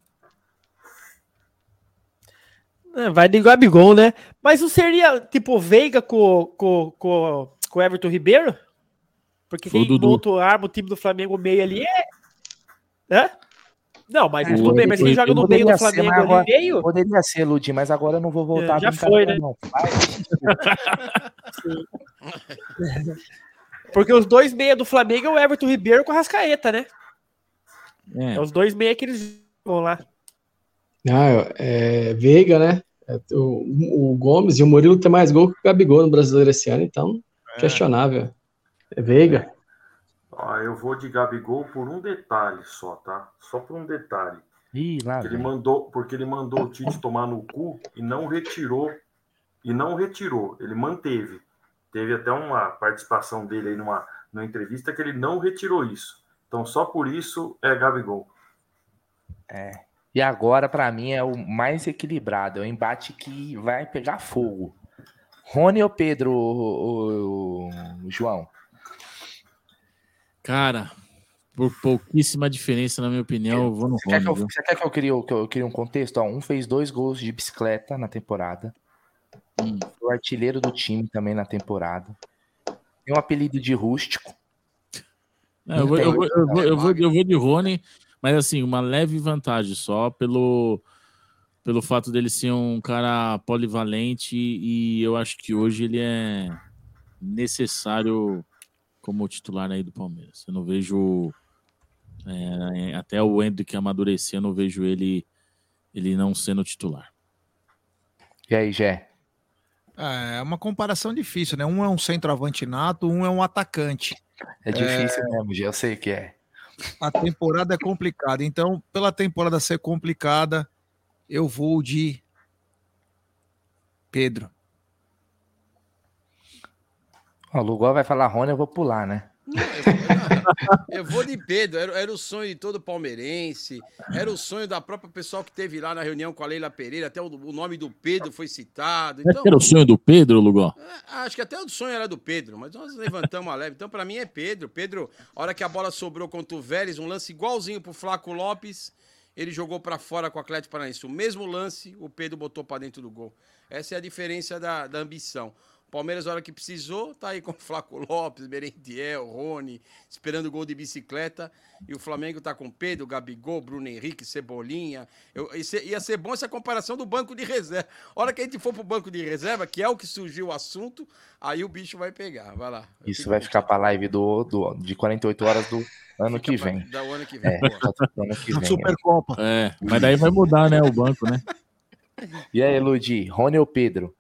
É, Vai de Gabigol, né? Mas não seria tipo Veiga com, com, com, com o Everton Ribeiro? Porque Foi o quem Dudu. monta o arma, o time do Flamengo meio ali é. Hã? Não, mas É, tudo bem, mas quem joga no meio do ser, Flamengo ali agora- meio. Poderia ser, Ludi, mas agora eu não vou voltar É, já foi, né? não. [LAUGHS] Porque os dois meia do Flamengo é o Everton Ribeiro com a Rascaeta, né? É. É os dois meia que eles vão lá. Ah, é, Veiga, né? É, O, o Gomes e o Murilo tem mais gol que o Gabigol no Brasileiro esse ano, então, questionável. É Veiga. Ó, eu vou de Gabigol por um detalhe só, tá? Só por um detalhe. Ih, lá Ele mandou, porque ele mandou o Tite tomar no cu e não retirou. E não retirou, ele manteve. Teve até uma participação dele aí numa, numa entrevista que ele não retirou isso. Então, só por isso é Gabigol. É. E agora, pra mim, é o mais equilibrado. É o embate que vai pegar fogo. Rony ou Pedro, o, João? Cara, por pouquíssima diferença, na minha opinião, eu vou no Você quer, eu, você quer que eu crie, que eu crie um contexto? Ó, um fez dois gols de bicicleta na temporada. Hum. Foi o artilheiro do time também na temporada. Tem um apelido de rústico. Não, eu, vou, eu, vou, eu, vou, eu, vou, eu vou de Rony, mas assim, uma leve vantagem só pelo, pelo fato dele ser um cara polivalente e eu acho que hoje ele é necessário como titular aí do Palmeiras. Eu não vejo é, até o Hendrick amadurecer, eu não vejo ele ele não sendo titular. E aí, Gé? É uma comparação difícil, né? Um é um centroavante nato, um é um atacante. É difícil mesmo, Gé, eu sei que é. A temporada é complicada. Então, pela temporada ser complicada, eu vou de Pedro. O Lugol vai falar Rony, eu vou pular, né? Eu vou de Pedro, era, era o sonho de todo palmeirense, era o sonho da própria pessoa que teve lá na reunião com a Leila Pereira, até o, o nome do Pedro foi citado. Então, Era o sonho do Pedro, Lugó? acho que até o sonho era do Pedro, mas nós levantamos a leve. Então, pra mim, é Pedro. Pedro, a hora que a bola sobrou contra o Vélez, um lance igualzinho pro Flaco Lopes, ele jogou pra fora com o Atlético Paranaense. O mesmo lance, o Pedro botou pra dentro do gol. Essa é a diferença da, da ambição. Palmeiras, a hora que precisou, tá aí com o Flaco Lopes, Merentiel, Rony, esperando o gol de bicicleta. E o Flamengo tá com Pedro, Gabigol, Bruno Henrique, Cebolinha. Eu, ia, ser, ia ser bom essa comparação do banco de reserva. A hora que a gente for pro banco de reserva, que é o que surgiu o assunto, aí o bicho vai pegar. Vai lá. Isso vai ficar pra live do, do, de 48 horas do ano que vem. Da ano que vem. É, boa. do ano que vem. Supercopa. É, mas daí vai mudar, né, o banco, né? E aí, Ludi, Rony ou Pedro?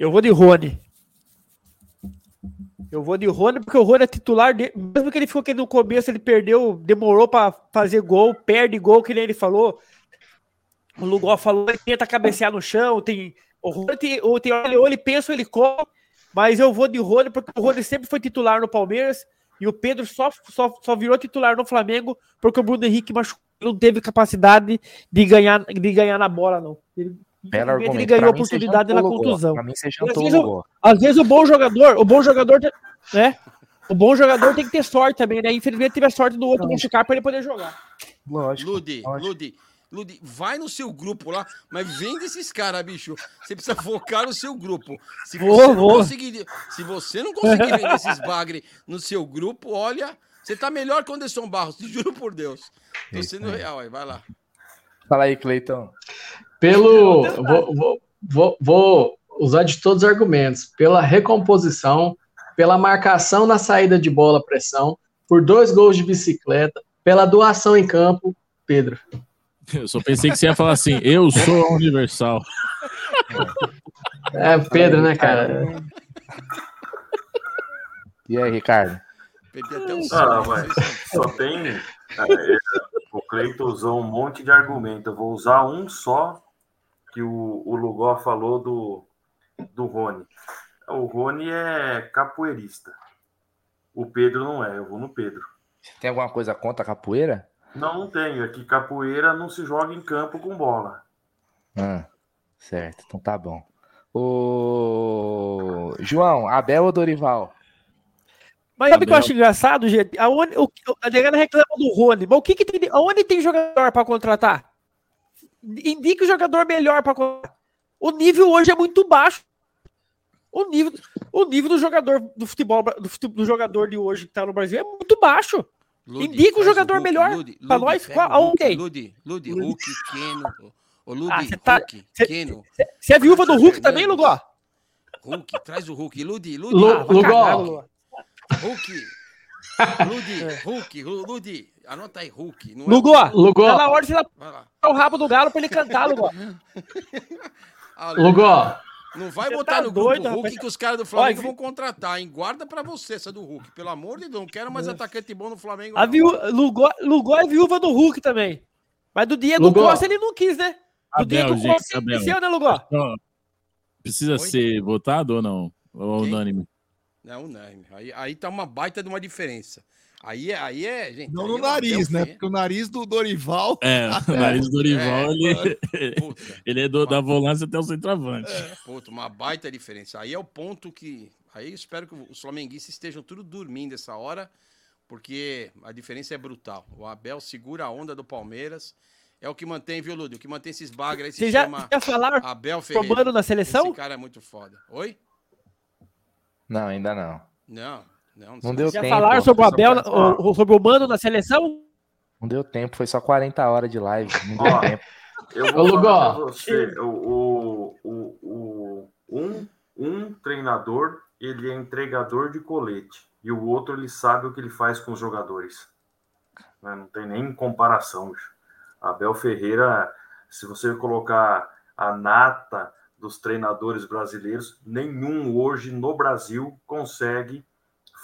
Eu vou de Rony. Eu vou de Rony porque o Rony é titular dele. Mesmo que ele ficou aqui no começo, ele perdeu, demorou pra fazer gol, perde gol, que nem ele falou. O Lugol falou, ele tenta cabecear no chão, tem. O Rony tem, ou tem ou ele pensa ou ele come, mas eu vou de Rony porque o Rony sempre foi titular no Palmeiras e o Pedro só, só, só virou titular no Flamengo porque o Bruno Henrique machucou, não teve capacidade de ganhar, de ganhar na bola, não. Ele Belo Ele argumento. ganhou mim, você oportunidade na contusão. Pra mim, você às vezes, o, às vezes o bom jogador, o bom jogador, né? O bom jogador tem que ter sorte também, né? Infelizmente teve a sorte do outro machucar para ele poder jogar. Lógico. Ludi, Ludi, Ludi, vai no seu grupo lá, mas vem desses caras, bicho. Você precisa focar no seu grupo. Se você, Vou, não, vou. Conseguir, se você não conseguir vender esses bagre no seu grupo, olha, você tá melhor que o Anderson Barros, te [LAUGHS] juro por Deus. Tô sendo real aí, vai lá. Fala aí, Cleitão. Pelo. Vou, vou, vou, vou usar de todos os argumentos. Pela recomposição, pela marcação na saída de bola, pressão, por dois gols de bicicleta, pela doação em campo, Pedro. Eu só pensei que você ia falar assim, eu sou a Universal. É, Pedro, né, cara? E aí, Ricardo? Perdi até o Ah, mas só tem. é, o Cleiton usou um monte de argumento. Eu vou usar um só que o, o Lugó falou do, do Rony. O Rony é capoeirista. O Pedro não é. Eu vou no Pedro. Tem alguma coisa contra a capoeira? Não, não tenho. É que capoeira não se joga em campo com bola. Ah, certo, então tá bom. O João, Abel ou Dorival? Mas sabe o que eu acho engraçado, gente? Aonde, o, a negada reclama do Rony. Mas o que, que tem. Aonde tem jogador para contratar? Indica o jogador melhor para. O nível hoje é muito baixo. O nível, o nível do jogador do futebol do, fute- do jogador de hoje que tá no Brasil é muito baixo. Ludi, Indica o jogador Hulk, melhor para nós. Qual, Hulk? Ludi, Ludi, Hulk, Keno. Ô, Ah, cê tá- Hulk, cê- Keno. Você é viúva do Hulk também, Lugó? Hulk, traz o Hulk. Ludi, Ludi. Lu- Ah, Lugó. Hulk. Ludi, Hulk, Ludi. Anota aí, Hulk. Não é Lugó, Lugó. tá na hora de dar o rabo do galo para ele cantar, Lugó. Ah, [LAUGHS] Lugó. Não vai Você botar tá no grupo doido, Hulk rapaz? que os caras do Flamengo Olha, vão contratar, hein? Guarda pra você essa do Hulk. Pelo amor de Deus, não quero mais atacante bom no Flamengo. A viú, Lugó, Lugó é viúva do Hulk também. Mas do Diego Lugó. Costa ele não quis, né? Do Abel, Diego gente, Costa ele Abel. esqueceu, né, Lugó? Então, Precisa ser votado ou não? Ou Quem? unânime? Não, unânime. Aí, aí tá uma baita de uma diferença. Aí é, aí é gente. Não aí no é nariz, né? Ferreira. Porque o nariz do Dorival. É, o nariz do Dorival, É, ele, [LAUGHS] ele é do- da volância até o centroavante. Puta, uma baita diferença. Aí é o ponto que. Aí eu espero que os flamenguistas estejam tudo dormindo essa hora, porque a diferença é brutal. O Abel segura a onda do Palmeiras. É o que mantém, viu, Lúdio? O que mantém esses bagres aí se Você já, chama já falaram Abel Ferreira. Na seleção? Esse cara é muito foda. Oi? Não, ainda não. Não, não. Não deu Já tempo. falaram sobre o Abel, 40 o- sobre o Mano na seleção? Não deu tempo, foi só 40 horas de live. Não deu Ó, tempo. Eu Ô, vou Lugó. falar pra você, o, o, o, o- um, um treinador, ele é entregador de colete, e o outro, ele sabe o que ele faz com os jogadores. Né? Não tem nem comparação. bicho. Abel Ferreira, se você colocar a nata dos treinadores brasileiros, nenhum hoje no Brasil consegue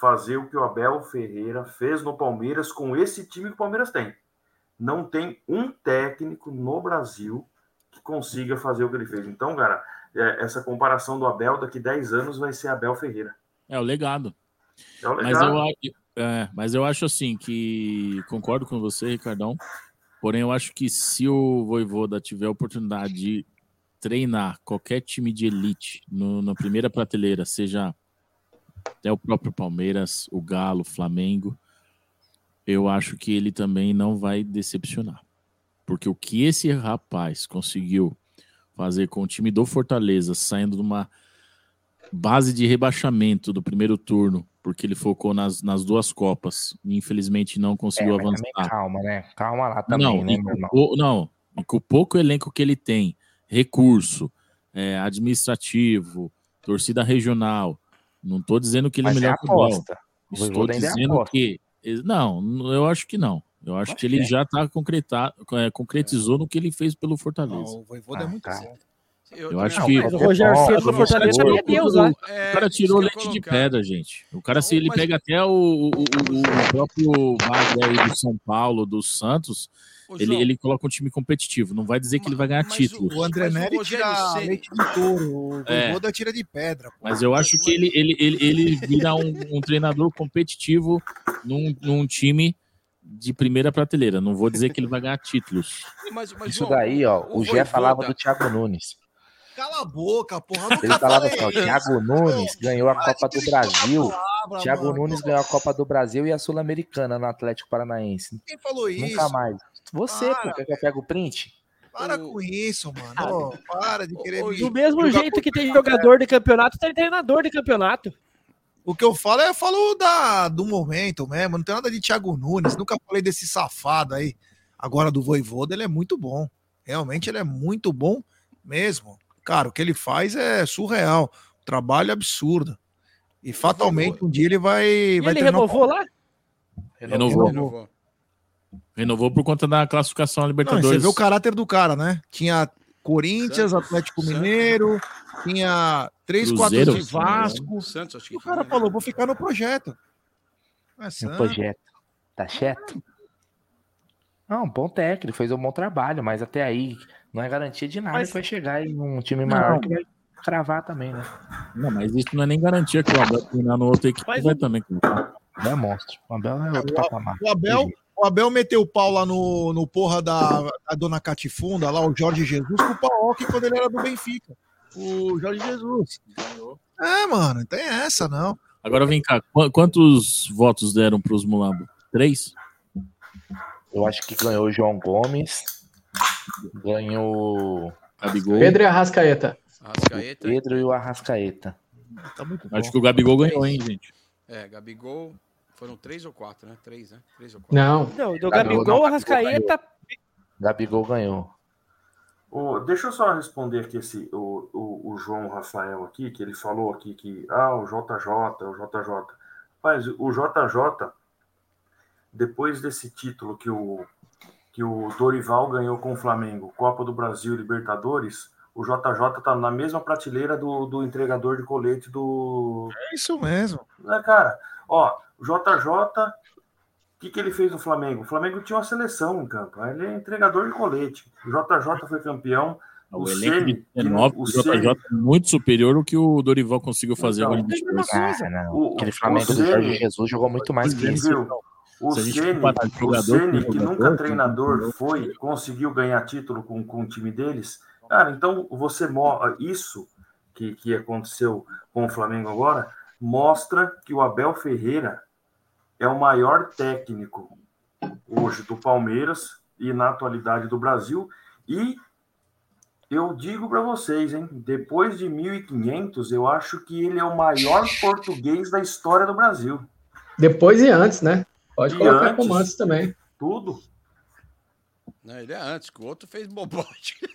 fazer o que o Abel Ferreira fez no Palmeiras com esse time que o Palmeiras tem não tem um técnico no Brasil que consiga fazer o que ele fez. Então, cara, é, essa comparação do Abel daqui 10 anos vai ser Abel Ferreira. É o legado. É o Mas legado. eu, a- é, mas eu acho assim que concordo com você, Ricardão. Porém, eu acho que se o Voivoda tiver a oportunidade de treinar qualquer time de elite no- na primeira prateleira, seja até o próprio Palmeiras, o Galo, o Flamengo, eu acho que ele também não vai decepcionar. Porque o que esse rapaz conseguiu fazer com o time do Fortaleza, saindo de uma base de rebaixamento do primeiro turno, porque ele focou nas, nas duas Copas e infelizmente não É, conseguiu também avançar. calma, né? Calma lá também, não, né, e meu pou- não, e com o pouco elenco que ele tem, recurso, é, administrativo, torcida regional, não estou dizendo que ele Mas é é melhor que o aposta. Estou é dizendo aposta. que não, eu acho que não. Eu acho, Acho que ele que é. já está concretado, é, concretizou no que ele fez pelo Fortaleza. Não, o Voivoda é Ah, muito tá. sério. Eu acho não, que Mas o Rogério Bom, Ceni Fortaleza é Deus? É, o cara tirou eu leite de pedra, gente. O cara, se ele pega até o, o, o- o próprio Bagre aí do São Paulo, do Santos, Ô, ele, ele coloca um time competitivo. Não vai dizer que ele vai ganhar mas o- título. O André Mas o Neri tira leite de touro. O É. Tira de pedra. pô. Mas eu acho que ele, ele, ele, ele vira um, um treinador competitivo num, num time de primeira prateleira. Não vou dizer que ele vai ganhar títulos. mas- mas, Isso João, daí, ó, o, Gé falava do Thiago Nunes. Cala a boca, porra. Ele falava assim, ó, Thiago Nunes ganhou a Copa do Brasil. palavra, Thiago mano. Nunes ganhou a Copa do Brasil e a Sul-Americana no Atlético Paranaense. Quem falou Nunca isso? mais. Você, Para. pô, quer que eu pego o print? Para com isso, mano. Ô, para de querer me. Do mesmo jeito que tem jogador de campeonato, tem treinador de campeonato. O que eu falo é eu falo da, do momento mesmo. Não tem nada de Thiago Nunes. Nunca falei desse safado aí. Agora do Voivoda, ele é muito bom. Realmente ele é muito bom mesmo. Cara, o que ele faz é surreal. O trabalho é absurdo. E fatalmente um dia ele vai. E vai ele renovou lá? Renovou. Renovou. Renovou por conta da classificação à Não, Libertadores. você vê o caráter do cara, né? Tinha Corinthians, Atlético Mineiro, tinha três, quatro de Vasco. Santos, acho que o cara falou: vou ficar no projeto. É No projeto. Tá certo? Não, bom técnico, fez um bom trabalho, mas até aí não é garantia de nada Mas- que vai chegar em um time Não. maior que vai cravar também, né? Não, mas isso não é nem garantia que o Abel treinar no outro equipe Mas vai também. Abel é monstro. O Abel é outro patamar. O Abel, o Abel meteu o pau lá no, no porra da, da dona Catifunda, lá, o Jorge Jesus, com o Paok quando ele era do Benfica. O Jorge Jesus. É, mano, não tem essa, não. Agora vem cá, qu- quantos votos deram para os Mulambo? Três? Eu acho que ganhou o João Gomes, ganhou Gabigol. Pedro e Arrascaeta. Arrascaeta. Pedro e o Arrascaeta. Tá muito Acho que o Gabigol ganhou, hein, gente? É, Gabigol. Foram três ou quatro, né? Três, né? Três ou quatro. Não. Não, do Gabigol, Gabigol, não, Arrascaeta. Gabigol ganhou. Deixa eu só responder aqui esse, o, o, o João Rafael aqui, que ele falou aqui que ah, o JJ, o JJ. Mas o JJ, depois desse título que o, que o Dorival ganhou com o Flamengo, Copa do Brasil e Libertadores, o JJ tá na mesma prateleira do, do entregador de colete do. É isso mesmo. Né, cara? Ó, o JJ, o que, que ele fez no Flamengo? O Flamengo tinha uma seleção em campo. Ele é entregador de colete. O JJ foi campeão. O, O elenco Ceni, de que 19, não- o o JJ Ceni- é muito superior ao que o Dorival conseguiu fazer Então, agora em 22. Ah, não. O- Aquele o Flamengo do Jorge Jesus jogou muito mais que isso. O Ceni, o jogador Ceni, que nunca com treinador foi, conseguiu ganhar título com, com o time deles. Cara, então você isso que, que aconteceu com o Flamengo agora mostra que o Abel Ferreira é o maior técnico hoje do Palmeiras e na atualidade do Brasil. E eu digo para vocês, hein, depois de 1500, eu acho que ele é o maior português da história do Brasil. Depois e antes, né? Pode E colocar antes. como antes também. Tudo. Não, ele é antes, que o outro fez bobagem.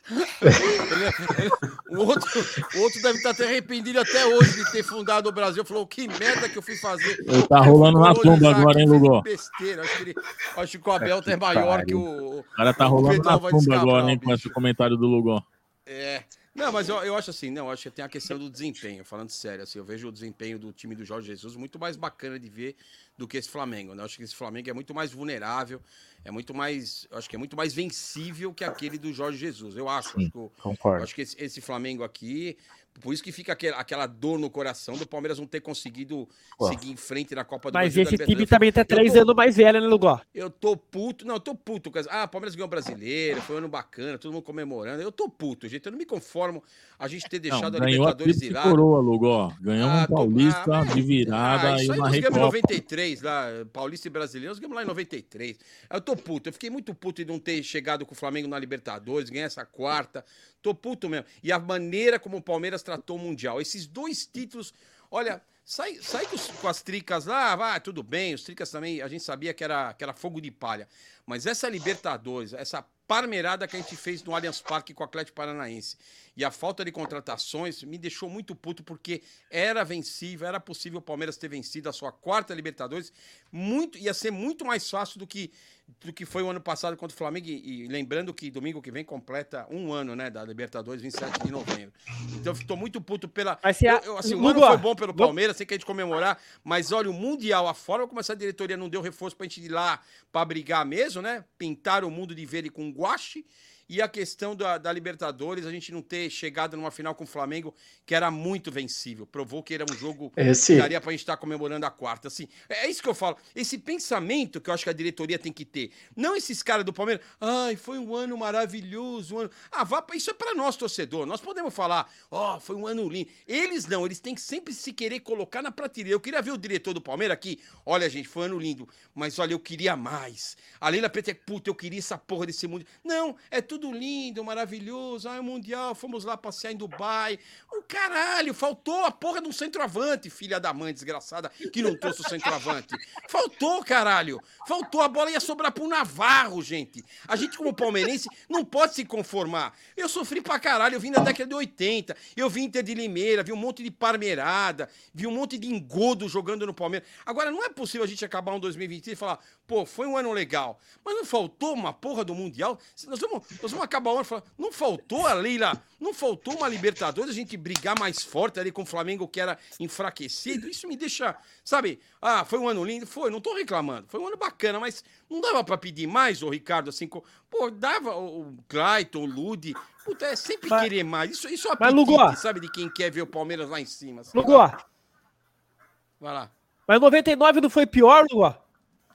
[LAUGHS] É- o, outro, o outro deve estar até arrependido até hoje de ter fundado o Brasil. Falou, que merda que eu fui fazer. Ele tá rolando na tumba agora, hein, Lugó? Besteira. Acho que, ele, acho que o Abel é maior que o. O cara tá rolando na tumba agora, hein, com esse comentário do Lugó. É. Não, mas eu, eu acho assim, não, eu acho que tem a questão do desempenho, falando sério, assim, eu vejo o desempenho do time do Jorge Jesus muito mais bacana de ver do que esse Flamengo, né? Eu acho que esse Flamengo é muito mais vulnerável, é muito mais, acho que é muito mais vencível que aquele do Jorge Jesus, eu acho. Sim, acho que eu acho que esse, esse Flamengo aqui, por isso que fica aquela, aquela dor no coração do Palmeiras não ter conseguido Pô. seguir em frente na Copa do Mas Brasil. da esse time também tá três tô- anos mais velho, né, Lugó? eu tô puto. Não, eu tô puto. Ah, Palmeiras ganhou o brasileiro, foi um ano bacana, todo mundo comemorando. Eu tô puto, gente. Eu não me conformo a gente ter Não, deixado a ganhou a Libertadores tríplice lado. coroa, Lugó. Ganhamos Ah, um tô- Paulista ah, mas- de virada Ah, e uma nós ganhamos em Recopa. 93, lá, Paulista e Brasileiro, nós ganhamos lá em 93. Eu tô puto, eu fiquei muito puto de não ter chegado com o Flamengo na Libertadores, ganhar essa quarta. Tô puto mesmo. E a maneira como o Palmeiras tratou o Mundial. Esses dois títulos, olha, sai, sai com, as tricas lá, vai, tudo bem, os tricas também, a gente sabia que era, que era fogo de palha. Mas essa Libertadores, essa parmeirada que a gente fez no Allianz Parque com o Atlético Paranaense e a falta de contratações me deixou muito puto porque era vencível, era possível o Palmeiras ter vencido a sua quarta Libertadores, muito ia ser muito mais fácil do que do que foi o ano passado contra o Flamengo e, e lembrando que domingo que vem completa um ano, né, da Libertadores, 27 de novembro. Então eu estou muito puto pela Mas eu, eu, assim, o ano foi bom pelo Palmeiras, sei que a gente comemorar, mas olha, o Mundial, a forma como essa diretoria não deu reforço pra gente ir lá pra brigar mesmo, né? Pintar o mundo de verde com guache. E a questão da, da Libertadores, a gente não ter chegado numa final com o Flamengo, que era muito vencível. Provou que era um jogo Esse- que daria pra gente estar comemorando a quarta. Assim, é é isso que eu falo. Esse pensamento que eu acho que a diretoria tem que ter. Não esses caras do Palmeiras, ai, foi um ano maravilhoso. Um ano... Ah, vá pra... isso é para nós, torcedor. Nós podemos falar, ó, foi um ano lindo. Eles não, eles têm que sempre se querer colocar na prateleira. Eu queria ver o diretor do Palmeiras aqui. Olha, gente, foi um ano lindo, mas olha, eu queria mais. A Leila Peter, puta, eu queria essa porra desse mundo. Não, é tudo lindo, maravilhoso. É o Mundial, fomos lá passear em Dubai. O caralho, faltou a porra de um centroavante, filha da mãe desgraçada, que não trouxe o centroavante. Faltou, caralho. Faltou, a bola ia sobrar pro Navarro, gente. A gente, como palmeirense, não pode se conformar. Eu sofri pra caralho, eu vim da década de 80. Eu vim Inter de Limeira, vi um monte de parmeirada, vi um monte de engodo jogando no Palmeiras. Agora, não é possível a gente acabar um 2023 e falar, pô, foi um ano legal. Mas não faltou uma porra do Mundial? Nós vamos, nós vamos acabar o ano falando, não faltou a Leila, não faltou uma Libertadores, a gente brigar mais forte ali com o Flamengo que era enfraquecido. Isso me deixa, sabe? Ah, foi um ano lindo? Foi, não tô reclamando. Foi um ano bacana, mas não dava pra pedir mais, ô Ricardo, assim, co- pô, dava o o Clayton, o Ludi. Puta, é sempre Mas- querer mais. Isso, isso é o Mas, Lugo, sabe, de quem quer ver o Palmeiras lá em cima. assim. Lugo, Vai lá. mas 99 não foi pior, Lugo?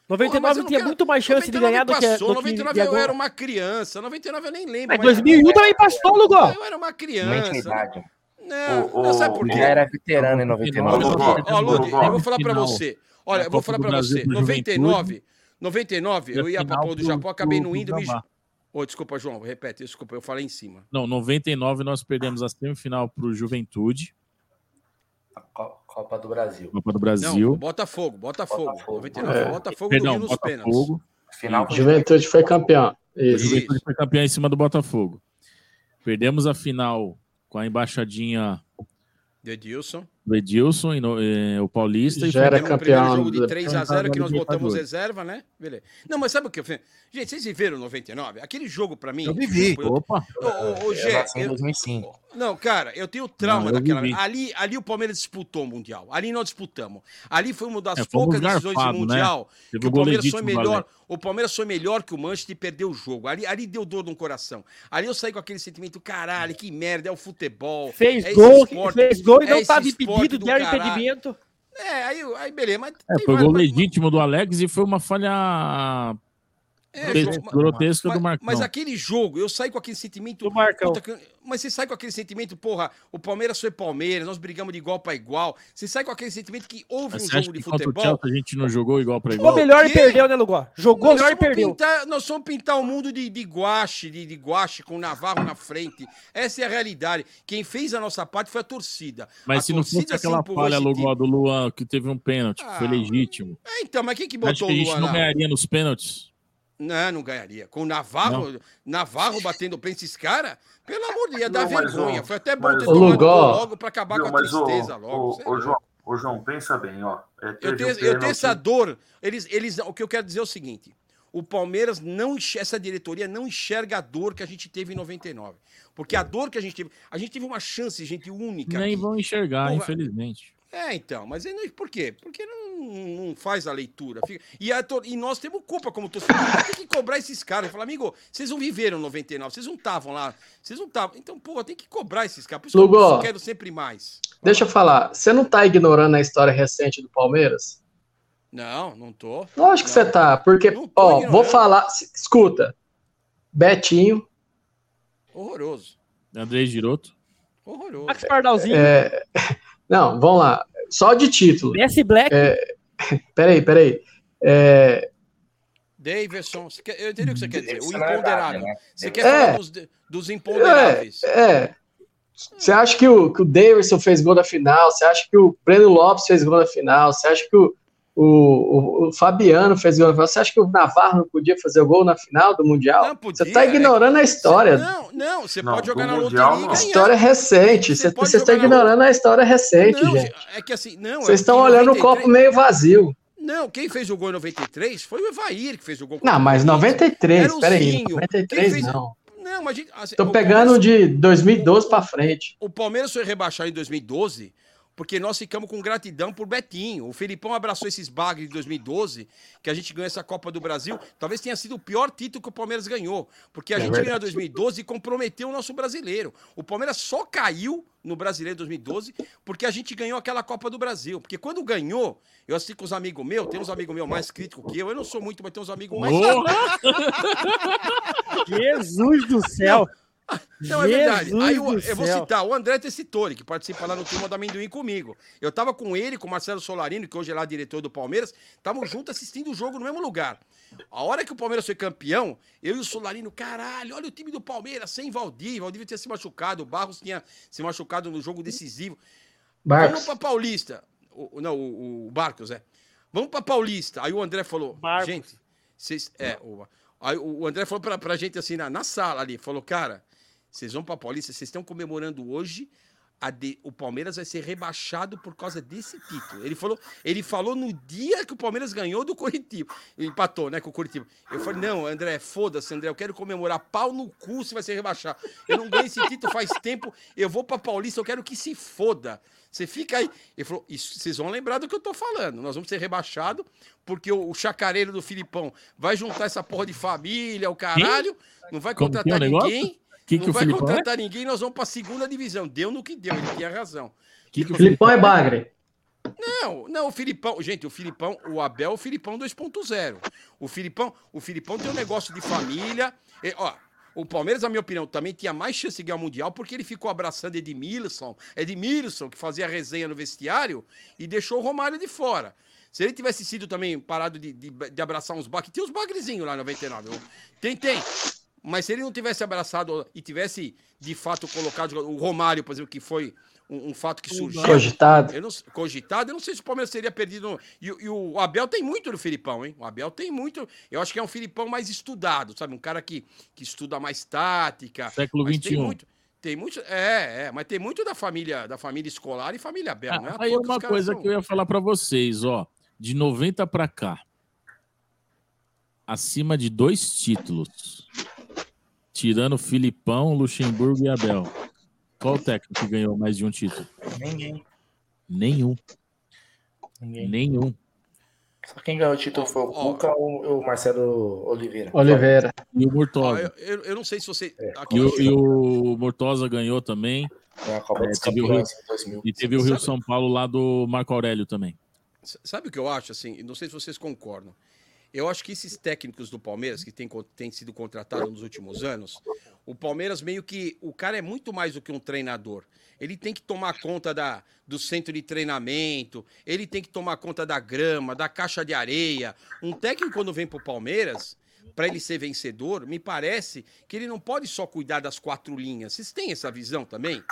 Porra, mas 99 eu não tinha quero- muito mais chance de 99 ganhar do que, passou, do que 99 de eu agora. era uma criança, 99 eu nem lembro. Mas 2001 também passou, Lugo. Eu era uma criança. Não, O- não, sabe por quê? já era veterano em 99. Ó, Ludi, eu vou falar pra você. Olha, eu vou falar pra você. pro 99, 99, E a eu ia pra Pô do pro- Japão, acabei não indo. Me... Ô, desculpa, João, repete, desculpa, eu falei em cima. Não, 99 nós perdemos a semifinal pro Juventude, Copa do Brasil. Copa do Não, Brasil. Botafogo, Botafogo. 99, É. Botafogo Perdão. Botafogo. Final Juventude foi campeão. O Isso. Juventude foi campeão em cima do Botafogo. Perdemos a final com a embaixadinha Do Edilson. Do Edilson, e no- eh, o Paulista. e Já era o primeiro campeão jogo de do- 3x0 que nós botamos reserva, né? Beleza. Não, mas sabe o que eu fiz? Gente, vocês viveram 99? Aquele jogo pra mim. Eu vivi. Eu- Opa! Ô, ô, Gé, eu- 2005. Não, cara, eu tenho trauma Não, eu daquela. vivi. Ali, ali o Palmeiras disputou o Mundial. Ali nós disputamos. Ali foi uma das É, poucas decisões de garfados, né? Mundial Teve que o Palmeiras foi do melhor. Alex. O Palmeiras foi melhor que o Manchester e perdeu o jogo. Ali, ali deu dor no coração. Ali eu saí com aquele sentimento, caralho, que merda, é o futebol. Fez é gol, esporte, fez gol e é não esse estava impedido, do deram impedimento. É, aí, aí beleza, mas É, foi gol legítimo do Alex e foi uma falha É, grote- jogo- grotesca mas, do Marcão. Mas aquele jogo, eu saí com aquele sentimento. Do Marcão. puta mas você sai com aquele sentimento, porra, o Palmeiras foi Palmeiras, nós brigamos de igual pra igual. Você sai com aquele sentimento que houve Mas um jogo de o futebol. Chelsea a gente não jogou igual para Jogou igual? melhor e perdeu, né, Lugo? Jogou Nós melhor e perdeu. pintar- nós vamos pintar o mundo de, de guache, de, de guache com o Navarro na frente. Essa é a realidade. Quem fez a nossa parte foi a torcida. Mas a se não fosse torcida se aquela falha time. do Luan, que teve um pênalti, que foi Ah, legítimo. É, então, mas quem que Acho botou que a o gente Luan não ganharia nos pênaltis. Não, não ganharia. Com o Navarro, Navarro batendo pênalti esses caras, pelo amor de Deus, ia dar Não, vergonha. ó, Foi até bom ter tomado logo pra acabar Viu, com a tristeza logo. ô, é. João, ô, João, pensa bem, ó. É, Eu tenho, o eu tenho essa dor. Eles, eles, o que eu quero dizer é o seguinte: o Palmeiras não enxerga, essa diretoria não enxerga a dor que a gente teve em 99. Porque a dor que a gente teve, a gente teve uma chance, gente, única. Nem aqui. vão enxergar, Porra. infelizmente. É, então, mas não- por quê? Porque não, não faz a leitura. Fica- e, a e nós temos culpa como torcedor. Tem que cobrar esses caras. Falar, amigo, vocês não viveram 99, vocês não estavam lá, vocês não estavam. Então, porra, tem que cobrar esses caras. Por isso que Lugo. eu quero sempre mais. Deixa eu falar, você não tá ignorando a história recente do Palmeiras? Não, não tô. Lógico que você tá, porque, ó, vou ignorando. falar, s- escuta, Betinho, Horroroso. André Giroto. Horroroso. Max Pardalzinho. é, não, vamos lá, só de título. Messi Black. É, [LAUGHS] peraí, peraí. É, quer- eu entendi o que você quer dizer. O é imponderável. né? Você quer É. falar dos, dos imponderáveis. é, é. Você acha que o, que o Davidson fez gol na final? Você acha que o Breno Lopes fez gol na final? Você acha que o, o, o- o Fabiano fez gol? Você acha que o Navarro não podia fazer o gol na final do Mundial? Não, podia, você tá ignorando a história. Não, não, você Não, pode jogar na Mundial, loteria e não. História recente. Você Você você está ignorando a história recente, Não, gente. é que assim, não. é Vocês estão porque em olhando o 93 copo meio vazio. Não, quem fez o gol em 93 foi o Evair que fez o gol. Não, mas Era 93, o peraí. Zinho. Quem 93 fez- não. Não, mas assim, Tô o pegando Palmeiras- de 2012 pra frente. O Palmeiras foi rebaixado em 2012 porque nós ficamos com gratidão por Betinho. O Felipão abraçou esses bagres de 2012, que a gente ganhou essa Copa do Brasil. Talvez tenha sido o pior título que o Palmeiras ganhou, porque a É gente verdade. ganhou em 2012 e comprometeu o nosso brasileiro. O Palmeiras só caiu no Brasileiro 2012 porque a gente ganhou aquela Copa do Brasil. Porque quando ganhou, eu assisti com os amigos meus, tem uns amigos meus mais críticos que eu, eu não sou muito, mas tem uns amigos mais. [LAUGHS] Jesus do céu! Não, [LAUGHS] é verdade. Jesus Aí eu, eu vou citar o André Tessitori, que participa lá no Turma do Amendoim comigo. Eu tava com ele, com o Marcelo Solarino, que hoje é lá diretor do Palmeiras, estavam juntos assistindo o jogo no mesmo lugar. A hora que o Palmeiras foi campeão, eu e o Solarino, caralho, olha o time do Palmeiras, sem Valdir. Valdir tinha se machucado, o Barros tinha se machucado no jogo decisivo. Barcos. Vamos pra Paulista. O, não, o, o Barcos, é. Vamos pra Paulista. Aí o André falou, gente, vocês. É, o, aí o André falou pra, pra gente assim, na, na sala ali, falou, cara, vocês vão pra Paulista, vocês estão comemorando hoje. a de- o Palmeiras vai ser rebaixado por causa desse título. Ele falou, ele falou no dia que o Palmeiras ganhou do Curitiba. Empatou, né, com o Curitiba. Eu falei, não, André, foda-se, André, eu quero comemorar pau no cu se vai ser rebaixado. Eu não ganho esse título faz tempo, eu vou pra Paulista, eu quero que se foda. Você fica aí. Ele falou, isso, vocês vão lembrar do que eu tô falando. Nós vamos ser rebaixados, porque o, o chacareiro do Filipão vai juntar essa porra de família, o caralho, não vai contratar ninguém. Que que não o vai Filipão é? contratar ninguém, nós vamos pra segunda divisão. Deu no que deu, ele tinha razão. Que que o Filipão é bagre. Não, não, o Filipão, gente, o Filipão, o Abel o Filipão 2.0. O Filipão, o Filipão tem um negócio de família. E, ó, o Palmeiras, na minha opinião, também tinha mais chance de ganhar o Mundial porque ele ficou abraçando Edmilson, Edmilson, que fazia resenha no vestiário e deixou o Romário de fora. Se ele tivesse sido também parado de, de, de abraçar uns bagres, tem uns bagrezinhos lá em 99. viu? Tem, tem. Mas se ele não tivesse abraçado e tivesse, de fato, colocado o Romário, por exemplo, que foi um, um fato que surgiu. Cogitado. Eu não, cogitado, eu não sei se o Palmeiras teria perdido. E, o- e o Abel tem muito do Filipão, hein? O Abel tem muito. Eu acho que é um Filipão mais estudado, sabe? Um cara que, que estuda mais tática. Século mas Tem XXI. muito, tem muito. É, é, mas tem muito da família, da família escolar e família Abel, Ah, né? aí é uma coisa que eu ia falar pra vocês, ó. De 90 pra cá, acima de dois títulos, tirando Filipão, Luxemburgo e Abel. Qual o técnico que ganhou mais de um título? Ninguém. Nenhum. Ninguém. Nenhum. Só quem ganhou o título foi o Cuca ou o Marcelo Oliveira. Oliveira. E o Murtosa. eu, eu, eu não sei se você. É. aqui- E o, e o Mortosa ganhou também. É a Copa dos teve o Rio, Campeões em 2000. e teve o Rio Sabe- São Paulo lá do Marco Aurélio também. Sabe o que eu acho, assim? Não sei se vocês concordam. Eu acho que esses técnicos do Palmeiras, que têm, têm sido contratados nos últimos anos, o Palmeiras meio que. O cara é muito mais do que um treinador. Ele tem que tomar conta da, do centro de treinamento, ele tem que tomar conta da grama, da caixa de areia. Um técnico, quando vem pro Palmeiras, para ele ser vencedor, me parece que ele não pode só cuidar das quatro linhas. Vocês têm essa visão também?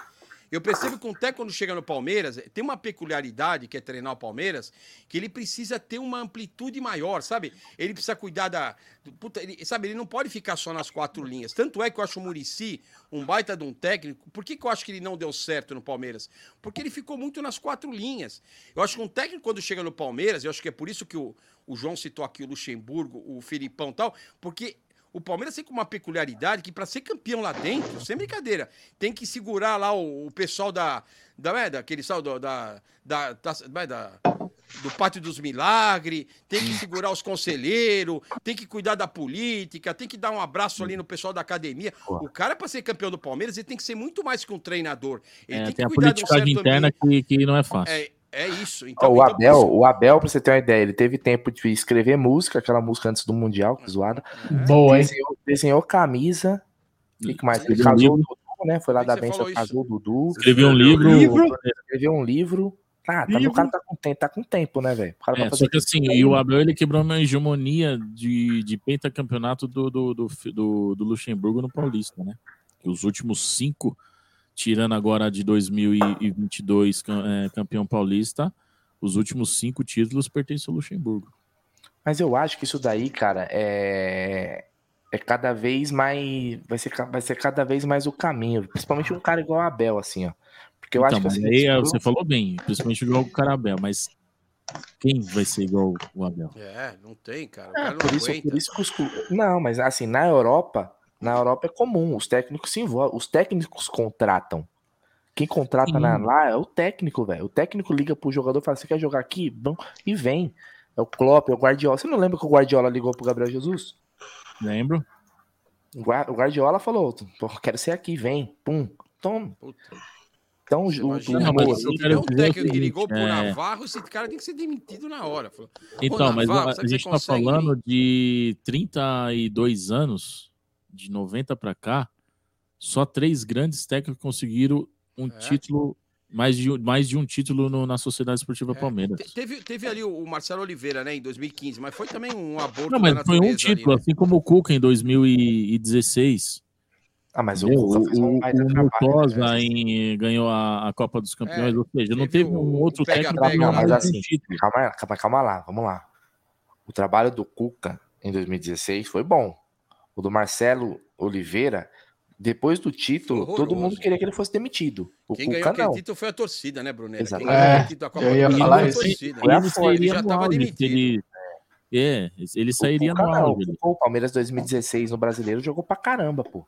Eu percebo que um técnico, quando chega no Palmeiras, tem uma peculiaridade que é treinar o Palmeiras, que ele precisa ter uma amplitude maior, sabe? Ele precisa cuidar da. puta, ele- sabe, ele não pode ficar só nas quatro linhas. Tanto é que eu acho o Murici um baita de um técnico. Por que, que eu acho que ele não deu certo no Palmeiras? Porque ele ficou muito nas quatro linhas. Eu acho que um técnico, quando chega no Palmeiras, eu acho que é por isso que o, o João citou aqui o Luxemburgo, o Filipão e tal, porque o Palmeiras tem com uma peculiaridade que, para ser campeão lá dentro, sem brincadeira, tem que segurar lá o, o pessoal da. da é, daquele sal do- da. da, da, é, da- do Pátio dos Milagres, tem que segurar os conselheiros, tem que cuidar da política, tem que dar um abraço ali no pessoal da academia. O cara, para ser campeão do Palmeiras, ele tem que ser muito mais que um treinador. Ele É, tem que tem a de um interna ambiente. que, que não é fácil. É, é isso. Então, o então, Abel, o Abel, pra você ter uma ideia, ele teve tempo de escrever música, aquela música antes do Mundial, que zoada. Boa, hein? Desenhou, desenhou camisa. O que, mais? Ele casou o. Dudu, né? Foi lá que da benção, casou o Dudu. Escreveu um livro. Escreveu um livro. Ah, também o cara tá com tempo, tá com tempo, né, velho? É, só que assim, e o Abel ele quebrou uma hegemonia de, de pentacampeonato do, do, do, do, do Luxemburgo no Paulista, né? Que os últimos cinco, tirando agora de 2022 cam- é, campeão paulista, os últimos cinco títulos pertencem ao Luxemburgo. Mas eu acho que isso daí, cara, é é cada vez mais vai ser vai ser cada vez mais o caminho, principalmente um cara igual o Abel assim, ó. Porque eu então, acho que assim, aí é, esse você falou bem, principalmente igual o Carabel, mas quem vai ser igual o Abel? É, não tem, cara. O Ah, cara não por isso, por isso que os clu- Não, mas assim, na Europa, na Europa é comum, os técnicos se envolvem, os técnicos contratam. Quem contrata na- lá é o técnico, velho. O técnico liga pro jogador e fala: Você quer jogar aqui? Bom, e vem. É o Klopp, é o Guardiola. Você não lembra que o Guardiola ligou pro Gabriel Jesus? Lembro. O Gua- o Guardiola falou: quero ser aqui, vem. Pum. Toma. Então, o, o, Imagina, o- mas o- é o técnico que ligou pro é- Navarro, esse cara tem que ser demitido na hora. Falou, "Ô, Então, mas Navarro, a, será a que gente você tá falando de 32 anos, de 90 para cá, só três grandes técnicos conseguiram um É. título, mais de, um- mais de um título no- na Sociedade Esportiva Palmeiras. Te- Teve, teve ali o o Marcelo Oliveira, né, em 2015, mas foi também um aborto Não, mas foi um natureza ali, título, né? assim como o Cuca em 2016. Ah, mas o Entendeu? Cuca fez o, o trabalho, Murtosa em- ganhou a, a Copa dos Campeões, ou seja, não teve um outro técnico que Não, ganhou mas assim, título. calma, calma, calma lá, vamos lá. O trabalho do Cuca em 2016 foi bom. O do Marcelo Oliveira, depois do título, todo Horroroso. mundo queria que ele fosse demitido. O Quem ganhou Cuca aquele não. título foi a torcida, né? Quem Exato. ganhou É, aquele título da Copa eu do ia falar foi a isso. Ele sairia já no tava auge, demitido. ele, é, ele sairia O no auge. O Palmeiras 2016 no Brasileiro jogou pra caramba, pô.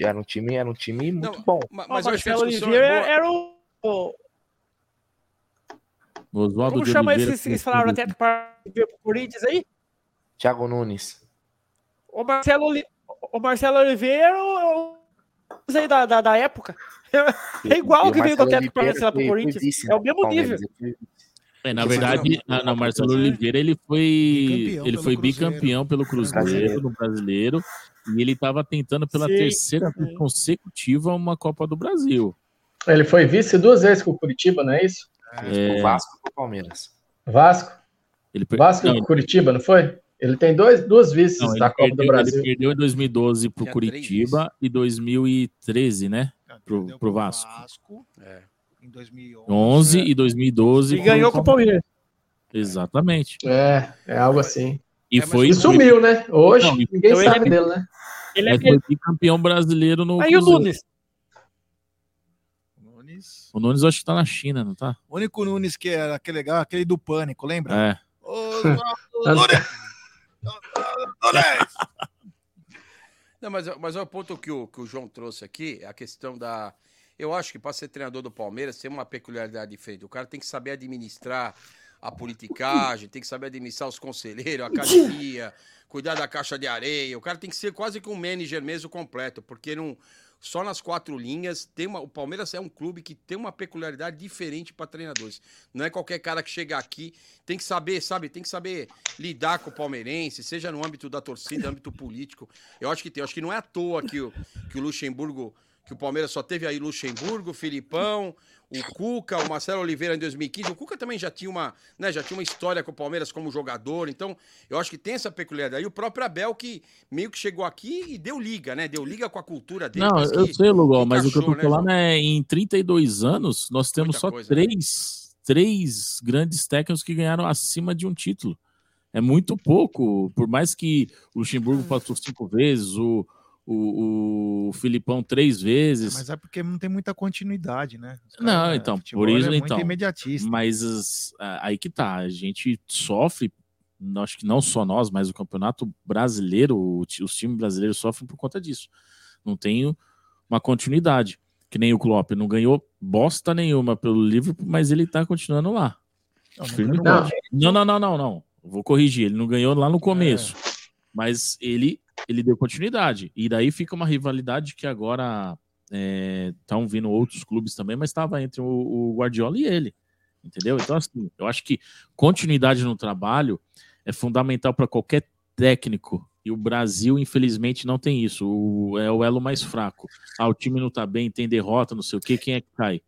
Era um time, era um time muito bom. Ma- Mas a Marcelo Oliveira é boa. era o. o- Oswaldo Como chama Oliveira, esse, esse falaram até para ver pro Corinthians aí? Thiago Nunes. O Marcelo, o Marcelo Oliveira o. o- aí da, da, da época. É igual o que veio do Atlético Paranaense lá pro Corinthians. É o mesmo nível. ele foi- É, na verdade, na, na Marcelo Oliveira, ele foi, Bicampeão ele pelo foi Cruzeiro. bicampeão pelo Cruzeiro, Brasileiro. no Brasileiro, e ele estava tentando pela Sim, terceira vez consecutiva uma Copa do Brasil. Ele foi vice duas vezes com o Curitiba, não é isso? É, O Vasco pro Palmeiras. Vasco. ele per- Vasco não, e Curitiba, não foi? Ele tem dois, duas vices não, ele da Copa perdeu, do ele Brasil. perdeu em 2012 pro Tinha Curitiba e 2013, né? Pro, Perdeu pro Vasco. Vasco É. em 2011. 11 e 2012. E ganhou com o Palmeiras. Exatamente. É, é algo assim. E É, foi, E sumiu, né? Hoje, Não, ninguém Então ele sabe é- dele, né? Ele é foi bicampeão brasileiro no Aí o. Nunes. Nunes. O Nunes acho que tá na China, não tá? O único Nunes que era aquele legal, aquele do Pânico, lembra? É. Oswaldo [LAUGHS] Nunes! [LAUGHS] Não, mas, mas o ponto que o, que o João trouxe aqui é a questão da. Eu acho que para ser treinador do Palmeiras tem uma peculiaridade diferente. O cara tem que saber administrar a politicagem, tem que saber administrar os conselheiros, a academia, cuidar da caixa de areia. O cara tem que ser quase que um manager mesmo completo, porque não só nas quatro linhas tem uma, o Palmeiras é um clube que tem uma peculiaridade diferente para treinadores. Não é qualquer cara que chega aqui tem que saber, sabe, tem que saber lidar com o palmeirense, seja no âmbito da torcida, âmbito político. Eu acho que tem, eu acho que não é à toa que o, que o Luxemburgo, que o Palmeiras só teve aí Luxemburgo, Filipão, o Cuca, o Marcelo Oliveira em 2015. O Cuca também já tinha uma, né, já tinha uma história com o Palmeiras como jogador. Então, eu acho que tem essa peculiaridade. E o próprio Abel que meio que chegou aqui e deu liga, né? Deu liga com a cultura dele. Não, eu sei, Lugol, mas o que eu tô né, falando é em 32 anos, nós temos Muita só coisa, né? três, três grandes técnicos que ganharam acima de um título. É muito pouco, por mais que o Luxemburgo passou cinco vezes, o, o, o Filipão três vezes. Mas é porque não tem muita continuidade, né? Não, caras, então, por isso, é então. imediatista. Mas as- a- aí que tá, a gente sofre, acho que não só nós, mas o campeonato brasileiro, os times brasileiros sofrem por conta disso. Não tem uma continuidade. Que nem o Klopp, não ganhou bosta nenhuma pelo Liverpool, mas ele tá continuando lá. Não, não. Não, não, não. Vou corrigir, ele não ganhou lá no começo. É. Mas ele, ele deu continuidade. E daí fica uma rivalidade que agora estão vindo outros clubes também, mas estava entre o, o Guardiola e ele. Entendeu? Então, assim, eu acho que continuidade no trabalho é fundamental para qualquer técnico. E o Brasil, infelizmente, não tem isso. O- é o elo mais fraco. Ah, o time não tá bem, tem derrota, não sei o quê, quem é que cai?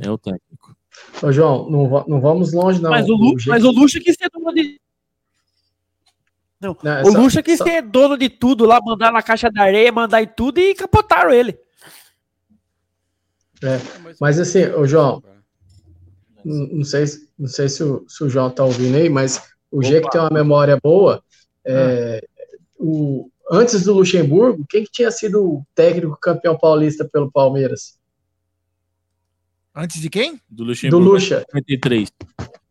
É o técnico. Ô, João, não, não vamos longe, não. Mas o, Lu, jeito- mas o Lucha quis ser dono de. Não, Não, é o só- Lucha quis só- ser dono de tudo lá, mandar na caixa da areia, mandar em tudo e capotaram ele. É, mas assim, ô João, não sei, se- não sei se o, se o João tá ouvindo aí, mas o G que tem uma memória boa, é, o, antes do Luxemburgo, quem que tinha sido o técnico campeão paulista pelo Palmeiras? Antes de quem? Do Luxemburgo. Do Lucha. 93.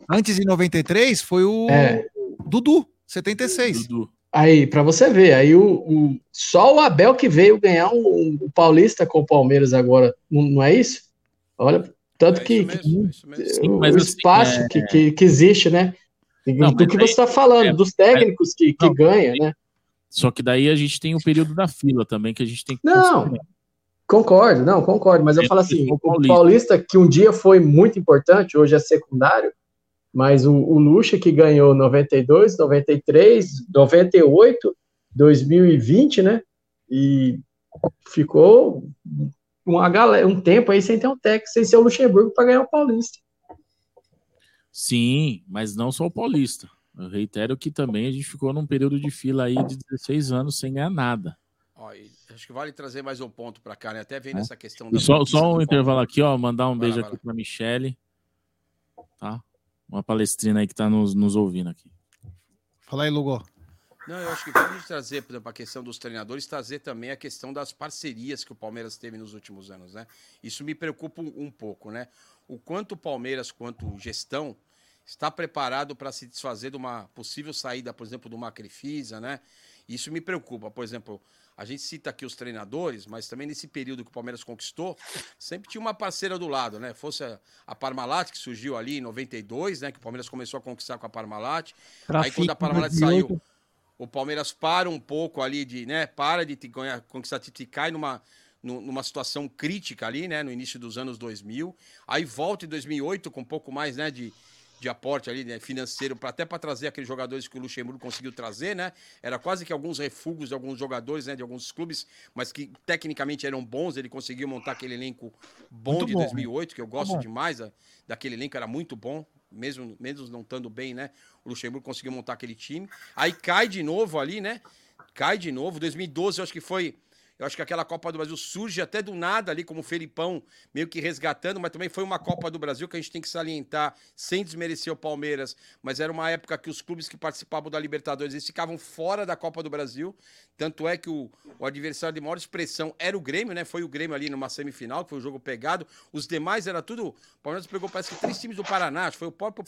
Antes de 93 foi o É. Dudu, 76. Dudu. Aí, para você ver, aí o, o- só o Abel que veio ganhar o, o Paulista com o Palmeiras agora, não, não é isso? Olha, tanto que, que Sim, o, mas o assim, espaço é- que, que, que existe, né? Não, do que aí- você está falando, é, dos técnicos que, que não, ganha, né? Só que daí a gente tem o período da fila também, que a gente tem que Não, considerar. concordo, não, concordo, mas eu É, falo assim, o. Paulista, que um dia foi muito importante, hoje é secundário, mas o, o Lucha que ganhou 92, 93, 98, 2020, né? E ficou uma galera, um tempo aí sem ter um técnico, sem ser o Luxemburgo para ganhar o Paulista. Sim, mas não só o Paulista. Eu reitero que também a gente ficou num período de fila aí de 16 anos sem ganhar nada. Ó, acho que vale trazer mais um ponto para cá, né? Até vendo né? essa questão E só, só um intervalo aqui, ó. Mandar um Vai lá, beijo vai aqui para Michele. Tá? Uma palestrina aí que tá nos, nos ouvindo aqui. Fala aí, Lugo. Não, eu acho que gente trazer, por exemplo, a questão dos treinadores, trazer também a questão das parcerias que o Palmeiras teve nos últimos anos, né? Isso me preocupa um, um pouco, né? O quanto o Palmeiras, quanto gestão, está preparado para se desfazer de uma possível saída, por exemplo, do Macrifisa, né? Isso me preocupa. Por exemplo, a gente cita aqui os treinadores, mas também nesse período que o Palmeiras conquistou, sempre tinha uma parceira do lado, né? Fosse a, a Parmalat, que surgiu ali em 92, né? Que o Palmeiras começou a conquistar com a Parmalat. Aí quando a Parmalat 2008. saiu, o Palmeiras para um pouco ali de, né, para de te ganhar, conquistar título e cai numa, nu- numa situação crítica ali, né, no início dos anos 2000. Aí volta em 2008 com um pouco mais, né, de, de aporte ali, né, financeiro, pra, até para trazer aqueles jogadores que o Luxemburgo conseguiu trazer, né? Era quase que alguns refugos de alguns jogadores, né, de alguns clubes, mas que tecnicamente eram bons, ele conseguiu montar aquele elenco bom Muito de bom, né? 2008, que eu gosto bom. demais da- daquele elenco, era muito bom, mesmo, mesmo não estando bem, né? O Luxemburgo conseguiu montar aquele time. Aí cai de novo ali, né? Cai de novo. 2012, eu acho que foi. Eu acho que aquela Copa do Brasil surge até do nada ali, como o Felipão meio que resgatando, mas também foi uma Copa do Brasil que a gente tem que salientar, sem desmerecer o Palmeiras. Mas era uma época que os clubes que participavam da Libertadores eles ficavam fora da Copa do Brasil. Tanto é que o, o adversário de maior expressão era o Grêmio, né? Foi o Grêmio ali numa semifinal, que foi o jogo pegado. Os demais era tudo. O Palmeiras pegou, parece que três times do Paraná. Acho que foi o próprio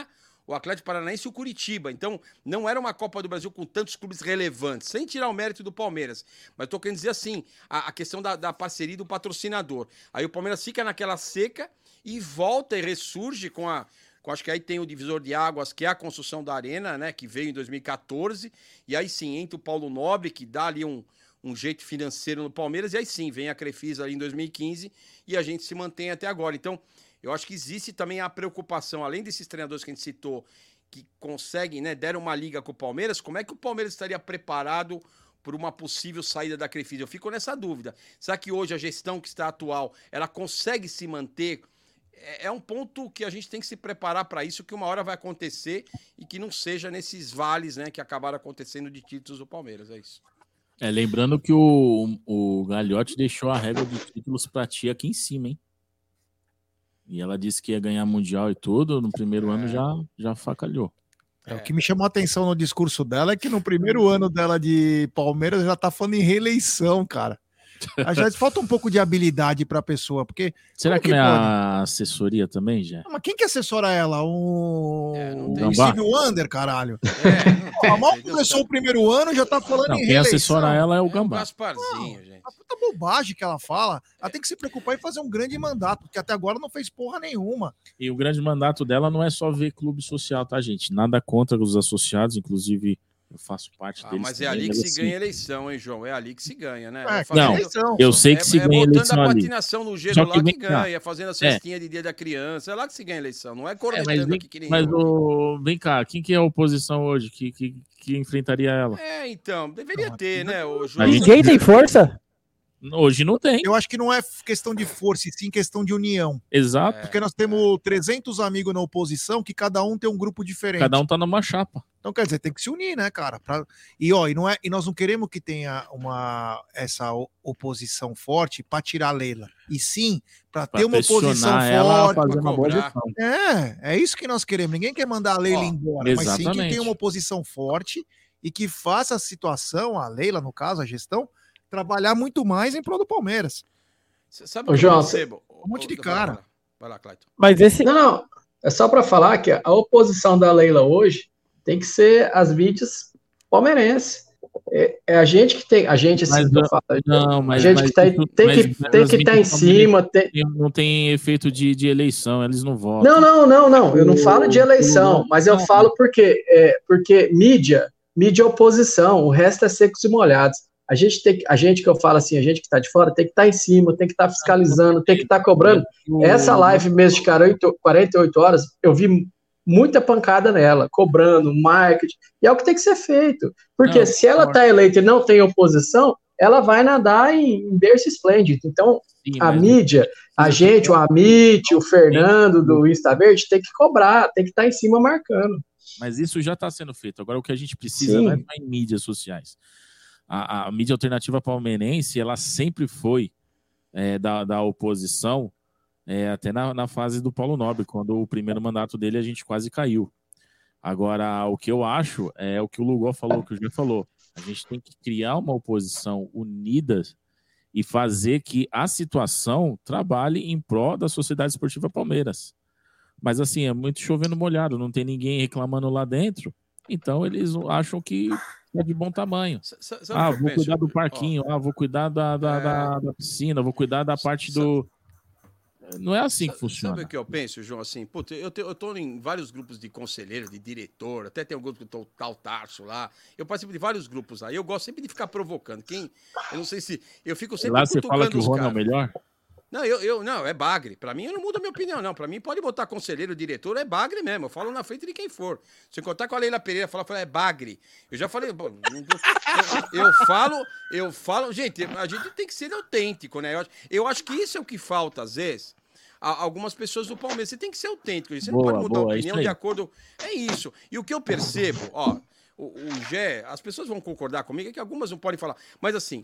Sim. O Atlético Paranaense e o Curitiba. Então, não era uma Copa do Brasil com tantos clubes relevantes, sem tirar o mérito do Palmeiras. Mas estou querendo dizer assim, a, a questão da, da parceria do patrocinador. Aí o Palmeiras fica naquela seca e volta e ressurge com a. Acho que aí tem o divisor de águas, que é a construção da arena, né? Que veio em 2014. E aí sim, entra o Paulo Nobre, que dá ali um, um jeito financeiro no Palmeiras, e aí sim, vem a Crefisa ali em 2015 e a gente se mantém até agora. Então, eu acho que existe também a preocupação, além desses treinadores que a gente citou, que conseguem, né, deram uma liga com o Palmeiras, como é que o Palmeiras estaria preparado por uma possível saída da Crefisa? Eu fico nessa dúvida. Será que hoje a gestão que está atual, ela consegue se manter? É, é um ponto que a gente tem que se preparar para isso, que uma hora vai acontecer e que não seja nesses vales, né, que acabaram acontecendo de títulos do Palmeiras, é isso. É, lembrando que o, o Gagliotti deixou a régua de títulos pra tia aqui em cima, hein? E ela disse que ia ganhar Mundial e tudo, no primeiro ano já, já facalhou. É, o que me chamou a atenção no discurso dela é que no primeiro ano dela de Palmeiras já tá falando em reeleição, cara. Aí Já falta um pouco de habilidade pra pessoa, porque. Será como que não é pode? a assessoria também, já? Mas quem que assessora ela? Um. tem. o Gambá? Steve Wonder, caralho. Pô, mal começou o primeiro ano, já tá falando Não, em quem reeleição. assessora ela é o Gambá. Gasparzinho, gente. A puta bobagem que ela fala. Ela tem que se preocupar em fazer um grande mandato, porque até agora não fez porra nenhuma. E o grande mandato dela não é só ver clube social, tá, gente? Nada contra os associados, inclusive eu faço parte Ah, deles. mas é ali que se assim, ganha eleição, hein, João? É ali que se ganha, né? É, fazendo- não, eu sei que se ganha botando eleição a ali. patinação no gelo Só lá que ganha, fazendo a É. cestinha de dia da criança. É lá que se ganha eleição, não é É, cornetando mas vem, aqui que nem mas o, vem cá, quem que é a oposição hoje que, que, que enfrentaria ela? É, então, deveria ter, né, o João? A Ninguém tem força? Hoje não tem. Eu acho que não é questão de força, e sim questão de união. Exato. Porque nós temos 300 amigos na oposição que cada um tem um grupo diferente. Cada um tá numa chapa. Então, quer dizer, tem que se unir, né, cara? Pra- E, ó, e, não é... e nós não queremos que tenha uma... essa oposição forte para tirar a Leila. E sim, para ter uma oposição ela forte. fazer uma boa gestão. É, é isso que nós queremos. Ninguém quer mandar a Leila Ó, embora, mas sim que exatamente. tenha uma oposição forte e que faça a situação, a Leila, no caso, a gestão, trabalhar muito mais em prol do Palmeiras. Cê Sabe o que eu João, percebo? Um monte de cara. Vai lá, Clayton. Mas esse. Não, não. É só para falar que a oposição da Leila hoje tem que ser as mídias palmeirenses. é, é a gente que tem, a gente assim, Mas que eu não- falo, não, mas, a gente mas que tá, isso- tem mas que tem que estar nem em cima, tem, Não tem efeito de, de eleição, eles não votam. Não, não, não, não. Eu não falo de eleição, mas eu falo porque, é, porque mídia, mídia é oposição, o resto é secos e molhados. A gente tem, que- a gente que eu falo assim, a gente que está de fora tem que estar em cima, tem que estar fiscalizando, tem que estar cobrando. Essa live mesmo de 48 48 horas, eu vi muita pancada nela, cobrando, marketing, e é o que tem que ser feito. Porque Não, se ela está eleita e não tem oposição, ela vai nadar em, em berço esplêndido. Então, Sim, a mídia, a gente, o Amit, o Fernando do Insta Verde, tem que cobrar, tem que estar em cima marcando. Mas isso já está sendo feito. Agora, o que a gente precisa Sim. não é em mídias sociais. A, a mídia alternativa palmeirense, ela sempre foi é, da, da oposição, é, até na, na fase do Paulo Nobre, quando o primeiro mandato dele a gente quase caiu. Agora, o que eu acho é o que o Lugol falou, o que o Gê falou. A gente tem que criar uma oposição unida e fazer que a situação trabalhe em prol da Sociedade Esportiva Palmeiras. Mas assim, é muito chovendo molhado, não tem ninguém reclamando lá dentro. Então eles acham que é de bom tamanho. ah, vou penso? cuidar do parquinho, ah, vou cuidar da, da, da- da piscina, vou cuidar da parte do. Não é assim que funciona. Sabe o que eu penso, João? Assim, puta, eu, te, eu tô em vários grupos de conselheiro, de diretor, até tem um grupo que tô tal Tarso lá. Eu participo de vários grupos lá. Eu gosto sempre de ficar provocando. Quem. Eu não sei se. Eu fico sempre Lá você fala que o Rony é o melhor? Não, eu, eu não, é bagre. Pra mim, eu não mudo a minha opinião, não. Pra mim, pode botar conselheiro, diretor, é bagre mesmo. Eu falo na frente de quem for. Se contar com a Leila Pereira, falar, falar é bagre. Eu já falei, eu, eu falo, eu falo, gente, a gente tem que ser autêntico, né? Eu acho, eu acho que isso é o que falta, às vezes. a- Algumas pessoas do Palmeiras, você tem que ser autêntico, você Boa, não pode mudar boa, a é opinião de acordo. É isso. E o que eu percebo, ó, o, o Gé, as pessoas vão concordar comigo, é que algumas não podem falar. Mas assim,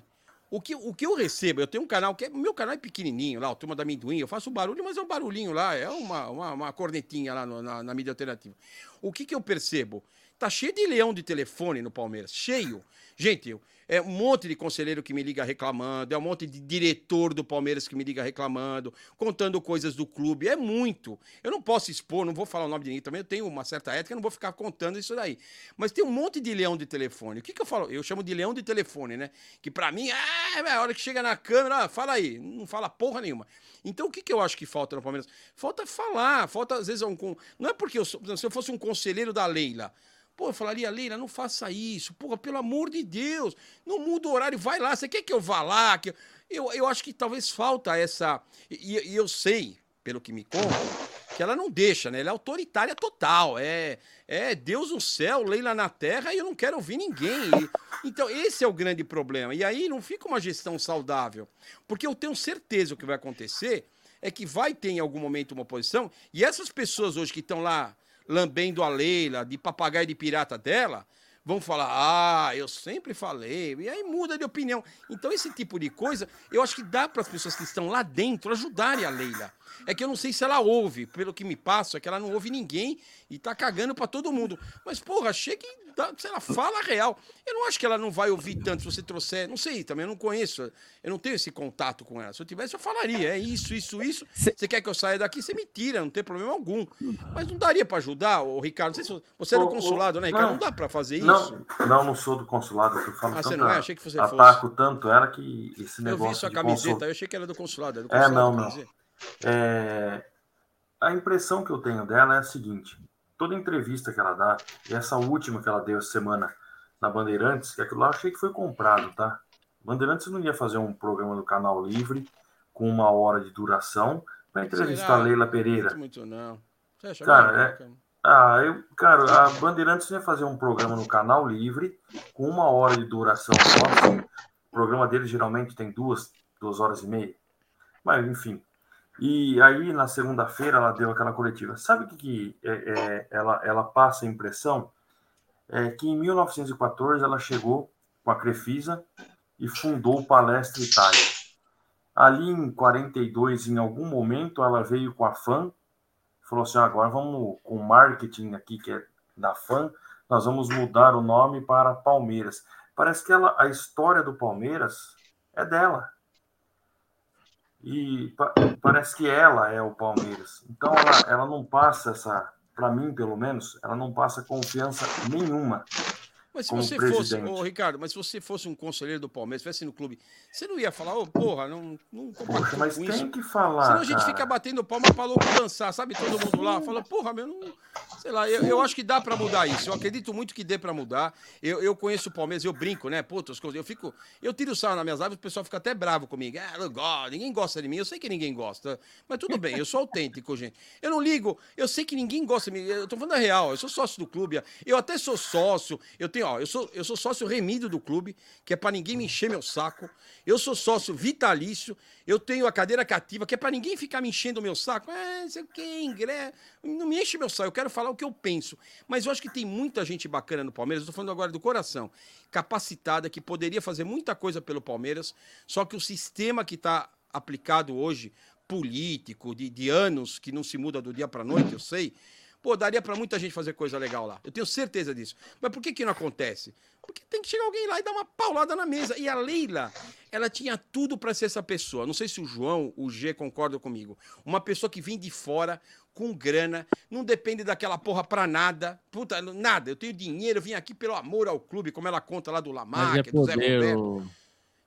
o que, o que eu recebo, eu tenho um canal que é. Meu canal é pequenininho lá, o Turma da Amendoim. Eu faço barulho, mas é um barulhinho lá, é uma, uma, uma cornetinha lá no- na, na mídia alternativa. O que, que eu percebo? Tá cheio de leão de telefone no Palmeiras, cheio. Gente, é um monte de conselheiro que me liga reclamando, é um monte de diretor do Palmeiras que me liga reclamando, contando coisas do clube. É muito. Eu não posso expor, não vou falar o nome de ninguém também, eu tenho uma certa ética, não vou ficar contando isso daí. Mas tem um monte de leão de telefone. O que, que eu falo? Eu chamo de leão de telefone, né? Que pra mim, ah, é a hora que chega na câmera, ah, fala aí. Não fala porra nenhuma. Então o que, que eu acho que falta no Palmeiras? Falta falar, falta às vezes um. Não é porque eu sou, se eu fosse um conselheiro da Leila. Pô, eu falaria, Leila, não faça isso. Porra, pelo amor de Deus. Não muda o horário, vai lá. Você quer que eu vá lá? Que... Eu, eu acho que talvez falta essa. E, e eu sei, pelo que me conta, que ela não deixa, né? Ela é autoritária total. É, é Deus no céu, Leila na terra, e eu não quero ouvir ninguém. E- então, esse é o grande problema. E aí não fica uma gestão saudável. Porque eu tenho certeza o que vai acontecer é que vai ter em algum momento uma oposição, e essas pessoas hoje que estão lá lambendo a Leila, de papagaio de pirata dela, vão falar: ah, eu sempre falei, e aí muda de opinião. Então, esse tipo de coisa, eu acho que dá para as pessoas que estão lá dentro ajudarem a Leila. É que eu não sei se ela ouve, pelo que me passa, é que ela não ouve ninguém e tá cagando para todo mundo. Mas, porra, chega e dá, sei lá, fala a real. Eu não acho que ela não vai ouvir tanto se você trouxer. Não sei também, eu não conheço. Eu não tenho esse contato com ela. Se eu tivesse, eu falaria. É isso, isso, isso. Você quer que eu saia daqui? Você me tira, não tem problema algum. Mas não daria para ajudar, o Ricardo? Não sei se você é do consulado, né, Ricardo? Não, não. dá para fazer isso. Não, não, não sou do consulado, eu falo Ah, você tanto, não é? Achei que você ataco tanto ela que esse Eu negócio vi sua camiseta, consul- eu achei que era do consulado. É, do É, consulado, não, a não. É, a impressão que eu tenho dela é a seguinte: toda entrevista que ela dá, e essa última que ela deu essa semana na Bandeirantes, que aquilo lá eu achei que foi comprado, tá? Bandeirantes não ia fazer um programa do Canal Livre com uma hora de duração para entrevistar Será? a Leila Pereira. Não muito, não. Cara, é-? Ah, eu, cara, a Bandeirantes ia fazer um programa no Canal Livre com uma hora de duração só. assim. O programa dele geralmente tem duas, duas horas e meia. Mas, enfim. E aí, na segunda-feira, ela deu aquela coletiva. Sabe o que, que é, é, ela, ela passa a impressão? É que em 1914 ela chegou com a Crefisa e fundou o Palestra Itália. Ali em 42, em algum momento, ela veio com a FAM falou assim: "Ah, agora vamos com o marketing aqui, que é da FAM, nós vamos mudar o nome para Palmeiras. Parece que ela, a história do Palmeiras é dela. E pa- parece que ela é o Palmeiras. Então ela, ela não passa essa, para mim pelo menos, ela não passa confiança nenhuma. Mas se você fosse, ô Ricardo, mas se você fosse um conselheiro do Palmeiras, estivesse no clube, você não ia falar, ô, porra, não, não compacto mas tem isso. que falar, Senão a gente cara. fica batendo palma pra louco dançar, sabe? Todo mundo lá fala, porra, meu, não... sei lá, eu, eu acho que dá pra mudar isso. Eu acredito muito que dê pra mudar. Eu, eu conheço o Palmeiras, eu brinco, né? Puta, as coisas, eu fico, eu tiro sarro nas minhas lives, o pessoal fica até bravo comigo. Ah, não gosto, ninguém gosta de mim. Eu sei que ninguém gosta, mas tudo bem, eu sou autêntico, gente. Eu não ligo, eu sei que ninguém gosta de mim. Eu tô falando a real, eu sou sócio do clube, eu até sou sócio, eu tenho, ó, eu sou, eu sou sócio remido do clube, que é pra ninguém me encher meu saco. Eu sou sócio vitalício, eu tenho a cadeira cativa, que é pra ninguém ficar me enchendo o meu saco. É, sei o que. Não me enche meu saco, eu quero falar o que eu penso. Mas eu acho que tem muita gente bacana no Palmeiras, tô falando agora do coração, capacitada, que poderia fazer muita coisa pelo Palmeiras, só que o sistema que tá aplicado hoje, político, de, de anos, que não se muda do dia pra noite, eu sei, Pô, daria pra muita gente fazer coisa legal lá. Eu tenho certeza disso. Mas por que que não acontece? Porque tem que chegar alguém lá e dar uma paulada na mesa. E a Leila, ela tinha tudo pra ser essa pessoa. Não sei se o João, o G concordam comigo. Uma pessoa que vem de fora, com grana, não depende daquela porra pra nada. Puta, nada. Eu tenho dinheiro, eu vim aqui pelo amor ao clube, como ela conta lá do Mas Lamarck, é do Zé. Roberto.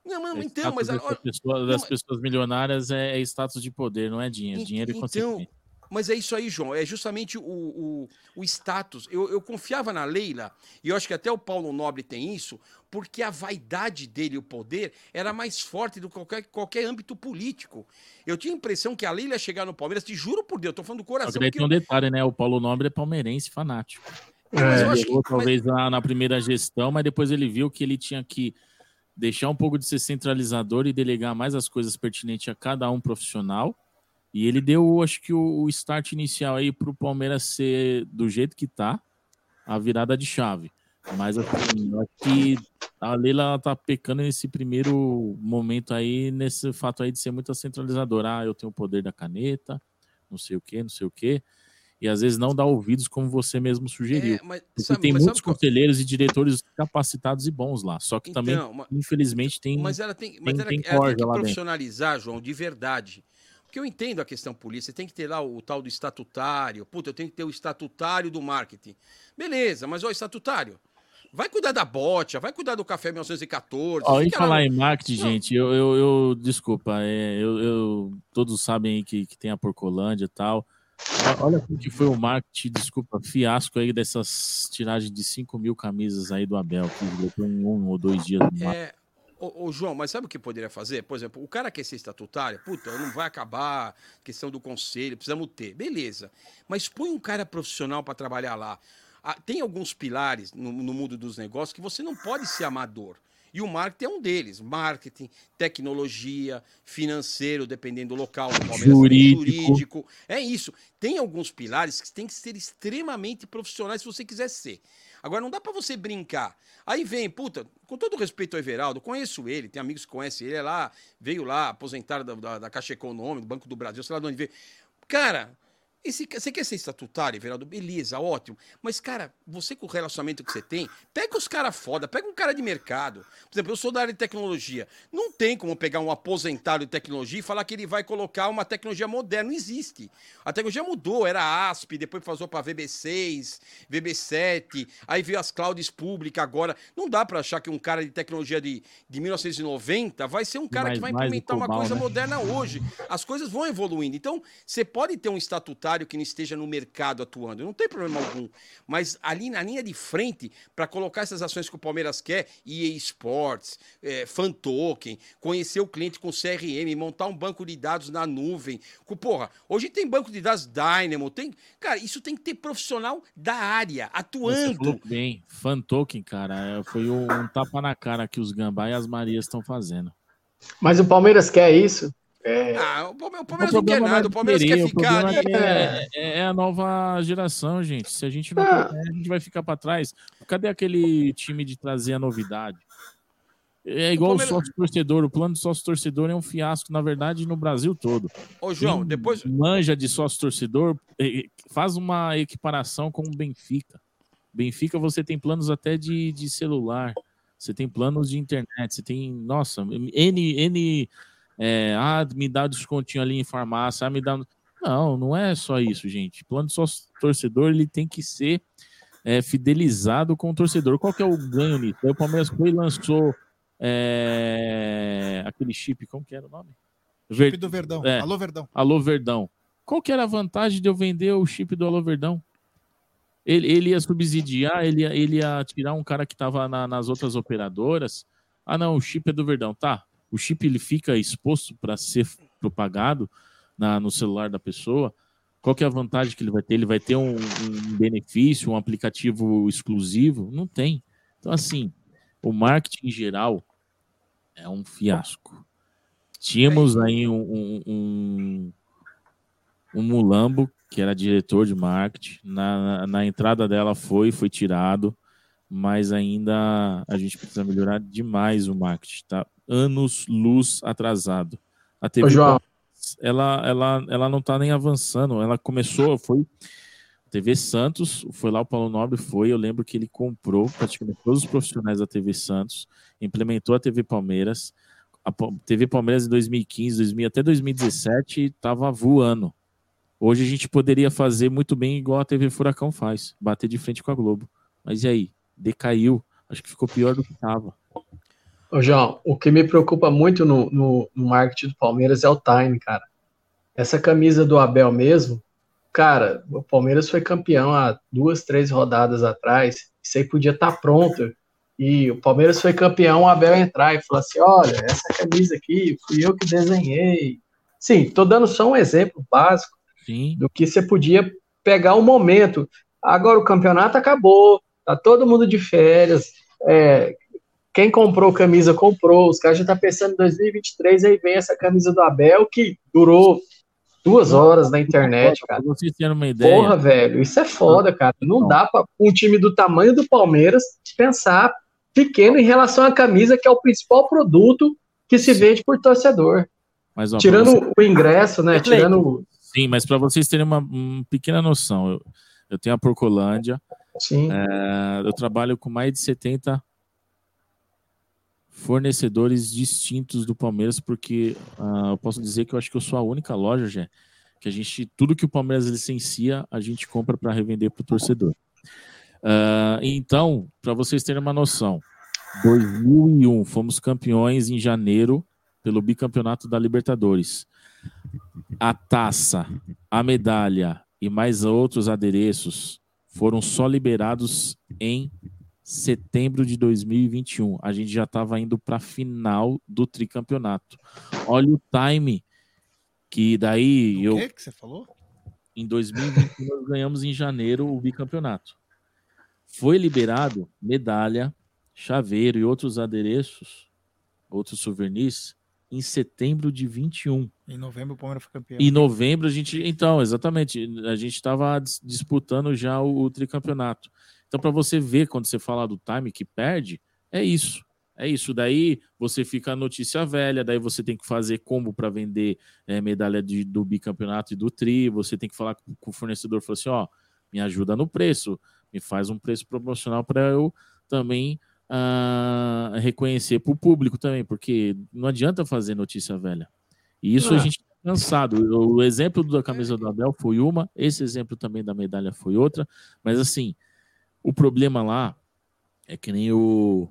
Não, é então, mas... a- pessoa- das pessoas milionárias é, é status de poder, não é dinheiro. Dinheiro e Então, consequência. Mas é isso aí, João. É justamente o, o, o status. Eu, eu confiava na Leila, e eu acho que até o Paulo Nobre tem isso, porque a vaidade dele, o poder, era mais forte do que qualquer, qualquer âmbito político. Eu tinha a impressão que a Leila ia chegar no Palmeiras, te juro por Deus, eu tô falando do Só coração. que daí porque tem um detalhe, né? O Paulo Nobre é palmeirense fanático. É, mas eu Ele acho que- talvez na, na primeira gestão, mas depois ele viu que ele tinha que deixar um pouco de ser centralizador e delegar mais as coisas pertinentes a cada um profissional. E ele deu, acho que, o, start inicial aí para o Palmeiras ser do jeito que tá, a virada de chave. Mas assim, eu acho que a Leila tá pecando nesse primeiro momento aí, nesse fato aí de ser muito centralizadora. Ah, eu tenho o poder da caneta, não sei o quê, não sei o quê. E às vezes não dá ouvidos como você mesmo sugeriu. É, mas sabe- tem mas muitos qual- conselheiros e diretores capacitados e bons lá. Só que também, Então, ma- infelizmente, tem. Mas ela tem, mas tem, ela, tem ela tem que lá dentro. profissionalizar, João, de verdade. Porque eu entendo a questão polícia, tem que ter lá o, tal do estatutário. Puta, eu tenho que ter o estatutário do marketing. Beleza, mas ó, estatutário. Vai cuidar da bote, vai cuidar do café 1914. Ó, e lá falar no- em marketing, gente, eu, eu, eu- desculpa, é, eu, eu- todos sabem que, que tem a Porcolândia e tal. Olha o que foi o marketing, desculpa, fiasco aí dessas tiragens de 5 mil camisas aí do Abel, que botou em um ou dois dias no máximo. É, ô, ô, João, mas sabe o que poderia fazer? Por exemplo, o cara quer ser estatutário, puta, não vai acabar, questão do conselho, precisamos ter. Beleza. Mas põe um cara profissional para trabalhar lá. Ah, tem alguns pilares no, no mundo dos negócios que você não pode ser amador. E o marketing é um deles. Marketing, tecnologia, financeiro, dependendo do local. Jurídico. jurídico. É isso. Tem alguns pilares que tem que ser extremamente profissionais se você quiser ser. Agora, não dá pra você brincar. Aí vem, puta, com todo respeito ao Everaldo, conheço ele, tem amigos que conhecem ele, é lá, veio lá, aposentado da, da, da Caixa Econômica, do Banco do Brasil, sei lá de onde veio. Cara, esse, você quer ser estatutário, Everaldo? Beleza, ótimo. Mas, cara, você com o relacionamento que você tem, pega os caras foda, pega um cara de mercado. Por exemplo, eu sou da área de tecnologia. Não tem como pegar um aposentado de tecnologia e falar que ele vai colocar uma tecnologia moderna. Não existe. A tecnologia mudou, era ASP, depois passou para VB6, VB7, aí veio as clouds públicas agora. Não dá para achar que um cara de tecnologia de, de 1990 vai ser um cara que Mais- vai mais do implementar uma coisa né? moderna hoje. As coisas vão evoluindo. Então, você pode ter um estatutário que não esteja no mercado atuando, não tem problema algum. Mas ali na linha de frente, para colocar essas ações que o Palmeiras quer, EA Sports, é, Fan Token, conhecer o cliente com CRM, montar um banco de dados na nuvem. Com- Porra, hoje tem banco de dados Dynamo, tem. Cara, isso tem que ter profissional da área, Você atuando. falou bem, fan token, cara, é, foi um, um tapa na cara que os Gambá e as Marias estão fazendo. Mas o Palmeiras quer isso. É, Ah, o Palme- o O Palmeiras não quer é nada, o Palmeiras querer, quer o ficar ali. é, é- é a nova geração, gente. Se a gente não Ah. puder, a gente vai ficar para trás. Cadê aquele time de trazer a novidade? É igual o, Palmeiras- sócio torcedor. O plano de sócio torcedor é um fiasco, na verdade, no Brasil todo. Ô, João, Quem depois. manja de sócio torcedor, eh, faz uma equiparação com o Benfica. Benfica você tem planos até de, de celular, você tem planos de internet, você tem, nossa, N, N é, ah, me dá descontinho ali em farmácia, ah, me dá. Não, não é só isso, gente. Plano de sócio torcedor ele tem que ser é, fidelizado com o torcedor. Qual que é o ganho nisso? Aí o Palmeiras foi e lançou é, aquele chip, como que era o nome? Chip do Verdão. Alô, Verdão. Alô Verdão. Qual que era a vantagem de eu vender o chip do Alô Verdão? Ele, ele ia subsidiar, ele ia, ele ia tirar um cara que estava nas outras operadoras. Ah, não, o chip é do Verdão. Tá, o chip ele fica exposto para ser propagado na, no celular da pessoa. Qual que é a vantagem que ele vai ter? Ele vai ter um, um benefício, um aplicativo exclusivo? Não tem. Então, assim, o marketing em geral é um fiasco. Tínhamos aí um, um, um, um Mulambo, que era diretor de marketing. Na, na entrada dela foi, foi tirado, mas ainda a gente precisa melhorar demais o marketing, tá? Anos luz atrasado. A TV Ô, João. ela, ela, ela não tá nem avançando. Ela começou, foi TV Santos, foi lá o Paulo Nobre, foi. Eu lembro que ele comprou praticamente todos os profissionais da TV Santos, implementou a TV Palmeiras. A TV Palmeiras em 2015, 2000, até 2017 estava voando. Hoje a gente poderia fazer muito bem igual a TV Furacão faz, bater de frente com a Globo. Mas e aí? Decaiu. Acho que ficou pior do que estava. Ô, João, o que me preocupa muito no, no, no marketing do Palmeiras é o time, cara. Essa camisa do Abel mesmo, cara, o Palmeiras foi campeão há duas, três rodadas atrás. Isso aí podia estar pronto. E o Palmeiras foi campeão, o Abel entrar e falar assim: olha, essa camisa aqui fui eu que desenhei. Sim, tô dando só um exemplo básico do que você podia pegar o momento. Agora o campeonato acabou, tá todo mundo de férias. é, quem comprou camisa, comprou. Os caras já estão pensando em 2023, aí vem essa camisa do Abel que durou duas horas na internet, cara. Vocês terem uma ideia. Porra, velho, isso é foda, cara. Não dá para um time do tamanho do Palmeiras pensar pequeno em relação à camisa, que é o principal produto que se vende por torcedor. Mas, ó, Tirando você- o ingresso, né? Tirando. Sim, mas para vocês terem uma, uma pequena noção, eu, eu tenho a Porcolândia. Sim. é, eu trabalho com mais de 70 fornecedores distintos do Palmeiras, porque ah, eu posso dizer que eu acho que eu sou a única loja, Jé, que a gente, tudo que o Palmeiras licencia, a gente compra para revender para o torcedor. Ah, então, para vocês terem uma noção, 2001 fomos campeões em janeiro pelo bicampeonato da Libertadores. A taça, a medalha e mais outros adereços foram só liberados em setembro de 2021. A gente já estava indo para a final do tricampeonato. Olha o time que daí eu O que que você falou? em 2021 nós ganhamos em janeiro o bicampeonato. Foi liberado medalha, chaveiro e outros adereços, outros souvenirs em setembro de 21. Em novembro o Palmeiras foi campeão. Em novembro a gente, então, exatamente, a gente estava disputando já o, o tricampeonato. Então, para você ver quando você fala do time que perde, é isso. É isso. Daí você fica a notícia velha, daí você tem que fazer combo para vender eh, medalha de- do bicampeonato e do tri. Você tem que falar com, com o fornecedor, falar assim, ó, me ajuda no preço, me faz um preço promocional para eu também ah, reconhecer para o público também, porque não adianta fazer notícia velha. E isso a Ah. gente tá cansado. O exemplo da camisa do Abel foi uma, esse exemplo também da medalha foi outra, mas assim, o problema lá é que nem o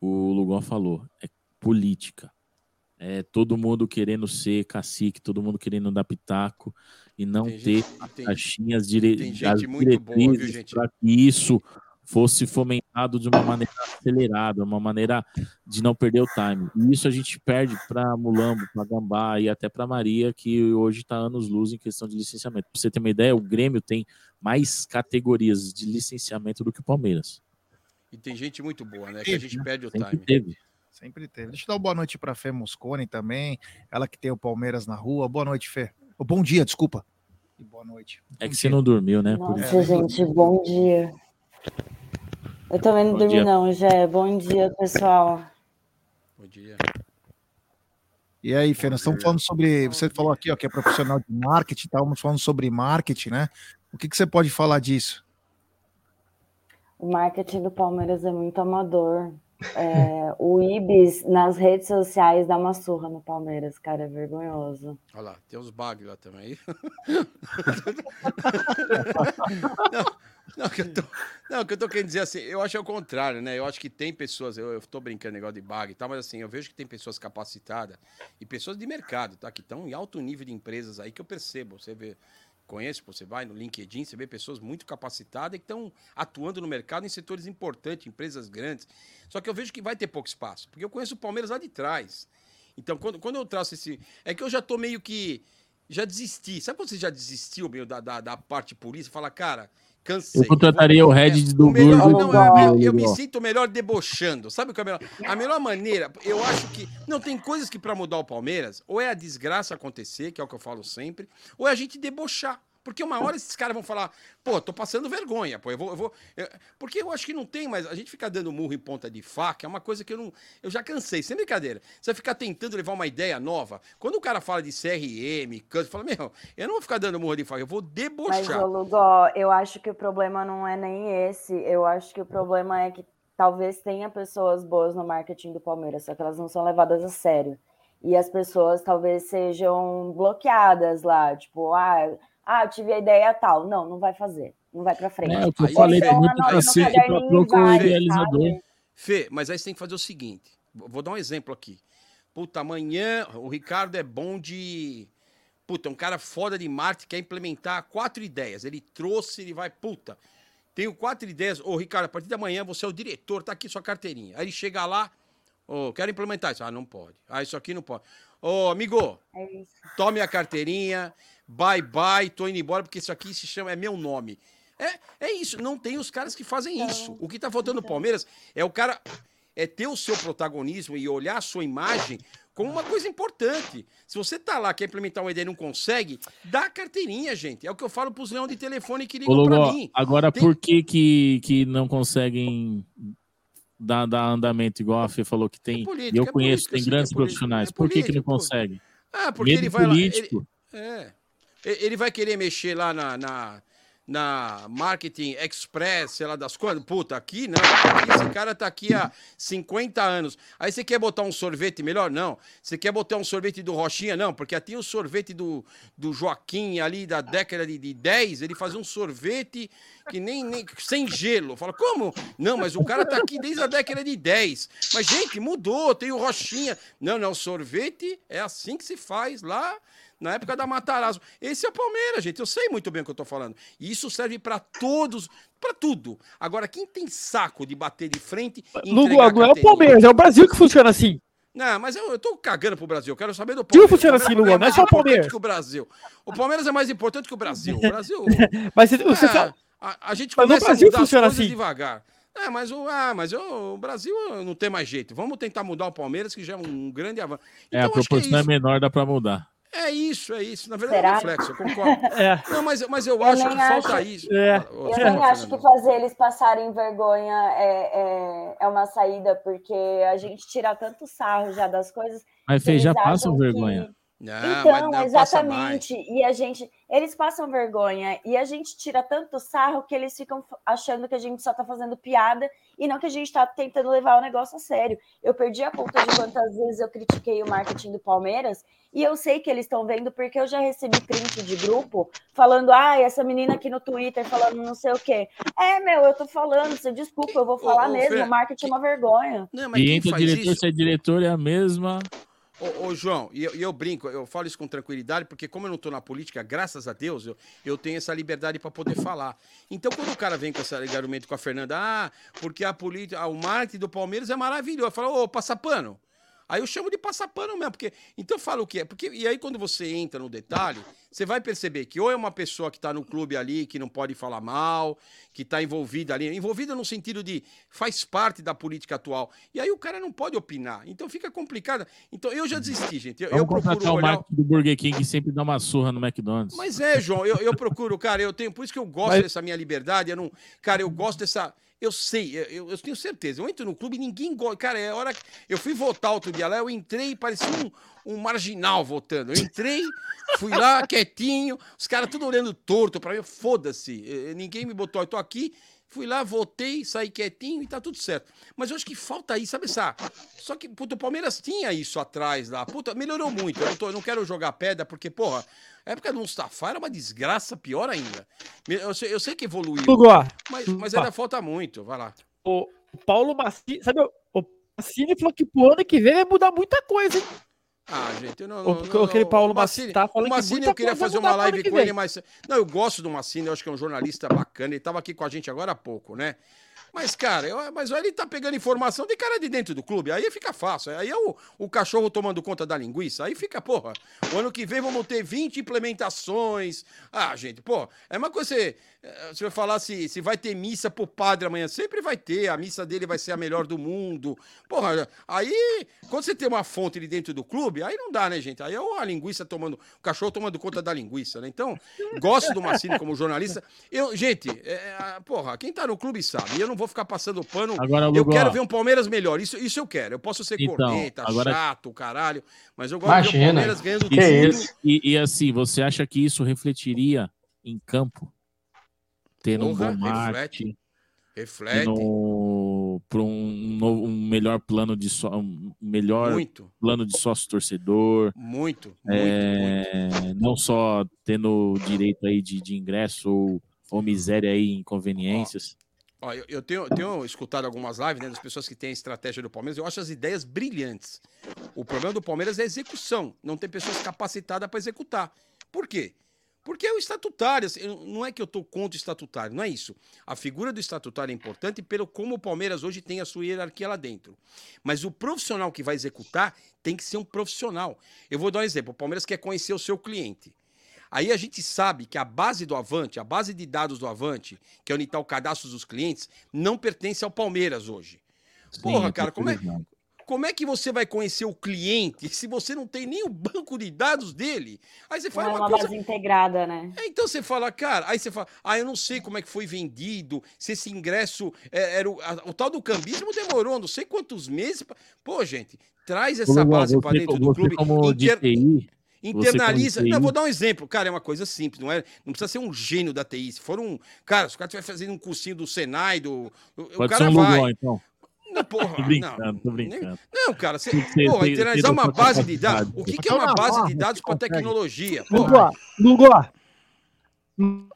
o Lugon falou, é política. É todo mundo querendo ser cacique, todo mundo querendo dar pitaco e não Tem ter gente- as caixinhas dire... tem as gente muito boa, viu, diretrizes gente? para que isso fosse fomentado de uma maneira acelerada, uma maneira de não perder o time. E isso a gente perde para Mulambo, para Gambá e até para Maria, que hoje está anos luz em questão de licenciamento. Para você ter uma ideia, o Grêmio tem mais categorias de licenciamento do que o Palmeiras. E tem gente muito boa, né? Que a gente perde o Sempre time. teve. Sempre teve. Deixa eu dar uma boa noite para Fê Moscone também. Ela que tem o Palmeiras na rua. Boa noite, Fê. Ô, bom dia, desculpa. E boa noite. É que você não dormiu, né? Por Nossa, gente, bom dia. Eu também não Bom dormi, dia. não, Jé. Bom dia, pessoal. Bom dia. E aí, Fê, nós estamos falando sobre. Você falou aqui ó, que é profissional de marketing, estávamos falando sobre marketing, né? O que, que você pode falar disso? O marketing do Palmeiras é muito amador. É, o Ibis nas redes sociais dá uma surra no Palmeiras, cara, é vergonhoso. Olha lá, tem uns bagre lá também. [LAUGHS] [LAUGHS] Não, Não, que eu tô, não, que eu tô querendo dizer assim, eu acho ao contrário, né? Eu acho que tem pessoas, eu, eu tô brincando negócio de bag e tal, mas assim, eu vejo que tem pessoas capacitadas e pessoas de mercado, tá? Que estão em alto nível de empresas aí que eu percebo. Você vê, conhece, você vai no LinkedIn, você vê pessoas muito capacitadas e que estão atuando no mercado em setores importantes, empresas grandes. Só que eu vejo que vai ter pouco espaço, porque eu conheço o Palmeiras lá de trás. Então, quando, quando eu traço esse. É que eu já tô meio que. Já desisti. Sabe quando você já desistiu meio da, da, da parte polícia? Fala, cara, cansei. Eu contrataria o Red do O melhor, não, eu, eu- eu me sinto melhor debochando. Sabe o que é melhor? A melhor maneira, eu acho que. Não, tem coisas que para mudar o Palmeiras, ou é a desgraça acontecer, que é o que eu falo sempre, ou é a gente debochar. Porque uma hora esses caras vão falar, pô, tô passando vergonha, pô, eu vou. Eu vou eu- porque eu acho que não tem mais. A gente fica dando murro em ponta de faca, é uma coisa que eu não. Eu já cansei, sem brincadeira. Você ficar tentando levar uma ideia nova. Quando o cara fala de CRM, câncer, fala, meu, eu não vou ficar dando murro de faca, eu vou Mas, debochar. ô Lugó, eu acho que o problema não é nem esse. Eu acho que o problema é que talvez tenha pessoas boas no marketing do Palmeiras, só que elas não são levadas a sério. E as pessoas talvez sejam bloqueadas lá, tipo, ah, ah, eu tive a ideia tal. Não, não vai fazer. Não vai pra frente. É, eu Aí, falei, Fê, tem muito cacete caderninho pouco idealizador. sabe? Fê, mas aí você tem que fazer o seguinte. Vou dar um exemplo aqui. Puta, amanhã o Ricardo é bom de. Puta, um cara foda de marketing, quer implementar quatro ideias. Ele trouxe, ele vai, puta. Tenho quatro ideias. Ô, Ricardo, a partir da manhã você é o diretor, tá aqui sua carteirinha. Aí ele chega lá, ô, quero implementar isso. Ah, não pode. Ah, isso aqui não pode. Ô, amigo, É tome a carteirinha, bye bye, tô indo embora, porque isso aqui se chama, é meu nome. É, é isso, não tem os caras que fazem isso. O que tá faltando no Palmeiras é o cara é ter o seu protagonismo e olhar a sua imagem como uma coisa importante. Se você tá lá, quer implementar uma ideia e não consegue, dá a carteirinha, gente. É o que eu falo pros leão de telefone que Ô, ligam pra Logó, mim. agora Tem- por que, que que não conseguem dar, dar andamento, igual a Fê falou que tem? política, e eu é conheço, política, tem grandes é política, profissionais. é por que, que política, não consegue? Ah, porque Medo ele vai lá. político. Ele, é. Ele vai querer mexer lá na, na, na Marketing Express, sei lá das coisas. Puta, aqui não. Esse cara tá aqui há 50 anos. Aí você quer botar um sorvete melhor? Não. Você quer botar um sorvete do Rochinha? Não, porque tem o sorvete do, do Joaquim ali da década de, de 10. Ele fazia um sorvete que nem, nem sem gelo. Fala, como? Não, mas o cara tá aqui desde a década de 10. Mas, gente, mudou, tem o Rochinha. Não, não, sorvete é assim que se faz lá na época da Matarazzo. Esse é o Palmeiras, gente. Eu sei muito bem o que eu tô falando. E isso serve para todos, para tudo. Agora, quem tem saco de bater de frente entregar não é o? Palmeiras, é o Brasil que funciona assim. Não, mas eu, eu tô cagando pro Brasil. Eu quero saber do Palmeiras. funciona O assim, Palmeiras Lugó, não é mais só o importante Palmeiras. que o Brasil. O Palmeiras é mais importante que o Brasil. O Brasil. [LAUGHS] Mas você, você É, sabe- a, a gente Mas começa a Brasil mudar as funciona coisas assim. devagar. É, mas o, ah, mas eu- o Brasil não tem mais jeito. Vamos tentar mudar o Palmeiras, que já é um grande avanço. É, a Então, acho que é proporção é, menor, dá pra mudar. É isso, é isso. Na verdade, é Será? um reflexo, eu concordo. [LAUGHS] É. Não, mas, mas eu, Eu acho que falta acho- isso. É. Eu nem acho Fernando. que fazer eles passarem vergonha é, é, é uma saída, porque a gente tira tanto sarro já das coisas. Mas Fê, já passam acham que- vergonha. Não, Então, mas não, passa exatamente. E a gente, eles passam vergonha e a gente tira tanto sarro que eles ficam achando que a gente só tá fazendo piada e não que a gente tá tentando levar o negócio a sério. Eu perdi a conta de quantas vezes eu critiquei o marketing do Palmeiras e eu sei que eles estão vendo porque eu já recebi print de grupo falando, ah, essa menina aqui no Twitter falando não sei o quê. É, meu, eu tô falando, você desculpa, eu vou falar ô, mesmo, Fê, o marketing é uma vergonha. Não, mas E quem entra o faz diretor, isso? se é diretor, é a mesma. Ô, ô, João, e eu, eu brinco, eu falo isso com tranquilidade, porque como eu não tô na política, graças a Deus, eu, eu tenho essa liberdade para poder falar. Então, quando o cara vem com esse argumento com a Fernanda, ah, porque a política, ah, o marketing do Palmeiras é maravilhoso. Eu falo, ô, passa pano. Aí eu chamo de passar pano mesmo, porque. Então eu falo o que é. Porque, e aí, quando você entra no detalhe, você vai perceber que ou é uma pessoa que está no clube ali, que não pode falar mal, que está envolvida ali, envolvida no sentido de faz parte da política atual. E aí o cara não pode opinar. Então fica complicado. Então eu já desisti, gente. Eu, eu Vamos procuro contratar o olhar. marketing do Burger King que sempre dá uma surra no McDonald's. Mas é, João, eu, eu procuro, cara, eu tenho. Por isso que eu gosto Mas- dessa minha liberdade. Eu não, cara, eu gosto dessa. Eu sei, eu- eu, tenho certeza. Eu entro no clube e ninguém gosta. Cara, é hora que. Eu fui votar outro dia lá, eu entrei parecia um, um marginal votando. Eu entrei, fui lá quietinho, os caras tudo olhando torto pra mim. Foda-se, eh, ninguém me botou. Eu tô aqui Fui lá, votei, saí quietinho e tá tudo certo. Mas eu acho que falta aí, sabe, Sá? Só que, puta, o Palmeiras tinha isso atrás lá. Puta, melhorou muito. Eu não, tô- eu não quero jogar pedra, porque, porra, a época do Mustafa era uma desgraça pior ainda. Eu sei, eu sei que evoluiu. Mas, mas ainda falta muito. Vai lá. O Paulo Massini, sabe, o- o Massini falou que pro ano que vem vai mudar muita coisa, hein? Ah, gente, eu não. O- não, não, aquele. Paulo Massini, tá falando o que Massini muita eu queria fazer uma live que com ele, mas. Não, eu gosto do Massini, eu acho que é um jornalista bacana. Ele tava aqui com a gente agora há pouco, né? Mas, cara, eu, mas ele tá pegando informação de cara de dentro do clube. Aí fica fácil. Aí é o, o cachorro tomando conta da linguiça. Aí fica, porra. O ano que vem vamos ter 20 implementações. Ah, gente, pô, é uma coisa. Você, você vai falar se, se vai ter missa pro padre amanhã. Sempre vai ter. A missa dele vai ser a melhor do mundo. Porra, aí, quando você tem uma fonte ali dentro do clube, aí não dá, né, gente? Aí é a linguiça tomando. O cachorro tomando conta da linguiça, né? Então, gosto do Massini como jornalista. Eu, gente, é, porra, quem tá no clube sabe. E eu não vou ficar passando pano. Agora, eu Lugo, quero ó. ver um Palmeiras melhor. Isso, isso eu quero. Eu posso ser Então, corneta, agora- chato, caralho. Mas eu gosto de ver o Palmeiras ganhando E- tudo. E, e assim, você acha que isso refletiria em campo? Tendo um Porra, bom marketing, reflete. Reflete. para um, novo- um melhor plano de só, um melhor Muito. plano de sócio torcedor. Muito, É, Não só tendo direito aí de, de ingresso ou, ou miséria aí, inconveniências. Ó, eu, eu tenho, tenho escutado algumas lives né, das pessoas que têm a estratégia do Palmeiras. Eu acho as ideias brilhantes. O problema do Palmeiras é a execução. Não tem pessoas capacitadas para executar. Por quê? Porque é o estatutário. assim, Não é que eu estou contra o estatutário, não é isso. A figura do estatutário é importante pelo como o Palmeiras hoje tem a sua hierarquia lá dentro. Mas o profissional que vai executar tem que ser um profissional. Eu vou dar um exemplo. O Palmeiras quer conhecer o seu cliente. Aí a gente sabe que a base do Avante, a base de dados do Avante, que é onde está o cadastro dos clientes, não pertence ao Palmeiras hoje. Porra, Sim, cara, como é. Como é que você vai conhecer o cliente se você não tem nem o banco de dados dele? Aí você Não fala é uma uma coisa. base integrada, né? É, Então você fala, cara, aí você fala, ah, eu não sei como é que foi vendido, se esse ingresso é, era o, a- o tal do cambismo demorou não sei quantos meses. pra- Pô, gente, traz essa base para dentro do você clube. como de inter- TI, Internaliza. Você como Não, vou dar um exemplo. Cara, é uma coisa simples, não é? Não precisa ser um gênio da TI. Se for um. Cara, se o cara estiver fazendo um cursinho do Senai, do. O, o Pode ser cara um vai. Lugol, então. Não, porra, Tô brincando, tô brincando. Não, cara, você, Tem que ser- porra, internalizar tem uma base de dados. O que, que é uma base de dados para tecnologia? Lugo,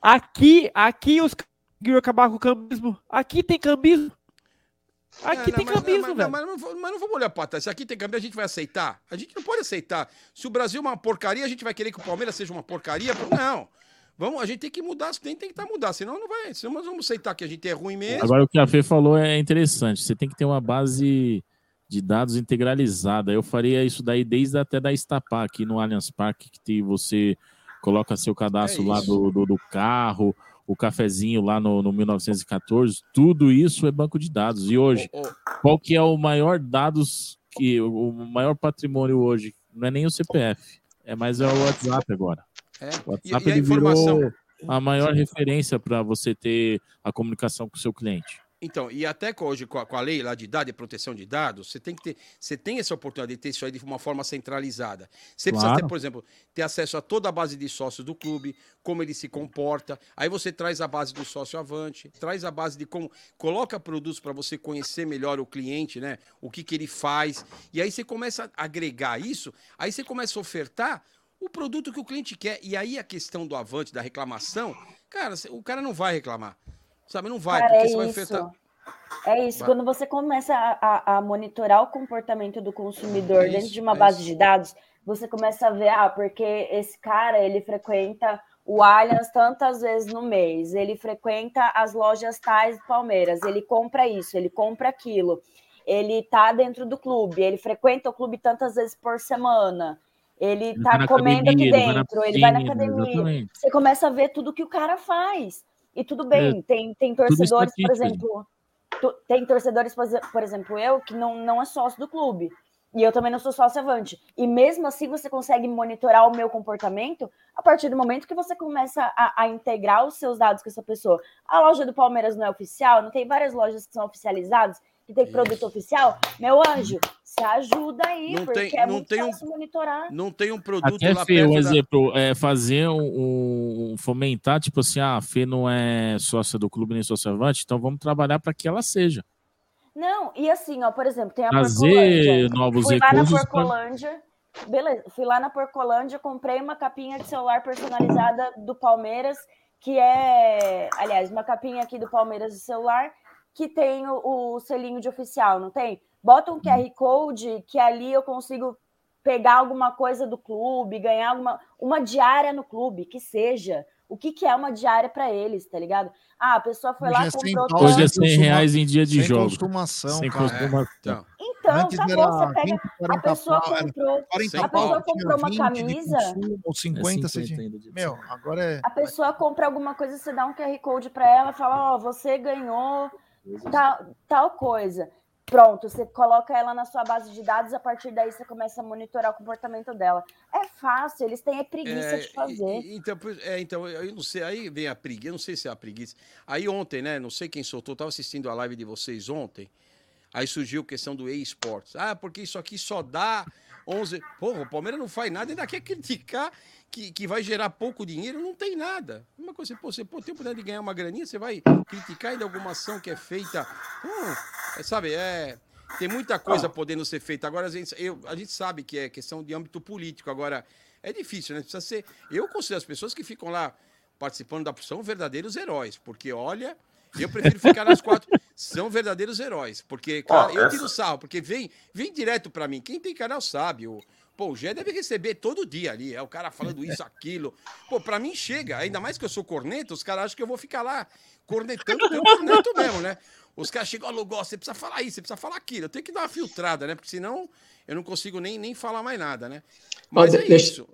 aqui, aqui os caras conseguiram acabar com o cambismo. Aqui tem cambismo. Aqui É, tem mas, cambismo, mas, velho. mas, não, vou- mas não vamos olhar para trás. Se aqui tem câmbio, a gente vai aceitar? A gente não pode aceitar. Se o Brasil é uma porcaria, a gente vai querer que o Palmeiras seja uma porcaria? Não. Vamos, a gente tem que mudar, tem, tem que estar mudar, senão não vai. Senão nós vamos aceitar que a gente é ruim mesmo. Agora o que a Fê falou é interessante. Você tem que ter uma base de dados integralizada. Eu faria isso daí desde até da Estapar aqui no Allianz Parque, que tem- você coloca seu cadastro É lá do, do, do carro, o cafezinho lá no, no 1914. Tudo isso é banco de dados. E hoje, qual que é o maior dados que o o maior patrimônio hoje? Não é nem o CPF, é mais é o WhatsApp agora. É. O E- WhatsApp e a ele informação? virou a maior referência para você ter a comunicação com o seu cliente. Então, e até hoje, com a, com a lei lá de dados e proteção de dados, você tem que ter, você tem essa oportunidade de ter isso aí de uma forma centralizada. Você precisa Claro. ter, por exemplo, ter acesso a toda a base de sócios do clube, como ele se comporta. Aí você traz a base do sócio avante, traz a base de como coloca produtos para você conhecer melhor o cliente, né? O que, que ele faz. E aí você começa a agregar isso, aí você começa a ofertar o produto que o cliente quer. E aí a questão do avante, da reclamação, cara, o cara não vai reclamar. Sabe, não vai, Cara, porque é você vai isso. ofertar. É isso, Vai. quando você começa a, a- a monitorar o comportamento do consumidor É dentro isso, de uma é base isso. de dados, você começa a ver, ah, porque esse cara, ele frequenta o Allianz tantas vezes no mês, ele frequenta as lojas tais do Palmeiras, ele compra isso, ele compra aquilo, ele tá dentro do clube, ele frequenta o clube tantas vezes por semana, ele tá comendo aqui dentro, ele vai na academia, exatamente. você começa a ver tudo que o cara faz. E tudo bem, É, tem, tem torcedores, por exemplo, tu- tem torcedores, por exemplo, eu, que não, não é sócio do clube. E eu também não sou sócio avante. E mesmo assim você consegue monitorar o meu comportamento a partir do momento que você começa a, a integrar os seus dados com essa pessoa. A loja do Palmeiras não é oficial, não tem várias lojas que são oficializadas. Que tem produto oficial, meu anjo, se ajuda aí, Não porque tem- é não muito tem um- fácil monitorar. Não tem um produto Até lá Fê, um perto da- exemplo, é fazer um, um- fomentar, tipo assim, ah, a Fê não é sócia do clube nem sócia avante, então vamos trabalhar para que ela seja. Não, e assim, ó, por exemplo, tem a Porcolândia. novos Fui lá na recursos pra- Porcolândia, beleza, fui lá na Porcolândia, comprei uma capinha de celular personalizada do Palmeiras, que é, aliás, uma capinha aqui do Palmeiras de celular, que tem o, o selinho de oficial, não tem? Bota um QR Code que ali eu consigo pegar alguma coisa do clube, ganhar alguma uma diária no clube, que seja. O que, que é uma diária para eles, tá ligado? Ah, a pessoa foi lá, Hoje é cem comprou Hoje é sem 100 consuma- reais em dia de sem jogo. consumação, Sem cara. consumação. Então, Antes acabou, era você pega. 20, A 40 pessoa pau, comprou, 40 a pessoa comprou uma 20 de camisa. consumo, ou 50, É você 50 tinha- ainda de Meu, agora é. A pessoa compra alguma coisa, você dá um QR Code para ela, fala, ó, você ganhou tal, tal coisa. Pronto, você coloca ela na sua base de dados, a partir daí você começa a monitorar o comportamento dela. É fácil, eles têm a preguiça É, de fazer. então, é, então, eu não sei, aí vem a preguiça, não sei se é a preguiça. Aí ontem, né, não sei quem soltou, eu tava assistindo a live de vocês ontem, aí surgiu a questão do e-sports. Ah, porque isso aqui só dá 11... Porra, o Palmeiras não faz nada, ainda quer criticar que, que vai gerar pouco dinheiro, não tem nada. Uma coisa, pô, você pô, tem oportunidade de ganhar uma graninha, você vai criticar ainda alguma ação que é feita... Hum, é, sabe, é... Tem muita coisa podendo ser feita. Agora, a gente, eu- a gente sabe que é questão de âmbito político. Agora, é difícil, né? Precisa ser. Eu considero as pessoas que ficam lá participando da são verdadeiros heróis, porque olha, eu prefiro ficar nas quatro. São verdadeiros heróis, porque cara, Ó, eu essa- tiro sarro, porque vem, vem direto pra mim. Quem tem canal sabe. O, pô, o Gé deve receber todo dia ali. É o cara falando isso, aquilo. Pô, pra mim chega. Ainda mais que eu sou corneta, os caras acham que eu vou ficar lá cornetando, eu corneto mesmo, né? Os caras chegam, ó, Lugó, você precisa falar isso, você precisa falar aquilo. Eu tenho que dar uma filtrada, né? Porque senão eu não consigo nem, nem falar mais nada, né? Mas é deixa, isso.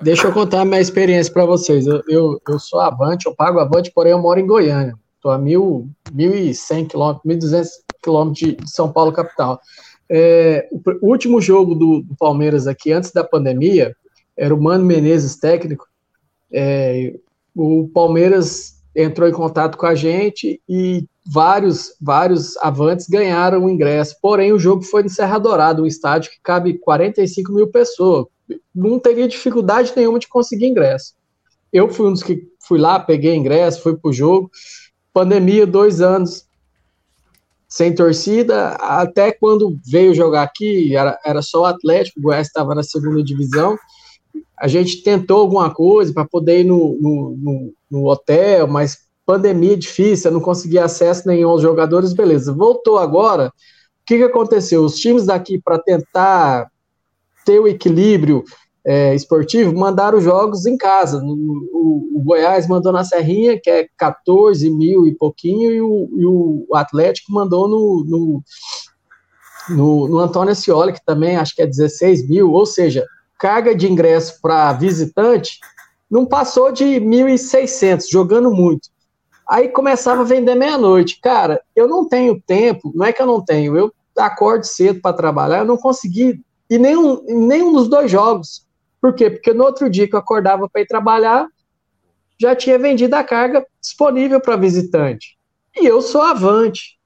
deixa eu contar a minha experiência para vocês. Eu, eu, eu sou avante, eu pago avante, porém eu moro em Goiânia. Estou a mil, 1.100 quilômetros, 1.200 quilômetros de São Paulo, capital. É, o, último jogo do, do Palmeiras aqui, antes da pandemia, era o Mano Menezes técnico. É, o Palmeiras entrou em contato com a gente e vários, vários avantes ganharam o ingresso. Porém, o jogo foi em Serra Dourada, um estádio que cabe 45 mil pessoas. Não teria dificuldade nenhuma de conseguir ingresso. Eu fui um dos que fui lá, peguei ingresso, fui pro jogo. Pandemia, dois anos sem torcida, até quando veio jogar aqui, era, era só o Atlético, o Goiás estava na segunda divisão. A gente tentou alguma coisa para poder ir no, no, no, no hotel, mas pandemia difícil, eu não conseguia acesso nenhum aos jogadores, beleza. Voltou agora, o que, que aconteceu? Os times daqui, para tentar ter o equilíbrio é, esportivo, mandaram jogos em casa. O, o Goiás mandou na Serrinha, que é 14 mil e pouquinho, e o, e o Atlético mandou no, no, no, no Antônio Ascioli, que também acho que é 16 mil, ou seja, carga de ingresso para visitante não passou de 1.600, jogando muito. Aí começava a vender meia-noite. Cara, eu não tenho tempo, não é que eu não tenho, eu acordo cedo para trabalhar, eu não consegui ir nenhum, nenhum dos dois jogos. Por quê? Porque no outro dia que eu acordava para ir trabalhar, já tinha vendido a carga disponível para visitante. E eu sou avante.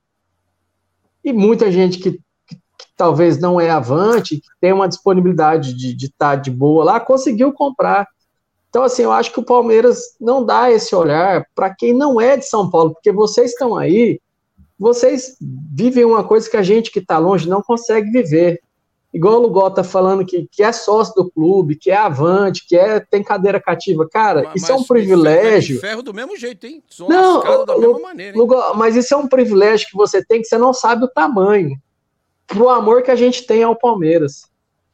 E muita gente que, que- que talvez não é avante, que tem uma disponibilidade de estar de, boa lá, conseguiu comprar. Então, assim, eu acho que o Palmeiras não dá esse olhar para quem não é de São Paulo, porque vocês estão aí, vocês vivem uma coisa que a gente que está longe não consegue viver. Igual o Lugol tá falando que, que é sócio do clube, que é avante, que é, tem cadeira cativa. Cara, isso é um Mas privilégio. Ferro do mesmo jeito, hein? Sou Não, lascado da mesma maneira, hein? Lugol, mas isso é um privilégio que você tem que você não sabe o tamanho. Pro amor que a gente tem ao Palmeiras.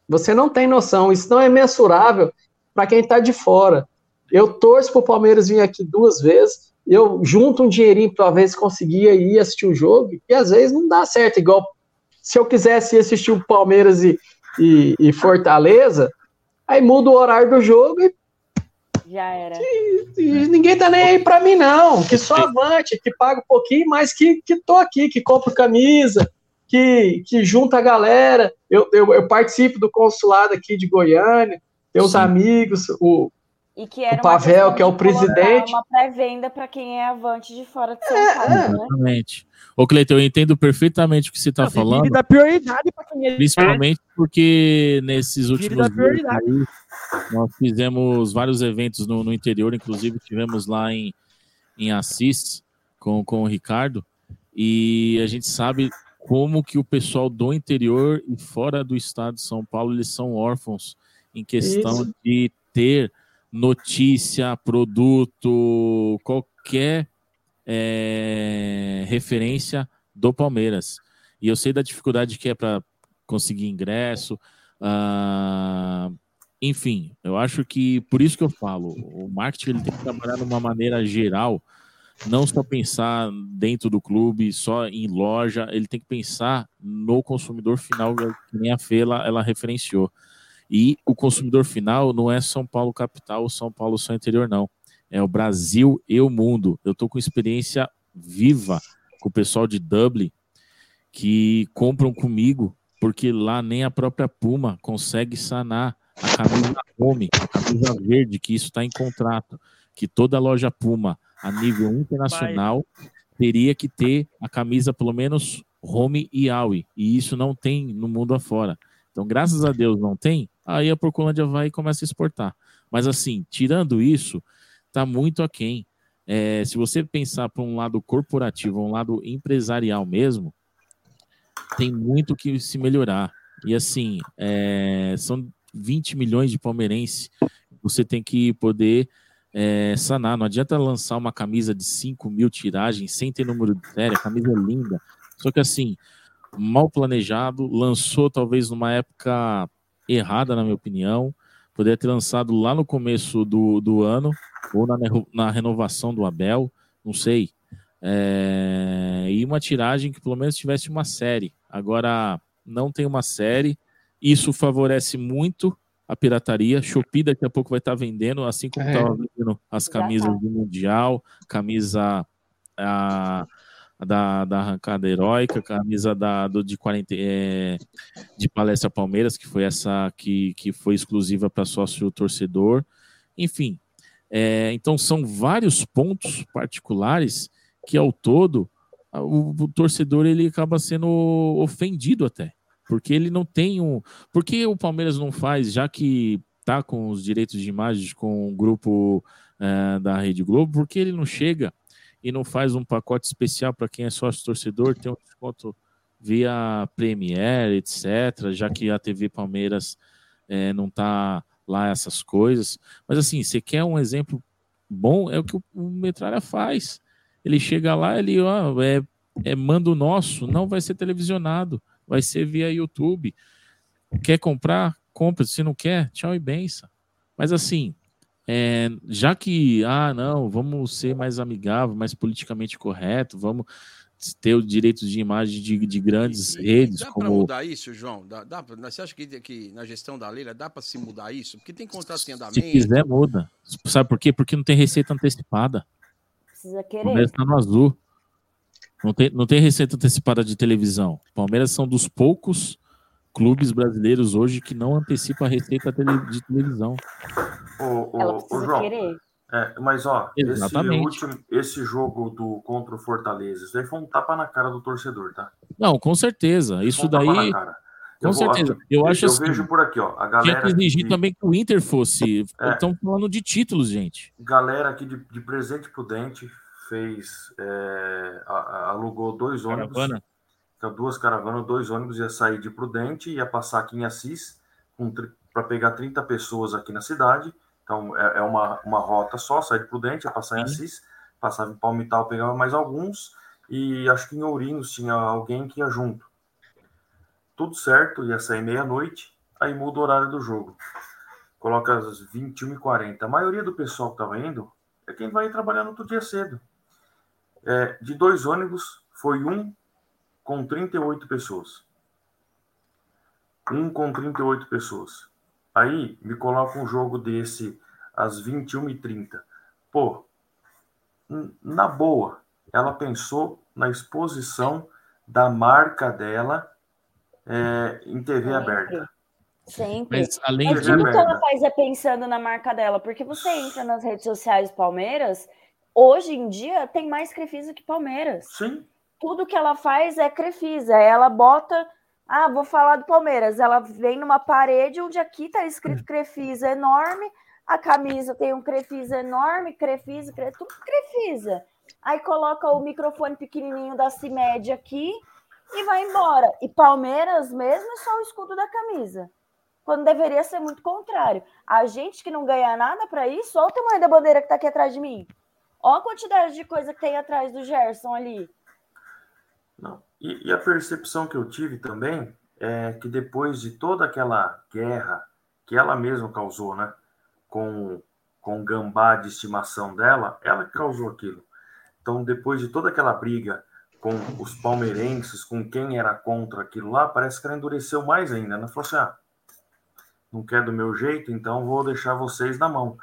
Você não tem noção. Isso não é mensurável para quem tá de fora. Eu torço pro Palmeiras vir aqui duas vezes. Eu junto um dinheirinho para talvez conseguir ir assistir o jogo. E às vezes não dá certo. Igual se eu quisesse ir assistir o Palmeiras e, e, e Fortaleza, aí muda o horário do jogo e Já era. e ninguém tá nem aí pra mim, não. Que sou avante, que paga um pouquinho, mas que, que tô aqui, que compro camisa, que, que junta a galera. Eu, eu, eu participo do consulado aqui de Goiânia, meus amigos, o, E que era O Pavel, que é o presidente. Uma pré-venda para quem é avante de fora de São É, Paulo, né? Exatamente. Ô, Cleiton, eu entendo perfeitamente o que você está falando. que dar prioridade para quem é Principalmente porque nesses últimos dias nós fizemos vários eventos no, no interior, inclusive tivemos lá em, em Assis com, com o Ricardo, e a gente sabe como que o pessoal do interior e fora do estado de São Paulo, eles são órfãos em questão Isso. de ter notícia, produto, qualquer é, referência do Palmeiras. E eu sei da dificuldade que é para conseguir ingresso. ah, enfim, eu acho que por isso que eu falo, o marketing ele tem que trabalhar de uma maneira geral, não só pensar dentro do clube, só em loja, ele tem que pensar no consumidor final, que nem a Fê ela, ela referenciou. E o consumidor final não é São Paulo capital ou São Paulo só interior, não. É o Brasil e o mundo. Eu tô com experiência viva com o pessoal de Dublin que compram comigo, porque lá nem a própria Puma consegue sanar a camisa home, a camisa verde, que isso está em contrato, que toda loja Puma a nível internacional teria que ter a camisa pelo menos home e aui, e isso não tem no mundo afora. Então, graças a Deus não tem, aí a Porcolândia vai e começa a exportar. Mas assim, tirando isso, tá muito aquém. É, se você pensar para um lado corporativo, um lado empresarial mesmo, tem muito que se melhorar. E assim, é, são 20 milhões de palmeirenses. Você tem que poder é, sanar. Não adianta lançar uma camisa de 5 mil tiragens sem ter número de série. A camisa é linda. Só que assim, mal planejado, lançou talvez numa época errada, na minha opinião. Poderia ter lançado lá no começo do, do ano, ou na, na renovação do Abel, não sei. É, e uma tiragem que pelo menos tivesse uma série. Agora, não tem uma série. Isso favorece muito a pirataria. Shopee daqui a pouco vai estar vendendo, assim como É. estava vendendo as camisas do Mundial, camisa a da, da arrancada heróica, camisa da, do, de, 40, é, de Palestra Palmeiras, que foi essa que, que foi exclusiva para sócio torcedor. Enfim, é, então são vários pontos particulares que ao todo o, o torcedor ele acaba sendo ofendido até, porque ele não tem um, porque o Palmeiras não faz, já que tá com os direitos de imagem com o grupo eh, da Rede Globo, porque ele não chega e não faz um pacote especial para quem é sócio torcedor, tem um desconto via Premiere, etc., já que a TV Palmeiras eh, não tá lá essas coisas. Mas assim, você quer um exemplo bom, é o que o, o Metralha faz. Ele chega lá, ele ó, é, é mando nosso, não vai ser televisionado, vai ser via YouTube. Quer comprar? Compra. Se não quer, tchau e benção. Mas assim, é, já que, ah, não, vamos ser mais amigável, mais politicamente correto, vamos ter os direitos de imagem de, de grandes redes, Dá para como mudar isso, João? Dá, dá pra- você acha que, que na gestão da Leila dá para se mudar isso? Porque tem contrato em andamento. se quiser, muda. Sabe por quê? Porque não tem receita antecipada. Precisa O querer. Palmeiras está no azul. Não tem, não tem receita antecipada de televisão. O Palmeiras são dos poucos clubes brasileiros hoje que não antecipa a receita de televisão. Ô, ô, Ela ô, precisa João, querer. é, mas ó, esse, Exatamente. último, esse jogo do contra o Fortaleza, isso daí foi um tapa na cara do torcedor, tá? Não, com certeza. Isso Um daí. Com Eu vou- certeza. Eu acho eu assim. vejo por aqui, ó, a Tinha galera que exigir que- também que o Inter fosse. É. Estamos falando de títulos, gente. Galera aqui de, de Presente Prudente fez, é, a- a- alugou dois ônibus, Caravana? Então, duas caravanas, dois ônibus, ia sair de Prudente, ia passar aqui em Assis, para pegar 30 pessoas aqui na cidade, então é, é uma, uma rota só, sai de Prudente, ia passar em Assis, passava em Palmital, pegava mais alguns, e acho que em Ourinhos tinha alguém que ia junto. Tudo certo, ia sair meia-noite, aí muda o horário do jogo coloca às 21h40. A maioria do pessoal que estava indo é quem vai trabalhar no outro dia cedo. É, de dois ônibus, foi um com 38 pessoas. Um com 38 pessoas. Aí me coloca um jogo desse às 21h30. Pô, na boa, ela pensou na exposição da marca dela é, em TV aberta. Sempre. Mas além Mas tudo que ela faz é pensando na marca dela, porque você entra nas redes sociais Palmeiras, hoje em dia tem mais Crefisa que Palmeiras. Sim. Tudo que ela faz é Crefisa. Ela bota, ah, vou falar do Palmeiras. Ela vem numa parede onde aqui tá escrito Crefisa enorme, a camisa tem um Crefisa enorme, Crefisa, Cre- tudo Crefisa. Aí coloca o microfone pequenininho da CIMED aqui e vai embora. E Palmeiras mesmo é só o escudo da camisa. Quando deveria ser muito contrário. A gente que não ganha nada para isso, olha o tamanho da bandeira que tá aqui atrás de mim. Olha a quantidade de coisa que tem atrás do Gerson ali. Não. E, e a percepção que eu tive também é que depois de toda aquela guerra que ela mesma causou, né, com, com o gambá de estimação dela, ela que causou aquilo. Então, depois de toda aquela briga com os palmeirenses, com quem era contra aquilo lá, parece que ela endureceu mais ainda. Ela falou assim: ah, não quer do meu jeito, então vou deixar vocês na mão.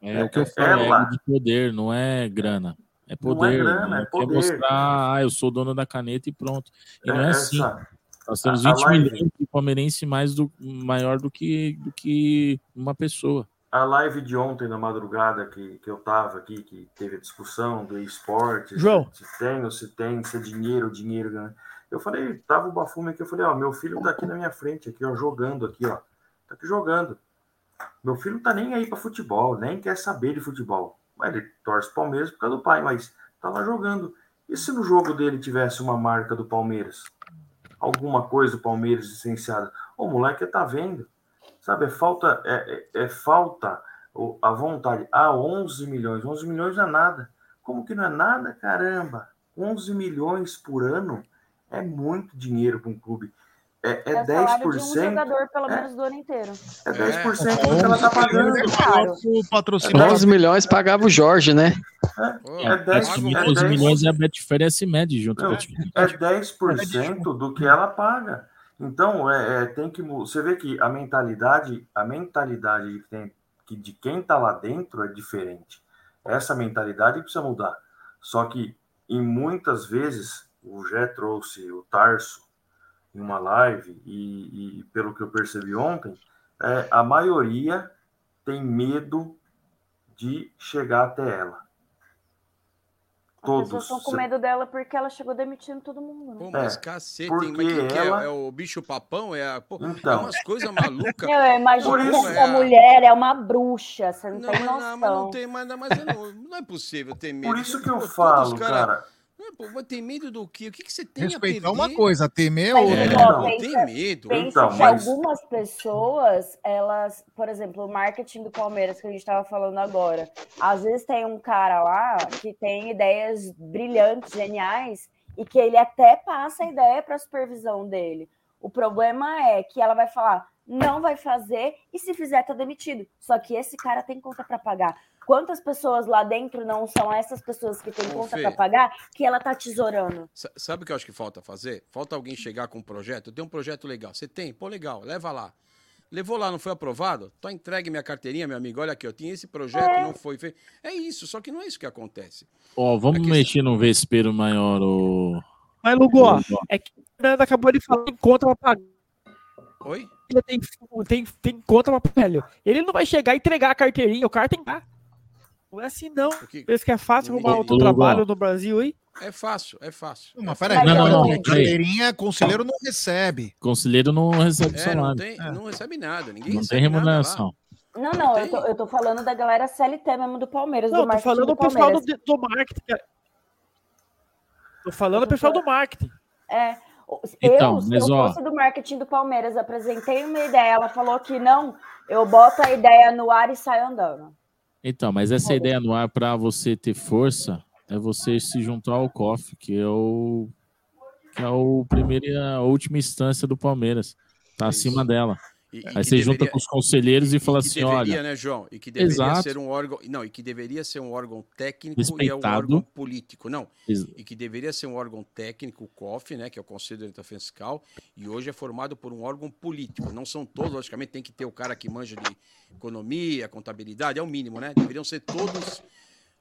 É, o que eu falo, é ela, ego de poder, não é grana. É Não é poder. grana, né? é Quer poder. mostrar, ah, eu sou dono da caneta e pronto. E não é É, assim. essa- Nós temos a- a 20 live- milhões de palmeirense mais do, maior do que, do que uma pessoa. A live de ontem na madrugada que, que eu tava aqui, que teve a discussão do esporte, João. se tem ou se tem, se é dinheiro, dinheiro, né? Eu falei, tava o Bafume aqui, eu falei, ó, meu filho tá aqui na minha frente, aqui, ó, jogando aqui, ó. Tá aqui jogando. Meu filho não tá nem aí pra futebol, nem quer saber de futebol. Ele torce Palmeiras por causa do pai, mas lá jogando. E se no jogo dele tivesse uma marca do Palmeiras? Alguma coisa do Palmeiras licenciada? O moleque tá vendo. Sabe, é falta, é, é- é falta a vontade. Ah, 11 milhões. 11 milhões não é nada. Como que não é nada, caramba? 11 milhões por ano é muito dinheiro para um clube. É, é, É o salário de um 10%. jogador, pelo é, menos, do ano inteiro. é 10% do que ela tá pagando. Patrocínio 11 milhões pagava o Jorge, né? É 10, Praticamente é 12 10 milhões é a Betfair e a CIMED junto. Não, é 10% do que ela paga. Então, é, é, tem que você vê que a mentalidade, a mentalidade de quem, que de quem está lá dentro é diferente. Essa mentalidade precisa mudar. Só que em muitas vezes o Jé trouxe o Tarso em uma live e, e pelo que eu percebi ontem, é, a maioria tem medo de chegar até ela. As pessoas Todos. estão com medo dela porque ela chegou demitindo todo mundo. Pô, Né? mas É, cacete, porque? Mas quem que é? ela- É o bicho papão? É, a- pô, é Então. umas coisas malucas. Eu imagino Por que isso essa é a- mulher é uma bruxa, você não, Não, tem mas, noção. não, mas não tem, mas, mas não, não é possível ter medo. Por isso que eu Pô, falo, os cara. É, pô, tem medo do quê? O que, que você tem Respeitar a perder? uma coisa, temer é Mas, outra. não, pensa- tem medo. Pensa Então, que mas- algumas pessoas, elas, por exemplo, o marketing do Palmeiras que a gente estava falando agora, às vezes tem um cara lá que tem ideias brilhantes, geniais, e que ele até passa a ideia para a supervisão dele. O problema é que ela vai falar, não vai fazer, e se fizer, tá demitido. Só que esse cara tem conta para pagar. Quantas pessoas lá dentro não são essas pessoas que têm Ô, conta para pagar que ela tá tesourando? Sa- Sabe o que eu acho que falta fazer? Falta alguém chegar com um projeto. Eu tenho um projeto legal. Você tem? Pô, legal. Leva lá. Levou lá, não foi aprovado? Então entregue minha carteirinha, meu amigo. Olha aqui, eu tinha esse projeto, É. não foi feito. É isso, só que não é isso que acontece. Ó, vamos mexer num vespeiro maior. O... Mas, Lugo, ó, Lugo. é que o Fernando acabou de falar em conta pra pagar. Oi? Ele tem, tem, tem conta pra pagar. velho. Ele não vai chegar e entregar a carteirinha, o cara tem que. Não é assim, não. Pensa que é fácil arrumar outro trabalho no Brasil aí? É fácil, é fácil. Mas É peraí, não, não, não. conselheiro não recebe. Conselheiro não recebe É, não, salário. tem, não recebe nada. Ninguém Não tem remuneração. Não, não, eu tô, eu tô falando da galera CLT mesmo do Palmeiras, Não, do tô marketing falando do do pessoal do, do marketing. cara. Tô falando do pessoal do marketing. É, o- Então, eu, se mas, eu ó. fosse do marketing do Palmeiras, apresentei uma ideia, ela falou que não, eu boto a ideia no ar e saio andando. Então, mas essa ideia no ar para você ter força é você se juntar ao COF, que é o que é o primeiro e a última instância do Palmeiras. Tá acima dela. E- e Aí você junta deveria- com os conselheiros e, fala que assim, deveria, olha, né, João? E que deveria Exato. ser um órgão. Não, e que deveria ser um órgão técnico e é um Respeitado. órgão político. Não. Ex- E que deveria ser um órgão técnico, o COF, né? Que é o Conselho de Orientação Fiscal, e hoje é formado por um órgão político. Não são todos, logicamente, tem que ter o cara que manja de economia, contabilidade, é o mínimo, né? Deveriam ser todos.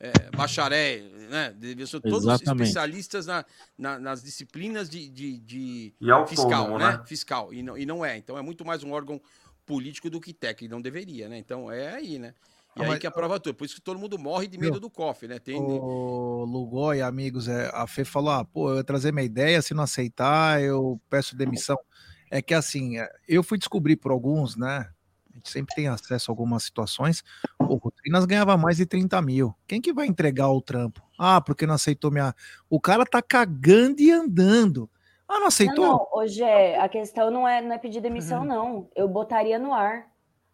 É, bacharéis, né? Deveriam ser todos Exatamente. especialistas na, na- nas disciplinas de, de, de E autônomo, fiscal, né? né? Fiscal. E não, e não é. Então é muito mais um órgão político do que técnico, não deveria, né? Então é aí, né? E Ah, aí mas- que aprova tudo. Por isso que todo mundo morre de medo Viu? do cofre, né? Tem. O Lugó e amigos, é, a Fê falou: ah, pô, eu ia trazer minha ideia, se não aceitar, eu peço demissão. É que assim, é, eu fui descobrir por alguns, né? A gente sempre tem acesso a algumas situações. O Rotrinas ganhava mais de 30 mil. Quem que vai entregar o trampo? Ah, porque não aceitou minha. O cara tá cagando e andando. Ah, não aceitou? Não, não, hoje é, a questão não é, não é pedir demissão, não. Eu botaria no ar.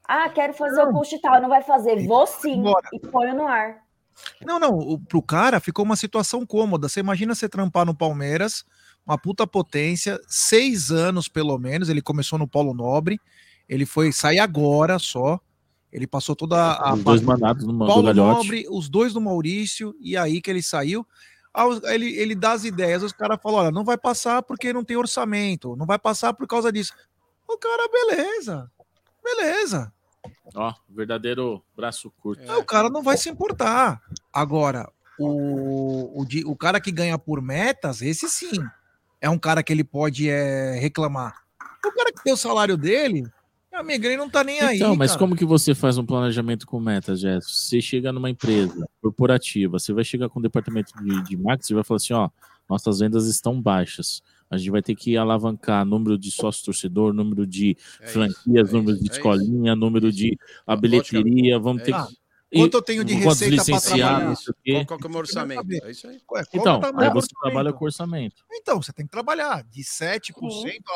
Ah, quero fazer o post tal, não vai fazer. Vou sim. E ponho no ar. Não, não, o, pro cara ficou uma situação cômoda. Você imagina você trampar no Palmeiras, uma puta potência, seis anos pelo menos. Ele começou no Polo Nobre, ele foi sair agora só. Ele passou toda a. Os dois mandados no- do Paulo Gagliotti. Nobre, os dois do Maurício, e aí que ele saiu. Ele, ele dá as ideias, os caras falam: olha, não vai passar porque não tem orçamento, não vai passar por causa disso. O cara, beleza, beleza. Ó, verdadeiro braço curto. Aí O cara não vai se importar. Agora, o, o, de- o cara que ganha por metas, esse sim. É um cara que ele pode é, reclamar. O cara que tem o salário dele, amigo, ele não tá nem aí. Então, mas cara. como que você faz um planejamento com metas, Jéssica? Você chega numa empresa corporativa, você vai chegar com o departamento de, de marketing e vai falar assim, ó, nossas vendas estão baixas. A gente vai ter que alavancar número de sócio-torcedor, número de franquias, número de escolinha, número de a bilheteria, vamos ter Ah, que... quanto eu tenho de receita licenciados, trabalhar? não sei o quê. Qual, qual é o meu orçamento? É isso aí. Ué, qual Então, que é o aí você orçamento? trabalha com orçamento. Então, você tem que trabalhar de 7%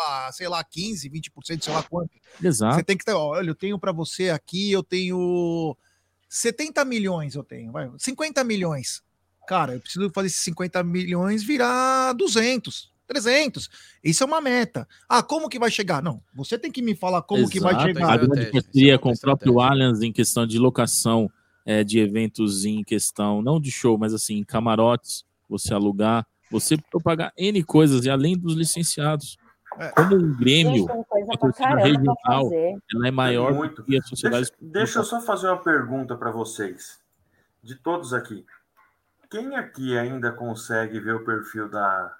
a, sei lá, 15%, 20%, sei lá quanto. Exato. Você tem que ter, olha, eu tenho para você aqui, eu tenho 70 milhões, eu tenho, vai, 50 milhões. Cara, eu preciso fazer esses 50 milhões virar 200, 300. Isso é uma meta. Ah, como que vai chegar? Não, você tem que me falar como que vai Exato, chegar. A grande parceria com o próprio Allianz em questão de locação é, de eventos em questão, não de show, mas assim, em camarotes, você alugar, você pagar N coisas, e além dos licenciados. Como um Grêmio, Gente, tem coisa a pra torcida regional, fazer. ela é maior do que a sociedade. Deixa, deixa eu só fazer uma pergunta para vocês, de todos aqui. Quem aqui ainda consegue ver o perfil da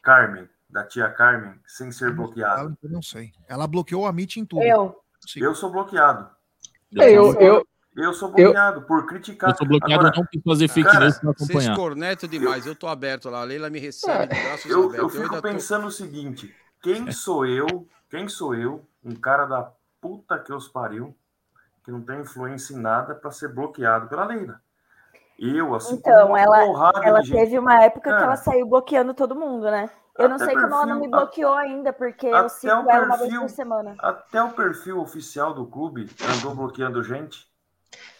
Carmen, da tia Carmen, sem ser bloqueado? Eu não sei. Ela bloqueou a Meet em tudo. Eu. Eu sou bloqueado. É, eu- eu- Eu sou bloqueado por criticar. Eu sou bloqueado Agora, não por fazer fake cara, news para Vocês acompanhar. cornetam demais, eu tô aberto lá. A Leila me recebe de braços Eu, abertos. eu fico tô- pensando o seguinte: quem sou eu? Quem sou eu? Um cara da puta que os pariu, que não tem influência em nada para ser bloqueado pela Leila. Eu, assim, Então, uma ela, ela de gente- teve uma época que ela saiu bloqueando todo mundo, né? Eu não sei como ela não perfil- me bloqueou ainda, porque eu sigo o ela uma vez perfil- por semana. Até o perfil oficial do clube andou bloqueando gente.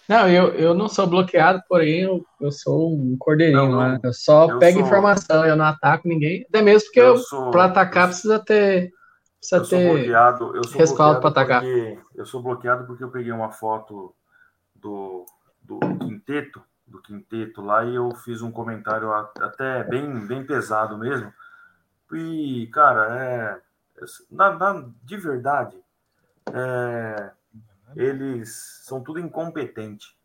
Não, eu, eu não sou bloqueado, porém eu, eu sou um cordeirinho Não, lá. não. Eu só Eu pego sou- informação, eu não ataco ninguém. Até mesmo porque Eu eu, pra atacar precisa ter, precisa Eu sou ter bloqueado, eu sou respaldo pra bloqueado atacar. porque eu sou bloqueado porque eu peguei uma foto do, do quinteto, do quinteto lá e eu fiz um comentário até bem, bem pesado mesmo. E, cara, é, na, na- de verdade, é, eles são tudo incompetente.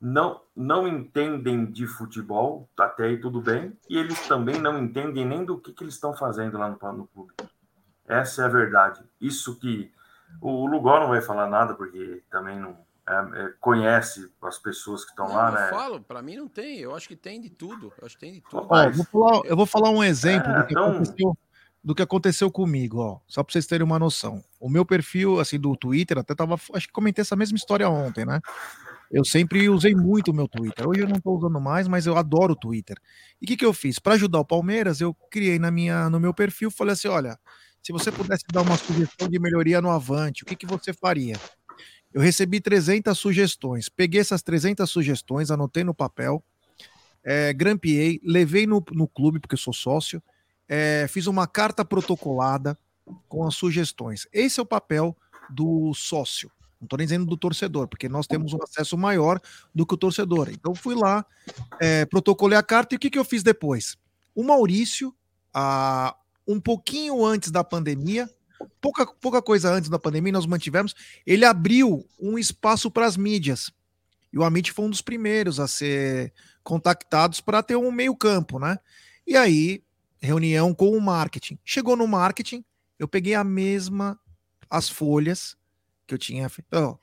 Não, não entendem de futebol, até aí tudo bem, e eles também não entendem nem do que, que eles estão fazendo lá no, no clube. Essa é a verdade. Isso que o Lugol não vai falar nada, porque também não é, é, conhece as pessoas que estão lá, eu né? falo, pra mim não tem. Eu acho que tem de tudo. Eu acho que tem de tudo. Ó, vou falar- eu vou falar um exemplo É, do, que então- aconteceu, do que aconteceu comigo, ó, só para vocês terem uma noção. O meu perfil, assim, do Twitter, até tava, acho que comentei essa mesma história ontem, né? Eu sempre usei muito o meu Twitter. Hoje eu não estou usando mais, mas eu adoro o Twitter. E o que, que eu fiz? Para ajudar o Palmeiras, eu criei na minha, no meu perfil, falei assim: olha, se você pudesse dar uma sugestão de melhoria no Avante, o que, que você faria? Eu recebi 300 sugestões. Peguei essas 300 sugestões, anotei no papel, é, grampeei, levei no, no clube, porque eu sou sócio, é, fiz uma carta protocolada com as sugestões. Esse é o papel do sócio. Não estou nem dizendo do torcedor, porque nós temos um acesso maior do que o torcedor. Então fui lá, é, protocolei a carta e o que, que eu fiz depois? O Maurício, ah, um pouquinho antes da pandemia, pouca, pouca coisa antes da pandemia, nós mantivemos, ele abriu um espaço para as mídias. E o Amit foi um dos primeiros a ser contactados para ter um meio-campo, né? E aí, reunião com o marketing. Chegou no marketing, eu peguei a mesma as folhas que eu tinha. Ó,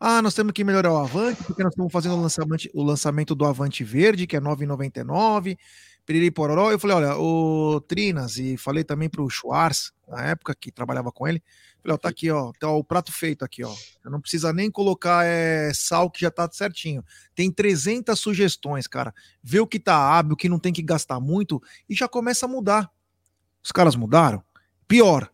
ah, nós temos que melhorar o Avante, porque nós estamos fazendo o lançamento, o lançamento do Avante Verde, que é R$ 9,99. Piriri Pororó. Eu falei, olha, o Trinas, e falei também pro Schwarz, na época que trabalhava com ele. Falei, ó, tá aqui, ó, tá o prato feito aqui, ó. Você não precisa nem colocar é, sal que já tá certinho. Tem 300 sugestões, cara. Vê o que tá hábil, o que não tem que gastar muito e já começa a mudar. Os caras mudaram? Pior.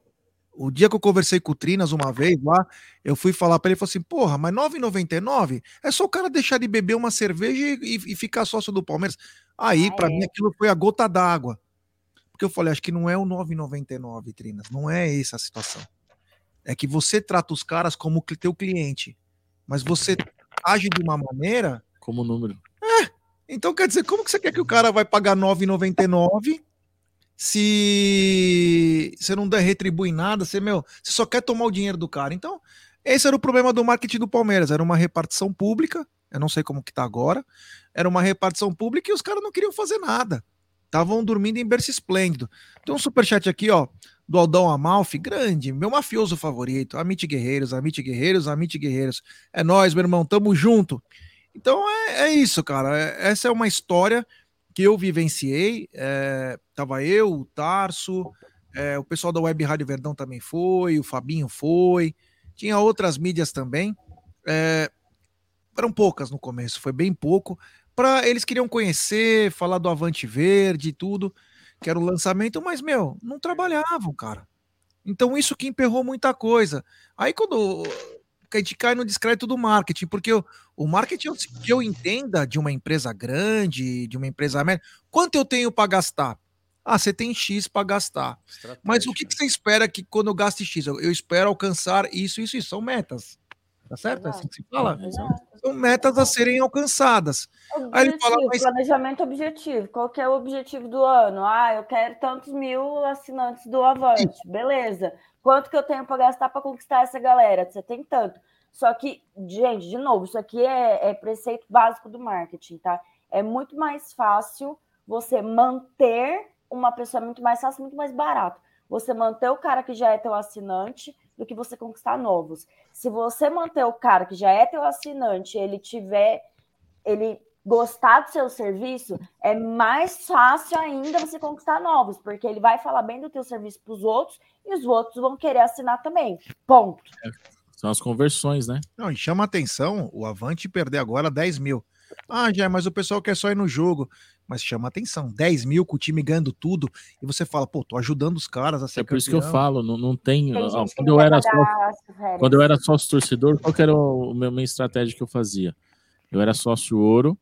O dia que eu conversei com o Trinas uma vez lá, eu fui falar para ele, ele falou assim, porra, mas 9,99 é só o cara deixar de beber uma cerveja e, e ficar sócio do Palmeiras. Aí, para mim, aquilo foi a gota d'água. Porque eu falei, acho que não é o 9,99, Trinas, não é essa a situação. É que você trata os caras como teu cliente, mas você age de uma maneira... Como número. É, então quer dizer, como que você quer que o cara vai pagar 9,99 se você não der retribui nada, você, meu, você só quer tomar o dinheiro do cara. Então, esse era o problema do marketing do Palmeiras, era uma repartição pública, eu não sei como que tá agora, era uma repartição pública e os caras não queriam fazer nada. Estavam dormindo em berço esplêndido. Tem um superchat aqui, ó, do Aldão Amalfi, grande, meu mafioso favorito, Amite Guerreiros, Amite Guerreiros, Amite Guerreiros. É nós, meu irmão, tamo junto. Então é, é isso, cara. É- essa é uma história que eu vivenciei. É, tava eu, o Tarso, é, o pessoal da Web Rádio Verdão também foi, o Fabinho foi, tinha outras mídias também. É, eram poucas no começo, foi bem pouco. Para eles queriam conhecer, falar do Avante Verde e tudo, que era o lançamento, mas meu, não trabalhavam, cara. Então isso que emperrou muita coisa. Aí quando a gente cai no descrédito do marketing, porque o, o marketing, eu- que eu entenda de uma empresa grande, de uma empresa média, quanto eu tenho para gastar? Ah, você tem X para gastar. Mas o que, que você espera que quando eu gaste X? Eu, eu espero alcançar isso, isso, isso. São metas. Tá certo? É assim que se fala? São metas a serem alcançadas. Aí ele fala, Objetivo, mas planejamento objetivo. Qual que é o objetivo do ano? Ah, eu quero tantos mil assinantes do Avante. Beleza. Quanto que eu tenho para gastar para conquistar essa galera? Você tem tanto. Só que, gente, de novo, isso aqui é, é preceito básico do marketing, tá? É muito mais fácil você manter uma pessoa, muito mais fácil, muito mais barato. Você manter o cara que já é teu assinante do que você conquistar novos. Se você manter o cara que já é teu assinante, ele tiver ele gostar do seu serviço, é mais fácil ainda você conquistar novos, porque ele vai falar bem do teu serviço para os outros e os outros vão querer assinar também. Ponto. São as conversões, né? Não, e chama atenção o Avante perder agora 10 mil. Ah, já, mas o pessoal quer só ir no jogo. Mas chama atenção, 10 mil com o time ganhando tudo, e você fala, pô, tô ajudando os caras a ser É por isso que eu campeão. falo, não, não tem. Tem ó, quando eu era pagar só, as férias. quando eu era sócio torcedor, qual que era o meu minha estratégia que eu fazia? Eu era sócio ouro,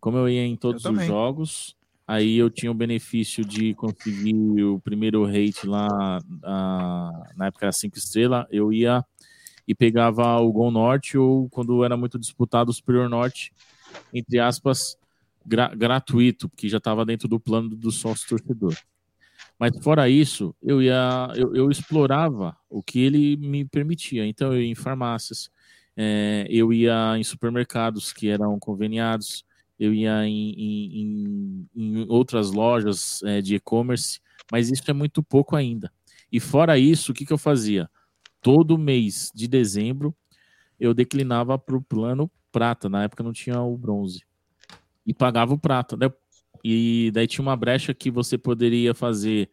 como eu ia em todos os jogos, aí eu tinha o benefício de conseguir o primeiro rate lá, ah, na época era 5 estrelas, eu ia e pegava o Gol Norte ou quando era muito disputado o Superior Norte, entre aspas, gra- gratuito, porque já estava dentro do plano do sócio torcedor. Mas fora isso, eu ia, eu, eu explorava o que ele me permitia. Então eu ia em farmácias, eh, eu ia em supermercados que eram conveniados, eu ia em, em- em- em outras lojas eh, de e-commerce, mas isso é muito pouco ainda. E fora isso, o que, que eu fazia? Todo mês de dezembro eu declinava para o plano prata. Na época não tinha o bronze. E pagava o prata. né? E daí tinha uma brecha que você poderia fazer.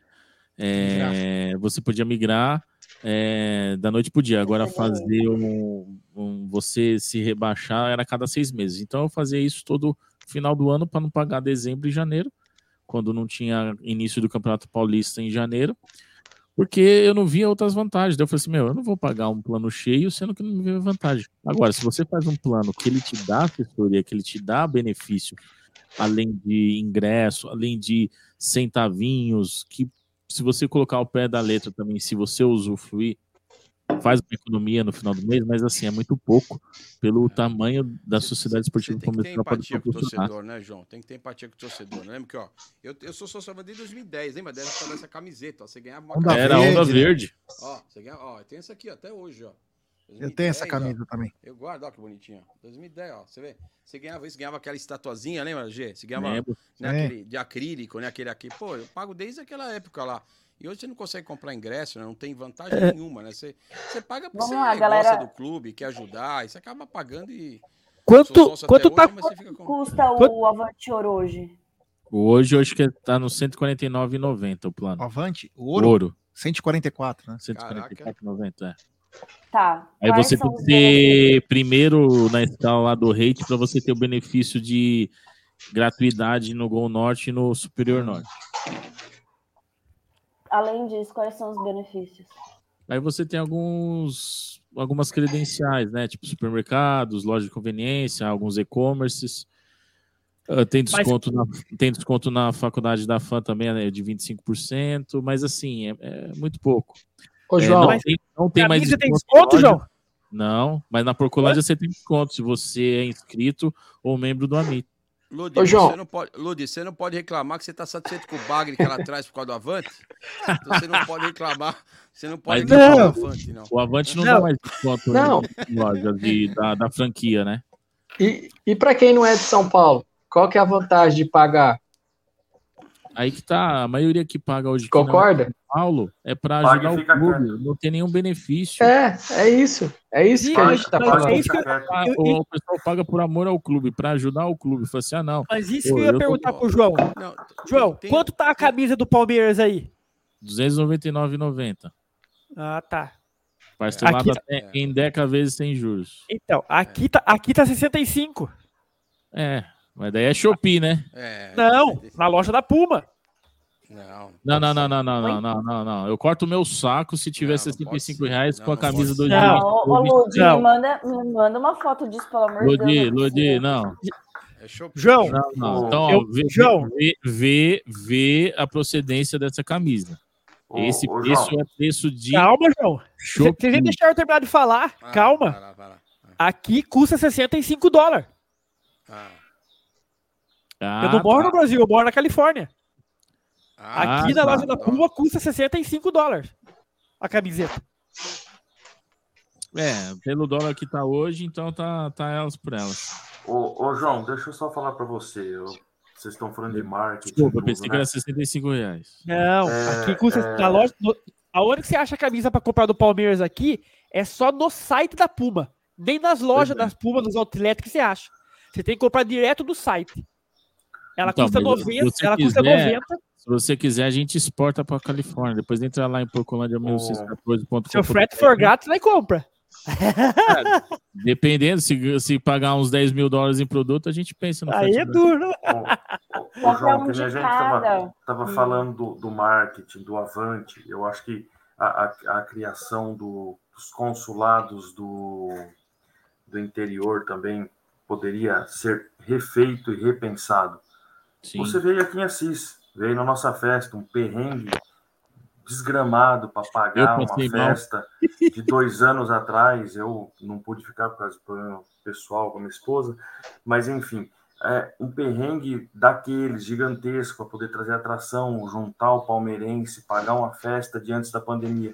é, você podia migrar é, da noite pro dia. Agora fazer um, um- você se rebaixar era a cada seis meses. Então eu fazia isso todo final do ano para não pagar dezembro e janeiro, quando não tinha início do Campeonato Paulista em janeiro porque eu não via outras vantagens. Daí eu falei assim, meu, eu não vou pagar um plano cheio, sendo que não vejo vantagem. Agora, se você faz um plano que ele te dá assessoria, que ele te dá benefício, além de ingresso, além de centavinhos, que se você colocar o pé da letra também, se você usufruir, faz uma economia no final do mês, mas assim, é muito pouco pelo tamanho da sociedade esportiva Tem que ter empatia com o torcedor, né, João? Tem que ter empatia com o torcedor. né? Lembra que, ó, eu, eu sou sócio desde 2010, lembra dessa, dessa camiseta, ó. Você ganhava uma Onda Era a verde, onda né? verde. Ó, você ganha, ó, tem essa aqui ó, até hoje, ó. Eu tenho essa 2010, camisa ó. também. Eu guardo, ó, que bonitinho. ó. 2010, ó, você vê? Você ganhava isso, ganhava aquela estatuazinha, lembra, G? Você ganhava né, É. aquele de acrílico, né? Aquele aqui. Pô, eu pago desde aquela época lá. E hoje você não consegue comprar ingresso, né? não tem vantagem É. nenhuma, né? Você, você paga porque você lá, gosta galera. do clube, quer ajudar, e você acaba pagando e. Quanto- quanto tá- hoje, com- Custa o Avante Ouro hoje. Hoje acho que tá no 149,90 o plano. Avante? Ouro? Ouro. 144, né? 144,90, é. Tá. Aí quais você tem que ser primeiro na escala lá do rate para você ter o benefício de gratuidade no Gol Norte e no Superior Norte. Além disso, quais são os benefícios? Aí você tem alguns algumas credenciais, né? Tipo supermercados, loja de conveniência, alguns e-commerces. Ah, tem Mas- desconto, na, tem desconto na faculdade da FAM também, né, de 25%, mas assim, é, é muito pouco. Ô, É, João, não, mas tem, não tem mais camisa tem desconto desconto. João? Não, mas na Procolândia você tem desconto se você é inscrito ou membro do Amit. Ludi, Ô, João. Você não pode, Ludi, você não pode reclamar que você está satisfeito com o bagre que ela [LAUGHS] traz por causa do Avante. Então você não pode reclamar. Você não pode Mas reclamar não. do Avante, não. O Avante não, Não. dá mais desconto Não. em loja de, da, da franquia, né? e, e para quem não é de São Paulo, qual que é a vantagem de pagar? Aí que tá, a maioria que paga hoje Concorda? São Paulo é para e ajudar o clube, não tem nenhum benefício. É, é isso. É isso que a gente tá falando. é eu- eu- o pessoal paga por amor ao clube, para ajudar o clube. Fala assim, ah, não. Mas isso pô, que eu ia tô perguntar pro João. Não, João, tem- quanto tá a camisa do Palmeiras aí? 299,90. Ah, tá. Parcelado Aqui- até em 10 vezes sem juros. Então, aqui tá, aqui tá 65. É, mas daí é Shopee, né? É, Não, na loja da Puma. Não. Não, não, não, não, não, não, não, não, não. Eu corto o meu saco se tiver Não, 65 reais com a camisa do. Não, ô, ô, Ludi, Não. me manda, me manda uma foto disso, pelo amor de Deus. Lodi, não é Lodi, possível. não. É Shopee. João, Não, não. Então, ó, Eu- vê, João. vê, vê, vê a procedência dessa camisa. Ô, Esse ô, preço João. é preço de calma, João. Shopee. Vocês nem deixaram eu terminar de falar. Ah, calma. vai lá, vai lá. Aqui custa 65 dólares. Ah, Ah, eu não moro tá. no Brasil, eu moro na Califórnia. ah, Aqui na tá, loja da. Puma custa 65 dólares. A camiseta. É, pelo dólar que tá hoje, então tá, tá elas por elas. Ô, ô, João, deixa eu só falar para você. eu- vocês estão falando de marketing. Desculpa, eu tudo, pensei que né? era 65 reais. Não, É, aqui custa. é. Na loja. No, aonde que você acha a camisa pra comprar do Palmeiras aqui é só no site da Puma. Nem nas lojas é. das Puma, nos outlets que você acha. Você tem que comprar direto do site. Ela Então, custa mas 90. se você Ela custa quiser- 90. Se você quiser, a gente exporta pra Califórnia. Depois entra lá em porcolândia1614.com. Se o frete for grátis, vai compra. Dependendo, se, se pagar uns 10 mil dólares em produto, a gente pensa no Aí é duro. Ô, João, que a gente estava Hum. falando do, do marketing, do Avante, eu acho que a, a- a criação do- dos consulados do, do interior também poderia ser refeito e repensado. Sim. Você veio aqui em Assis, veio na nossa festa, um perrengue desgramado para pagar uma mal. festa de dois [LAUGHS] anos atrás. Eu não pude ficar por causa do problema pessoal com a minha esposa, mas enfim, é, um perrengue daqueles gigantesco para poder trazer atração, juntar o palmeirense, pagar uma festa de antes da pandemia.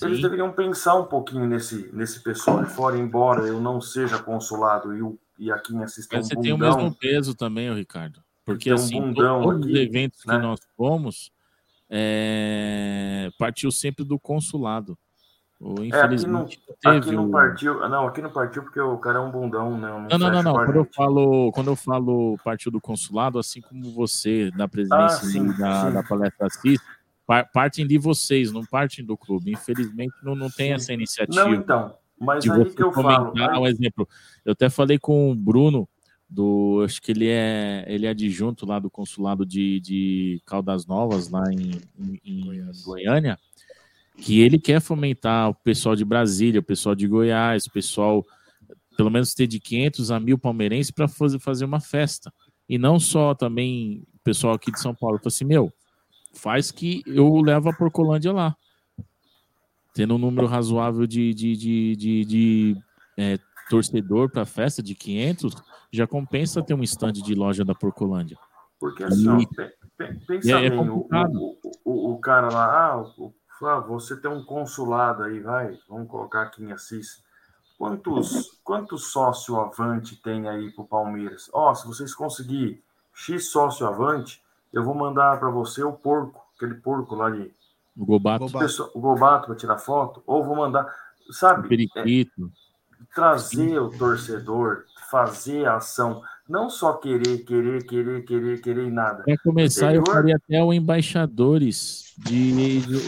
Eles Sim. deveriam pensar um pouquinho nesse, nesse pessoal de fora, embora eu não seja consulado e, o- e aqui em Assis tem Mas um você tem o mesmo peso também, Ricardo. Porque um assim, todos os aqui, eventos né? que nós fomos é, partiu sempre do consulado. Ou, É, aqui não, infelizmente, aqui não partiu. Não, aqui não partiu porque o cara é um bundão, né? Não, não, não, não. Quando eu falo, quando eu falo partiu do consulado, assim como você, da presidência Ah, sim, da, sim. da palestra Assis, par- partem de vocês, não partem do clube. Infelizmente, não, não tem essa iniciativa. Não, então. Mas de aí você que eu falo. aí- um exemplo. Eu até falei com o Bruno do, acho que ele é ele é adjunto lá do consulado de, de Caldas Novas lá em, em- em Goiânia, que ele quer fomentar o pessoal de Brasília, o pessoal de Goiás, o pessoal pelo menos ter de 500 a mil palmeirenses para fazer, fazer uma festa. E não só também o pessoal aqui de São Paulo. Eu falei assim, meu, faz que eu levo a Porcolândia lá. Tendo um número razoável de, de, de, de, de, é, torcedor para festa de 500, já compensa ter um stand de loja da Porcolândia. Porque assim, E- pe- pe- pensa é bem, o, complicado. o, o, o cara lá, ah, o- ah, você tem um consulado aí, vai, vamos colocar aqui em Assis. Quantos, quantos sócio avante tem aí pro Palmeiras? Ó, se vocês conseguir X sócio avante, eu vou mandar para você o porco, aquele porco lá de. O Gobato. O, pessoal- o Gobato para tirar foto, ou vou mandar, sabe? é, Periquito. trazer o torcedor, fazer a ação, não só querer, querer, querer, querer, querer e nada. Para começar, eu Interior- faria até o embaixadores de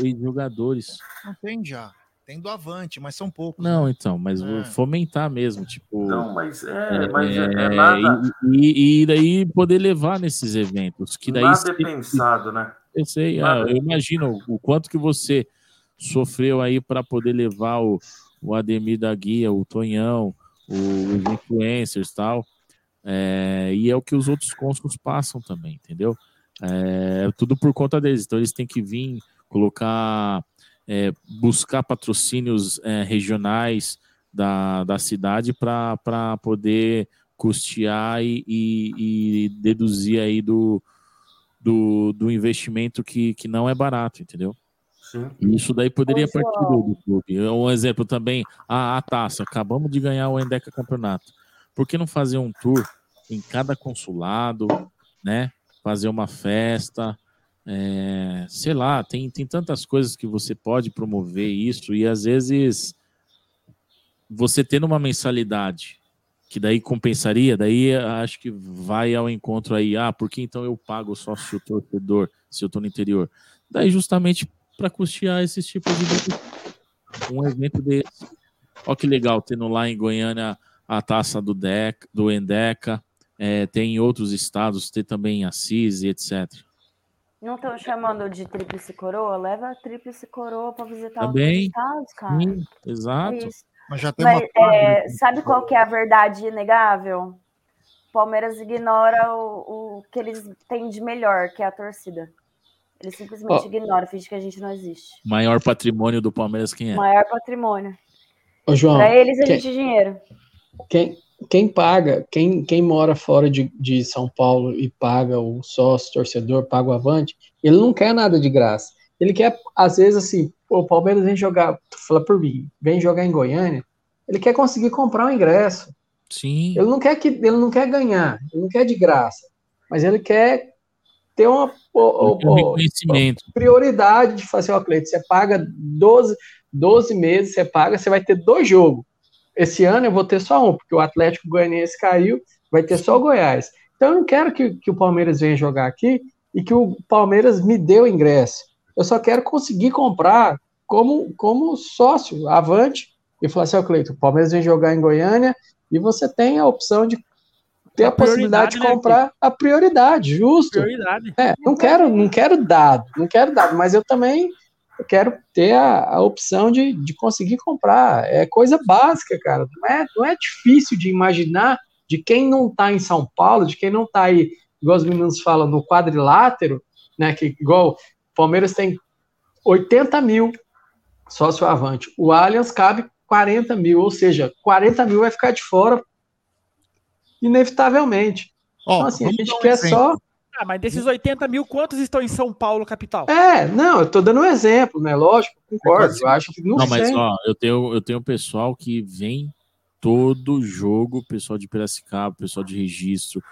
ex-jogadores. Não tem já. Tem do Avante, mas são poucos. Não, né? então, mas vou É. fomentar mesmo, tipo. Não, mas é, mas é, é nada, E, e, e daí poder levar nesses eventos. Que daí nada se- é pensado, né? Eu sei, ah, eu imagino o quanto que você sofreu aí para poder levar o, o Ademir da Guia, o Tonhão, o- os influencers tal. É, e é o que os outros cônsulos passam também, entendeu? É tudo por conta deles. Então eles têm que vir colocar, é, buscar patrocínios é, regionais da, da cidade para poder custear e, e- e deduzir aí do, do, do investimento que, que não é barato, entendeu? Sim. Isso daí poderia Ô, partir do, do clube. Um exemplo também, a, a taça. Acabamos de ganhar o Endeca Campeonato. Por que não fazer um tour em cada consulado, né? Fazer uma festa, é, sei lá, tem, tem tantas coisas que você pode promover isso e às vezes você tendo uma mensalidade que daí compensaria, daí acho que vai ao encontro aí, ah, por que então eu pago sócio torcedor se eu tô no interior? Daí justamente para custear esses tipos de um evento desse. Olha que legal, tendo lá em Goiânia a taça do, Deca, do Endeca, é, tem em outros estados, tem também em Assis e etc. Não estão chamando de tríplice coroa? Leva a tríplice coroa para visitar Também, outros estados, cara. sim, exato. É isso. Mas já tem Mas, uma é, sabe qual que é a verdade inegável? O Palmeiras ignora o, o que eles têm de melhor, que é a torcida. Eles simplesmente Ó. ignoram, finge que a gente não existe. Maior patrimônio do Palmeiras quem é? Maior patrimônio. Ô, João, Para eles, a quem- gente é dinheiro. Quem, quem paga, quem, quem mora fora de, de São Paulo e paga o sócio, torcedor, paga o avante, ele não quer nada de graça. Ele quer, às vezes, assim, o Palmeiras vem jogar, fala por mim, vem jogar em Goiânia, ele quer conseguir comprar um ingresso. Sim. Ele não quer que ele não quer ganhar, ele não quer de graça, mas ele quer ter uma Um ô, reconhecimento. prioridade de fazer, ó, Cleito, você paga 12, 12 meses, você paga, você vai ter dois jogos. Esse ano eu vou ter só um, porque o Atlético Goianiense caiu, vai ter só o Goiás. Então eu não quero que, que o Palmeiras venha jogar aqui e que o Palmeiras me dê o ingresso. Eu só quero conseguir comprar como, como sócio, avante, e falar assim, ó, Cleito, o Palmeiras vem jogar em Goiânia e você tem a opção de ter a, A possibilidade de né, comprar a prioridade, justo. Prioridade. É, não quero, não quero dado, não quero dado, mas eu também quero ter a, a opção de, de conseguir comprar. É coisa básica, cara. Não é, não é difícil de imaginar de quem não está em São Paulo, de quem não está aí, igual os meninos falam, no quadrilátero, né? Que igual Palmeiras tem 80 mil sócio avante. O Allianz cabe 40 mil, ou seja, 40 mil vai ficar de fora, inevitavelmente. então, assim, a gente quer exemplo. só Ah, mas desses 80 mil, quantos estão em São Paulo, capital? É, não, eu tô dando um exemplo, né? Lógico, concordo. Eu acho que não, Não, mas ó, eu tenho, eu tenho pessoal que vem todo jogo, pessoal de Piracicaba, pessoal de registro,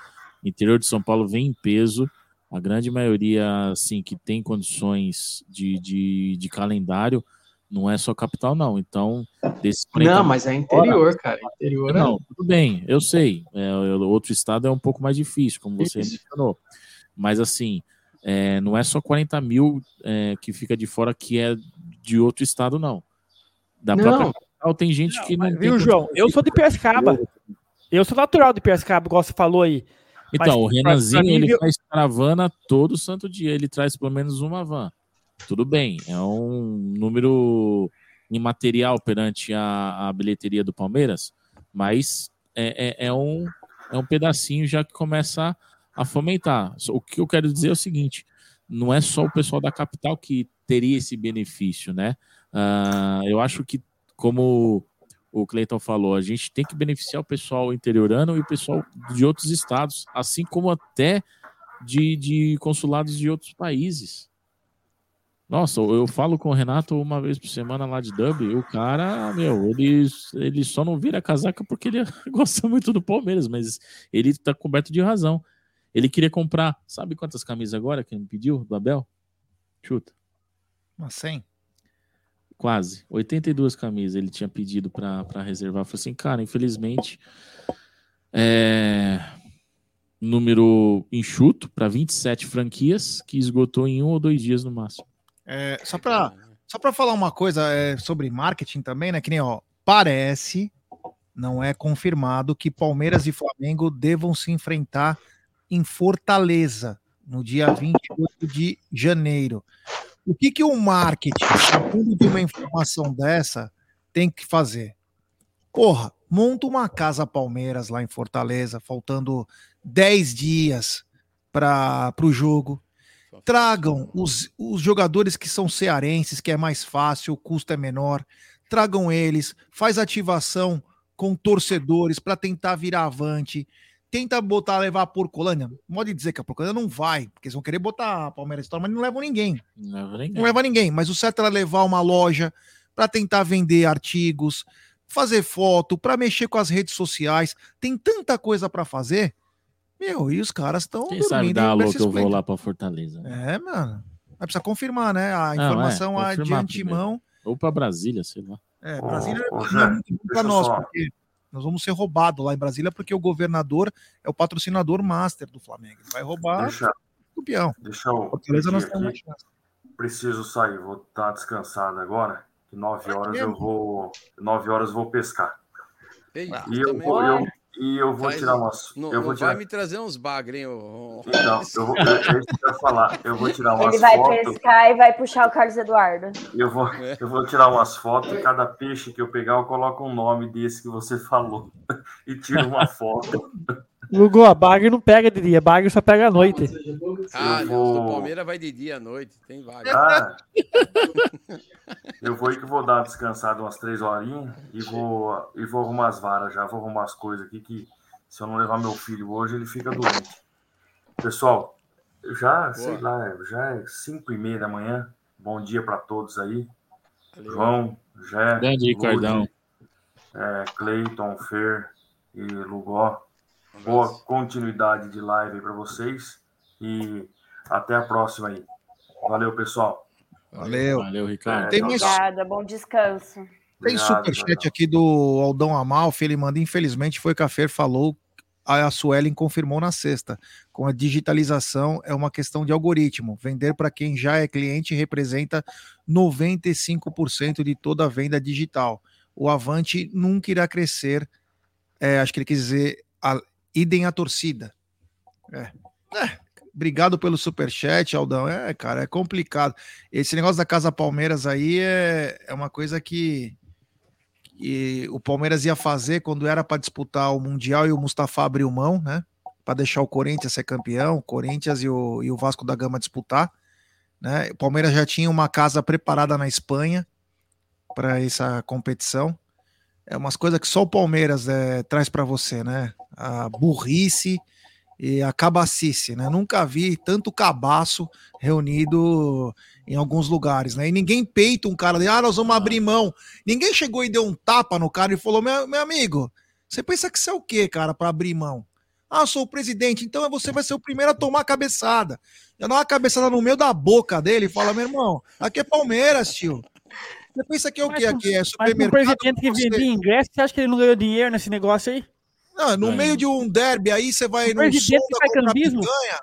interior de São Paulo vem em peso. A grande maioria, assim, que tem condições de, de, de calendário, não é só capital, não. Então, desse Não, mas é interior, cara. Interior é- Não, tudo bem, eu sei. É, o outro estado é um pouco mais difícil, como você Isso. mencionou. Mas, assim, é, não é só 40 mil é, que fica de fora que é de outro estado, não. Da Não. própria capital tem gente que não tem Viu, João? Eu sou de Piracicaba. Eu sou natural de Piracicaba, igual você falou aí. Então, Mas o Renanzinho, mim, ele faz caravana todo santo dia. Ele traz pelo menos uma van. Tudo bem, é um número imaterial perante a, a bilheteria do Palmeiras, mas é, é, é um, é um pedacinho já que começa a fomentar. O que eu quero dizer é o seguinte: não é só o pessoal da capital que teria esse benefício, né? Ah, eu acho que, como o Cleiton falou, a gente tem que beneficiar o pessoal interiorano e o pessoal de outros estados, assim como até de, de consulados de outros países. Nossa, eu falo com o Renato uma vez por semana lá de Dub, e o cara, meu, ele, ele só não vira casaca porque ele [LAUGHS] gosta muito do Palmeiras, mas ele tá coberto de razão. Ele queria comprar, sabe quantas camisas agora que ele me pediu do Abel? Chuta. Umas 100. Quase. 82 camisas ele tinha pedido para reservar. Eu falei assim, cara, infelizmente. É... Número enxuto para 27 franquias, que esgotou em um ou dois dias no máximo. É, só para só para falar uma coisa é, sobre marketing também, né? Que nem, ó, parece, não é confirmado que Palmeiras e Flamengo devam se enfrentar em Fortaleza no dia 28 de janeiro. O que que o marketing, partindo de uma informação dessa, tem que fazer? Porra, monta uma casa Palmeiras lá em Fortaleza, faltando 10 dias para o jogo. Tragam os, os jogadores que são cearenses, que é mais fácil, o custo é menor. Tragam eles, faz ativação com torcedores para tentar virar avante. Tenta botar, levar a Porcolândia. Pode dizer que a Porcolândia não vai, porque eles vão querer botar a Palmeiras história, mas não levam ninguém. Não leva ninguém. Não leva ninguém. Mas o certo era levar uma loja para tentar vender artigos, fazer foto, para mexer com as redes sociais. Tem tanta coisa para fazer. Meu, e os caras estão Quem sabe dá alô que eu vou lá para Fortaleza. É, mano. Mas precisa confirmar, né? A Não, é, informação é, de antemão. primeiro. Ou para Brasília, sei lá. É, Brasília Zé, é muito bom nós, porque nós vamos ser roubados lá em Brasília, porque o governador é o patrocinador master do Flamengo. Ele vai roubar Deixa, o campeão. deixa eu Fortaleza nós pedir temos aqui. Preciso sair, vou estar descansado agora. Que nove horas eu vou. Nove horas eu vou pescar. Ei, E eu vai. eu, e eu vou Faz- tirar umas. Não, eu vou não tirar, vai me trazer uns bagre, hein? Então, eu vou, eu, é isso que eu falar. Eu vou tirar umas Ele vai fotos. pescar e vai puxar o Carlos Eduardo. Eu vou, É. eu vou tirar umas fotos. e Cada peixe que eu pegar, eu coloco um nome desse que você falou. [LAUGHS] E tiro uma foto. Lugo, a bagre não pega de dia, bagre só pega à noite. Ah, vou- Palmeiras vai de dia à noite, tem vários. Ah, [LAUGHS] eu vou que vou dar uma descansada umas três horinhas e vou, e vou arrumar as varas já, vou arrumar as coisas aqui que se eu não levar meu filho hoje, ele fica doente. Pessoal, já, sei lá, já é cinco e meia da manhã. Bom dia para todos aí. João, Jé, Grande Ricardão. É, Cleiton, Fer e Lugó. Boa continuidade de live para vocês e até a próxima aí. Valeu, pessoal. Valeu. Valeu, Ricardo. Tem mais- Obrigada, bom descanso. Tem superchat aqui do Aldão Amalfi, ele manda, infelizmente, foi o que a Fer falou, a Suelen confirmou na sexta. Com a digitalização, é uma questão de algoritmo. Vender para quem já é cliente representa 95% de toda a venda digital. O Avante nunca irá crescer. É, acho que ele quis dizer, a, idem a torcida. É. É, Obrigado pelo superchat, Aldão. É, cara, é complicado. Esse negócio da Casa Palmeiras aí é, é uma coisa que, que o Palmeiras ia fazer quando era para disputar o Mundial e o Mustafa abriu mão, né? Para deixar o Corinthians ser campeão, o Corinthians e o, e o Vasco da Gama disputar. Né? O Palmeiras já tinha uma casa preparada na Espanha para essa competição. É umas coisas que só o Palmeiras é, traz para você, né? A burrice e a cabacice, né? Nunca vi tanto cabaço reunido em alguns lugares, né? E ninguém peita um cara ah, nós vamos abrir mão. Ninguém chegou e deu um tapa no cara e falou, meu, meu amigo, você pensa que você é o quê, cara, para abrir mão? Ah, eu sou o presidente, então você vai ser o primeiro a tomar a cabeçada. Já dá uma cabeçada no meio da boca dele e fala, meu irmão, aqui é Palmeiras, tio. Você pensa que é o quê aqui? É Mas o supermercado? presidente que vendia ingresso, você acha que ele não ganhou dinheiro nesse negócio aí? Não, no meio de um derby aí, você vai O no faz comprar cambismo? picanha.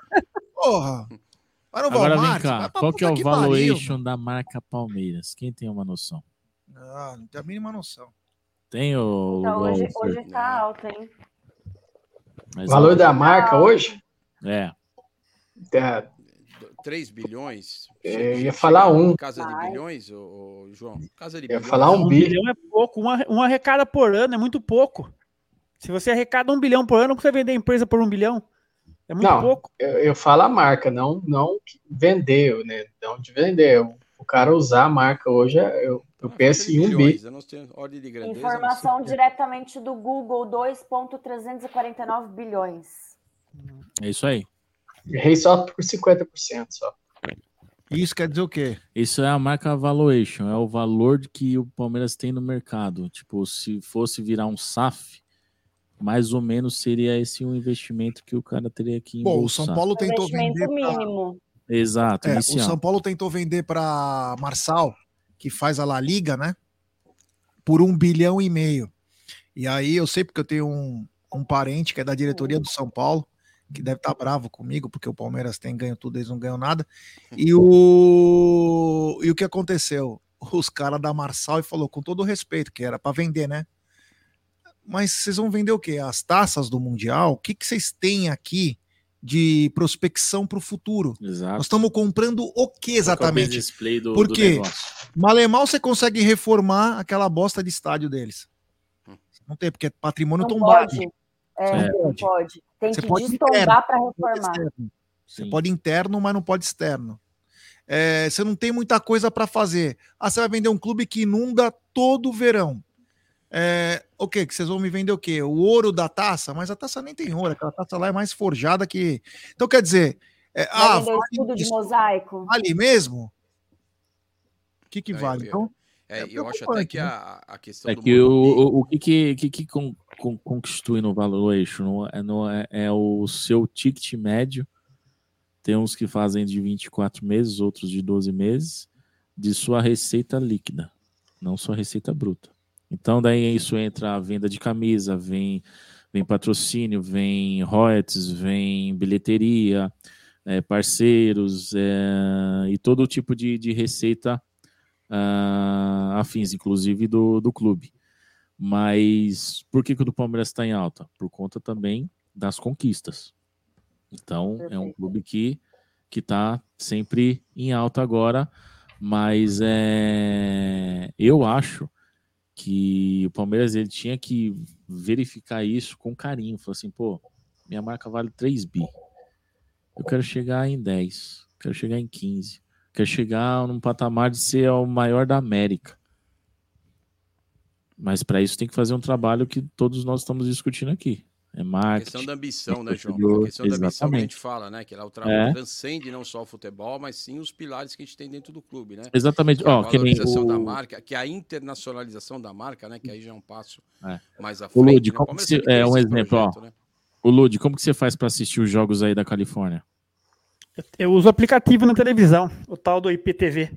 Porra. Vai no Agora vem Walmart, cá, vai pra qual que é o pariu. valuation da marca Palmeiras? Quem tem uma noção? Ah, não tem a mínima noção. Tem o. Então, hoje, hoje tá alto, hein? Mas Valor alto. da marca hoje? É. É, 3 bilhões? Eu ia falar um. Casa de bilhões, ô, ô, João? Casa de ia bilhões. falar um bi. bilhão é pouco, um, arre- um arrecada por ano é muito pouco. Se você arrecada um bilhão por ano, você vender a empresa por um bilhão? É muito não, pouco. Eu, eu falo a marca, não, não que vender, né? Não de vender. O, o cara usar a marca hoje, é- eu, eu penso em um bi. Bilhões, eu não tenho ordem de grandeza. mas- Informação diretamente do Google, 2,349 bilhões. É isso aí. Errei só por 50% só. Isso quer dizer o quê? Isso é a marca valuation, é o valor que o Palmeiras tem no mercado. Tipo, se fosse virar um SAF, mais ou menos seria esse um investimento que o cara teria que Bom, o embolsar. São Paulo tentou Investimento vender pra- mínimo. Exato, É, o. São Paulo tentou vender para Marçal, que faz a La Liga, né? Por um bilhão e meio. E aí eu sei porque eu tenho um, um parente que é da diretoria do São Paulo, que deve estar bravo comigo, porque o Palmeiras tem ganho tudo, eles não ganham nada. E o, e o que aconteceu? Os caras da Marçal e falou, com todo o respeito, que era para vender, né? Mas vocês vão vender o quê? As taças do Mundial? O que, que vocês têm aqui de prospecção para o futuro? Exato. Nós estamos comprando o que exatamente? play do- do Porque negócio? Malemal você consegue reformar aquela bosta de estádio deles. Não tem, porque é patrimônio Não tombado. pode. É, Não não pode. pode. Tem Você que pode destombar interno, para reformar. Você pode interno, mas não pode externo. É, você não tem muita coisa para fazer. Ah, você vai vender um clube que inunda todo o verão. É, o que? Que vocês vão me vender o quê? O ouro da taça? Mas a taça nem tem ouro, aquela taça lá é mais forjada que. Então, quer dizer, é, ah, vale escudo de isso? mosaico. vale mesmo? O que, que vale? eu- Então, É, é eu acho até que né? a, a questão É do que o, o, o que, que, que, que con, con, constitui no valuation é, é, é o seu ticket médio. Tem uns que fazem de 24 meses, outros de 12 meses, de sua receita líquida, não sua receita bruta. Então, daí isso entra a venda de camisa, vem, vem patrocínio, vem royalties, vem bilheteria, é, parceiros é, e todo tipo de, de receita ah, afins, inclusive do, do clube. Mas por que, que o do Palmeiras está em alta? Por conta também das conquistas. Então, é um clube que que está sempre em alta agora, mas é, eu acho que o Palmeiras ele tinha que verificar isso com carinho. Falar assim, pô, minha marca vale 3 bi. Eu quero chegar em 10, quero chegar em 15, quero chegar num patamar de ser o maior da América. Mas para isso tem que fazer um trabalho que todos nós estamos discutindo aqui. É A marketing. questão da ambição, né, João? A questão da ambição que a exatamente. gente fala, né? Que ela tra- É. transcende não só o futebol, mas sim os pilares que a gente tem dentro do clube, né? Exatamente. Que é a Ó, que nem valorização da o- marca, que é a internacionalização da marca, né? Que aí já é um passo É. mais à O frente. Né? O como que Palmeiras você, é um exemplo, ó. projeto, né? O Lud, como que você faz para assistir os jogos aí da Califórnia? Eu uso o aplicativo na televisão, o tal do IPTV.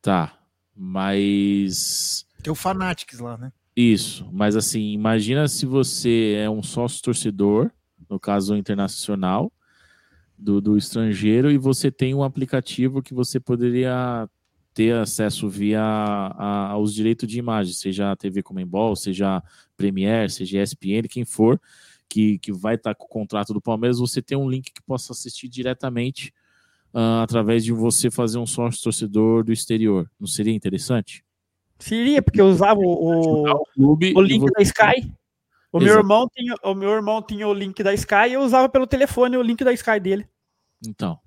Tá, mas Tem o Fanatics lá, né? isso, mas assim, imagina se você é um sócio torcedor, no caso internacional, do, do estrangeiro, e você tem um aplicativo que você poderia ter acesso via a- aos direitos de imagem, seja a TV Comembol, seja Premiere, seja ESPN, quem for, que, que vai estar com o contrato do Palmeiras, você tem um link que possa assistir diretamente ah, através de você fazer um sócio torcedor do exterior. Não seria interessante? Seria, porque eu usava o, o, clube o link da Sky. O meu, irmão tinha, o meu irmão tinha o link da Sky e eu usava pelo telefone o link da Sky dele. Então,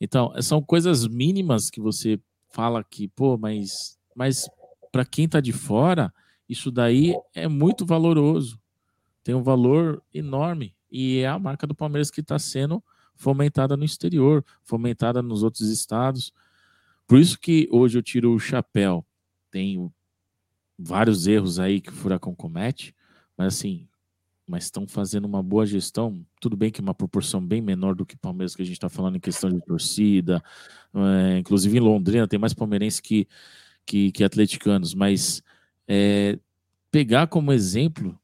então são coisas mínimas que você fala que, pô, mas, mas para quem tá de fora, isso daí é muito valoroso. Tem um valor enorme e é a marca do Palmeiras que está sendo fomentada no exterior, fomentada nos outros estados. Por isso que hoje eu tiro o chapéu. Tem vários erros aí que o Furacão comete, mas assim, mas estão fazendo uma boa gestão. Tudo bem que uma proporção bem menor do que Palmeiras que a gente está falando em questão de torcida. é, inclusive em Londrina tem mais palmeirenses que, que, que atleticanos, mas é, pegar como exemplo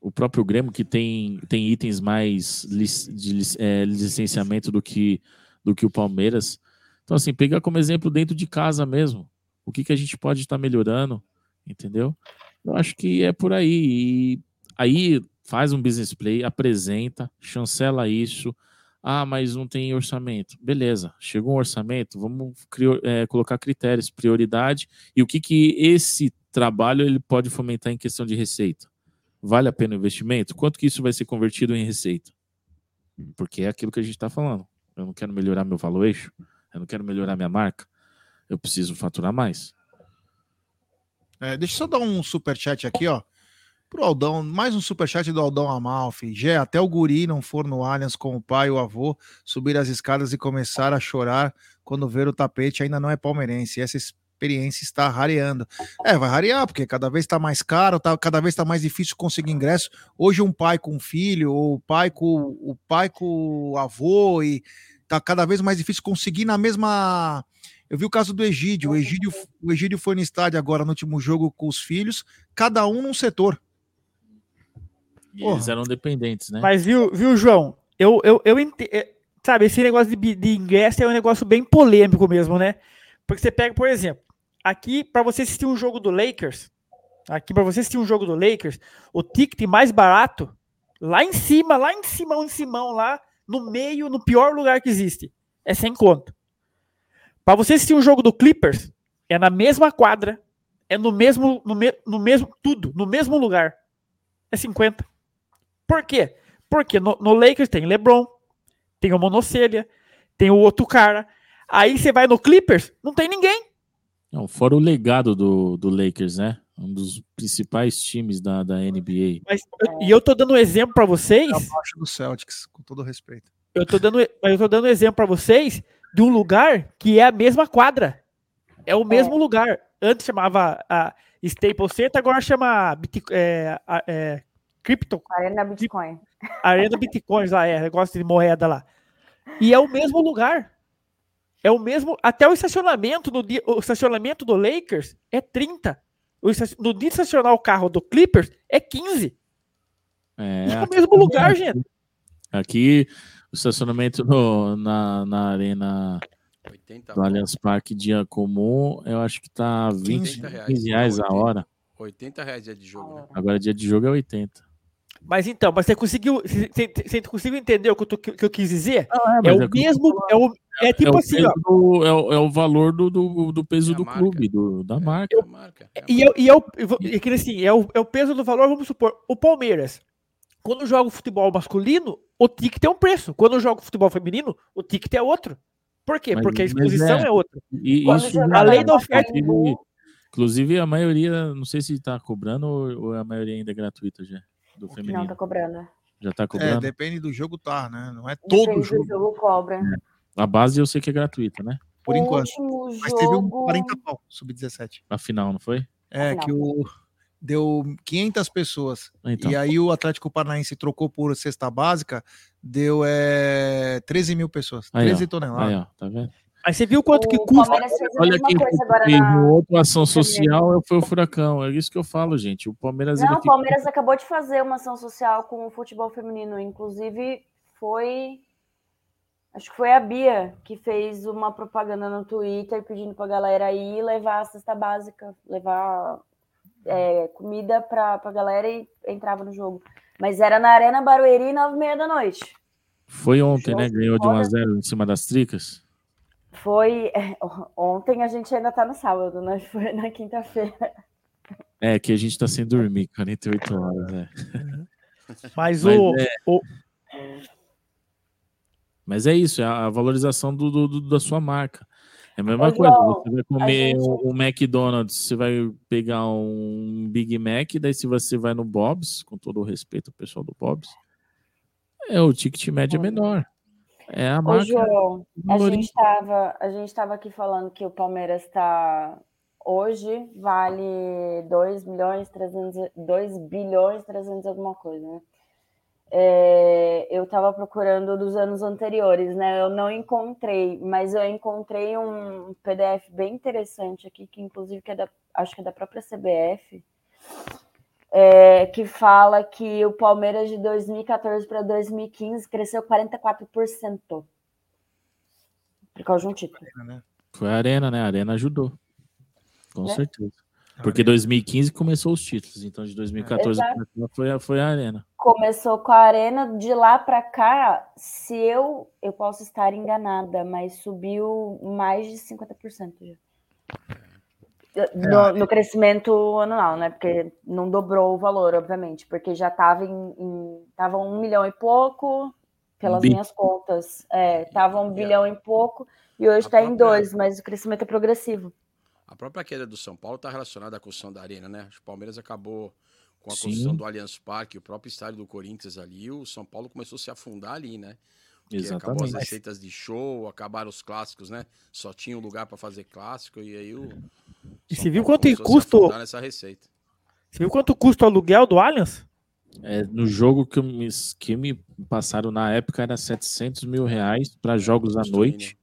o próprio Grêmio, que tem, tem itens mais de é, licenciamento do que, do que o Palmeiras. Então, assim, pegar como exemplo dentro de casa mesmo. O que, que a gente pode estar melhorando, entendeu? Eu acho que é por aí. E aí faz um business play, apresenta, chancela isso. Ah, mas não tem orçamento. Beleza, chegou um orçamento, vamos crio- é, colocar critérios, prioridade e o que, que esse trabalho ele pode fomentar em questão de receita. Vale a pena o investimento? Quanto que isso vai ser convertido em receita? Porque é aquilo que a gente está falando. Eu não quero melhorar meu valuation, eu não quero melhorar minha marca, eu preciso faturar mais. É, deixa eu só dar um superchat aqui, ó. Pro Aldão, mais um superchat do Aldão Amalfi. Gé, até o guri não for no Allianz com o pai e o avô, subir as escadas e começar a chorar quando ver o tapete ainda não é palmeirense. Essa es- experiência está rareando. É, vai rarear, porque cada vez está mais caro, tá, cada vez está mais difícil conseguir ingresso. Hoje um pai com um filho, ou o pai com o pai com o avô, e tá cada vez mais difícil conseguir na mesma. Eu vi o caso do Egídio. O Egídio, o Egídio foi no estádio agora no último jogo com os filhos, cada um num setor. E eles eram dependentes, né? Mas viu, viu João? Eu, eu, eu ente- é, Sabe, esse negócio de, de ingresso é um negócio bem polêmico mesmo, né? Porque você pega, por exemplo, aqui, para você assistir um jogo do Lakers, aqui, para você assistir um jogo do Lakers, o ticket mais barato, lá em cima, lá em cima, em cima, lá, no meio, no pior lugar que existe, é sem conto. Para você assistir um jogo do Clippers, é na mesma quadra, é no mesmo, no, me- no mesmo, tudo, no mesmo lugar. É 50. Por quê? Porque no, no Lakers tem LeBron, tem o Monocelha, tem o outro cara. Aí você vai no Clippers, não tem ninguém. Não, fora o legado do, do Lakers, né? Um dos principais times da, da NBA. Mas, eu- e eu tô dando um exemplo para vocês. Abaixo do Celtics, com todo respeito. Eu tô dando, mas eu tô dando um exemplo para vocês de um lugar que é a mesma quadra. É o mesmo lugar. Antes chamava a Staples Center, agora chama Bit, é, é, Crypto. Arena Bitcoin. Arena Bitcoins lá, é, negócio de moeda lá. E é o mesmo lugar. É o mesmo. Até o estacionamento no dia, o estacionamento do Lakers é 30. O no dia de estacionar o carro do Clippers é 15. É, É o mesmo lugar, aqui- gente. Aqui, estacionamento no- na, na arena do Allianz Parque dia comum, eu acho que tá 20 80 15 reais a hora. 80 reais dia de jogo, né? Agora dia de jogo é 80. Mas então, mas você conseguiu, você, você- conseguiu entender o que eu, tô- que eu quis dizer? Ah, é o é o eu mesmo, é, o, é tipo é o assim, do- é, o, é o valor do, do, do peso do clube, do, da marca. E, eu, e, eu, e assim, é o, é o peso do valor, vamos supor, o Palmeiras, quando joga o futebol masculino, o ticket é um preço. Quando joga o futebol feminino, o ticket é outro. Por quê? Mas- Porque a exposição é, outra. E Quando isso a lei da oferta. Inclusive, inclusive, a maioria, não sei se tá cobrando ou, ou a maioria ainda é gratuita já. Do feminino. Não, tá cobrando. Já tá É, cobrando? depende do jogo, tá, né? Não é todo Depende jogo, do jogo cobra. A base eu sei que é gratuita, né? por O enquanto. Mas teve um jogo- 40 pau, sub-17. A final, não foi? É, Afinal. que o deu 500 pessoas. Então. E aí o Atlético Paranaense trocou por cesta básica, deu é, 13 mil pessoas. Aí, 13 ó. toneladas. Aí, ó, tá vendo? Mas você viu quanto que O custa? Palmeiras fez a Olha mesma quem coisa agora fez na. outra ação social foi o Furacão. É isso que eu falo, gente. O Palmeiras Não, o Palmeiras acabou de fazer uma ação social com o futebol feminino. Inclusive, foi. Acho que foi a Bia que fez uma propaganda no Twitter pedindo pra galera ir levar a cesta básica, levar é, comida pra, pra galera e entrava no jogo. Mas era na Arena Barueri, nove e meia da noite. Foi ontem, né? Ganhou de 1 a Olha. 0 em cima das tricas. Foi. é, ontem a gente ainda tá no sábado, né? [LAUGHS] Foi na quinta-feira. É, que a gente tá sem dormir 48 horas, né? [LAUGHS] Mas, Mas o, é- o- Mas é isso, é a valorização do, do- do- da sua marca. É a mesma Ô, coisa, João, você vai comer gente- um, McDonald's, você vai pegar um Big Mac, daí se você vai no Bob's, com todo o respeito ao pessoal do Bob's, é o ticket médio é menor. É a Ô, marca. João, a gente estava a gente tava aqui falando que o Palmeiras está hoje vale 2 milhões 300 2 bilhões 300 alguma coisa, né? É, eu estava procurando dos anos anteriores, né? Eu não encontrei, mas eu encontrei um PDF bem interessante aqui, que inclusive que é da, acho que é da própria CBF, é, que fala que o Palmeiras de 2014 para 2015 cresceu 44%. Por causa de um título. Foi a Arena, né? A Arena ajudou. Com Né? certeza. Porque 2015 começou os títulos, então de 2014 Exato. pra cá foi, a- foi a Arena. Começou com a Arena, de lá para cá, se eu, eu posso estar enganada, mas subiu mais de 50% já. No, no crescimento anual, né? Porque não dobrou o valor, obviamente, porque já estava em, em tava um milhão e pouco, pelas bi. minhas contas. É, tava um bilhão e pouco, e hoje está em dois, mas o crescimento é progressivo. A própria queda do São Paulo está relacionada à construção da arena, né? O Palmeiras acabou com a Sim. construção do Allianz Parque, o próprio estádio do Corinthians ali, o São Paulo começou a se afundar ali, né? Porque acabou as Exatamente. receitas de show, acabaram os clássicos, né? Só tinha um lugar para fazer clássico e aí o, E você viu quanto se afundar nessa receita. Você viu quanto custa o aluguel do Allianz? É, no jogo que, me, que me passaram na época era 700 mil reais para jogos à noite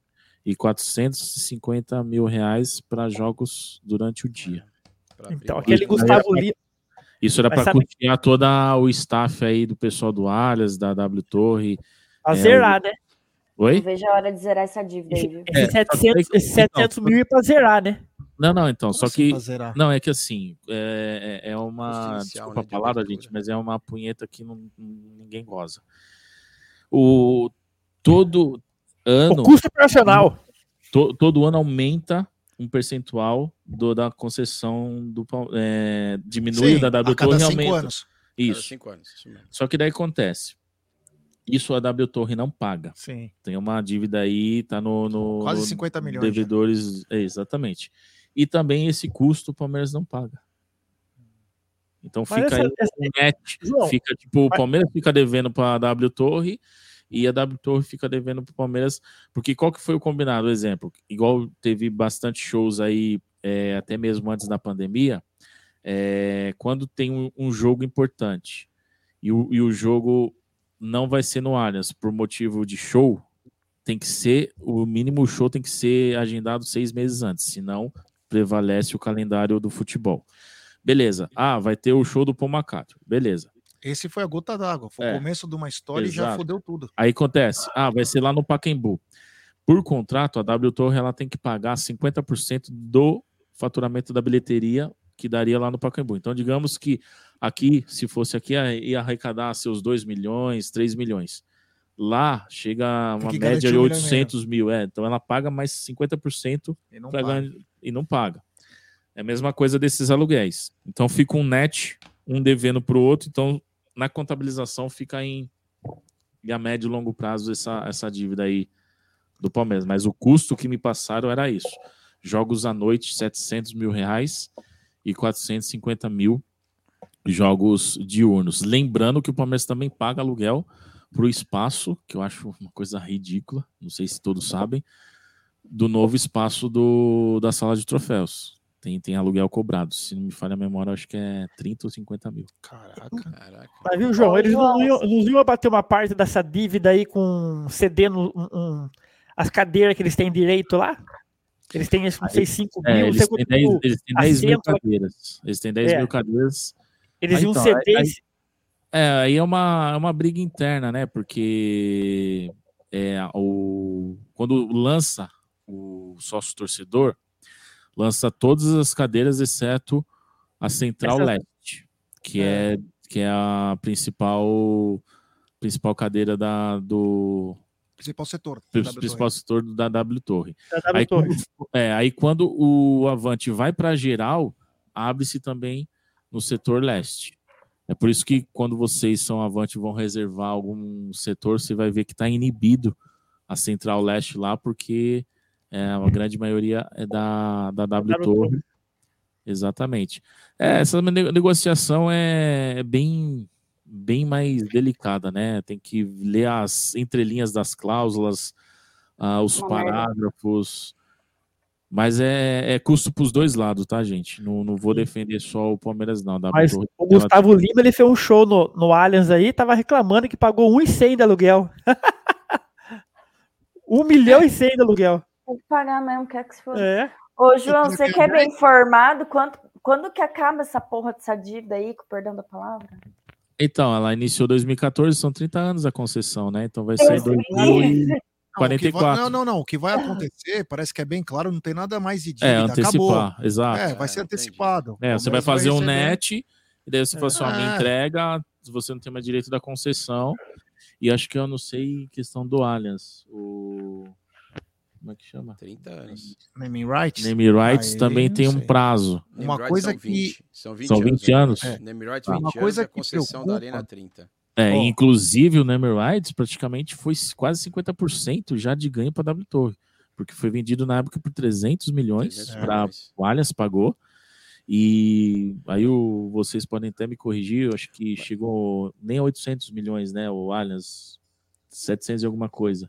e 450 mil reais para jogos durante o dia. Então, aquele Gustavo era- Lima. Isso era para sabe- custear todo o staff aí do pessoal do Alias, da W Torre. A é, zerar, o- né? Oi? Não vejo a hora de zerar essa dívida aí, viu? É, Esse 700, esse 700 mil é pra zerar, né? Não, não, então, só assim que. Não, é que assim, é, é- é uma. Inicial, Desculpa né, a palavra, gente, mas é uma punheta que não, ninguém goza. O, todo ano. O custo operacional. to- todo ano aumenta um percentual do, da concessão do. É, diminui Sim, da W Torre e aumenta. anos. Isso. Cinco anos, isso mesmo. Só que daí acontece. Isso a W Torre não paga. Sim. Tem uma dívida aí, tá no. no Quase no 50 milhões já. Devedores, é, exatamente. E também esse custo o Palmeiras não paga. Então Mas fica essa- aí essa- um net. João, fica tipo, o Palmeiras fica devendo para a W Torre e a W Torre fica devendo para o Palmeiras. Porque qual que foi o combinado? Exemplo, igual teve bastante shows aí, é, até mesmo antes da pandemia, é, quando tem um, um jogo importante e o, e o jogo não vai ser no Allianz por motivo de show, tem que ser, o mínimo show tem que ser agendado seis meses antes, senão prevalece o calendário do futebol. Beleza. Ah, vai ter o show do Paul McCartney. Beleza. Esse foi a gota d'água. Foi É. o começo de uma história e já Exato. fudeu tudo. Aí acontece, ah, vai ser lá no Pacaembu. Por contrato, a W Torre ela tem que pagar 50% do faturamento da bilheteria que daria lá no Pacaembu. Então, digamos que aqui, se fosse aqui, ia arrecadar seus 2 milhões, 3 milhões. Lá chega uma média de um milhão e 800 mil. É, então ela paga mais 50% E não paga. ganhar- e não paga. É a mesma coisa desses aluguéis. Então fica um net, um devendo para o outro. Então na contabilização fica em, em a médio e longo prazo essa, essa dívida aí do Palmeiras. Mas o custo que me passaram era isso: jogos à noite, 700 mil reais e 450 mil jogos diurnos. Lembrando que o Palmeiras também paga aluguel para o espaço, que eu acho uma coisa ridícula, não sei se todos sabem, do novo espaço do, da sala de troféus. Tem, tem aluguel cobrado. Se não me falha a memória, acho que é 30 ou 50 mil. Caraca. Mas viu, João? Eles não iam, não iam bater uma parte dessa dívida aí com cedendo um- um- as cadeiras que eles têm direito lá? Eles têm, não sei, 5 É, mil, eles, têm quanto 10, mil eles têm 10 mil lá. cadeiras. Eles têm 10 É. mil cadeiras. Eles Mas iam então, ceder. aí- É, aí é uma, é uma briga interna, né? Porque é, o, quando lança o sócio torcedor, lança todas as cadeiras, exceto a Central Essa- Leste, que é, que é a principal, principal cadeira da, do, Principal setor. da Pri- W principal setor da W Torre. Da W aí, Torre. Quando, é, aí quando o Avante vai para geral, abre-se também no setor leste. É por isso que quando vocês são Avante e vão reservar algum setor, você vai ver que está inibido a Central Leste lá, porque é, a grande maioria é da, da W Torre. Exatamente. É, essa ne- negociação é, é bem, bem mais delicada, né? Tem que ler as entrelinhas das cláusulas, ah, os merda. parágrafos. Mas é, é custo para os dois lados, tá, gente? Não, não vou defender só o Palmeiras, não. Mas Torre, o ela- Gustavo Lima ele fez um show no, no Allianz aí, tava reclamando que pagou 1,100 de aluguel. 1 [LAUGHS] milhão e 100 de aluguel. Tem que pagar mesmo, quer que se for. É. Ô, João, você que é bem informado, quanto, quando que acaba essa porra dessa dívida aí, com o perdão da palavra? Então, ela iniciou 2014, são 30 anos a concessão, né? Então vai vai- 2044. Não, não, não. O que vai acontecer, parece que é bem claro, não tem nada mais de dívida. É, antecipar, acabou. exato. É, vai ser antecipado. É, você vai fazer um receber. net, e daí você fala assim, ó, me É. entrega, você não tem mais direito da concessão. E acho que eu não sei questão do Allianz. O. Como é que chama? 30 anos. Naming rights? Name rights Aí, também tem um prazo. Uma coisa rights são que. 20, São 20 São anos. 20 anos? É. Name rights Ah, 20 uma anos, coisa a que concessão da preocupa- Arena 30. É, Ó. inclusive o Name Rights praticamente foi quase 50% já de ganho para W Torre, porque foi vendido na época por 300 milhões 300 para o Allianz pagou. E aí o, vocês podem até me corrigir, eu acho que chegou nem a 800 milhões, né, o Allianz 700 e alguma coisa.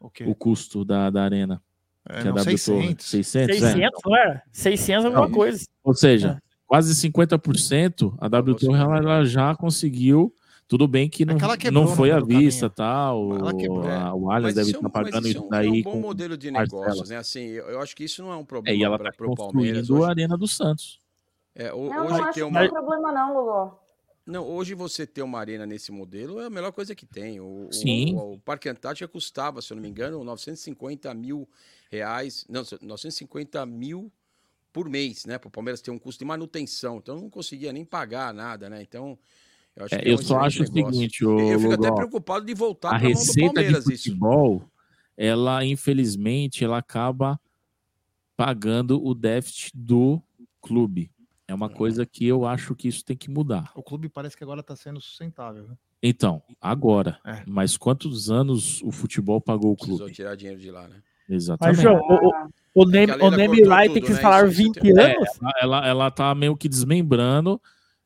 O? O custo da, da arena. É, que a não, W 600. Torre. 600, 600, não era? 600 alguma Não. coisa. Ou seja, quase 50% a W Torre ela, ela já conseguiu. Tudo bem que não, quebrou não foi à vista, tal. Ela quebrou. a- O Allianz deve é estar pagando isso é um- daí. é um com bom modelo de negócios, né? Assim, eu, eu acho que isso não é um É, problema e ela está o construindo a Hoje, Arena do Santos. é, ho- Não, hoje não acho que uma, não é problema não, Lulu. Não, hoje você ter uma arena nesse modelo é a melhor coisa que tem. O, o- Sim. O, o Parque Antártica custava, se eu não me engano, 950 mil reais. Não, 950 mil por mês, né? Para o Palmeiras ter um custo de manutenção. Então não conseguia nem pagar nada, né? Então. Eu, acho É, que é eu um só acho o negócio. seguinte, E ô, Eu fico até Lugol, preocupado de voltar a para mão do receita de Palmeiras isso. futebol, ela infelizmente ela acaba pagando o déficit do clube. É uma coisa que eu acho que isso tem que mudar. O clube parece que agora tá sendo sustentável. né? Então, agora. É. Mas quantos anos o futebol pagou o Precisou clube? tirar dinheiro de lá, né? Mas, Exatamente. João, o, o, o É name, a o name tudo, tem que né? falar Isso- isso 20 tem- É, anos. ela, ela, ela tá meio que desmembrando.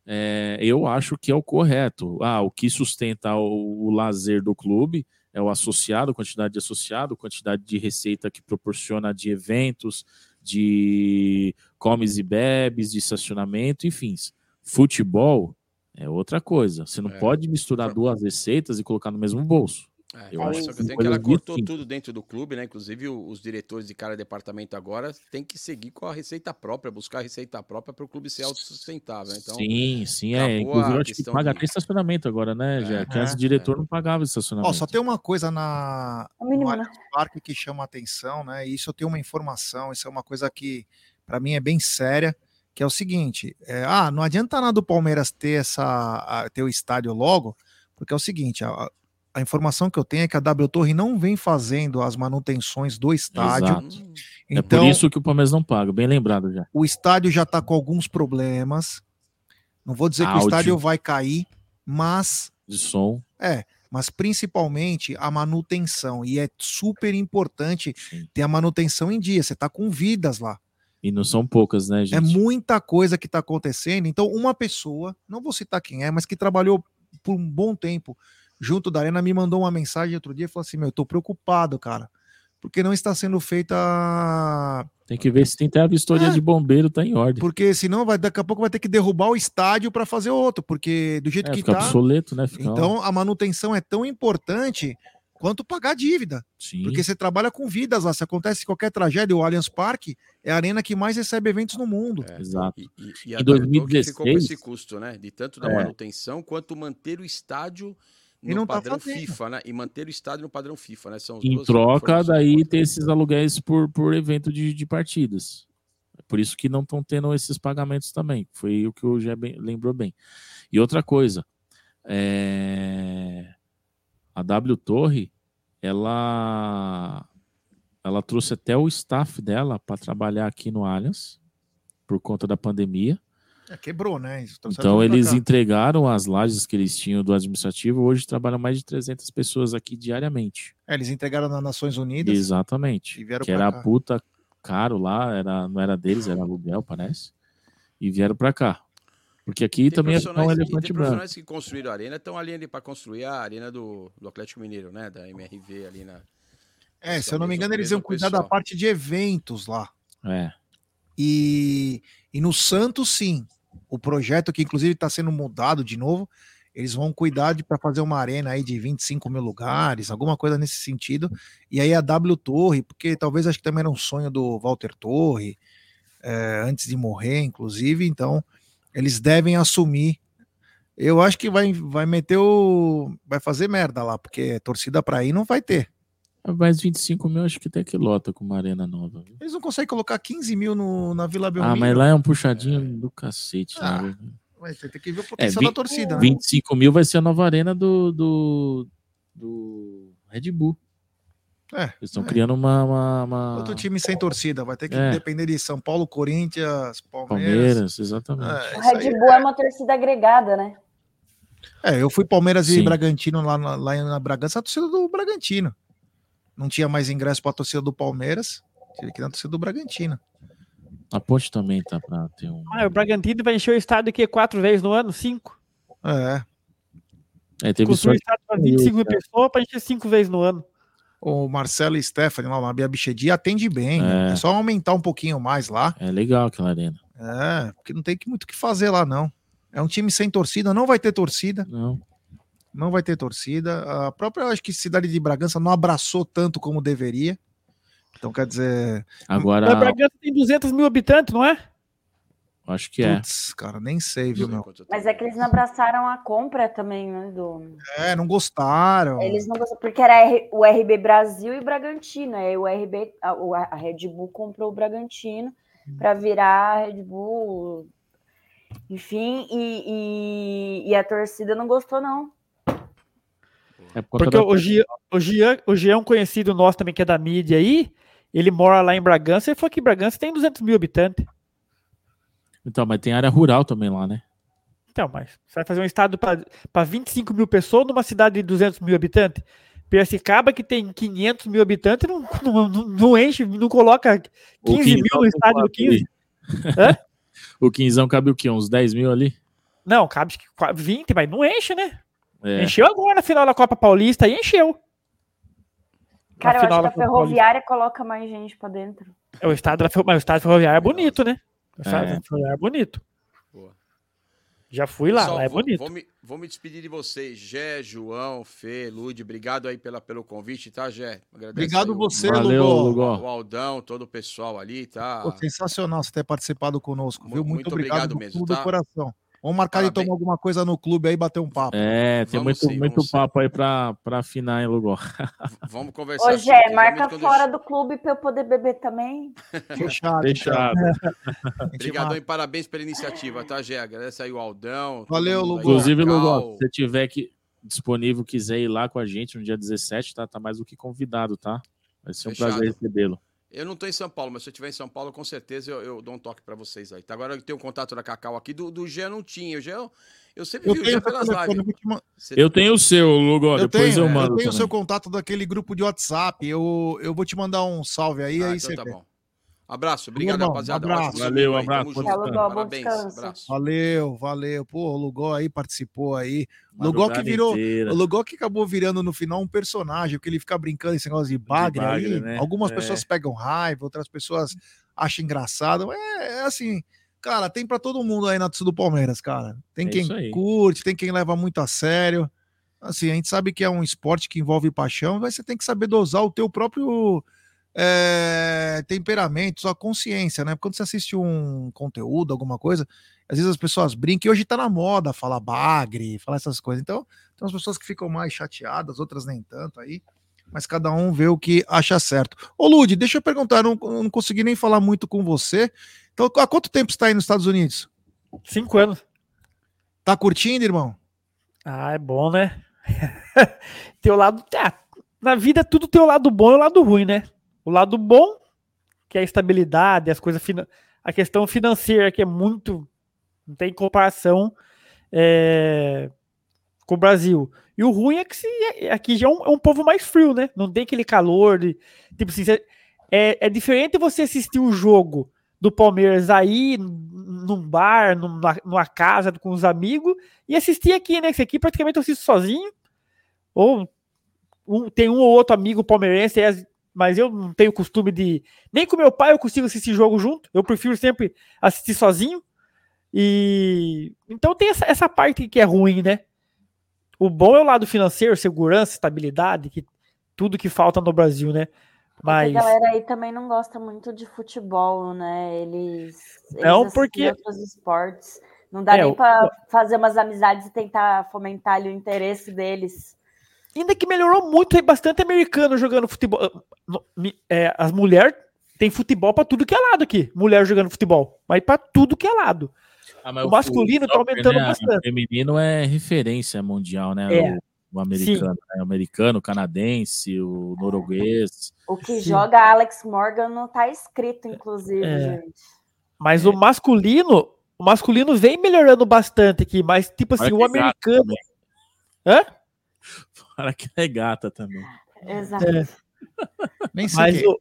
é, eu acho que é o correto. Ah, o que sustenta o, o lazer do clube é o associado, quantidade de associado, quantidade de receita que proporciona de eventos, de comes e bebes, de estacionamento, enfim. Futebol é outra coisa. Você não É. pode misturar duas receitas e colocar no mesmo bolso. É, eu só acho que eu são tenho que ela cortou distintas. tudo dentro do clube, né? Inclusive os diretores de cada departamento agora têm que seguir com a receita própria, buscar a receita própria para o clube ser autossustentável. Então, sim, sim, é. Inclusive, a eu acho que paga de- até estacionamento agora, né, já? Que É, antes o diretor não pagava estacionamento. Ó, só tem uma coisa na É o mínimo, no né? Parque que chama atenção, né? E isso eu tenho uma informação, isso é uma coisa que para mim é bem séria, que é o seguinte: é, ah, não adianta nada o Palmeiras ter essa a- ter o estádio logo, porque é o seguinte, a, a informação que eu tenho é que a W Torre não vem fazendo as manutenções do estádio. Exato. é Então, por isso que o Palmeiras não paga, bem lembrado já. o estádio já está com alguns problemas. Não vou dizer que o estádio vai cair, mas De som. é, mas principalmente a manutenção. E é super importante ter a manutenção em dia. Você está com vidas lá. E não são poucas, né, gente? É muita coisa que está acontecendo. Então, uma pessoa, não vou citar quem é, mas que trabalhou por um bom tempo junto da Arena, me mandou uma mensagem outro dia e falou assim: Meu, eu tô preocupado, cara, porque não está sendo feita. Tem que ver se tem até a vistoria de bombeiro, tá em ordem. Porque senão vai, daqui a pouco vai ter que derrubar o estádio para fazer outro, porque do jeito É, que fica tá. obsoleto, né? Fica- Então a manutenção é tão importante quanto pagar a dívida. Sim. Porque você trabalha com vidas lá. Se acontece qualquer tragédia, o Allianz Parque é a arena que mais recebe eventos no mundo. Exato. E, e a em W Torre que ficou com 2016, esse custo, né? De tanto da É. manutenção quanto manter o estádio E no não tá padrão fazendo. FIFA, né? E manter o estádio no padrão FIFA, né? São em troca, daí ter esses aluguéis por, por evento de, de partidas. É Por isso que não estão tendo esses pagamentos também. Foi o que o Gé bem- lembrou bem. E outra coisa, é, a W Torre, ela, ela trouxe até o staff dela para trabalhar aqui no Allianz, por conta da pandemia. É, quebrou, né? Trouxeram Então eles cá. entregaram as lajes que eles tinham do administrativo. Hoje trabalham mais de 300 pessoas aqui diariamente. É, eles entregaram nas Nações Unidas. Exatamente. E vieram que era cá. puta caro lá, era, não era deles, era aluguel, parece. E vieram pra cá. Porque aqui Tem também é só um profissionais- elefante tem branco. profissionais que construíram a arena, estão ali, para construir a arena do, do Atlético Mineiro, né? Da MRV ali na. É, se eu não me engano, eles iam cuidar da pessoal. parte de eventos lá. É. E, e no Santos, sim. O projeto que, inclusive, está sendo mudado de novo. Eles vão cuidar para fazer uma arena aí de 25 mil lugares, alguma coisa nesse sentido. E aí a W Torre, porque talvez acho que também era um sonho do Walter Torre, é, antes de morrer, inclusive. Então, eles devem assumir. Eu acho que vai, vai meter o. Vai fazer merda lá, porque torcida para ir não vai ter. Mais 25 mil, acho que até que lota com uma arena nova. viu? Eles não conseguem colocar 15 mil no, na Vila Ah, Belmiro. mas lá é um puxadinho do cacete. Ah, né? Mas você tem que ver o É, potencial vi- da torcida, né? 25 mil vai ser a nova arena do, do, do Red Bull. É, Eles estão é. criando uma, uma, uma- Outro time sem torcida, vai ter que É. depender de São Paulo, Corinthians, Palmeiras. Palmeiras, exatamente. É, Red Bull é uma torcida agregada, né? É, eu fui Palmeiras e Sim. Bragantino lá na, lá na Bragança, a torcida do Bragantino. Não tinha mais ingresso para a torcida do Palmeiras, tive que ir na torcida do Bragantino. A Ponte também tá pra ter um. Ah, o Bragantino vai encher o estádio aqui quatro vezes no ano? Cinco? É. É, teve Construir sorte. estádio para 25 mil pessoas para encher cinco vezes no ano. o Marcelo Stephanie lá na Bia Bichedi atende bem. né? É. É só aumentar um pouquinho mais lá. É legal aquela arena. É, porque não tem muito o que fazer lá, não. É um time sem torcida, não vai ter torcida. Não. Não vai ter torcida. A própria, eu acho que cidade de Bragança não abraçou tanto como deveria. Então, quer dizer. Agora, Mas Bragança tem 200 mil habitantes, não é? acho que é. Putz, cara, nem sei, viu, meu? Mas é que eles não abraçaram a compra também, né? Do... É, não gostaram. Eles não gostaram, porque era o RB Brasil e Bragantino. Aí o RB, a, o- a Red Bull comprou o Bragantino para virar a Red Bull. Enfim, e, e, e a torcida não gostou, não. É por Porque da- o Gian, o, Gian, o Gian é um conhecido nosso também, que é da mídia aí. Ele mora lá em Bragança. Ele falou que Bragança tem 200 mil habitantes. Então, mas tem área rural também lá, né? Então, mas você vai fazer um estado para 25 mil pessoas numa cidade de 200 mil habitantes? Piracicaba, que tem 500 mil habitantes, [LAUGHS] não, não, não- enche, não coloca 15 mil no estádio do 15. Hã? [LAUGHS] O quinzão cabe o quê? Uns 10 mil ali? Não, cabe acho que qua- 20, mas não enche, né? É. Encheu agora na final da Copa Paulista e encheu. Cara, eu final acho que a Paulista. ferroviária coloca mais gente para dentro. É, O estádio, da Ferro- mas o estádio ferroviário é bonito, né? O estádio É. ferroviário é bonito. Já fui lá, Pessoal, lá é vou- bonito. Vou, me, vou me despedir de vocês. Gé, João, Fê, Lude, obrigado aí pela, pelo convite, tá, Gé? Agradeço Obrigado você, Valeu, Lugó. Lugó. O Aldão, todo o pessoal ali, tá? Pô, sensacional você ter participado conosco, viu? Muito, muito obrigado, obrigado do mesmo, fundo do tá? coração. Vamos marcar de tomar alguma coisa no clube aí e bater um papo. É, tem Vamos muito, sim, muito sim. papo aí pra, pra afinar em lugar. [LAUGHS] Vamos conversar. Ô, Gé, marca fora do clube para eu poder beber também. [LAUGHS] Fechado. Fechado. [LAUGHS] Obrigadão e parabéns pela iniciativa, tá, Gé? Agradece aí o Aldão. Valeu, aí, Inclusive. Lugó, se você tiver que, disponível, quiser ir lá com a gente no dia 17, tá, tá mais do que convidado, tá? Vai ser um Fechado. prazer recebê-lo. Eu não tô em São Paulo, mas se eu estiver em São Paulo, com certeza eu, eu dou um toque pra vocês aí. Tá? Agora eu tenho o contato da Cacau aqui, do, do eu não tinha. O Gé, eu, eu sempre Eu vi o seu pelas lives. eu vou te ma- Você- Eu tenho o seu, Lugó, Eu depois tenho, eu mando. eu tenho o seu contato daquele grupo de WhatsApp. Eu, eu vou te mandar um salve aí, Ah, aí então você tá vê. bom. Abraço, obrigado, Irmão, rapaziada. abraço. Valeu, aí, abraço, junto. descanso. Bom Parabéns, descanso. abraço. Valeu, valeu. Pô, o Lugó aí participou aí. O Lugó que virou. inteira. O Lugó que acabou virando no final um personagem, porque ele fica brincando esse negócio de bagre, bagre, aí. né? Algumas É. pessoas pegam raiva, outras pessoas acham engraçado. É, é assim, cara, tem pra todo mundo aí na torcida do Palmeiras, cara. Tem É quem aí. curte, tem quem leva muito a sério. Assim, a gente sabe que é um esporte que envolve paixão, mas você tem que saber dosar o teu próprio é, temperamento, sua consciência, né? Porque quando você assiste um conteúdo, alguma coisa, às vezes as pessoas brincam, e hoje tá na moda falar bagre, falar essas coisas. Então, tem umas pessoas que ficam mais chateadas, outras nem tanto aí, mas cada um vê o que acha certo. Ô, Lud, deixa eu perguntar, eu não, eu não consegui nem falar muito com você. Então, há quanto tempo você está aí nos Estados Unidos? Cinco anos. Tá curtindo, irmão? Ah, é bom, né? [LAUGHS] teu lado. Ah, na vida, tudo tem o lado bom e o lado ruim, né? O lado bom, que é a estabilidade, as coisas. A questão financeira, que é muito. Não tem comparação é, com o Brasil. E o ruim é que se, aqui já é um, é um povo mais frio, né? Não tem aquele calor. De, tipo assim, é, é diferente você assistir um jogo do Palmeiras aí, num bar, numa, numa casa com os amigos, e assistir aqui, né? Esse aqui praticamente eu assisto sozinho. Ou um- tem um ou outro amigo palmeirense, aí mas eu não tenho costume de. Nem com meu pai eu consigo assistir jogo junto. Eu prefiro sempre assistir sozinho. E então tem essa, essa parte que é ruim, né? O bom é o lado financeiro, segurança, estabilidade, que tudo que falta no Brasil, né? Mas A galera aí também não gosta muito de futebol, né? Eles, eles Não, assistem porque- outros esportes. Não dá É, nem para fazer umas amizades e tentar fomentar ali o interesse deles. Ainda que melhorou muito, tem bastante americano jogando futebol. Ah, é, as mulheres tem futebol pra tudo que é lado aqui. Mulher jogando futebol, mas pra tudo que é lado. Ah, mas o masculino tá soccer, aumentando né, bastante. O feminino é referência mundial, né? É. O, o americano, né? O americano, o canadense, o norueguês. O que Sim. joga Alex Morgan não tá escrito, inclusive, É. gente. Mas o masculino, o masculino vem melhorando bastante aqui, mas tipo assim, o é americano. também. Hã? [LAUGHS] Fora que é gata também. Exato. É. Nem sei Mas, o,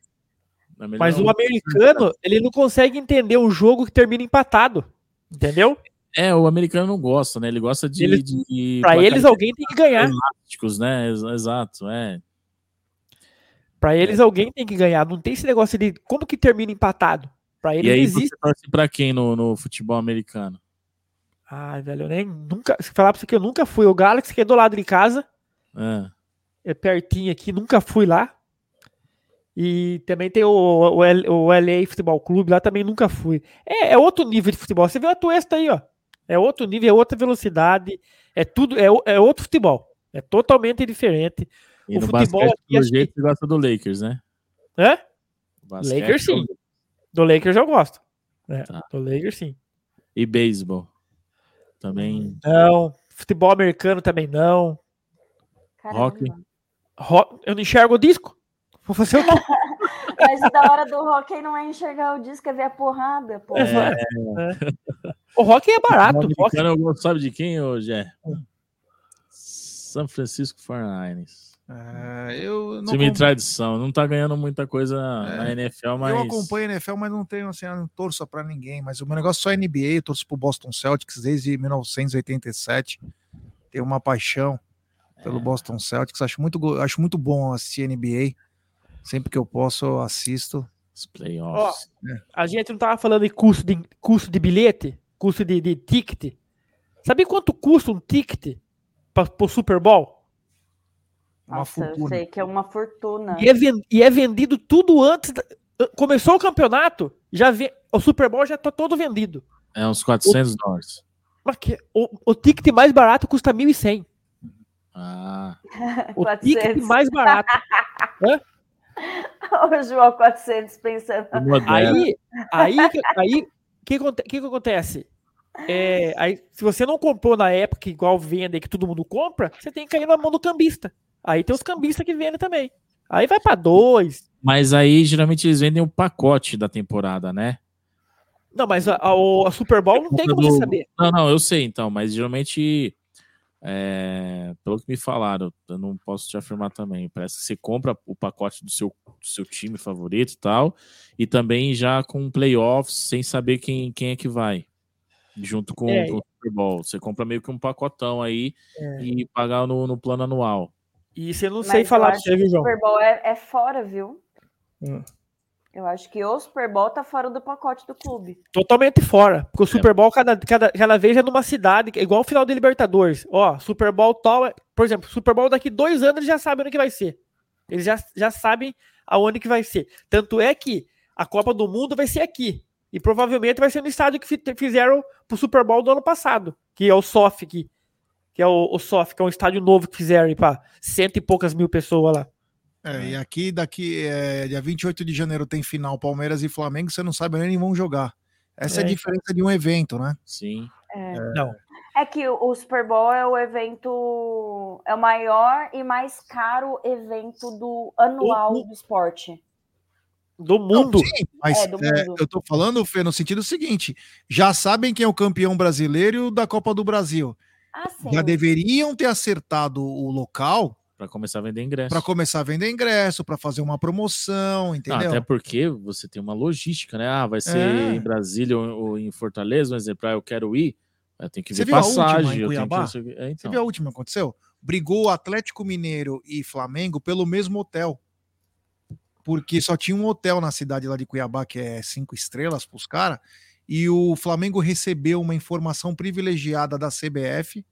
É mas o americano, ele não consegue entender um jogo que termina empatado. Entendeu? É, o americano não gosta, né? Ele gosta de. Ele- de pra eles, alguém tem que ganhar. elásticos, né? Ex- Exato, é. Pra eles, alguém tem que ganhar. Não tem esse negócio de como que termina empatado. Pra eles E aí existe. você torce pra quem no, no futebol americano? Ai, velho, eu nem nunca. Se falar pra você que eu nunca fui. O Galaxy, que é do lado de casa, Ah, é pertinho aqui, nunca fui lá. E também tem o, o, o LA Futebol Clube, lá também nunca fui. É, é outro nível de futebol. Você viu a Tuesta aí, ó. É outro nível, é outra velocidade, é tudo, é, é outro futebol. É totalmente diferente. E o futebol basquete, aqui, pelo acho que- jeito, você gosta do Lakers, né? Hã? Basquete, Lakers sim. Do Lakers eu gosto. É, Tá. Do Lakers sim. E beisebol. Também. Não. Futebol americano também não. Rock. Ro- Eu não enxergo o disco. Vou fazer o quê? [LAUGHS] Mas da hora do hockey não é enxergar o disco, é ver a porrada, pô. É. [LAUGHS] O rock é barato. O rock- gosto, sabe de quem, ô Jé? São Francisco 49ers. É, eu não Time de acom- tradição. Não tá ganhando muita coisa na NFL, mas. Eu acompanho a NFL, mas não tenho assim, eu não torço pra ninguém. Mas o meu negócio é só NBA, eu torço pro Boston Celtics desde 1987. Tenho uma paixão pelo Boston Celtics. Acho muito, acho muito bom assistir NBA. Sempre que eu posso, eu assisto. Os Ó, playoffs. a gente não tava falando de custo de, custo de bilhete, custo de, de ticket. Sabe quanto custa um ticket para o Super Bowl? Nossa, eu sei que é uma fortuna. E é, e é vendido tudo antes. da- Começou o campeonato, já vê, o Super Bowl já tá todo vendido. É uns 400 dólares. Mas que- o, o ticket mais barato custa 1.100. Ah. [LAUGHS] O ticket mais barato. [LAUGHS] Hã? o João 400 pensando. Aí, aí, que- aí, o que, que que acontece? É, aí, se você não comprou na época igual vende que todo mundo compra, você tem que cair na mão do cambista. Aí tem os cambistas que vendem também. Aí vai pra dois. Mas aí, geralmente, eles vendem o pacote da temporada, né? Não, mas a, a- a Super Bowl não tem como você saber. Não, não, eu sei então, mas geralmente, é, pelo que me falaram, eu não posso te afirmar também. Parece que você compra o pacote do seu, do seu time favorito e tal, e também já com playoffs, sem saber quem, quem é que vai, junto com, É. com o Super Bowl. Você compra meio que um pacotão aí É. e pagar no, no plano anual. E você não Mas sei falar pra você, o? Super Bowl é, é fora, viu? Hum. Eu acho que o Super Bowl tá fora do pacote do clube. Totalmente fora. Porque o Super Bowl, cada, cada, cada vez é numa cidade, é igual o final da Libertadores. Ó, Super Bowl tal. é- Por exemplo, Super Bowl daqui dois anos eles já sabem onde que vai ser. Eles já, já sabem aonde que vai ser. Tanto é que a Copa do Mundo vai ser aqui. E provavelmente vai ser no estádio que fi- fizeram pro Super Bowl do ano passado, que é o SOF, que, que é o, o SOF, que é um estádio novo que fizeram pra cento e poucas mil pessoas lá. É, e aqui, daqui, é, dia 28 de janeiro, tem final Palmeiras e Flamengo, você não sabe nem vão jogar. Essa é, É, a diferença de um evento, né? Sim. É. Não. É que o o Super Bowl é o evento, é o maior e mais caro evento do anual do esporte. Do mundo. Sim, mas É, do é, mundo. eu tô falando, Fê, no sentido seguinte: já sabem quem é o campeão brasileiro e o da Copa do Brasil. Ah, sim. Já deveriam ter acertado o local Para começar a vender ingresso. para começar a vender ingresso, para fazer uma promoção, Não, entendeu? até porque você tem uma logística, né? Ah, vai ser É. em Brasília ou, em Fortaleza, um exemplo, ah, eu quero ir, eu tenho que Você ver viu a última passagem. em que Cuiabá? quê. É, Você então. viu a última que aconteceu? Brigou o Atlético Mineiro e Flamengo pelo mesmo hotel. Porque só tinha um hotel na cidade lá de Cuiabá, que é cinco estrelas para os caras, e o Flamengo recebeu uma informação privilegiada da CBF.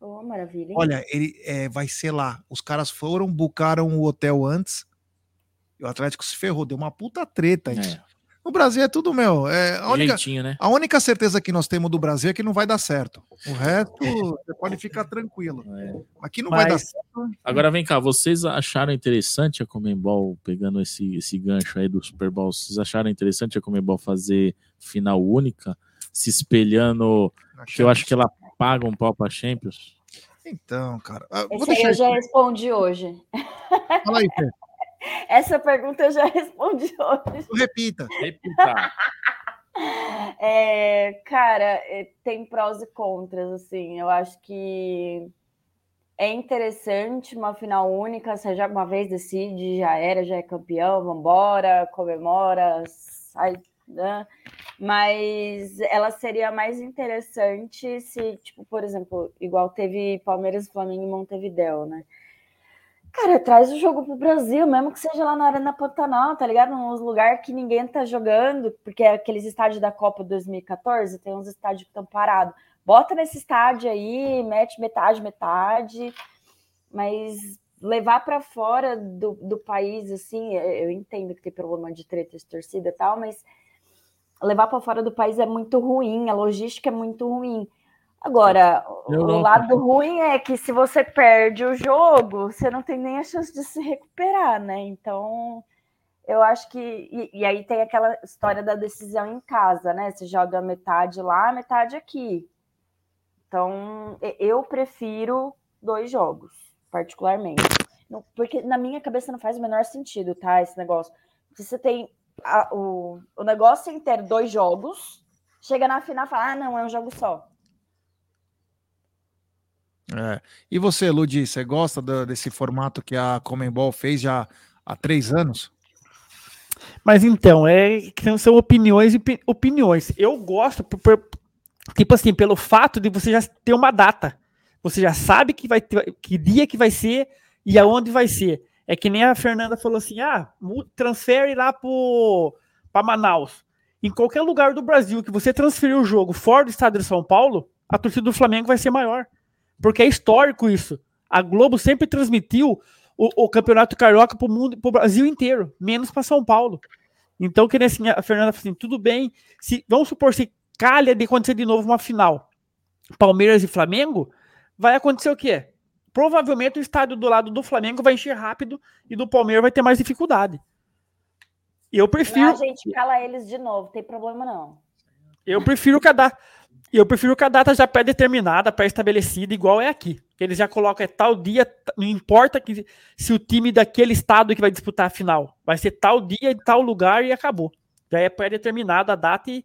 Oh, maravilha. hein? Olha, ele é, vai ser lá. Os caras foram, bucaram o hotel antes, e o Atlético se ferrou, deu uma puta treta. aí. No Brasil é tudo, meu. É, a, única, Jeitinho, né? a única certeza que nós temos do Brasil é que não vai dar certo. O resto, [LAUGHS] você pode ficar tranquilo. Aqui não vai dar Mas- certo. Agora vem cá, vocês acharam interessante a Comembol, pegando esse, esse gancho aí do Super Bowl, vocês acharam interessante a Comembol fazer final única, se espelhando, que eu acho que ela paga um pau pra Champions? Então, cara. ah, vou Esse aí eu já isso- respondi hoje. Fala aí, Fê. [LAUGHS] Essa pergunta eu já respondi hoje. Repita. Repita. [LAUGHS] É, cara, é, tem prós e contras, assim. Eu acho que é interessante uma final única, você já uma vez decide, já era, já é campeão, vambora, comemora, sai, né? Mas ela seria mais interessante se, tipo, por exemplo, igual teve Palmeiras e Flamengo em Montevidéu, né? Cara, traz o jogo pro Brasil, mesmo que seja lá na Arena Pantanal, tá ligado? Nos lugares que ninguém tá jogando, porque é aqueles estádios da Copa 2014, tem uns estádios que estão parados. Bota nesse estádio aí, mete metade, metade, mas levar para fora do, do país, assim, eu entendo que tem problema de treta de torcida e tal, mas levar para fora do país é muito ruim, a logística é muito ruim. Agora, o Europa. lado ruim é que se você perde o jogo, você não tem nem a chance de se recuperar, né? Então, eu acho que. E, e aí tem aquela história da decisão em casa, né? Você joga metade lá, metade aqui. Então, eu prefiro dois jogos, particularmente. Não- porque na minha cabeça não faz o menor sentido, tá? Esse negócio. Se você tem a- o, o negócio inteiro, dois jogos, chega na final e fala: ah, não, é um jogo só. É. E você, Ludi, você gosta da- desse formato que a Comembol fez já há três anos? Mas então, é que são opiniões e opi- opiniões. Eu gosto, por- por- tipo assim, pelo fato de você já ter uma data. Você já sabe que vai ter, que dia que vai ser e aonde vai ser. É que nem a Fernanda falou assim: ah, transfere lá para Manaus. Em qualquer lugar do Brasil que você transferir o jogo fora do estado de São Paulo, a torcida do Flamengo vai ser maior. Porque é histórico isso. A Globo sempre transmitiu o, o Campeonato Carioca para o mundo, para o Brasil inteiro, menos para São Paulo. Então, que nem assim, a Fernanda falou assim, tudo bem, se vamos supor se calha de acontecer de novo uma final, Palmeiras e Flamengo, vai acontecer o quê? Provavelmente o estádio do lado do Flamengo vai encher rápido e do Palmeiras vai ter mais dificuldade. Eu prefiro, Não, gente, cala eles de novo, tem problema não. eu prefiro que a data, eu prefiro que a data já pré-determinada, pré-estabelecida, igual é aqui. Que eles já colocam é tal dia, não importa que, se o time daquele estado que vai disputar a final. Vai ser tal dia, em tal lugar e acabou. Já é pré-determinada a data e,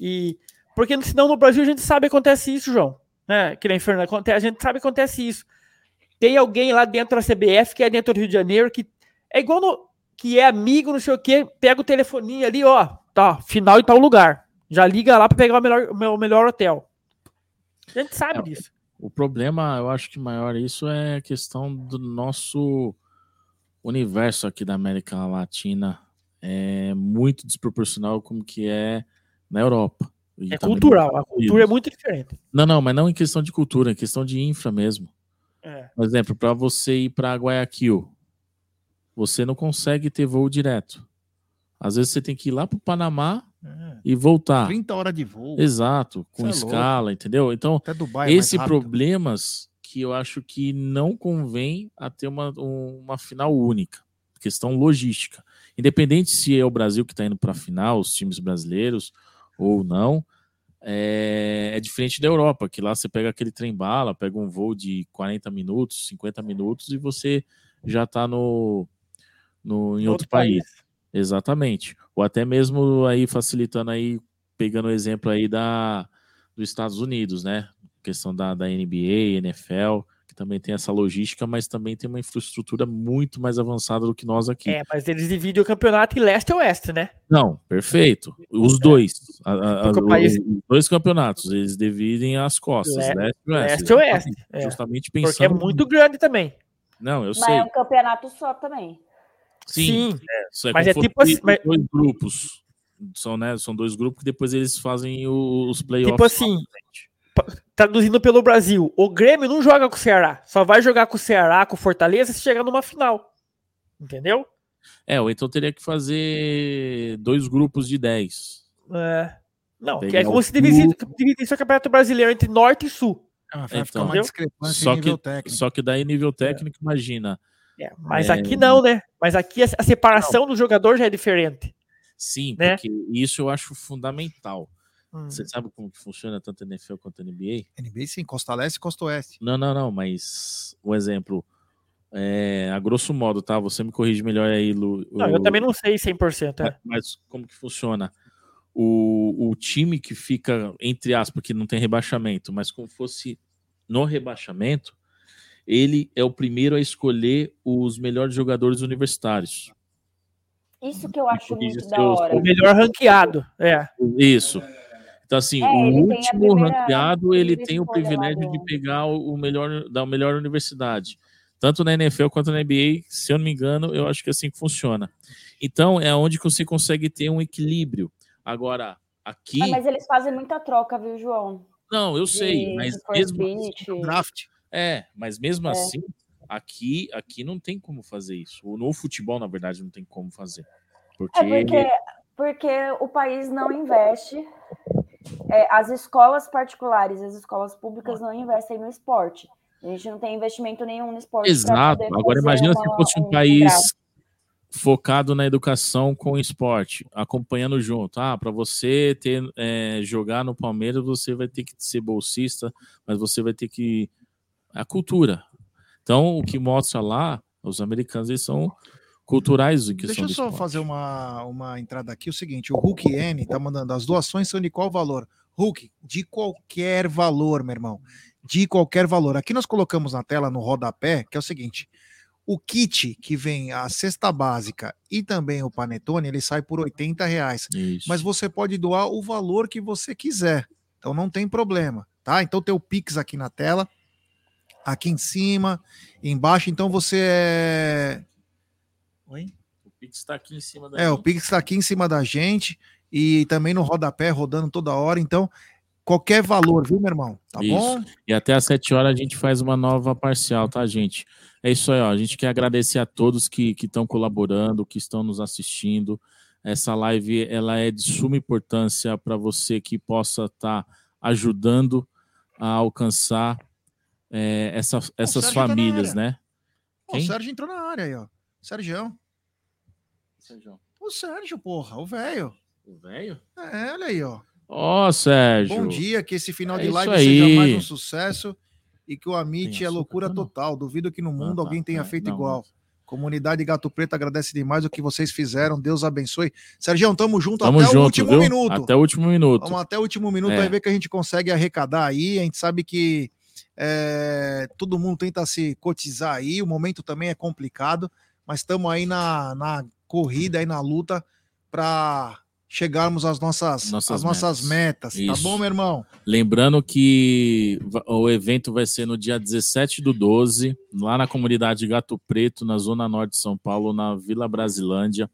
e- Porque senão no Brasil a gente sabe que acontece isso, João. Né? Que nem Fernando, acontece, a gente sabe que acontece isso. Tem alguém lá dentro da CBF, que é dentro do Rio de Janeiro, que é igual no, que é amigo, não sei o quê, pega o telefoninho ali, ó, tá, final em tal lugar. Já liga lá para pegar o melhor, o melhor hotel. A gente sabe disso. O problema, eu acho que maior isso é a questão do nosso universo aqui da América Latina. É muito desproporcional como que é na Europa. E É cultural, a cultura é muito diferente. Não, não, mas não em questão de cultura, em questão de infra mesmo. É. Por exemplo, para você ir para Guayaquil, você não consegue ter voo direto. Às vezes você tem que ir lá para o Panamá e voltar. 30 horas de voo. Exato, com é escala, entendeu? Então, é mais esse rápido. problemas que eu acho que não convém a ter uma, um- uma final única. Questão logística. Independente se é o Brasil que está indo para a final, os times brasileiros ou não, é, é diferente da Europa, que lá você pega aquele trem bala, pega um voo de 40 minutos, 50 minutos e você já está no, no, em outro, outro país. país. Exatamente. Ou até mesmo aí facilitando aí, pegando o exemplo aí da, dos Estados Unidos, né? Questão da, da NBA, NFL, também tem essa logística, mas também tem uma infraestrutura muito mais avançada do que nós aqui. É, mas eles dividem o campeonato em leste e oeste, né? Não, perfeito. Os dois. a- a- a- o país- Os dois campeonatos, eles dividem as costas, Le- leste e oeste. leste e oeste, Justamente- é. Justamente Porque é pensando. muito grande também. Não, eu Mas sei. é um campeonato só também. Sim, Sim, é, isso é mas é tipo assim, mas- dois grupos. São, né, são dois grupos que depois eles fazem os playoffs. Tipo assim, traduzindo pelo Brasil, o Grêmio não joga com o Ceará. Só vai jogar com o Ceará, com o Fortaleza, se chegar numa final. Entendeu? É, ou então teria que fazer dois grupos de 10. É. Não, que é como o se dividisse, o Campeonato Brasileiro entre Norte e Sul. Ah, vai ficar Então, uma discrepância só que, técnico. só que daí nível técnico, imagina. É, Mas É, aqui não, né? Mas aqui a, separação do jogador já é diferente. Sim, né? porque isso eu acho fundamental. Hum. Você sabe como que funciona tanto a NFL quanto a NBA? NBA sim, Costa Leste e Costa Oeste. Não, não, não, mas o exemplo, é, a grosso modo, tá? Você me corrige melhor aí, Lu. Não, eu o- também não sei 100%. É. Mas como que funciona? O, o time que fica, entre aspas, que não tem rebaixamento, mas como fosse no rebaixamento, ele é o primeiro a escolher os melhores jogadores universitários. Isso que eu acho muito da eu hora. O melhor ranqueado. É. Isso. Então, assim, É, o último primeira- ranqueado, ele tem o privilégio de pegar o melhor da melhor universidade. Tanto na NFL quanto na NBA, se eu não me engano, eu acho que é assim que funciona. Então, é onde você consegue ter um equilíbrio. Agora, aqui. Ah, mas eles fazem muita troca, viu, João? Não, eu sei, De mas first mesmo pitch. draft. É, mas mesmo É. assim, aqui, aqui não tem como fazer isso. No futebol, na verdade, não tem como fazer. Porque, É porque, porque o país não investe, é, as escolas particulares, as escolas públicas não investem no esporte. A gente não tem investimento nenhum no esporte. Exato. Agora imagina se uma- fosse um um país draft. focado na educação com esporte, acompanhando junto. Ah, para você ter é, jogar no Palmeiras, você vai ter que ser bolsista, mas você vai ter que a cultura. Então, o que mostra lá, os americanos eles são culturais questão Deixa eu só esporte. fazer uma, uma entrada aqui. O seguinte, o Hulk N tá mandando, as doações são de qual valor? Hulk, de qualquer valor, meu irmão. De qualquer valor. Aqui nós colocamos na tela, no rodapé, que é o seguinte, o kit que vem a cesta básica e também o panetone, ele sai por 80 reais. Isso. Mas você pode doar o valor que você quiser. Então não tem problema, tá? Então tem o Pix aqui na tela, aqui em cima, embaixo. Então você é... Oi? O Pix está aqui em cima da É, o gente. Pix está aqui em cima da gente e também no rodapé, rodando toda hora. Então, qualquer valor, viu, meu irmão? Tá Isso. bom? E até às 7 horas a gente faz uma nova parcial, tá, gente? É isso aí, ó. A gente quer agradecer a todos que estão colaborando, que estão nos assistindo. Essa live ela é de suma importância para você que possa estar ajudando a alcançar é, essa- essas tá famílias, né? Ó, o Quem? Sérgio entrou na área aí, ó. Sérgio. O Sérgio, porra, o velho. O velho? É, olha aí, ó. Ó, Sérgio. Bom dia, que esse final É de live seja mais um sucesso e que o Amit é loucura total. Duvido que no mundo tá. alguém tenha É, feito não, igual. Comunidade Gato Preto agradece demais o que vocês fizeram. Deus abençoe. Sérgio, tamo junto Tamo até o junto, último viu? minuto. Até o último minuto. Vamos até o último minuto É. aí ver que a gente consegue arrecadar aí. A gente sabe que é, todo mundo tenta se cotizar aí. O momento também é complicado, mas estamos aí na, na corrida, aí na luta para chegarmos às nossas, Nossas às nossas metas. Tá bom, meu irmão? Lembrando que o evento vai ser no dia 17 do 12, lá na comunidade Gato Preto, na Zona Norte de São Paulo, na Vila Brasilândia.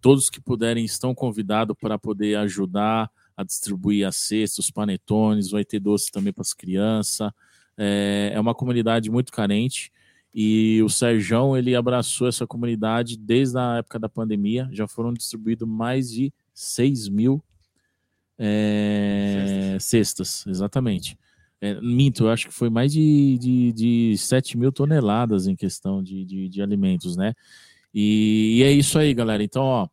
Todos que puderem estão convidados para poder ajudar a distribuir as cestas, os panetones, vai ter doce também para as crianças. É, é uma comunidade muito carente e o Serjão ele abraçou essa comunidade desde a época da pandemia. Já foram distribuídos mais de 6 mil é, cestas, exatamente. É, minto, eu acho que foi mais de, de, de 7 mil toneladas em questão de, de, de alimentos, né? E, e é isso aí, galera. Então, ó,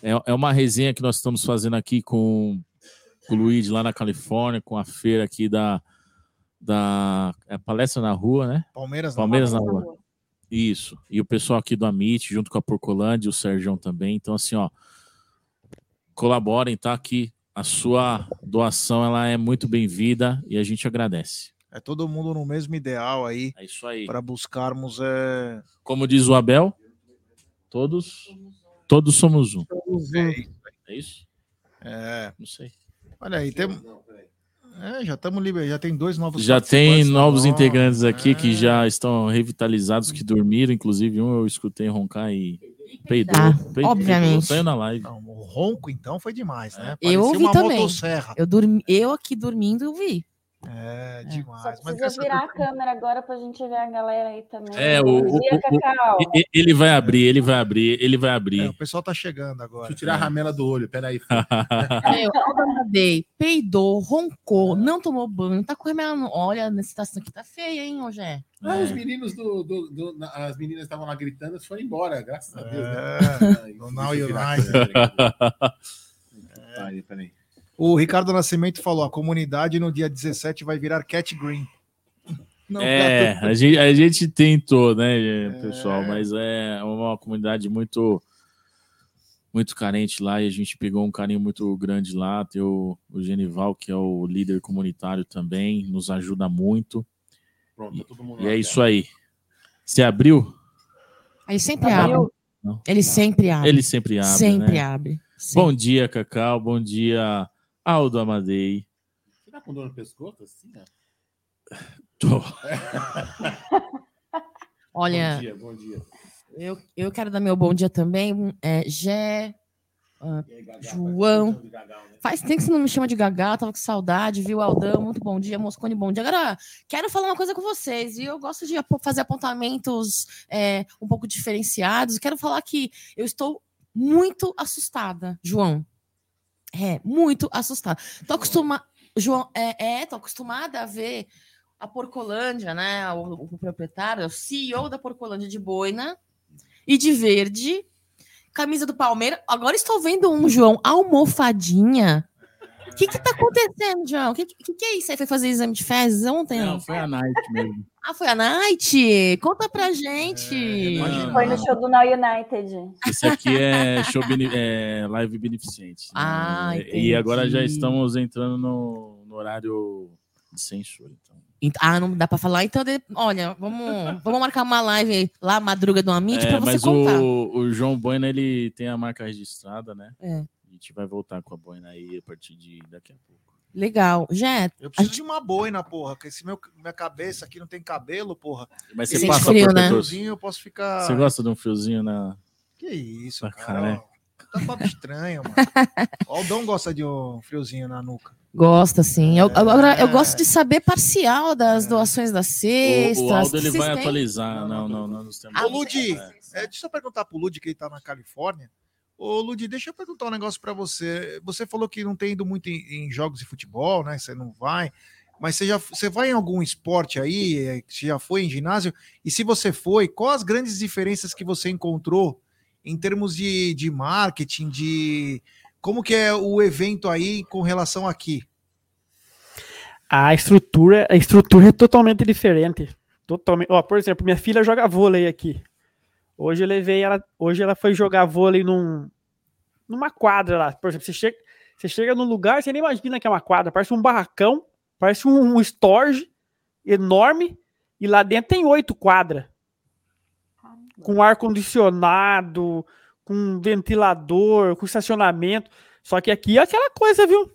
é, é uma resenha que nós estamos fazendo aqui com, com o Luigi lá na Califórnia, com a feira aqui da, da é palestra na rua, né? Palmeiras na Palmeiras na Rua. rua. Isso. E o pessoal aqui do Amit, junto com a Porcolândia e o Sérgio também. Então, assim, ó, colaborem, tá? Aqui a sua doação ela é muito bem-vinda e a gente agradece. É todo mundo no mesmo ideal aí. É isso aí. Para buscarmos. É... Como diz o Abel, todos todos somos um. É isso? É. Não sei. Olha aí, tem... é, já estamos liber... já tem dois novos Já tem novos integrantes aqui que É. já estão revitalizados, que dormiram. Inclusive, um eu escutei roncar e peidou. Ah, peidou, obviamente. Saiu na live. Não, o ronco, então, foi demais, né? Eu ouvi uma também. motosserra. Eu, dormi, eu aqui dormindo, eu vi. É, Só demais. Mas precisa virar a câmera agora pra gente ver a galera aí também. É, o, o- o- ele vai abrir, ele vai abrir, ele vai abrir. É, o pessoal tá chegando agora. Deixa eu tirar a ramela do olho, peraí. [LAUGHS] Meu, Alda Amadei peidou, roncou, não tomou banho, tá com remela no... Olha, a situação aqui tá feia, hein, hoje é. Ah, os meninos do. do- do- na- as meninas estavam lá gritando, eles foram embora, graças a Deus. É, né? do Now a United. [LAUGHS] Peraí, peraí. O Ricardo Nascimento falou: a comunidade no dia 17 vai virar Cat Green. [LAUGHS] Não, É, a gente, a gente tentou, né, É. pessoal, mas é uma comunidade muito muito carente lá e a gente pegou um carinho muito grande lá. Tem o, o Genival, que é o líder comunitário também, nos ajuda muito. Pronto, tá todo mundo E lá é isso aí. Você abriu? Ele sempre abre. Ele sempre abre. Ele sempre abre. Sempre né? abre. Bom dia, Cacau. Bom dia, Aldo Amadei. Você tá com dor no pescoço assim, ó? Tô. [LAUGHS] Olha, Bom dia, bom dia. Eu, eu quero dar meu bom dia também. É, Gé, ah, João. Faz tempo que você não me chama de Gagá, tava com saudade, viu, Aldão? Muito bom dia, Moscone, bom dia. Agora, quero falar uma coisa com vocês, e eu gosto de fazer apontamentos é, um pouco diferenciados. Quero falar que eu estou muito assustada, João. É, muito assustada. Tô acostumada. João, é, é, tô acostumada a ver a Porcolândia, né? O, o proprietário, o CEO da Porcolândia de Boina e de verde, camisa do Palmeiras. Agora estou vendo um, João, almofadinha. O que que tá acontecendo, João? O que, que, que é isso? Aí foi fazer exame de fezes ontem? Não, foi a Night mesmo. [LAUGHS] Ah, foi a Night? Conta pra gente. Foi no show do Now United. Esse aqui é show bene- é live beneficente. né? Ah, e agora já estamos entrando no, no horário de censura. Então. Ent- Ah, não dá pra falar? Então, olha, vamos, vamos marcar uma live lá, madruga do Amit, É, pra você mas contar. o, o João Boina, ele tem a marca registrada, né? É. A gente vai voltar com a Boina aí a partir de daqui a pouco. Legal. Jet, Eu preciso de uma boina, porra, porque se meu, minha cabeça aqui não tem cabelo, porra. Mas você se passa frio, protetor? né? Friozinho, eu posso ficar. Você gosta de um fiozinho na. Que isso, na cara. cara? Tá papo estranho, mano. [LAUGHS] O Aldão gosta de um friozinho na nuca. Gosta, sim. Eu, agora, eu gosto de saber parcial das doações das O, cestas. o Aldo que ele vai têm. atualizar. Não, não, não. Ô, Ludi, é, deixa eu perguntar pro Ludi, que ele tá na Califórnia. Ô, Ludi, deixa eu perguntar um negócio pra você. Você falou que não tem ido muito em, em jogos de futebol, né? Você não vai. Mas você já você vai em algum esporte aí? é, Você já foi em ginásio? E se você foi, quais as grandes diferenças que você encontrou em termos de, de marketing, de como que é o evento aí com relação aqui? A estrutura, a estrutura é totalmente diferente. Totalmente. Ó, por exemplo, minha filha joga vôlei aqui. Hoje eu levei ela, hoje ela foi jogar vôlei num, numa quadra lá. Por exemplo, você chega, você chega num lugar, você nem imagina que é uma quadra, parece um barracão, parece um, um storage enorme e lá dentro tem oito quadras. Com ar condicionado, com ventilador, com estacionamento. Só que aqui é aquela coisa, viu?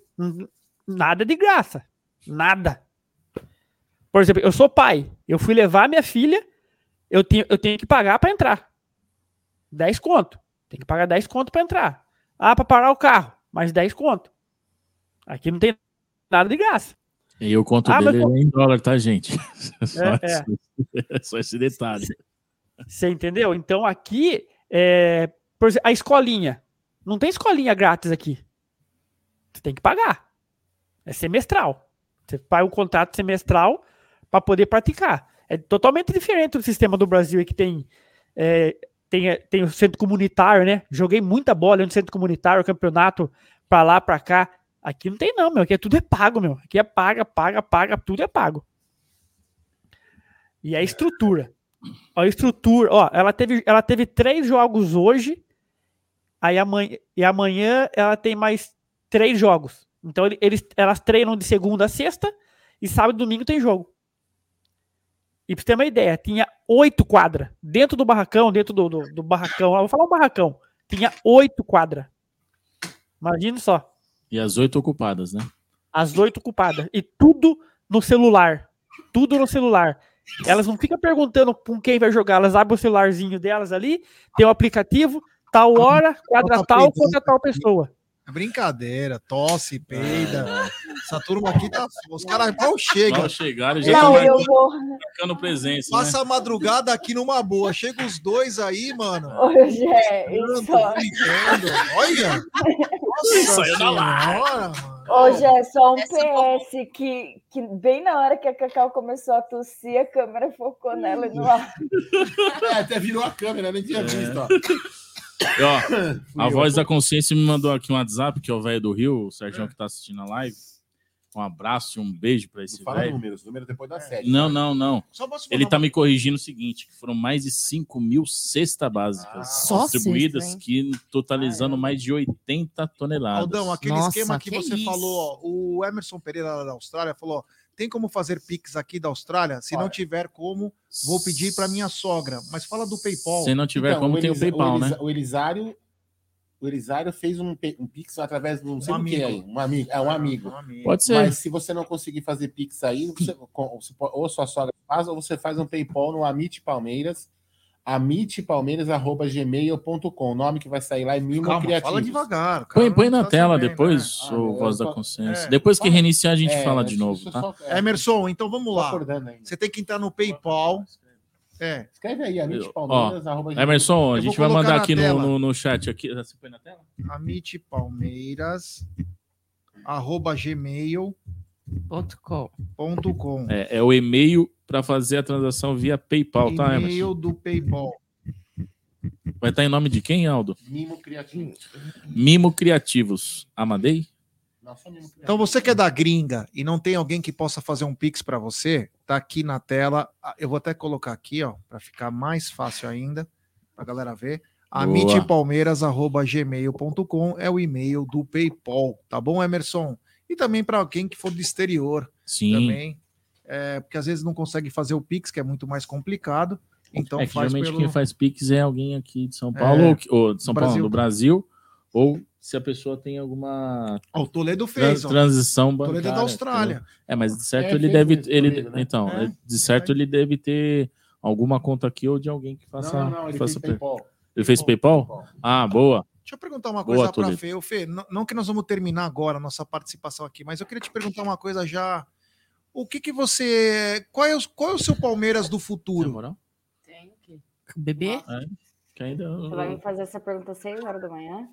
Nada de graça. Nada. Por exemplo, eu sou pai. Eu fui levar minha filha, eu tenho, eu tenho que pagar para entrar. 10 conto. Tem que pagar 10 conto para entrar. Ah, para parar o carro, mais 10 conto. Aqui não tem nada de graça. E o conto Ah, mas dele pô- é em dólar, tá, gente? [LAUGHS] Só, É, esse- [LAUGHS] só esse detalhe. Você entendeu? Então aqui, é, por exemplo, a escolinha. Não tem escolinha grátis aqui. Você tem que pagar. É semestral. Você paga o contrato semestral para poder praticar. É totalmente diferente do sistema do Brasil que tem, é, tem, tem o centro comunitário, né? Joguei muita bola no centro comunitário, campeonato para lá, para cá. Aqui não tem não, meu. Aqui é tudo é pago, meu. Aqui é paga, paga, paga, tudo é pago. E a estrutura. A estrutura, ó, ela teve, ela teve três jogos hoje, aí amanhã, e amanhã ela tem mais três jogos. Então ele- eles, elas treinam de segunda a sexta e sábado e domingo tem jogo. E pra você ter uma ideia, tinha oito quadras dentro do barracão, dentro do, do, do barracão, eu vou falar um barracão, tinha oito quadras. Imagine só, E as oito ocupadas, né? as oito ocupadas. E tudo no celular. Tudo no celular. Elas não ficam perguntando com quem vai jogar. Elas abrem o celularzinho delas ali, tem o aplicativo, tal hora, quadra tal, contra tal pessoa. É brincadeira, tosse, peida. Essa turma aqui tá. Os caras mal chegam. Mal chegaram, já Não, vou. marcando presença. Passa a madrugada aqui numa boa. Chega os dois aí, mano. Hoje é Brincando, brincando. Olha! Nossa Saiu da senhora, mano. Hoje é só um PS que, que bem na hora que a Cacau começou a tossir, a câmera focou nela e no ar. É, até virou a câmera, nem tinha visto, ó. E, ó, a voz da consciência me mandou aqui um WhatsApp, que é o velho do Rio, o Sérgio que tá assistindo a live. Um abraço e um beijo pra esse Fala velho. números, número depois da sete. Não, não, não. Só posso Ele tá me corrigindo o seguinte: que foram mais de 5 mil cestas básicas Só distribuídas, cesta, que totalizando mais de 80 toneladas. Aldão, aquele Nossa, esquema que, que você isso. falou, ó, o Emerson Pereira lá da Austrália falou: ó, tem como fazer Pix aqui da Austrália? Se não Olha. tiver como, vou pedir para minha sogra. Mas fala do PayPal. Se não tiver Então, como, tem o PayPal, Elisa- né? O Elisário o Elisário fez um, um Pix através de não sei Um que amigo. aí. Um amigo. É um amigo. Um amigo. Pode ser. Mas se você não conseguir fazer Pix aí, você- ou sua sogra faz, ou você faz um PayPal no Amit Palmeiras, amitpalmeiras.gmail.com. O nome que vai sair lá é Mimo Calma, Criativo. fala devagar. Põe, põe na tá tela sabendo, depois, Ah, o eu Voz da Consciência. é, depois que reiniciar, a gente É, fala de novo, tá? só- Emerson, então vamos lá. Você tem que entrar no PayPal. É. Escreve aí, Ó, amitpalmeiras.gmail. Emerson, a gente vai mandar aqui no, no, no chat. Aqui. Você põe na tela? Amit Palmeiras arroba gmail ponto com. É, é o e-mail para fazer a transação via PayPal, tá, Emerson? E-mail do PayPal. Vai estar em nome de quem, Aldo? Mimo Criativo. Mimo Criativos. Amadei? Então você que é da gringa e não tem alguém que possa fazer um pix para você, tá aqui na tela. Ah, Eu vou até colocar aqui, ó, para ficar mais fácil ainda, pra galera ver. amitpalmeiras@gmail.com é o e-mail do PayPal, tá bom, Emerson? E também para alguém que for do exterior, Sim. também, é, porque às vezes não consegue fazer o pix, que é muito mais complicado. Então é que faz geralmente pelo quem faz Pix é alguém aqui de São Paulo, É, ou, ou de São Paulo, Brasil. não, do Brasil, ou se a pessoa tem alguma Ó, o Toledo fez, ó. transição Toledo bancária. é da Austrália. É, mas de certo É, ele deve, ele, Toledo, né? então, É, de certo ele deve ter alguma conta aqui ou de alguém que faça, Não, não, não, ele faça fez PayPal. Ele fez PayPal? Ah, boa. Deixa eu perguntar uma Boa, coisa para Toledo. Fê. Ô, Fê, não, não que nós vamos terminar agora a nossa participação aqui, mas eu queria te perguntar uma coisa já. O que que você. Qual é o, qual é o seu Palmeiras do futuro? Bebê? É, que ainda... Você vai me fazer essa pergunta às 6 horas da manhã?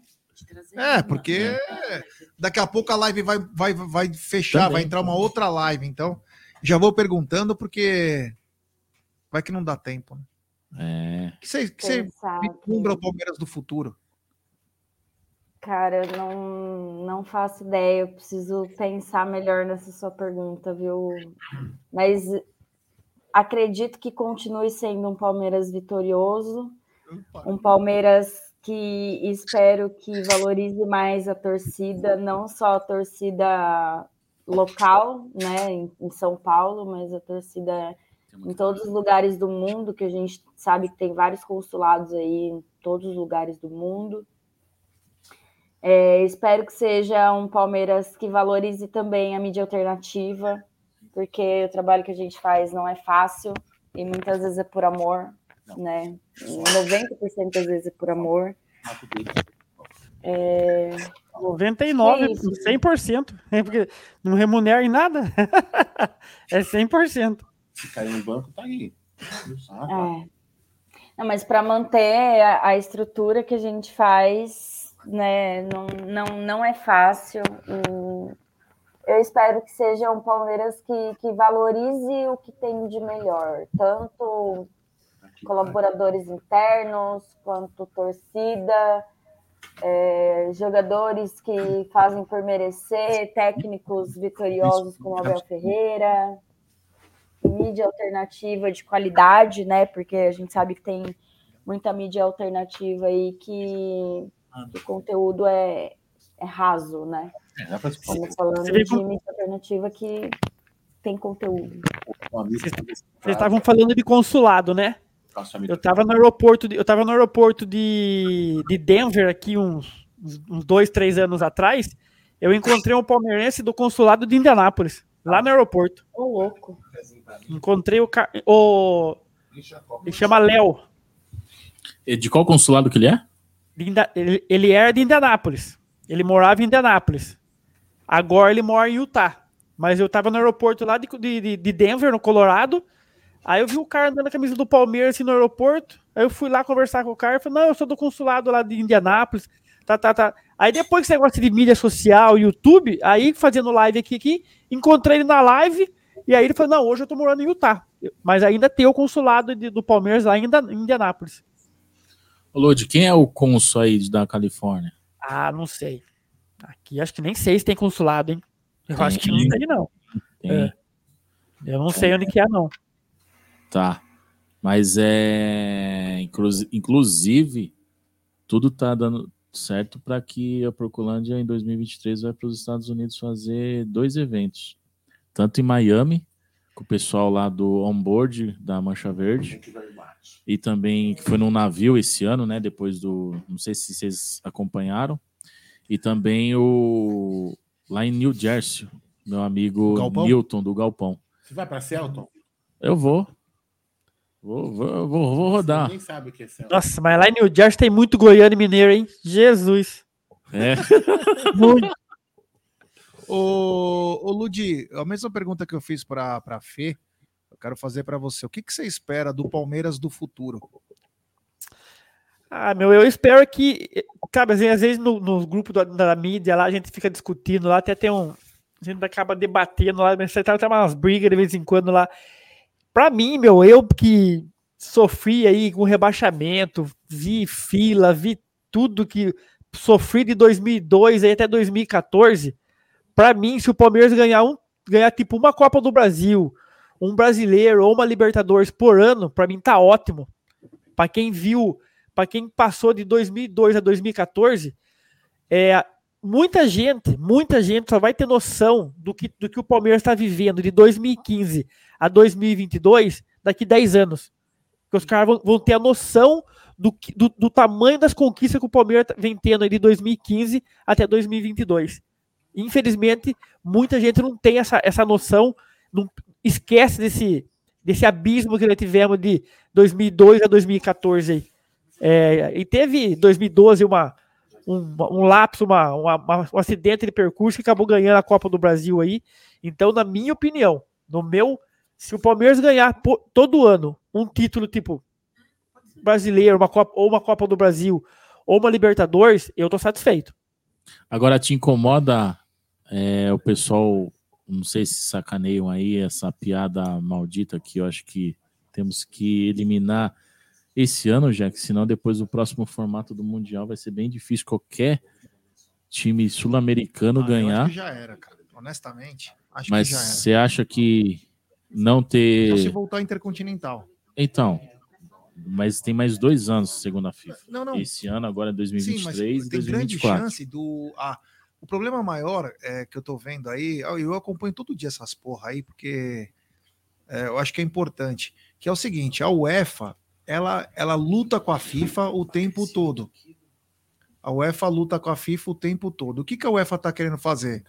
É, porque daqui a pouco a live vai, vai, vai fechar, Também. vai entrar uma outra live. Então, já vou perguntando, porque vai que não dá tempo. Né? É. Que você, que você vislumbra o Palmeiras do futuro? Cara, eu não, não faço ideia. Eu preciso pensar melhor nessa sua pergunta, viu? Mas acredito que continue sendo um Palmeiras vitorioso, um Palmeiras que espero que valorize mais a torcida, não só a torcida local, né, em, São Paulo, mas a torcida em todos os lugares do mundo, que a gente sabe que tem vários consulados aí em todos os lugares do mundo. É, espero que seja um Palmeiras que valorize também a mídia alternativa, porque o trabalho que a gente faz não é fácil e muitas vezes é por amor, né? 90% das vezes é por amor. É... 99, Que isso? 100%. É porque não remunera em nada. [LAUGHS] é 100%. Se cair no banco, tá aí. Tá. É. Não, mas para manter a, a estrutura que a gente faz, né, não, não, não é fácil. E eu espero que seja um Palmeiras que, que valorize o que tem de melhor, tanto colaboradores internos quanto torcida, é, jogadores que fazem por merecer, técnicos vitoriosos como Abel Ferreira, mídia alternativa de qualidade, né? Porque a gente sabe que tem muita mídia alternativa aí que o conteúdo é, é raso, né? É. Estamos falando Você de como- mídia alternativa que tem conteúdo. Vocês estavam falando de consulado, né? Eu estava no aeroporto, de, eu tava no aeroporto de, de Denver aqui uns, uns dois, três anos atrás. Eu encontrei um palmeirense do consulado de Indianápolis, lá no aeroporto. Ô, louco. Encontrei o, ca- o ele chama Léo. E De qual consulado que ele é? Inda- Ele, ele era de Indianápolis. Ele morava em Indianápolis. Agora ele mora em Utah. Mas eu tava no aeroporto lá de, de, de Denver, no Colorado. Aí eu vi o cara andando na camisa do Palmeiras assim, no aeroporto. Aí eu fui lá conversar com o cara. e Falei, não, eu sou do consulado lá de Indianápolis. Tá, tá, tá. Aí depois que esse negócio de mídia social, YouTube, aí fazendo live aqui, aqui, encontrei ele na live. E aí ele falou, não, hoje eu tô morando em Utah. Mas ainda tem o consulado de- do Palmeiras lá em Indianápolis. Ô, Lodi, quem é o cônsul aí da Califórnia? Ah, não sei. Aqui acho que nem sei se tem consulado, hein? Eu Tem. acho que não tem, não. Tem. É. Eu não sei onde que é, não. Tá. Mas é. inclusi- Inclusive, tudo tá dando certo para que a Procolândia em 2023 vai para os Estados Unidos fazer dois eventos. Tanto em Miami com o pessoal lá do onboard da Mancha Verde. E também que foi num navio esse ano, né? Depois do. Não sei se vocês acompanharam. E também o. Lá em New Jersey, meu amigo Galpão? Newton, do Galpão. Você vai pra Celton? Eu vou. Vou, vou, vou, vou rodar. Ninguém sabe o que é. Nossa, mas lá em New Jersey tem muito goiano e mineiro, hein? Jesus. É. [LAUGHS] Muito. Ô, ô Ludi, a mesma pergunta que eu fiz para a Fê, eu quero fazer para você. O que, que você espera do Palmeiras do futuro? Ah, meu, eu espero que. Cara, assim, às vezes no, no grupo da, da mídia lá a gente fica discutindo lá, até tem um. A gente acaba debatendo lá, mas você tá, tem umas brigas de vez em quando lá. Pra mim, meu, eu que sofri aí com rebaixamento, vi fila, vi tudo que sofri de 2002 aí até 2014. Pra mim, se o Palmeiras ganhar um, ganhar tipo uma Copa do Brasil, um brasileiro ou uma Libertadores por ano, pra mim tá ótimo. Pra quem viu, pra quem passou de 2002 a 2014, é muita gente, muita gente só vai ter noção do que, do que o Palmeiras está vivendo de 2015 a 2022 daqui 10 anos. Os caras vão, vão ter a noção do, do, do tamanho das conquistas que o Palmeiras tá- vem tendo de 2015 até 2022. Infelizmente, muita gente não tem essa, essa noção, não esquece desse, desse abismo que nós tivemos de 2002 a 2014 aí. É, e teve 2012 uma, um, um lapso, uma- uma- um acidente de percurso que acabou ganhando a Copa do Brasil aí. Então, na minha opinião, no meu, se o Palmeiras ganhar todo ano um título tipo brasileiro, uma Copa, ou uma Copa do Brasil, ou uma Libertadores, eu tô satisfeito. Agora te incomoda é, o pessoal, não sei se sacaneiam aí essa piada maldita que eu acho que temos que eliminar esse ano, já que senão depois do próximo formato do Mundial vai ser bem difícil qualquer time sul-americano Ah, Eu ganhar. acho que já era, cara. Honestamente, acho Mas que já era. você acha que não ter. Só se voltar intercontinental. Então, mas tem mais dois anos, segundo a FIFA. Não, não. Esse ano, agora é Sim, mas 2023 e tem grande 2024. chance do. Ah, o problema maior é que eu tô vendo aí, eu eu acompanho todo dia essas porra aí, porque é, eu acho que é importante. Que é o seguinte: a UEFA ela, ela luta com a FIFA o tempo todo. A UEFA luta com a FIFA o tempo todo. O que, que a UEFA está querendo fazer?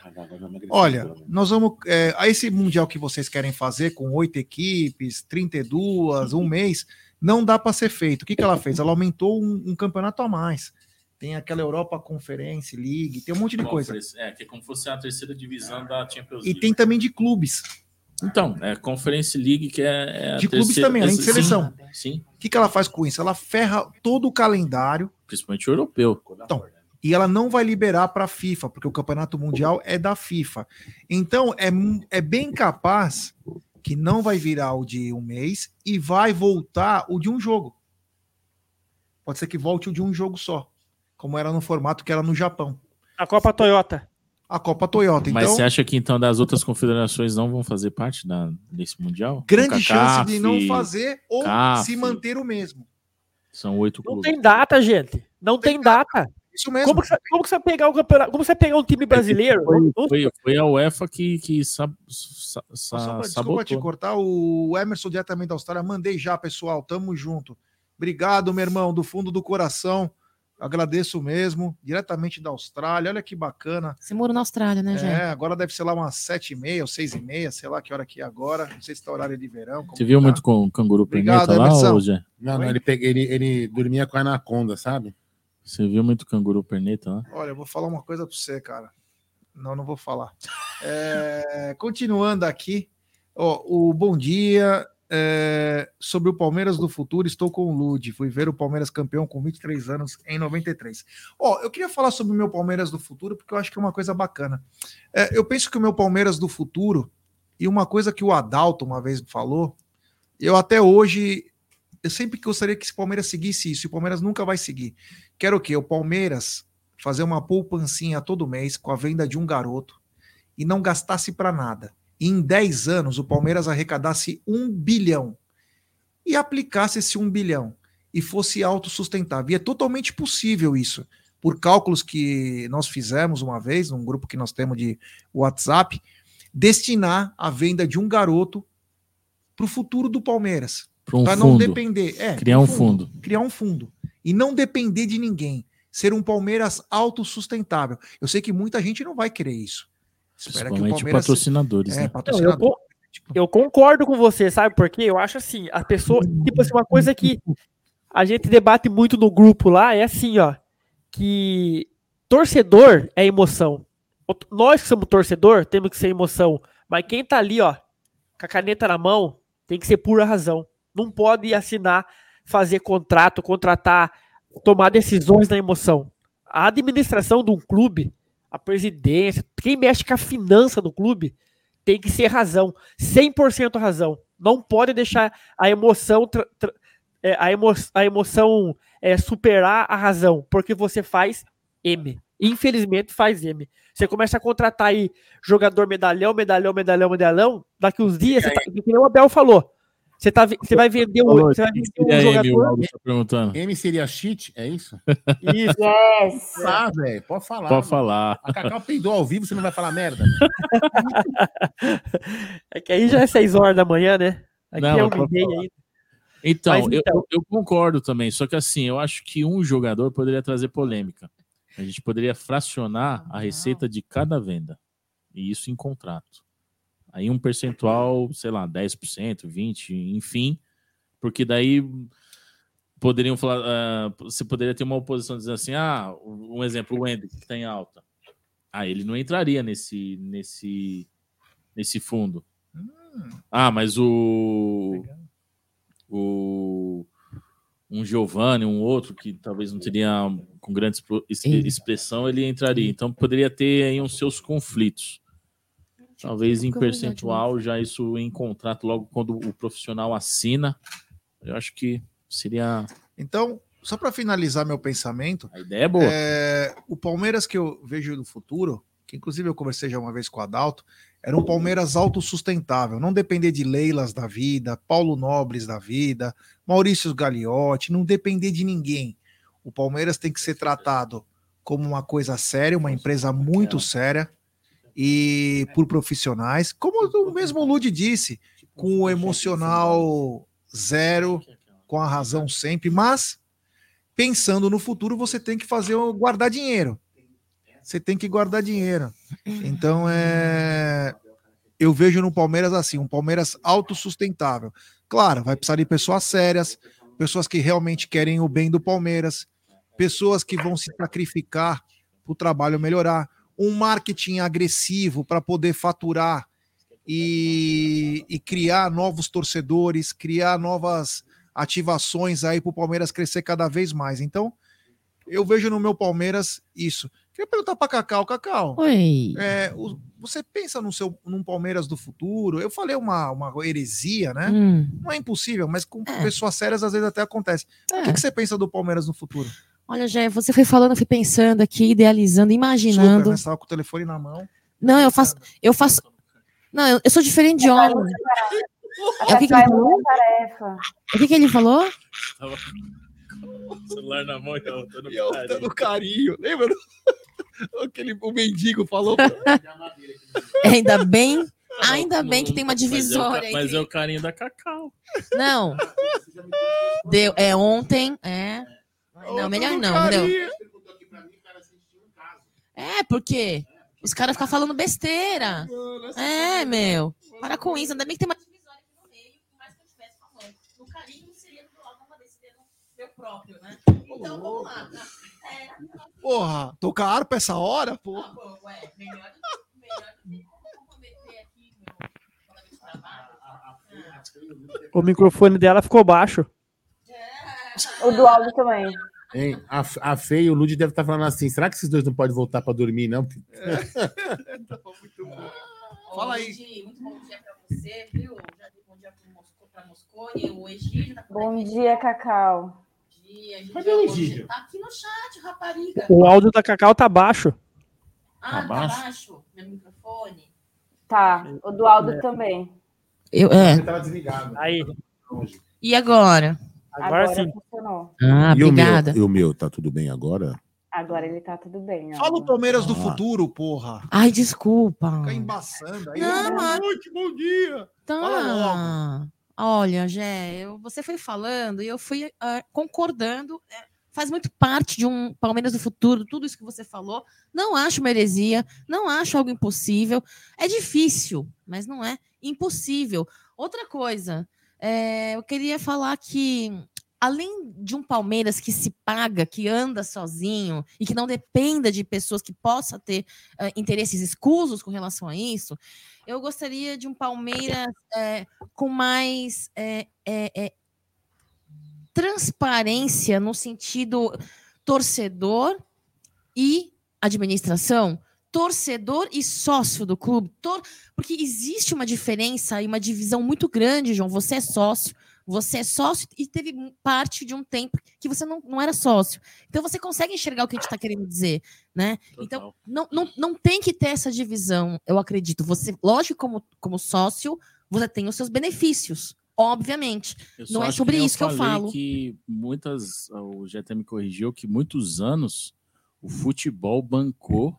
Olha, nós vamos. É, a esse Mundial que vocês querem fazer com oito equipes, 32, um mês, não dá para ser feito. O que, que ela fez? Ela aumentou um, um campeonato a mais. Tem aquela Europa Conference League, tem um monte de coisa. É, que é como se fosse a terceira divisão da Champions E League. tem também de clubes. Então, é Conference League que é, é a De clubes terceira- também, além de sim, seleção. Sim, O que, que ela faz com isso? Ela ferra todo o calendário. principalmente o europeu. Então, e ela não vai liberar para a FIFA, porque o campeonato mundial é da FIFA. Então, é, é bem capaz que não vai virar o de um mês e vai voltar o de um jogo. Pode ser que volte o de um jogo só, como era no formato que era no Japão. A Copa Toyota. A Copa Toyota. Mas Então, você acha que então das outras confederações não vão fazer parte da, desse Mundial? grande chance de não fazer ou CAF, se manter o mesmo. São oito Não clubes. tem data, gente. Não tem data. Isso mesmo. Como que, você, como que você vai pegar o campeonato? Como você vai pegar um time brasileiro? Foi, foi, foi a UEFA que, que sa, sa, sa- Só pra- desculpa sabotou. te cortar, o Emerson diretamente da Austrália, mandei já, pessoal, tamo junto. Obrigado, meu irmão, do fundo do coração. Agradeço mesmo, diretamente da Austrália. Olha que bacana. Você mora na Austrália, né, É, Jé? agora deve ser lá umas sete e meia ou seis e meia, sei lá que hora que é agora. Não sei se tá horário de verão. Você viu tá. muito com o canguru Obrigado, perneta lá, ou Zé? Não, não, ele, peguei, ele, ele dormia com a anaconda, sabe? Você viu muito canguru perneta lá? Olha, eu vou falar uma coisa para você, cara. Não, não vou falar. É, [LAUGHS] continuando aqui, ó, o bom dia é, sobre o Palmeiras do futuro. Estou com o Lude. Fui ver o Palmeiras campeão com 23 anos em 93. Ó, eu queria falar sobre o meu Palmeiras do futuro porque eu acho que é uma coisa bacana. É, eu penso que o meu Palmeiras do futuro e uma coisa que o Adalto uma vez falou, eu até hoje eu sempre gostaria que esse Palmeiras seguisse isso, e o Palmeiras nunca vai seguir. Quero o quê? O Palmeiras fazer uma poupancinha todo mês com a venda de um garoto e não gastasse para nada. E em 10 anos o Palmeiras arrecadasse um bilhão e aplicasse esse um bilhão e fosse autossustentável. E é totalmente possível isso, por cálculos que nós fizemos uma vez, num grupo que nós temos de WhatsApp, destinar a venda de um garoto para o futuro do Palmeiras. Pra um Para não fundo. depender. É, Criar um fundo. Criar um fundo. E não depender de ninguém. Ser um Palmeiras autossustentável. Eu sei que muita gente não vai querer isso. Espera que o Principalmente Palmeiras. patrocinadores, É, né? Não, eu, patrocinador. co- eu concordo com você, sabe por quê? Eu acho assim, a pessoa, tipo assim, uma coisa que a gente debate muito no grupo lá é assim, ó, que torcedor é emoção. Nós que somos torcedor temos que ser emoção, mas quem tá ali, ó, com a caneta na mão, tem que ser pura razão. Não pode assinar, fazer contrato, contratar, tomar decisões na emoção. A administração de um clube, a presidência, quem mexe com a finança do clube, tem que ser razão, 100% razão. Não pode deixar a emoção é, a, emo a emoção é, superar a razão, porque você faz M. Infelizmente faz M. Você começa a contratar aí jogador medalhão, medalhão, medalhão, medalhão, daqui uns dias, você tá, o Abel falou. Você, tá, você vai vender um, Falou, você vai que vender um M, o jogador. Aldo tá perguntando. M seria cheat, é isso? Isso. Yes. Ah, velho, pode falar. Pode mano. falar. A Cacau peidou ao vivo, você não vai falar merda. [LAUGHS] É que aí já é 6 horas da manhã, né? Aqui Não, é falar. aí. Então, Mas eu- então. Eu, eu concordo também, só que assim, eu acho que um jogador poderia trazer polêmica. A gente poderia fracionar a receita de cada venda. E isso em contrato. Aí um percentual, sei lá, 10%, 20%, enfim. Porque daí poderiam falar. ah, você poderia ter uma oposição dizendo assim: ah, um exemplo, o Hendrick, que está em alta. Ah, ele não entraria nesse, nesse, nesse fundo. Ah, mas o. O. Um Giovanni, um outro que talvez não teria com grande expressão, ele entraria. Então poderia ter aí uns seus conflitos. Talvez em percentual, já isso em contrato, logo quando o profissional assina. Eu acho que seria. Então, só para finalizar meu pensamento. A ideia é boa. é, o Palmeiras que eu vejo no futuro, que inclusive eu conversei já uma vez com o Adalto, era um Palmeiras autossustentável, não depender de Leilas da vida, Paulo Nobres da vida, Maurício Gagliotti, não depender de ninguém. O Palmeiras tem que ser tratado como uma coisa séria, uma empresa muito séria e por profissionais, como o mesmo Ludi disse, com o emocional zero, com a razão sempre, mas pensando no futuro, você tem que fazer guardar dinheiro. Você tem que guardar dinheiro. Então é eu vejo no Palmeiras assim, um Palmeiras autossustentável. Claro, vai precisar de pessoas sérias, pessoas que realmente querem o bem do Palmeiras, pessoas que vão se sacrificar para o trabalho melhorar, um marketing agressivo para poder faturar e, e criar novos torcedores, criar novas ativações aí para o Palmeiras crescer cada vez mais. Então, eu vejo no meu Palmeiras isso. Queria perguntar para Cacau, Cacau. Oi. é, o- você pensa no seu num Palmeiras do futuro? Eu falei uma, uma heresia, né? Hum. Não é impossível, mas com pessoas sérias às vezes até acontece. O É. que, que você pensa do Palmeiras no futuro? Olha, Jé, você foi falando, eu fui pensando aqui, idealizando, Desculpa, imaginando. mas estava com o telefone na mão. Não, eu faço. Eu faço. Não, eu, eu sou diferente de homem. É o que, que ele falou? O que, que ele falou? O celular na mão e eu tô no E eu carinho. dando carinho. Lembra? [LAUGHS] Aquele, o mendigo falou. [LAUGHS] Ainda bem, ainda bem que tem uma Mas é o divisória. Mas entre- é o carinho da Cacau. Não. [LAUGHS] Deu, é ontem, é. Não, melhor não, não. É, porque os caras ficam falando besteira. É, meu. Para com isso. Ainda bem que tem uma divisória aqui no meio, por mais que eu estivesse falando. No carinho seria do lado uma besteira meu próprio, né? Então, vamos lá. Porra, tocar harpa essa hora, porra. Ué, melhor do melhor do que comprometer aqui meu colega de trabalho. O microfone dela ficou baixo. O do áudio também. Hein? A, a Fê e o Lud devem estar falando assim: será que esses dois não podem voltar para dormir, não? [LAUGHS] Fala aí. Muito bom dia pra você, viu? Já dei bom dia pra Moscone, o Egídio tá Bom aqui. dia, Cacau. dia, Egídio. Cadê o Egídio? Tá aqui no chat, rapariga. O áudio da Cacau tá baixo. Ah, tá baixo? baixo? Meu microfone? Tá, o do áudio também. Eu, é. Tava desligado. Aí. E agora? Agora sim. funcionou. Ah, e o meu, obrigada. e o meu, tá tudo bem agora? Agora ele tá tudo bem. ó. Fala o Palmeiras do Ah. futuro, porra. Ai, desculpa. Fica embaçando aí. Não, Boa mas- noite, bom dia. Tá. Fala logo. Olha, Gé, eu- você foi falando e eu fui ah, concordando. é, faz muito parte de um Palmeiras do futuro, tudo isso que você falou. Não acho uma heresia, não acho algo impossível. É difícil, mas não é impossível. Outra coisa, é, eu queria falar que, além de um Palmeiras que se paga, que anda sozinho e que não dependa de pessoas que possam ter ah, interesses escusos com relação a isso, eu gostaria de um Palmeiras é, com mais é, transparência no sentido torcedor e administração, torcedor e sócio do clube, tor- porque existe uma diferença e uma divisão muito grande, João. Você é sócio, você é sócio e teve parte de um tempo que você não, não era sócio. Então você consegue enxergar o que a gente está querendo dizer, né? Então não, não, não tem que ter essa divisão, eu acredito. Você, lógico, como, como sócio, você tem os seus benefícios, obviamente. Eu Não é sobre nem isso que eu falo. que muitas, o GT me corrigiu que muitos anos o futebol bancou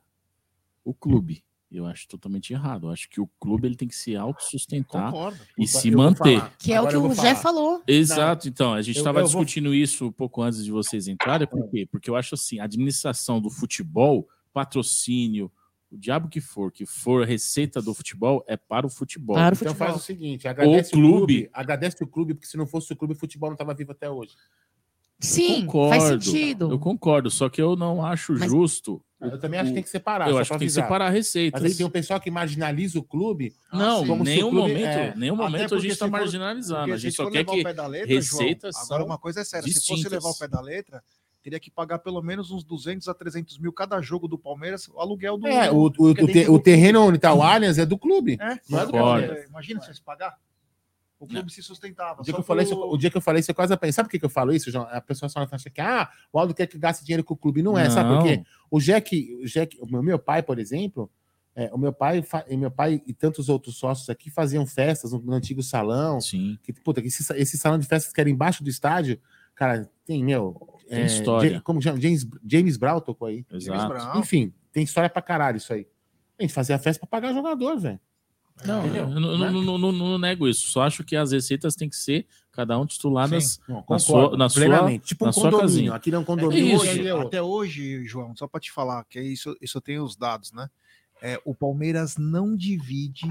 o clube. Eu acho totalmente errado. Eu acho que o clube ele tem que se autossustentar Concordo. e se manter. Que é o Agora que eu vou o Jé falar. falou. Exato. Então, a gente Eu- estava eu vou- discutindo isso um pouco antes de vocês entrarem. Por quê? Porque eu acho assim, a administração do futebol, patrocínio, o diabo que for, que for receita do futebol, é para o futebol. então faz o seguinte, agradece o clube. agradece o clube, porque se não fosse o clube, o futebol não estava vivo até hoje. Sim, concordo, faz sentido. Eu concordo, só que eu não acho justo. Eu também acho que tem que separar. Eu só acho que tem que separar receitas. Mas aí tem um pessoal que marginaliza o clube. Não, como nenhum clube- momento, é, nenhum momento a gente está marginalizando. A gente só for quer levar que o pé da letra, receitas João, agora uma coisa é séria, se fosse distintas. levar o pé da letra, teria que pagar pelo menos uns 200 a 300 mil cada jogo do Palmeiras, o aluguel do... É, o, o, o, te- o terreno onde está o Allianz é do clube. É, não é do. Palmeiras. Imagina se fosse pagar. O clube se sustentava. O dia, só que eu falei pro- isso, o dia que eu falei isso, eu quase apanhei. Sabe por que, eu falo isso, João? A pessoa só acha que ah, o Aldo quer que gaste dinheiro com o clube. Não é, sabe por quê? Não. O Jack, o Jack, o meu, meu pai, por exemplo, é, o meu pai e meu pai e tantos outros sócios aqui faziam festas no, no antigo salão. Sim. Que, puta, que esse, esse salão de festas que era embaixo do estádio, cara, tem, meu. Tem história. Ja- como chama? James, James Brown tocou aí. Exato. Brown. Enfim, tem história pra caralho isso aí. A gente fazia festa pra pagar jogador, velho. Não, Entendeu? eu não, Né? não- não- não- não nego isso. Só acho que as receitas têm que ser cada um tituladas Sim, não, na sua, na sua. Tipo um na sua condomínio. casinha. Aqui não é um É condomínio, hoje, é outro. até hoje, João, só para te falar, que é isso, isso eu tenho os dados, né? É, o Palmeiras não divide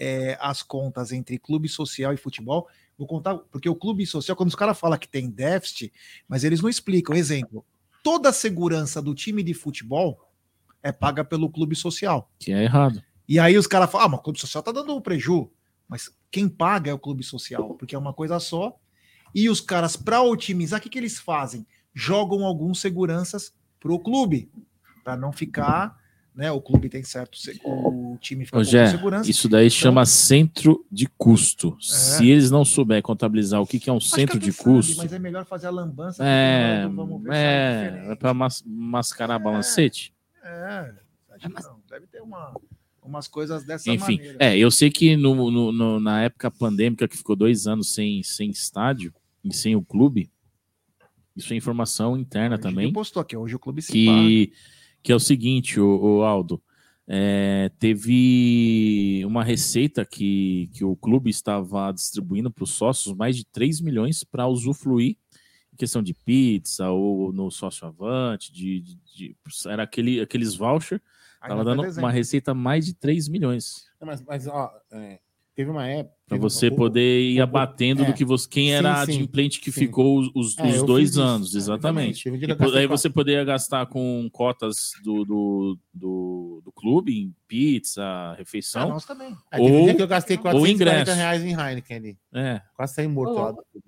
é, as contas entre clube social e futebol. Vou contar, porque o clube social, quando os caras falam que tem déficit, mas eles não explicam. Exemplo, toda a segurança do time de futebol é paga pelo clube social. Que é errado. E aí os caras falam, ah, mas o clube social tá dando um preju. Mas quem paga é o clube social, porque é uma coisa só. E os caras, para otimizar, o que, que eles fazem? Jogam alguns seguranças pro clube, para não ficar, né? O clube tem certo, o time fica Ô, com Gé, segurança. isso daí Então, chama centro de custo. Se eles não souberem contabilizar o que, que é um acho que centro de sabe, custo, mas é melhor fazer a lambança. é, porque vamos ver se é, é para mascarar balancete. É, acho que não. Deve ter uma, umas coisas dessa Enfim, maneira. é, eu sei que no, no- no- na época pandêmica, que ficou dois anos sem, sem estádio e sem o clube, isso é informação interna também. postou aqui, hoje o clube se que, que é o seguinte, o, o Aldo, é, teve uma receita que, que o clube estava distribuindo para os sócios, mais de 3 milhões para usufruir em questão de pizza ou no sócio avante, de, de- de- era aquele, aqueles voucher, Até dando dezembro. uma receita mais de 3 milhões. Não, Mas, mas ó, é, teve uma época. Para teve- você poder ir o- abatendo é. do que você. Quem Sim, era sim, adimplente que sim. ficou os, os- É, os dois fiz isso. anos, É, exatamente. Um E gastei aí você poderia gastar com cotas do, do, do, do clube, em pizza, refeição. Ah, nós também. Um ou, que eu gastei ou 440 ingresso. reais em Heineken ali. É. Quase saí morto lá do clube.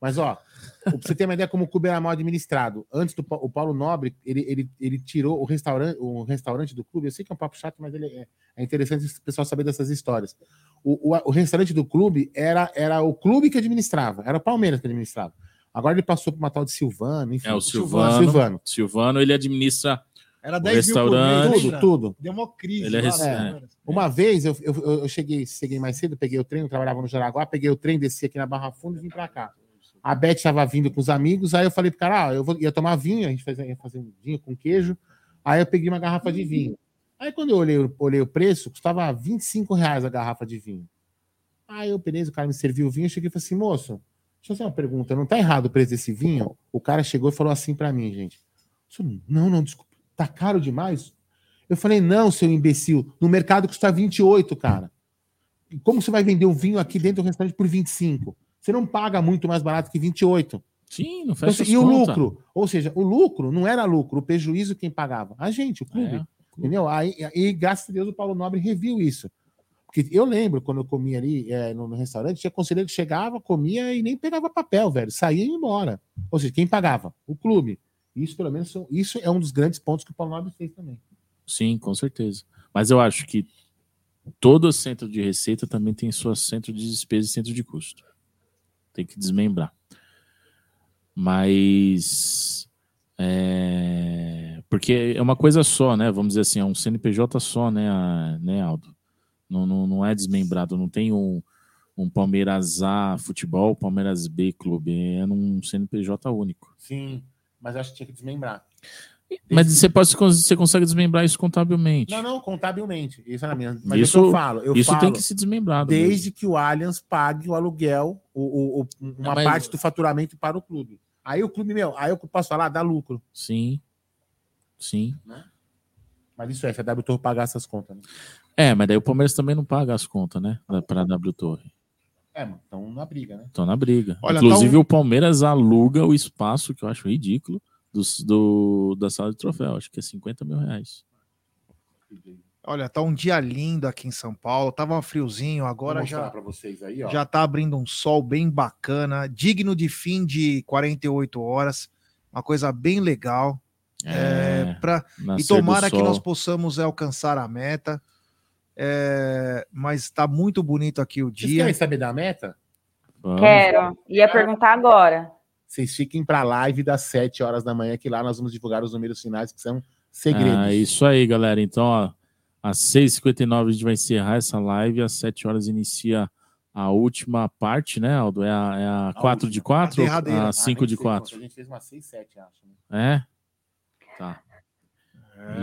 Mas, ó, pra você ter uma ideia como o clube era mal administrado. Antes do o Paulo Nobre, ele, ele, ele tirou o restaurante, o restaurante do clube. Eu sei que é um papo chato, mas ele é, é interessante o pessoal saber dessas histórias. O, o, o restaurante do clube era, era o clube que administrava, era o Palmeiras que administrava. Agora ele passou para uma tal de Silvano, enfim. É o Silvano. Silvano. Silvano, ele administra Era o 10 mil por mês, restaurante. lembra? tudo. Deu uma crise. Ele é lá, né? é. Uma vez eu, eu, eu cheguei, cheguei mais cedo, peguei o trem, eu trabalhava no Jaraguá, peguei o trem, desci aqui na Barra Funda e vim pra cá. A Beth estava vindo com os amigos, aí eu falei pro cara, ah, eu vou, ia tomar vinho, a gente fazia, ia fazer um vinho com queijo. Aí eu peguei uma garrafa de vinho. Aí quando eu olhei, olhei o preço, custava 25 reais a garrafa de vinho. Aí eu, beleza, o cara me serviu o vinho, eu cheguei e falei assim, moço, deixa eu fazer uma pergunta, não tá errado o preço desse vinho? O cara chegou e falou assim pra mim, gente. "Isso- Não, não, desculpa, tá caro demais? Eu falei, não, seu imbecil, no mercado custa 28, cara. Como você vai vender o vinho aqui dentro do restaurante por 25? Você não paga muito mais barato que 28. Sim, não Então, fecha assim, as E o contas. lucro? Ou seja, o lucro não era lucro, o prejuízo quem pagava? A gente, o clube. É, Entendeu? Aí, e graças a Deus o Paulo Nobre reviu isso. Porque eu lembro quando eu comia ali é, no, no restaurante, tinha conselheiro que chegava, comia e nem pegava papel, velho. Saía e ia embora. Ou seja, quem pagava? O clube. Isso, pelo menos, isso é um dos grandes pontos que o Paulo Nobre fez também. Sim, com certeza. Mas eu acho que todo centro de receita também tem sua centro de despesa e centro de custo. Tem que desmembrar. Mas. é, Porque é uma coisa só, né? Vamos dizer assim, é um CNPJ só, né, a- né Aldo? Não, não, não é desmembrado, não tem um, um Palmeiras A futebol, Palmeiras B clube, é num CNPJ único. Sim, mas acho que tinha que desmembrar. Mas você, pode, você consegue desmembrar isso contabilmente. Não, não, contabilmente. Isso é na minha. Mas Isso- isso, eu falo. Eu isso tem falo que ser desmembrado Desde que o Allianz pague o aluguel, o, o- o- uma mas- parte do faturamento para o clube. Aí o clube, meu, aí eu posso falar, dá lucro. Sim. Sim. Mas isso é, se a W Torre pagar essas contas, né? É, mas daí o Palmeiras também não paga as contas, né? Para a W Torre. É, mano, então na briga, né? Estão na briga. Olha, Inclusive, tá um- o Palmeiras aluga o espaço, que eu acho ridículo, dos- do, da sala de troféu. Acho que é 50 mil reais. Olha, tá um dia lindo aqui em São Paulo. Tava friozinho, agora já pra vocês aí, ó. já tá abrindo um sol bem bacana, digno de fim de 48 horas. Uma coisa bem legal. É, É, pra- e tomara do que nós possamos alcançar a meta. É, mas tá muito bonito aqui o Vocês dia. querem saber da meta? Quero. Ia perguntar agora. Vocês fiquem pra live das 7 horas da manhã, que lá nós vamos divulgar os números finais, que são segredos. Ah, isso aí, galera. Então, ó, às 6h59 a gente vai encerrar essa live. Às 7 horas inicia a última parte, né, Aldo? É a, é a 4 de 4? A. A Ah, 5 nem de sei 4? quanto, A gente fez uma 6, 7, acho. né? É? Tá.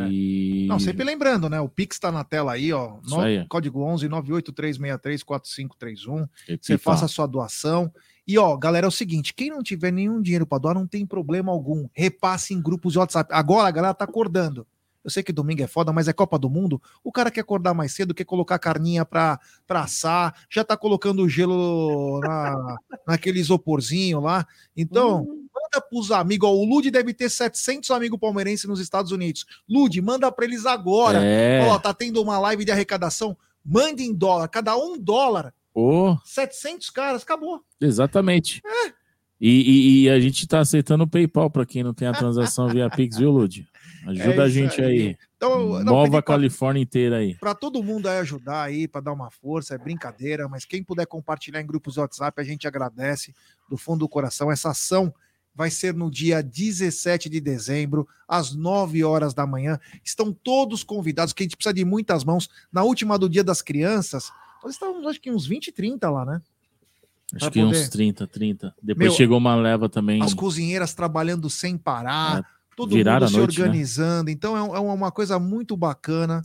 E... Não, sempre lembrando, né? O Pix tá na tela aí, ó. No- aí. Código 11 983634531. Repita. Você faça a sua doação. E, ó, galera, é o seguinte: quem não tiver nenhum dinheiro para doar, não tem problema algum. Repasse em grupos de WhatsApp. Agora a galera tá acordando. Eu sei que domingo é foda, mas é Copa do Mundo. O cara quer acordar mais cedo, quer colocar carninha pra, pra assar, já tá colocando gelo na, [LAUGHS] naquele isoporzinho lá. Então, manda pros amigos. Ó, o Lud deve ter 700 amigos palmeirenses nos Estados Unidos. Lud, manda pra eles agora. É. Ó, tá tendo uma live de arrecadação. Manda em dólar. Cada um dólar. Ô, 700 caras, acabou. exatamente. E, e- e a gente tá aceitando o PayPal para quem não tem a transação via [LAUGHS] Pix, viu, Lud? Ajuda É a gente aí. aí. Então, não, Nova pra- Califórnia inteira aí. Para todo mundo aí ajudar aí, para dar uma força, é brincadeira, mas quem puder compartilhar em grupos de WhatsApp, a gente agradece do fundo do coração. Essa ação vai ser no dia 17 de dezembro, às 9 horas da manhã. Estão todos convidados, que a gente precisa de muitas mãos. Na última do Dia das Crianças, nós estávamos acho que uns 20, 30 lá, né? Acho Pra que uns poder- 30, 30. Depois Meu, chegou uma leva também. As cozinheiras trabalhando sem parar, todo É, viraram mundo se noite, né? organizando. Então é, é uma coisa muito bacana,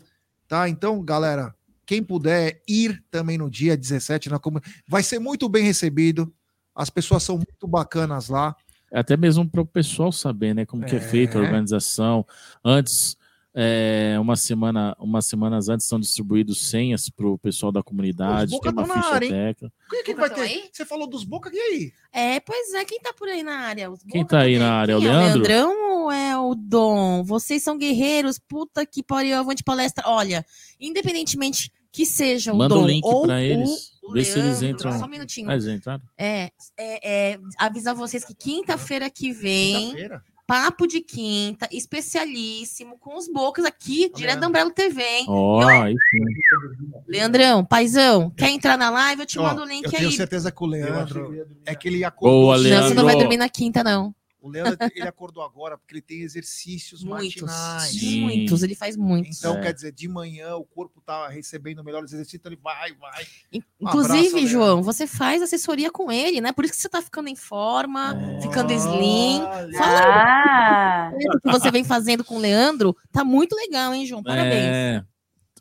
tá? Então, galera, quem puder ir também no dia 17 na comu- vai ser muito bem recebido. As pessoas são muito bacanas lá. Até mesmo para o pessoal saber, né, como que é feita a É. organização. Antes, é, uma semana, umas semanas antes são distribuídos senhas para o pessoal da comunidade, Boca tem uma na ficha área, técnica. Quem é que vai ter? Você falou dos Boca, e aí? É, pois é, quem tá por aí na área? Os Quem tá aí na área? O Quem é Leandro? Leandrão ou é o Dom? Vocês são guerreiros, puta que pariu, avante palestra. Olha, independentemente que seja o Manda Dom o link ou para eles. o Vê se eles Leandro, entram. Só um minutinho. Ah, eles entraram? É, é, é, avisar vocês que quinta-feira que vem, Quinta-feira? Papo de quinta, especialíssimo, com os bocas aqui, direto da Umbrella TV, hein? Ó, E, aí sim. Leandrão, paizão, quer entrar na live? Eu te Ó, mando o link eu aí. tenho certeza que o Leandro é que ele acordou. Boa, Não, você não vai Leandro. dormir na quinta, não. O Leandro ele acordou agora porque ele tem exercícios Muitos, matinais. Sim. muitos, ele faz muitos. Então, É. quer dizer, de manhã o corpo tá recebendo melhores exercícios, então ele vai, vai. Um Inclusive, abraço. João, você faz assessoria com ele, né? Por isso que você tá ficando em forma, ficando slim. Fala Ah, o que você vem fazendo com o Leandro. Tá muito legal, hein, João? Parabéns. É,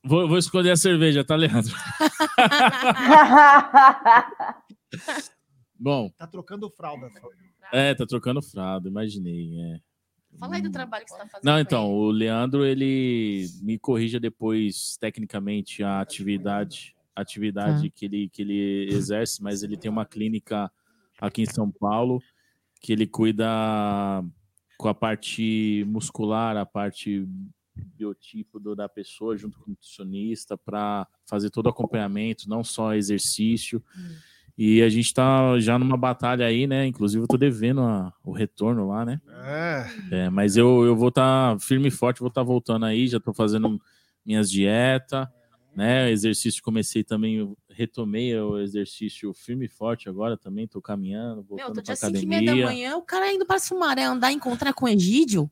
Vou, vou escolher a cerveja, tá, Leandro? Bom, [LAUGHS] Tá trocando fralda. [LAUGHS] é, tá trocando fralda, imaginei. É. Fala aí do trabalho que você tá fazendo. Não, então, o Leandro, ele me corrija depois, tecnicamente, a atividade, atividade Tá. que, ele, que ele exerce, mas ele tem uma clínica aqui em São Paulo que ele cuida com a parte muscular, a parte biotipo do- da pessoa, junto com o nutricionista, para fazer todo o acompanhamento, não só exercício. E a gente tá já numa batalha aí, né? Inclusive, eu tô devendo a- o retorno lá, né? É. É, mas eu, eu vou estar firme e forte, vou estar voltando aí, já estou fazendo minhas dietas, né? Exercício comecei também, retomei o exercício firme e forte agora também, estou caminhando, Meu, voltando todo para dia 5 e meia da manhã, o cara indo pra Sumaré andar e encontrar com o Egídio.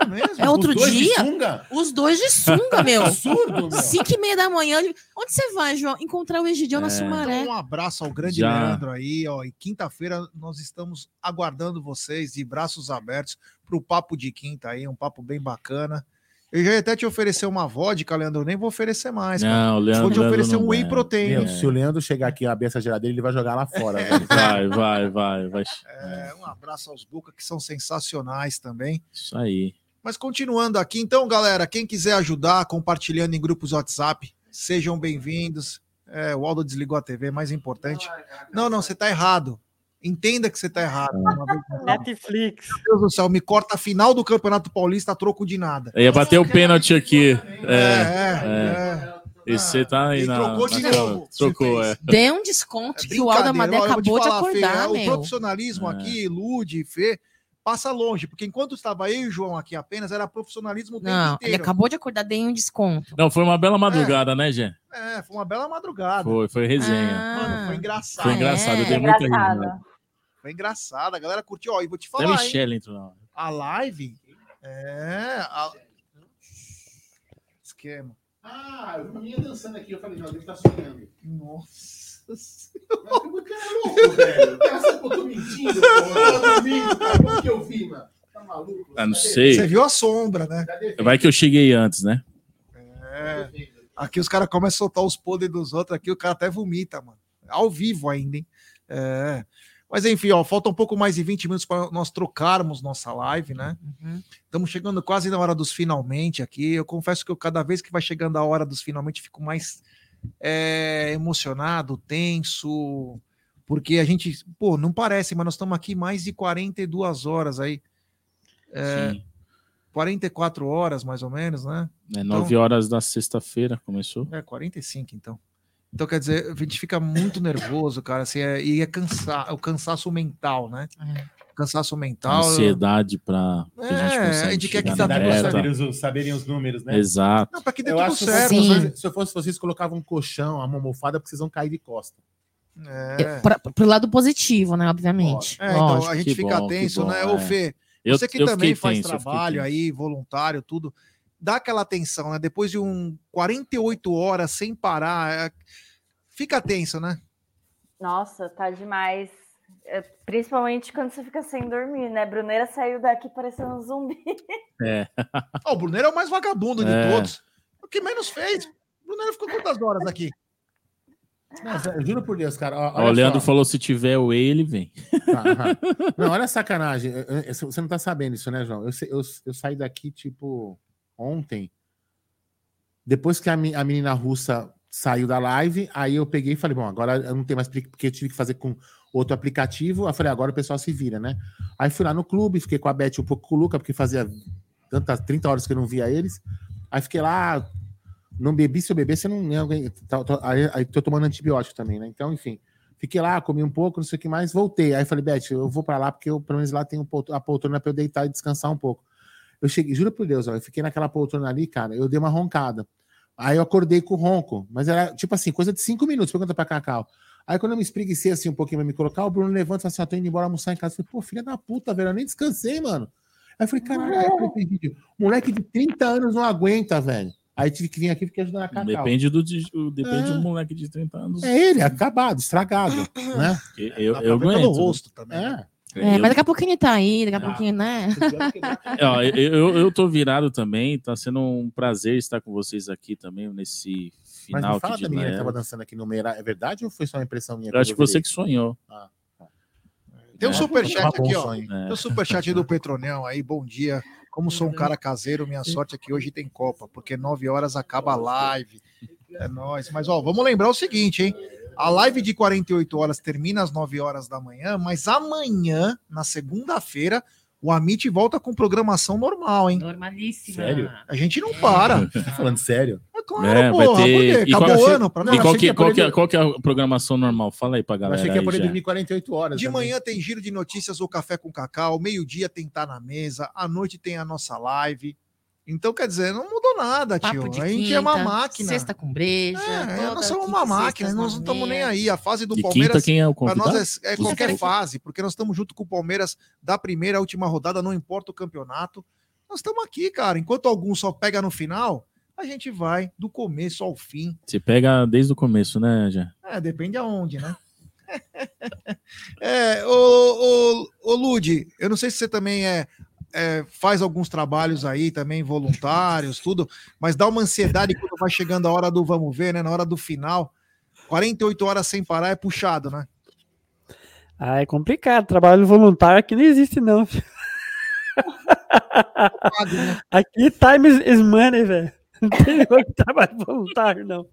É mesmo? É outro Os dois de dia? sunga? Os dois de sunga, [LAUGHS] meu. Absurdo, meu. 5 e meia da manhã. Onde você vai, João? Encontrar o Egidio na É. Sumaré. Então, um abraço ao grande Já. Leandro aí, ó. E quinta-feira nós estamos aguardando vocês de braços abertos para o papo de quinta aí, um papo bem bacana. Eu já ia até te oferecer uma vodka, Leandro, nem vou oferecer mais. cara. Não, o Leandro- Vou te oferecer um whey protein. Meu, Se o Leandro chegar aqui e abrir essa geladeira, ele vai jogar lá fora. velho. Vai, vai, vai, vai. É, um abraço aos Buca, que são sensacionais também. Isso aí. Mas continuando aqui, então, galera, quem quiser ajudar compartilhando em grupos WhatsApp, sejam bem-vindos. É, o Aldo desligou a TV, mais importante. Não, não, você tá errado. Entenda que você tá errado. Todas. Netflix. Meu Deus do céu, me corta a final do Campeonato Paulista a troco de nada. Eu ia bater o pênalti aqui. É, É, é. é. Esse tá aí Ele na, trocou na de câmera. novo. Trocou, é. Dê um desconto que o Aldo te acabou de acordar, é, O meu. profissionalismo aqui, Lude, Fê, passa longe, porque enquanto estava eu e o João aqui apenas, era profissionalismo o tempo Não, ele inteiro. acabou de acordar, dei um desconto. Não, foi uma bela madrugada, né, Gê? É, foi uma bela madrugada. Foi, foi resenha. Mano, foi engraçado. Foi engraçado, eu dei muita risada. Foi engraçado, a galera curtiu. Ó, e vou te Até falar, a hein, Michelle entrou na hora. a live é... a- Esquema. Ah, eu vi uma menina dançando aqui. Eu falei, não, ele tá sonhando. Nossa Mas o cara é louco, velho. O cara sabe que eu tô mentindo, cara. Como que eu vi, mano? Tá maluco? Ah, não sei. Você viu a sombra, né? Vai que eu cheguei antes, né? É. Aqui os caras começam a soltar os podres dos outros, aqui o cara até vomita, mano. Ao vivo ainda, hein? É. Mas enfim, ó, falta um pouco mais de 20 minutos para nós trocarmos nossa live, né? Estamos chegando quase na hora dos finalmente aqui. Eu confesso que eu, cada vez que vai chegando a hora dos finalmente, fico mais é, emocionado, tenso, porque a gente, pô, não parece, mas nós estamos aqui mais de 42 horas aí. É, Sim. 44 horas, mais ou menos, né? É 9 horas da sexta-feira começou. É, 45, então. Então, quer dizer, a gente fica muito nervoso, cara, assim, é, e é cansar, o cansaço mental, né? Cansaço mental. Ansiedade para que a gente É, consiga a gente quer que chegar tá na tudo. Saberem os, saberem os números, né? Exato. Não, pra que dê eu tudo certo. se eu, Sim. fosse, se eu fosse vocês, colocavam um colchão, uma almofada, porque vocês vão cair de costa. É. Pra, pro lado positivo, né? Obviamente. É, então Lógico. a gente que fica bom, tenso, bom, né? é. Ô, Fê, Eu- você que eu também faz tenso, trabalho aí, voluntário, tudo, dá aquela tensão, né? Depois de um 48 horas sem parar, é, fica tenso, né? Nossa, tá demais. É, Principalmente quando você fica sem dormir, né? Bruneira saiu daqui parecendo um zumbi. É. Ó, o Bruneiro é o mais vagabundo de É. todos. O que menos fez. O Bruneiro ficou quantas horas aqui? Não, sério, juro por Deus, cara. olha o Leandro só. falou: se tiver o whey, ele vem. Aham. Não, olha a sacanagem. Você não tá sabendo isso, né, João? Eu, eu, eu saí daqui, tipo, ontem. Depois que a, a menina russa saiu da live, aí eu peguei e falei, bom, agora eu não tenho mais porque eu tive que fazer com outro aplicativo. Aí falei, agora o pessoal se vira, né? Aí fui lá no clube, fiquei com a Beth um pouco com o Luca, porque fazia tantas 30 horas que eu não via eles. Aí fiquei lá, não bebi, se eu beber, você não. aí, aí tô tomando antibiótico também, né? Então, enfim. Fiquei lá, comi um pouco, não sei o que mais, voltei. Aí falei, Beth, eu vou pra lá porque eu, pelo menos lá tem um a poltrona pra eu deitar e descansar um pouco. Eu cheguei, juro por Deus, ó, eu fiquei naquela poltrona ali, cara, eu dei uma roncada. Aí eu acordei com o ronco, mas era tipo assim, coisa de cinco minutos, pergunta pra Cacau. Aí quando eu me espreguicei assim um pouquinho pra me colocar, o Bruno levanta e fala assim: ó, tô indo embora almoçar em casa. Eu falei, pô, filha da puta, velho, eu nem descansei, mano. Aí eu falei, caralho, aí eu falei, "Tem vídeo. moleque de 30 anos não aguenta, velho. Aí tive que vir aqui porque ajudar a Cacau. Depende do, depende É. do moleque de 30 anos. É ele, acabado, estragado, [CLEARS THROAT] né? Eu, eu, eu aguento. rosto também. É. É, Eu- mas daqui a pouquinho tá aí, daqui a pouquinho, né? É, [LAUGHS] ó, eu, eu, eu tô virado também, tá sendo um prazer estar com vocês aqui também nesse Mas final me fala aqui da de menina que Noel. tava dançando aqui no Meira. É verdade ou foi só uma impressão minha? Eu acho que você que sonhou. Ah, tá. Tem um É, superchat tá aqui, o ó. sonho. Tem um superchat do Petronel aí, bom dia. Como sou um cara caseiro, minha sorte é que hoje tem Copa, porque 9 horas acaba a live. É nóis. Mas, ó, vamos lembrar o seguinte, hein? A live de 48 horas termina às 9 horas da manhã, mas amanhã, na segunda-feira, o Amit volta com programação normal, hein? Normalíssima. Sério? A gente não para. Tá falando sério? É claro, É, vai porra, por ter. quê? E Acabou qual, o ano. Pra e nós. qual achei que, que qual, ia que é, qual que é a programação normal? Fala aí pra Eu galera. achei que ia aí, poder já. dormir 48 horas. De também. manhã tem giro de notícias ou café com cacau, meio-dia tem tá na mesa, à noite tem a nossa live. Então, quer dizer, não mudou nada, tio. De A gente quinta, é uma máquina. Sexta com breja. É, toda nós somos quinta uma máquina, nós não estamos nem aí. A fase do De Palmeiras, quinta, quem é o para convidado? nós é, é qualquer fase, porque nós estamos junto com o Palmeiras da primeira à última rodada, não importa o campeonato. Nós estamos aqui, cara. Enquanto alguns só pega no final, a gente vai do começo ao fim. Você pega desde o começo, né, já? É, depende aonde, né? [LAUGHS] é, ô, ô, ô Lude, eu não sei se você também é, é, faz alguns trabalhos aí também, voluntários, tudo, mas dá uma ansiedade quando vai chegando a hora do vamos ver, né? Na hora do final. 48 horas sem parar é puxado, né? Ah, é complicado. Trabalho voluntário aqui não existe, não. [LAUGHS] filho. Aqui time is, money, velho. Não tem [LAUGHS] trabalho voluntário, não.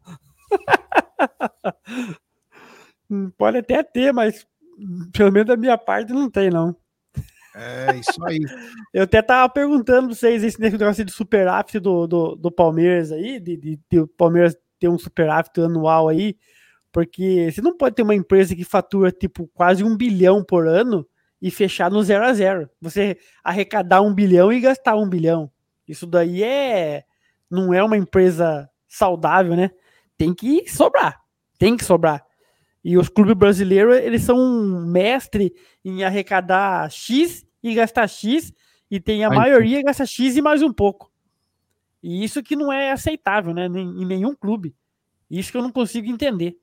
[LAUGHS] Hum, Pode até ter, mas pelo menos da minha parte não tem, não. É, isso aí. [LAUGHS] Eu até tava perguntando pra vocês esse negócio de superávit do, do, do Palmeiras aí, de, de, de o Palmeiras ter um superávit anual aí, porque você não pode ter uma empresa que fatura tipo quase um bilhão por ano e fechar no zero a zero. Você arrecadar um bilhão e gastar um bilhão. Isso daí é não é uma empresa saudável, né? Tem que sobrar, tem que sobrar. E os clubes brasileiros, eles são um mestre em arrecadar X e gastar X, e tem a Ai, maioria gasta X e mais um pouco. E isso que não é aceitável, né? Em nenhum clube. Isso que eu não consigo entender.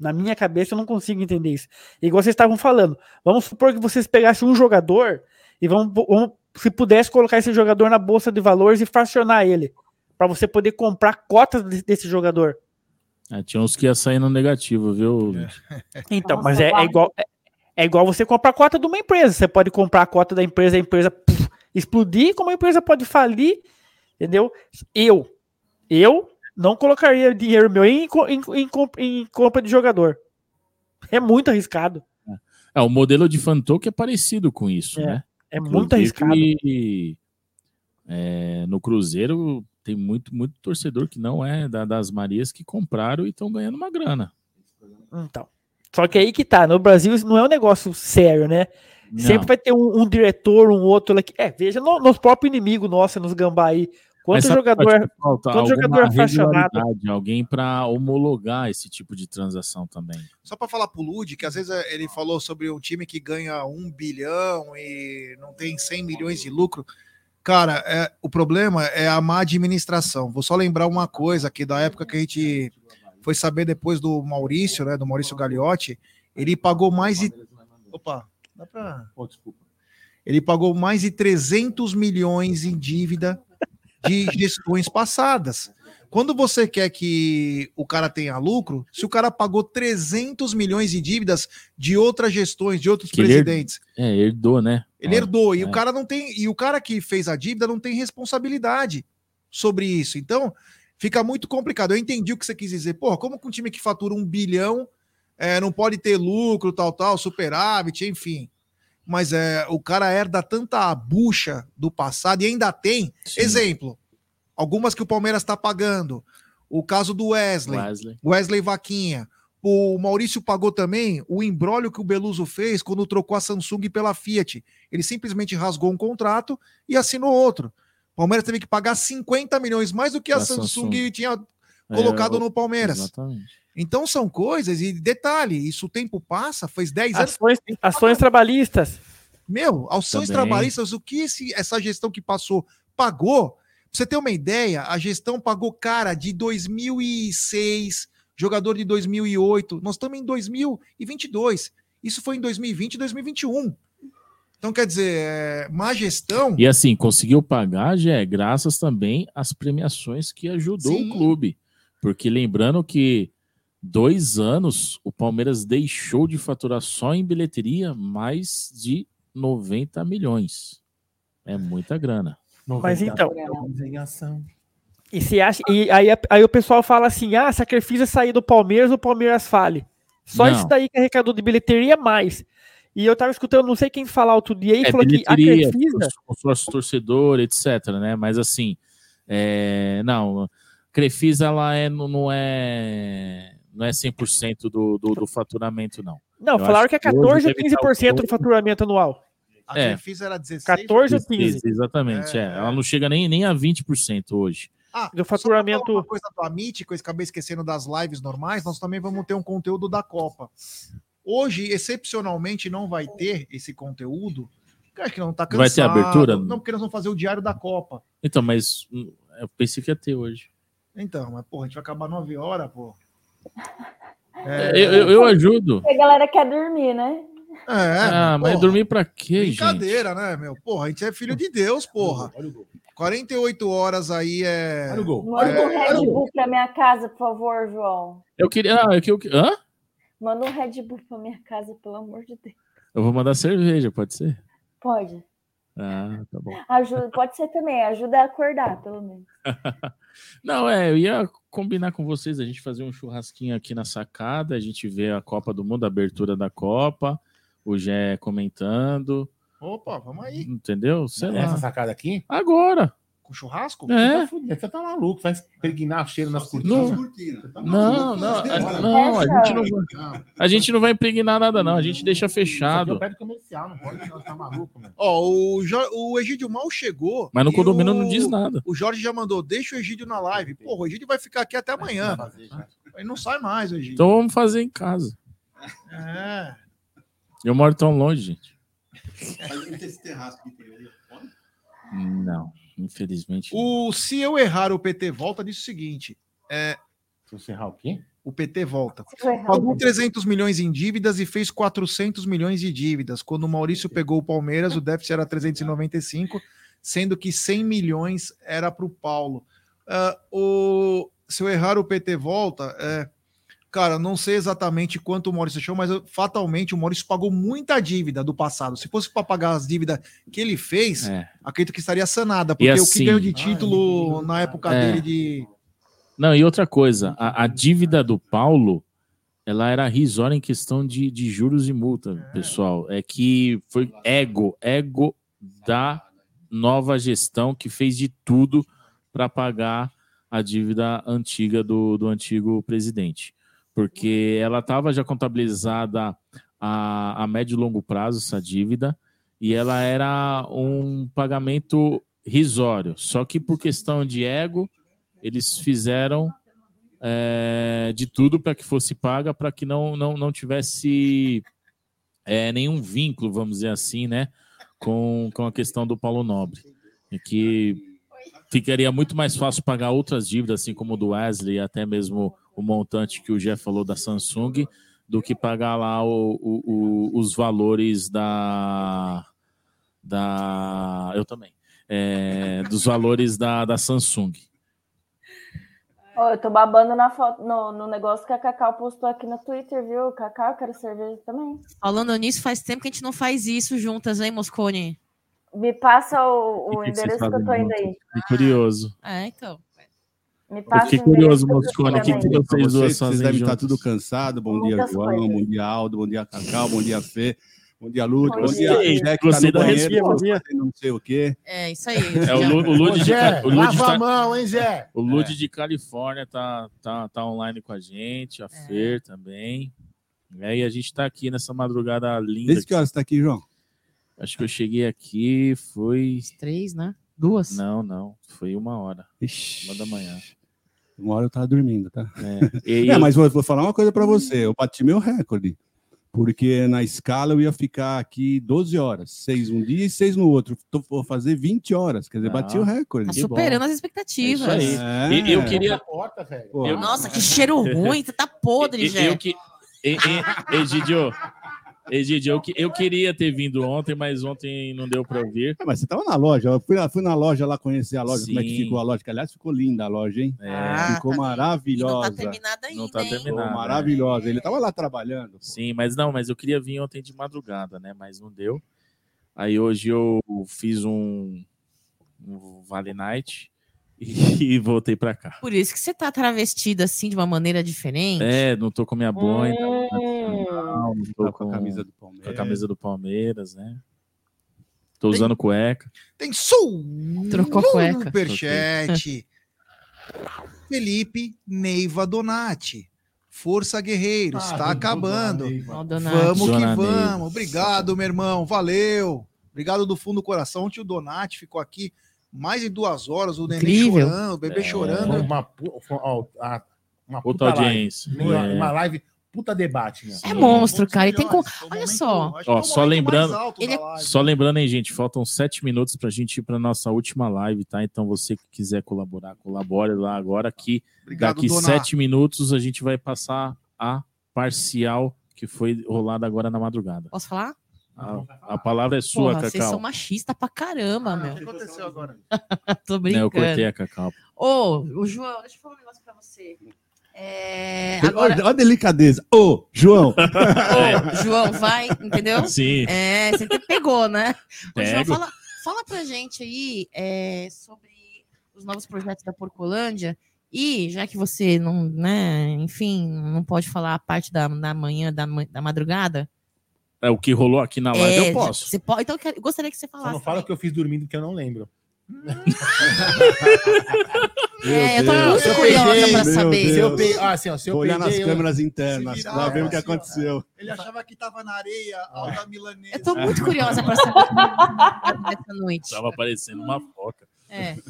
Na minha cabeça eu não consigo entender isso. Igual vocês estavam falando. Vamos supor que vocês pegassem um jogador e vamos, vamos- se pudesse colocar esse jogador na bolsa de valores e fracionar ele, para você poder comprar cotas de- desse jogador. É, tinha uns que ia sair no negativo, viu? [LAUGHS] Então, mas é, é igual é, é igual você comprar a cota de uma empresa. Você pode comprar a cota da empresa, a empresa puf, explodir, como a empresa pode falir, entendeu? Eu, eu não colocaria dinheiro meu em, em, em, em compra de jogador. É muito arriscado. É, o modelo de Fantoque é parecido com isso, É, né? é muito Inclusive, é, no Cruzeiro tem muito, muito torcedor que não é da- das Marias que compraram e estão ganhando uma grana. Então. Só que aí que tá, no Brasil isso não é um negócio sério, né? Não. Sempre vai ter um, um diretor, um outro. É, veja no, nos próprios inimigos nossos, nos gambá aí. Quanto jogador, é- pode faltar? quanto jogador é fracionado? regularidade, Alguém para homologar esse tipo de transação também. Só para falar pro Lud, que às vezes eh, ele falou sobre um time que ganha um bilhão e não tem 100 milhões de lucro. Cara, é, o problema é a má administração. Vou só lembrar uma coisa que da época que a gente foi saber depois do Maurício, né, do Maurício Gagliotti, ele pagou mais de Opa, dá pra Ele pagou mais de 300 milhões em dívida de gestões passadas. Quando você quer que o cara tenha lucro, se o cara pagou 300 milhões de dívidas de outras gestões, de outros Que ele her- presidentes, É, herdou, né? ele herdou e é. o cara não tem e o cara que fez a dívida não tem responsabilidade sobre isso. Então fica muito complicado. Eu entendi o que você quis dizer. Porra, como que um time que fatura um bilhão é, não pode ter lucro, tal, tal, superávit, enfim. Mas é, o cara herda tanta bucha do passado e ainda tem. Exemplo, algumas que o Palmeiras está pagando. O caso do Wesley, Wesley. Wesley Vaquinha. O Maurício pagou também o embrólio que o Beluso fez quando trocou a Samsung pela Fiat. Ele simplesmente rasgou um contrato e assinou outro. O Palmeiras teve que pagar 50 milhões mais do que a Da Samsung, Samsung. tinha É, colocado o- no Palmeiras. Exatamente. Então são coisas, e detalhe, isso o tempo passa, faz 10 anos. Ações, ações trabalhistas. Meu, ações Também. trabalhistas, o que esse- essa gestão que passou pagou? Você ter uma ideia, a gestão pagou cara de 2006, jogador de 2008. Nós estamos em 2022. Isso foi em 2020 e 2021. Então, quer dizer, é, má gestão. E assim, conseguiu pagar, já é graças também às premiações que ajudou Sim. o clube. Porque lembrando que dois anos o Palmeiras deixou de faturar só em bilheteria mais de 90 milhões. É muita grana. Mas então. Em ação. E, se acha, e aí, aí o pessoal fala assim: ah, sacrifício é sair do Palmeiras, o Palmeiras fale. Só Não. isso daí que arrecadou de bilheteria mais. E eu tava escutando, não sei quem falar outro dia aí, É falou que a Crefisa. consórcio torcedor, etc, né? Mas assim, é, não, Crefisa ela é, não é não é 100% do, do, do faturamento, não. Não, Eu falaram que é hoje 14 ou deve estar 15% do um- faturamento anual. A É. Crefisa era 16. 14 ou 15? 16, Exatamente, é. Ela não chega nem, nem a 20% hoje. Ah, do faturamento. Uma coisa do Amit, que eu acabei esquecendo das lives normais, nós também vamos ter um conteúdo da Copa. Hoje, excepcionalmente, não vai ter esse conteúdo. porque acho que não tá cansado. Vai ter abertura? Não, porque nós vamos fazer o diário da Copa. Então, mas hum, eu pensei que ia ter hoje. Então, mas, porra, a gente vai acabar 9 horas, pô. É, eu, eu- eu ajudo. A galera quer dormir, né? É, ah, mas porra, dormir pra quê, gente? Brincadeira, né, meu? Porra, a gente é filho de Deus, porra. 48 horas aí é. Olha o gol. Manda um Red Bull pra minha casa, por favor, João. Eu queria. Ah, eu, que- eu, hã? Manda um Red Bull pra minha casa, pelo amor de Deus. Eu vou mandar cerveja, pode ser? Pode. Ah, tá bom. Ajuda, pode ser também, ajuda a acordar, pelo menos. [LAUGHS] Não, é, eu ia combinar com vocês, a gente fazer um churrasquinho aqui na sacada, a gente vê a Copa do Mundo, a abertura da Copa, o Gé comentando, Opa, vamos aí. entendeu? Sei lá. Essa sacada aqui? Agora. Com churrasco? É. Você tá, fudido, você tá maluco, vai impregnar cheiro nas cortinas. Não, tá não, não, a- não, a gente não, vai- a gente não vai impregnar nada, não. A gente deixa Isso aqui é fechado. o prédio comercial, não pode, não, tá maluco, mano. Ó, o, Jo- o Egídio mal chegou. Mas no condomínio o- não diz nada. O Jorge já mandou, deixa o Egídio na live. Porra, o Egídio vai ficar aqui até amanhã. Ele não sai mais, o Egídio. Então vamos fazer em casa. É. Eu moro tão longe, gente. Mas esse terraço que tem ali, pode? Não, infelizmente. O, se eu errar, o PT volta, diz o seguinte. É, se você errar o quê? O PT volta. Pagou o 300 milhões em dívidas e fez 400 milhões de dívidas. Quando o Maurício pegou o Palmeiras, o déficit era 395, sendo que 100 milhões era para o Paulo. Ah, o, se eu errar, o PT volta. É, cara, não sei exatamente quanto o Maurício achou, mas eu- fatalmente o Maurício pagou muita dívida do passado. Se fosse para pagar as dívidas que ele fez, É. acredito que estaria sanada, porque o que assim- ganhou de título na época É. dele de. Não, e outra coisa, a, a dívida do Paulo, ela era risória em questão de, de juros e multa, pessoal. É que foi ego, ego da nova gestão que fez de tudo para pagar a dívida antiga do, do antigo presidente. Porque ela estava já contabilizada a, a médio e longo prazo, essa dívida, e ela era um pagamento risório. Só que por questão de ego, eles fizeram é, de tudo para que fosse paga, para que não, não, não tivesse é, nenhum vínculo, vamos dizer assim, né, com, com a questão do Paulo Nobre. E que ficaria muito mais fácil pagar outras dívidas, assim como o do Wesley, até mesmo o montante que o Jeff falou da Samsung, do que pagar lá o, o- o- os valores da. da eu também. é, dos valores da, da Samsung. Ó, eu tô babando na foto, no, no negócio que a Cacau postou aqui no Twitter, viu? Cacau, eu quero cerveja também. Falando nisso, faz tempo que a gente não faz isso juntas, hein, Moscone? Me passa o, o que que endereço que eu fazem tô indo aí. Curioso. É, então. Me Eu passa fiquei o endereço curioso, eu Moscone. O que, que vocês duas Vocês, vocês fazem devem estar tudo cansado. Bom dia, Muitas João. coisas. Bom dia, Aldo. Bom dia, Cacau. Bom dia, Fê. Bom dia, Lúcio. Bom Bom dia. dia, Zé, que tá no da banheiro, fazendo não sei o quê. É, isso aí. É, o, Lu, o Lud de, o Lud lava tá- a mão, hein, Zé? O Lud de Califórnia tá, tá, tá online com a gente, a Fer também. É, e a gente tá aqui nessa madrugada linda. Desde que horas você tá aqui, João? Acho que eu cheguei aqui, foi. Três, né? Duas? Não, não. Foi uma hora. Ixi. Uma da manhã. Uma hora eu tava dormindo, tá? É, [LAUGHS] e É, eu- mas vou, vou falar uma coisa pra você. Eu bati meu recorde. Porque na escala eu ia ficar aqui 12 horas. Seis um dia e seis no outro. Tô, vou fazer 20 horas. Quer dizer, bati Ah, o recorde. Tá superando bom. as expectativas. É isso aí. E eu queria. Porta, velho. Pô, Nossa, que cheiro ruim, você tá podre, E- Jé. Eu que. e- e- Egidio, Egidio, eu, eu queria ter vindo ontem, mas ontem não deu para vir. Ah, mas você tava na loja. Eu fui, fui na loja lá conhecer a loja, como é que Sim. ficou a loja. Que, aliás, ficou linda a loja, hein? É. ficou maravilhosa. Não tá Ficou terminado. maravilhosa. Ele tava lá trabalhando. Sim, mas não, mas eu queria vir ontem de madrugada, né? Mas não deu. Aí hoje eu fiz um, um Vale Night [LAUGHS] e voltei pra cá. Por isso que você tá travestido assim de uma maneira diferente. É, não tô com minha boina, Hum. Não, não tô Tá com, com a camisa do Palmeiras. com a camisa do Palmeiras, né? Tô usando cueca. Tem som Trocou cueca. superchat. [LAUGHS] Felipe Neiva Donati. Força Guerreiros, Ah, do acabando. Dona. Vamos que Dona vamos. Neiva. Obrigado, meu irmão. Valeu. Obrigado do fundo do coração. O tio Donati ficou aqui mais de duas horas. O neném chorando, o bebê É. chorando. Uma, pu- ó, a- uma Puta audiência. Live. Uma, É. uma live, puta debate, né? É monstro, cara. E tem com... Olha só. Ó, só lembrando, Ele é- só lembrando, hein, gente, faltam sete minutos pra gente ir pra nossa última live, tá? Então você que quiser colaborar, colabore lá agora que Obrigado, daqui dona. sete minutos a gente vai passar a parcial que foi rolada agora na madrugada. Posso falar? A, a palavra é sua, Porra, vocês são Cacau. machistas pra caramba, O meu. que aconteceu agora? [LAUGHS] Tô brincando. eu cortei a Cacau. Ô, o João, deixa eu falar um negócio pra você. É, Olha, agora, olha a delicadeza. Ô, João! [LAUGHS] Ô, João, vai, entendeu? Sim. É, você pegou, né? Ô, João, fala, fala pra gente aí é, sobre os novos projetos da Porcolândia. E já que você não, né, enfim, não pode falar a parte da, da manhã, da, da madrugada. É o que rolou aqui na live, é, eu posso. Você pode, então eu gostaria que você Só falasse. não fala o que eu fiz dormindo, que eu não lembro. É, eu tô Deus. muito curiosa pra saber. Se eu pe... ah, assim, ó, se eu Vou olhar nas eu- câmeras internas Se pra virar, ver o que assim, aconteceu. Ele achava que tava na areia, alta milanesa. Eu tô muito curiosa pra saber essa noite. Tava parecendo uma foca. É. [LAUGHS]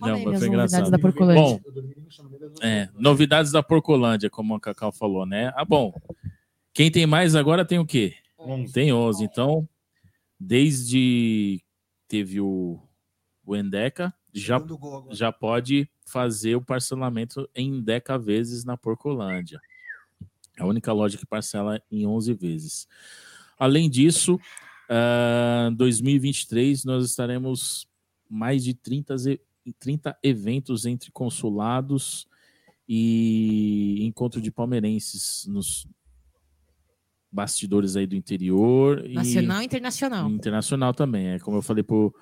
Não, aí foi novidades engraçado. da Porcolândia. Bom, é, novidades da Porcolândia, como a Cacau falou, né? Ah, bom. Quem tem mais agora tem o quê? Tem 11. Então, desde teve o, o Endeca, já, já pode fazer o parcelamento em Deca vezes na Porcolândia. É a única loja que parcela em 11 vezes. Além disso, ah, 2023 nós estaremos mais de 30, ze- 30 eventos entre consulados e encontro de palmeirenses nos bastidores aí do interior. e- Nacional e internacional. Internacional também. É como eu falei pro,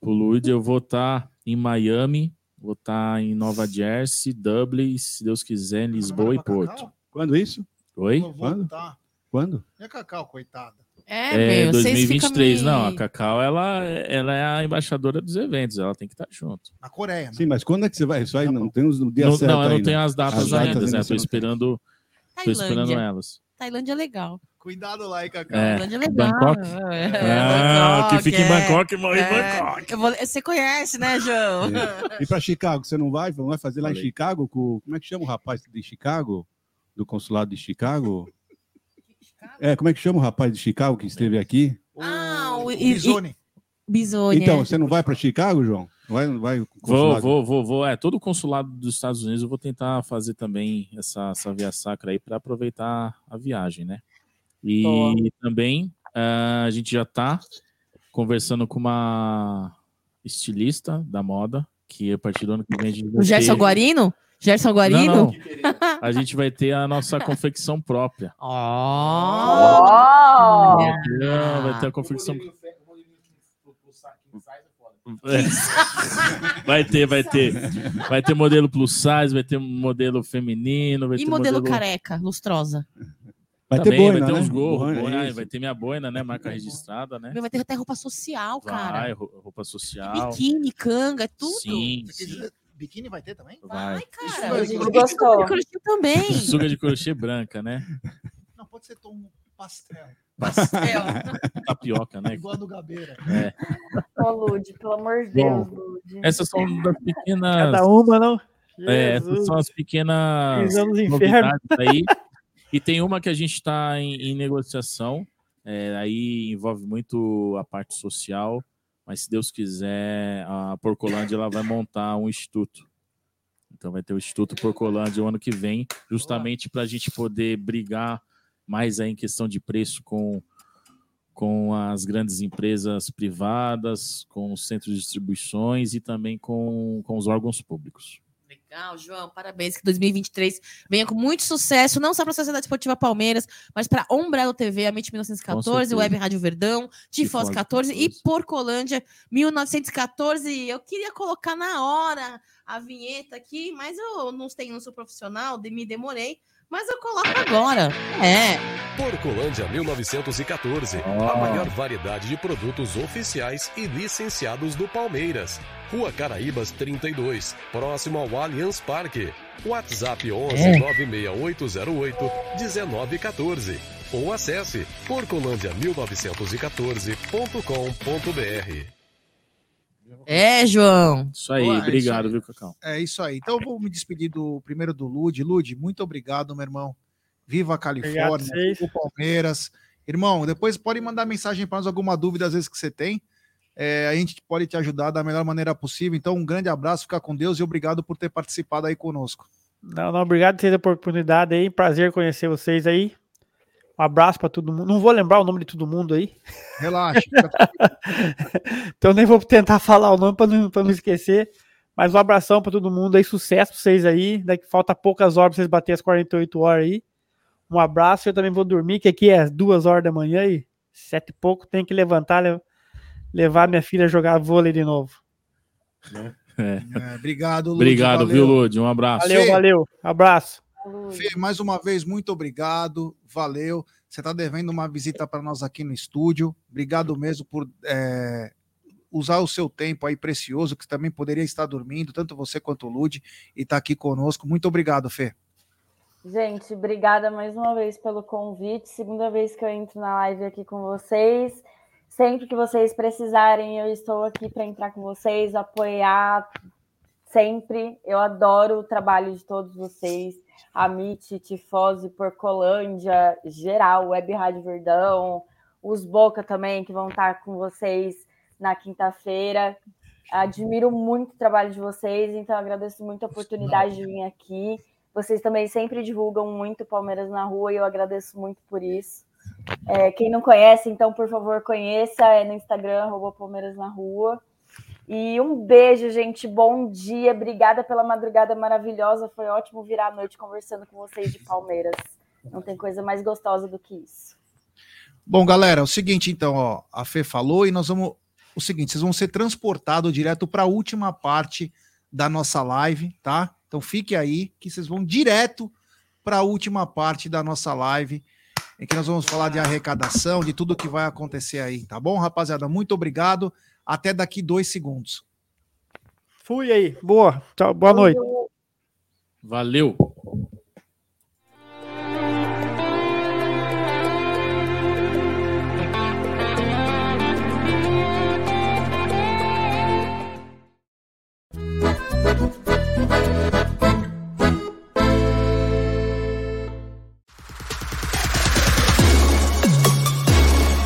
pro Luiz, eu vou estar em Miami, vou estar em Nova Jersey, Dublin, se Deus quiser, em Lisboa e Porto. Quando isso? Oi? Quando? Quando? E a Cacau, coitada? É, É, meu, vocês 2023. ficam me- Não, a Cacau, ela, ela é a embaixadora dos eventos, ela tem que estar junto. Na Coreia, né? Sim, mas quando é que você vai? Isso aí não tem os no dia Não, eu não ainda. tenho as datas As ainda, né? Tô não tem. esperando, tô esperando Tailândia. elas. Tailândia é legal. Cuidado lá, hein, Cacau. É, é legal. Bangkok? É, Ah, Bangkok, que fica em é. Bangkok, morre em É. Bangkok. Eu vou- Você conhece, né, João? É. E para Chicago, você não vai? Não vai fazer lá em Falei. Chicago? Com, como é que chama o rapaz de Chicago? Do consulado de Chicago? É, como é que chama o rapaz de Chicago que esteve aqui? Ah, o, O e- e- Bisoni. Bisoni. Então, é. você não vai para Chicago, João? Vai, vai com o Vou, consulado? vou, vou, vou. É, todo o consulado dos Estados Unidos eu vou tentar fazer também essa, essa via sacra aí para aproveitar a viagem, né? E Boa. também ah, a gente já tá conversando com uma estilista da moda, que a partir do ano que vem a gente vai O Gerson ter- Guarino? Gerson Não, Guarino? não. [LAUGHS] A gente vai ter a nossa confecção própria. Ó! Vai ter, vai ter a confecção. É. [LAUGHS] Vai ter, vai ter. Vai ter modelo plus size, vai ter modelo feminino, vai E ter modelo careca, lustrosa? Vai ter Também, boina, vai ter né? uns gorros, Boina, boina, isso. vai ter minha boina, né? Marca registrada, né? Vai ter até roupa social, cara. Vai, rou- roupa social. Biquíni, canga, é tudo. Sim, Biquíni vai ter também? vai. Cara, Isso e gostou. crochê também. [LAUGHS] Suga de crochê branca, né? Não, pode ser tom pastel. Pastel. [LAUGHS] Tapioca, né? Igual a do Gabeira. É. Ô, Lud, pelo amor de Deus, Lud. Essas são das pequenas. Cada uma, não? É, essas Jesus. são as pequenas Pisamos no inferno. novidades aí. [LAUGHS] E tem uma que a gente está em, em negociação. é, aí envolve muito a parte social. Mas se Deus quiser, a Porcolândia ela vai montar um instituto. Então vai ter o Instituto Porcolândia o ano que vem, justamente para a gente poder brigar mais aí em questão de preço com, com as grandes empresas privadas, com os centros de distribuições e também com, com os órgãos públicos. Legal, João, parabéns. Que 2023 venha com muito sucesso, não só para a Sociedade Esportiva Palmeiras, mas para Ombrelo TV, a MIT 1914, certeza. Web Rádio Verdão, Tifós Tifós 14 e Porcolândia 1914. Eu queria colocar na hora a vinheta aqui, mas eu não tenho, não sou profissional, me demorei, mas eu coloco agora. É. Porcolândia 1914. A maior variedade de produtos oficiais e licenciados do Palmeiras. Rua Caraíbas 32, próximo ao Allianz Parque. WhatsApp 11 É. 96808 1914. Ou acesse porcolândia1914.com.br. É, João. Isso aí, Boa, é obrigado, isso aí. viu, Cacau? É isso aí. Então eu vou me despedir do primeiro do Lude. Lude, muito obrigado, meu irmão. Viva a Obrigado Califórnia, viva o Palmeiras. Irmão, depois pode mandar mensagem para nós, alguma dúvida às vezes que você tem. É, a gente pode te ajudar da melhor maneira possível. Então, um grande abraço, fica com Deus e obrigado por ter participado aí conosco. Não, não, obrigado por ter a oportunidade aí. Prazer conhecer vocês aí. Um abraço para todo mundo. Não vou lembrar o nome de todo mundo aí. Relaxa. [LAUGHS] então nem vou tentar falar o nome para não, pra não esquecer. Mas um abração para todo mundo aí. Sucesso para vocês aí. Daqui falta poucas horas para vocês baterem as 48 horas aí. Um abraço. Eu também vou dormir, que aqui é duas horas da manhã e sete e pouco. Tem que levantar, le- levar minha filha a jogar vôlei de novo. É. É, obrigado, Lude. Obrigado, valeu. viu, Lude? Um abraço. Valeu, valeu. Abraço. Fê, mais uma vez, muito obrigado. Valeu. Você está devendo uma visita para nós aqui no estúdio. Obrigado mesmo por é, usar o seu tempo aí precioso, que também poderia estar dormindo, tanto você quanto o Lude, e estar aqui conosco. Muito obrigado, Fê. Gente, obrigada mais uma vez pelo convite. Segunda vez que eu entro na live aqui com vocês. Sempre que vocês precisarem, eu estou aqui para entrar com vocês, apoiar sempre. Eu adoro o trabalho de todos vocês. Amit, Tifose, Porcolândia, geral, Web Rádio Verdão, os Boca também, que vão estar com vocês na quinta-feira. Admiro muito o trabalho de vocês, então agradeço muito a oportunidade de vir aqui. Vocês também sempre divulgam muito Palmeiras na rua e eu agradeço muito por isso. É, quem não conhece, então, por favor, conheça. É no Instagram, arroba Palmeiras na rua. E um beijo, gente. Bom dia. Obrigada pela madrugada maravilhosa. Foi ótimo virar a noite conversando com vocês de Palmeiras. Não tem coisa mais gostosa do que isso. Bom, galera, é o seguinte, então, ó, a Fê falou e nós vamos. O seguinte, vocês vão ser transportados direto para a última parte da nossa live, tá? Então fique aí, que vocês vão direto para a última parte da nossa live, em que nós vamos falar de arrecadação, de tudo que vai acontecer aí, tá bom, rapaziada? Muito obrigado. Até daqui dois segundos. Fui aí. Boa. Tchau, boa noite. Valeu.